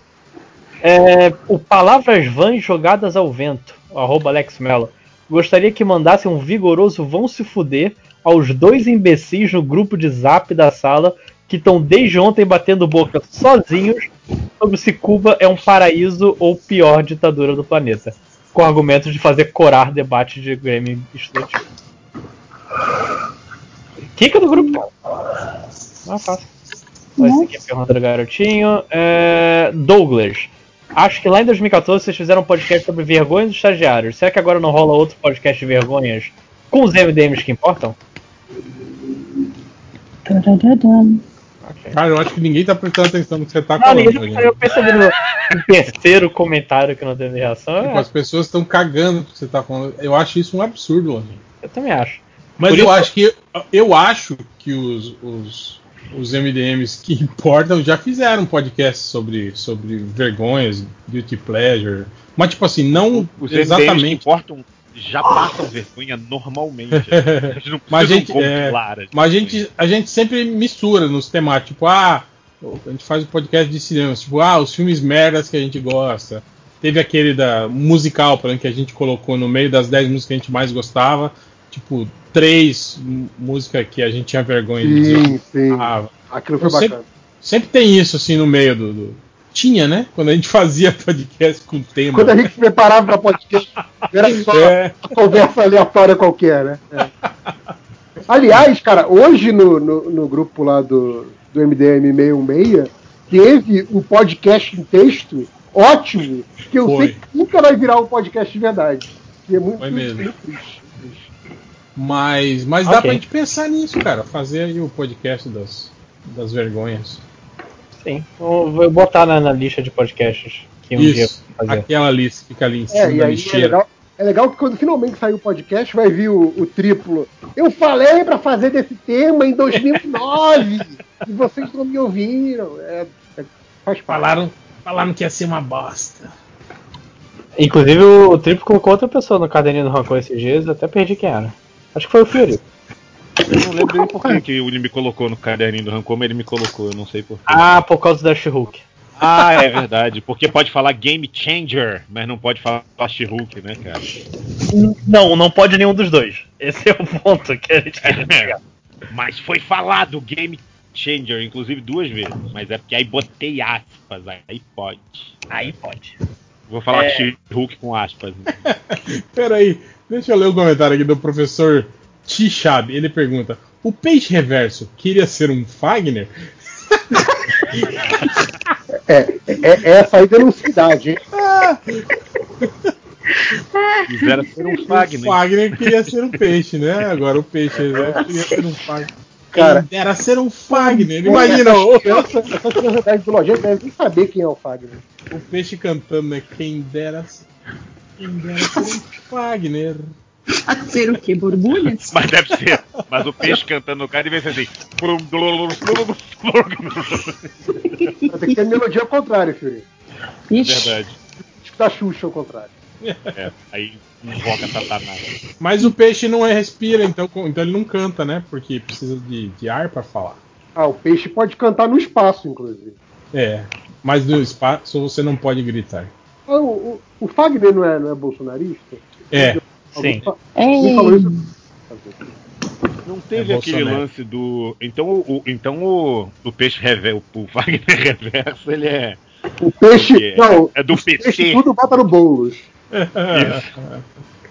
É, o Palavras Vãs Jogadas ao Vento, arroba Alex Mello. Gostaria que mandasse um vigoroso vão se fuder aos dois imbecis no grupo de zap da sala que estão desde ontem batendo boca sozinhos sobre se Cuba é um paraíso ou pior ditadura do planeta. Com argumentos de fazer corar debate de Grammy estudante. Kika do grupo. Não é fácil. Ó, Esse aqui é a pergunta do garotinho. É, Douglas. Acho que lá em 2014 vocês fizeram um podcast sobre vergonhas dos estagiários. Será que agora não rola outro podcast de vergonhas com os MDMs que importam? Cara, eu acho que ninguém tá prestando atenção no que você tá Não, falando. tá- gente. eu percebi no, terceiro comentário que não teve reação. Tipo, É, as pessoas estão cagando que você tá falando. Eu acho isso um absurdo, Lojinha. eu também acho. Mas Por eu isso- acho que eu acho que os, os, os MDMs que importam já fizeram um podcast sobre, sobre vergonhas, guilty pleasure. Mas tipo assim, não Os MDMs que exatamente. importam já passam <laughs> vergonha normalmente. Eles não Mas a gente, é, compilar as mas a gente, a gente sempre mistura nos temas, tipo, ah, a gente faz um podcast de cinema, tipo, ah, os filmes merdas que a gente gosta. Teve aquele da musical, por exemplo, que a gente colocou no meio das 10 músicas que a gente mais gostava, tipo, três músicas que a gente tinha vergonha de dizer. Sim, sim. Ah, Aquilo foi eu sempre, bacana. sempre tem isso assim no meio do, do- Tinha, né? Quando a gente fazia <laughs> podcast com tema. Quando a gente se preparava pra podcast, era <laughs> só É. uma conversa aleatória qualquer, né? É. Aliás, cara, hoje no, no, no grupo lá do, do MDM 616 teve um podcast em texto ótimo, que eu Foi. sei que nunca vai virar um podcast de verdade. Que é muito, Foi mesmo. muito triste. Mas, mas dá Ok. pra gente pensar nisso, cara. Fazer aí o podcast das, das vergonhas. Sim. Eu vou botar na, na lista de podcasts que um dia Isso, vou fazer. aquela lista fica ali em cima É, e aí é lixeira. legal, é legal que quando finalmente sair o podcast vai vir o, o triplo. Eu falei pra fazer desse tema em 2009 <laughs> e vocês não me ouviram. É, é, faz. Falaram, falaram que ia ser uma bosta. Inclusive o, o Triplo colocou outra pessoa no caderninho do Rancor esses dias, eu até perdi quem era. Acho que foi o Fiorito. Eu não lembro nem por que que ele me colocou no caderninho do Rancor, mas ele me colocou, eu não sei por quê. Ah, por causa da She-Hulk. Ah, é verdade. Porque pode falar Game Changer, mas não pode falar She-Hulk, né, cara? Não, não pode nenhum dos dois. Esse é o ponto que a gente quer pegar. Mas foi falado Game Changer, inclusive duas vezes. Mas é porque aí botei aspas, aí pode. Aí pode. Vou falar É. She-Hulk com aspas. <laughs> Pera aí, deixa eu ler o comentário aqui do professor Tishab. Ele pergunta: O peixe reverso queria ser um Fagner? É, é, essa aí denuncidade, hein? Quiseram ser um O Fagner. Fagner queria ser um peixe, né? Agora o peixe reverso queria ser um Fagner. Cara. Quem dera ser um Fagner. Imagina o, Essa, essa curiosidade do Lojinha deve nem saber quem é o Fagner. o peixe cantando, né? Quem dera, quem dera ser um Fagner. <laughs> Ser o quê? Borbulhas? <laughs> Mas deve ser. Mas o peixe cantando no cara deve ser assim. Tem que ter melodia ao contrário, Fury. Verdade. Escutar Xuxa ao contrário. É, aí invoca Satanás. Mas o peixe não é respira, então, então ele não canta, né? Porque precisa de, de ar pra falar. Ah, o peixe pode cantar no espaço, inclusive. É. Mas no espaço você não pode gritar. Ah, o, o, o Fagner não é, não é bolsonarista? É. Sim. alguém falou isso? Não teve É aquele Bolsonaro. lance do. Então o, então o, o peixe reverso, o Wagner <laughs> reverso, ele é. O peixe. É, não, é do os peixes PT. tudo bota no Boulos. Isso.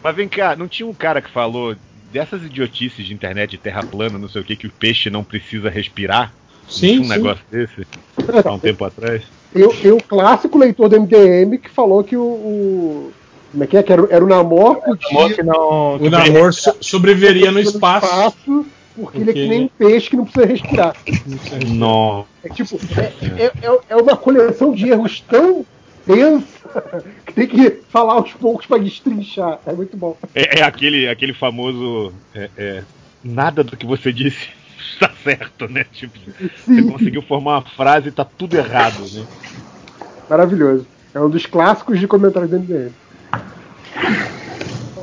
Mas vem cá, não tinha um cara que falou dessas idiotices de internet de terra plana, não sei o que, que o peixe não precisa respirar? Sim, tinha um sim. negócio desse há um tempo atrás. Tem o clássico leitor do MDM que falou que o. o- como é que é? Que era, o- era o Namor que não. O namoro so- sobreviveria no espaço. porque ele é que nem um peixe que não precisa respirar. Não. É tipo, é, é- é- é uma coleção de erros tão densa <laughs> que tem que falar aos poucos pra destrinchar. É muito bom. É, é aquele, aquele famoso. é, é, nada do que você disse <laughs> está certo, né? Tipo, você conseguiu formar uma frase e tá tudo errado, né? Maravilhoso. É um dos clássicos de comentários do MDM.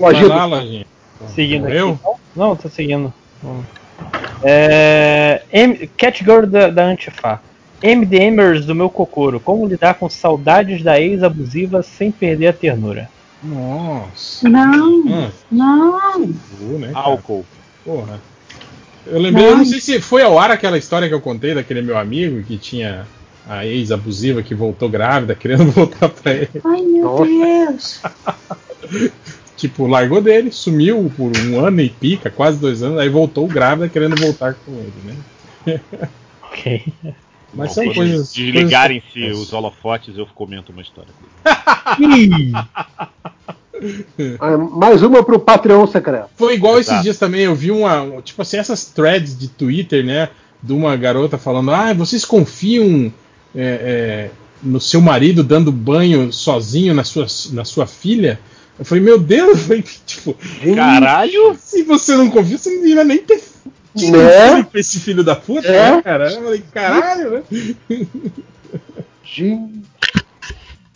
Lojinha lá, Lojinha. Seguindo aqui. Eu? Não, tô seguindo. É, M- Catgirl da, da Antifa. MDMers do meu cocoro. Como lidar com saudades da ex abusiva sem perder a ternura? Nossa. Não, Hum. não. Uh, né? Álcool. Porra. Eu lembrei, eu não sei se foi ao ar aquela história que eu contei daquele meu amigo que tinha a ex abusiva que voltou grávida, <laughs> querendo voltar pra ele. Ai, meu Deus. <laughs> Tipo, largou dele, sumiu por um ano e pica, quase dois anos, aí voltou grávida querendo voltar com ele, né? <laughs> Ok. Mas Bom, são coisas. Desligarem-se coisas- os holofotes, eu comento uma história. <laughs> <laughs> Ah, mais uma pro Patreon secreto. Foi igual esses dias também, eu vi uma. Tipo assim, essas threads de Twitter, né? De uma garota falando, ah, vocês confiam é, é, no seu marido dando banho sozinho na sua, na sua filha? Eu falei, meu Deus, <laughs> eu falei, tipo, Caralho! se você não confia, você não devia nem ter tido Né? filho pra esse filho da puta, É? né, cara? Eu falei, caralho, né? Gente. <laughs>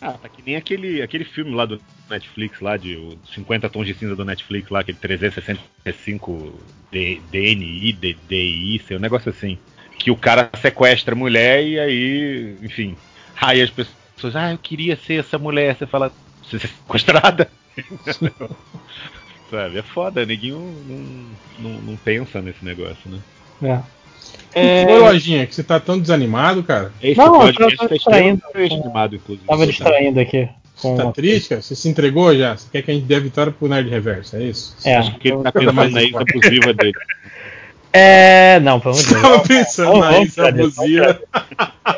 Ah, tá que nem aquele, aquele filme lá do Netflix, lá de o 50 Tons de Cinza do Netflix, lá, aquele 365 D- DNI, D- DI, sei, um negócio assim. Que o cara sequestra a mulher e aí, enfim. Aí as pessoas, ah, eu queria ser essa mulher. Você fala, você é sequestrada? <laughs> Sabe, é foda, neguinho não, não, não pensa nesse negócio, né? É. Ô, Lojinha, que você tá tão desanimado, cara. Esse Não, eu tava tá distraindo. animado, inclusive. Tava distraindo aqui. Com... Tá triste, cara? Você se entregou já? Você quer que a gente dê a vitória pro Nerd Reverso, é isso? É. Acho que ele tá pensando na ex abusiva dele. É. Não, pelo amor de Deus. Tava pensando na ex abusiva.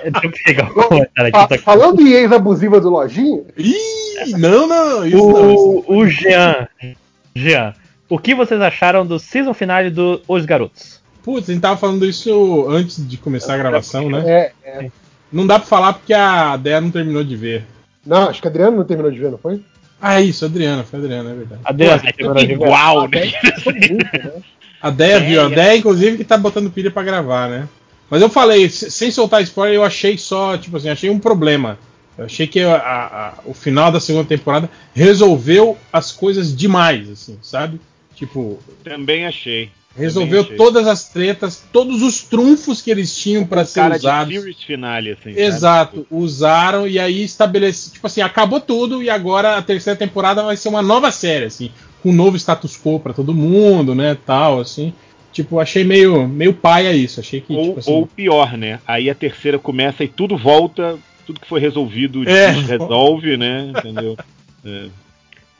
É, Deixa eu pegar o comentário Fa- aqui. Tá... falando em ex-abusiva do Lojinha, Ih, não, não, isso não. isso O, o Jean. Jean. O que vocês acharam do season finale do Os Garotos? Putz, a gente tava falando isso antes de começar a gravação, né? é, é. Não dá pra falar porque a Dea não terminou de ver. Não, acho que a Adriano não terminou de ver, não foi? Ah, isso, Adriana, foi a Adriana, é verdade. Adriana, Pô, é terminou tudo de ver? igual, né? A Dea viu, a Dea, inclusive, que tá botando pilha pra gravar, né? Mas eu falei, se- sem soltar spoiler, eu achei só, tipo assim, achei um problema. Eu achei que a- a- o final da segunda temporada resolveu as coisas demais, assim, sabe? Tipo, Também achei. resolveu Também achei. todas as tretas, todos os trunfos que eles tinham pra ser cara usados. de series finale, assim. sabe? Exato, usaram e aí estabelece, tipo assim, acabou tudo e agora a terceira temporada vai ser uma nova série, assim, com um novo status quo pra todo mundo, né, tal, assim. Tipo, achei meio, meio paia isso, achei que, Ou, tipo assim, ou pior, né? Aí a terceira começa e tudo volta, tudo que foi resolvido É. resolve, né? Entendeu? É.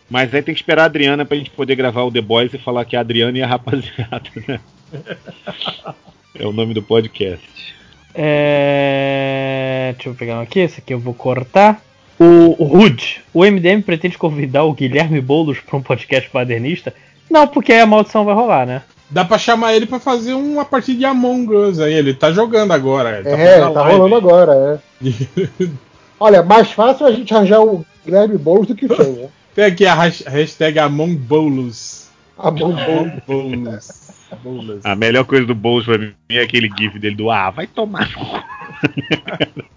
Mas aí tem que esperar a Adriana pra gente poder gravar o The Boys e falar que é a Adriana e a rapaziada, né? É o nome do podcast. É... Deixa eu pegar um aqui, esse aqui eu vou cortar. O, o Rude, o MDM pretende convidar o Guilherme Boulos para um podcast badernista? Não, porque aí a maldição vai rolar, né? Dá pra chamar ele pra fazer uma partida de Among Us aí, ele tá jogando agora. Ele tá é, tá live. rolando agora, é. <laughs> Olha, mais fácil a gente arranjar o Guilherme Boulos do que o Fen, né? Tem aqui a hash- hashtag Among Boulos. A mão bônus. bônus. A melhor coisa do Boulos pra mim é aquele gif dele do Ah, vai tomar. no cu." <laughs>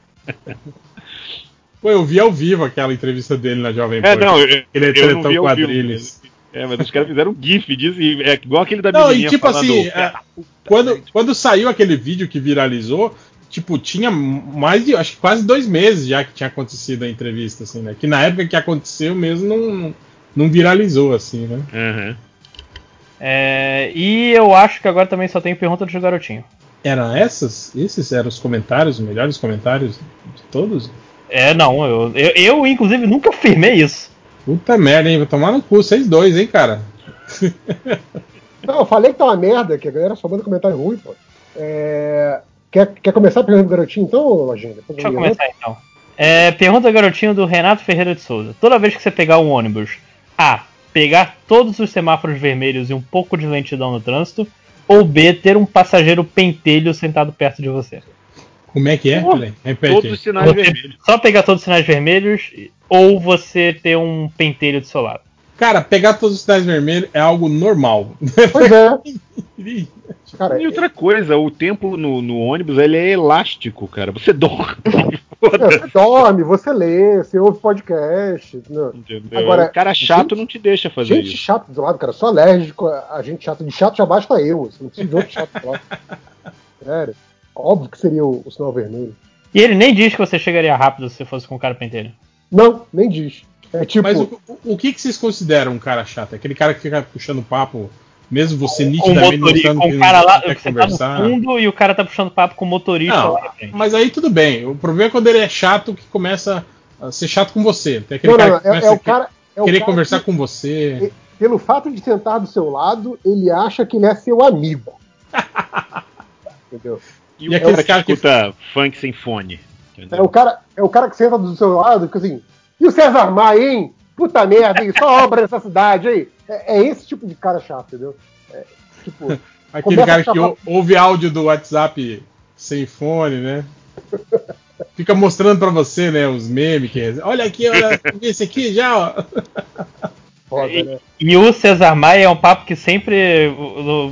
Pô, eu vi ao vivo aquela entrevista dele na Jovem É, Pan. não, eu, Ele é eu não tretão vi ao vivo, É, mas os caras fizeram um gif disso, e é igual aquele da Não, e tipo falando, assim, "Filha é, da puta", quando, quando saiu aquele vídeo que viralizou, tipo, tinha mais de, acho que quase dois meses já que tinha acontecido a entrevista, assim, né? Que na época que aconteceu mesmo não, não viralizou, assim, né? Uhum. É, e eu acho que agora também só tem pergunta do garotinho. Eram essas? Esses eram os comentários, os melhores comentários de todos? É, não, eu, eu, eu, inclusive nunca afirmei isso. Puta merda, hein? Vou tomar no cu, vocês dois, hein, cara? Não, eu falei que tá uma merda, que a galera só manda comentário ruim, pô. É, Quer, quer começar pegando o garotinho então, Lojinha? Depois Deixa eu começar então. É, pergunta garotinho do Renato Ferreira de Souza. Toda vez que você pegar um ônibus, A. Pegar todos os semáforos vermelhos e um pouco de lentidão no trânsito, ou B. Ter um passageiro pentelho sentado perto de você. Como é que é? Repete. Todos os sinais Você vermelhos. Só pegar todos os sinais vermelhos, ou você ter um pentelho do seu lado. Cara, pegar todos os sinais vermelhos é algo normal. Pois é. <laughs> Cara, E outra coisa, o tempo no, no ônibus ele é elástico, cara. Você dorme. <laughs> você dorme, você lê, você ouve podcast. Agora, o cara chato gente- não te deixa fazer Gente isso. chata do lado, cara, sou alérgico a gente chata. De chato já basta eu, você não precisa de outro chato do lado. <laughs> Sério. Óbvio que seria o, o sinal vermelho. E ele nem diz que você chegaria rápido se você fosse com o cara pentelho. Não, nem diz. É tipo. Mas o, o- o que, que vocês consideram um cara chato? Aquele cara que fica puxando papo, mesmo você Com o nitidamente motorista, notando com que o cara lá, quer você tá no conversar. fundo e o cara tá puxando papo com o motorista Não, lá na frente. mas aí tudo bem. O problema é quando ele é chato que começa a ser chato com você. Tem aquele Não, cara não, que é, é o cara. É o querer cara conversar que, com você. Pelo fato de sentar do seu lado, ele acha que ele é seu amigo. <laughs> Entendeu? E o E aquele cara que que- escuta funk sem fone. É o, cara, é o cara que senta do seu lado e fica assim. E o César Maia, hein? Puta merda, hein? Só <laughs> obra nessa cidade, hein? É, é esse tipo de cara chato, entendeu? É, tipo, <laughs> Aquele cara que chamar- ou- ouve áudio do WhatsApp sem fone, né? <laughs> Fica mostrando pra você, né, os memes que Olha aqui, olha esse aqui já, ó. foda, né? E o Cesar Maia é um papo que sempre, o-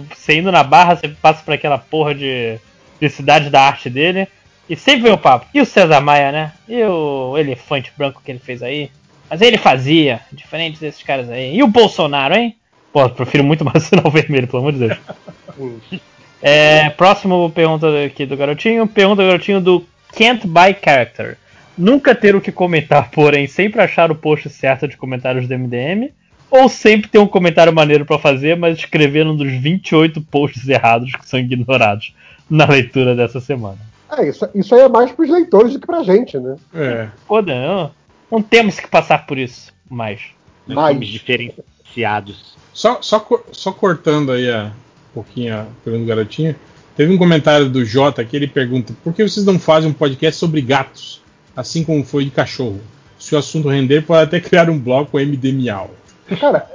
o- você indo na barra, você passa por aquela porra de, de cidade da arte dele. E sempre vem o papo. E o Cesar Maia, né? E o elefante branco que ele fez aí? Mas ele fazia, diferente desses caras aí. E o Bolsonaro, hein? Pô, eu prefiro muito <laughs> mais o sinal vermelho, pelo amor de Deus. <laughs> É, próximo pergunta aqui do garotinho. Pergunta do garotinho do Can't Buy Character. Nunca ter o que comentar, <laughs> porém sempre achar o post certo de comentários do MDM. Ou sempre ter um comentário maneiro pra fazer, mas escrever um dos 28 posts errados que são ignorados na leitura dessa semana. É, isso, isso aí é mais pros leitores do que pra gente, né? É. Pô, não, não temos que passar por isso mais. Mas- somos diferenciados. Só, só, só cortando aí a, um pouquinho a pergunta do garotinho. Teve um comentário do Jota que ele pergunta: por que vocês não fazem um podcast sobre gatos, assim como foi de cachorro? Se o assunto render, pode até criar um blog com MD Miau. Cara,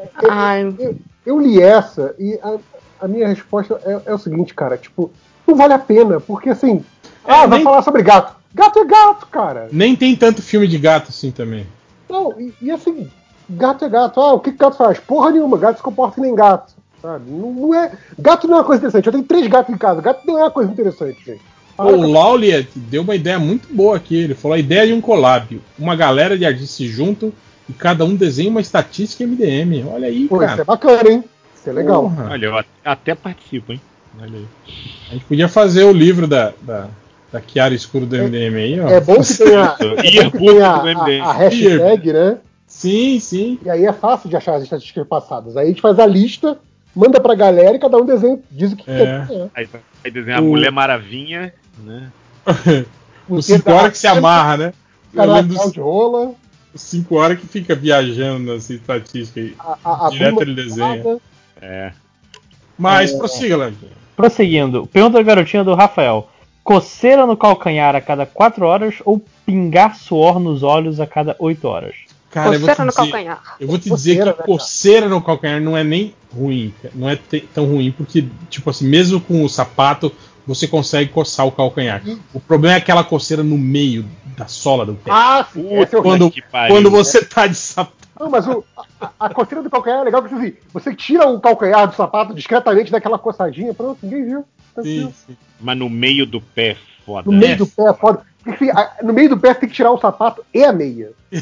eu, eu- eu li essa e a, a minha resposta é, é o seguinte, cara, tipo, não vale a pena, porque assim, ah, vai nem- falar sobre gato. Gato é gato, cara. Nem tem tanto filme de gato assim também. Não, e, e assim, gato é gato. Ah, o que, que gato faz? Porra nenhuma, gato se comporta que nem gato. Sabe? Não, não é. Gato não é uma coisa interessante. Eu tenho três gatos em casa. Gato não é uma coisa interessante, gente. Pô, o Lawliet deu uma ideia muito boa aqui. Ele falou a ideia de um collab. Uma galera de artistas se juntam e cada um desenha uma estatística MDM. Olha aí, Pô, cara. isso é bacana, hein? Isso é legal. Porra. Olha, eu até participo, hein? Olha aí. A gente podia fazer o livro da, da, da Chiara Escuro do MDM aí, ó. É bom que tenha, é bom que tenha a, <laughs> do MDM. a- a hashtag, né? Sim, sim. E aí é fácil de achar as estatísticas passadas. Aí a gente faz a lista, manda pra galera e cada um desenha, diz o que É. quer. Aí vai desenhar a O- Mulher Maravilha, né? <laughs> Os 5 horas que se amarra, né? Canal dos de rola, 5 horas que fica viajando nessa estatística aí. a, a, a Direto ele desenha. É. Mas É. prossiga, Léo. Prosseguindo, pergunta da garotinha do Rafael: coceira no calcanhar a cada 4 horas ou pingar suor nos olhos a cada 8 horas? Cara, eu vou te Coceira no dizer, calcanhar. eu vou te Coceira, dizer né, que cara? coceira no calcanhar não é nem ruim, não é tão ruim, porque, tipo assim, mesmo com o sapato, você consegue coçar o calcanhar. O problema é aquela coceira no meio da sola do pé. Ah, sim, esse é o quando, que pariu. quando você tá de sapato. Não, mas o, a, a coceira do calcanhar é legal porque assim, você tira o calcanhar do sapato discretamente, dá aquela coçadinha, pronto, ninguém viu. Tranquilo. Mas no meio do pé, foda. No meio do pé é foda. Porque, assim, a- no meio do pé você tem que tirar o sapato e a meia. <laughs>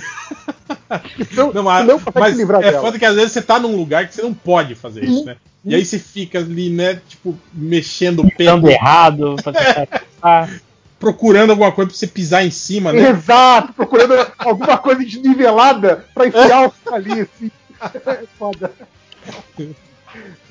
Então, Não, mas, não mas se livrar é dela. foda que às vezes você tá num lugar que você não pode fazer isso, né? E aí você fica ali, né, tipo, mexendo o pé. Dando errado, pra <laughs> tentar- procurando alguma coisa pra você pisar em cima, né? Exato, procurando alguma coisa desnivelada pra enfiar o ali, assim. É foda.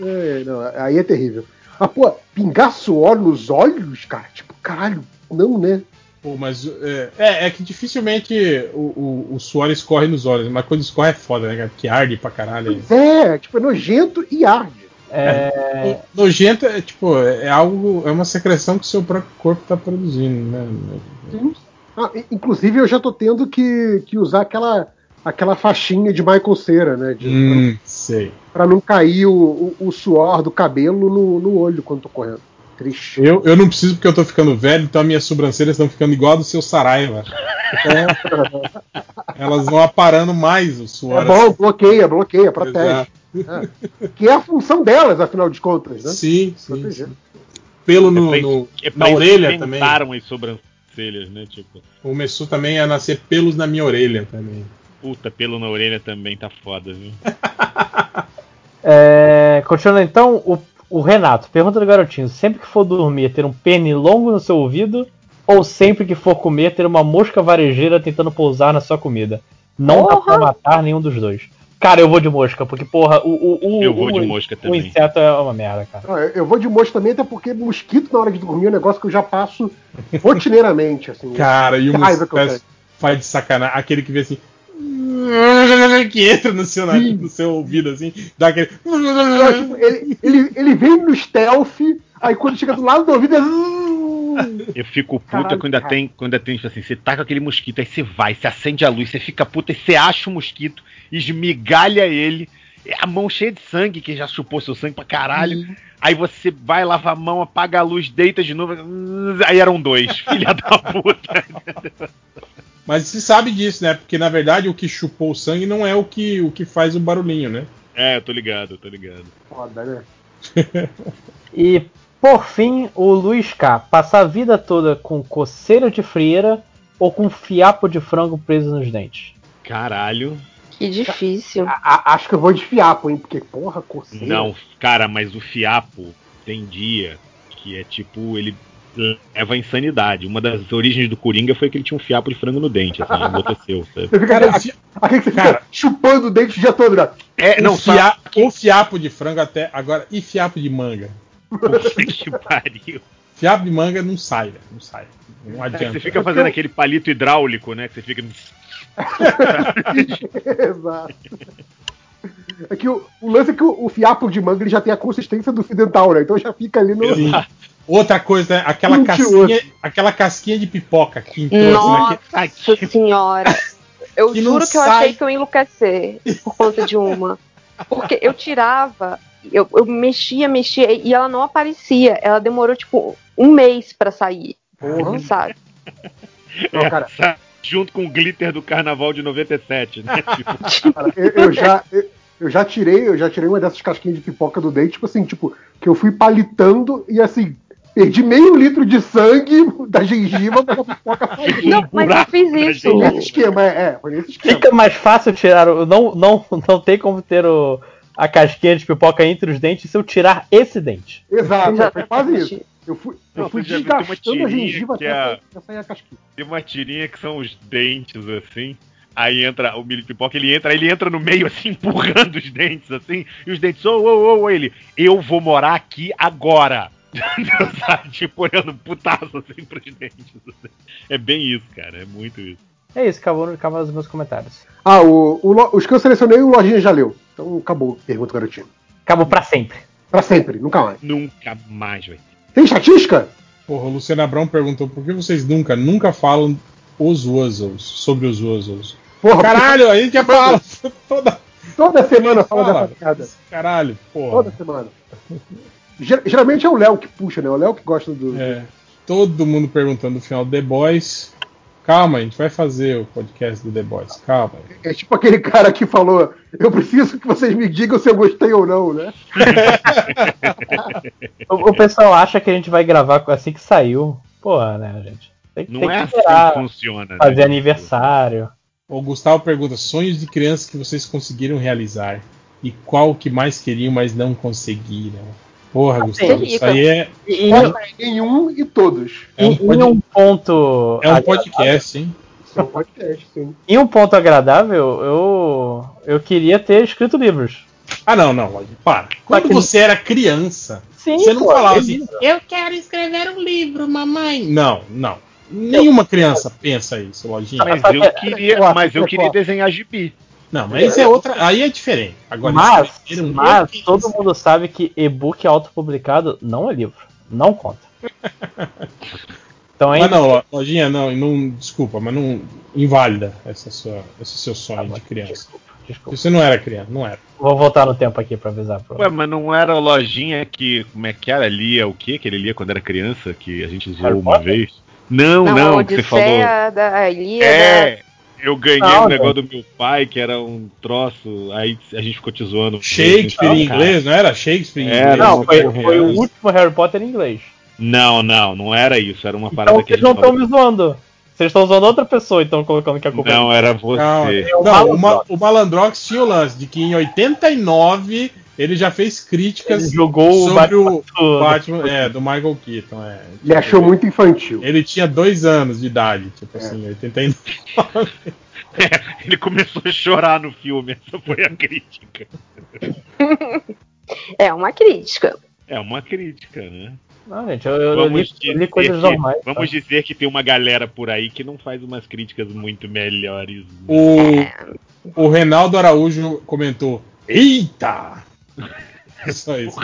É, não, aí é terrível. Ah, pô, pingar suor nos olhos, cara? Tipo, caralho, não, né? Pô, mas é, é, é que dificilmente o, o, o suor escorre nos olhos, mas quando escorre é foda, né, cara? Que arde pra caralho. É, tipo, é nojento e arde. É... Nojento é tipo, é algo, é uma secreção que o seu próprio corpo tá produzindo, né? Ah, i- inclusive, eu já tô tendo que, que usar aquela, aquela faixinha de Michael Cera, né? De, Hum, sei. Pra não cair o, o, o suor do cabelo no, no olho quando tô correndo. Triste. Eu, eu não preciso porque eu tô ficando velho, então as minhas sobrancelhas estão ficando igual a do seu Saraiva. Elas vão aparando mais o suor. É bom, assim. bloqueia, bloqueia, protege. Exato. É. <laughs> Que é a função delas, afinal de contas, né? Sim, sim. Sim. Pelo no, é no- é na orelha também. as sobrancelhas, né? Tipo, Começou também a nascer pelos na minha orelha também. puta, pelo na orelha também tá foda, viu? <laughs> É, continuando então, o, o Renato pergunta do garotinho: sempre que for dormir, ter um pernilongo no seu ouvido? Ou sempre que for comer, ter uma mosca varejeira tentando pousar na sua comida? Não dá pra matar nenhum dos dois. Cara, eu vou de mosca, porque, porra, o. o, o Eu vou o- de mosca O também. inseto é uma merda, cara. Eu- Eu vou de mosca também, até porque mosquito na hora de dormir é um negócio que eu já passo rotineiramente, assim. Cara, e o mosquito faz de sacanagem. Aquele que vê assim. <laughs> Que entra no seu, nariz, no seu ouvido assim, dá aquele. Não, tipo, ele, ele, ele vem no stealth, aí quando chega do lado do ouvido é. Eu fico puta Caralho, quando ainda tem, quando ainda tem, tipo assim, você tá com aquele mosquito, aí você vai, você acende a luz, você fica puta, e você acha o mosquito, esmigalha ele, é a mão cheia de sangue, que já chupou seu sangue pra caralho. Aí você vai, lava a mão, apaga a luz, deita de novo. <laughs> Aí eram dois, <laughs> filha da puta. Mas se sabe disso, né? Porque na verdade o que chupou o sangue não é o que, o que faz o barulhinho, né? É, eu tô ligado, eu tô ligado. Foda, né? <laughs> E, por fim, o Luiz K. Passar a vida toda com coceira de frieira ou com fiapo de frango preso nos dentes? Caralho. Que difícil. A- acho que eu vou de fiapo, hein? Porque, porra, coceira. Não, cara, mas o fiapo tem dia que é tipo, ele leva à insanidade. Uma das origens do Coringa foi que ele tinha um fiapo de frango no dente, assim, aconteceu, sabe? Você fica aquele, que você fica chupando o dente o dia todo, né? É, o, não, só- fia- o fiapo de frango até. Agora, e fiapo de manga? Puta <laughs> que pariu. Fiapo de manga não sai, velho. Não sai. Não adianta. Você fica fazendo aquele palito hidráulico, né? Que você fica. Exato. É que o, o lance é que o, o fiapo de manga ele já tem a consistência do fio dental, né? Então já fica ali no. Sim. Outra coisa, né? aquela casquinha, aquela casquinha de pipoca que entrou assim, naquele- Nossa senhora. Eu Que juro que eu sai. achei que eu ia enlouquecer por conta de uma. Porque eu tirava, eu, eu mexia, mexia e ela não aparecia. Ela demorou tipo um mês pra sair. Porra. Sabe? Não, cara, Essa- Junto com o glitter do carnaval de 97, né? Tipo, <laughs> cara, eu, eu já. Eu, eu já tirei, eu já tirei uma dessas casquinhas de pipoca do dente, tipo assim, tipo, que eu fui palitando e assim, perdi meio litro de sangue <laughs> da gengiva, mas a pipoca saiu. Não, mas eu fiz isso. Nesse esquema, é, é, foi nesse esquema. Fica mais fácil tirar o. Não, não, não tem como ter o, a casquinha de pipoca entre os dentes se eu tirar esse dente. Exato, é, foi quase isso. Eu fui, eu Não, fui desgastando a tirinha gengiva que até, é- sair- até sair a casquinha. Tem uma tirinha que são os dentes, assim. Aí entra o milho de pipoca, ele entra, ele entra no meio, assim, <laughs> empurrando os dentes, assim. E os dentes, ô, ô, ô, ele, eu vou morar aqui agora. <laughs> Sabe? Tipo, olhando putaço, assim, pros dentes. assim. É bem isso, cara, é muito isso. É isso, acabou, acabou os meus comentários. Ah, o, o os que eu selecionei, o Lojinha já leu. Então acabou, pergunta garotinho. Acabou pra sempre. Pra sempre, nunca mais. Nunca mais, velho. Tem estatística? Porra, o Luciana Abrão perguntou por que vocês nunca, nunca falam os Wuzzles, sobre os Wuzzles. Porra, Caralho, a gente já fala toda, Toda semana fala Fala. dessa piada. Caralho, porra. Toda semana. Ger- Geralmente é o Léo que puxa, né? O Léo que gosta do. É, todo mundo perguntando no final do The Boys. Calma, a gente vai fazer o podcast do The Boys, calma. É tipo aquele cara que falou: Eu preciso que vocês me digam se eu gostei ou não, né? <laughs> O, o pessoal acha que a gente vai gravar assim que saiu. Porra, né, gente? Tem, Não tem é que assim esperar que funciona. né? Fazer aniversário. O Gustavo pergunta: sonhos de criança que vocês conseguiram realizar? E qual que mais queriam, mas não conseguiram? Porra, Gustavo, isso aí é, Em, Nenhum e todos. é um, em- pod- em um ponto. é um agradável- podcast, hein? Isso é um podcast, sim. Em um ponto agradável, eu, eu queria ter escrito livros. Ah, não, não, para. Quando que- você era criança, Sim, você não pô, falava assim, eu quero escrever um livro, mamãe. Não, não. Nenhuma criança pensa isso, Lojinha. Mas eu queria, mas eu queria desenhar gibi. Não, mas isso é outra. Aí é diferente. Agora, Mas, um mas livro- todo mundo sabe que e-book autopublicado não é livro. Não conta. <laughs> Então, Mas não, Lo- Lojinha, não, não, desculpa, mas não inválida essa sua, esse seu sonho de criança. Desculpa, desculpa. Você não era criança, não era. Vou voltar no tempo aqui pra avisar. Pro... Ué, mas não era a lojinha que. Como é que era? Lia o quê? Que ele lia quando era criança? Que a gente zoou uma vez? Não, Não, não, a que você falou. Da Ilíada. É, eu ganhei Não, um negócio do meu pai, que era um troço, aí a gente ficou te zoando. Shakespeare em Não, cara. inglês, não era Shakespeare em inglês? Não, foi, foi o último Harry Potter em inglês. Não, não, não era isso. Era uma parada Então que a vocês não estão me zoando. Vocês estão zoando outra pessoa, então colocando que a culpa Não, é era você. Não, não, o, Ma- o Malandrox tinha o lance de que em 89 ele já fez críticas Ele jogou o sobre Batman o. Batman, é, do Michael Keaton. É. Ele achou muito infantil. Ele tinha dois anos de idade, tipo assim, 89. <laughs> Ele começou a chorar no filme, essa foi a crítica. É uma crítica. É uma crítica, né? Não, gente, eu, eu, li, li dizer, coisas que, normais. tá? vamos dizer que tem uma galera por aí que não faz umas críticas muito melhores. O, o Reinaldo Araújo comentou: Eita! É só isso.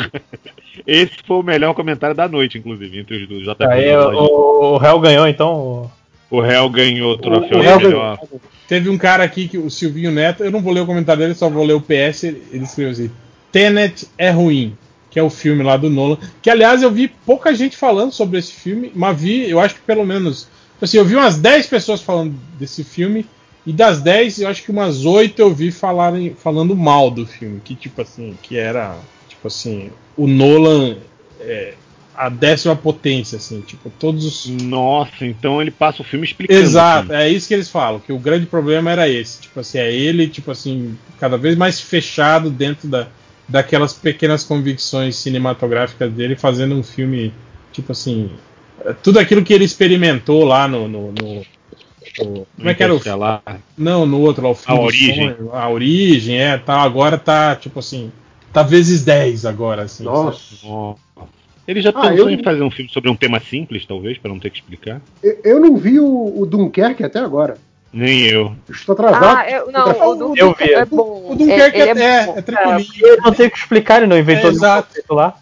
Esse foi o melhor comentário da noite, inclusive, entre os dois. JP Aí e o o, réu ganhou, então. O réu ganhou o troféu O melhor. Teve um cara aqui, que o Silvinho Neto, eu não vou ler o comentário dele, só vou ler o PS. Ele escreveu assim: Tenet é ruim, que é o filme lá do Nolan. Que aliás eu vi pouca gente falando sobre esse filme, mas vi, eu acho que pelo menos. Assim, eu vi umas 10 pessoas falando desse filme, e das 10, eu acho que umas 8 eu vi falarem, falando mal do filme. Que tipo assim, que era. Tipo assim, o Nolan. É, a décima potência, assim, tipo, todos os. Nossa, então ele passa o filme explicando. Exato, assim. é isso que eles falam, que o grande problema era esse. Tipo assim, é ele, tipo assim, cada vez mais fechado dentro da, daquelas pequenas convicções cinematográficas dele, fazendo um filme, tipo assim. é, Tudo aquilo que ele experimentou lá no, no- no- como é que era o Interestelar. Não, no outro lá, o filme A do Origem. sonho, a origem, é, tá, agora tá, tipo assim. Tá vezes 10 agora, assim. Nossa. Ele já Ah, pensou eu- em fazer um filme sobre um tema simples, talvez, para não ter que explicar? Eu, eu não vi o, o Dunkerque até agora. Nem eu. Estou atrasado. Ah, eu, não, o do Eu vi. é bom. O Dunkerque É- é, é, bom. é tranquilinho. Eu não tenho que explicar, ele não inventou É, exato. lá.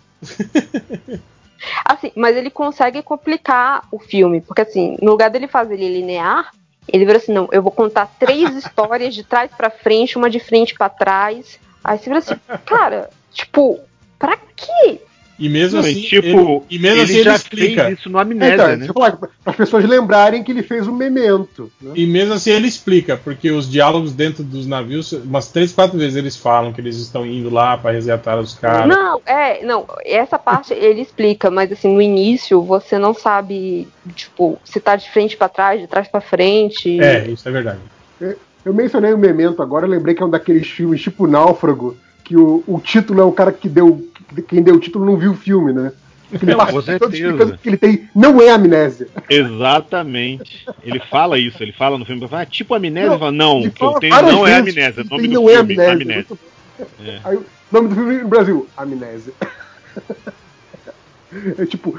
Assim, mas ele consegue complicar o filme, porque assim, no lugar dele fazer ele linear, ele vira assim, não, eu vou contar três <laughs> histórias de trás pra frente, uma de frente pra trás. Aí você vira assim, cara, tipo, pra quê? E mesmo Não, e assim, tipo, ele, e mesmo ele assim ele já explica. fez isso no É, Amnésia, então, né? falar, para as pessoas lembrarem que ele fez o memento. né? E mesmo assim ele explica, porque os diálogos dentro dos navios, umas três, quatro vezes eles falam que eles estão indo lá pra resgatar os caras. Não, é, não, essa parte ele explica, mas assim, no início você não sabe, tipo, se tá de frente pra trás, de trás pra frente. É, isso é verdade. Eu mencionei o memento agora, eu lembrei que é um daqueles filmes tipo Náufrago, que o, o título é o cara que deu. Quem deu o título não viu o filme, né? Ele Não, com certeza. explicando que ele tem. Não é amnésia. Exatamente. Ele fala isso, ele fala no filme, ah, tipo amnésia, Não, fala, não, o que eu fala tenho não é amnésia, o nome do não é filme, amnésia. amnésia. É. Aí, o nome do filme no Brasil, Amnésia. <laughs> É tipo,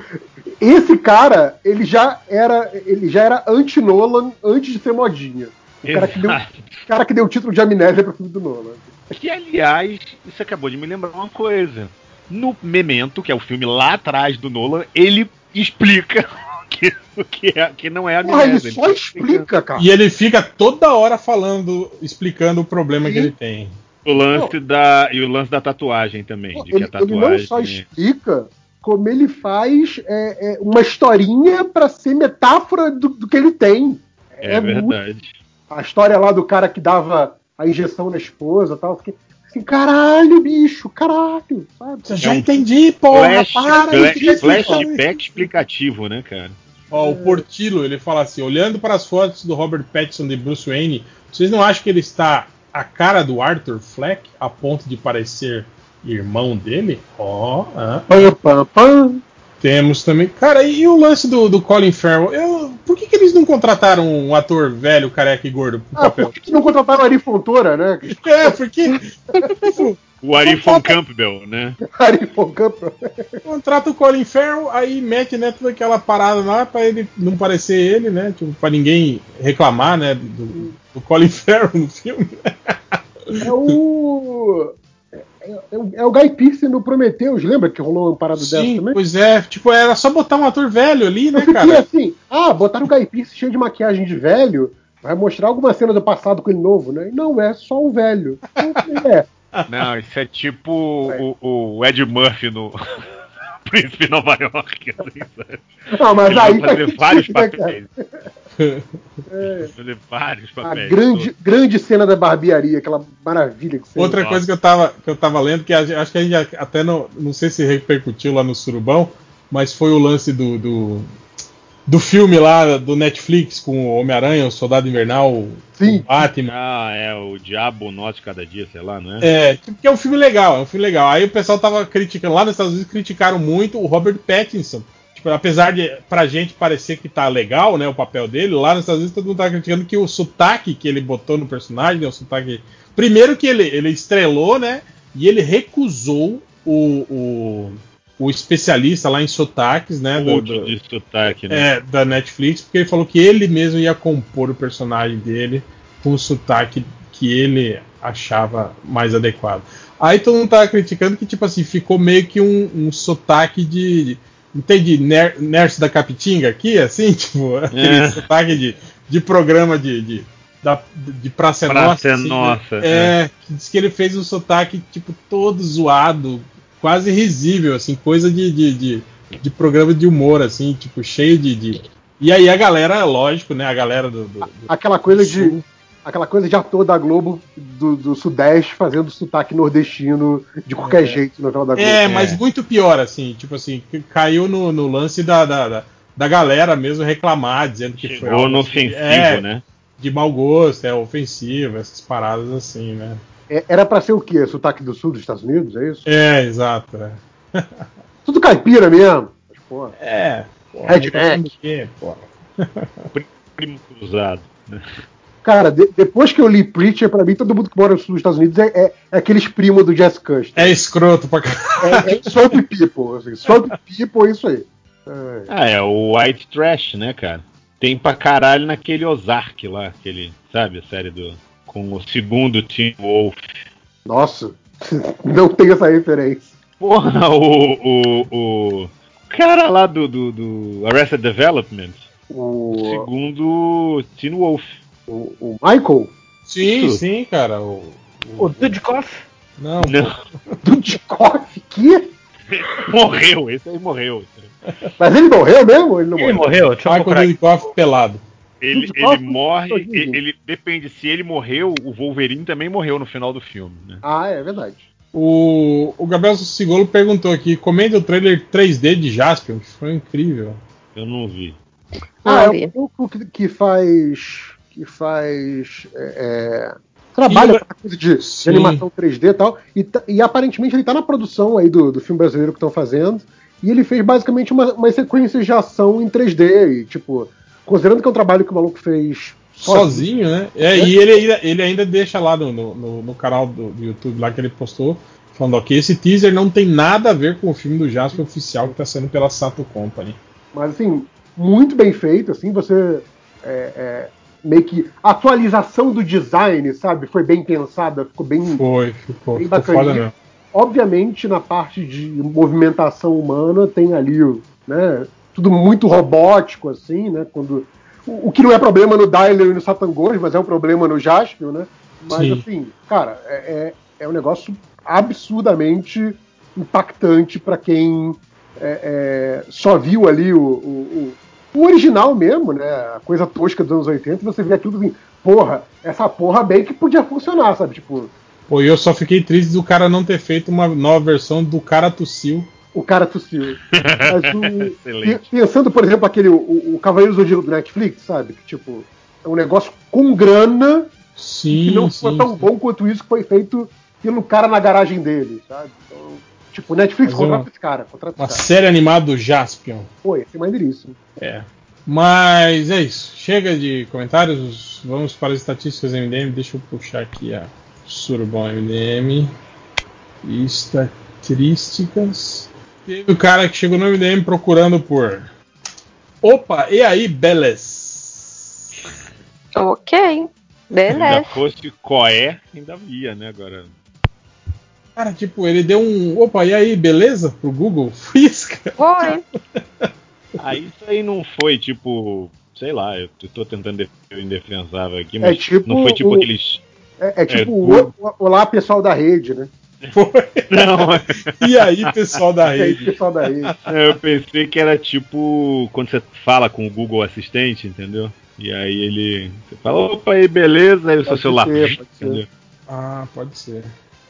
esse cara, ele já era, ele já era anti-Nolan antes de ser modinha. O cara, que deu, o cara que deu o título de amnésia pro filme do Nolan. Que, aliás, isso acabou de me lembrar uma coisa. No Memento, que é o filme lá atrás do Nolan, ele explica <laughs> que, que, é, que não é Porra, ele só explica, cara. E ele fica toda hora falando, explicando o problema que Sim. ele tem. O lance da, e o lance da tatuagem também. De que Ele, a ele não tatuagem. só explica, como ele faz é, é, uma historinha pra ser metáfora do, do que ele tem. É, muito- verdade. A história lá do cara que dava a injeção na esposa e tal. Fiquei assim, caralho, bicho, caralho. Sabe? Já entendi, porra, Flash, para aí, flash- flashback explicativo, né, cara? Ó, o Portilo, ele fala assim: olhando para as fotos do Robert Pattinson de Bruce Wayne, vocês não acham que ele está a cara do Arthur Fleck a ponto de parecer irmão dele? Ó, ah. Pam, pam, pam. Temos também. Cara, e o lance do, do Colin Farrell? Eu, por que, que eles não contrataram um ator velho, careca e gordo pro Ah, papel? por que que não contrataram o Ari Fontoura, né? É, porque. O Arifon Campbell, né? <laughs> Ari Fontoura. Contrata o Colin Farrell, aí mete né, toda aquela parada lá pra ele não parecer ele, né? Tipo, pra ninguém reclamar, né? Do, do Colin <laughs> Farrell no filme. É o. É, é o- é o Guy Pearce no Prometheus, lembra que rolou uma parada dessa Sim, também? pois é. Tipo, era só botar um ator velho ali, né, Eu fiquei cara? assim, ah, botaram o Guy Pearce cheio de maquiagem de velho, vai mostrar alguma cena do passado com ele novo, né? Não, é só o velho. Então, <laughs> É. Não, isso é tipo o, o Ed Murphy no <laughs> Príncipe de Nova York. Assim? Não, mas Ele aí vai fazer faz <laughs> vários né, papéis. É. Vários A papéis. grande, grande cena da barbearia, aquela maravilha que você Outra coisa que eu tava, que eu tava lendo, que a acho que a gente até não, não sei se repercutiu lá no Surubão, mas foi o lance do, do, do filme lá do Netflix com o Homem-Aranha, o Soldado Invernal, o Batman. Ah, é o Diabo Nosso Cada Dia, sei lá, não é? É, que é um filme legal, é um filme legal. Aí o pessoal tava criticando, lá nos Estados Unidos criticaram muito o Robert Pattinson. Tipo, apesar de pra gente parecer que tá legal, né, o papel dele, lá nos Estados Unidos todo mundo tava criticando que o sotaque que ele botou no personagem, né, o sotaque... Primeiro que ele, ele estrelou, né, e ele recusou o, o, o especialista lá em sotaques, né, do- do- de sotaque, né? é, da Netflix, porque ele falou que ele mesmo ia compor o personagem dele com o sotaque que ele achava mais adequado. Aí todo mundo tava criticando que, tipo assim, ficou meio que um, um sotaque de. Entende? Ner Nurse da Capitinga aqui, assim, <laughs> tipo, aquele É. sotaque de, de programa de. de da, de Praça Praça Nossa. é assim, né? Nossa, É, é. que diz que ele fez um sotaque, tipo, todo zoado, quase risível, assim, coisa de, de, de, de programa de humor, assim, tipo, cheio de, de- E aí a galera, lógico, né? A galera do. do- do- Aquela coisa de. Aquela coisa de ator da Globo do, do Sudeste fazendo sotaque nordestino de qualquer É. jeito no novela da Globo. É, mas muito pior, assim, tipo assim, caiu no, no lance da, da, da, da galera mesmo reclamar, dizendo que foi. Chegou algo no ofensivo, é, né? De mau gosto, é ofensivo, essas paradas assim, né? É, Era pra ser o quê? Sotaque do sul dos Estados Unidos, é isso? É, exato. É. <laughs> Tudo caipira mesmo. Mas, pô, É. Pô, Redneck. pô? Primo cruzado. Cara, de- depois que eu li Preacher, pra mim, todo mundo que mora no sul dos Estados Unidos é, é, é aqueles primos do Jazz Custer. É escroto pra caralho. É, é Swamp People, assim, Swamp People, isso aí. É. Ah, é o White Trash, né, cara? Tem pra caralho naquele Ozark lá, aquele, sabe, a série do. Com o segundo Tim Wolf. Nossa, <laughs> não tem essa referência. Porra, o. O, o cara lá do, do, do Arrested Development. O, Segundo Tim Wolf. O, o Michael? Sim, Isso. sim, cara. O, O Dudikoff? não, Não. <laughs> Dudikoff? Que? Morreu, esse aí morreu. Mas ele morreu mesmo? Ele não Ele morreu? morreu? Michael. Dudikoff pelado. Ele, ele morre, Todinho. ele, ele- depende, se ele morreu, o Wolverine também morreu no final do filme, né? Ah, é verdade. O, o Gabriel Sigolo perguntou aqui: comenta o trailer 3D de Jaspion, que foi incrível. Eu não vi. Ah, Não é vi. o que faz. Que faz. é, é, trabalha com a coisa de, de animação 3D e tal. E, tá- e aparentemente ele tá na produção aí do, do filme brasileiro que estão fazendo. E ele fez basicamente uma, umas sequências de ação em 3D. E, tipo, considerando que é um trabalho que o maluco fez Sozinho, né? É, E ele ainda, ele ainda deixa lá no, no, no- canal do, do YouTube lá que ele postou, falando que esse teaser não tem nada a ver com o filme do Jasper oficial que tá saindo pela Sato Company. Mas assim, muito bem feito, assim, você. é, é, meio que. Atualização do design, sabe? Foi bem pensada, ficou bem. Foi, ficou, Bem ficou foda mesmo. Obviamente, na parte de movimentação humana, tem ali. Né, tudo muito robótico, assim, né? Quando. O, o que não é problema no Dyler e no Satan Ghost, mas é um problema no Jaspion, né? Mas Sim. assim, cara, é, é, é um negócio absurdamente impactante para quem é, é, só viu ali o, o, o- original mesmo, né? A coisa tosca dos anos 80, e você vê aquilo assim, porra, essa porra bem que podia funcionar, sabe? Tipo, Pô, eu só fiquei triste do cara não ter feito uma nova versão do cara tossiu. o cara tossiu. Mas o- <laughs> pensando, por exemplo, aquele o, o Cavaleiro do Zodíaco do Netflix, sabe? Que tipo, é um negócio com grana Sim, que não sim, foi tão bom quanto isso que foi feito pelo cara na garagem dele, sabe? Tipo, Netflix Fazer contrata uma- esse cara, contrata Uma esse cara. série animada do Jaspion. Pô, ia ser maneiríssimo. É. Mas é isso. Chega de comentários. Vamos para as estatísticas MDM. Deixa eu puxar aqui a Surubom MDM. Estatísticas. Teve o cara que chegou no MDM procurando por. Opa, e aí, Beles? Ok. Se Beleza. ainda fosse Coé, ainda ia, né? Agora. Cara, tipo, ele deu um. Opa, e aí, beleza? Pro Google? <laughs> Frisca. Foi. Ah, isso aí não foi tipo. Sei lá, eu tô tentando defender o indefensável aqui, É mas tipo não foi tipo o- aqueles. É, é tipo É, o, o- Olá, pessoal da rede, né? <laughs> Não, <laughs> E aí, pessoal da E aí, rede? pessoal da rede. eu pensei que era tipo quando você fala com o Google Assistente, entendeu? E aí ele. Você fala, opa aí, beleza, aí o seu celular. ser, pode ser. entendeu? Ah, pode ser.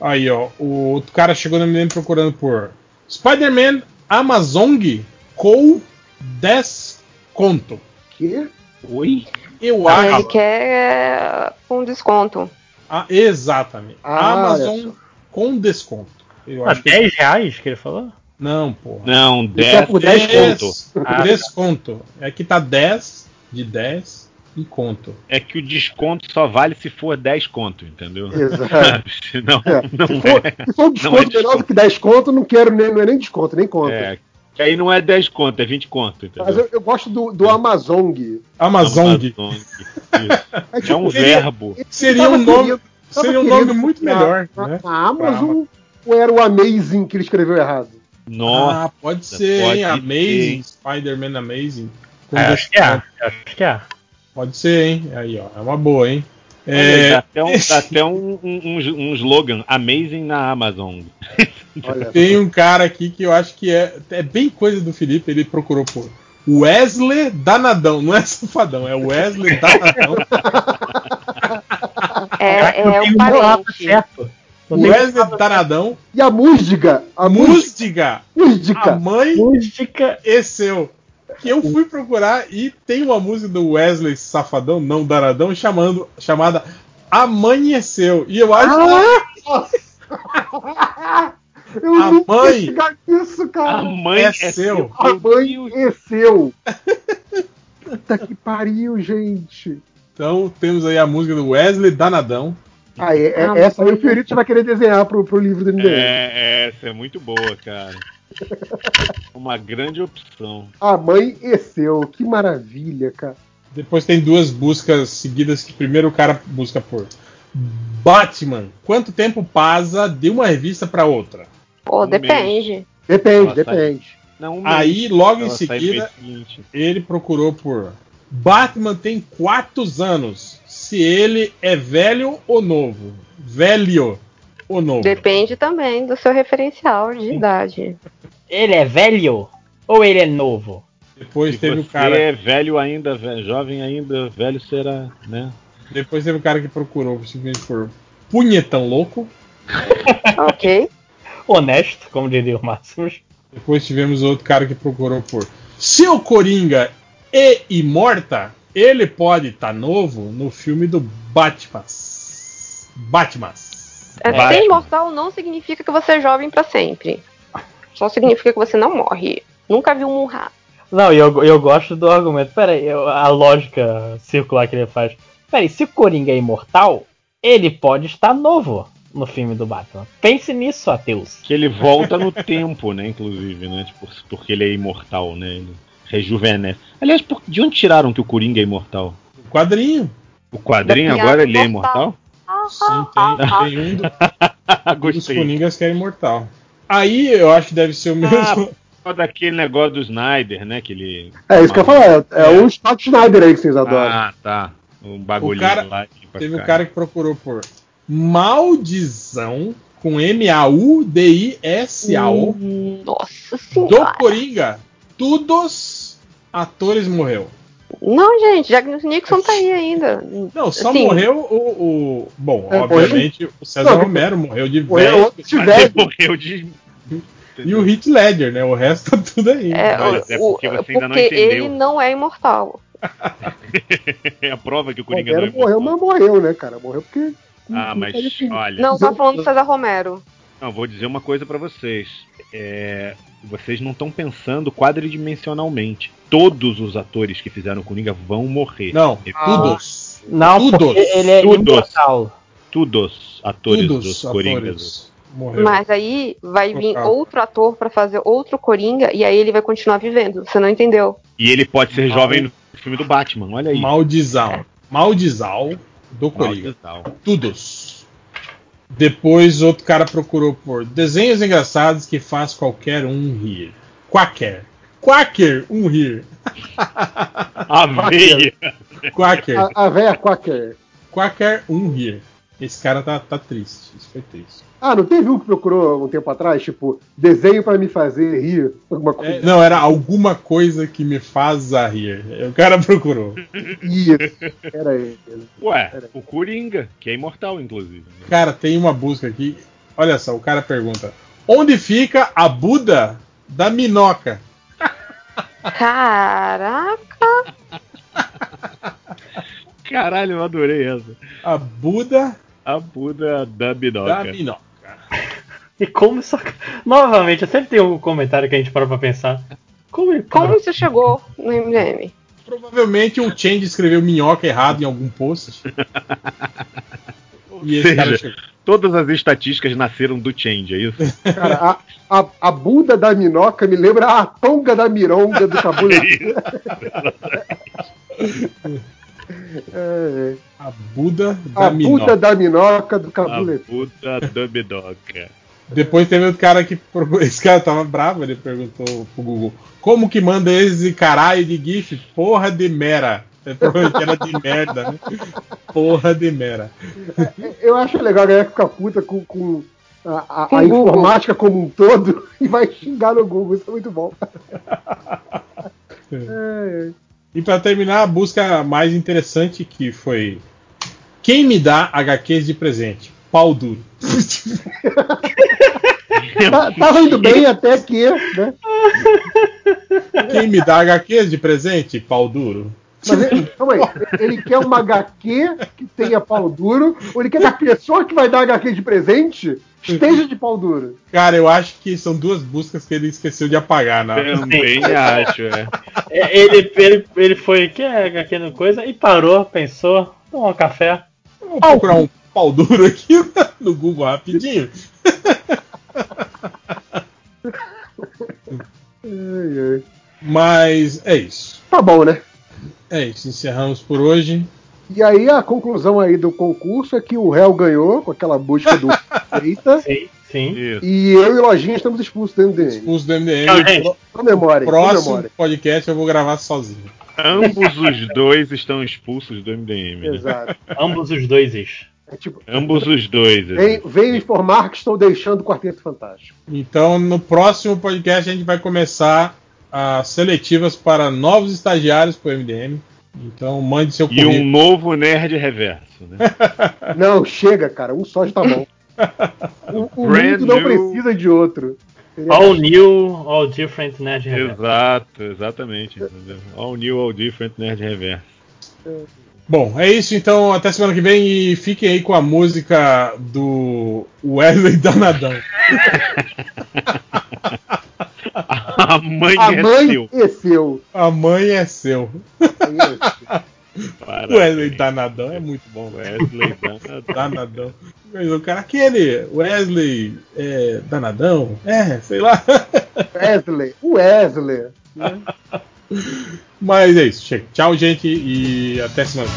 Aí, ó. O outro cara chegou no MDM procurando por Spider-Man Amazong com 10 conto. Que? Oi? Eu Ah, ele acho. quer com desconto. Ah, exatamente. Ah, Amazon com desconto. Eu Ah, acho que 10 reais que ele falou? Não, porra. Não, Ele quer 10 por 10 conto. Ah, desconto. É que tá 10 de 10 e conto. É que o desconto só vale se for 10 conto, entendeu? Exato. <laughs> Senão, É, não se, for, é. se for um desconto Não é menor do que 10 conto, não quero nem, não é nem desconto, nem conta. É, que aí não é 10 conto, é 20 conto, entendeu? Mas eu, eu gosto do, do Amazong. Amazong. Amazon. Isso. É, É tipo, um seria- verbo. Seria um nome, tava seria um nome muito copiar melhor, a, né? a Amazon ou era o Amazing que ele escreveu errado? Nossa. Ah, pode ser, pode hein? Amazing, Spider-Man Amazing. É, acho que é. desconto. Acho que é. Pode ser, hein? Aí, ó. É uma boa, hein? É, dá até, um, dá até um, um, um- slogan, Amazing na Amazon. <laughs> Olha, Tem um cara aqui que eu acho que é, é bem coisa do Felipe, ele procurou por Wesley Danadão, não é safadão, é Wesley <laughs> Danadão. É, é o um parente. certo. Wesley Danadão, E a música? A música, a música. mãe música. e seu. Que eu fui procurar e tem uma música do Wesley Safadão, não Danadão, chamando, chamada Amanheceu. E eu acho Ah! <laughs> Eu A nunca mãe- nisso, cara. A mãe É é, seu. A mãe é seu. <laughs> Puta que pariu, gente. Então temos aí a música do Wesley Danadão. Ah, é, é- essa aí o Fiorito vai querer desenhar pro, pro livro do MDM. É, essa é muito boa, cara. <laughs> Uma grande opção. A mãe é seu. Que maravilha, cara. Depois tem duas buscas seguidas que primeiro o cara busca por Batman. Quanto tempo passa de uma revista para outra? Pô, Um depende. Depende, Ela depende. Não, um Aí, mês. logo em Ela sai no seguida, mês ele procurou por Batman tem quantos anos? Se ele é velho ou novo? Velho novo? Depende também do seu referencial de idade. Ele é velho ou ele é novo? Depois Se teve o cara. é velho ainda, velho, jovem ainda, velho será, né? Depois teve o cara que procurou simplesmente por Punhetão Louco. <laughs> ok. Honesto, como diria o Máximos. Depois tivemos outro cara que procurou por Seu Coringa e Imorta, ele pode estar novo no filme do Batman. Batman. É, ser imortal não significa que você é jovem pra sempre. Só significa que você não morre. Nunca viu Munra. Não, e eu, eu gosto do argumento. Peraí, a lógica circular que ele faz. Peraí, se o Coringa é imortal, ele pode estar novo no filme do Batman. Pense nisso, ateus. Que ele volta no tempo, né? Inclusive, né? Tipo, porque ele é imortal, né? Ele rejuvenesce. Aliás, por- de onde tiraram que o Coringa é imortal? O quadrinho. O quadrinho piada agora ele é mortal. imortal? Sim, tem, <laughs> tem um do- <laughs> dos. Coringas que é imortal. Aí eu acho que deve ser o mesmo. Só daquele negócio do Snyder, né? Que ele. É isso que eu ia falar. É, é o Scott Snyder aí que vocês adoram. Ah, tá. Um bagulho O cara- lá. Teve cá. um cara que procurou por Maldição com M-A-U-D-I-S-A-O Nossa do senhora. Coringa. Todos atores morreu. Não, gente, Jack Nixon tá aí ainda. Não, só Assim, morreu o, o- Bom, É, obviamente, o César Não, Romero morreu de velho. Morreu de. E o Heath Ledger, né? O resto tá tudo aí. É, Mas é porque você ainda não porque entendeu. ele não é imortal. <laughs> É a prova que o Coringa Romero não é morreu, mas morreu, né, cara? Morreu porque. Ah, mas olha. Não, tá falando do César Romero. Não, vou dizer uma coisa pra vocês. É, vocês não estão pensando quadridimensionalmente. Todos os atores que fizeram o Coringa vão morrer. Não, E- todos. Não, Todos. ele é Todos. imortal. Todos atores Todos dos os Coringas. atores morreram. Mas aí vai vir Trocado. outro ator pra fazer outro Coringa e aí ele vai continuar vivendo. Você não entendeu? E ele pode ser Mal- jovem no filme do Batman, olha aí. Maldizal. Maldizal do Coringa. Maldizal. Todos. Depois outro cara procurou por desenhos engraçados que faz qualquer um rir. Quacker. Quacker, um rir. <laughs> A veia. Quacker. A, a véia Quacker. Quacker, um rir. Esse cara tá, tá triste. Isso foi triste. Ah, não teve um que procurou um tempo atrás? Tipo, desenho pra me fazer rir? Alguma coisa. É, não, era alguma coisa que me faz rir. O cara procurou. Isso. Era ele. Ué, o Coringa, que é imortal, inclusive. Cara, tem uma busca aqui. Olha só, o cara pergunta: Onde fica a Buda da Minoca? Caraca! Caralho, eu adorei essa. A Buda A Buda da da Binoca. Minoca. E como isso. Novamente, eu sempre tenho um comentário que a gente para pra pensar. Como, Como isso chegou no MDM? Provavelmente o Change escreveu minhoca errado em algum post. e esse Ou cara seja, chegou. todas as estatísticas nasceram do Change, é isso? Cara, a, a, a Buda da Minoca me lembra a Tonga da Mironga do <laughs> Cabulete. É, A Buda da a Minoca. Buda da Minoca do A Cabulete. Buda da Binoca. Depois teve outro cara que. Esse cara tava bravo, ele perguntou pro Google: Como que manda esse caralho de GIF? Porra de mera. É, Provavelmente era de merda, né? Porra de mera. Eu acho legal a galera ficar puta com, com a, a- Com a informática como um todo <laughs> e vai xingar no Google. Isso é muito bom. <laughs> É, é. E pra terminar, a busca mais interessante que foi: Quem me dá HQs de presente? Pau duro. <laughs> Tá- tava indo bem até que, né? Quem me dá HQs de presente? Pau duro. Mas ele, calma aí, ele quer uma HQ que tenha pau duro, ou ele quer que a pessoa que vai dar HQ de presente esteja de pau duro? Cara, eu acho que são duas buscas que ele esqueceu de apagar. Na... Também <laughs> acho, é. É, Ele, ele, ele foi que é aquela coisa e parou, pensou, tomou um café. Vou procurar um pau duro aqui no Google rapidinho. <laughs> Mas é isso. Tá bom, né? É isso. Encerramos por hoje. E aí a conclusão aí do concurso é que o réu ganhou com aquela busca do <laughs> Eita. Sim, sim. Isso. E eu e o Lojinha estamos expulsos do MDM. Expulso do MDM. Gente. Comemore, Próximo comemore. podcast eu vou gravar sozinho. Ambos os dois estão expulsos do MDM. né? Exato. Ambos os dois is. É tipo, Ambos os dois. vem, venho informar que estou deixando o Quarteto Fantástico. Então, no próximo podcast, a gente vai começar as seletivas para novos estagiários para o MDM. Então, mande seu E currículo. um novo nerd reverso. Né? <laughs> Não, chega, cara. Um só já tá bom. <laughs> O, o mundo não new. precisa de outro. All new, all different Nerd Reverso. Exato, exatamente. entendeu? All new, all different nerd reverso. Bom, é isso então. Até semana que vem e fiquem aí com a música do Wesley Danadão. <laughs> <laughs> A mãe A é mãe seu. é seu. A mãe é seu. Parabéns. Wesley Danadão é muito bom, velho. Wesley Danadão. Danadão. Mas o cara, aquele Wesley é, Danadão? É, sei lá. Wesley. O Wesley. né? <laughs> Mas é isso. Chega. Tchau, gente, e até semana.